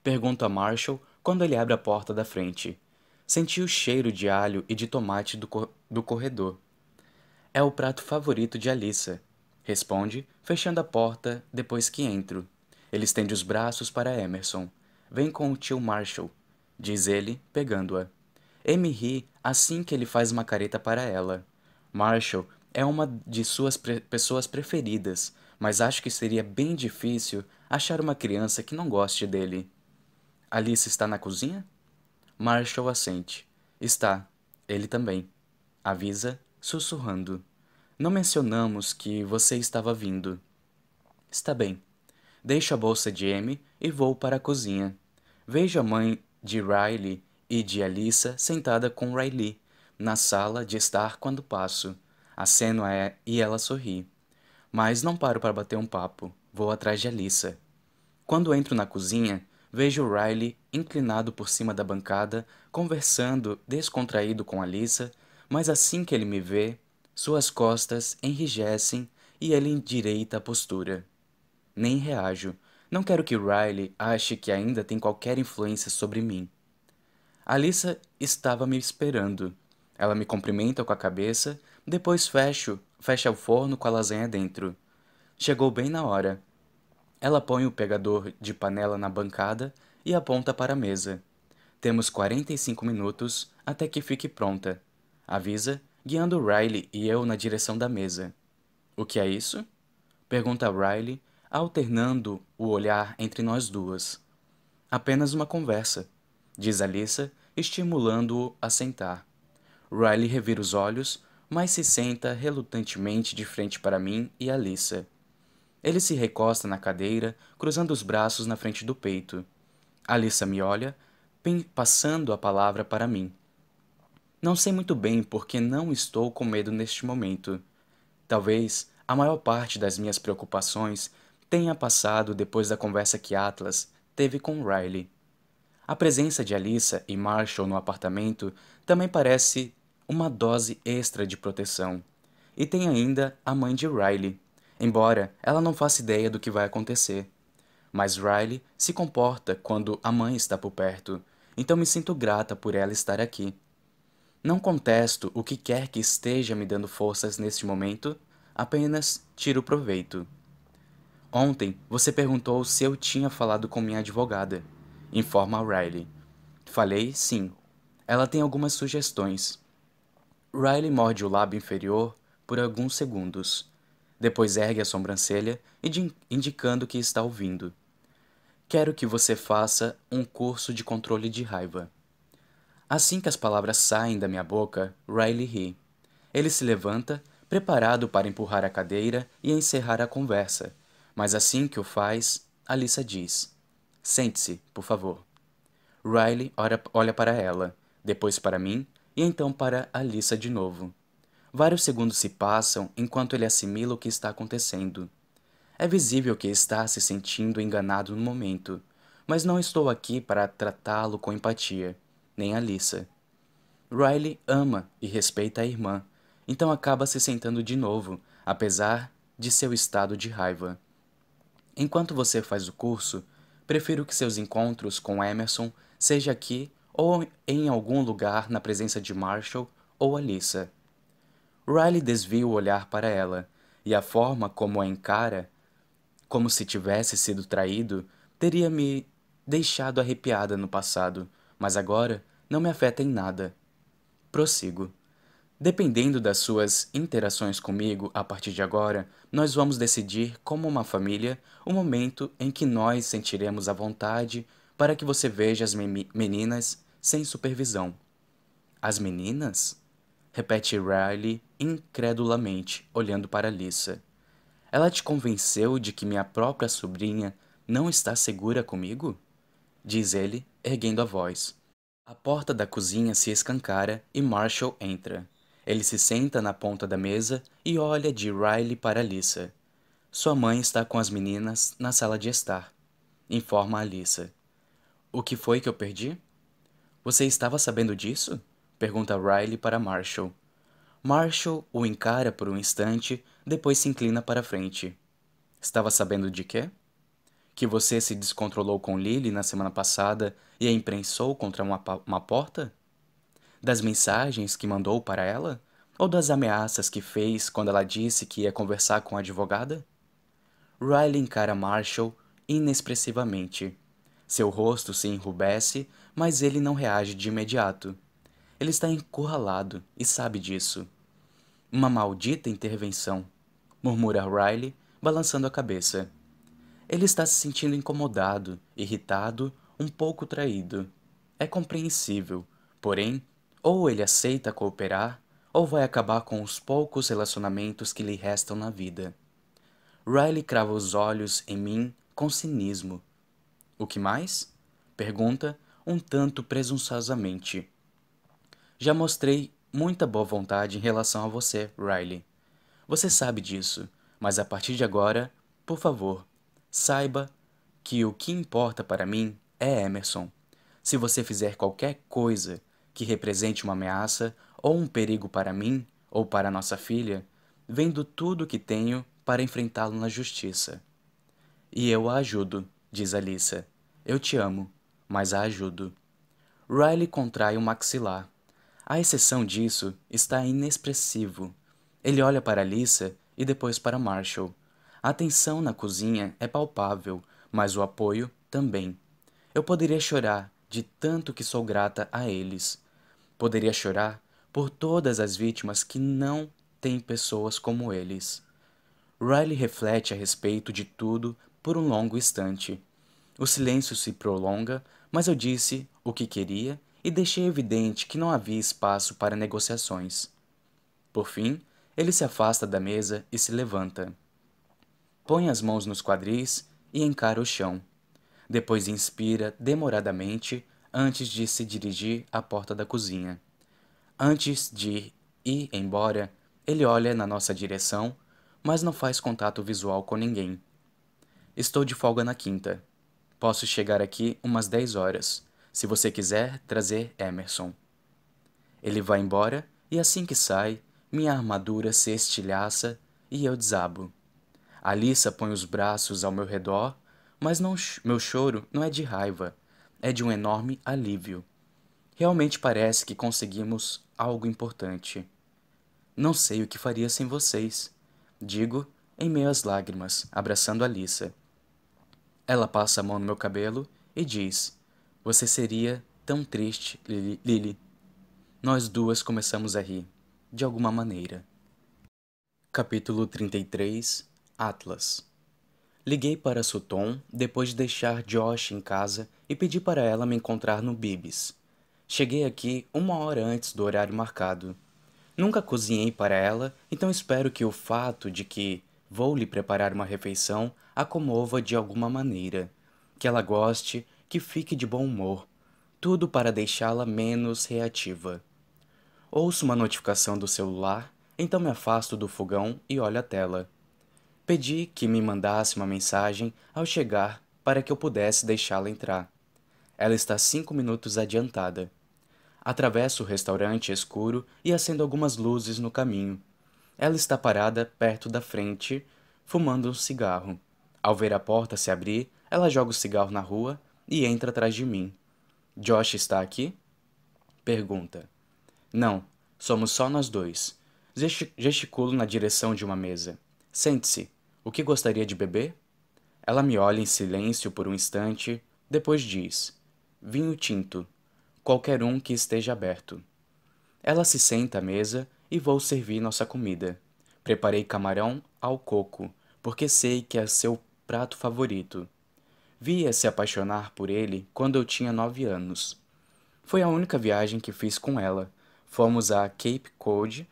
Pergunto a Marshall quando ele abre a porta da frente. Senti o cheiro de alho e de tomate do, cor do corredor. É o prato favorito de Alissa, responde, fechando a porta depois que entro. Ele estende os braços para Emerson. Vem com o tio Marshall, diz ele, pegando-a. Amy ri assim que ele faz uma careta para ela. Marshall é uma de suas pre pessoas preferidas, mas acho que seria bem difícil achar uma criança que não goste dele. Alice está na cozinha? Marshall assente. Está. Ele também. Avisa, sussurrando. Não mencionamos que você estava vindo. Está bem. Deixo a bolsa de Amy e vou para a cozinha. Vejo a mãe de Riley e de Alissa sentada com Riley na sala de estar quando passo. Aceno a e ela sorri. Mas não paro para bater um papo. Vou atrás de Alissa. Quando entro na cozinha, vejo Riley inclinado por cima da bancada, conversando descontraído com Alissa, mas assim que ele me vê, suas costas enrijecem e ele endireita a postura. Nem reajo. Não quero que Riley ache que ainda tem qualquer influência sobre mim. Alissa estava me esperando. Ela me cumprimenta com a cabeça, depois fecho, fecha o forno com a lasanha dentro. Chegou bem na hora. Ela põe o pegador de panela na bancada e aponta para a mesa. Temos 45 minutos até que fique pronta. Avisa, guiando Riley e eu na direção da mesa. O que é isso? Pergunta Riley, alternando o olhar entre nós duas. Apenas uma conversa, diz Alissa, estimulando-o a sentar. Riley revira os olhos, mas se senta relutantemente de frente para mim e Alissa. Ele se recosta na cadeira, cruzando os braços na frente do peito. Alissa me olha, passando a palavra para mim. Não sei muito bem porque não estou com medo neste momento. Talvez a maior parte das minhas preocupações tenha passado depois da conversa que Atlas teve com Riley. A presença de Alissa e Marshall no apartamento também parece uma dose extra de proteção. E tem ainda a mãe de Riley, embora ela não faça ideia do que vai acontecer. Mas Riley se comporta quando a mãe está por perto, então me sinto grata por ela estar aqui. Não contesto o que quer que esteja me dando forças neste momento, apenas tiro proveito. Ontem você perguntou se eu tinha falado com minha advogada, informa Riley. Falei sim. Ela tem algumas sugestões. Riley morde o lábio inferior por alguns segundos. Depois ergue a sobrancelha, indicando que está ouvindo. Quero que você faça um curso de controle de raiva. Assim que as palavras saem da minha boca, Riley ri. Ele se levanta, preparado para empurrar a cadeira e encerrar a conversa, mas assim que o faz, Alissa diz: Sente-se, por favor. Riley olha para ela, depois para mim e então para Alissa de novo. Vários segundos se passam enquanto ele assimila o que está acontecendo. É visível que está se sentindo enganado no momento, mas não estou aqui para tratá-lo com empatia, nem Alissa. Riley ama e respeita a irmã, então acaba se sentando de novo, apesar de seu estado de raiva. Enquanto você faz o curso, prefiro que seus encontros com Emerson seja aqui ou em algum lugar na presença de Marshall ou Alissa. Riley desvia o olhar para ela, e a forma como a encara, como se tivesse sido traído, teria me deixado arrepiada no passado, mas agora não me afeta em nada. Prossigo. Dependendo das suas interações comigo a partir de agora, nós vamos decidir, como uma família, o momento em que nós sentiremos a vontade para que você veja as meninas sem supervisão. As meninas? Repete Riley incredulamente, olhando para Lisa. Ela te convenceu de que minha própria sobrinha não está segura comigo? Diz ele, erguendo a voz. A porta da cozinha se escancara e Marshall entra. Ele se senta na ponta da mesa e olha de Riley para Alissa. Sua mãe está com as meninas na sala de estar. Informa Alissa. O que foi que eu perdi? Você estava sabendo disso? Pergunta Riley para Marshall. Marshall o encara por um instante, depois se inclina para frente. Estava sabendo de quê? Que você se descontrolou com Lily na semana passada e a imprensou contra uma, uma porta? Das mensagens que mandou para ela? Ou das ameaças que fez quando ela disse que ia conversar com a advogada? Riley encara Marshall inexpressivamente. Seu rosto se enrubesce, mas ele não reage de imediato. Ele está encurralado e sabe disso. Uma maldita intervenção, murmura Riley, balançando a cabeça. Ele está se sentindo incomodado, irritado, um pouco traído. É compreensível, porém, ou ele aceita cooperar, ou vai acabar com os poucos relacionamentos que lhe restam na vida. Riley crava os olhos em mim com cinismo. O que mais? Pergunta, um tanto presunçosamente. Já mostrei muita boa vontade em relação a você, Riley. Você sabe disso, mas a partir de agora, por favor, saiba que o que importa para mim é Emerson. Se você fizer qualquer coisa que represente uma ameaça ou um perigo para mim ou para nossa filha, vendo tudo o que tenho para enfrentá-lo na justiça. E eu a ajudo, diz Alissa. Eu te amo, mas a ajudo. Riley contrai o maxilar. A exceção disso está inexpressivo. Ele olha para Alissa e depois para Marshall. A tensão na cozinha é palpável, mas o apoio também. Eu poderia chorar de tanto que sou grata a eles. Poderia chorar por todas as vítimas que não têm pessoas como eles. Riley reflete a respeito de tudo por um longo instante. O silêncio se prolonga, mas eu disse o que queria e deixei evidente que não havia espaço para negociações. Por fim, ele se afasta da mesa e se levanta. Põe as mãos nos quadris e encara o chão. Depois inspira demoradamente antes de se dirigir à porta da cozinha. Antes de ir embora, ele olha na nossa direção mas não faz contato visual com ninguém. Estou de folga na quinta. Posso chegar aqui umas 10 horas, se você quiser trazer Emerson. Ele vai embora e assim que sai, minha armadura se estilhaça e eu desabo. Alissa põe os braços ao meu redor, mas não, meu choro não é de raiva, é de um enorme alívio. Realmente parece que conseguimos algo importante. Não sei o que faria sem vocês digo, em meio às lágrimas, abraçando Alissa. Ela passa a mão no meu cabelo e diz: Você seria tão triste, Lily. Nós duas começamos a rir, de alguma maneira. Capítulo 33 Atlas Liguei para Sutton depois de deixar Josh em casa e pedi para ela me encontrar no Bibis. Cheguei aqui uma hora antes do horário marcado. Nunca cozinhei para ela, então espero que o fato de que vou lhe preparar uma refeição a comova de alguma maneira, que ela goste, que fique de bom humor, tudo para deixá-la menos reativa. Ouço uma notificação do celular, então me afasto do fogão e olho a tela. Pedi que me mandasse uma mensagem ao chegar para que eu pudesse deixá-la entrar. Ela está cinco minutos adiantada. Atravesso o restaurante escuro e acendo algumas luzes no caminho. Ela está parada perto da frente, fumando um cigarro. Ao ver a porta se abrir, ela joga o cigarro na rua e entra atrás de mim. Josh está aqui? Pergunta. Não, somos só nós dois. Gesticulo na direção de uma mesa. Sente-se. O que gostaria de beber? Ela me olha em silêncio por um instante, depois diz: Vinho tinto qualquer um que esteja aberto. Ela se senta à mesa e vou servir nossa comida. Preparei camarão ao coco, porque sei que é seu prato favorito. Via se apaixonar por ele quando eu tinha nove anos. Foi a única viagem que fiz com ela. Fomos a Cape Cod,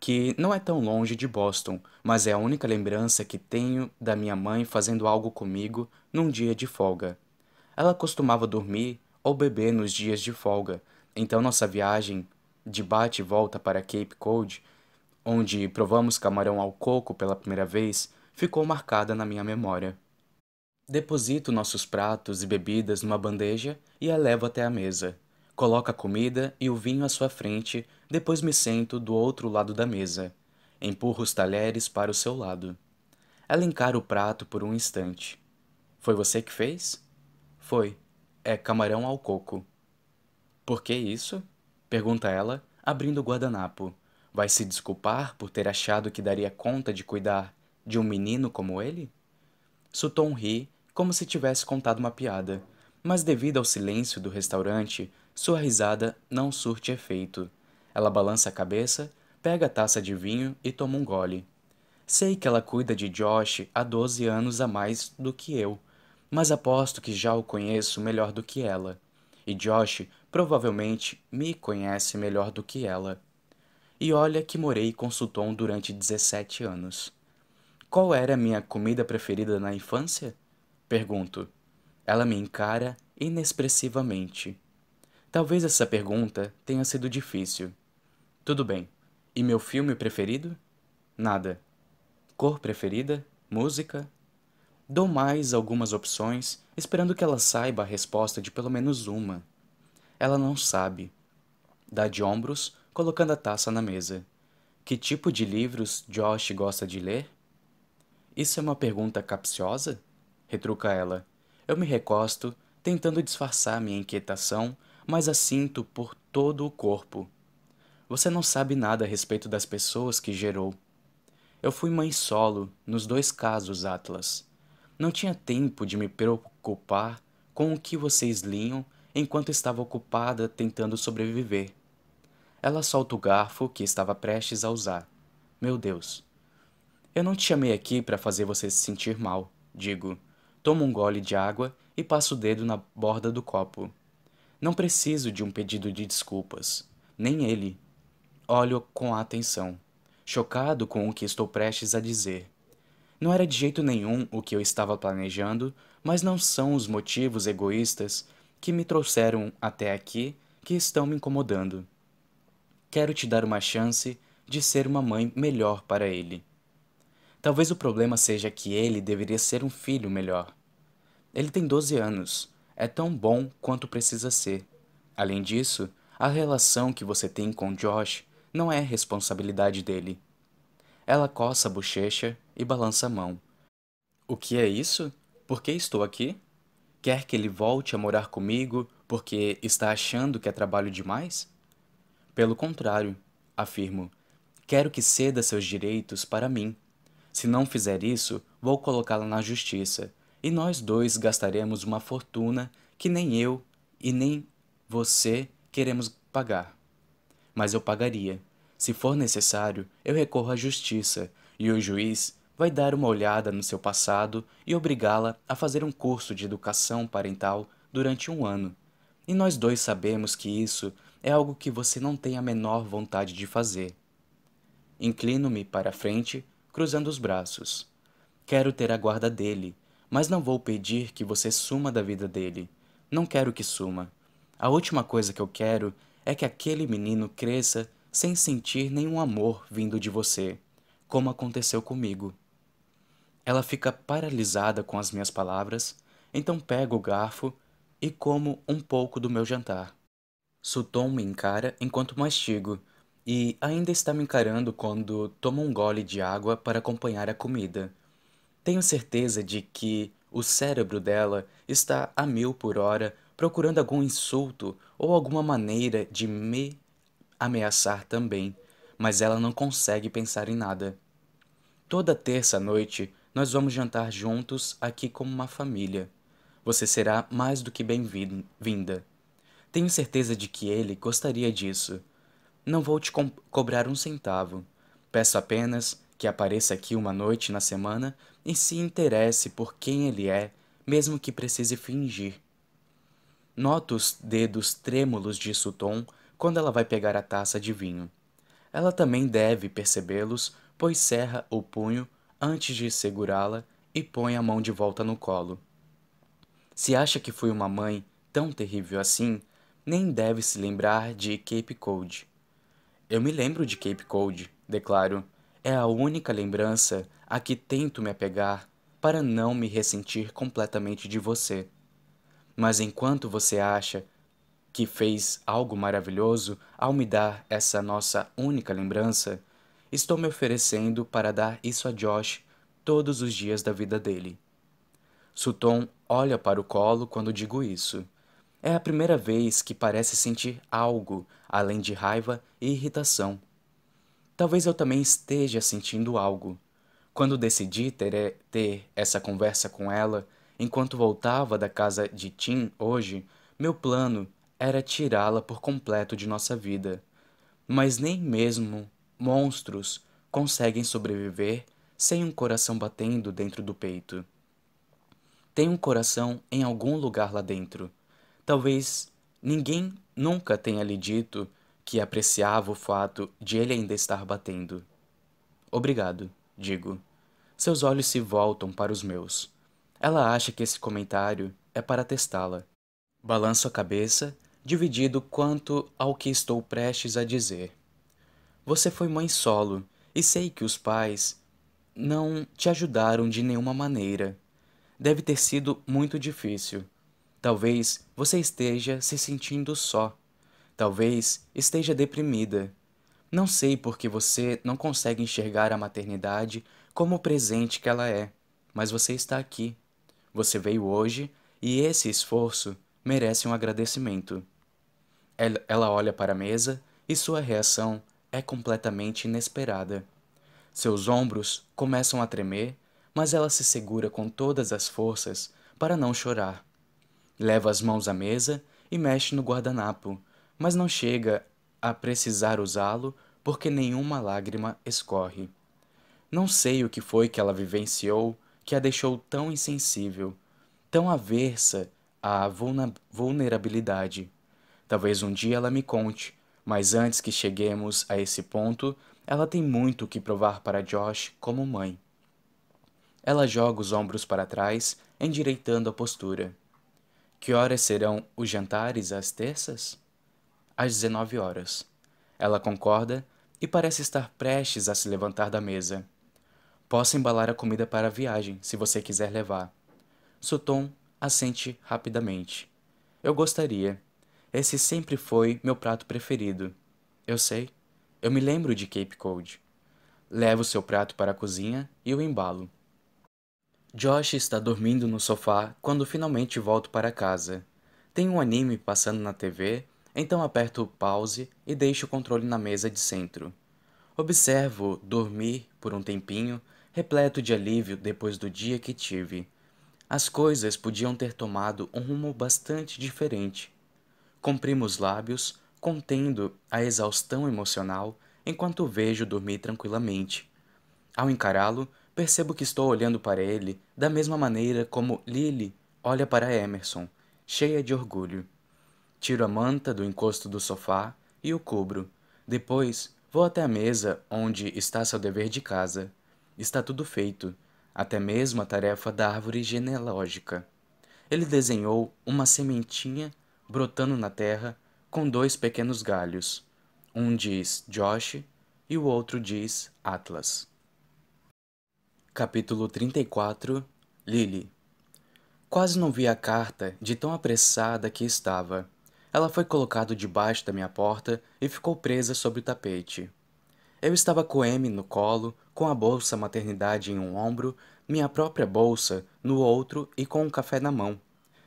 que não é tão longe de Boston, mas é a única lembrança que tenho da minha mãe fazendo algo comigo num dia de folga. Ela costumava dormir ou beber nos dias de folga. Então nossa viagem de bate e volta para Cape Cod, onde provamos camarão ao coco pela primeira vez, ficou marcada na minha memória. Deposito nossos pratos e bebidas numa bandeja e a levo até a mesa. Coloco a comida e o vinho à sua frente, depois me sento do outro lado da mesa. Empurro os talheres para o seu lado. Ela encara o prato por um instante. Foi você que fez? Foi é camarão ao coco. Por que isso? pergunta ela, abrindo o guardanapo. Vai se desculpar por ter achado que daria conta de cuidar de um menino como ele? Sutton ri como se tivesse contado uma piada, mas devido ao silêncio do restaurante, sua risada não surte efeito. Ela balança a cabeça, pega a taça de vinho e toma um gole. Sei que ela cuida de Josh há 12 anos a mais do que eu, mas aposto que já o conheço melhor do que ela. E Josh provavelmente me conhece melhor do que ela. E olha que morei com Sutton durante 17 anos. Qual era a minha comida preferida na infância? Pergunto. Ela me encara inexpressivamente. Talvez essa pergunta tenha sido difícil. Tudo bem. E meu filme preferido? Nada. Cor preferida? Música? Dou mais algumas opções, esperando que ela saiba a resposta de pelo menos uma. Ela não sabe. Dá de ombros, colocando a taça na mesa. Que tipo de livros Josh gosta de ler? Isso é uma pergunta capciosa? Retruca ela. Eu me recosto, tentando disfarçar minha inquietação, mas a sinto por todo o corpo. Você não sabe nada a respeito das pessoas que gerou. Eu fui mãe solo nos dois casos, Atlas. Não tinha tempo de me preocupar com o que vocês liam enquanto estava ocupada tentando sobreviver. Ela solta o garfo que estava prestes a usar. Meu Deus. Eu não te chamei aqui para fazer você se sentir mal, digo. Tomo um gole de água e passo o dedo na borda do copo. Não preciso de um pedido de desculpas. Nem ele. Olho com atenção, chocado com o que estou prestes a dizer. Não era de jeito nenhum o que eu estava planejando, mas não são os motivos egoístas que me trouxeram até aqui que estão me incomodando. Quero te dar uma chance de ser uma mãe melhor para ele. Talvez o problema seja que ele deveria ser um filho melhor. Ele tem 12 anos, é tão bom quanto precisa ser. Além disso, a relação que você tem com Josh não é responsabilidade dele. Ela coça a bochecha e balança a mão. O que é isso? Por que estou aqui? Quer que ele volte a morar comigo porque está achando que é trabalho demais? Pelo contrário, afirmo. Quero que ceda seus direitos para mim. Se não fizer isso, vou colocá-la na justiça, e nós dois gastaremos uma fortuna que nem eu e nem você queremos pagar. Mas eu pagaria. Se for necessário, eu recorro à justiça e o juiz vai dar uma olhada no seu passado e obrigá-la a fazer um curso de educação parental durante um ano. E nós dois sabemos que isso é algo que você não tem a menor vontade de fazer. Inclino-me para a frente, cruzando os braços. Quero ter a guarda dele, mas não vou pedir que você suma da vida dele. Não quero que suma. A última coisa que eu quero é que aquele menino cresça sem sentir nenhum amor vindo de você, como aconteceu comigo. Ela fica paralisada com as minhas palavras, então pego o garfo e como um pouco do meu jantar. Sutton me encara enquanto mastigo, e ainda está me encarando quando tomo um gole de água para acompanhar a comida. Tenho certeza de que o cérebro dela está a mil por hora procurando algum insulto ou alguma maneira de me ameaçar também, mas ela não consegue pensar em nada. Toda terça-noite nós vamos jantar juntos aqui como uma família. Você será mais do que bem-vinda. Tenho certeza de que ele gostaria disso. Não vou te co cobrar um centavo. Peço apenas que apareça aqui uma noite na semana e se interesse por quem ele é, mesmo que precise fingir. Noto os dedos trêmulos de Sutton quando ela vai pegar a taça de vinho. Ela também deve percebê-los, pois cerra o punho antes de segurá-la e põe a mão de volta no colo. Se acha que fui uma mãe tão terrível assim, nem deve se lembrar de Cape Cod. Eu me lembro de Cape Cod, declaro. É a única lembrança a que tento me apegar para não me ressentir completamente de você. Mas enquanto você acha que fez algo maravilhoso ao me dar essa nossa única lembrança, estou me oferecendo para dar isso a Josh todos os dias da vida dele. Sutton olha para o colo quando digo isso. É a primeira vez que parece sentir algo além de raiva e irritação. Talvez eu também esteja sentindo algo. Quando decidi ter, ter essa conversa com ela, Enquanto voltava da casa de Tim hoje, meu plano era tirá-la por completo de nossa vida. Mas nem mesmo monstros conseguem sobreviver sem um coração batendo dentro do peito. Tem um coração em algum lugar lá dentro. Talvez ninguém nunca tenha lhe dito que apreciava o fato de ele ainda estar batendo. Obrigado, digo. Seus olhos se voltam para os meus. Ela acha que esse comentário é para testá-la. Balanço a cabeça, dividido quanto ao que estou prestes a dizer. Você foi mãe solo e sei que os pais não te ajudaram de nenhuma maneira. Deve ter sido muito difícil. Talvez você esteja se sentindo só. Talvez esteja deprimida. Não sei por que você não consegue enxergar a maternidade como o presente que ela é, mas você está aqui. Você veio hoje e esse esforço merece um agradecimento. Ela olha para a mesa e sua reação é completamente inesperada. Seus ombros começam a tremer, mas ela se segura com todas as forças para não chorar. Leva as mãos à mesa e mexe no guardanapo, mas não chega a precisar usá-lo porque nenhuma lágrima escorre. Não sei o que foi que ela vivenciou que a deixou tão insensível, tão aversa à vulnerabilidade. Talvez um dia ela me conte, mas antes que cheguemos a esse ponto, ela tem muito o que provar para Josh como mãe. Ela joga os ombros para trás, endireitando a postura. Que horas serão os jantares às terças? Às 19 horas. Ela concorda e parece estar prestes a se levantar da mesa. Posso embalar a comida para a viagem, se você quiser levar. Sutton assente rapidamente. Eu gostaria. Esse sempre foi meu prato preferido. Eu sei. Eu me lembro de Cape Cod. Levo seu prato para a cozinha e o embalo. Josh está dormindo no sofá quando finalmente volto para casa. Tem um anime passando na TV, então aperto o pause e deixo o controle na mesa de centro. Observo dormir por um tempinho repleto de alívio depois do dia que tive. As coisas podiam ter tomado um rumo bastante diferente. Comprimo os lábios, contendo a exaustão emocional, enquanto vejo dormir tranquilamente. Ao encará-lo, percebo que estou olhando para ele da mesma maneira como Lily olha para Emerson, cheia de orgulho. Tiro a manta do encosto do sofá e o cubro. Depois, vou até a mesa onde está seu dever de casa. Está tudo feito, até mesmo a tarefa da árvore genealógica. Ele desenhou uma sementinha brotando na terra com dois pequenos galhos. Um diz Josh e o outro diz Atlas. Capítulo 34 Lily Quase não vi a carta de tão apressada que estava. Ela foi colocada debaixo da minha porta e ficou presa sobre o tapete. Eu estava com M no colo, com a bolsa maternidade em um ombro, minha própria bolsa no outro e com um café na mão.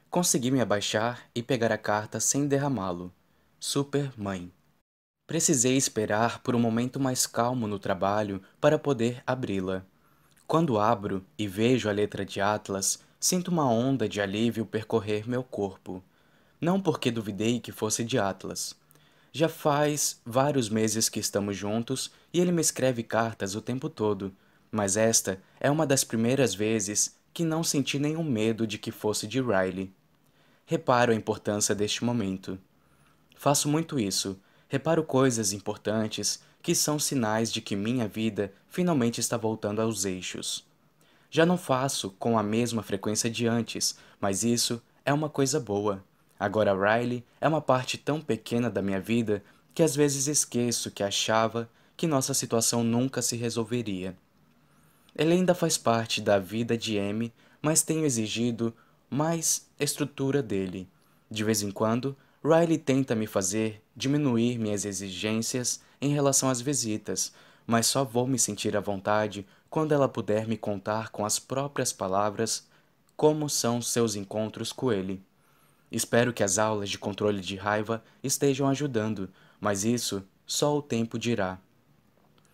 Consegui me abaixar e pegar a carta sem derramá-lo. Super Mãe. Precisei esperar por um momento mais calmo no trabalho para poder abri-la. Quando abro e vejo a letra de Atlas, sinto uma onda de alívio percorrer meu corpo. Não porque duvidei que fosse de Atlas, já faz vários meses que estamos juntos e ele me escreve cartas o tempo todo, mas esta é uma das primeiras vezes que não senti nenhum medo de que fosse de Riley. Reparo a importância deste momento. Faço muito isso, reparo coisas importantes que são sinais de que minha vida finalmente está voltando aos eixos. Já não faço com a mesma frequência de antes, mas isso é uma coisa boa. Agora Riley é uma parte tão pequena da minha vida que às vezes esqueço que achava que nossa situação nunca se resolveria. Ele ainda faz parte da vida de M, mas tenho exigido mais estrutura dele. De vez em quando, Riley tenta me fazer diminuir minhas exigências em relação às visitas, mas só vou me sentir à vontade quando ela puder me contar com as próprias palavras como são seus encontros com ele. Espero que as aulas de controle de raiva estejam ajudando, mas isso só o tempo dirá.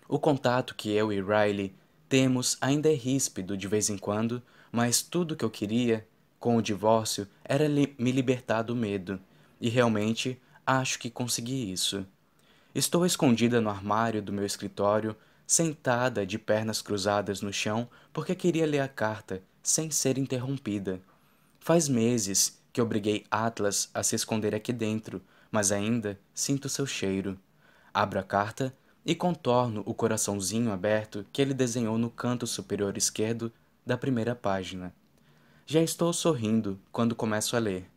O contato que eu e Riley temos ainda é ríspido de vez em quando, mas tudo que eu queria com o divórcio era li me libertar do medo, e realmente acho que consegui isso. Estou escondida no armário do meu escritório, sentada de pernas cruzadas no chão porque queria ler a carta sem ser interrompida. Faz meses que obriguei Atlas a se esconder aqui dentro, mas ainda sinto seu cheiro. Abro a carta e contorno o coraçãozinho aberto que ele desenhou no canto superior esquerdo da primeira página. Já estou sorrindo quando começo a ler.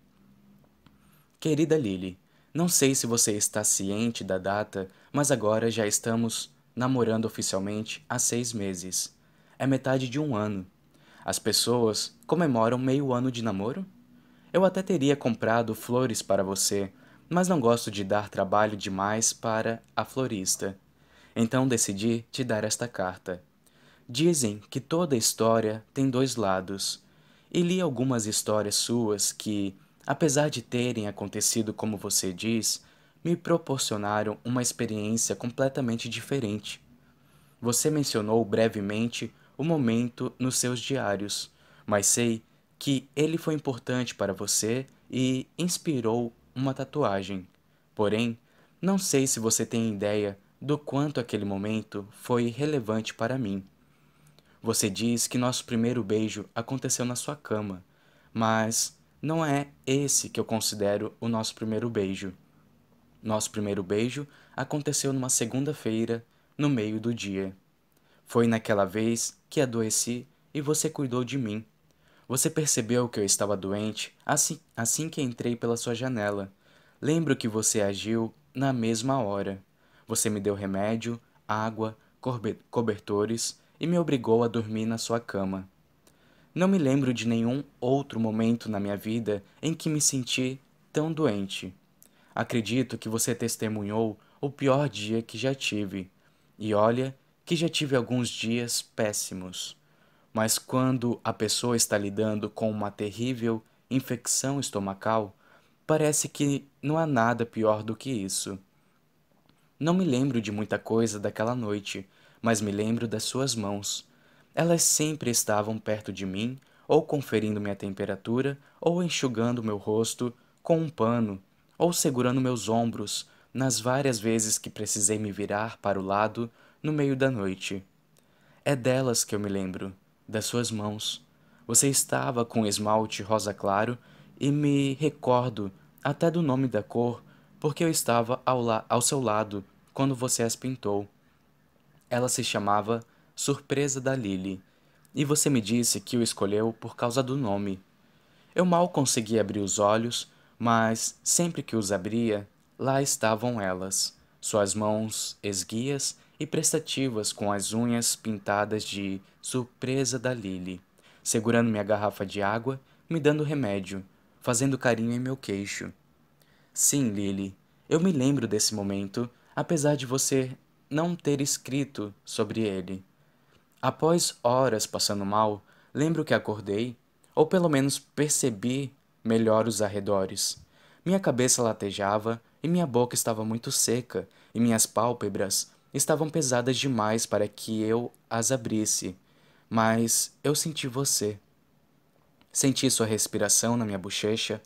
Querida Lily, não sei se você está ciente da data, mas agora já estamos namorando oficialmente há seis meses. É metade de um ano. As pessoas comemoram meio ano de namoro? Eu até teria comprado flores para você, mas não gosto de dar trabalho demais para a florista. Então decidi te dar esta carta. Dizem que toda história tem dois lados, e li algumas histórias suas que, apesar de terem acontecido como você diz, me proporcionaram uma experiência completamente diferente. Você mencionou brevemente o momento nos seus diários, mas sei que ele foi importante para você e inspirou uma tatuagem. Porém, não sei se você tem ideia do quanto aquele momento foi relevante para mim. Você diz que nosso primeiro beijo aconteceu na sua cama, mas não é esse que eu considero o nosso primeiro beijo. Nosso primeiro beijo aconteceu numa segunda-feira, no meio do dia. Foi naquela vez que adoeci e você cuidou de mim. Você percebeu que eu estava doente assim, assim que entrei pela sua janela. Lembro que você agiu na mesma hora. Você me deu remédio, água, cobertores e me obrigou a dormir na sua cama. Não me lembro de nenhum outro momento na minha vida em que me senti tão doente. Acredito que você testemunhou o pior dia que já tive. E olha que já tive alguns dias péssimos. Mas quando a pessoa está lidando com uma terrível infecção estomacal, parece que não há nada pior do que isso. Não me lembro de muita coisa daquela noite, mas me lembro das suas mãos. Elas sempre estavam perto de mim, ou conferindo minha temperatura, ou enxugando meu rosto com um pano, ou segurando meus ombros nas várias vezes que precisei me virar para o lado no meio da noite. É delas que eu me lembro, das suas mãos. Você estava com esmalte rosa claro e me recordo até do nome da cor, porque eu estava ao, ao seu lado quando você as pintou. Ela se chamava Surpresa da Lily, e você me disse que o escolheu por causa do nome. Eu mal conseguia abrir os olhos, mas sempre que os abria, lá estavam elas, suas mãos esguias e prestativas com as unhas pintadas de Surpresa da Lily, segurando minha garrafa de água, me dando remédio, fazendo carinho em meu queixo. Sim, Lily, eu me lembro desse momento, apesar de você não ter escrito sobre ele. Após horas passando mal, lembro que acordei, ou pelo menos percebi melhor os arredores. Minha cabeça latejava e minha boca estava muito seca, e minhas pálpebras estavam pesadas demais para que eu as abrisse. Mas eu senti você. Senti sua respiração na minha bochecha.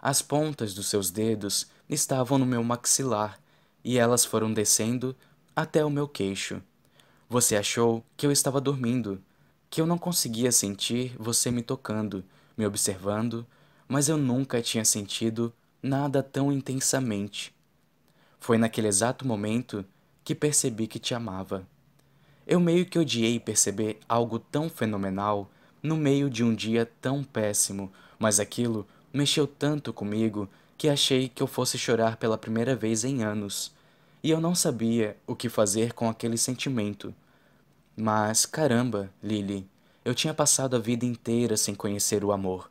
As pontas dos seus dedos estavam no meu maxilar e elas foram descendo até o meu queixo. Você achou que eu estava dormindo, que eu não conseguia sentir você me tocando, me observando, mas eu nunca tinha sentido nada tão intensamente. Foi naquele exato momento que percebi que te amava. Eu meio que odiei perceber algo tão fenomenal no meio de um dia tão péssimo, mas aquilo mexeu tanto comigo que achei que eu fosse chorar pela primeira vez em anos e eu não sabia o que fazer com aquele sentimento. Mas, caramba, Lily, eu tinha passado a vida inteira sem conhecer o amor.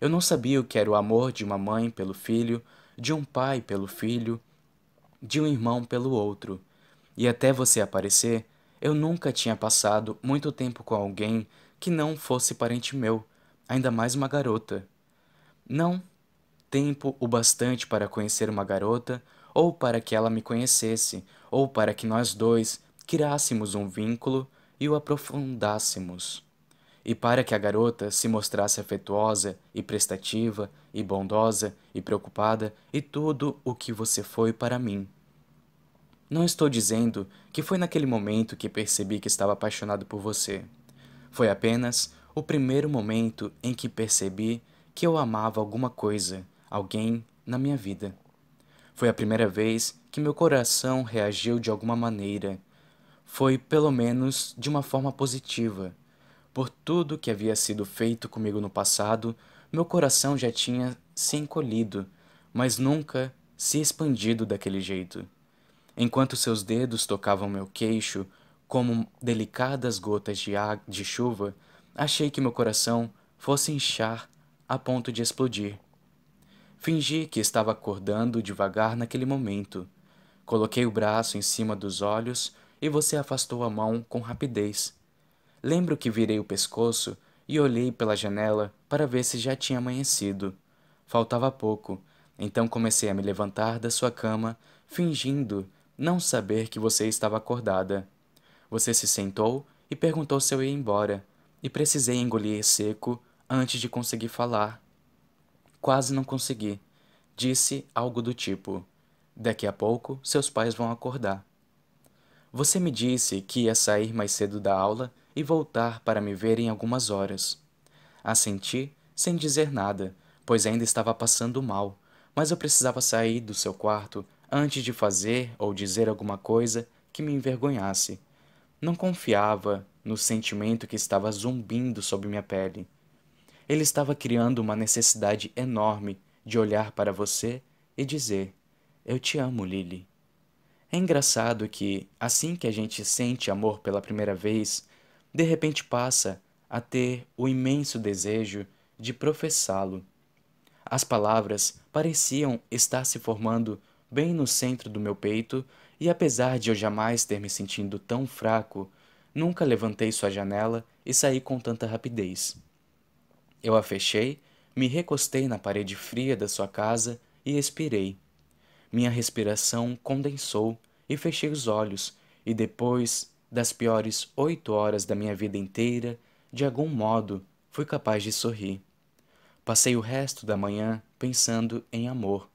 Eu não sabia o que era o amor de uma mãe pelo filho, de um pai pelo filho, de um irmão pelo outro. E até você aparecer, eu nunca tinha passado muito tempo com alguém que não fosse parente meu, ainda mais uma garota. Não tempo o bastante para conhecer uma garota ou para que ela me conhecesse, ou para que nós dois criássemos um vínculo e o aprofundássemos. E para que a garota se mostrasse afetuosa e prestativa e bondosa e preocupada e tudo o que você foi para mim. Não estou dizendo que foi naquele momento que percebi que estava apaixonado por você. Foi apenas o primeiro momento em que percebi que eu amava alguma coisa, alguém na minha vida. Foi a primeira vez que meu coração reagiu de alguma maneira. Foi, pelo menos, de uma forma positiva. Por tudo que havia sido feito comigo no passado, meu coração já tinha se encolhido, mas nunca se expandido daquele jeito. Enquanto seus dedos tocavam meu queixo, como delicadas gotas de, de chuva, achei que meu coração fosse inchar a ponto de explodir. Fingi que estava acordando devagar naquele momento. Coloquei o braço em cima dos olhos e você afastou a mão com rapidez. Lembro que virei o pescoço e olhei pela janela para ver se já tinha amanhecido. Faltava pouco, então comecei a me levantar da sua cama, fingindo não saber que você estava acordada. Você se sentou e perguntou se eu ia embora, e precisei engolir seco antes de conseguir falar. Quase não consegui. Disse algo do tipo: Daqui a pouco seus pais vão acordar. Você me disse que ia sair mais cedo da aula e voltar para me ver em algumas horas. Assenti, sem dizer nada, pois ainda estava passando mal, mas eu precisava sair do seu quarto antes de fazer ou dizer alguma coisa que me envergonhasse. Não confiava no sentimento que estava zumbindo sob minha pele. Ele estava criando uma necessidade enorme de olhar para você e dizer: Eu te amo, Lily. É engraçado que, assim que a gente sente amor pela primeira vez, de repente passa a ter o imenso desejo de professá-lo. As palavras pareciam estar se formando bem no centro do meu peito, e apesar de eu jamais ter me sentido tão fraco, nunca levantei sua janela e saí com tanta rapidez. Eu a fechei, me recostei na parede fria da sua casa e expirei. Minha respiração condensou e fechei os olhos, e depois das piores oito horas da minha vida inteira, de algum modo fui capaz de sorrir. Passei o resto da manhã pensando em amor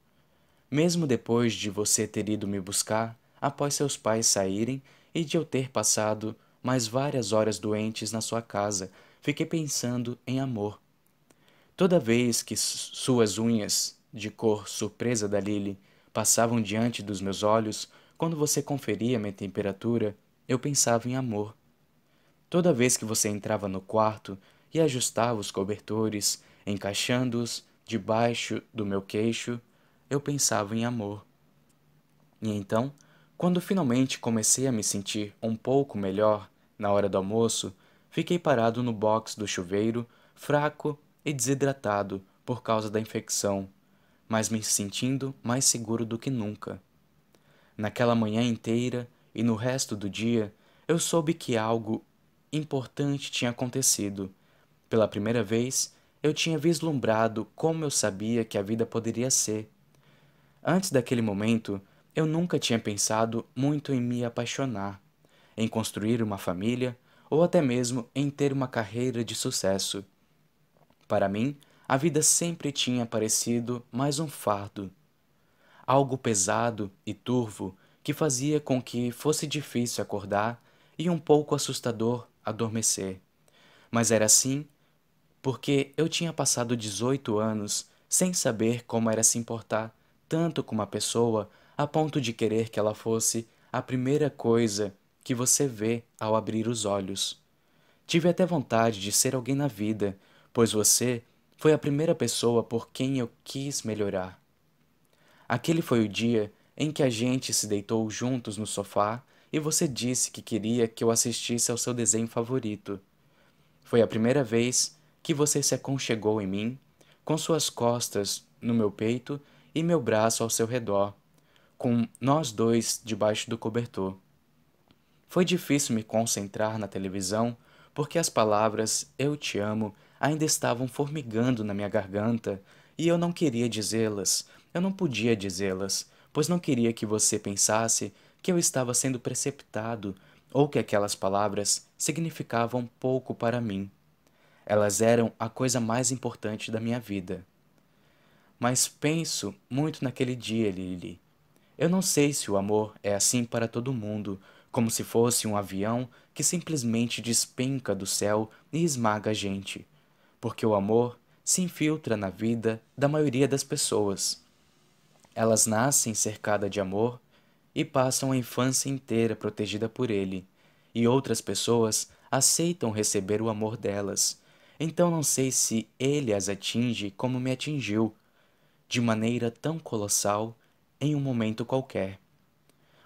mesmo depois de você ter ido me buscar após seus pais saírem e de eu ter passado mais várias horas doentes na sua casa, fiquei pensando em amor. Toda vez que suas unhas, de cor surpresa da Lily, passavam diante dos meus olhos, quando você conferia minha temperatura, eu pensava em amor. Toda vez que você entrava no quarto e ajustava os cobertores, encaixando-os debaixo do meu queixo, eu pensava em amor. E então, quando finalmente comecei a me sentir um pouco melhor, na hora do almoço, fiquei parado no box do chuveiro, fraco e desidratado por causa da infecção, mas me sentindo mais seguro do que nunca. Naquela manhã inteira e no resto do dia, eu soube que algo importante tinha acontecido. Pela primeira vez, eu tinha vislumbrado como eu sabia que a vida poderia ser Antes daquele momento, eu nunca tinha pensado muito em me apaixonar, em construir uma família ou até mesmo em ter uma carreira de sucesso. Para mim, a vida sempre tinha parecido mais um fardo, algo pesado e turvo que fazia com que fosse difícil acordar e um pouco assustador adormecer. Mas era assim porque eu tinha passado 18 anos sem saber como era se importar tanto com uma pessoa a ponto de querer que ela fosse a primeira coisa que você vê ao abrir os olhos. Tive até vontade de ser alguém na vida, pois você foi a primeira pessoa por quem eu quis melhorar. Aquele foi o dia em que a gente se deitou juntos no sofá e você disse que queria que eu assistisse ao seu desenho favorito. Foi a primeira vez que você se aconchegou em mim, com suas costas no meu peito e meu braço ao seu redor, com nós dois debaixo do cobertor. Foi difícil me concentrar na televisão porque as palavras eu te amo ainda estavam formigando na minha garganta e eu não queria dizê-las, eu não podia dizê-las, pois não queria que você pensasse que eu estava sendo preceptado ou que aquelas palavras significavam pouco para mim. Elas eram a coisa mais importante da minha vida. Mas penso muito naquele dia, Lily. Eu não sei se o amor é assim para todo mundo, como se fosse um avião que simplesmente despenca do céu e esmaga a gente, porque o amor se infiltra na vida da maioria das pessoas. Elas nascem cercadas de amor e passam a infância inteira protegida por ele, e outras pessoas aceitam receber o amor delas. Então não sei se ele as atinge como me atingiu, de maneira tão colossal, em um momento qualquer.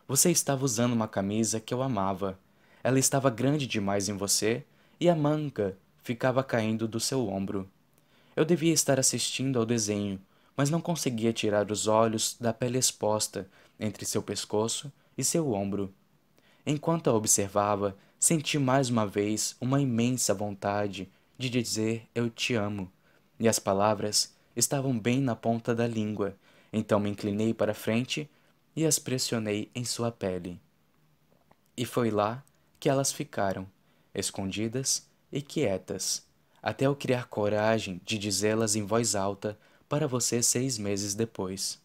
Você estava usando uma camisa que eu amava. Ela estava grande demais em você e a manga ficava caindo do seu ombro. Eu devia estar assistindo ao desenho, mas não conseguia tirar os olhos da pele exposta entre seu pescoço e seu ombro. Enquanto a observava, senti mais uma vez uma imensa vontade de dizer eu te amo, e as palavras estavam bem na ponta da língua, então me inclinei para frente e as pressionei em sua pele. E foi lá que elas ficaram, escondidas e quietas, até eu criar coragem de dizê-las em voz alta para você seis meses depois.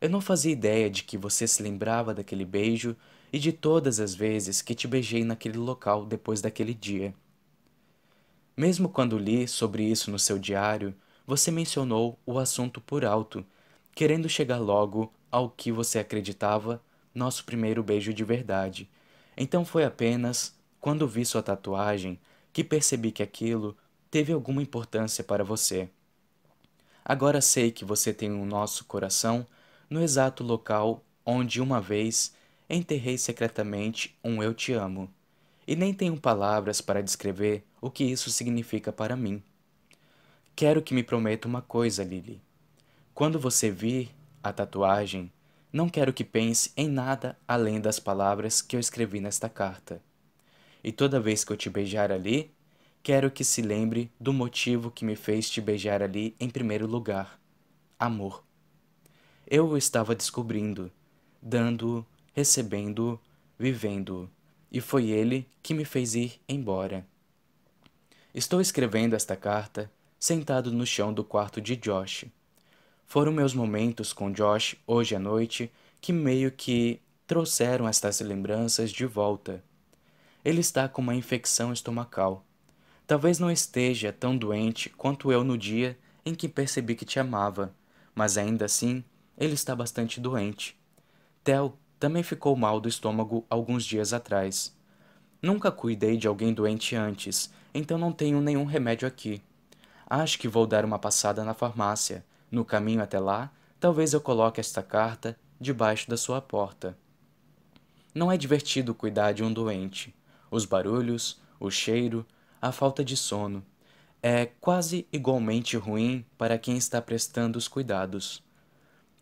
Eu não fazia ideia de que você se lembrava daquele beijo e de todas as vezes que te beijei naquele local depois daquele dia. Mesmo quando li sobre isso no seu diário, você mencionou o assunto por alto, querendo chegar logo ao que você acreditava nosso primeiro beijo de verdade. Então foi apenas quando vi sua tatuagem que percebi que aquilo teve alguma importância para você. Agora sei que você tem o nosso coração no exato local onde uma vez enterrei secretamente um eu te amo, e nem tenho palavras para descrever o que isso significa para mim. Quero que me prometa uma coisa, Lily. Quando você vir a tatuagem, não quero que pense em nada além das palavras que eu escrevi nesta carta. E toda vez que eu te beijar ali, quero que se lembre do motivo que me fez te beijar ali em primeiro lugar: amor. Eu o estava descobrindo, dando, recebendo, vivendo, e foi ele que me fez ir embora. Estou escrevendo esta carta sentado no chão do quarto de Josh. Foram meus momentos com Josh hoje à noite que meio que trouxeram estas lembranças de volta. Ele está com uma infecção estomacal. Talvez não esteja tão doente quanto eu no dia em que percebi que te amava, mas ainda assim ele está bastante doente. Tel também ficou mal do estômago alguns dias atrás. Nunca cuidei de alguém doente antes, então não tenho nenhum remédio aqui. Acho que vou dar uma passada na farmácia. No caminho até lá, talvez eu coloque esta carta debaixo da sua porta. Não é divertido cuidar de um doente. Os barulhos, o cheiro, a falta de sono. É quase igualmente ruim para quem está prestando os cuidados.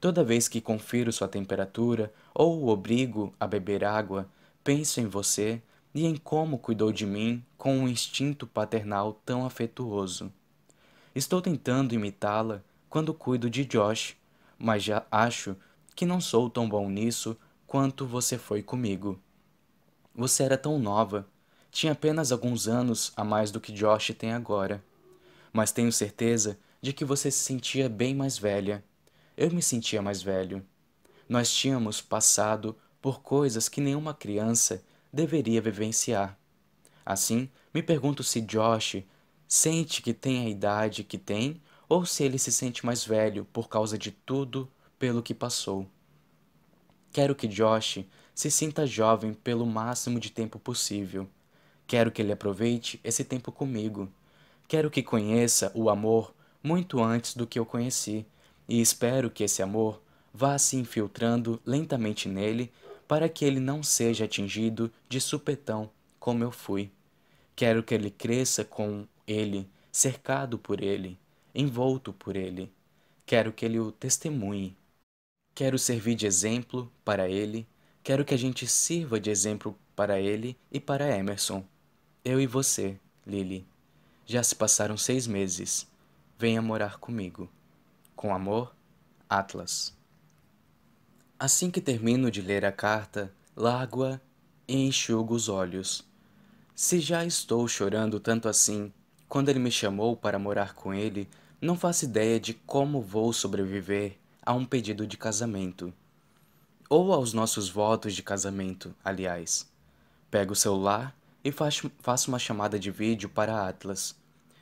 Toda vez que confiro sua temperatura ou o obrigo a beber água, penso em você e em como cuidou de mim com um instinto paternal tão afetuoso. Estou tentando imitá-la quando cuido de Josh, mas já acho que não sou tão bom nisso quanto você foi comigo. Você era tão nova, tinha apenas alguns anos a mais do que Josh tem agora. Mas tenho certeza de que você se sentia bem mais velha. Eu me sentia mais velho. Nós tínhamos passado por coisas que nenhuma criança deveria vivenciar. Assim, me pergunto se Josh sente que tem a idade que tem ou se ele se sente mais velho por causa de tudo pelo que passou. Quero que Josh se sinta jovem pelo máximo de tempo possível. Quero que ele aproveite esse tempo comigo. Quero que conheça o amor muito antes do que eu conheci, e espero que esse amor vá se infiltrando lentamente nele para que ele não seja atingido de supetão como eu fui. Quero que ele cresça com ele, cercado por ele, envolto por ele. Quero que ele o testemunhe. Quero servir de exemplo para ele. Quero que a gente sirva de exemplo para ele e para Emerson. Eu e você, Lily. Já se passaram seis meses. Venha morar comigo. Com amor, Atlas. Assim que termino de ler a carta, largo-a e enxugo os olhos. Se já estou chorando tanto assim, Quando ele me chamou para morar com ele, não faço ideia de como vou sobreviver a um pedido de casamento. Ou aos nossos votos de casamento, aliás. Pego o celular e faço uma chamada de vídeo para Atlas.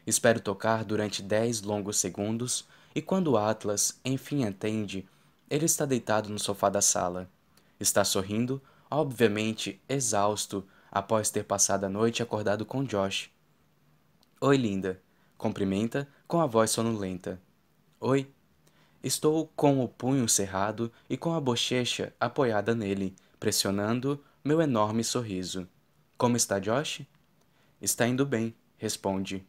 Espero tocar durante dez longos segundos e quando Atlas enfim entende, ele está deitado no sofá da sala. Está sorrindo, obviamente exausto após ter passado a noite acordado com Josh. Oi, linda. Cumprimenta com a voz sonolenta. Oi. Estou com o punho cerrado e com a bochecha apoiada nele, pressionando meu enorme sorriso. Como está Josh? Está indo bem, responde.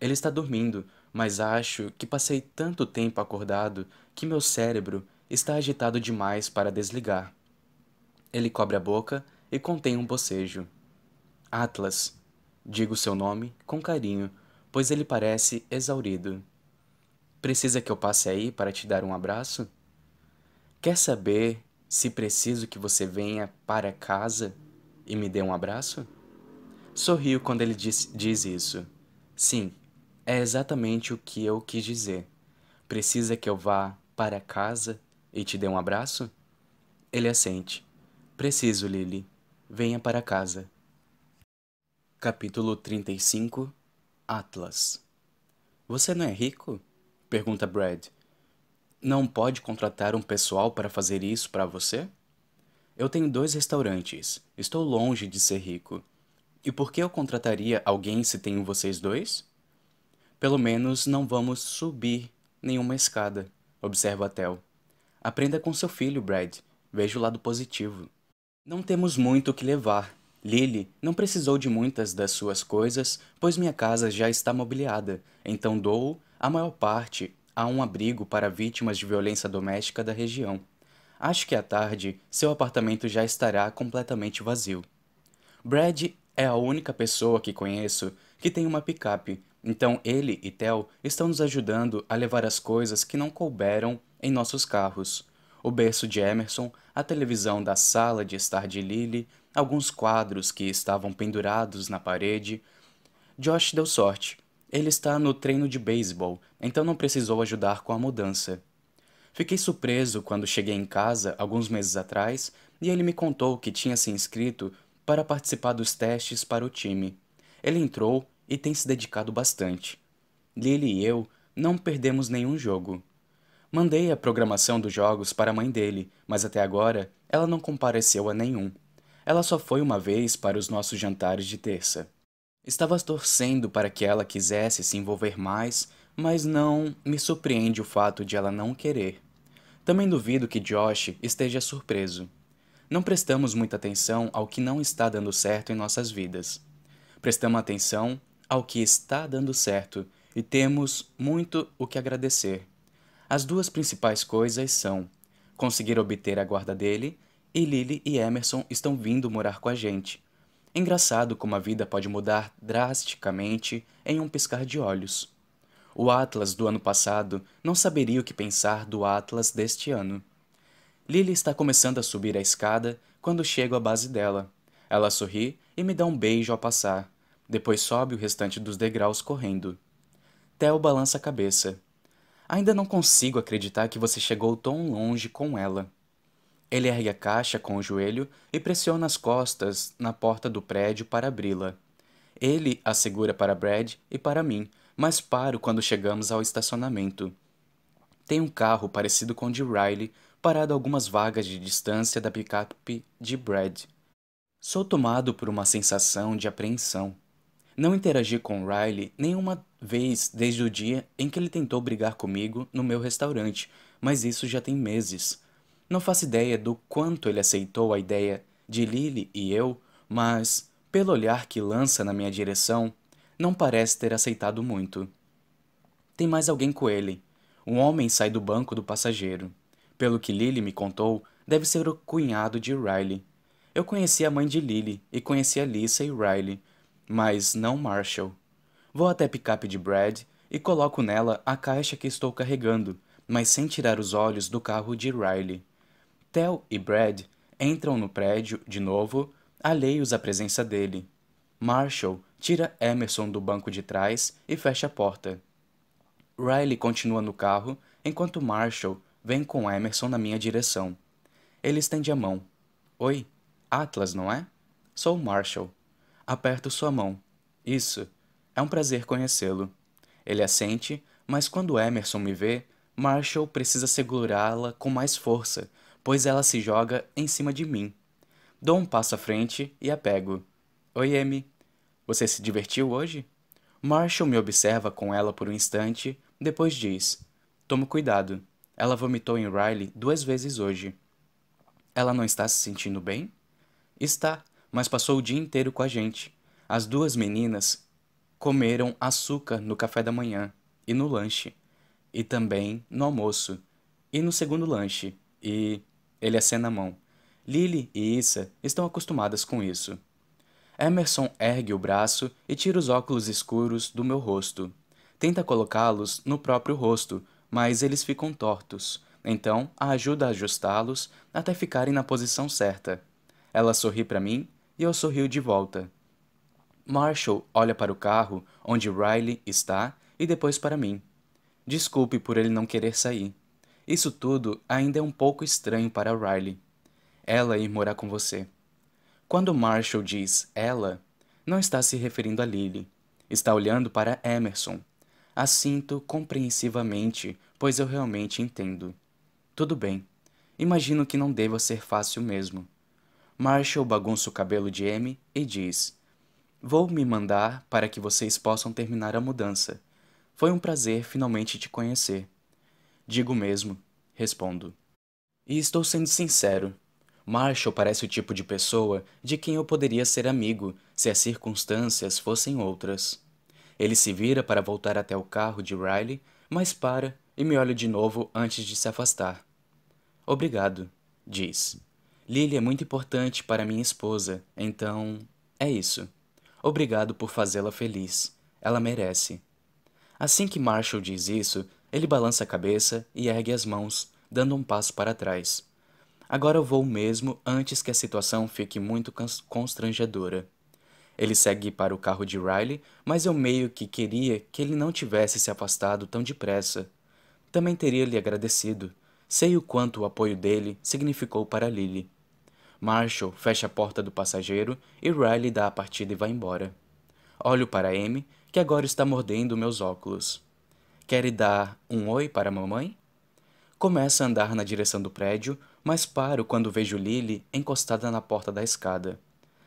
Ele está dormindo, mas acho que passei tanto tempo acordado que meu cérebro está agitado demais para desligar. Ele cobre a boca e contém um bocejo. Atlas. Digo seu nome com carinho, pois ele parece exaurido. Precisa que eu passe aí para te dar um abraço? Quer saber se preciso que você venha para casa e me dê um abraço? Sorrio quando ele diz, diz isso. Sim, é exatamente o que eu quis dizer. Precisa que eu vá para casa e te dê um abraço? Ele assente. Preciso, Lily. Venha para casa. Capítulo 35 Atlas Você não é rico? Pergunta Brad. Não pode contratar um pessoal para fazer isso para você? Eu tenho dois restaurantes. Estou longe de ser rico. E por que eu contrataria alguém se tenho vocês dois? Pelo menos não vamos subir nenhuma escada, observa Tel. Aprenda com seu filho, Brad. Veja o lado positivo. Não temos muito o que levar. Lily não precisou de muitas das suas coisas, pois minha casa já está mobiliada, então dou a maior parte a um abrigo para vítimas de violência doméstica da região. Acho que à tarde seu apartamento já estará completamente vazio. Brad é a única pessoa que conheço que tem uma picape, então ele e Tel estão nos ajudando a levar as coisas que não couberam em nossos carros. O berço de Emerson, a televisão da sala de estar de Lily, alguns quadros que estavam pendurados na parede. Josh deu sorte ele está no treino de beisebol, então não precisou ajudar com a mudança. Fiquei surpreso quando cheguei em casa alguns meses atrás e ele me contou que tinha se inscrito para participar dos testes para o time. Ele entrou e tem se dedicado bastante. Lily e eu não perdemos nenhum jogo. Mandei a programação dos jogos para a mãe dele, mas até agora ela não compareceu a nenhum. Ela só foi uma vez para os nossos jantares de terça. Estava torcendo para que ela quisesse se envolver mais, mas não me surpreende o fato de ela não querer. Também duvido que Josh esteja surpreso. Não prestamos muita atenção ao que não está dando certo em nossas vidas. Prestamos atenção ao que está dando certo e temos muito o que agradecer. As duas principais coisas são conseguir obter a guarda dele e Lily e Emerson estão vindo morar com a gente, Engraçado como a vida pode mudar drasticamente em um piscar de olhos. O Atlas do ano passado não saberia o que pensar do Atlas deste ano. Lily está começando a subir a escada quando chego à base dela. Ela sorri e me dá um beijo ao passar. Depois sobe o restante dos degraus correndo. Theo balança a cabeça. Ainda não consigo acreditar que você chegou tão longe com ela. Ele ergue a caixa com o joelho e pressiona as costas na porta do prédio para abri-la. Ele a segura para Brad e para mim, mas paro quando chegamos ao estacionamento. Tem um carro parecido com o de Riley parado a algumas vagas de distância da picape de Brad. Sou tomado por uma sensação de apreensão. Não interagi com Riley nenhuma vez desde o dia em que ele tentou brigar comigo no meu restaurante, mas isso já tem meses. Não faço ideia do quanto ele aceitou a ideia de Lily e eu, mas, pelo olhar que lança na minha direção, não parece ter aceitado muito. Tem mais alguém com ele. Um homem sai do banco do passageiro. Pelo que Lily me contou, deve ser o cunhado de Riley. Eu conheci a mãe de Lily e conheci a Lisa e Riley, mas não Marshall. Vou até a picape de Brad e coloco nela a caixa que estou carregando, mas sem tirar os olhos do carro de Riley. Tel e Brad entram no prédio de novo, alheios à presença dele. Marshall tira Emerson do banco de trás e fecha a porta. Riley continua no carro enquanto Marshall vem com Emerson na minha direção. Ele estende a mão. Oi, Atlas, não é? Sou Marshall. Aperto sua mão. Isso. É um prazer conhecê-lo. Ele assente, mas quando Emerson me vê, Marshall precisa segurá-la com mais força, pois ela se joga em cima de mim. Dou um passo à frente e a pego. Oi, Amy. Você se divertiu hoje? Marshall me observa com ela por um instante, depois diz: Tome cuidado. Ela vomitou em Riley duas vezes hoje. Ela não está se sentindo bem? Está, mas passou o dia inteiro com a gente. As duas meninas comeram açúcar no café da manhã e no lanche, e também no almoço, e no segundo lanche, e. Ele acena a mão. Lily e Issa estão acostumadas com isso. Emerson ergue o braço e tira os óculos escuros do meu rosto. Tenta colocá-los no próprio rosto, mas eles ficam tortos. Então, a ajuda a ajustá-los até ficarem na posição certa. Ela sorri para mim e eu sorrio de volta. Marshall olha para o carro onde Riley está e depois para mim. Desculpe por ele não querer sair. Isso tudo ainda é um pouco estranho para Riley. Ela ir morar com você. Quando Marshall diz ela, não está se referindo a Lily. Está olhando para Emerson. Assinto compreensivamente, pois eu realmente entendo. Tudo bem. Imagino que não deva ser fácil mesmo. Marshall bagunça o cabelo de Amy e diz: Vou me mandar para que vocês possam terminar a mudança. Foi um prazer finalmente te conhecer. Digo mesmo, respondo. E estou sendo sincero. Marshall parece o tipo de pessoa de quem eu poderia ser amigo se as circunstâncias fossem outras. Ele se vira para voltar até o carro de Riley, mas para e me olha de novo antes de se afastar. Obrigado, diz. Lily é muito importante para minha esposa, então é isso. Obrigado por fazê-la feliz. Ela merece. Assim que Marshall diz isso, ele balança a cabeça e ergue as mãos, dando um passo para trás. Agora eu vou mesmo antes que a situação fique muito constrangedora. Ele segue para o carro de Riley, mas eu meio que queria que ele não tivesse se afastado tão depressa. Também teria lhe agradecido. Sei o quanto o apoio dele significou para Lily. Marshall fecha a porta do passageiro e Riley dá a partida e vai embora. Olho para Amy, que agora está mordendo meus óculos. Quer dar um oi para a mamãe? Começa a andar na direção do prédio, mas paro quando vejo Lily encostada na porta da escada.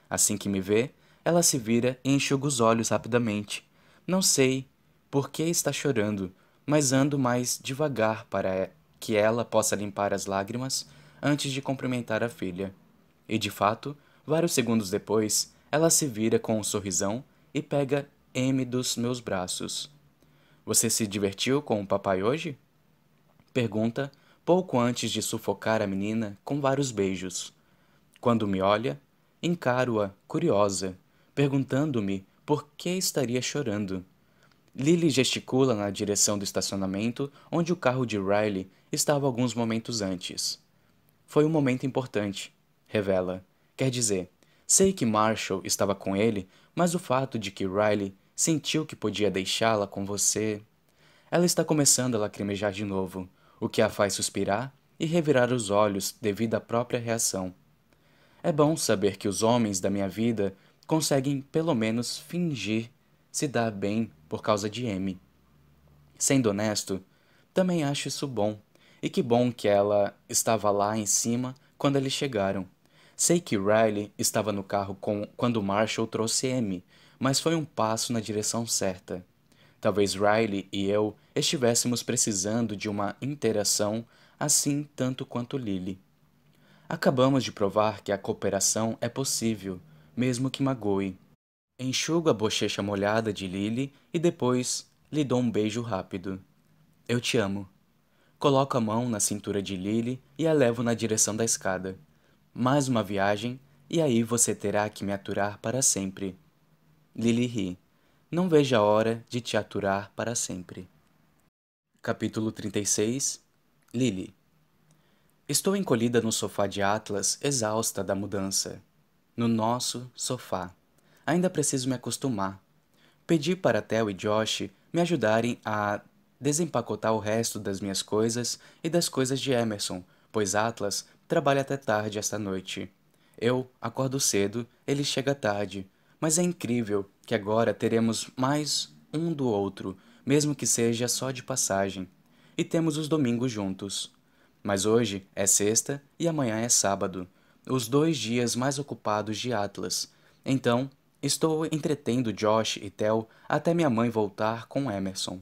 Assim que me vê, ela se vira e enxuga os olhos rapidamente. Não sei por que está chorando, mas ando mais devagar para que ela possa limpar as lágrimas antes de cumprimentar a filha. E de fato, vários segundos depois, ela se vira com um sorrisão e pega M dos meus braços. Você se divertiu com o papai hoje? Pergunta, pouco antes de sufocar a menina com vários beijos. Quando me olha, encaro-a, curiosa, perguntando-me por que estaria chorando. Lily gesticula na direção do estacionamento onde o carro de Riley estava alguns momentos antes. Foi um momento importante revela. Quer dizer, sei que Marshall estava com ele, mas o fato de que Riley sentiu que podia deixá-la com você. Ela está começando a lacrimejar de novo, o que a faz suspirar e revirar os olhos devido à própria reação. É bom saber que os homens da minha vida conseguem pelo menos fingir se dar bem por causa de Amy. Sendo honesto, também acho isso bom, e que bom que ela estava lá em cima quando eles chegaram. Sei que Riley estava no carro com, quando Marshall trouxe Amy, mas foi um passo na direção certa. Talvez Riley e eu estivéssemos precisando de uma interação assim tanto quanto Lily. Acabamos de provar que a cooperação é possível, mesmo que magoe. Enxugo a bochecha molhada de Lily e depois lhe dou um beijo rápido. Eu te amo. Coloco a mão na cintura de Lily e a levo na direção da escada mais uma viagem, e aí você terá que me aturar para sempre. Lily ri. Não vejo a hora de te aturar para sempre. Capítulo 36 Lily Estou encolhida no sofá de Atlas, exausta da mudança. No nosso sofá. Ainda preciso me acostumar. Pedi para Theo e Josh me ajudarem a desempacotar o resto das minhas coisas e das coisas de Emerson, pois Atlas trabalha até tarde esta noite. Eu acordo cedo, ele chega tarde, mas é incrível que agora teremos mais um do outro, mesmo que seja só de passagem, e temos os domingos juntos. Mas hoje é sexta e amanhã é sábado, os dois dias mais ocupados de Atlas. Então, estou entretendo Josh e Tel até minha mãe voltar com Emerson.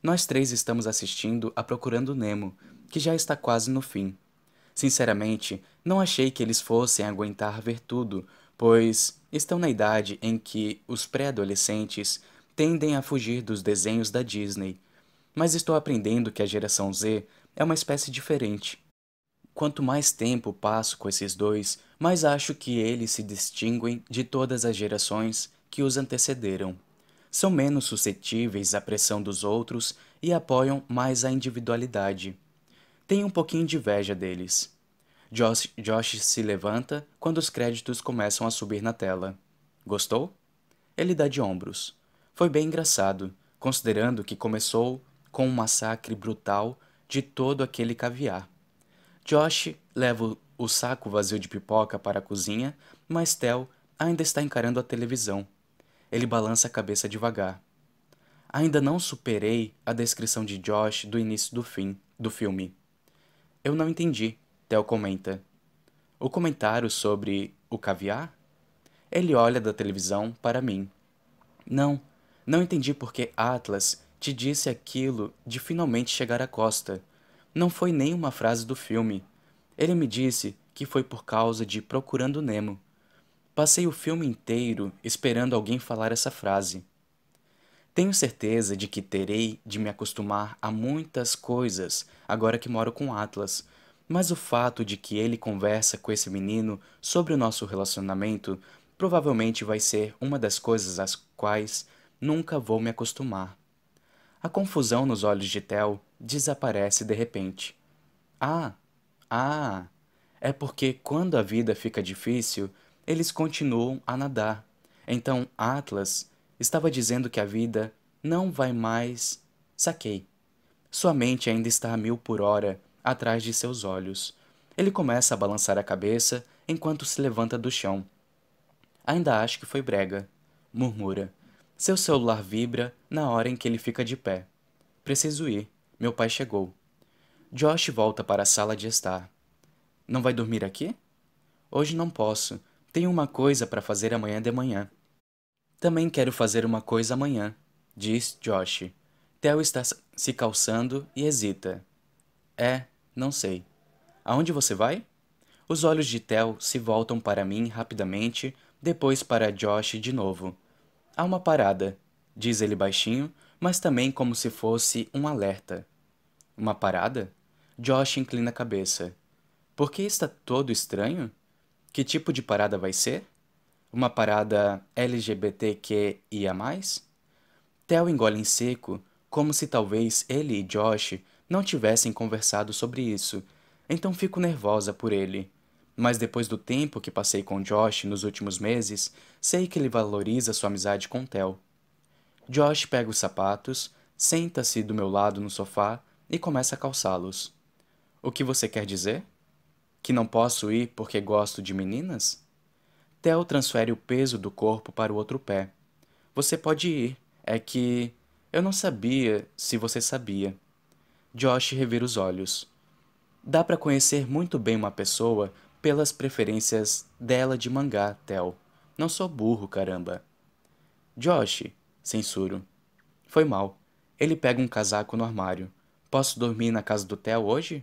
Nós três estamos assistindo a Procurando Nemo, que já está quase no fim. Sinceramente, não achei que eles fossem aguentar ver tudo, pois estão na idade em que os pré-adolescentes tendem a fugir dos desenhos da Disney. Mas estou aprendendo que a geração Z é uma espécie diferente. Quanto mais tempo passo com esses dois, mais acho que eles se distinguem de todas as gerações que os antecederam. São menos suscetíveis à pressão dos outros e apoiam mais a individualidade. Tenho um pouquinho de inveja deles. Josh, Josh se levanta quando os créditos começam a subir na tela. Gostou? Ele dá de ombros. Foi bem engraçado, considerando que começou com um massacre brutal de todo aquele caviar. Josh leva o saco vazio de pipoca para a cozinha, mas Tel ainda está encarando a televisão. Ele balança a cabeça devagar. Ainda não superei a descrição de Josh do início do fim do filme. Eu não entendi, Theo comenta. O comentário sobre o caviar? Ele olha da televisão para mim. Não, não entendi porque Atlas te disse aquilo de finalmente chegar à costa. Não foi nem uma frase do filme. Ele me disse que foi por causa de Procurando Nemo. Passei o filme inteiro esperando alguém falar essa frase. Tenho certeza de que terei de me acostumar a muitas coisas agora que moro com Atlas, mas o fato de que ele conversa com esse menino sobre o nosso relacionamento provavelmente vai ser uma das coisas às quais nunca vou me acostumar. A confusão nos olhos de Tel desaparece de repente. Ah, ah, é porque quando a vida fica difícil, eles continuam a nadar. Então Atlas Estava dizendo que a vida não vai mais. Saquei. Sua mente ainda está a mil por hora atrás de seus olhos. Ele começa a balançar a cabeça enquanto se levanta do chão. Ainda acho que foi brega, murmura. Seu celular vibra na hora em que ele fica de pé. Preciso ir. Meu pai chegou. Josh volta para a sala de estar. Não vai dormir aqui? Hoje não posso. Tenho uma coisa para fazer amanhã de manhã. Também quero fazer uma coisa amanhã, diz Josh. Theo está se calçando e hesita. É, não sei. Aonde você vai? Os olhos de Theo se voltam para mim rapidamente, depois para Josh de novo. Há uma parada, diz ele baixinho, mas também como se fosse um alerta. Uma parada? Josh inclina a cabeça. Por que está todo estranho? Que tipo de parada vai ser? uma parada LGBTQIA+. Theo engole em seco, como se talvez ele e Josh não tivessem conversado sobre isso, então fico nervosa por ele. Mas depois do tempo que passei com Josh nos últimos meses, sei que ele valoriza sua amizade com Theo. Josh pega os sapatos, senta-se do meu lado no sofá e começa a calçá-los. O que você quer dizer? Que não posso ir porque gosto de meninas? Theo transfere o peso do corpo para o outro pé. Você pode ir. É que. Eu não sabia se você sabia. Josh revira os olhos. Dá para conhecer muito bem uma pessoa pelas preferências dela de mangá, Theo. Não sou burro, caramba. Josh, censuro. Foi mal. Ele pega um casaco no armário. Posso dormir na casa do Theo hoje?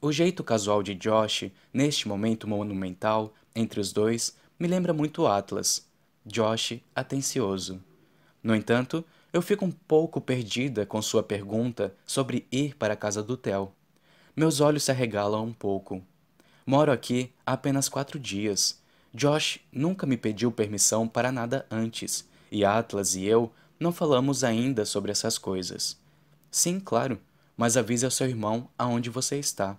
O jeito casual de Josh, neste momento monumental, entre os dois, me lembra muito Atlas, Josh atencioso. No entanto, eu fico um pouco perdida com sua pergunta sobre ir para a casa do Theo. Meus olhos se arregalam um pouco. Moro aqui há apenas quatro dias. Josh nunca me pediu permissão para nada antes, e Atlas e eu não falamos ainda sobre essas coisas. Sim, claro, mas avise ao seu irmão aonde você está.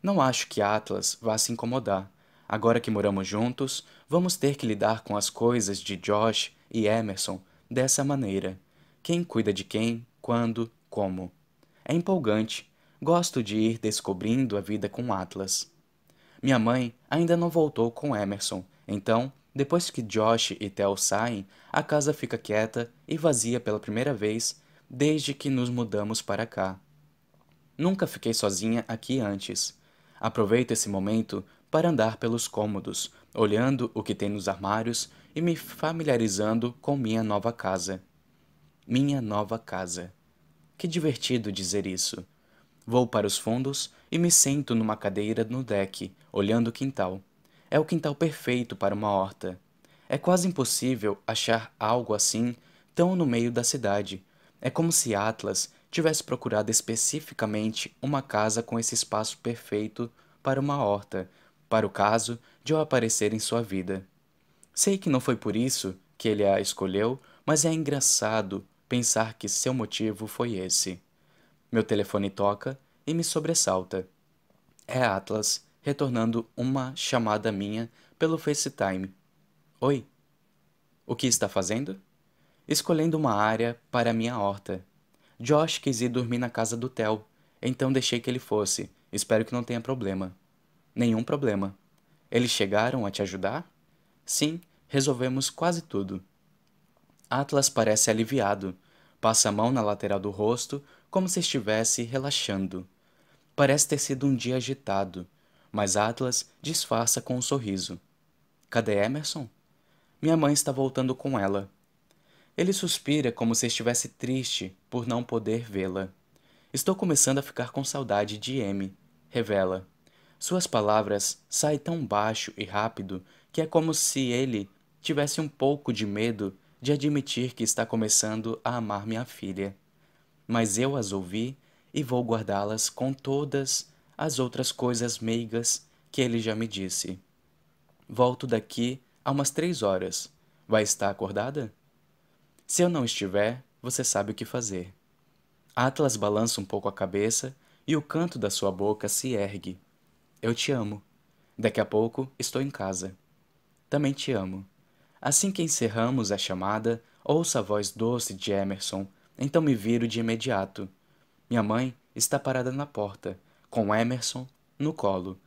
Não acho que Atlas vá se incomodar. Agora que moramos juntos, vamos ter que lidar com as coisas de Josh e Emerson dessa maneira. Quem cuida de quem, quando, como. É empolgante. Gosto de ir descobrindo a vida com Atlas. Minha mãe ainda não voltou com Emerson, então, depois que Josh e Tel saem, a casa fica quieta e vazia pela primeira vez desde que nos mudamos para cá. Nunca fiquei sozinha aqui antes. Aproveito esse momento para andar pelos cômodos, olhando o que tem nos armários e me familiarizando com minha nova casa. Minha nova casa. Que divertido dizer isso. Vou para os fundos e me sento numa cadeira no deck, olhando o quintal. É o quintal perfeito para uma horta. É quase impossível achar algo assim tão no meio da cidade. É como se Atlas tivesse procurado especificamente uma casa com esse espaço perfeito para uma horta, para o caso de eu aparecer em sua vida. Sei que não foi por isso que ele a escolheu, mas é engraçado pensar que seu motivo foi esse. Meu telefone toca e me sobressalta. É Atlas retornando uma chamada minha pelo FaceTime. Oi. O que está fazendo? Escolhendo uma área para minha horta. Josh quis ir dormir na casa do Theo, então deixei que ele fosse. Espero que não tenha problema. Nenhum problema. Eles chegaram a te ajudar? Sim, resolvemos quase tudo. Atlas parece aliviado. Passa a mão na lateral do rosto, como se estivesse relaxando. Parece ter sido um dia agitado, mas Atlas disfarça com um sorriso. Cadê Emerson? Minha mãe está voltando com ela. Ele suspira como se estivesse triste por não poder vê-la. Estou começando a ficar com saudade de M, revela. Suas palavras saem tão baixo e rápido que é como se ele tivesse um pouco de medo de admitir que está começando a amar minha filha. Mas eu as ouvi e vou guardá-las com todas as outras coisas meigas que ele já me disse. Volto daqui a umas três horas. Vai estar acordada? Se eu não estiver, você sabe o que fazer. Atlas balança um pouco a cabeça e o canto da sua boca se ergue. Eu te amo. Daqui a pouco estou em casa. Também te amo. Assim que encerramos a chamada, ouço a voz doce de Emerson, então me viro de imediato. Minha mãe está parada na porta, com Emerson no colo.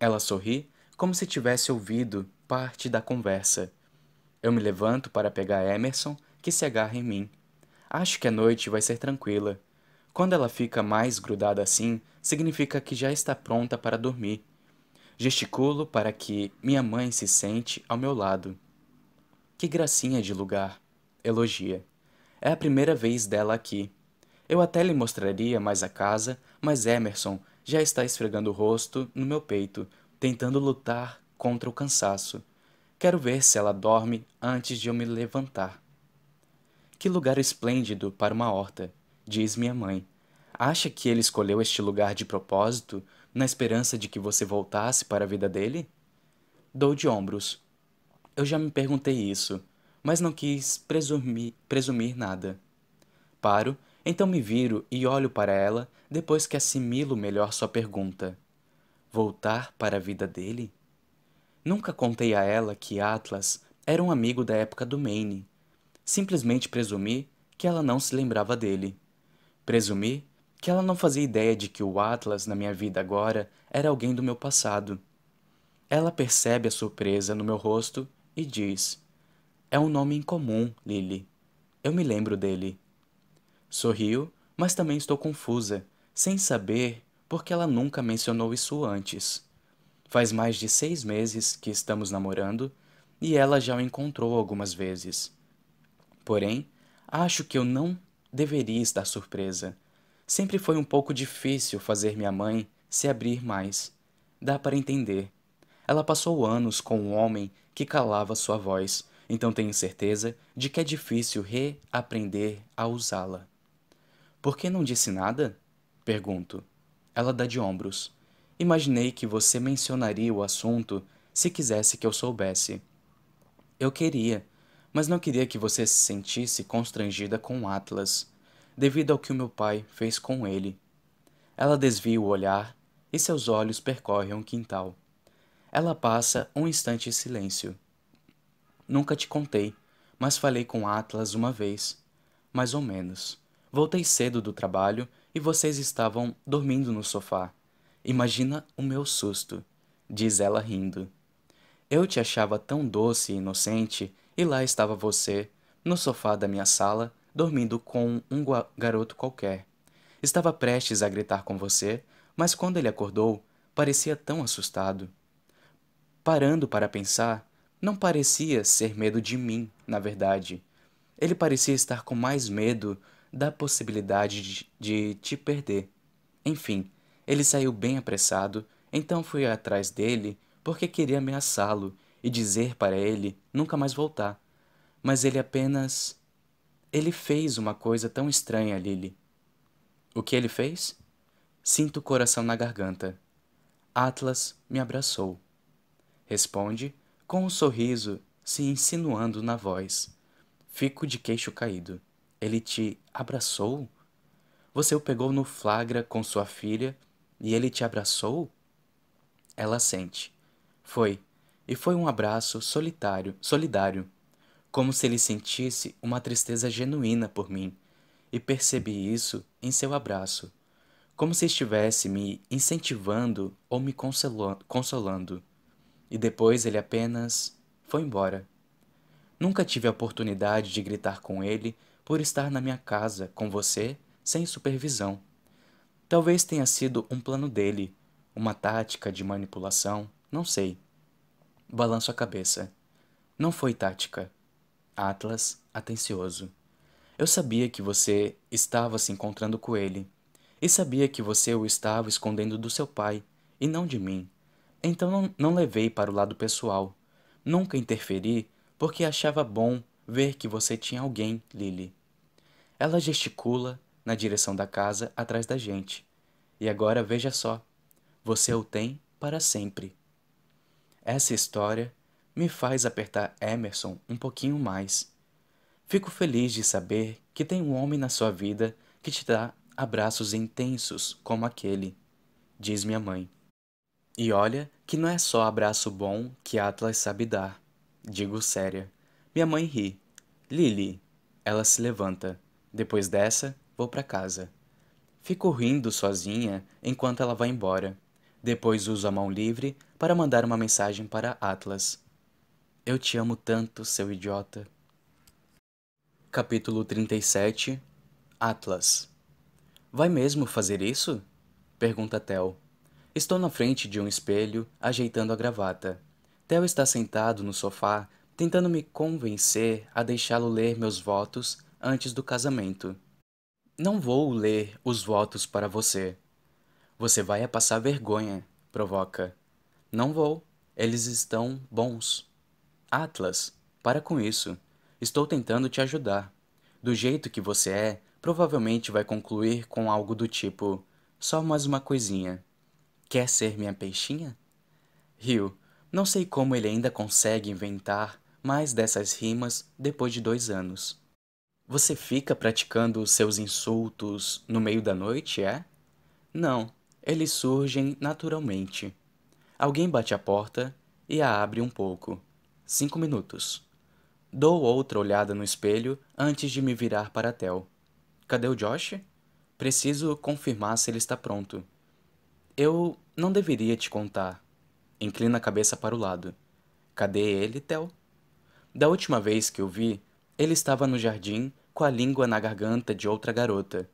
Ela sorri como se tivesse ouvido parte da conversa. Eu me levanto para pegar Emerson, que se agarra em mim. Acho que a noite vai ser tranquila. Quando ela fica mais grudada assim, significa que já está pronta para dormir. Gesticulo para que minha mãe se sente ao meu lado. Que gracinha de lugar, elogia. É a primeira vez dela aqui. Eu até lhe mostraria mais a casa, mas Emerson já está esfregando o rosto no meu peito, tentando lutar contra o cansaço. Quero ver se ela dorme antes de eu me levantar. Que lugar esplêndido para uma horta, diz minha mãe. Acha que ele escolheu este lugar de propósito, na esperança de que você voltasse para a vida dele? Dou de ombros. Eu já me perguntei isso, mas não quis presumir, presumir nada. Paro, então me viro e olho para ela depois que assimilo melhor sua pergunta. Voltar para a vida dele? Nunca contei a ela que Atlas era um amigo da época do Maine. Simplesmente presumi que ela não se lembrava dele. Presumi que ela não fazia ideia de que o Atlas na minha vida agora era alguém do meu passado. Ela percebe a surpresa no meu rosto e diz: É um nome incomum, Lily. Eu me lembro dele. Sorrio, mas também estou confusa, sem saber porque ela nunca mencionou isso antes. Faz mais de seis meses que estamos namorando e ela já o encontrou algumas vezes. Porém, acho que eu não deveria estar surpresa Sempre foi um pouco difícil fazer minha mãe se abrir mais. Dá para entender. Ela passou anos com um homem que calava sua voz, então tenho certeza de que é difícil reaprender a usá-la. Por que não disse nada? Pergunto. Ela dá de ombros. Imaginei que você mencionaria o assunto se quisesse que eu soubesse. Eu queria, mas não queria que você se sentisse constrangida com Atlas devido ao que o meu pai fez com ele. Ela desvia o olhar e seus olhos percorrem o quintal. Ela passa um instante em silêncio. Nunca te contei, mas falei com Atlas uma vez. Mais ou menos. Voltei cedo do trabalho e vocês estavam dormindo no sofá. Imagina o meu susto, diz ela rindo. Eu te achava tão doce e inocente, e lá estava você, no sofá da minha sala, dormindo com um garoto qualquer. Estava prestes a gritar com você, mas quando ele acordou, parecia tão assustado. Parando para pensar, não parecia ser medo de mim, na verdade. Ele parecia estar com mais medo da possibilidade de, de te perder. Enfim, ele saiu bem apressado, então fui atrás dele porque queria ameaçá-lo e dizer para ele nunca mais voltar. Mas ele apenas. Ele fez uma coisa tão estranha, Lily. O que ele fez? Sinto o coração na garganta. Atlas me abraçou. Responde, com um sorriso se insinuando na voz. Fico de queixo caído. Ele te abraçou? Você o pegou no flagra com sua filha e ele te abraçou? Ela sente. Foi, e foi um abraço solitário, solidário, como se ele sentisse uma tristeza genuína por mim, e percebi isso em seu abraço, como se estivesse me incentivando ou me consolando. E depois ele apenas foi embora. Nunca tive a oportunidade de gritar com ele por estar na minha casa com você sem supervisão. Talvez tenha sido um plano dele, uma tática de manipulação, não sei. Balanço a cabeça. Não foi tática. Atlas, atencioso. Eu sabia que você estava se encontrando com ele, e sabia que você o estava escondendo do seu pai, e não de mim. Então não, não levei para o lado pessoal. Nunca interferi porque achava bom ver que você tinha alguém, Lily. Ela gesticula na direção da casa atrás da gente. E agora veja só, você o tem para sempre. Essa história me faz apertar Emerson um pouquinho mais. Fico feliz de saber que tem um homem na sua vida que te dá abraços intensos como aquele, diz minha mãe. E olha que não é só abraço bom que Atlas sabe dar, digo séria. Minha mãe ri. Lily. Ela se levanta. Depois dessa, vou para casa. Fico rindo sozinha enquanto ela vai embora. Depois uso a mão livre para mandar uma mensagem para Atlas. Eu te amo tanto, seu idiota. Capítulo 37 Atlas Vai mesmo fazer isso? Pergunta Tel. Estou na frente de um espelho, ajeitando a gravata. Tel está sentado no sofá, tentando me convencer a deixá-lo ler meus votos antes do casamento. Não vou ler os votos para você. Você vai a passar vergonha, provoca. Não vou. Eles estão bons. Atlas, para com isso. Estou tentando te ajudar. Do jeito que você é, provavelmente vai concluir com algo do tipo: só mais uma coisinha. Quer ser minha peixinha? Rio, não sei como ele ainda consegue inventar mais dessas rimas depois de dois anos. Você fica praticando seus insultos no meio da noite, é? Não, eles surgem naturalmente. Alguém bate a porta e a abre um pouco. Cinco minutos. Dou outra olhada no espelho antes de me virar para Tel. Cadê o Josh? Preciso confirmar se ele está pronto. Eu não deveria te contar. Inclina a cabeça para o lado. Cadê ele, Tel? Da última vez que o vi, ele estava no jardim com a língua na garganta de outra garota.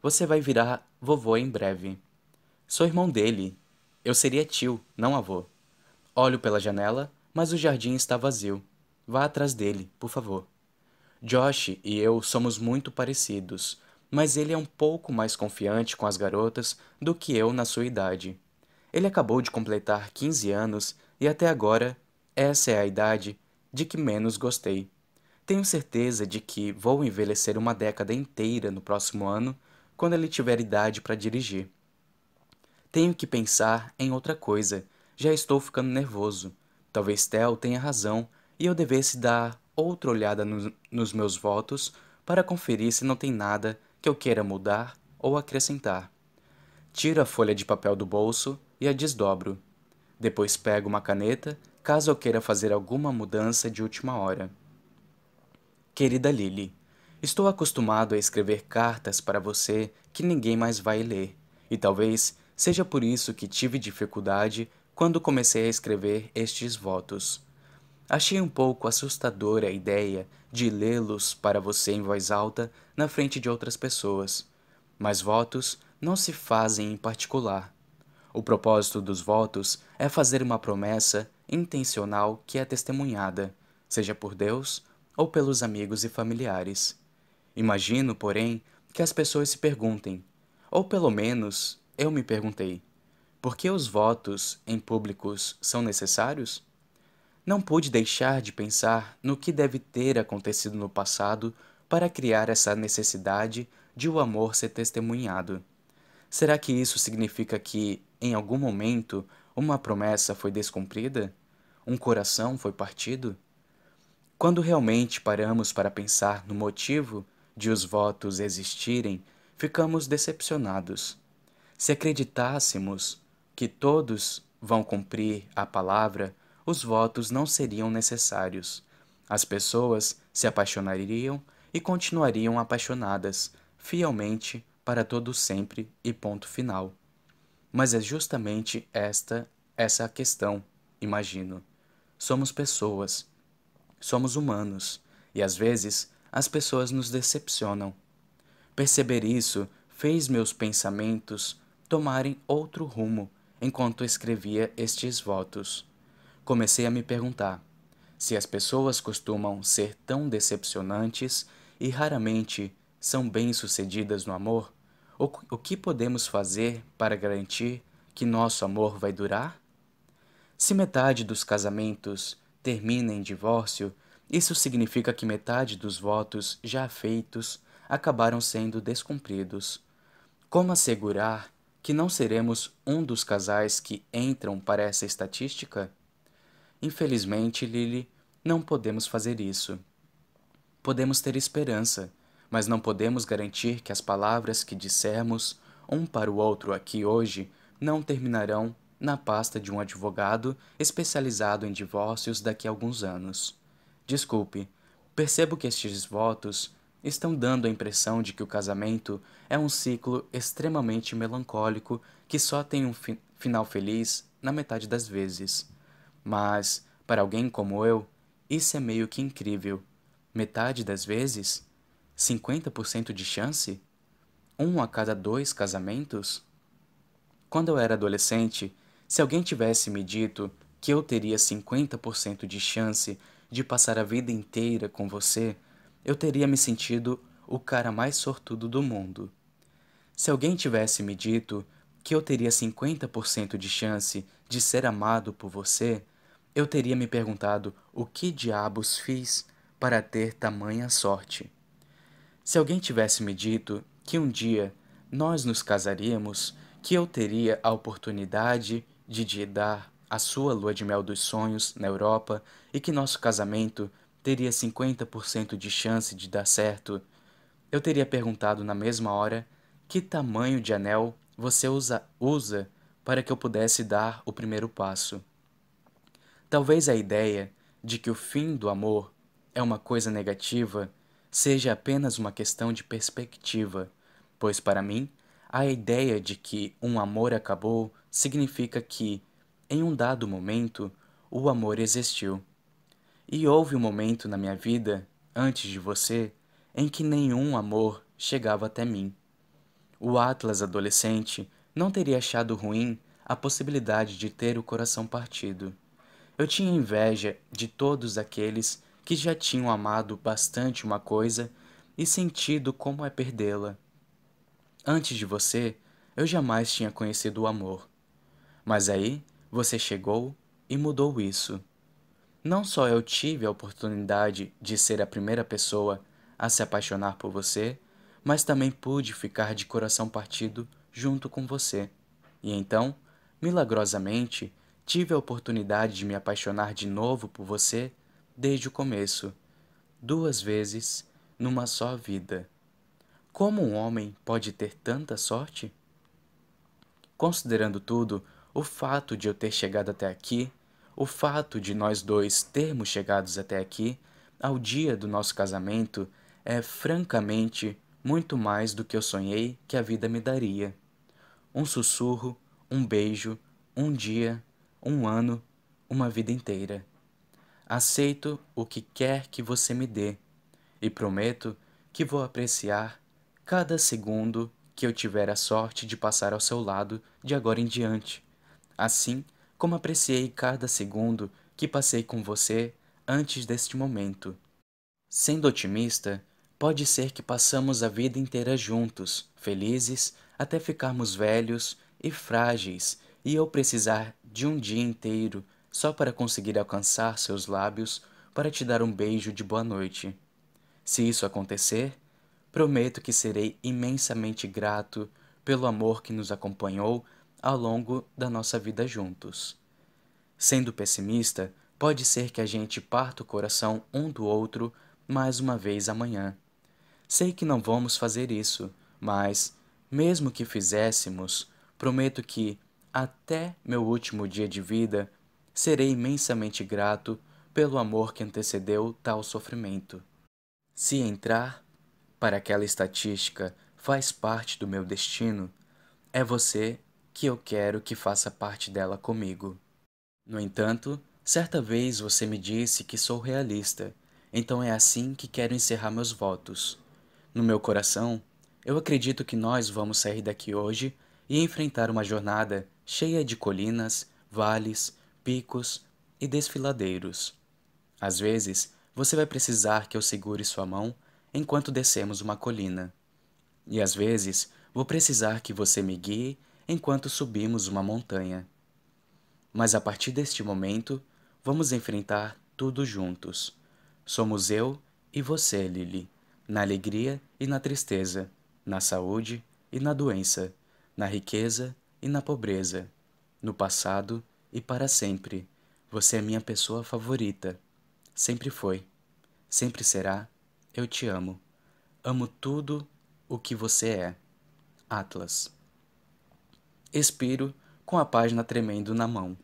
Você vai virar vovô em breve. Sou irmão dele. Eu seria tio, não avô. Olho pela janela, mas o jardim está vazio. Vá atrás dele, por favor. Josh e eu somos muito parecidos, mas ele é um pouco mais confiante com as garotas do que eu na sua idade. Ele acabou de completar 15 anos e até agora essa é a idade de que menos gostei. Tenho certeza de que vou envelhecer uma década inteira no próximo ano, quando ele tiver idade para dirigir. Tenho que pensar em outra coisa. Já estou ficando nervoso. Talvez Tel tenha razão e eu devesse dar outra olhada no, nos meus votos para conferir se não tem nada que eu queira mudar ou acrescentar. Tiro a folha de papel do bolso e a desdobro. Depois pego uma caneta, caso eu queira fazer alguma mudança de última hora. Querida Lily, estou acostumado a escrever cartas para você que ninguém mais vai ler, e talvez seja por isso que tive dificuldade quando comecei a escrever estes votos. Achei um pouco assustadora a ideia de lê-los para você em voz alta na frente de outras pessoas. Mas votos não se fazem em particular. O propósito dos votos é fazer uma promessa intencional que é testemunhada, seja por Deus ou pelos amigos e familiares. Imagino, porém, que as pessoas se perguntem, ou pelo menos eu me perguntei, por que os votos em públicos são necessários? Não pude deixar de pensar no que deve ter acontecido no passado para criar essa necessidade de o amor ser testemunhado. Será que isso significa que, em algum momento, uma promessa foi descumprida? Um coração foi partido? Quando realmente paramos para pensar no motivo de os votos existirem, ficamos decepcionados. Se acreditássemos que todos vão cumprir a palavra, os votos não seriam necessários. As pessoas se apaixonariam e continuariam apaixonadas, fielmente para todo sempre e ponto final. Mas é justamente esta essa a questão, imagino. Somos pessoas, somos humanos, e às vezes as pessoas nos decepcionam. Perceber isso fez meus pensamentos tomarem outro rumo enquanto escrevia estes votos comecei a me perguntar se as pessoas costumam ser tão decepcionantes e raramente são bem-sucedidas no amor, o que podemos fazer para garantir que nosso amor vai durar? Se metade dos casamentos termina em divórcio, isso significa que metade dos votos já feitos acabaram sendo descumpridos. Como assegurar que não seremos um dos casais que entram para essa estatística? Infelizmente, Lily, não podemos fazer isso. Podemos ter esperança, mas não podemos garantir que as palavras que dissermos um para o outro aqui hoje não terminarão na pasta de um advogado especializado em divórcios daqui a alguns anos. Desculpe, percebo que estes votos estão dando a impressão de que o casamento é um ciclo extremamente melancólico que só tem um fi final feliz na metade das vezes. Mas, para alguém como eu, isso é meio que incrível. Metade das vezes? 50% de chance? Um a cada dois casamentos? Quando eu era adolescente, se alguém tivesse me dito que eu teria 50% de chance de passar a vida inteira com você, eu teria me sentido o cara mais sortudo do mundo. Se alguém tivesse me dito que eu teria 50% de chance de ser amado por você, eu teria me perguntado o que diabos fiz para ter tamanha sorte. Se alguém tivesse me dito que um dia nós nos casaríamos, que eu teria a oportunidade de te dar a sua lua de mel dos sonhos na Europa e que nosso casamento teria 50% de chance de dar certo, eu teria perguntado na mesma hora que tamanho de anel você usa, usa para que eu pudesse dar o primeiro passo. Talvez a ideia de que o fim do amor é uma coisa negativa seja apenas uma questão de perspectiva, pois para mim, a ideia de que um amor acabou significa que, em um dado momento, o amor existiu. E houve um momento na minha vida, antes de você, em que nenhum amor chegava até mim. O Atlas adolescente não teria achado ruim a possibilidade de ter o coração partido. Eu tinha inveja de todos aqueles que já tinham amado bastante uma coisa e sentido como é perdê-la. Antes de você, eu jamais tinha conhecido o amor. Mas aí você chegou e mudou isso. Não só eu tive a oportunidade de ser a primeira pessoa a se apaixonar por você, mas também pude ficar de coração partido junto com você. E então, milagrosamente, tive a oportunidade de me apaixonar de novo por você desde o começo, duas vezes numa só vida. Como um homem pode ter tanta sorte? Considerando tudo, o fato de eu ter chegado até aqui, o fato de nós dois termos chegados até aqui, ao dia do nosso casamento, é francamente muito mais do que eu sonhei que a vida me daria. Um sussurro, um beijo, um dia, um ano, uma vida inteira. Aceito o que quer que você me dê e prometo que vou apreciar cada segundo que eu tiver a sorte de passar ao seu lado de agora em diante, assim como apreciei cada segundo que passei com você antes deste momento. Sendo otimista, pode ser que passamos a vida inteira juntos, felizes, até ficarmos velhos e frágeis e eu precisar de um dia inteiro só para conseguir alcançar seus lábios para te dar um beijo de boa noite. Se isso acontecer, prometo que serei imensamente grato pelo amor que nos acompanhou ao longo da nossa vida juntos. Sendo pessimista, pode ser que a gente parta o coração um do outro mais uma vez amanhã. Sei que não vamos fazer isso, mas, mesmo que fizéssemos, prometo que, até meu último dia de vida, serei imensamente grato pelo amor que antecedeu tal sofrimento. Se entrar para aquela estatística faz parte do meu destino, é você que eu quero que faça parte dela comigo. No entanto, certa vez você me disse que sou realista, então é assim que quero encerrar meus votos. No meu coração, eu acredito que nós vamos sair daqui hoje e enfrentar uma jornada cheia de colinas, vales, picos e desfiladeiros. Às vezes, você vai precisar que eu segure sua mão enquanto descemos uma colina. E às vezes, vou precisar que você me guie enquanto subimos uma montanha. Mas a partir deste momento, vamos enfrentar tudo juntos. Somos eu e você, Lily, na alegria e na tristeza, na saúde e na doença, na riqueza e na pobreza, no passado e para sempre. Você é minha pessoa favorita. Sempre foi. Sempre será. Eu te amo. Amo tudo o que você é. Atlas. Expiro com a página tremendo na mão.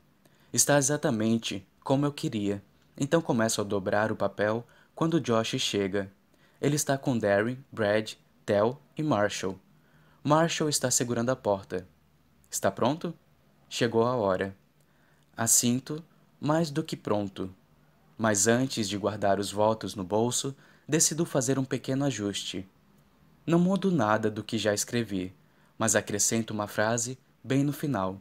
Está exatamente como eu queria. Então começo a dobrar o papel quando Josh chega. Ele está com Darren, Brad, Tel e Marshall. Marshall está segurando a porta. Está pronto? Chegou a hora. Assinto, mais do que pronto. Mas antes de guardar os votos no bolso, decido fazer um pequeno ajuste. Não mudo nada do que já escrevi, mas acrescento uma frase bem no final.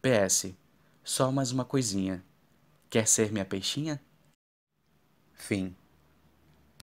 PS. Só mais uma coisinha. Quer ser minha peixinha? Fim.